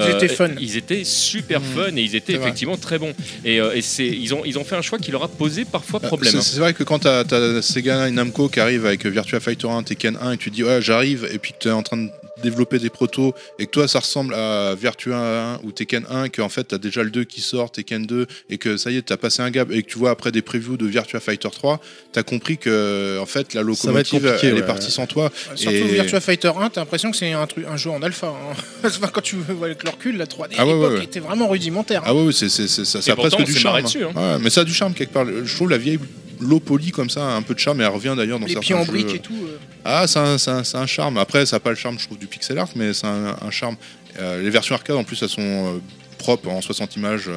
Ils étaient fun. Ils étaient super Mm. fun et ils étaient vrai. effectivement très bons. Et, euh, et c'est, ils, ont, ils ont fait un choix qui leur a posé parfois problème. C'est c'est vrai que quand t'as as Sega et Namco qui arrivent avec Virtua Fighter 1, Tekken 1 et tu dis ouais j'arrive et puis tu es en train de développer des protos et que toi ça ressemble à Virtua 1 ou Tekken 1 et que en fait t'as déjà le 2 qui sort, Tekken 2 et que ça y est t'as passé un gap et que tu vois après des previews de Virtua Fighter 3 t'as compris que en fait la locomotive elle ouais. est partie sans toi Surtout Et- Virtua Fighter 1, t'as l'impression que c'est un, truc- un jeu en alpha. hein. Enfin, quand tu vois avec le recul, la 3D Ah à ouais, l'époque ouais, ouais. était vraiment rudimentaire. ah ouais, c'est c'est- c'est- ça, ça a pourtant, presque du charme dessus, hein. Ouais, mais ça a du charme quelque part je trouve la vieille low poly comme ça un peu de charme et elle revient d'ailleurs dans les certains pieds en jeux. et tout. euh. Ah, c'est un, charme. Après, ça n'a pas le charme, je trouve, du pixel art, mais c'est un, un charme. Euh, les versions arcade, en plus, elles sont euh, propres en 60 images,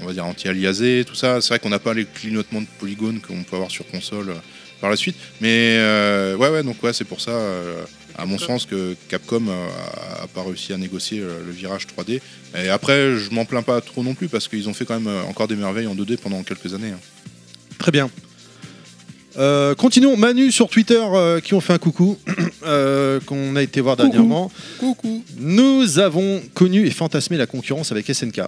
on va dire anti-aliasées, tout ça. C'est vrai qu'on n'a pas les clignotements de polygones qu'on peut avoir sur console par la suite. Mais ouais, ouais, donc ouais, c'est pour ça, à mon sens, que Capcom a, a pas réussi à négocier le virage 3D. Et après, je m'en plains pas trop non plus, parce qu'ils ont fait quand même encore des merveilles en 2D pendant quelques années. hein. Très bien. Euh, continuons. Manu sur Twitter euh, qui ont fait un coucou, euh, qu'on a été voir dernièrement. Coucou. Nous avons connu et fantasmé la concurrence avec SNK.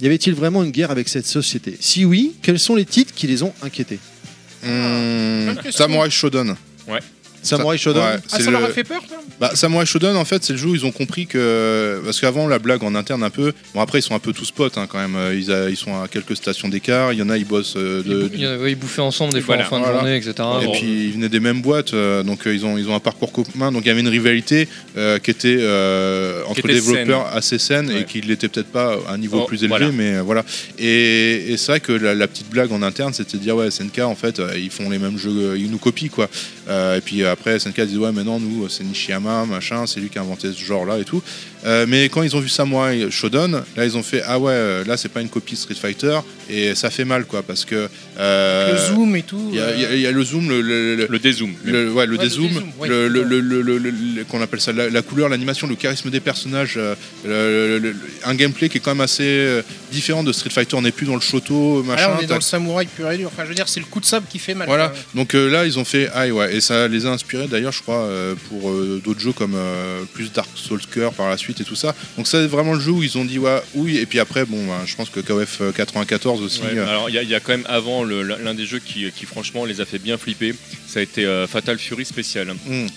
Y avait-il vraiment une guerre avec cette société? Si oui, quels sont les titres qui les ont inquiétés? Bonne question. Samurai Shodown. Samurai Shodown Ouais, Ah, ça leur a fait peur, toi Bah, Samurai Shodown, en fait, c'est le jeu où ils ont compris que. Parce qu'avant, la blague en interne, un peu. Bon, après, ils sont un peu tous potes, hein, quand même. Euh, Ils, a- ils sont à quelques stations d'écart. Il y en a, ils bossent euh, Ils, de. bou- il y a- ouais, ils bouffaient ensemble des fois Voilà, en fin de voilà. journée, etc. Et Bon. puis ils venaient des mêmes boîtes, euh, donc ils, ont, ils ont un parcours commun. Donc il y avait une rivalité euh, qui était euh, entre était développeurs assez saine Ouais. et qui l'était peut-être pas à un niveau Oh, plus élevé, voilà. mais euh, voilà. Et, et c'est vrai que la, la petite blague en interne, c'était de dire ouais, SNK en fait, euh, ils font les mêmes jeux, ils nous copient quoi. Euh, et puis après, SNK disait ouais, mais non, nous c'est Nishiyama, machin, c'est lui qui a inventé ce genre-là et tout. Euh, mais quand ils ont vu Samurai Shodown, là ils ont fait ah ouais, euh, là c'est pas une copie de Street Fighter et ça fait mal quoi parce que euh, Le zoom et tout. il y, a- euh, y y le zoom, le, le- le- Le dézoom. le, ouais, le Ouais, dézoom, le, le- le- le- le- le- le- qu'on appelle ça, la, la couleur, l'animation, le charisme des personnages, euh, le- le- le- un gameplay qui est quand même assez euh, différent de Street Fighter. On n'est plus dans le shoto, ah, machin. là, on est dans le samouraï pur et dur. Enfin, je veux dire, c'est le coup de sable qui fait mal. Voilà. quoi. Donc euh, là, ils ont fait ah ouais, et ça les a inspirés d'ailleurs, je crois, euh, pour euh, d'autres jeux comme euh, plus Dark Souls Cœur par la suite et tout ça. Donc c'est vraiment le jeu où ils ont dit ouais, oui, et puis après, bon, bah, je pense que KOF 94 aussi. Ouais, euh, alors il y, a- il y a quand même avant le- l'un des jeux qui, qui franchement les a fait bien flipper, ça a été euh, Fatal Fury spécial.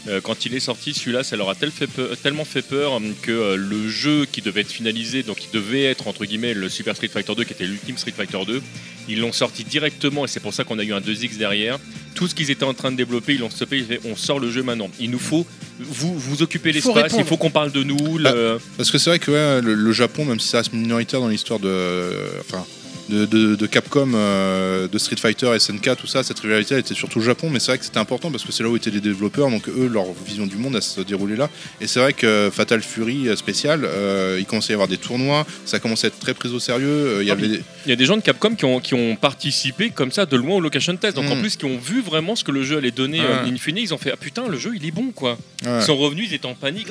Euh, quand il est sorti, celui-là, ça leur a tel fait peur- tellement fait peur que euh, le jeu qui devait être finalisé, donc qui devait être entre guillemets le Super Street Fighter 2, qui était l'ultime Street Fighter 2, ils l'ont sorti directement et c'est pour ça qu'on a eu un 2X derrière. Tout ce qu'ils étaient en train de développer, ils l'ont stoppé. Ils ont fait, on sort le jeu maintenant. Il nous faut vous vous faut l'espace. Il faut qu'on parle de nous. le- Parce que c'est vrai que le, Japon, même si ça reste minoritaire dans l'histoire de, enfin, de, de- de Capcom, euh, de Street Fighter, SNK, tout ça, cette rivalité elle était surtout au Japon, mais c'est vrai que c'était important parce que c'est là où étaient les développeurs, donc eux, leur vision du monde, elle se déroulait là. Et c'est vrai que Fatal Fury euh, spécial, euh, il commençait à y avoir des tournois, ça commençait à être très pris au sérieux. euh, Il y Ah, avait des- Il y a des gens de Capcom qui ont, qui ont participé comme ça de loin au location test. Donc en Mm. plus, qui ont vu vraiment ce que le jeu allait donner Ouais. euh, in fine. Ils ont fait Ah putain, le jeu il est bon quoi. ouais, Ils sont revenus, ils étaient en panique.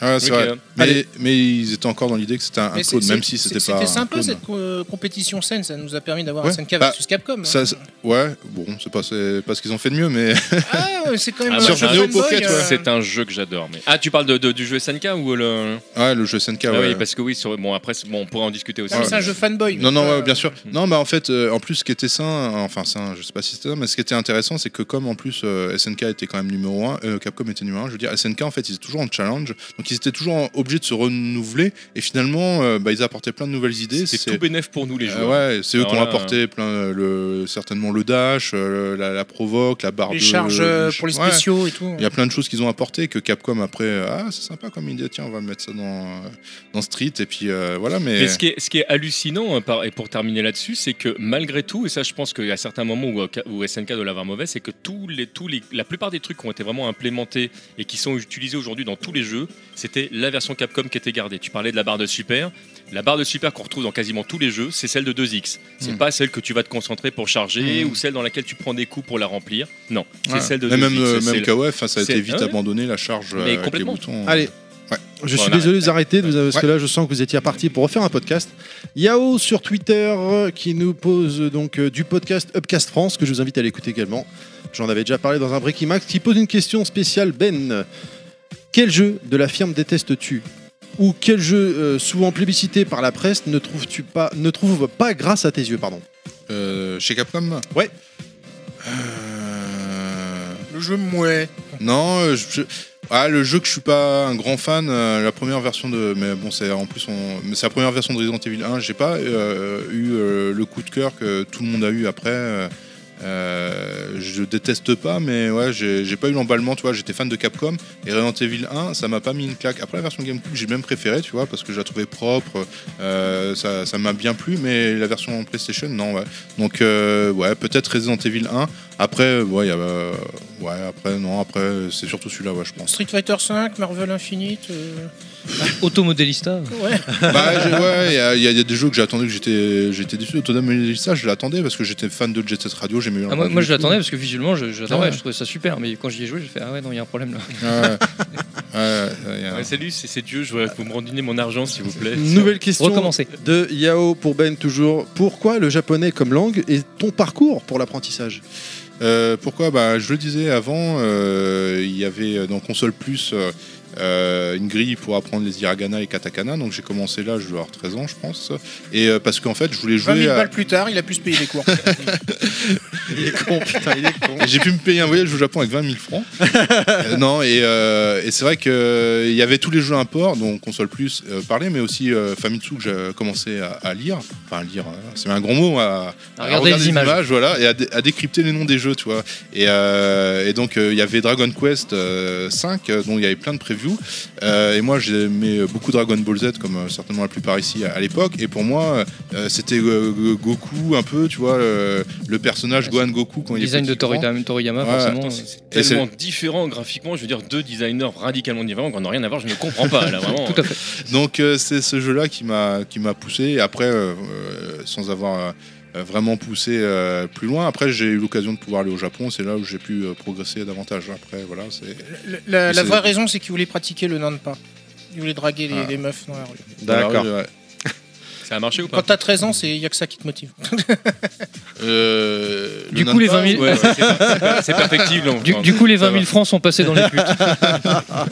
Ah ouais, c'est Donc, vrai. Mais, ils étaient encore dans l'idée que c'était un, un c'est- même si c'était pas. C'était un sympa cette euh, compétition saine, ça nous a permis d'avoir Ouais, SNK bah, versus Capcom. hein. Ça- Ouais, bon, c'est pas, ce qu'ils ont fait de mieux, mais Ah, c'est quand même Ah, un un Neo Pocket, euh. C'est un jeu que j'adore. Mais... Ah, tu parles de, de- du jeu SNK ou le. ouais, le jeu SNK, Ah ouais. oui, parce que oui, sur... bon, après, bon, on pourrait en discuter aussi. c'est un jeu fanboy. Non, non, Euh, ouais, bien sûr. Non, bah en fait, euh, en plus, ce qui était sain, enfin sain, je sais pas si c'était ça, mais ce qui était intéressant, c'est que comme en plus euh, SNK était quand même numéro 1, Capcom était numéro 1, je veux dire, SNK en fait, ils étaient toujours en challenge, donc ils étaient toujours obligés de se renouveler, et finalement, euh, bah, ils apportaient plein de nouvelles idées. C'est tout bénef pour nous, les Euh, joueurs. ouais, c'est eux qui ont apporté plein, euh, le, certainement le dash, euh, la, la provoque, la barre Les de charges pour les Ouais. spéciaux et tout. Il y a plein de choses qu'ils ont apporté que Capcom après, ah c'est sympa comme idée, tiens on va mettre ça dans, dans Street et puis voilà mais, Mais ce qui est, ce qui est hallucinant, par- et pour terminer là-dessus, c'est que malgré tout, et ça je pense qu'il y a certains moments où, où SNK doit l'avoir mauvais, c'est que tous les, tous les, la plupart des trucs qui ont été vraiment implémentés et qui sont utilisés aujourd'hui dans tous les jeux, c'était la version Capcom qui était gardée. Tu parlais de la barre de super. La barre de super qu'on retrouve dans quasiment tous les jeux, c'est celle de 2X. C'est Mm. pas celle que tu vas te concentrer pour charger Mm. ou celle dans laquelle tu prends des coups pour la remplir. Non, c'est Ouais. celle de Mais 2X. même, euh, c'est même le- KOF, enfin, ça a c'est- été vite Ah ouais. abandonné la charge euh, Mais avec les complètement. boutons. Allez. Ouais. Je Bon, suis désolé de vous arrêter parce Ouais. que là je sens que vous étiez parti pour refaire un podcast. Yao sur Twitter euh, qui nous pose euh, donc euh, du podcast Upcast France que je vous invite à l'écouter également. J'en avais déjà parlé dans un Breaking Max qui pose une question spéciale Ben. Quel jeu de la firme détestes-tu? Ou quel jeu euh, souvent plébiscité par la presse ne trouves-tu pas ne trouves pas grâce à tes yeux pardon Euh, chez Capcom Ouais. Euh, Le jeu mouais. Non, euh, je- je- ah, le jeu que je suis pas un grand fan, euh, la première version de. Mais bon, c'est en plus, on- mais c'est la première version de Resident Evil 1. J'ai pas euh, eu euh, le coup de cœur que tout le monde a eu après. Euh, je déteste pas, mais ouais, j'ai pas eu l'emballement, tu vois. J'étais fan de Capcom et Resident Evil 1, ça m'a pas mis une claque. Après la version GameCube, j'ai même préféré, tu vois, parce que je la trouvais propre, euh, ça m'a bien plu, mais la version PlayStation, non, ouais. Donc euh, ouais, peut-être Resident Evil 1. Après, ouais, ouais, après non, après c'est surtout celui-là, ouais, je pense. Street Fighter 5, Marvel Infinite. Automodélista. Ouais. bah, j'ai- ouais, il y, a- il y a des jeux que j'ai attendu que j'étais, j'étais déçu. Autonomie ça, je l'attendais parce que j'étais fan de Jet Set Radio. Bien. Ah, moi, moi, je l'attendais parce que visuellement je, j'adorais, Ouais. je trouvais ça super mais quand j'y ai joué j'ai fait ah ouais non il y a un problème là. Ouais, ouais, ouais, il y a- Ouais, salut, c'est c'est Dieu, je voudrais que vous me rendiez mon argent s'il vous plaît. Nouvelle question Recommencer. de Yao pour Ben toujours. Pourquoi le japonais comme langue et ton parcours pour l'apprentissage? Euh, pourquoi? Bah, Je le disais avant, euh, il y avait euh, dans Console Plus euh, euh, une grille pour apprendre les hiragana et katakana. Donc j'ai commencé là, je dois avoir 13 ans, je pense. Et euh, parce qu'en fait, je voulais 20 jouer. 000 à- balles plus tard, il a pu se payer les cours. Il est con, putain, il est con. J'ai pu me payer un voyage au Japon avec 20 000 francs. Euh, non, et, euh, et c'est vrai qu'il y avait tous les jeux import, dont Console Plus euh, parlait, mais aussi euh, Famitsu que j'ai commencé à, à lire. Enfin, lire, euh, c'est un grand mot, à, À regarder les images. voilà, et à, dé- à décrypter les noms des jeux, tu vois. Et, euh, et donc, euh, il y avait Dragon Quest euh, 5, euh, dont il y avait plein de Euh, et moi, j'aimais beaucoup Dragon Ball Z, comme euh, certainement la plupart ici à, à l'époque. Et pour moi, euh, c'était euh, Goku, un peu, tu vois, le, le personnage Gohan Goku quand il est Design de. Toriyama, Toriyama Ouais, forcément. C'est- tellement différent graphiquement, je veux dire deux designers radicalement différents qu'on n'a rien à voir, je ne comprends pas là vraiment. Tout à fait. Donc euh, c'est ce jeu-là qui m'a qui m'a poussé. Et après, sans avoir euh, vraiment poussé euh, plus loin, après j'ai eu l'occasion de pouvoir aller au Japon. C'est là où j'ai pu euh, progresser davantage. Après, voilà, c'est. La, vraie raison, c'est qu'il voulait pratiquer le nanpa. Il voulait draguer les, Ah. les meufs dans la rue. D'accord. Ça a marché ou pas Quand t'as 13 ans, il n'y a que ça qui te motive. Euh, Du le coup, les Nanpa, 20 000 Ouais, ouais, c'est perfectible. Du, coup, les Ça 20 000 va. francs sont passés dans les putes.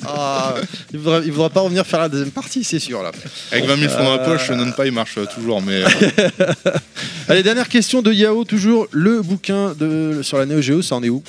Ah, il voudra, il voudra pas revenir faire la deuxième partie, c'est sûr là. Avec 20 000 francs dans la poche, Euh. non pas il marche toujours. Mais euh, Allez, dernière question de Yao, toujours le bouquin de, sur la Neo Geo, ça en est où?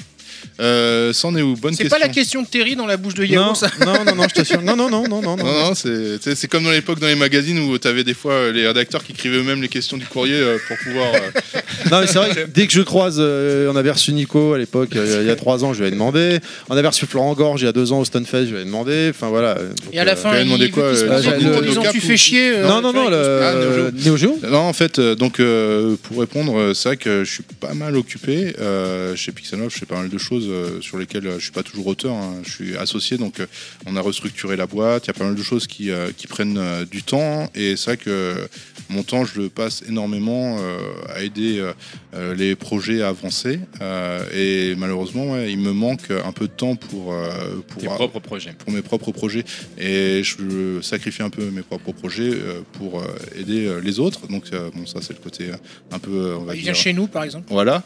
Euh, c'en est où? Bonne C'est question. pas la question de Terry dans la bouche de Yao, non, ça non, non, non, je t'assure. Non, non, non, non, non, non. Non, non, c'est comme dans l'époque dans les magazines où tu avais des fois euh, les rédacteurs qui écrivaient eux-mêmes les questions du courrier euh, pour pouvoir. euh, Non, mais c'est vrai que dès que je croise, euh, on avait reçu Nico à l'époque, euh, il y a trois ans, je lui avais demandé. On avait reçu Florent Gorge il y a deux ans au Stunfest, je lui avais demandé. Enfin voilà. Donc, Et à la fin, il, demandé quoi, en disant tu fais chier. non, non, non, le Ah, Neo Geo. Geo. Non, en fait, donc pour répondre, c'est vrai que je suis pas mal occupé chez Pixel je fais pas mal de choses. Choses euh, sur lesquelles euh, je suis pas toujours auteur. hein. Je suis associé, donc euh, on a restructuré la boîte. Il y a pas mal de choses qui, qui prennent du temps. Et c'est vrai que mon temps, je le passe énormément à aider les projets à avancer. Et malheureusement, ouais, il me manque un peu de temps pour, pour, Tes propres projets. pour mes propres projets et je sacrifie un peu mes propres projets pour aider les autres. Donc bon, ça c'est le côté un peu, on va Il vient dire. chez nous, par exemple. Voilà.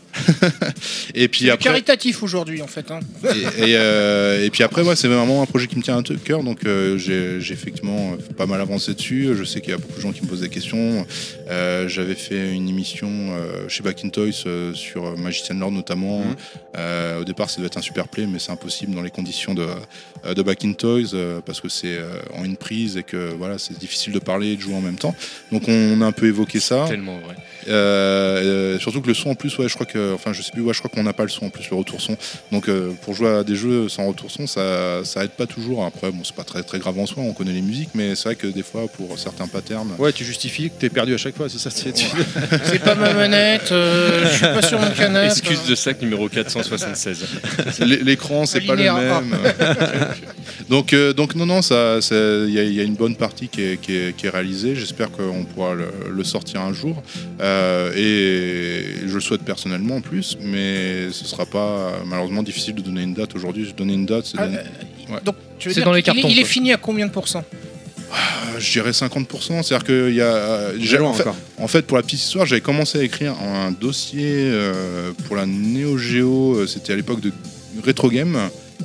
et puis après, caritatif aujourd'hui, en fait. hein. et, et, euh, et puis après, ouais, c'est vraiment un projet qui me tient à cœur. Donc euh, j'ai j'ai effectivement euh, pas mal avancé dessus. Je sais qu'il y a beaucoup de gens qui me posent des questions. Euh, J'avais fait une émission euh, chez Back in Toys euh, sur Magician Lord notamment. Euh, au départ, ça devait être un super play, mais c'est impossible dans les conditions de, de Back in Toys euh, parce que c'est euh, en une prise et que voilà, c'est difficile de parler et de jouer en même temps. Donc on a un peu évoqué ça. Tellement vrai. Euh, euh, surtout que le son en plus, ouais, je crois que, enfin, je sais plus, ouais, je crois qu'on n'a pas le son en plus, le retour son. Donc euh, pour jouer à des jeux sans retour son, ça, ça aide pas toujours. Après, bon, c'est pas très très grave en soi, on connaît les musiques, mais c'est vrai que des fois, pour certains patterns, Ouais, tu justifies que t'es perdu à chaque fois, c'est ça c'est- tu- pas ma manette, euh, je suis pas sur mon canapé. Excuse de sac numéro 476. l'é- l'écran c'est pas le même. donc donc, euh, donc non, non, ça, il y, a- il y a une bonne partie qui est, qui est- qui est réalisée. J'espère qu'on pourra le, le sortir un jour. Euh, et je le souhaite personnellement en plus, mais ce sera pas malheureusement difficile de donner une date aujourd'hui. Je donnais une date, c'est Ah, donné- euh, Ouais. Donc, tu veux dire dans les cartons, Il est fini à combien de pourcents? Euh, je dirais 50%. C'est-à-dire qu'il y a. euh, en, fait, encore. en fait, pour la petite histoire, j'avais commencé à écrire un dossier euh, pour la Neo Geo. C'était à l'époque de Retro Game.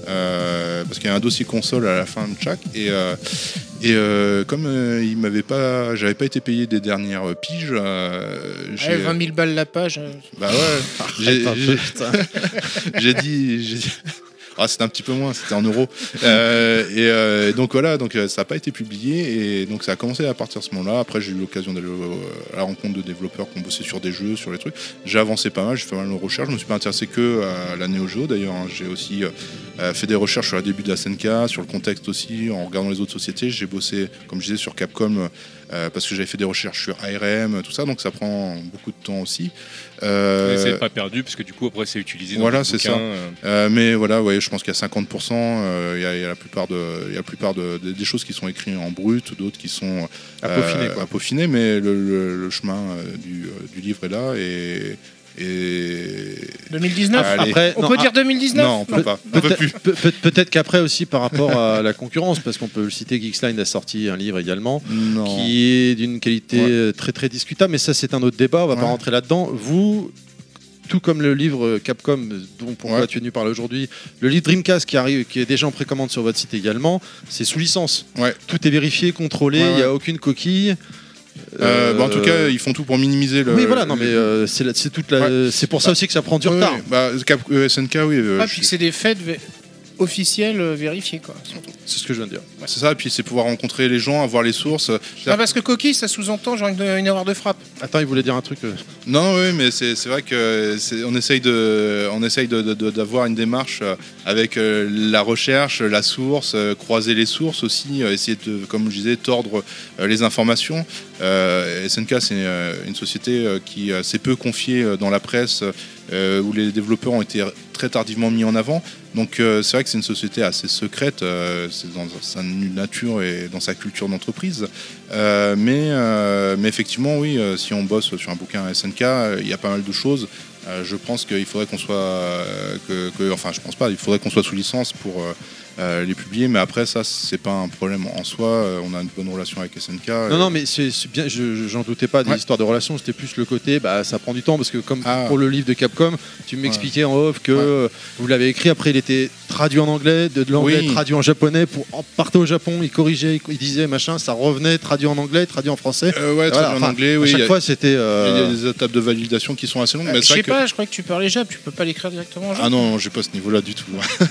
Euh, parce qu'il y a un dossier console à la fin de chaque et euh, et euh, comme euh, il m'avait pas j'avais pas été payé des dernières piges euh, j'ai Ouais, 20 000 balles la page. bah ouais j'ai dit- Ah, c'était un petit peu moins, c'était en euros. Euh, et euh, donc voilà, donc euh, ça n'a pas été publié et donc ça a commencé à partir de ce moment-là. Après, j'ai eu l'occasion d'aller à la rencontre de développeurs qui ont bossé sur des jeux, sur les trucs. J'ai avancé pas mal, j'ai fait mal de recherches. Je me suis pas intéressé que à la Neo Geo d'ailleurs. hein. J'ai aussi fait des recherches sur le début de la SNK, sur le contexte aussi, en regardant les autres sociétés. J'ai bossé, comme je disais, sur Capcom. parce que j'avais fait des recherches sur ARM, tout ça, donc ça prend beaucoup de temps aussi. Euh, c'est pas perdu parce que du coup après c'est utilisé dans Voilà, le c'est ça. euh, euh, mais voilà, ouais, je pense qu'il y a 50%. euh, Il y, a, il y a la plupart, de, il y a la plupart de, des- des choses qui sont écrites en brut, d'autres qui sont À peaufiner, quoi. à peaufiner, mais le, le- le chemin euh, du, euh, du livre est là et. Et... 2019 Allez. Après, On non, peut ah, dire 2019 Non, on peut pas. On peut Peut-être plus. peut- peut- peut-être qu'après aussi par rapport à la concurrence, parce qu'on peut le citer, Geeksline a sorti un livre également Non. qui est d'une qualité Ouais. très très discutable, mais ça c'est un autre débat, on va pas rentrer là-dedans. Vous, tout comme le livre Capcom dont pourquoi Ouais. tu es venu parler aujourd'hui, le livre Dreamcast qui arrive, qui est déjà en précommande sur votre site également, c'est sous licence. Ouais. Tout est vérifié, contrôlé, il Ouais, n'y a aucune coquille. Euh, bah, en tout cas, ils font tout pour minimiser le. oui, voilà, non, mais euh, c'est la- c'est toute la- c'est pour ça aussi que ça prend du Ouais, retard. bah, Cap- euh, SNK, oui. euh, Ah, je puis que c'est des faits officiels euh, vérifiés, quoi. surtout. C'est ce que je viens de dire. c'est ça, et puis c'est pouvoir rencontrer les gens, avoir les sources. Ah, parce que coquille, ça sous-entend genre une, une erreur de frappe. Attends, il voulait dire un truc. euh, Non, oui, mais c'est c'est vrai que c'est- on essaye de, on essaye de- de- de- d'avoir une démarche euh, avec euh, la recherche, la source, euh, croiser les sources aussi, euh, essayer de, comme je disais, tordre euh, les informations. Euh, SNK, c'est euh, une société euh, qui euh, s'est peu confiée euh, dans la presse, euh, où les développeurs ont été très tardivement mis en avant. Donc euh, c'est vrai que c'est une société assez secrète, euh, c'est dans sa nature et dans sa culture d'entreprise. Mais, mais effectivement, oui, si on bosse sur un bouquin SNK, il y a pas mal de choses. Je pense qu'il faudrait qu'on soit, enfin, je pense pas, il faudrait qu'on soit sous licence pour euh, euh, les publier. Mais après, ça, c'est pas un problème en soi. Euh, on a une bonne relation avec SNK. Non, non, mais c'est c'est bien, je- je- j'en doutais pas des Ouais. histoires de relations, c'était plus le côté, bah, ça prend du temps, parce que comme Ah. pour le livre de Capcom, tu m'expliquais en off que euh, vous l'avez écrit, après il était traduit en anglais, de, de l'anglais Oui. traduit en japonais, pour partait au Japon, il corrigeait, il, disait machin, ça revenait, traduit en anglais, traduit en français. Euh, ouais, Voilà, traduit enfin, en anglais, à oui. chaque il y a- fois c'était... euh, Il y a des étapes de validation qui sont assez longues. Euh, mais je sais que- pas, je crois que tu parlais Jap, tu peux pas l'écrire directement en Jap. Ah non, j'ai pas ce niveau-là du tout.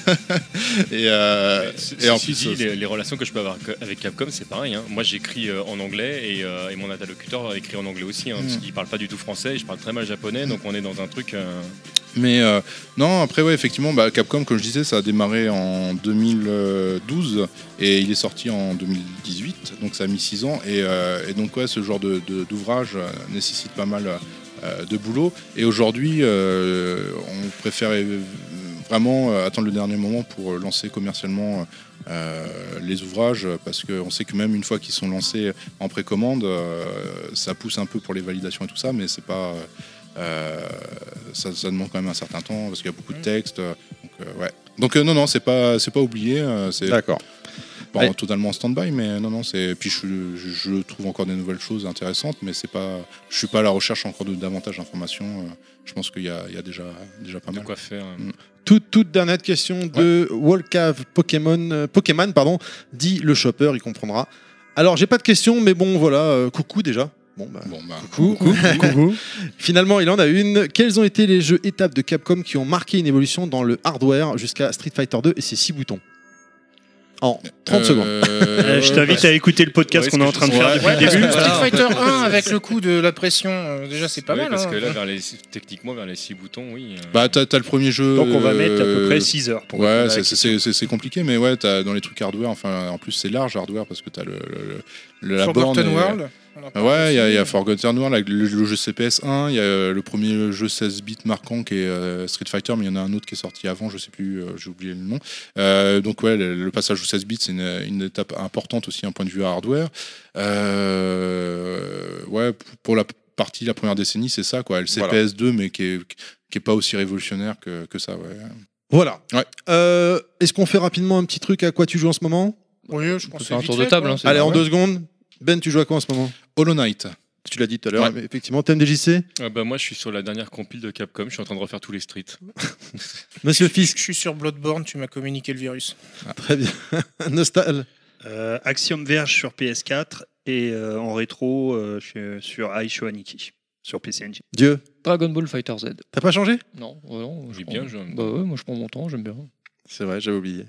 et, euh, et en plus, dit, les, les relations que je peux avoir avec Capcom, c'est pareil. hein. Moi, j'écris euh, en anglais et, euh, et mon interlocuteur écrit en anglais aussi, hein, parce Mm. qu'il parle pas du tout français. Je parle très mal japonais, donc on est dans un truc. euh, Mais euh, non, après, ouais, effectivement, bah, Capcom, comme je disais, ça a démarré en 2012 et il est sorti en 2018, donc ça a mis 6 ans. Et, euh, et donc, ouais, ce genre de- de- d'ouvrage euh, nécessite pas mal euh, de boulot. Et aujourd'hui, euh, on préfère vraiment attendre le dernier moment pour lancer commercialement les ouvrages, parce qu'on sait que même une fois qu'ils sont lancés en précommande, ça pousse un peu pour les validations et tout ça, mais c'est pas. euh, ça, ça demande quand même un certain temps parce qu'il y a beaucoup de textes. Donc, euh, ouais. Donc euh, non, non, c'est pas, c'est pas oublié. euh, c'est D'accord. pas Ouais. en- totalement en stand-by, mais non, non, c'est. Puis je, trouve encore des nouvelles choses intéressantes, mais c'est pas. Je suis pas à la recherche encore de davantage d'informations. euh, Je pense qu'il y a, il y a déjà, déjà pas De mal. quoi faire. hein. Toute, toute dernière question de Wallcave Pokémon, euh, Pokémon, pardon, dit le shopper, il comprendra. Alors, j'ai pas de questions, mais bon, voilà, euh, coucou déjà. Bon, bah, Bon, bah, coucou. Finalement, il en a une. Quels ont été les jeux étapes de Capcom qui ont marqué une évolution dans le hardware jusqu'à Street Fighter 2 et ses 6 boutons? En 30 secondes. Euh, je t'invite à écouter le podcast Ouais, qu'on est en train de faire ouais, depuis Ouais, le début. Street. Fighter 1 avec le coup de la pression, euh, déjà c'est pas Oui, mal. parce hein. que là, vers les, techniquement, vers les 6 boutons, oui. euh, Bah, t'as le premier jeu. Donc on va mettre à peu euh, près 6 heures pour Ouais, c'est- compliqué, mais ouais, t'as dans les trucs hardware, enfin, en plus c'est large hardware parce que t'as le, le, le- la borne. Forgotten et- World. Parle Ouais, il y, a- y Forgotten World, avec le, le jeu CPS1, il y a euh, le premier jeu 16 bits marquant qui est euh, Street Fighter, mais il y en a un autre qui est sorti avant, je sais plus, euh, j'ai oublié le nom. Euh, donc ouais, le, le passage au 16 bits, c'est une, une étape importante aussi, un point de vue hardware. Euh, ouais, pour la partie, la première décennie, c'est ça, quoi. Le Voilà. CPS2, mais qui est, qui est pas aussi révolutionnaire que, que ça, ouais. Voilà. Ouais. Euh, Est-ce qu'on fait rapidement un petit truc à quoi tu joues en ce moment? Oui, je On pense faire un tour de fait, table. hein, c'est Allez, en deux secondes. Ben, tu joues à quoi en ce moment? Hollow Knight. Tu l'as dit tout à l'heure, Ouais. effectivement, thème DJC ah bah, moi, je suis sur la dernière compile de Capcom. Je suis en train de refaire tous les streets. Monsieur Je Fisk, suis sur Bloodborne, tu m'as communiqué le virus. très bien. Nostal, Euh, Axiom Verge sur PS4 et euh, en rétro euh, je suis sur Aisho Aniki sur PC Engine. Dieu, Dragon Ball Fighter Z. t'as pas changé? Non, ouais, non, je J'ai prends- bien joué. Bah ouais, moi je prends mon temps, j'aime bien. C'est vrai, j'avais oublié.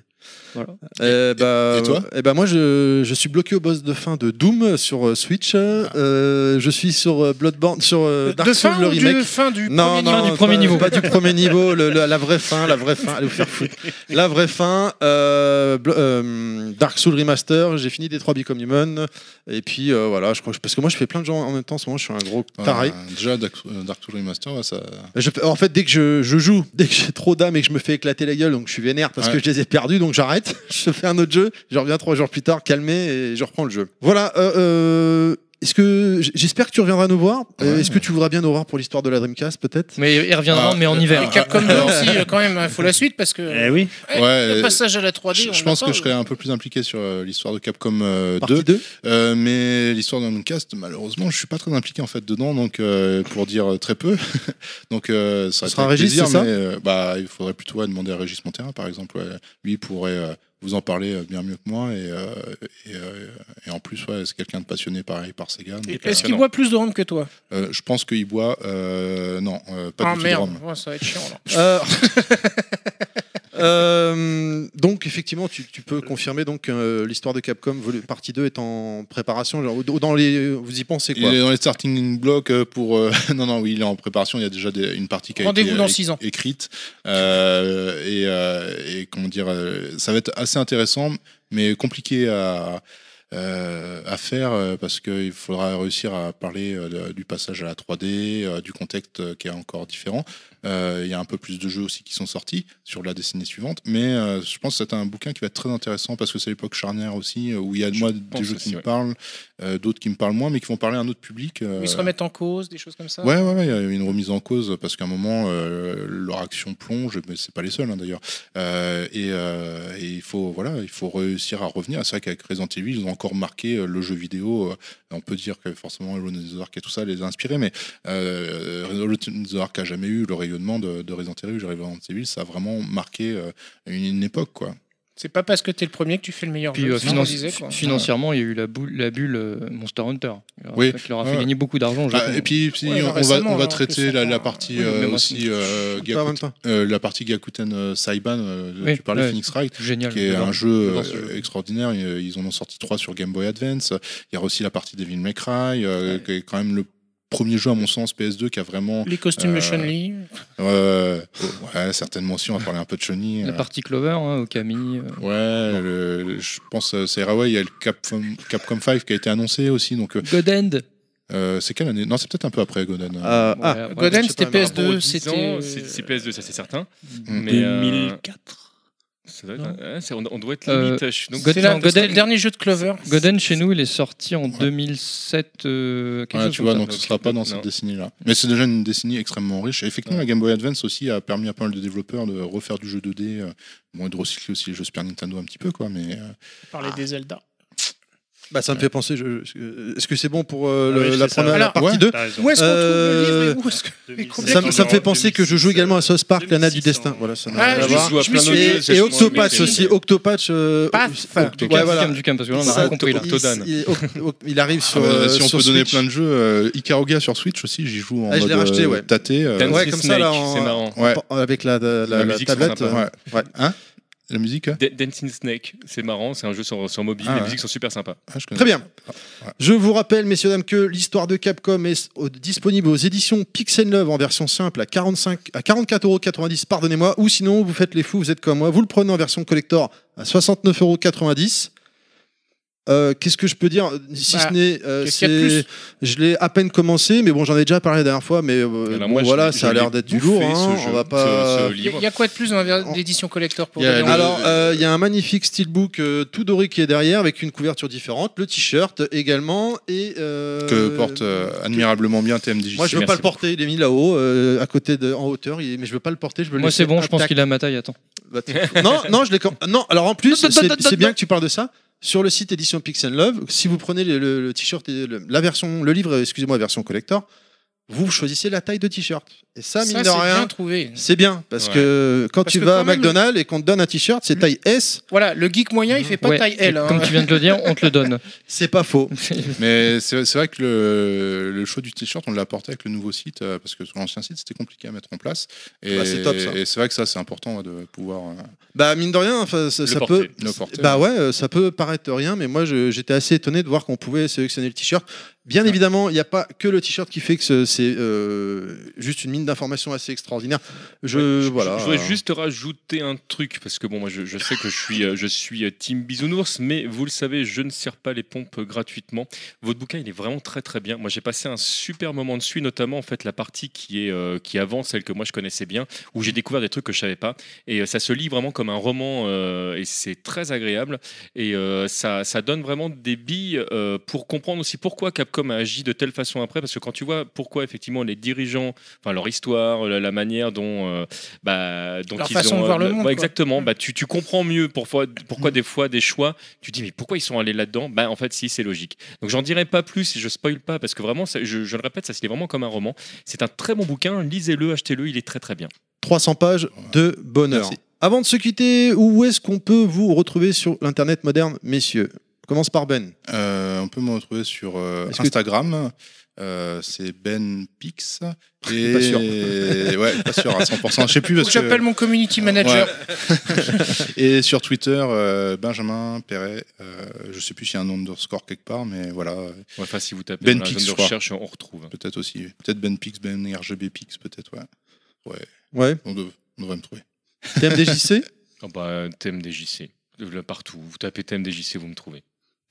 Voilà. Euh, bah, et toi eh ben moi, je, je suis bloqué au boss de fin de Doom sur euh, Switch. Euh, je suis sur euh, Bloodborne, sur euh, Dark de Souls fin le remake. du fin du Non, premier non, niveau du premier pas- niveau. Pas du premier niveau, le- le- la vraie fin, la vraie fin, allez vous faire foutre. La vraie fin, euh, euh, Dark Souls Remaster, j'ai fini des 3 Become Human, et puis euh, voilà, je crois, parce que moi je fais plein de gens en même temps, en ce moment je suis un gros taré. Euh, déjà, Dark Dark Souls Remaster, ouais, ça. Je en fait, dès que je, je joue, dès que j'ai trop d'âme et que je me fais éclater la gueule, donc je suis vénère parce Ouais. que je les ai perdus, donc j'arrête. je fais un autre jeu, je reviens trois jours plus tard, calmé, et je reprends le jeu. Voilà. euh, euh, est-ce que j'espère que tu reviendras nous voir. Euh, Ouais. Est-ce que tu voudras bien nous voir pour l'histoire de la Dreamcast, peut-être? Mais il reviendra, Ah, mais en euh, hiver. Et Capcom 2 aussi, euh, quand même, il faut la suite parce que Eh oui. eh, Ouais, le euh, passage à la 3D, Je, l'a pense que je euh. serais un peu plus impliqué sur euh, l'histoire de Capcom euh, 2. Partie 2 Euh, mais l'histoire d'un cast, malheureusement, je suis pas très impliqué en fait dedans, donc euh, pour dire euh, très peu. donc euh, ça Ce sera avec Régis, plaisir, ça? mais euh, bah il faudrait plutôt ouais, demander à Régis Monterrain, par exemple. ouais. Lui il pourrait euh, vous en parler euh, bien mieux que moi et, euh, et, euh, et en plus ouais, c'est quelqu'un de passionné pareil par Sega. Est-ce qu'il boit plus de rhum que toi? Euh, je pense qu'il boit non pas Ah du tout de merde, rhum. Ouais, ça va être chiant là. Euh, donc effectivement, tu, tu peux confirmer donc euh, l'histoire de Capcom partie 2 est en préparation. Dans les, vous y pensez quoi Il est dans les starting blocks euh, pour. euh, non, non, oui, il est en préparation. Il y a déjà des- une partie qui a été Rendez-vous dans euh, six ans. écrite. Euh, et, euh, et comment dire, ça va être assez intéressant, mais compliqué à. euh, à faire euh, parce qu'il faudra réussir à parler euh, du passage à la 3D, euh, du contexte euh, qui est encore différent. Euh, Il y a un peu plus de jeux aussi qui sont sortis sur la décennie suivante, mais euh, je pense que c'est un bouquin qui va être très intéressant parce que c'est l'époque charnière aussi euh, où il y a Je moi des jeux qui me ouais. parlent, d'autres qui me parlent moins, mais qui vont parler à un autre public. Ils se remettent en cause, des choses comme ça Ouais, ouais, il y a une remise en cause parce qu'à un moment, leur action plonge, mais c'est pas les seuls hein, d'ailleurs. Et, et il faut, voilà, il faut réussir à revenir. C'est vrai qu'avec Resident Evil, ils ont encore marqué le jeu vidéo. On peut dire que forcément, Alone in the Dark et tout ça les a inspirés, mais euh, Alone in the Dark a jamais eu le rayonnement de, de Resident Evil. Resident Evil, ça a vraiment marqué euh, une, une époque, quoi. C'est pas parce que t'es le premier que tu fais le meilleur Puis jeu. euh, finan- disait, quoi. financièrement, il y a eu la, boule, la bulle euh, Monster Hunter. Oui. Qui leur a fait ouais. gagner beaucoup d'argent. Ah, et puis, puis Ouais, on, va, on en traiter la, partie oui, euh, aussi euh, Gakuten- euh, la partie Gakuten euh, Saiban. euh, Oui, tu parlais ouais. Phoenix Wright. Génial. qui est un jeu euh, extraordinaire. Ils en ont sorti trois sur Game Boy Advance. Il y a aussi la partie Devil May Cry, euh, qui est quand même le premier jeu à mon sens PS2 qui a vraiment Les costumes de Euh, Chun-Li. euh, ouais certainement aussi on va parler un peu de Sony La partie Clover, hein, Okami. euh, ouais le- le- je pense euh, c'est Railway il y a le Capcom, Capcom 5 qui a été annoncé aussi donc euh, God End. Euh, c'est quelle année? Non, c'est peut-être un peu après Godin. Ah, ah, Ouais, sais c'était pas, mais Par rapport aux PS2, 10 c'était. euh, C'est c'est PS2, ça c'est certain. Mm. Mais, euh, 2004. Ça doit être- ouais, c'est- on, on doit être Euh, limite. je C'est c'était le dernier jeu de Clover. Godin chez nous, il est sorti en 2007. euh, quelque Ouais, chose tu vois, ça. donc ce sera pas dans Non. cette décennie-là. Mais c'est déjà une décennie extrêmement riche. Et effectivement, la Game Boy Advance aussi a permis à pas mal de développeurs de refaire du jeu 2D, euh, bon, et de recycler aussi les jeux Super Nintendo un petit peu, quoi. Mais euh, Parler des Zelda. Bah, ça me fait penser. je- je- Est-ce que c'est bon pour euh, Ah le- la première la partie ouais. 2 T'as raison. Où est-ce qu'on Euh, trouve le livre et où est-ce que- 2007, ça, me- ça me fait penser que je joue également à South Park, l'Anna du 2600. Destin. Voilà, ça Ah, je joue à je plein me d'autres suis- jeux, Et, Octopatch aussi. Octopatch. euh, Du Cam, parce que là, on n'a rien compris. Il- arrive ah sur. euh, si on peut donner plein de jeux, euh, Ikaruga sur Switch aussi, j'y joue en Ah, je mode l'ai racheté, euh, ouais. tâté. euh, Dance Ouais, with comme ça, là. Avec la, la, la- la musique. Hein Dancing Snake, c'est marrant, c'est un jeu sur, sur mobile, Ah les ouais. musiques sont super sympas. Ah, je. Très bien. Ouais. Je vous rappelle, messieurs, dames, que l'histoire de Capcom est au- disponible aux éditions Pixel Love en version simple à, 45, à 44,90€, pardonnez-moi, ou sinon, vous faites les fous, vous êtes comme moi, vous le prenez en version collector à 69,90€. Euh, Qu'est-ce que je peux dire Si Bah, ce n'est, euh, je l'ai à peine commencé, mais bon, j'en ai déjà parlé la dernière fois, mais euh, bon, moi, voilà, ça a l'air l'ai d'être du lourd. hein, on va pas. Il y a- y quoi de plus dans l'édition collector pour a Alors, euh, il y a un magnifique steelbook euh, tout doré qui est derrière avec une couverture différente, le t-shirt également et euh, Que porte euh, admirablement bien TMDJ. Moi, je veux Merci pas le porter. Il est mis là-haut, euh, à côté de, en hauteur. il est- mais je veux pas le porter. Je veux le Moi, c'est bon, je pense qu'il a ma taille. Attends. Bah, non, non, je l'ai. Non, alors en plus, c'est bien que tu parles de ça. Sur le site édition Pixel Love, si vous prenez le, le- t-shirt, la version, le livre, excusez-moi, version collector, vous choisissez la taille de t-shirt. Et ça, mine Ça, de c'est rien, bien trouvé. c'est bien parce Ouais. que quand Parce tu que vas quand à McDonald's et qu'on te donne un t-shirt, c'est taille S, Voilà, le geek moyen, il fait pas Ouais, taille L. et hein. Comme tu viens de le dire, on te le donne. c'est pas faux. Mais c'est vrai que le, le choix du t-shirt, on l'a apporté avec le nouveau site, euh, parce que sur l'ancien site, c'était compliqué à mettre en place. Et, Bah, c'est top, ça. et c'est vrai que ça, c'est important de pouvoir euh, Bah mine de rien, enfin, ça, Le ça porter. peut. le porter. Bah ouais, euh, ça peut paraître rien, mais moi j'étais assez étonné de voir qu'on pouvait sélectionner le t-shirt. Bien évidemment, il n'y a pas que le t-shirt qui fait que ce- c'est euh, juste une mine d'informations assez extraordinaire. Je, Ouais, voilà. je voudrais juste rajouter un truc parce que bon, moi je, je sais que je suis, euh, je suis euh, team bisounours, mais vous le savez, je ne sers pas les pompes gratuitement. Votre bouquin, il est vraiment très très bien. Moi, j'ai passé un super moment dessus, notamment en fait la partie qui est euh, qui avant celle que moi je connaissais bien, où j'ai découvert des trucs que je savais pas. Et ça se lit vraiment comme un roman euh, et c'est très agréable. Et ça, ça donne vraiment des billes pour comprendre aussi pourquoi Capcom a agi de telle façon après, parce que quand tu vois pourquoi effectivement les dirigeants, enfin leur histoire, la, la manière dont euh, bah, donc Leur ils façon ont, de voir le euh, monde, exactement. Bah, tu, tu comprends mieux pourquoi, pourquoi Mm. des fois des choix, tu dis mais pourquoi ils sont allés là-dedans? Bah en fait si c'est logique. Donc j'en dirai pas plus si je spoil pas parce que vraiment, ça- je, je le répète, ça se lit vraiment comme un roman. C'est un très bon bouquin, lisez-le, achetez-le, il est très très bien. 300 pages de bonheur. Merci. Avant de se quitter, où est-ce qu'on peut vous retrouver sur l'internet moderne, messieurs? Commence par Ben. Euh, on peut me retrouver sur euh, Instagram. Euh, c'est Ben Pix. Et... Pas sûr. ouais, pas sûr à 100%. Je sais plus Faut parce que j'appelle que. mon community manager. Et sur Twitter, euh, Benjamin Perret. Euh, je sais plus s'il y a un nom underscore quelque part, mais voilà. Enfin, si vous tapez Ben dans la Pix, zone de recherche, on retrouve. Peut-être aussi. Peut-être Ben Pix, Ben RGB Pix, peut-être, ouais. Ouais, Ouais. on, dev- on devrait me trouver. TMDJC Ah bah, TMDJC. Là, partout. Vous tapez TMDJC, vous me trouvez.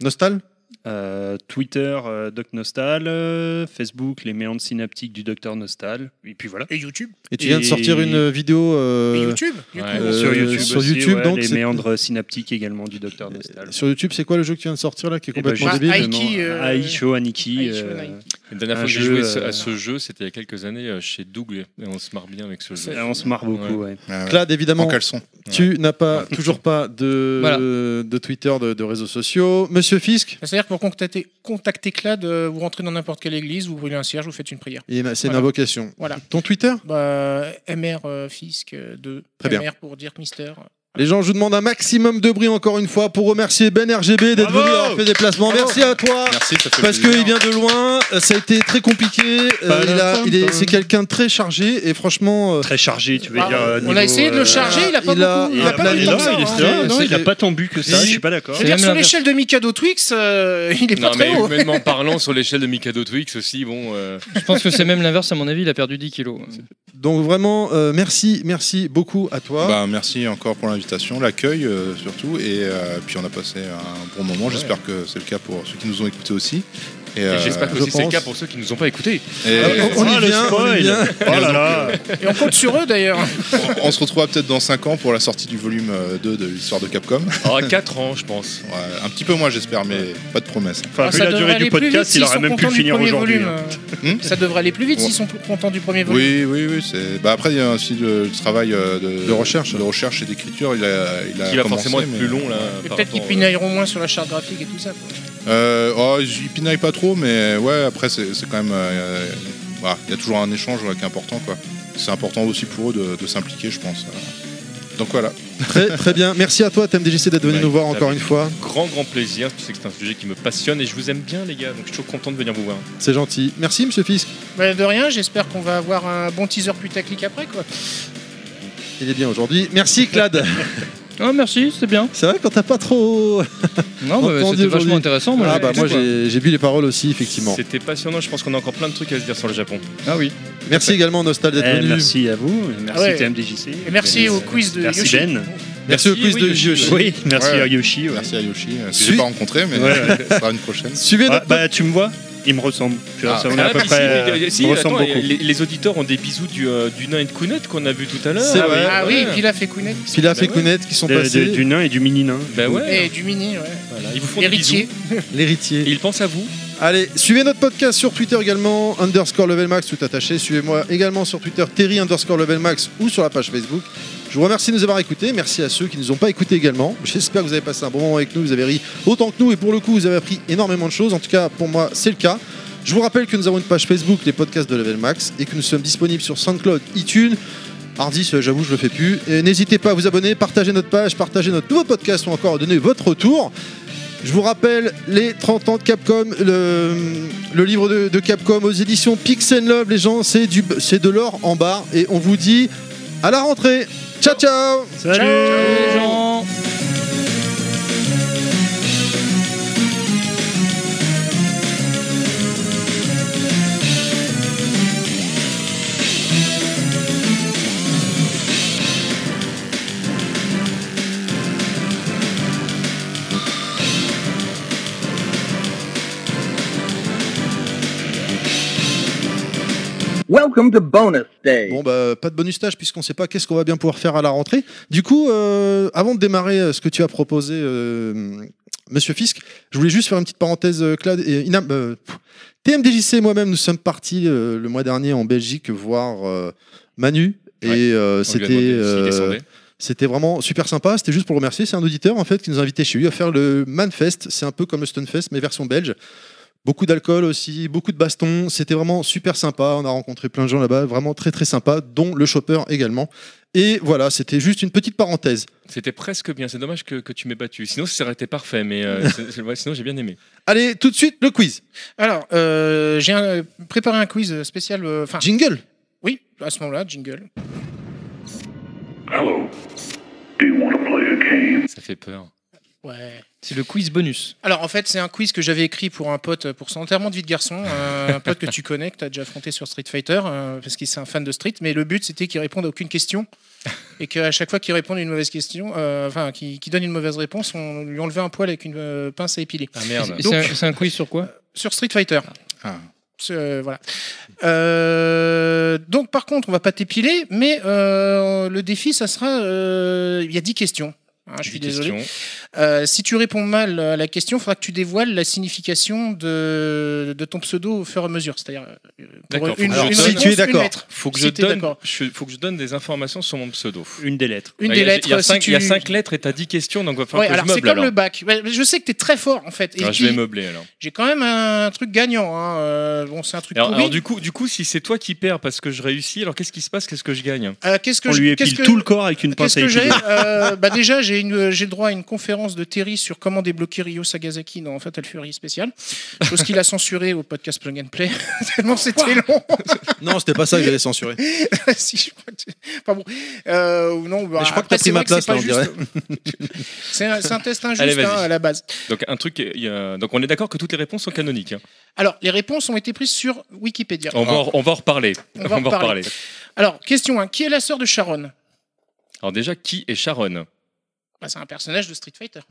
Nostal Euh, Twitter, euh, Doc Nostal, euh, Facebook, les méandres synaptiques du Docteur Nostal, et puis voilà. Et YouTube. Et tu viens de sortir une vidéo euh, Et YouTube. ouais. Euh, sur YouTube, sur aussi, YouTube, ouais, donc, les méandres synaptiques également du Docteur Nostal. Sur YouTube, c'est quoi le jeu que tu viens de sortir là qui est Eh ben, complètement débile Aiki, euh, Aisho Aniki. Aisho euh, Aniki. La dernière fois que j'ai joué ce- euh, à ce jeu, c'était il y a quelques années euh, chez Dougle. Et on se marre bien avec ce jeu. on se marre beaucoup, ouais. Ah ouais. Claude, évidemment, En caleçon. tu n'as pas, toujours pas de, Voilà. de Twitter, de, de réseaux sociaux. Monsieur Fisk, C'est-à-dire que pour contacter, contacter Clad, euh, vous rentrez dans n'importe quelle église, vous brûlez un cierge, vous faites une prière. c'est une Voilà. invocation. Voilà. Ton Twitter? Bah, MR Fisk euh, 2. Très bien. MR pour dire Mister. Les gens, je vous demande un maximum de bruit encore une fois pour remercier Ben RGB d'être venu avoir fait des placements. Merci à toi. Merci, ça fait Parce qu'il vient de loin, euh, ça a été très compliqué. euh, il a- il est, c'est quelqu'un de très chargé et franchement, euh, Très chargé, tu veux dire. euh, on niveau, a essayé de le euh, charger, il a pas il a- beaucoup. il Il a a pas Non, il est- hein. non, il a pas tant bu que ça, Si. je suis pas d'accord. Sur l'échelle de Mikado Twix, euh, il est pas Non, très mais haut. humainement parlant, sur l'échelle de Mikado Twix aussi, bon. euh, Je pense que c'est même l'inverse, à mon avis, il a perdu 10 kilos. donc vraiment, merci, merci beaucoup à toi. Bah, merci encore pour l'invitation, l'accueil euh, surtout, et euh, puis on a passé un bon moment. J'espère que c'est le cas pour ceux qui nous ont écoutés aussi. Euh, J'espère que je c'est le cas pour ceux qui nous ont pas écoutés. et- on, on Ah, y le vient, on y spoil. vient. Oh là là Et on compte sur eux d'ailleurs. on se retrouvera peut-être dans 5 ans pour la sortie du volume euh, 2 de l'histoire de Capcom. Ah, 4 ans, je pense. Ouais, un petit peu moins j'espère, mais pas de promesse. Enfin, Ah, vu ça la durée du podcast, il aurait même pu finir aujourd'hui. hein. Hmm? Ça devrait aller plus vite Ouais. s'ils sont contents du premier volume. Oui, oui, oui. Bah, après, il y a aussi le, travail euh, de, De recherche. de recherche et d'écriture. Il a, il a Qui va commencé, forcément être mais- plus long là. Et par peut-être qu'ils pinailleront moins sur la charte graphique et tout ça. Euh, oh, ils pinaillent pas trop, mais ouais, après, c'est c'est quand même. euh, voilà, il y a toujours un échange ouais, qui est important, quoi. C'est important aussi pour eux de, de s'impliquer, je pense. Donc voilà. Très, très bien. Merci à toi, TMDJC, d'être venu Ouais, nous voir encore une fois. Grand, grand plaisir. Je sais que c'est un sujet qui me passionne et je vous aime bien, les gars. Donc je suis toujours content de venir vous voir. C'est gentil. Merci, monsieur Fisk. Bah, de rien, j'espère qu'on va avoir un bon teaser putaclic après quoi. Il est bien aujourd'hui. Merci, Clad. Ah, merci, c'était bien. C'est vrai quand t'as pas trop. Non, bah, c'était vachement intéressant. Moi, Ah j'ai bah moi j'ai vu les paroles aussi, effectivement. C'était passionnant. Je pense qu'on a encore plein de trucs à se dire sur le Japon. Ah oui. Merci également Nostal d'être Eh, venu. merci à vous, merci Ah ouais. TMDJC. Et merci au quiz de Merci Yoshi. Ben. Merci au quiz oui, de Yoshi, Yoshi. Oui, merci Ouais. à Yoshi. ouais. Merci à Yoshi, que Suis- j'ai pas rencontré, mais Ouais. ça sera une prochaine. Suivez Ah, notre bah tu me vois Il me ressemble. Ah. ça, on est à peu puis près. si, euh, si, attends, les, les auditeurs ont des bisous du, euh, du nain et de Kounet qu'on a vu tout à l'heure. Ah. Ah oui, ouais. et Kounet. Pilaf Bah et ouais. Kounet qui sont De- passés. de- du nain et du mini nain. Bah ouais. Et du mini, ouais. Voilà. Ils vous font des L'héritier. bisous. L'héritier. Ils pensent à vous. Allez, suivez notre podcast sur Twitter également, underscore level max, tout attaché. Suivez-moi également sur Twitter, Terry underscore level max ou sur la page Facebook. Je vous remercie de nous avoir écoutés. Merci à ceux qui ne nous ont pas écoutés également. J'espère que vous avez passé un bon moment avec nous. Vous avez ri autant que nous. Et pour le coup, vous avez appris énormément de choses. En tout cas, pour moi, c'est le cas. Je vous rappelle que nous avons une page Facebook, les podcasts de Level Max, et que nous sommes disponibles sur SoundCloud, iTunes. Hardis, j'avoue, je le fais plus. N'hésitez pas à vous abonner, partager notre page, partager notre nouveau podcast ou encore donner votre retour. Je vous rappelle les 30 ans de Capcom, le, livre de, Capcom aux éditions Pix Love, les gens, c'est de l'or en barre. Et on vous dit à la rentrée. Ciao, ciao. Salut. Les gens. Welcome to bonus day. Bon, bah, pas de bonus stage puisqu'on sait pas qu'est-ce qu'on va bien pouvoir faire à la rentrée. Du coup, euh, avant de démarrer euh, ce que tu as proposé, euh, monsieur Fisk, je voulais juste faire une petite parenthèse, euh, Claude. Et, Inam, euh, TMDJC et moi-même, nous sommes partis euh, le mois dernier en Belgique voir euh, Manu. Et Ouais. euh, c'était. C'était vraiment super sympa. C'était juste pour le remercier. C'est un auditeur en fait qui nous a invités chez lui à faire le Manfest. C'est un peu comme le Stunfest mais version belge. Beaucoup d'alcool aussi, beaucoup de bastons. C'était vraiment super sympa. On a rencontré plein de gens là-bas, vraiment très très sympa, dont le chopper également. Et voilà, c'était juste une petite parenthèse. C'était presque bien. C'est dommage que, que tu m'aies battu. Sinon, ça aurait été parfait. Mais euh, ouais, sinon, j'ai bien aimé. Allez, tout de suite le quiz. Alors, euh, j'ai un- préparé un quiz spécial. euh, Enfin, Jingle. oui, à ce moment-là, jingle. Ça fait peur. Ouais. C'est le quiz bonus. Alors en fait, c'est un quiz que j'avais écrit pour un pote pour son enterrement de vie de garçon, euh, un pote que tu connais, que tu as déjà affronté sur Street Fighter, euh, parce qu'il est un fan de Street. Mais le but, c'était qu'il réponde à aucune question et qu'à chaque fois qu'il répond à une mauvaise question, euh, enfin, qu'il donne une mauvaise réponse, on lui enlevait un poil avec une euh, pince à épiler. Ah merde. C'est un- c'est un, quiz sur quoi? Sur Street Fighter. Ah. Euh, voilà. Euh, donc par contre, on va pas t'épiler, mais euh, le défi, ça sera, euh, il y a 10 questions. Hein, je suis Dix désolé. questions. Euh, si tu réponds mal à la question, il faudra que tu dévoiles la signification de, de ton pseudo au fur et à mesure. C'est-à-dire euh, pour une, une réponse, si tu es d'accord. Faut que, Si je t'es donne, je- faut que je donne des informations sur mon pseudo. Une des lettres. Une Ouais, des il y a- lettres. Il y, a si cinq, tu... il y a cinq lettres et t'as 10 questions, donc il va falloir Ouais, que alors je c'est comme alors. le bac. Je sais que tu es très fort en fait. Et Alors, je vais meubler alors. J'ai quand même un truc gagnant. hein. Euh, bon, c'est un truc Alors, alors, du coup, du coup, si c'est toi qui perds parce que je réussis, alors qu'est-ce qui se passe? Qu'est-ce que je gagne? Euh, qu'est-ce que On je- lui épile tout le corps avec une pince à bah Déjà, j'ai le droit à une conférence de Terry sur comment débloquer Ryo Sagasaki dans Fatal Fury spécial. Chose qu'il a censuré au podcast Plug and Play. Tellement c'était long. Non, c'était pas ça que j'allais censurer. si, je crois que tu- Enfin bon. Euh, non, bah, Mais je crois que après, t'as pris c'est ma que place, là, on juste- C'est un, test injuste Allez, hein, à la base. Donc un truc, donc on est d'accord que toutes les réponses sont canoniques. hein. Alors, les réponses ont été prises sur Wikipédia. On, va, en- on va en reparler. On va en reparler. Alors, question 1. Qui est la sœur de Sharon? Alors déjà, qui est Sharon? Bah, C'est un personnage de Street Fighter.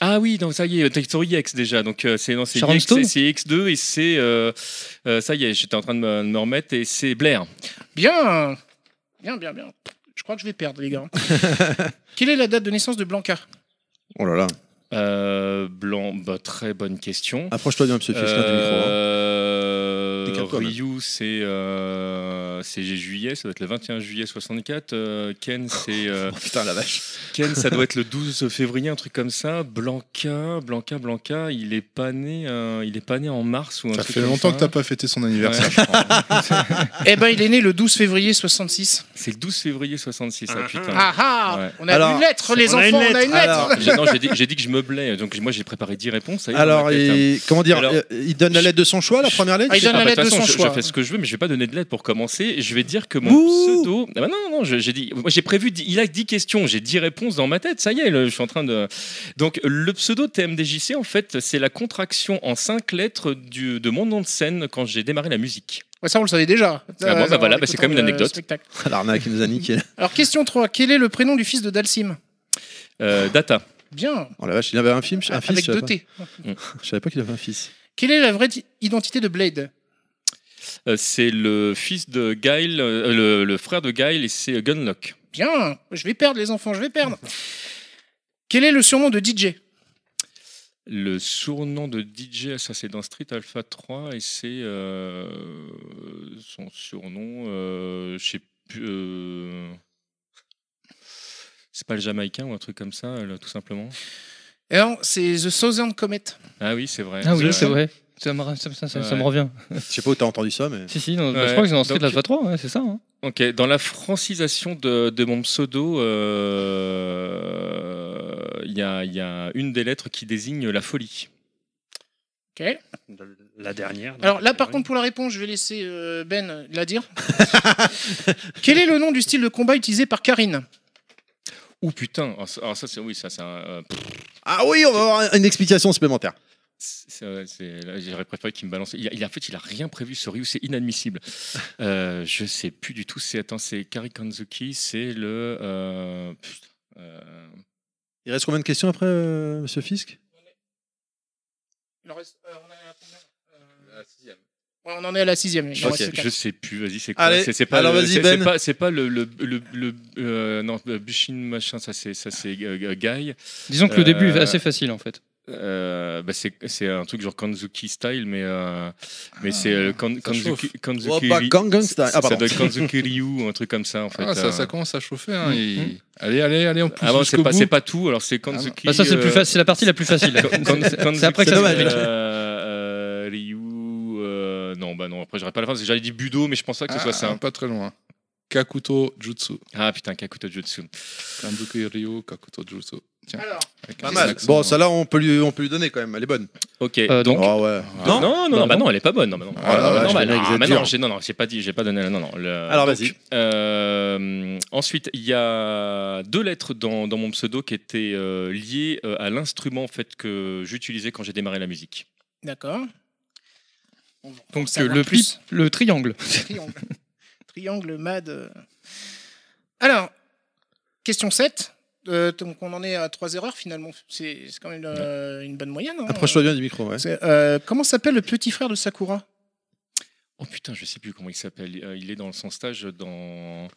Ah oui, donc ça y est, Toy Story X déjà. Donc euh, c'est non, c'est Sharon X, Stone c'est X2 et c'est euh, euh, ça y est, j'étais en train de me, de me remettre et c'est Blair. Bien, bien, bien, bien. Je crois que je vais perdre, les gars. Quelle est la date de naissance de Blanca? Oh là là. Euh, Blanc, bah, très bonne question. Approche-toi bien, monsieur Fisk, hein, du micro. hein. Ryu, c'est euh, c'est juillet, ça doit être le 21 juillet 64. Euh, Ken, c'est euh, Oh, putain, la vache. Ken, ça doit être le 12 février, un truc comme ça. Blanca, Blanca, Blanca, il est pas né, euh, il est pas né en mars ou un Ça truc fait comme longtemps ça. que t'as pas fêté son anniversaire. Ouais, je crois. Eh ben, il est né le 12 février 66. C'est le 12 février 66, ah, putain. Ah ah Ouais. On a Alors, une lettre, les on enfants, on a une lettre. J'ai- non, j'ai dit, que je meublais, donc moi j'ai préparé 10 réponses. ça y est, Alors, il, comment dire Alors- Il donne la lettre de son choix, la première lettre? Ah, il donne Ah, la bah, lettre de toute son je- choix. Je fais ce que je veux, mais je vais pas donner de lettre pour commencer. Je vais dire que mon Ouh. pseudo. Ah bah non, non, j'ai dit. Moi, j'ai prévu. Il a 10 questions. J'ai 10 réponses dans ma tête. Ça y est, le- je suis en train de. Donc, le pseudo TMDJC, en fait, c'est la contraction en 5 lettres du, de mon nom de scène quand j'ai démarré la musique. Ouais, ça, on le savait déjà. Ah bon, bah voilà, bah, c'est écoutant comme une anecdote. spectacle. L'arnaque qui nous a niqué. Alors, question 3. Quel est le prénom du fils de Dalsim? Euh, data. Bien, Oh la vache, il avait un film, un fils. avec je savais deux pas. T. Je savais pas qu'il avait un fils. Quelle est la vraie identité de Blade? C'est le fils de Guile, euh, le, le frère de Guile, et c'est Gunlock. Bien, je vais perdre les enfants, je vais perdre. Quel est le surnom de DJ Le surnom de DJ, ça c'est dans Street Alpha 3 et c'est euh, son surnom, euh, je sais plus. euh, c'est pas le Jamaïcain ou un truc comme ça, là, tout simplement? Non, c'est The Southern Comet. Ah oui, c'est vrai. Ah oui, vrai. c'est vrai. Ça me, ça, ça- ça- ça me Ouais. revient. Je sais pas où t'as entendu ça, mais. Si, si, non, bah, Ouais, je crois que c'est dans Street donc- Alpha 3, ouais, c'est ça. hein. Ok, dans la francisation de, de mon pseudo, euh, il y, a, il y a une des lettres qui désigne la folie. Ok. La dernière. Alors là, par contre, pour la réponse, je vais laisser euh, Ben la dire. Quel est le nom du style de combat utilisé par Karine? Ouh putain, alors ça, alors ça, c'est oui, ça c'est un, euh, Ah oui, on va avoir une explication supplémentaire. J'aurais préféré qu'il me balance. Il a, il a- en fait, il a rien prévu ce Ryu, c'est inadmissible. Euh, je sais plus du tout. C'est attends, c'est Kari Kanzuki, c'est le. euh, putain, euh, Il reste combien de questions après, euh, monsieur Fisk? Il en reste- euh, on, est à combien? Ouais, on en est à la sixième. il en Ok, reste quatre. Je sais plus, vas-y, c'est quoi? Allez, C'est- pas alors le- Ben. C'est pas, pas le, le, le, le- euh, non, Bushin machin, ça c'est ça c'est euh, Guy. Disons que le début est assez facile en fait. Euh, bah, c'est c'est un truc genre Kanzuki style, mais euh, mais c'est euh, Kan- Kanzuki. Kanzuki Oh, bah, Ri- Gangnam Style. ça- Ah, ça pardon. doit être Kanzuki Ryu ou un truc comme ça en fait. Ah, ça, euh. ça commence à chauffer. Hein, Mm, Allez, allez, allez, on pousse Ah bon, c'est pas, bout. c'est pas tout, alors c'est Kanzuki. Bah, ça, c'est le plus fa- c'est la partie la plus facile. C'est- Kanzuki, c'est après que c'est ça se euh, euh, Ryu. euh, non, bah non, après j'aurais pas la fin, j'allais dire Budo, mais je pense pas que ce soit Ah, ça. Pas très loin. Kakuto Jutsu. Ah putain, Kakuto Jutsu. Kanzuki Ryu, Kakuto Jutsu. Tiens. Alors, Pas mal. Bon, celle-là, on peut lui, on peut lui donner quand même. Elle est bonne. Ok, Euh, donc. Oh ouais. Non, non, non, Non, bah non. non, elle est pas bonne. Non, bah non. Ah, la non, vache, bah non, non, j'ai non, non, j'ai pas dit, j'ai pas donné. Non, non. le- Alors, vas-y. euh, ensuite, il y a deux lettres dans, dans mon pseudo qui étaient euh, liées euh, à l'instrument en fait que j'utilisais quand j'ai démarré la musique. d'accord. Donc le, plus. pli- le triangle. Triangle. Triangle MAD. euh. Alors, question 7. Euh, donc on en est à trois erreurs finalement. C'est quand même euh, une bonne moyenne. hein. Approche-toi bien du micro, ouais. Euh, comment s'appelle le petit frère de Sakura? Oh putain, je sais plus comment il s'appelle. Euh, Il est dans son stage dans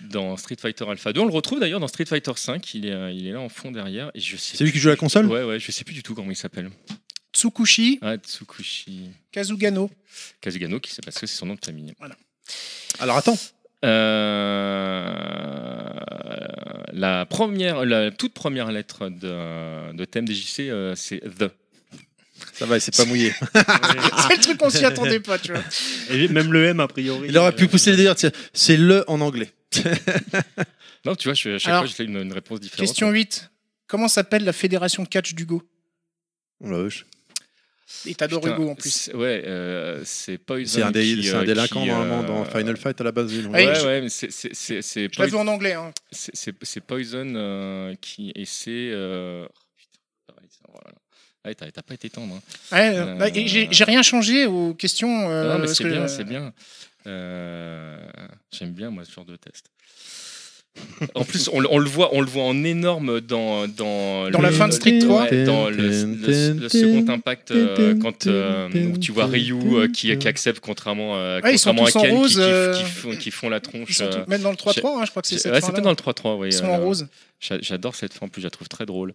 dans Street Fighter Alpha 2. On le retrouve d'ailleurs dans Street Fighter 5. Il est il est là en fond derrière et je sais. C'est lui qui joue à la console? Ouais, ouais, je sais plus du tout comment il s'appelle. Tsukushi Ah, Tsukushi Kazugano. Kazugano, qui c'est parce que c'est son nom de famille. Alors attends. Euh, la première, la toute première lettre de, de TMDJC, euh, c'est the. Ça va, il s'est pas mouillé. C'est le truc qu'on s'y attendait pas, tu vois. Et même le M, a priori. Il aurait pu euh, pousser le délire. tiens, C'est le en anglais. Non, tu vois, je, à chaque Alors, fois, je fais une, une réponse différente. Question 8. Comment s'appelle la fédération de catch d'Hugo? On la vache. Et t'adores Hugo en plus. c'est- Ouais, euh, c'est Poison. C'est un, dé- qui, c'est un euh, délinquant qui, normalement euh, dans Final Fight à la base. du nom. Ouais, Ouais, mais c'est- Je l'ai vu Poison, en anglais. Hein. c'est- Poison euh, qui essaie. euh, putain, pareil, ça, voilà. Ouais, t'as pas été tendre. hein. Ouais, euh, Euh, bah, j'ai rien changé aux questions. euh, non, mais parce c'est que, bien, euh, c'est bien. Euh, J'aime bien, moi, ce genre de test. En plus, on, le- on le voit, on le voit en énorme dans dans, Dans le- la fin de Street 3. ouais, dans le, le- le second impact euh, quand euh, où tu vois Ryu euh, qui, qui accepte contrairement, Ouais, contrairement à Ken qui- rose, qui, qui font, qui font la tronche. Ils sont même dans le 3-3, hein, je crois que c'est ouais, c'est peut-être dans le 3-3, oui. Ils sont en rose. j'a- J'adore cette fin, en plus je la trouve très drôle.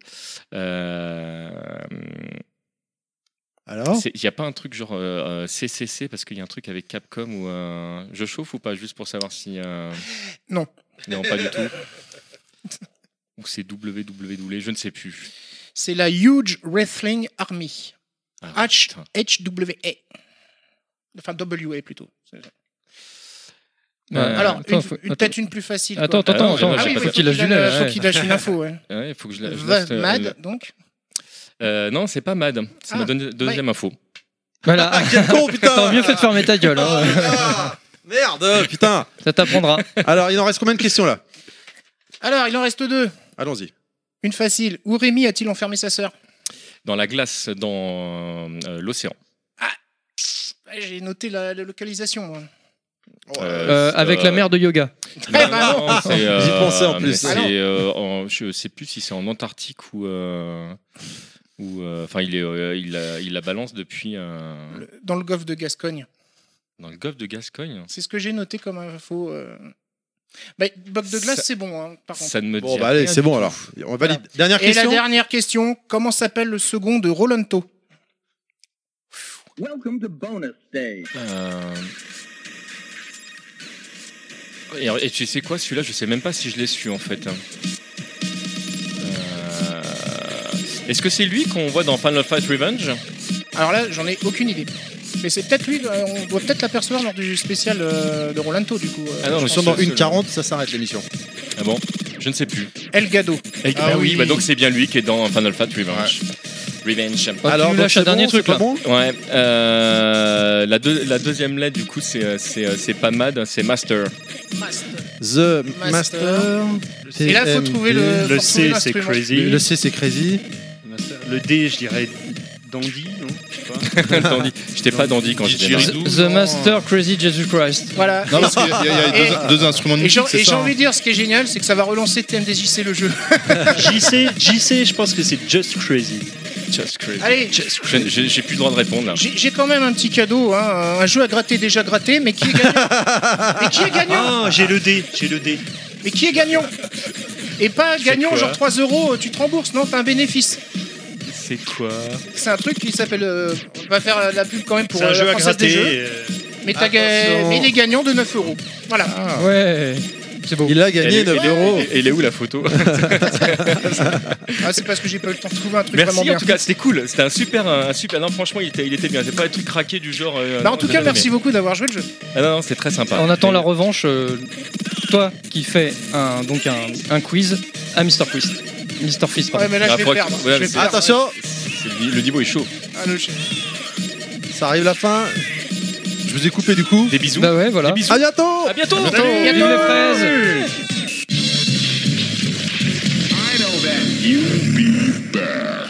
Alors Il n'y a pas un truc genre euh, CCC parce qu'il y a un truc avec Capcom où euh, je chauffe ou pas juste pour savoir si. euh, Non. Non, pas du tout. ou c'est WWW, je ne sais plus. C'est la Huge Wrestling Army. Ah, H. HWA. Enfin, WA plutôt. Ça. Euh, Alors, attends, une- faut- une- attends. peut-être une plus facile. Attends, quoi. attends, attends, Ah oui, faut qu'il lâche du donne- lait. faut qu'il lâche une info. ouais. Ouais, il faut que je euh, Mad, donc. euh, non, c'est pas Mad. C'est Ah, ma deuxième info. Voilà. Ah, quel con, putain T'aurais mieux fait de fermer ta gueule. hein. Ah, Merde, putain Ça t'apprendra. Alors, il en reste combien de questions là? Alors, il en reste deux. Allons-y. Une facile. Où Rémi a-t-il enfermé sa sœur? Dans la glace, dans euh, l'océan. Ouais, J'ai noté la, la localisation. moi. Euh, avec la mère de yoga. Non, bah non. non, c'est, euh, J'y pensais en plus. Ah non. euh, en- je sais plus si c'est en Antarctique ou. euh, ou, euh, Enfin, il, est, euh, il, la, il la balance depuis. euh, Le- Dans le golfe de Gascogne. Dans le golfe de Gascogne. C'est ce que j'ai noté comme info. euh. Bah, bloc de glace, Ça- c'est bon, hein, par contre. Ça ne me Bon, dit bah allez, rien c'est du bon tout. alors. On valide. Dernière Et la question. dernière question, comment s'appelle le second de Rolanto Euh, Et, et tu sais quoi, celui-là, je sais même pas si je l'ai su en fait. Euh, Est-ce que c'est lui qu'on voit dans Final Fight Revenge? Alors là, j'en ai aucune idée. Mais c'est peut-être lui, euh, on doit peut-être l'apercevoir lors du spécial euh, de Rolanto, du coup. euh, Ah non, je dans c'est une le- 40, ça s'arrête l'émission. Ah bon? Je ne sais plus. El Gado. Ah, Ah oui, oui. bah donc c'est bien lui qui est dans Final Fight Revenge. Revenge. Tu lâches c'est un dernier bon, truc là. bon? Ouais, euh, la, deux- la deuxième lettre du coup c'est pas Mad, c'est Master. The Master. Master. Et là, il faut trouver le. Le C, c'est crazy. Le C, c'est crazy. Le D, je dirais dandy, non Je sais pas. Dandy. J'étais pas dandy quand j'étais là. The Master Crazy Jesus Christ. Voilà. Non, parce qu'il y a, il y a Et- deux, deux instruments de Et j'ai musique, et j'ai envie hein. de dire, ce qui est génial, c'est que ça va relancer TMDJC le jeu. JC, JC, je pense que c'est Just Crazy. Just crazy. Allez, J'ai j'ai plus le droit de répondre là. j'ai quand même un petit cadeau, hein, un jeu à gratter déjà gratté, mais qui est gagnant Mais qui est gagnant Ah, j'ai le D, j'ai le D. Mais qui est gagnant? Et pas gagnant, quoi genre 3 euros, tu te rembourses, non? T'as un bénéfice. C'est quoi C'est un truc qui s'appelle. euh, on va faire la pub quand même pour C'est un euh, jeu la à Française des gratter. Jeux. euh, Mais, t'as ga- Attention. mais il est gagnant de 9 euros. Voilà. Ouais. C'est beau. Il a gagné Elle est- 9 euros. Et il est où la photo Ah, c'est parce que j'ai pas eu le temps de trouver un truc vraiment Merci bien. en tout cas, c'était cool. C'était un super, un super. Non, franchement, il était, il était bien. C'est pas un truc craqué du genre. euh, Bah, en non, tout j'ai cas, bien merci aimé. beaucoup d'avoir joué le jeu. Ah non, non, c'est très sympa. On attend la revanche. euh, toi qui fais un, donc un, un quiz à Mr. Twist. Mr. Fist, pardon. Ouais, mais là, Ah, je vais perdre. ouais, Je vais c'est- perdre. Attention, c'est- le, le niveau est chaud. Ah, le ça arrive la fin. Je vous ai coupé du coup. Des bisous. Bah ouais, voilà. Des bisous. À bientôt À bientôt. Salut, Vive les fraises Pauvre Pierre, euh,